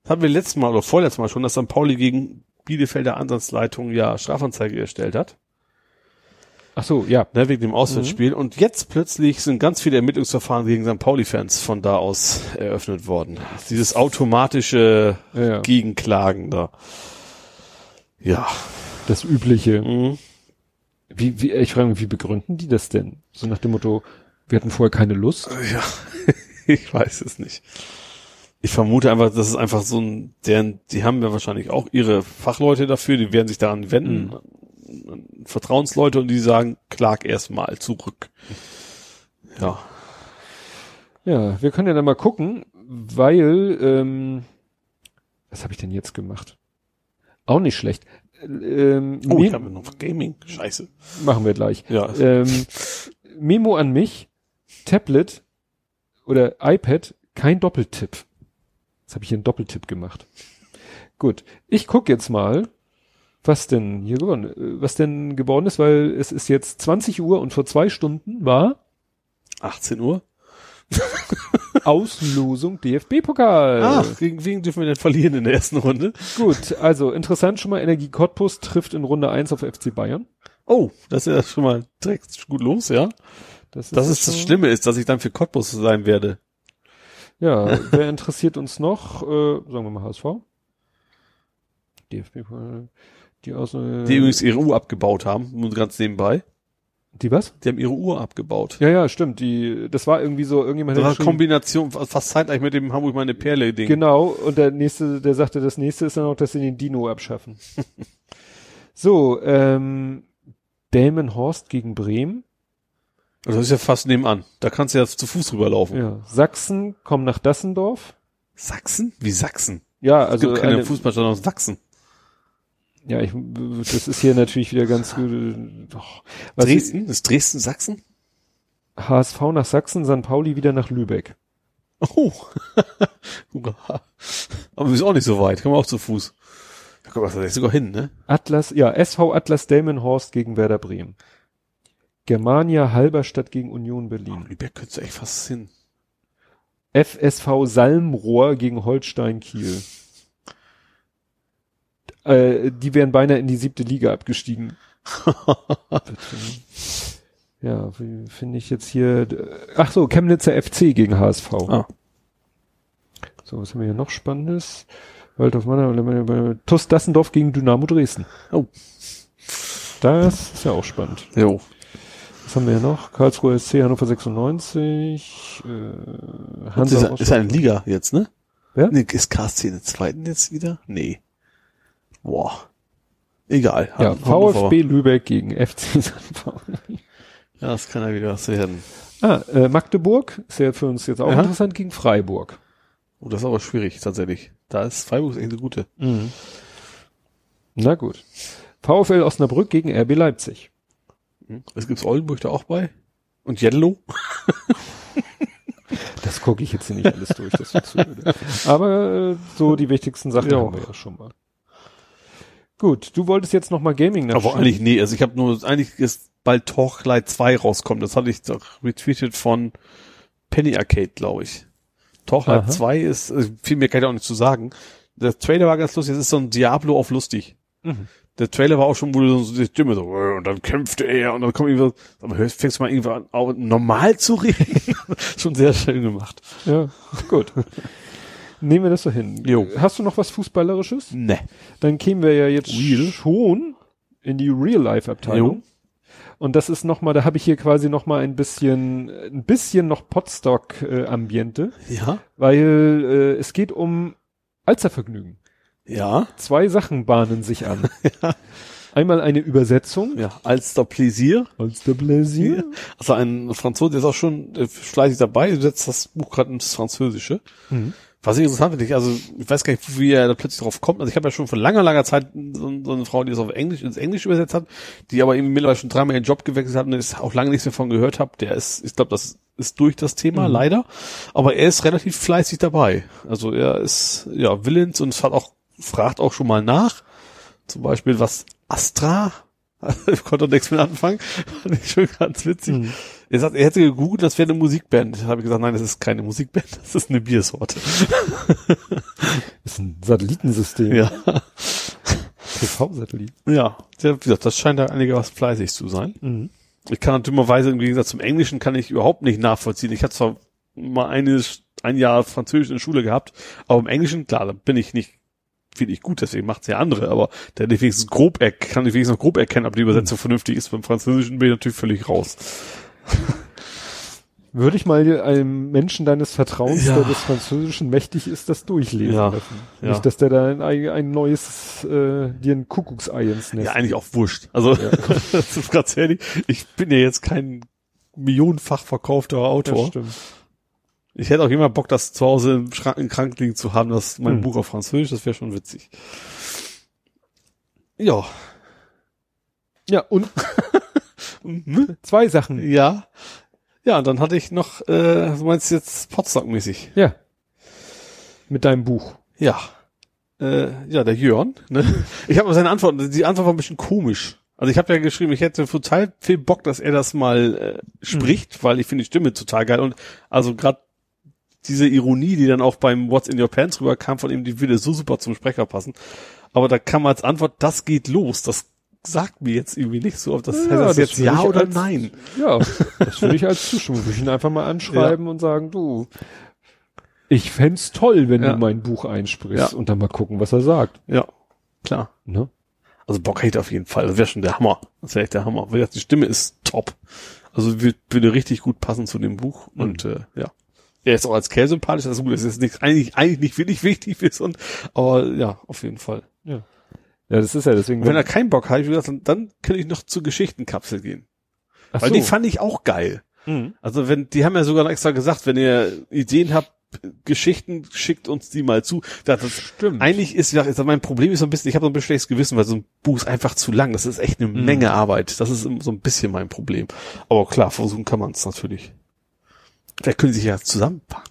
hatten wir letztes Mal oder vorletztes Mal schon, dass St. Pauli gegen Bielefelder Ansatzleitung ja Strafanzeige erstellt hat. Ach so, ja. Ne, wegen dem Auswärtsspiel. Und jetzt plötzlich sind ganz viele Ermittlungsverfahren gegen St. Pauli-Fans von da aus eröffnet worden. Dieses automatische Ja. Gegenklagen da. Ja. Das übliche. Mhm. Wie, wie, ich frage mich, wie begründen die das denn? So nach dem Motto, wir hatten vorher keine Lust. Ja, ich weiß es nicht. Ich vermute einfach, das ist einfach so ein, deren, die haben ja wahrscheinlich auch ihre Fachleute dafür, die werden sich daran wenden, an Vertrauensleute und die sagen, klag erstmal zurück. Ja. Ja, wir können ja dann mal gucken, weil, ähm, was habe ich denn jetzt gemacht? Auch nicht schlecht. Ähm, Oh, ich habe noch Gaming. Scheiße. machen wir gleich. Ja. Ähm, Memo an mich, Tablet oder iPad, kein Doppeltipp. Jetzt habe ich hier einen Doppeltipp gemacht. Gut, ich guck jetzt mal, was denn hier geworden, äh, was denn geworden ist, weil es ist jetzt 20 Uhr und vor zwei Stunden war 18 Uhr. Auslosung DFB-Pokal. Ach, gegen wen dürfen wir denn verlieren in der ersten Runde? Gut, also interessant schon mal, Energie Cottbus trifft in Runde 1 auf FC Bayern. Oh, das ist ja schon mal direkt gut los, ja. Das ist das schon- Schlimme ist, dass ich dann für Cottbus sein werde. Ja, wer interessiert uns noch? Äh, sagen wir mal HSV. DFB, die aus äh, Die übrigens ihre Uhr abgebaut haben, nur ganz nebenbei. Die was? Die haben ihre Uhr abgebaut. Ja, ja, stimmt. Die, das war irgendwie so irgendjemand Das hat war geschrieben- Kombination, fast zeitgleich mit dem Hamburg meine Perle Ding. Genau. Und der nächste, der sagte, das nächste ist dann auch, dass sie den Dino abschaffen. so, ähm, Delmenhorst gegen Bremen. Also das ist ja fast nebenan. Da kannst du ja zu Fuß rüberlaufen. Ja, Sachsen kommen nach Dassendorf. Sachsen? Wie Sachsen? Ja, Es also gibt keine eine, Fußballstadt aus Sachsen. Ja, ich, das ist hier natürlich wieder ganz gut. Doch. Dresden? Ist Dresden Sachsen? HSV nach Sachsen, St. Pauli wieder nach Lübeck. Oh. Hurra. Aber wir sind auch nicht so weit. Können wir auch zu Fuß. Da kommt man sogar hin, ne? Atlas, ja, SV Atlas Delmenhorst gegen Werder Bremen. Germania Halberstadt gegen Union Berlin. Lübeck könntest du echt fast hin. FSV Salmrohr gegen Holstein Kiel. Äh, die wären beinahe in die siebte Liga abgestiegen. ja, wie finde ich jetzt hier? Ach so, Chemnitzer FC gegen HSV. Ah. So, was haben wir hier noch Spannendes? Waldorf Manner, TuS Dassendorf gegen Dynamo Dresden. Oh. Das ist ja auch spannend. Jo. Was haben wir hier noch? Karlsruhe SC, Hannover 96, äh, Das Hansa ist, ist eine Liga jetzt, ne? Wer? Nee, ist KSC in der zweiten jetzt wieder? Nee. Boah. Egal. Ja, VfB Lübeck gegen FC St. Pauli. Ja, das kann ja wieder was werden. Ah, äh, Magdeburg ist ja für uns jetzt auch Aha. interessant gegen Freiburg. Oh, das ist aber schwierig, tatsächlich. Da ist Freiburg echt eine gute. Na gut. VfL Osnabrück gegen RB Leipzig. Es gibt's Oldenburg da auch bei. Und Yellow. Das gucke ich jetzt hier nicht alles durch. Das wird zu öde. Aber äh, so die wichtigsten Sachen Ja. haben wir ja schon mal. Gut, du wolltest jetzt noch mal Gaming Aber nachschauen. eigentlich, nee, also ich habe nur, eigentlich ist bald Torchlight 2 rauskommt. Das hatte ich doch retweetet von Penny Arcade, glaube ich. Torchlight Aha. 2 ist, äh, viel mehr kann ich auch nicht zu sagen. Der Trailer war ganz lustig, es ist so ein Diablo auf lustig. Mhm. Der Trailer war auch schon, wo du so die Stimme so, äh, und dann kämpfte er und dann kommt irgendwie, aber hörst, fängst du mal irgendwie an, auch normal zu reden. schon sehr schön gemacht. Ja, gut. Nehmen wir das so hin. Jo. Hast du noch was Fußballerisches? Ne. Dann kämen wir ja jetzt Real. schon in die Real-Life-Abteilung. Und das ist nochmal, da habe ich hier quasi nochmal ein bisschen, ein bisschen noch Potstock-Ambiente, Ja. weil äh, es geht um Alzervergnügen. Ja. Zwei Sachen bahnen sich an. Einmal eine Übersetzung. Ja. Als der Plaisir. Alster Plaisir. Also ein Franzose, der ist auch schon äh, fleißig dabei, setzt das Buch gerade ins Französische. Mhm. Was ich interessant finde, ich, also ich weiß gar nicht, wie er da plötzlich drauf kommt. Also ich habe ja schon vor langer, langer Zeit so, so eine Frau, die das auf Englisch ins Englisch übersetzt hat, die aber eben mittlerweile schon dreimal ihren Job gewechselt hat und ich auch lange nichts mehr von gehört habe. Der ist, ich glaube, das ist durch das Thema, Mhm. leider. Aber er ist relativ fleißig dabei. Also er ist ja willens und es hat auch, fragt auch schon mal nach. Zum Beispiel, was Astra ich konnte nichts mit anfangen. Fand ich schon ganz witzig. Er sagt, er hätte gegoogelt, das wäre eine Musikband. Da habe ich gesagt, nein, das ist keine Musikband, das ist eine Biersorte. ist ein Satellitensystem. Ja. TV-Satellit. Ja, wie gesagt, das scheint da einigermaßen fleißig zu sein. Ich kann dummerweise im Gegensatz zum Englischen kann ich überhaupt nicht nachvollziehen. Ich hatte zwar mal eine, ein Jahr Französisch in der Schule gehabt, aber im Englischen, klar, da bin ich nicht finde ich gut, deswegen macht's ja andere, aber der ich wenigstens grob er kann ich wenigstens noch grob erkennen, ob die Übersetzung vernünftig ist. Beim Französischen bin ich natürlich völlig raus. Würde ich mal einem Menschen deines Vertrauens, Ja. der des Französischen mächtig ist, das durchlesen Ja, lassen. ja. Nicht, dass der da ein, ein neues, äh, dir ein Kuckucksei ins Nest. Ja, eigentlich auch wurscht. Also, das ist ganz ehrlich, ich bin ja jetzt kein millionenfach verkaufter das Autor. stimmt. Ich hätte auch immer Bock, das zu Hause im Schrank im Krank liegen zu haben, das mein Hm. Buch auf Französisch, das wäre schon witzig. Ja. Ja, und Mhm. zwei Sachen. Ja. Ja, und dann hatte ich noch, äh, du meinst jetzt Potsdam-mäßig. Ja. Mit deinem Buch. Ja. Äh, ja, der Jörn. Ne? Ich habe seine Antwort, die Antwort war ein bisschen komisch. Also ich habe ja geschrieben, ich hätte total viel Bock, dass er das mal äh, spricht, weil ich finde die Stimme total geil. Und also gerade diese Ironie, die dann auch beim What's in Your Pants rüberkam von ihm, die würde so super zum Sprecher passen. Aber da kam als Antwort, das geht los. Das sagt mir jetzt irgendwie nicht so, ob das heißt das jetzt würde ja oder als, nein. Ja, das würde ich als Zustimmung. Würde ich ihn einfach mal anschreiben und sagen, du, ich fänd's toll, wenn Ja. du mein Buch einsprichst Ja. und dann mal gucken, was er sagt. Ja, klar. Ne? Also Bock hätte auf jeden Fall. Das wäre schon der Hammer. Das wäre echt der Hammer. Die Stimme ist top. Also wür- würde richtig gut passen zu dem Buch. Mhm. Und äh, ja. Er ist auch als Kerl sympathisch, das ist gut. Das ist nicht, eigentlich, eigentlich nicht wirklich wichtig ist und aber ja, auf jeden Fall. Ja, das ist ja deswegen. Wenn er keinen Bock hat, wie gesagt, dann, dann kann ich noch zur Geschichtenkapsel gehen. Ach Weil so. die fand ich auch geil. Mhm. Also wenn, die haben ja sogar noch extra gesagt, wenn ihr Ideen habt, Geschichten, schickt uns die mal zu. Das, das Stimmt. Eigentlich ist ja, ist mein Problem ist so ein bisschen, ich habe so ein bisschen schlechtes Gewissen, weil so ein Buch ist einfach zu lang. Das ist echt eine Menge Arbeit. Das ist so ein bisschen mein Problem. Aber klar, versuchen kann man es natürlich. Vielleicht können sie sich ja zusammenpacken.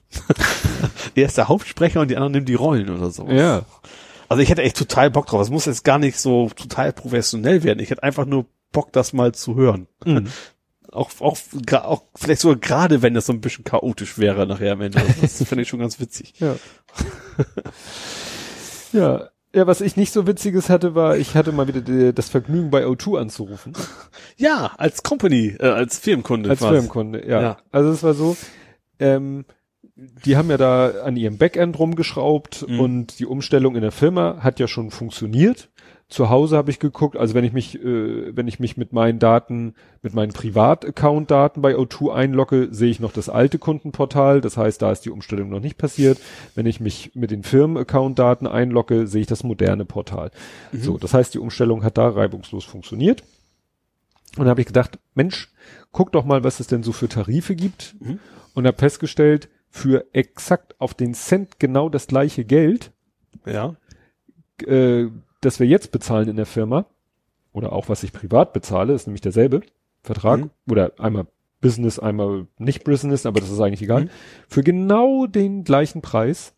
er ist der Hauptsprecher und die anderen nehmen die Rollen oder so. Ja. Also ich hätte echt total Bock drauf. Es muss jetzt gar nicht so total professionell werden. Ich hätte einfach nur Bock, das mal zu hören. Mhm. Auch, auch, auch vielleicht sogar gerade, wenn das so ein bisschen chaotisch wäre nachher am Ende. Das finde ich schon ganz witzig. Ja. ja. Ja, was ich nicht so witziges hatte, war, ich hatte mal wieder die, das Vergnügen bei O2 anzurufen. Ja, als Company, äh, als Firmenkunde. Als quasi. Firmenkunde, ja. Ja. Also es war so, ähm, die haben ja da an ihrem Backend rumgeschraubt Mhm. und die Umstellung in der Firma hat ja schon funktioniert. Zu Hause habe ich geguckt, also wenn ich mich, äh, wenn ich mich mit meinen Daten, mit meinen Privat-Account-Daten bei O2 einlogge, sehe ich noch das alte Kundenportal. Das heißt, da ist die Umstellung noch nicht passiert. Wenn ich mich mit den Firmen-Account-Daten einlogge, sehe ich das moderne Portal. So, das heißt, die Umstellung hat da reibungslos funktioniert. Und da habe ich gedacht, Mensch, guck doch mal, was es denn so für Tarife gibt. Mhm. Und habe festgestellt, für exakt auf den Cent genau das gleiche Geld, Ja. äh, das wir jetzt bezahlen in der Firma, oder auch was ich privat bezahle, ist nämlich derselbe Vertrag, Mhm. oder einmal Business, einmal nicht Business, aber das ist eigentlich egal, Mhm. für genau den gleichen Preis,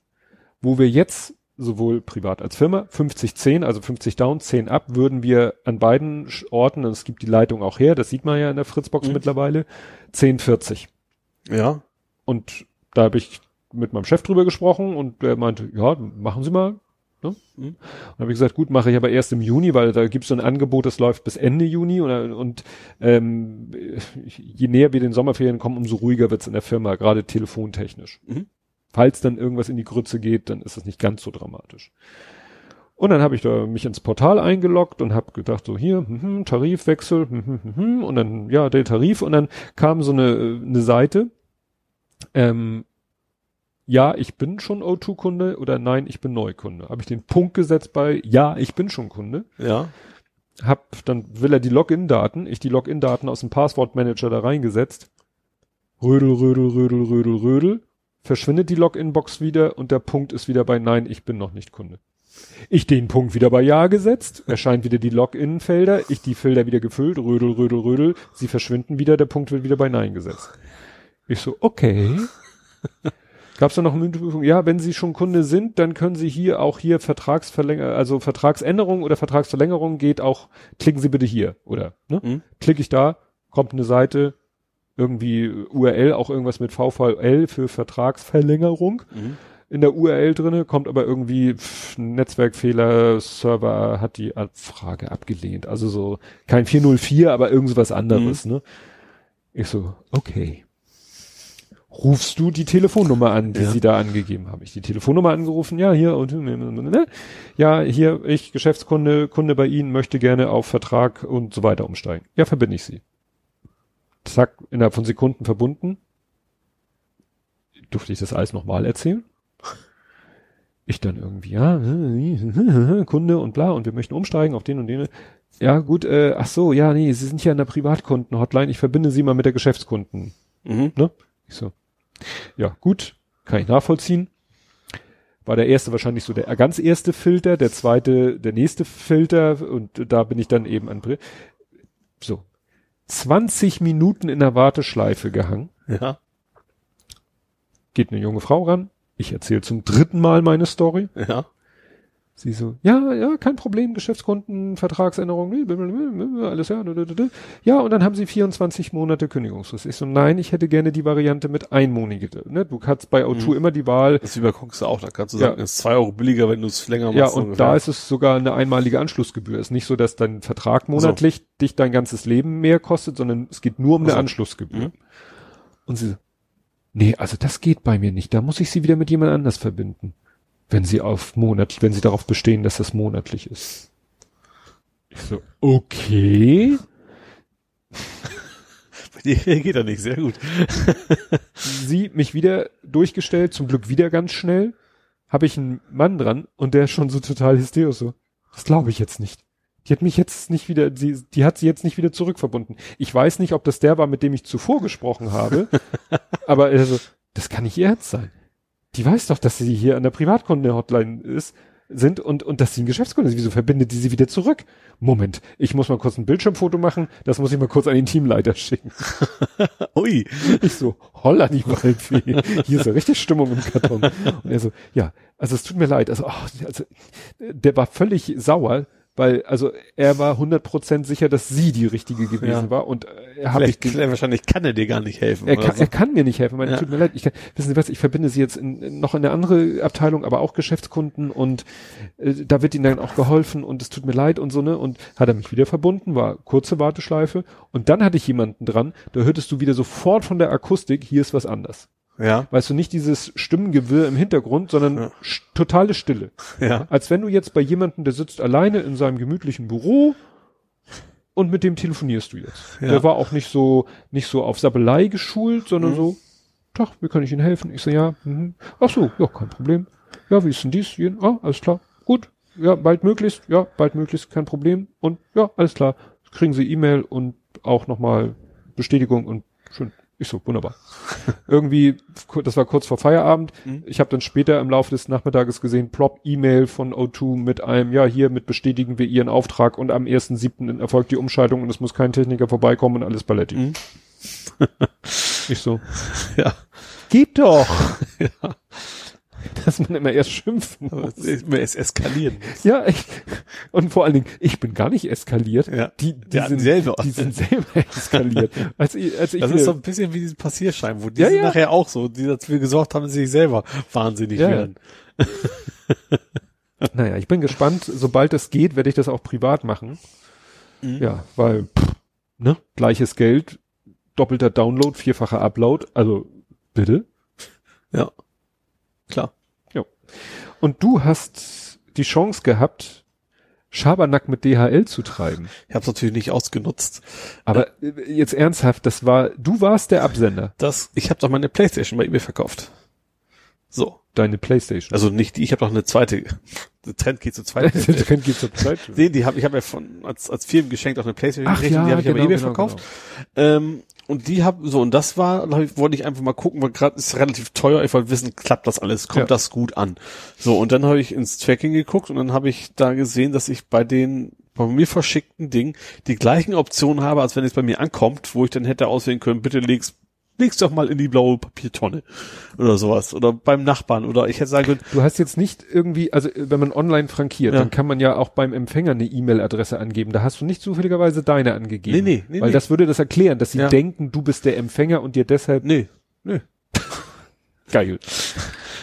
wo wir jetzt sowohl privat als Firma 50 10, also 50 down, 10 up, würden wir an beiden Orten, und es gibt die Leitung auch her, das sieht man ja in der Fritzbox Mhm. mittlerweile, 10 40. Ja. Und da habe ich mit meinem Chef drüber gesprochen und der meinte, ja, machen Sie mal. Ne? Mhm. Und habe ich gesagt, gut, mache ich aber erst im Juni, weil da gibt es so ein Angebot, das läuft bis Ende Juni und, und ähm, je näher wir den Sommerferien kommen, umso ruhiger wird's in der Firma, gerade telefontechnisch. Mhm. Falls dann irgendwas in die Grütze geht, dann ist es nicht ganz so dramatisch. Und dann habe ich da mich ins Portal eingeloggt und habe gedacht, so hier, mhm, Tarifwechsel, mhm, mhm, und dann, ja, der Tarif, und dann kam so eine, äh, eine Seite, ähm, ja, ich bin schon O2-Kunde oder nein, ich bin Neukunde. Habe ich den Punkt gesetzt bei ja, ich bin schon Kunde. Ja. Hab, dann will er die Login-Daten, ich die Login-Daten aus dem Passwortmanager da reingesetzt. Rödel, rödel, rödel, rödel, rödel. Verschwindet die Login-Box wieder und der Punkt ist wieder bei nein, ich bin noch nicht Kunde. Ich den Punkt wieder bei ja gesetzt, erscheint wieder die Login-Felder, ich die Felder wieder gefüllt, rödel, rödel, rödel, sie verschwinden wieder, der Punkt wird wieder bei nein gesetzt. Ich so, okay. Gab es da noch eine Prüfung? Ja, wenn Sie schon Kunde sind, dann können Sie hier auch hier Vertragsverlängerung, also Vertragsänderung oder Vertragsverlängerung geht auch, klicken Sie bitte hier, oder, ne? Mhm. Klicke ich da, kommt eine Seite, irgendwie URL, auch irgendwas mit VVL für Vertragsverlängerung Mhm. in der URL drinne, kommt aber irgendwie pff, Netzwerkfehler, Server hat die Abfrage abgelehnt. Also so kein 404, aber irgendwas anderes, Mhm. ne? Ich so, okay. Rufst du die Telefonnummer an, die Ja. sie da angegeben haben? Ich die Telefonnummer angerufen, ja, hier und ne? ja, hier, ich, Geschäftskunde, Kunde bei Ihnen, möchte gerne auf Vertrag und so weiter umsteigen. Ja, verbinde ich sie. Zack, innerhalb von Sekunden verbunden. Durfte ich das alles nochmal erzählen? Ich dann irgendwie, ja, Kunde und bla, und wir möchten umsteigen auf den und den. Ja, gut, äh, ach so, ja, nee, Sie sind hier an der Privatkunden-Hotline, ich verbinde Sie mal mit der Geschäftskunden. Mhm. Ne? Ich so, ja, gut, kann ich nachvollziehen. War der erste wahrscheinlich so der ganz erste Filter, der zweite der nächste Filter und da bin ich dann eben an Bri- so 20 Minuten in der Warteschleife gehangen. Ja. Geht eine junge Frau ran. Ich erzähle zum dritten Mal meine Story. Ja. Sie so, ja, ja, kein Problem, Geschäftskunden, Vertragsänderung, alles ja, ja, und dann haben sie 24 Monate Kündigungsfrist. Ich so, nein, ich hätte gerne die Variante mit einmonige, ne? Du hast bei O2 Mhm. immer die Wahl, Das ist wie bei Koks auch, da kannst du Ja. sagen, es ist zwei Euro billiger, wenn du es länger ja, machst. und ungefähr. da ist es sogar eine einmalige Anschlussgebühr. Ist nicht so, dass dein Vertrag monatlich dich dein ganzes Leben mehr kostet, sondern es geht nur um eine Ach so. Anschlussgebühr. Mhm. Und sie so, nee, also das geht bei mir nicht. Da muss ich sie wieder mit jemand anders verbinden. Wenn sie auf monatlich, wenn sie darauf bestehen, dass das monatlich ist. Ich so, okay. Bei dir reagiert er nicht, sehr gut. Sie mich wieder durchgestellt, zum Glück wieder ganz schnell. Habe ich einen Mann dran und der ist schon so total hysterisch so. Das glaube ich jetzt nicht. Die hat mich jetzt nicht wieder, die, die hat sie jetzt nicht wieder zurückverbunden. Ich weiß nicht, ob das der war, mit dem ich zuvor gesprochen habe, aber er so, das kann nicht ihr Ernst sein. Die weiß doch, dass sie hier an der Privatkunde-Hotline ist, sind und, und dass sie ein Geschäftskunde ist. Wieso verbindet die sie wieder zurück? Moment, ich muss mal kurz ein Bildschirmfoto machen, das muss ich mal kurz an den Teamleiter schicken. Ui. Ich so, holla die Waldfee. Hier ist ja richtig Stimmung im Karton. Und er so, ja, also es tut mir leid. Also, ach, also der war völlig sauer, weil, also er war 100% sicher, dass sie die richtige gewesen Ja. war. Und äh, er habe ich wahrscheinlich kann er dir gar nicht helfen. er kann, so. er kann mir nicht helfen. Meine, Ja. Tut mir leid. Ich kann, wissen Sie was? Ich verbinde Sie jetzt in, in, noch in eine andere Abteilung, aber auch Geschäftskunden und äh, da wird Ihnen dann auch geholfen und es tut mir leid und so ne und hat er mich wieder verbunden, war kurze Warteschleife und dann hatte ich jemanden dran. Da hörtest du wieder sofort von der Akustik. Hier ist was anders. Ja. Weißt du nicht dieses Stimmengewirr im Hintergrund, sondern Ja. totale Stille. Ja. Als wenn du jetzt bei jemandem, der sitzt alleine in seinem gemütlichen Büro und mit dem telefonierst du jetzt. Ja. Der war auch nicht so, nicht so auf Sabbelei geschult, sondern Mhm. so, Tag, wie kann ich Ihnen helfen? Ich so, ja, mhm. ach so, ja, kein Problem. Ja, wie ist denn dies? Jen? Ah, alles klar. Gut. Ja, bald möglichst. Ja, bald möglichst, kein Problem. Und ja, alles klar. Kriegen Sie E-Mail und auch nochmal Bestätigung und schön. Ich so, wunderbar. Irgendwie, das war kurz vor Feierabend. Mhm. Ich habe dann später im Laufe des Nachmittages gesehen, plop, E-Mail von O2 mit einem, ja, hier mit bestätigen wir Ihren Auftrag und am 1.7. erfolgt die Umschaltung und es muss kein Techniker vorbeikommen und alles Paletti. Mhm. Ich so, Ja. geht doch. Dass man immer erst schimpfen muss. es eskalieren. muss. Ja, ich, und vor allen Dingen, ich bin gar nicht eskaliert. Ja. Die, die, Der sind, selber. die sind selber eskaliert. Als ich, als ich Das ist so ein bisschen wie diese Passierscheiben, wo die Ja, sind ja. nachher auch so, die dafür gesorgt haben, dass sie sich selber wahnsinnig Ja. werden. Naja, ich bin gespannt. Sobald es geht, werde ich das auch privat machen. Mhm. Ja, weil, pff, ne, gleiches Geld, doppelter Download, vierfacher Upload, also, bitte. Ja. Klar. Und du hast die Chance gehabt, Schabernack mit DHL zu treiben. Ich habe es natürlich nicht ausgenutzt. Aber äh, jetzt ernsthaft, das war, du warst der Absender, Das, ich habe doch meine Playstation bei eBay verkauft. So. deine Playstation. Also nicht die, ich habe noch eine zweite. Der Trend geht zur zweiten. Der Trend geht zur Zeit. Nee, die habe ich habe ja von als als Firmengeschenk auch eine Playstation Ach gekriegt ja, die habe ich genau, aber eBay genau, verkauft. Ähm, und die habe so und das war, da hab ich, wollte ich einfach mal gucken, weil gerade ist relativ teuer. Ich wollte wissen, klappt das alles, kommt Ja. das gut an? So und dann habe ich ins Tracking geguckt und dann habe ich da gesehen, dass ich bei den bei mir verschickten Dingen die gleichen Optionen habe, als wenn es bei mir ankommt, wo ich dann hätte auswählen können, bitte leg's leg's doch mal in die blaue Papiertonne oder sowas oder beim Nachbarn oder ich hätte sagen können, Du hast jetzt nicht irgendwie, also äh, wenn man online frankiert, Ja. dann kann man ja auch beim Empfänger eine E-Mail-Adresse angeben. Da hast du nicht zufälligerweise deine angegeben. Nee, nee, nee, Weil nee. das würde das erklären, dass sie Ja. denken, du bist der Empfänger und dir deshalb nee, nee. geil.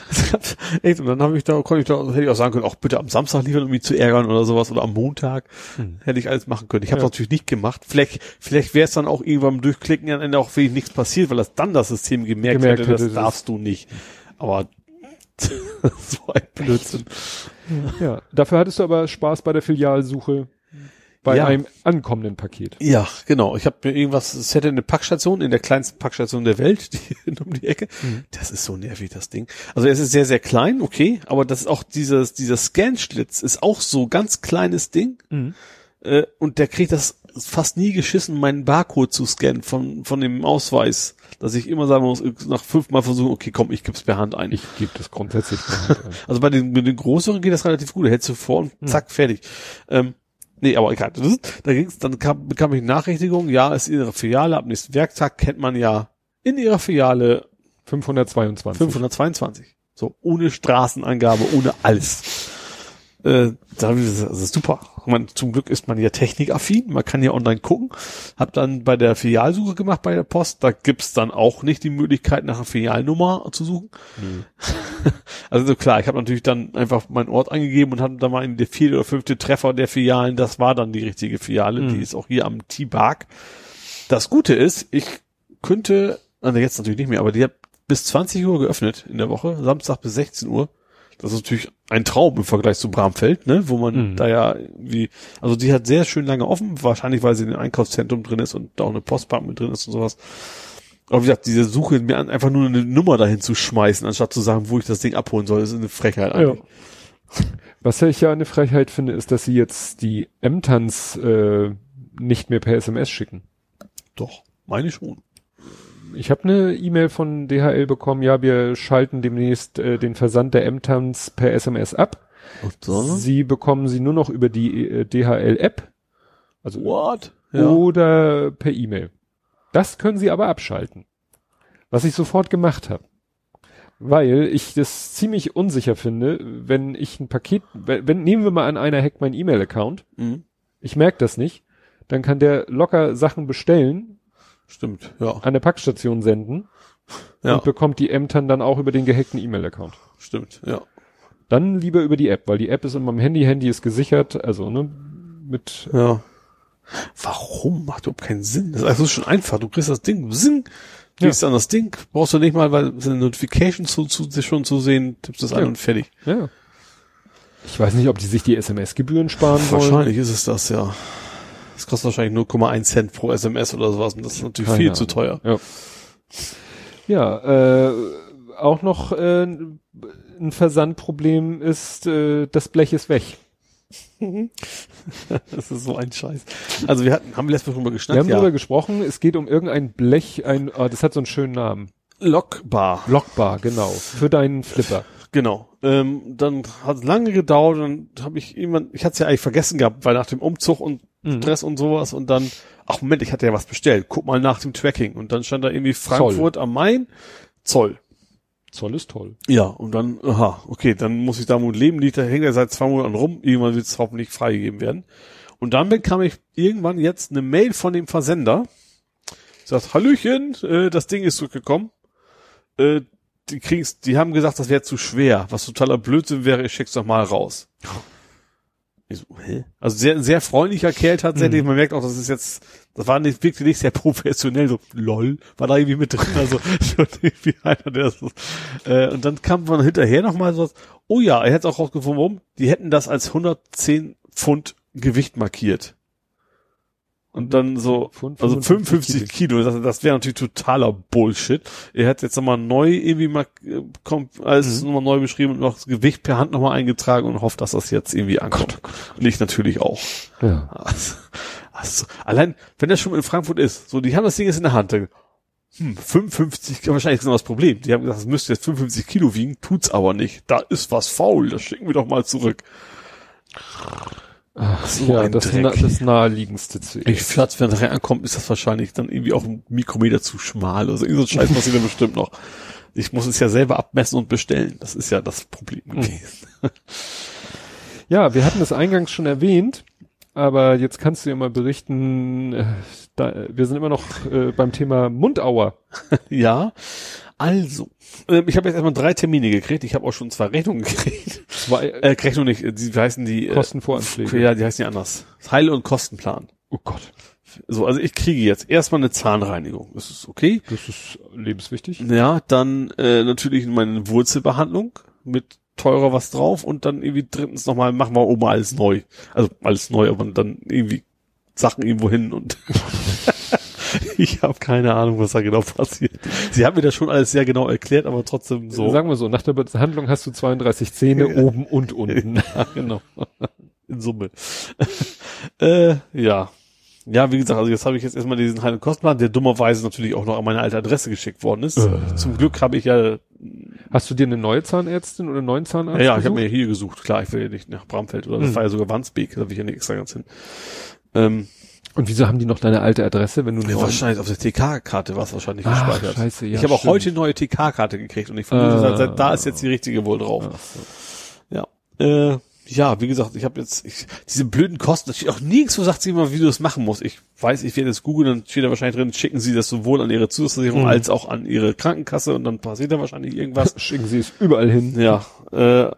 Echt, und dann habe ich da, konnte ich da, hätte ich auch sagen können, auch bitte am Samstag liefern, um mich zu ärgern oder sowas oder am Montag. Hätte ich alles machen können. Ich habe Ja. natürlich nicht gemacht. Vielleicht, vielleicht wäre es dann auch irgendwann beim Durchklicken am Ende auch wirklich nichts passiert, weil das dann das System gemerkt, Gemerkt hätte, das hätte, das- darfst du nicht. Aber so ein Blödsinn. Ja, dafür hattest du aber Spaß bei der Filialsuche bei Ja. einem ankommenden Paket. Ja, genau. Ich habe mir irgendwas, es hätte eine Packstation in der kleinsten Packstation der Welt, die um die Ecke. Das ist so nervig, das Ding. Also es ist sehr, sehr klein, okay, aber das ist auch dieses, dieser Scan-Schlitz ist auch so ganz kleines Ding. Äh, und der kriegt das fast nie geschissen, meinen Barcode zu scannen von, von dem Ausweis. Dass ich immer sagen muss, nach fünfmal versuchen, okay, komm, ich gib's per Hand ein. Ich gebe das grundsätzlich. per Hand ein. Also bei den, mit den größeren geht das relativ gut. Da hältst du vor und zack, fertig. Ähm, nee, aber egal. Da ging's, dann kam, bekam ich Nachrichtigung, ja, ist ihre Filiale, ab nächsten Werktag kennt man ja in ihrer Filiale 522. 522. So, ohne Straßenangabe, ohne alles. Äh, da ist super. Man, zum Glück ist man ja technikaffin, man kann ja online gucken. Hab dann bei der Filialsuche gemacht bei der Post, da gibt's dann auch nicht die Möglichkeit, nach einer Filialnummer zu suchen. Also so klar, ich habe natürlich dann einfach meinen Ort eingegeben und hatte dann mal in der vierte oder fünfte Treffer der Filialen, das war dann die richtige Filiale, die ist auch hier am T-Bark. Das Gute ist, ich könnte, also jetzt natürlich nicht mehr, aber die hat bis 20 Uhr geöffnet in der Woche, Samstag bis 16 Uhr. Das ist natürlich ein Traum im Vergleich zu Bramfeld, ne, wo man Mhm. da ja wie, also die hat sehr schön lange offen, wahrscheinlich weil sie in dem Einkaufszentrum drin ist und da auch eine Postbank mit drin ist und sowas. Aber wie gesagt, diese Suche, mir einfach nur eine Nummer dahin zu schmeißen, anstatt zu sagen, wo ich das Ding abholen soll, ist eine Frechheit Ja. eigentlich. Was ich ja eine Frechheit finde, ist, dass sie jetzt die Ämterns äh, nicht mehr per SMS schicken. Doch, meine schon. Ich habe eine E-Mail von DHL bekommen, ja, wir schalten demnächst äh, den Versand der Ämterns per SMS ab. So? Sie bekommen sie nur noch über die äh, DHL-App, also What? Ja. oder per E-Mail. Das können sie aber abschalten. Was ich sofort gemacht habe. Weil ich das ziemlich unsicher finde, wenn ich ein Paket, wenn, wenn nehmen wir mal an, einer hackt meinen E-Mail-Account, Mhm. ich merke das nicht, dann kann der locker Sachen bestellen, Stimmt, ja. an der Packstation senden Ja, und bekommt die Ämtern dann auch über den gehackten E-Mail-Account. stimmt, ja. Dann lieber über die App, weil die App ist in meinem Handy, Handy ist gesichert, also ne, mit Ja. Warum? Macht überhaupt keinen Sinn. Das ist also schon einfach. Du kriegst das Ding, sing, gehst an das Ding, brauchst du nicht mal, weil es eine Notification zu, zu, schon zu sehen, tippst das an Ja. und fertig. ja. Ich weiß nicht, ob die sich die SMS-Gebühren sparen wollen. Wahrscheinlich ist es das, ja. Das kostet wahrscheinlich 0,1 Cent pro SMS oder sowas und das ist natürlich Keine viel zu Ahnung. teuer. Ja. Ja, äh, auch noch äh, ein Versandproblem ist, äh, das Blech ist weg. Das ist so ein Scheiß. Also wir hatten, haben letztes Mal drüber Wir geschnackt, haben ja. darüber gesprochen, es geht um irgendein Blech, ein, ah, das hat so einen schönen Namen. Lockbar. Lockbar, genau. Für deinen Flipper. Genau. Ähm, dann hat es lange gedauert und dann habe ich irgendwann, ich hatte es ja eigentlich vergessen gehabt, weil nach dem Umzug und Mhm. Stress und sowas und dann, ach Moment, ich hatte ja was bestellt. Guck mal nach dem Tracking und dann stand da irgendwie Frankfurt am Main, Zoll. Zoll ist toll. Ja, und dann, aha, okay, dann muss ich da wohl leben, liegt da hängt er seit zwei Monaten rum, irgendwann wird es hoffentlich freigegeben werden. Und dann bekam ich irgendwann jetzt eine Mail von dem Versender, sagt, Hallöchen, äh, das Ding ist zurückgekommen. Äh, die kriegen's, die haben gesagt, das wäre zu schwer, was totaler Blödsinn wäre, ich schick's doch mal raus. Ich so, hä? Also sehr, sehr freundlicher Kerl tatsächlich. Man merkt auch, das ist jetzt, das war nicht, wirklich nicht sehr professionell, so, lol, war da irgendwie mit drin, also, schon irgendwie einer, der das, äh, und dann kam man hinterher nochmal so, oh ja, er hätte auch rausgefunden, warum, die hätten das als 110 Pfund Gewicht markiert. Und dann so, Pfund, also 55 55 Kilo, das, das wäre natürlich totaler Bullshit. Er hat jetzt nochmal neu irgendwie mal, äh, kommt, alles nochmal neu beschrieben und noch das Gewicht per Hand nochmal eingetragen und hofft, dass das jetzt irgendwie ankommt. Und ich natürlich auch. Ja. Also, also, allein, wenn das schon in Frankfurt ist, so, die haben das Ding jetzt in der Hand, dann, hm, 55, wahrscheinlich ist noch das Problem. Die haben gesagt, es müsste jetzt 55 Kilo wiegen, tut's aber nicht. Da ist was faul, das schicken wir doch mal zurück. Ach, so ja, das, na, das naheliegendste Ziel. Ich Platz, wenn er ankommt, ist das wahrscheinlich dann irgendwie auch ein Mikrometer zu schmal. Also ein Scheiß passiert dann bestimmt noch. Ich muss es ja selber abmessen und bestellen. Das ist ja das Problem gewesen. Ja, wir hatten es eingangs schon erwähnt, aber jetzt kannst du ja mal berichten, äh, da, wir sind immer noch äh, beim Thema Mundauer. Ja, also, ähm, ich habe jetzt erstmal drei Termine gekriegt. Ich habe auch schon zwei Rechnungen gekriegt. Zwei, Äh, Rechnung nicht, äh, die heißen die? Äh, Kostenvoranschläge. Ja, die heißen ja anders. Heil- und Kostenplan. oh Gott, So, also ich kriege jetzt erstmal eine Zahnreinigung. Das ist okay. das ist lebenswichtig. Ja, dann äh, natürlich meine Wurzelbehandlung mit teurer was drauf und dann irgendwie drittens nochmal machen wir oben alles neu. Also alles neu, aber dann irgendwie Sachen irgendwo hin und ich habe keine Ahnung, was da genau passiert. Sie haben mir das schon alles sehr genau erklärt, aber trotzdem so. Sagen wir so, nach der Behandlung hast du 32 Zähne oben und unten. Ja, genau. In Summe. äh, ja. Ja, wie gesagt, also jetzt habe ich jetzt erstmal diesen Heil- und Kostenplan, der dummerweise natürlich auch noch an meine alte Adresse geschickt worden ist. Äh. Zum Glück habe ich ja Hast du dir eine neue Zahnärztin oder einen neuen Zahnarzt Ja, ja ich habe mir hier gesucht. Klar, ich will ja nicht nach Bramfeld oder das Hm. war ja sogar Wandsbek, da will ich ja nicht extra ganz hin. Ähm, Und wieso haben die noch deine alte Adresse, wenn du ja, wahrscheinlich auf der TK-Karte war es wahrscheinlich Ach, gespeichert. scheiße, ja, ich habe auch heute eine neue TK-Karte gekriegt und ich vermute, Ah. da ist jetzt die richtige wohl drauf. So. Ja. Äh, ja, wie gesagt, ich habe jetzt ich, diese blöden Kosten, das steht auch nirgends, wo sagt sie immer, wie du das machen musst. Ich weiß, ich werde das googeln, dann steht da wahrscheinlich drin, schicken sie das sowohl an ihre Zusatzversicherung Mhm. als auch an ihre Krankenkasse und dann passiert da wahrscheinlich irgendwas. Schicken sie es überall hin. Ja, äh,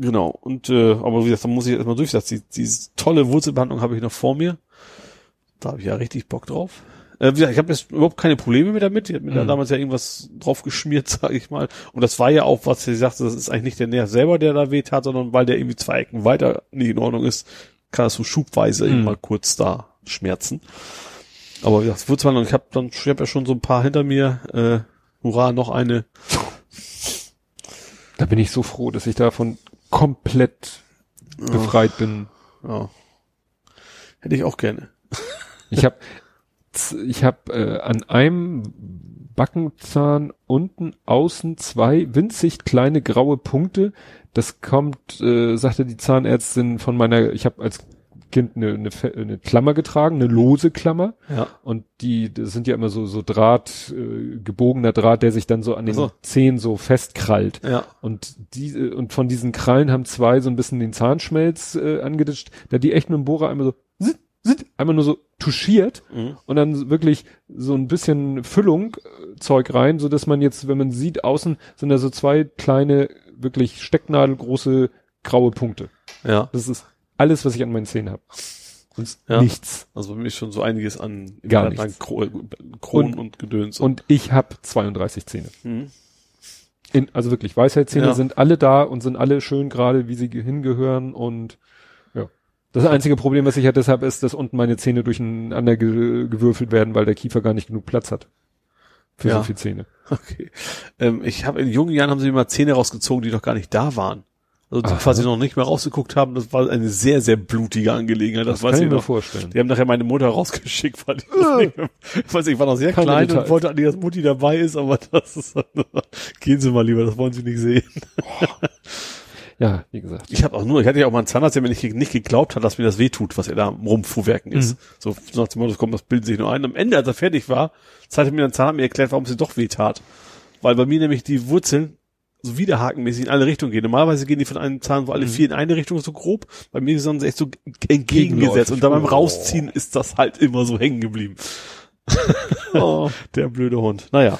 genau. Und äh, aber wie gesagt, da muss ich erstmal durchsetzen. Die, diese tolle Wurzelbehandlung habe ich noch vor mir. Da habe ich ja richtig Bock drauf. Äh, wie gesagt, ich habe jetzt überhaupt keine Probleme mehr damit. Die hat mir da Mhm. damals ja irgendwas drauf geschmiert, sage ich mal. Und das war ja auch, was sie sagte, das ist eigentlich nicht der Nerv selber, der da weht hat, sondern weil der irgendwie zwei Ecken weiter nicht in Ordnung ist, kann das so schubweise Mhm. mal kurz da schmerzen. Aber wie gesagt, Wurzelbehandlung, ich habe dann, ich hab ja schon so ein paar hinter mir. Äh, hurra, noch eine. Da bin ich so froh, dass ich davon komplett befreit bin. Ja. Hätte ich auch gerne. Ich habe ich hab, äh, an einem Backenzahn unten außen zwei winzig kleine graue Punkte. Das kommt, äh, sagte die Zahnärztin von meiner, ich habe als Kind eine, eine, eine Klammer getragen, eine lose Klammer. Ja. Und die, das sind ja immer so, so Draht, äh, gebogener Draht, der sich dann so an den so. Zehen so festkrallt. Ja. Und die, äh, und von diesen Krallen haben zwei so ein bisschen den Zahnschmelz äh, angeditscht, da die echt mit dem Bohrer einmal so, zit, einmal nur so touchiert Mhm. und dann wirklich so ein bisschen Füllung äh, Zeug rein, so dass man jetzt, wenn man sieht, außen sind da so zwei kleine, wirklich stecknadelgroße graue Punkte. Ja. Das ist alles, was ich an meinen Zähnen habe. Und Ja. nichts. Also bei mir ist schon so einiges an Gar an nichts. Kro Kronen und, Gedöns. Und ich habe 32 Zähne. Mhm. In, also wirklich, Weisheitszähne Ja. sind alle da und sind alle schön gerade, wie sie ge- hingehören und. Das einzige Problem, was ich halt deshalb ist, dass unten meine Zähne durcheinander ge gewürfelt werden, weil der Kiefer gar nicht genug Platz hat. Für Ja. so viele Zähne. Okay. Ähm, ich habe in jungen Jahren haben sie mir mal Zähne rausgezogen, die noch gar nicht da waren. Also die Aha. quasi noch nicht mehr rausgeguckt haben. Das war eine sehr, sehr blutige Angelegenheit. Das, Das weiß kann ich ich mir noch. vorstellen. Die haben nachher meine Mutter rausgeschickt, weil ich, ich weiß, ich war noch sehr Keine klein Details. und wollte eigentlich, dass Mutti dabei ist, aber das ist, gehen Sie mal lieber, das wollen Sie nicht sehen. Ja, wie gesagt. Ich habe auch nur, ich hatte ja auch mal einen Zahnarzt, der mir nicht, nicht geglaubt hat, dass mir das wehtut, was er da am rumfuhrwerken ist. Mhm. So nach dem Motto, komm, das bildet sich nur ein. Am Ende, als er fertig war, zeigte mir ein Zahnarzt mir erklärt, warum sie doch wehtat. Weil bei mir nämlich die Wurzeln so widerhakenmäßig in alle Richtungen gehen. Normalerweise gehen die von einem Zahn, wo alle Mhm. vier in eine Richtung so grob. Bei mir sind sie echt so entgegengesetzt. Und dann beim Oh. Rausziehen ist das halt immer so hängen geblieben. Oh, Der blöde Hund. Naja,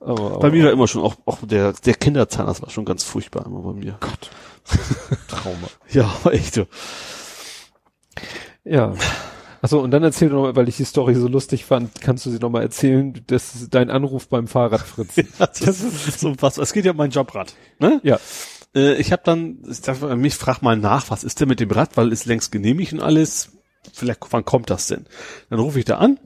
aber, bei mir war immer schon auch, auch der, der Kinderzahnarzt war schon ganz furchtbar immer bei mir. Gott. Trauma. Ja, echt so. Ja. Achso, und dann erzähl doch mal, weil ich die Story so lustig fand, kannst du sie noch mal erzählen, dass dein Anruf beim Fahrrad Fritz. Das ist so was. Es geht ja um mein Jobrad. Ne? ja. Äh, ich habe dann, ich dachte, mich frag mal nach, was ist denn mit dem Rad, weil ist längst genehmigt und alles. Vielleicht, wann kommt das denn? Dann rufe ich da an.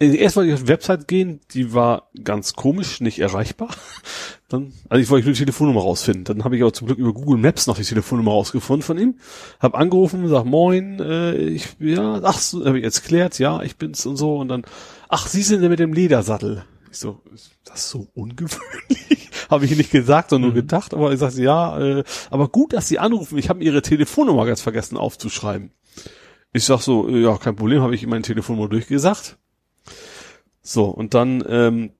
Äh, Erst wollte ich auf die Website gehen, die war ganz komisch, nicht erreichbar. Dann, also ich wollte nur die Telefonnummer rausfinden. Dann habe ich aber zum Glück über Google Maps noch die Telefonnummer rausgefunden von ihm. Hab angerufen, sag Moin, äh, ich ja, ach so, habe ich jetzt klärt, ja, ich bin's und so und dann, ach, Sie sind ja mit dem Ledersattel. Ich so, ist das so ungewöhnlich? habe ich nicht gesagt, sondern nur gedacht, aber ich sagte, ja, äh, aber gut, dass Sie anrufen. Ich habe Ihre Telefonnummer ganz vergessen aufzuschreiben. Ich sag so, ja, kein Problem, habe ich ihm meine Telefonnummer durchgesagt. So, und dann, ähm,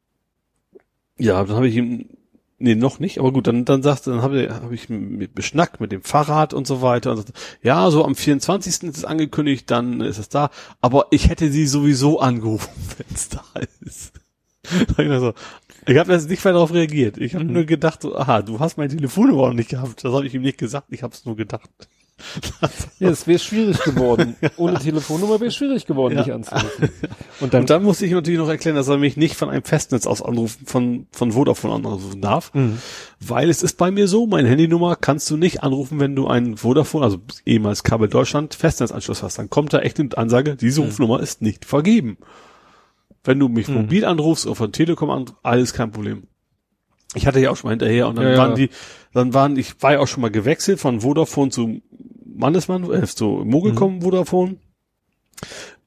ja, dann habe ich ihm, nee, noch nicht, aber gut, dann, dann sagte, dann habe hab ich mit beschnackt mit dem Fahrrad und so weiter. Und sagte, ja, so am 24. ist es angekündigt, dann ist es da. Aber ich hätte sie sowieso angerufen, wenn es da ist. Ich habe jetzt nicht mehr darauf reagiert. Ich habe nur gedacht, so, aha, du hast meine Telefonnummer noch nicht gehabt. Das habe ich ihm nicht gesagt, ich habe es nur gedacht. Ja, es wäre schwierig geworden. Ohne Telefonnummer wäre es schwierig geworden, Ja. dich anzurufen. Und dann, Und dann musste ich natürlich noch erklären, dass er mich nicht von einem Festnetz aus anrufen, von, von Vodafone anrufen darf. Weil es ist bei mir so, meine Handynummer kannst du nicht anrufen, wenn du einen Vodafone, also ehemals Kabel Deutschland, Festnetzanschluss hast. Dann kommt da echt eine Ansage, diese Rufnummer ist nicht vergeben. Wenn du mich mobil anrufst oder von Telekom an, alles kein Problem. Ich hatte ja auch schon mal hinterher und dann Ja, ja. waren die, dann waren, ich war ja auch schon mal gewechselt von Vodafone zu Mannesmann, äh, zu Mogelcom Mhm. Vodafone.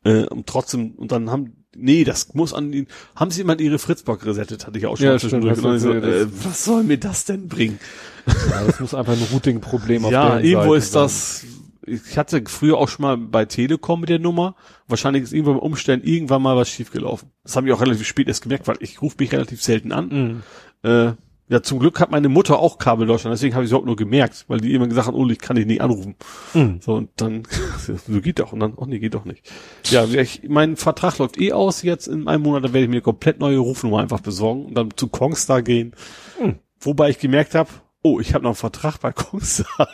Äh, und trotzdem, und dann haben, nee, das muss an die, haben sie jemand ihre Fritzbox resettet, hatte ich auch schon Ja, mal stimmt, du so, äh, was soll mir das denn bringen? ja, das muss einfach ein Routing-Problem auf ja, irgendwo Seite ist sein. das, ich hatte früher auch schon mal bei Telekom mit der Nummer, wahrscheinlich ist irgendwann beim Umstellen irgendwann mal was schiefgelaufen. Das habe ich auch relativ spät erst gemerkt, weil ich rufe mich relativ selten an. Mhm. Äh, ja, zum Glück hat meine Mutter auch Kabel Deutschland, deswegen habe ich es überhaupt nur gemerkt, weil die immer gesagt hat, oh, ich kann dich nicht anrufen. Mhm. So, und dann, so geht doch, und dann, oh nee, geht doch nicht. Ja, ich, mein Vertrag läuft eh aus jetzt in einem Monat, da werde ich mir eine komplett neue Rufnummer einfach besorgen und dann zu Kongstar gehen. Mhm. Wobei ich gemerkt habe, oh, ich habe noch einen Vertrag bei Kongstar.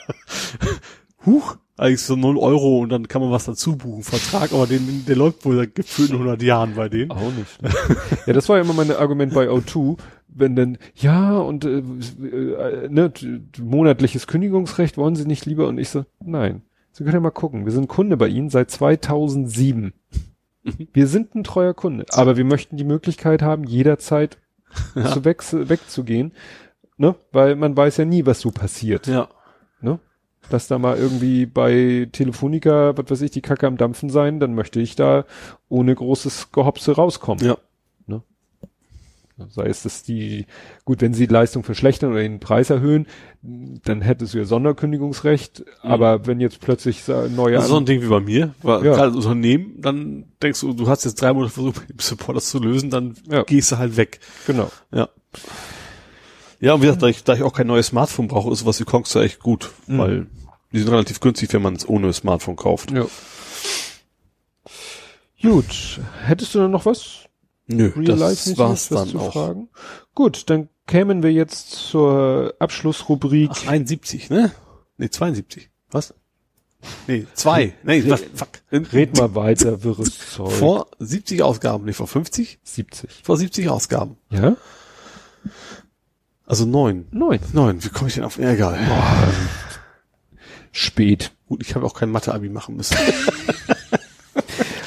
Huch, eigentlich so 0 Euro und dann kann man was dazu buchen. Vertrag, aber den, der läuft wohl seit gefühlten 100 Jahren bei denen. Auch nicht. Ne? ja, das war ja immer mein Argument bei O2, wenn dann, ja, und äh, äh, ne, monatliches Kündigungsrecht wollen Sie nicht lieber? Und ich so, nein. Sie können ja mal gucken. Wir sind Kunde bei Ihnen seit 2007. Wir sind ein treuer Kunde, aber wir möchten die Möglichkeit haben, jederzeit zu wechsel, wegzugehen, ne? Weil man weiß ja nie, was so passiert, Ja. ne? Dass da mal irgendwie bei Telefonica, was weiß ich, die Kacke am Dampfen sein, dann möchte ich da ohne großes Gehopse rauskommen. Ja. Sei es, dass die, gut, wenn sie die Leistung verschlechtern oder den Preis erhöhen, dann hättest du ja Sonderkündigungsrecht. Aber wenn jetzt plötzlich sa- neue, Also so ein Ding wie bei mir, weil Ja. gerade Unternehmen, dann denkst du, du hast jetzt drei Monate versucht, mit dem Support das zu lösen, dann Ja. gehst du halt weg. genau. Ja. Ja, und wie gesagt, da ich, da ich auch kein neues Smartphone brauche, ist was wie Kongstar echt gut, Mhm. weil die sind relativ günstig, wenn man es ohne Smartphone kauft. Ja. Gut. Hättest du dann noch was? Nö, Real das Life war's dann auch. fragen? Gut, dann kämen wir jetzt zur Abschlussrubrik. Ach, 71, ne? Nee, 72. Was? Nee, zwei. Nee, was, fuck. Red mal weiter, wirres Zeug. Vor 70 Ausgaben, nicht vor 50? 70. Vor 70 Ausgaben. Ja? Also neun. Neun. Neun. Wie komme ich denn auf? Ja, egal. Spät. Gut, ich habe auch kein Mathe-Abi machen müssen.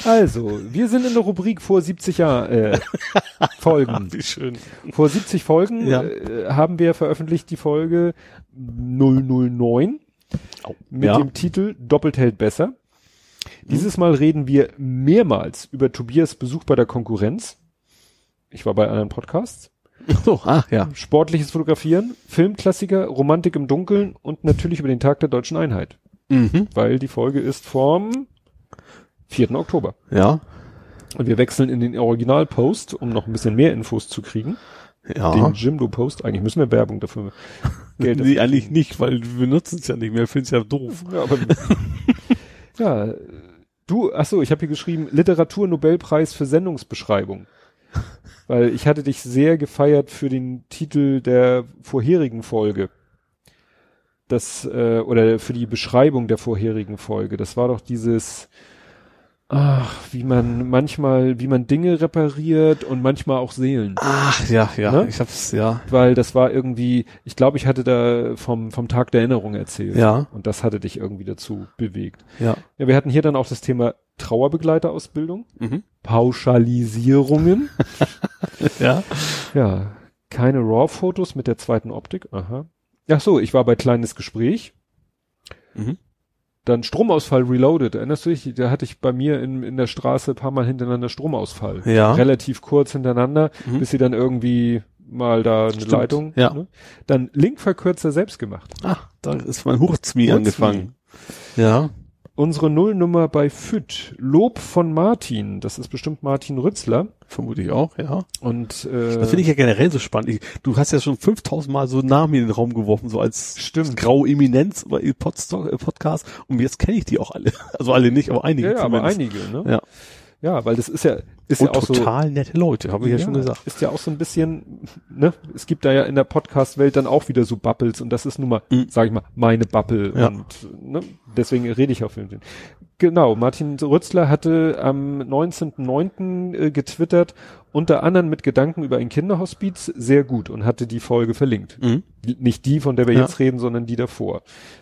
Also, wir sind in der Rubrik vor 70 Jahr, äh, Folgen. Wie schön. Vor 70 Folgen Ja. äh, haben wir veröffentlicht die Folge 009 mit Ja. dem Titel Doppelt hält besser. Dieses Mal reden wir mehrmals über Tobias Besuch bei der Konkurrenz. Ich war bei anderen Podcasts. So, ah, ja. Sportliches Fotografieren, Filmklassiker, Romantik im Dunkeln und natürlich über den Tag der deutschen Einheit. Mhm. Weil die Folge ist vom 4. Oktober. Ja. Und wir wechseln in den Originalpost, um noch ein bisschen mehr Infos zu kriegen. Ja. Den Jimdo-Post. Eigentlich müssen wir Werbung dafür Geld nee, eigentlich nicht, weil wir nutzen es ja nicht mehr, finden es ja doof. Ja, aber ja, du, ach so, ich habe hier geschrieben Literaturnobelpreis für Sendungsbeschreibung. Weil ich hatte dich sehr gefeiert für den Titel der vorherigen Folge. Das äh, oder für die Beschreibung der vorherigen Folge. Das war doch dieses ach, wie man manchmal, wie man Dinge repariert und manchmal auch Seelen. Ach, ja, ja, Ne? ich hab's, ja. Weil das war irgendwie, ich glaube, ich hatte da vom, vom Tag der Erinnerung erzählt. Ja. Und das hatte dich irgendwie dazu bewegt. Ja. Ja, wir hatten hier dann auch das Thema Trauerbegleiterausbildung, Mhm. Pauschalisierungen. Ja. ja, keine RAW-Fotos mit der zweiten Optik. Aha. Ach so, ich war bei kleines Gespräch. Mhm. Dann Stromausfall reloaded. Erinnerst du dich? Da hatte ich bei mir in, in der Straße ein paar Mal hintereinander Stromausfall. Ja. Relativ kurz hintereinander, Mhm. bis sie dann irgendwie mal da eine Stimmt, Leitung. ja. Ne? Dann Linkverkürzer selbst gemacht. Ah, da ist mein Hurzmi. angefangen. Ja. Unsere Nullnummer bei FÜD. Lob von Martin. Das ist bestimmt Martin Rützler. Vermute ich auch, ja. Und äh, Das finde ich ja generell so spannend. Ich, du hast ja schon 5000 Mal so Namen in den Raum geworfen, so als Stimmt. graue Eminenz bei Podstock, Podcast. Und jetzt kenne ich die auch alle. Also alle nicht, aber einige ja, ja, aber einige, ne? Ja. Ja, weil das ist ja ist Und ja auch so total nette Leute, habe ich ja, schon gesagt. Ist ja auch so ein bisschen, ne, es gibt da ja in der Podcast-Welt dann auch wieder so Bubbles und das ist nun mal, Mhm. sag ich mal, meine Bubble Ja. und ne, deswegen rede ich auch für den. Genau, Martin Rützler hatte am 19.09. äh, getwittert, unter anderem mit Gedanken über ein Kinderhospiz, sehr gut und hatte die Folge verlinkt. Mhm. Nicht die, von der wir Ja. jetzt reden, sondern die davor.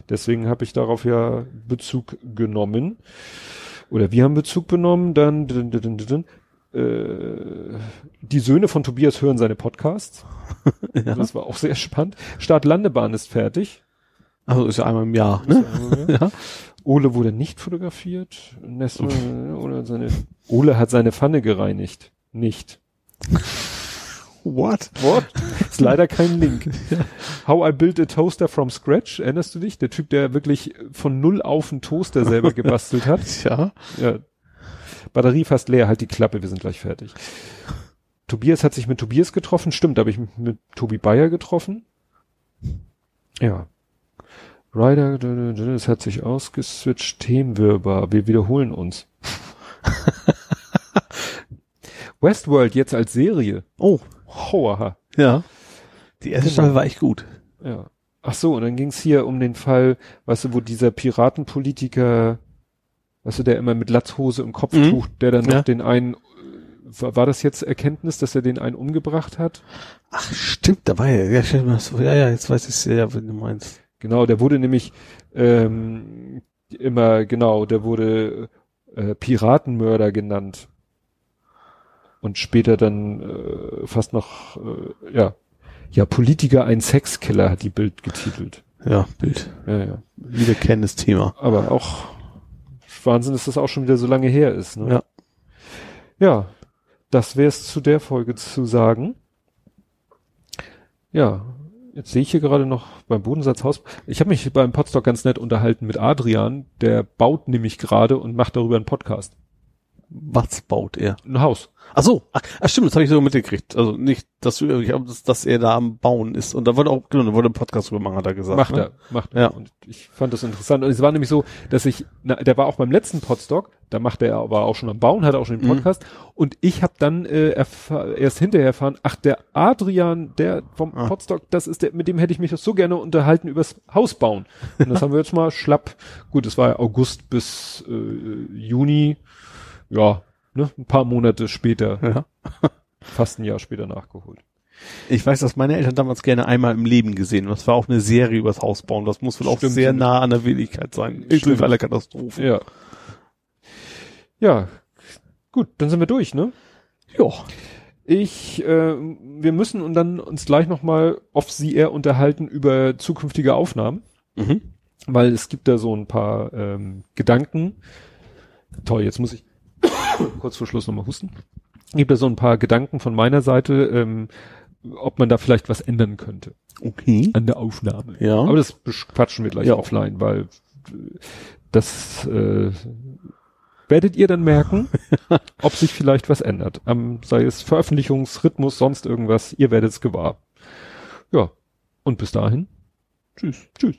Deswegen habe ich darauf ja Bezug genommen. Oder wir haben Bezug genommen, dann, dun, dun, dun, äh, die Söhne von Tobias hören seine Podcasts. Ja. Das war auch sehr spannend. Start-Landebahn ist fertig. Also ist ja einmal im Jahr, ne? Ja. Ole wurde nicht fotografiert. Nestor, Ole, seine, Ole hat seine Pfanne gereinigt. Nicht. What? What? Ist leider kein Link. How I built a toaster from scratch. Erinnerst du dich? Der Typ, der wirklich von null auf einen Toaster selber gebastelt hat. Ja. Ja. Batterie fast leer, halt die Klappe, wir sind gleich fertig. Tobias hat sich mit Tobias getroffen, stimmt, da habe ich mich mit Tobi Bayer getroffen. Ja. Ryder, es hat sich ausgeswitcht, Themenwirrwarr, wir wiederholen uns. Westworld jetzt als Serie. Oh, Hauaha. ja. Die erste Genau. Staffel war echt gut. Ja. Ach so, und dann ging's hier um den Fall, weißt du, wo dieser Piratenpolitiker, weißt du, der immer mit Latzhose im Kopftuch, der dann Ja. noch den einen, war, war das jetzt Erkenntnis, dass er den einen umgebracht hat? Ach, stimmt, da war ja, ja, ja, ja, jetzt weiß ich ja, wenn du meinst. Genau, der wurde nämlich ähm, immer, genau, der wurde äh, Piratenmörder genannt. Und später dann äh, fast noch, äh, ja, ja, Politiker ein Sexkiller hat die Bild getitelt. Ja, Bild. Ja, ja. Wieder kennendes Thema. Aber auch Wahnsinn, dass das auch schon wieder so lange her ist. Ne? Ja. Ja, das wäre es zu der Folge zu sagen. Ja, jetzt sehe ich hier gerade noch beim Bodensatzhaus. Ich habe mich beim Podstock ganz nett unterhalten mit Adrian, der baut nämlich gerade und macht darüber einen Podcast. Was baut er? Ein Haus. Ach so, ach, ach stimmt, das habe ich so mitgekriegt. Also nicht, dass du, ich dass, dass er da am Bauen ist. Und da wollte auch, genau, da wollte ein Podcast drüber machen, hat er gesagt. macht ne? er, macht er. Ja. Und ich fand das interessant. Und es war nämlich so, dass ich, na, der war auch beim letzten Podstock, da machte er aber auch schon am Bauen, hat auch schon den Mhm. Podcast. Und ich habe dann äh, erst hinterher erfahren, ach, der Adrian, der vom Ah. Podstock, das ist der, mit dem hätte ich mich so gerne unterhalten übers Haus bauen. Und das haben wir jetzt mal schlapp. Gut, es war ja August bis äh, Juni, ja, ne, ein paar Monate später, Ja. fast ein Jahr später nachgeholt. Ich weiß, dass meine Eltern damals gerne einmal im Leben gesehen. Und das war auch eine Serie übers Haus bauen. Das muss wohl auch Stimmt. sehr nah an der Wirklichkeit sein. Inklusive aller Katastrophen. Ja. Ja, gut, dann sind wir durch, ne? Ja. Ich, äh, wir müssen und dann uns gleich nochmal auf sie eher unterhalten über zukünftige Aufnahmen, Mhm. weil es gibt da so ein paar ähm, Gedanken. Toll, jetzt muss ich kurz vor Schluss nochmal husten. Gibt da so ein paar Gedanken von meiner Seite, ähm, ob man da vielleicht was ändern könnte Okay. an der Aufnahme. Ja. Aber das quatschen wir gleich Ja. offline, weil äh, das äh, werdet ihr dann merken, ob sich vielleicht was ändert. Am, sei es Veröffentlichungsrhythmus, sonst irgendwas, ihr werdet es gewahr. Ja. Und bis dahin. Tschüss. Tschüss.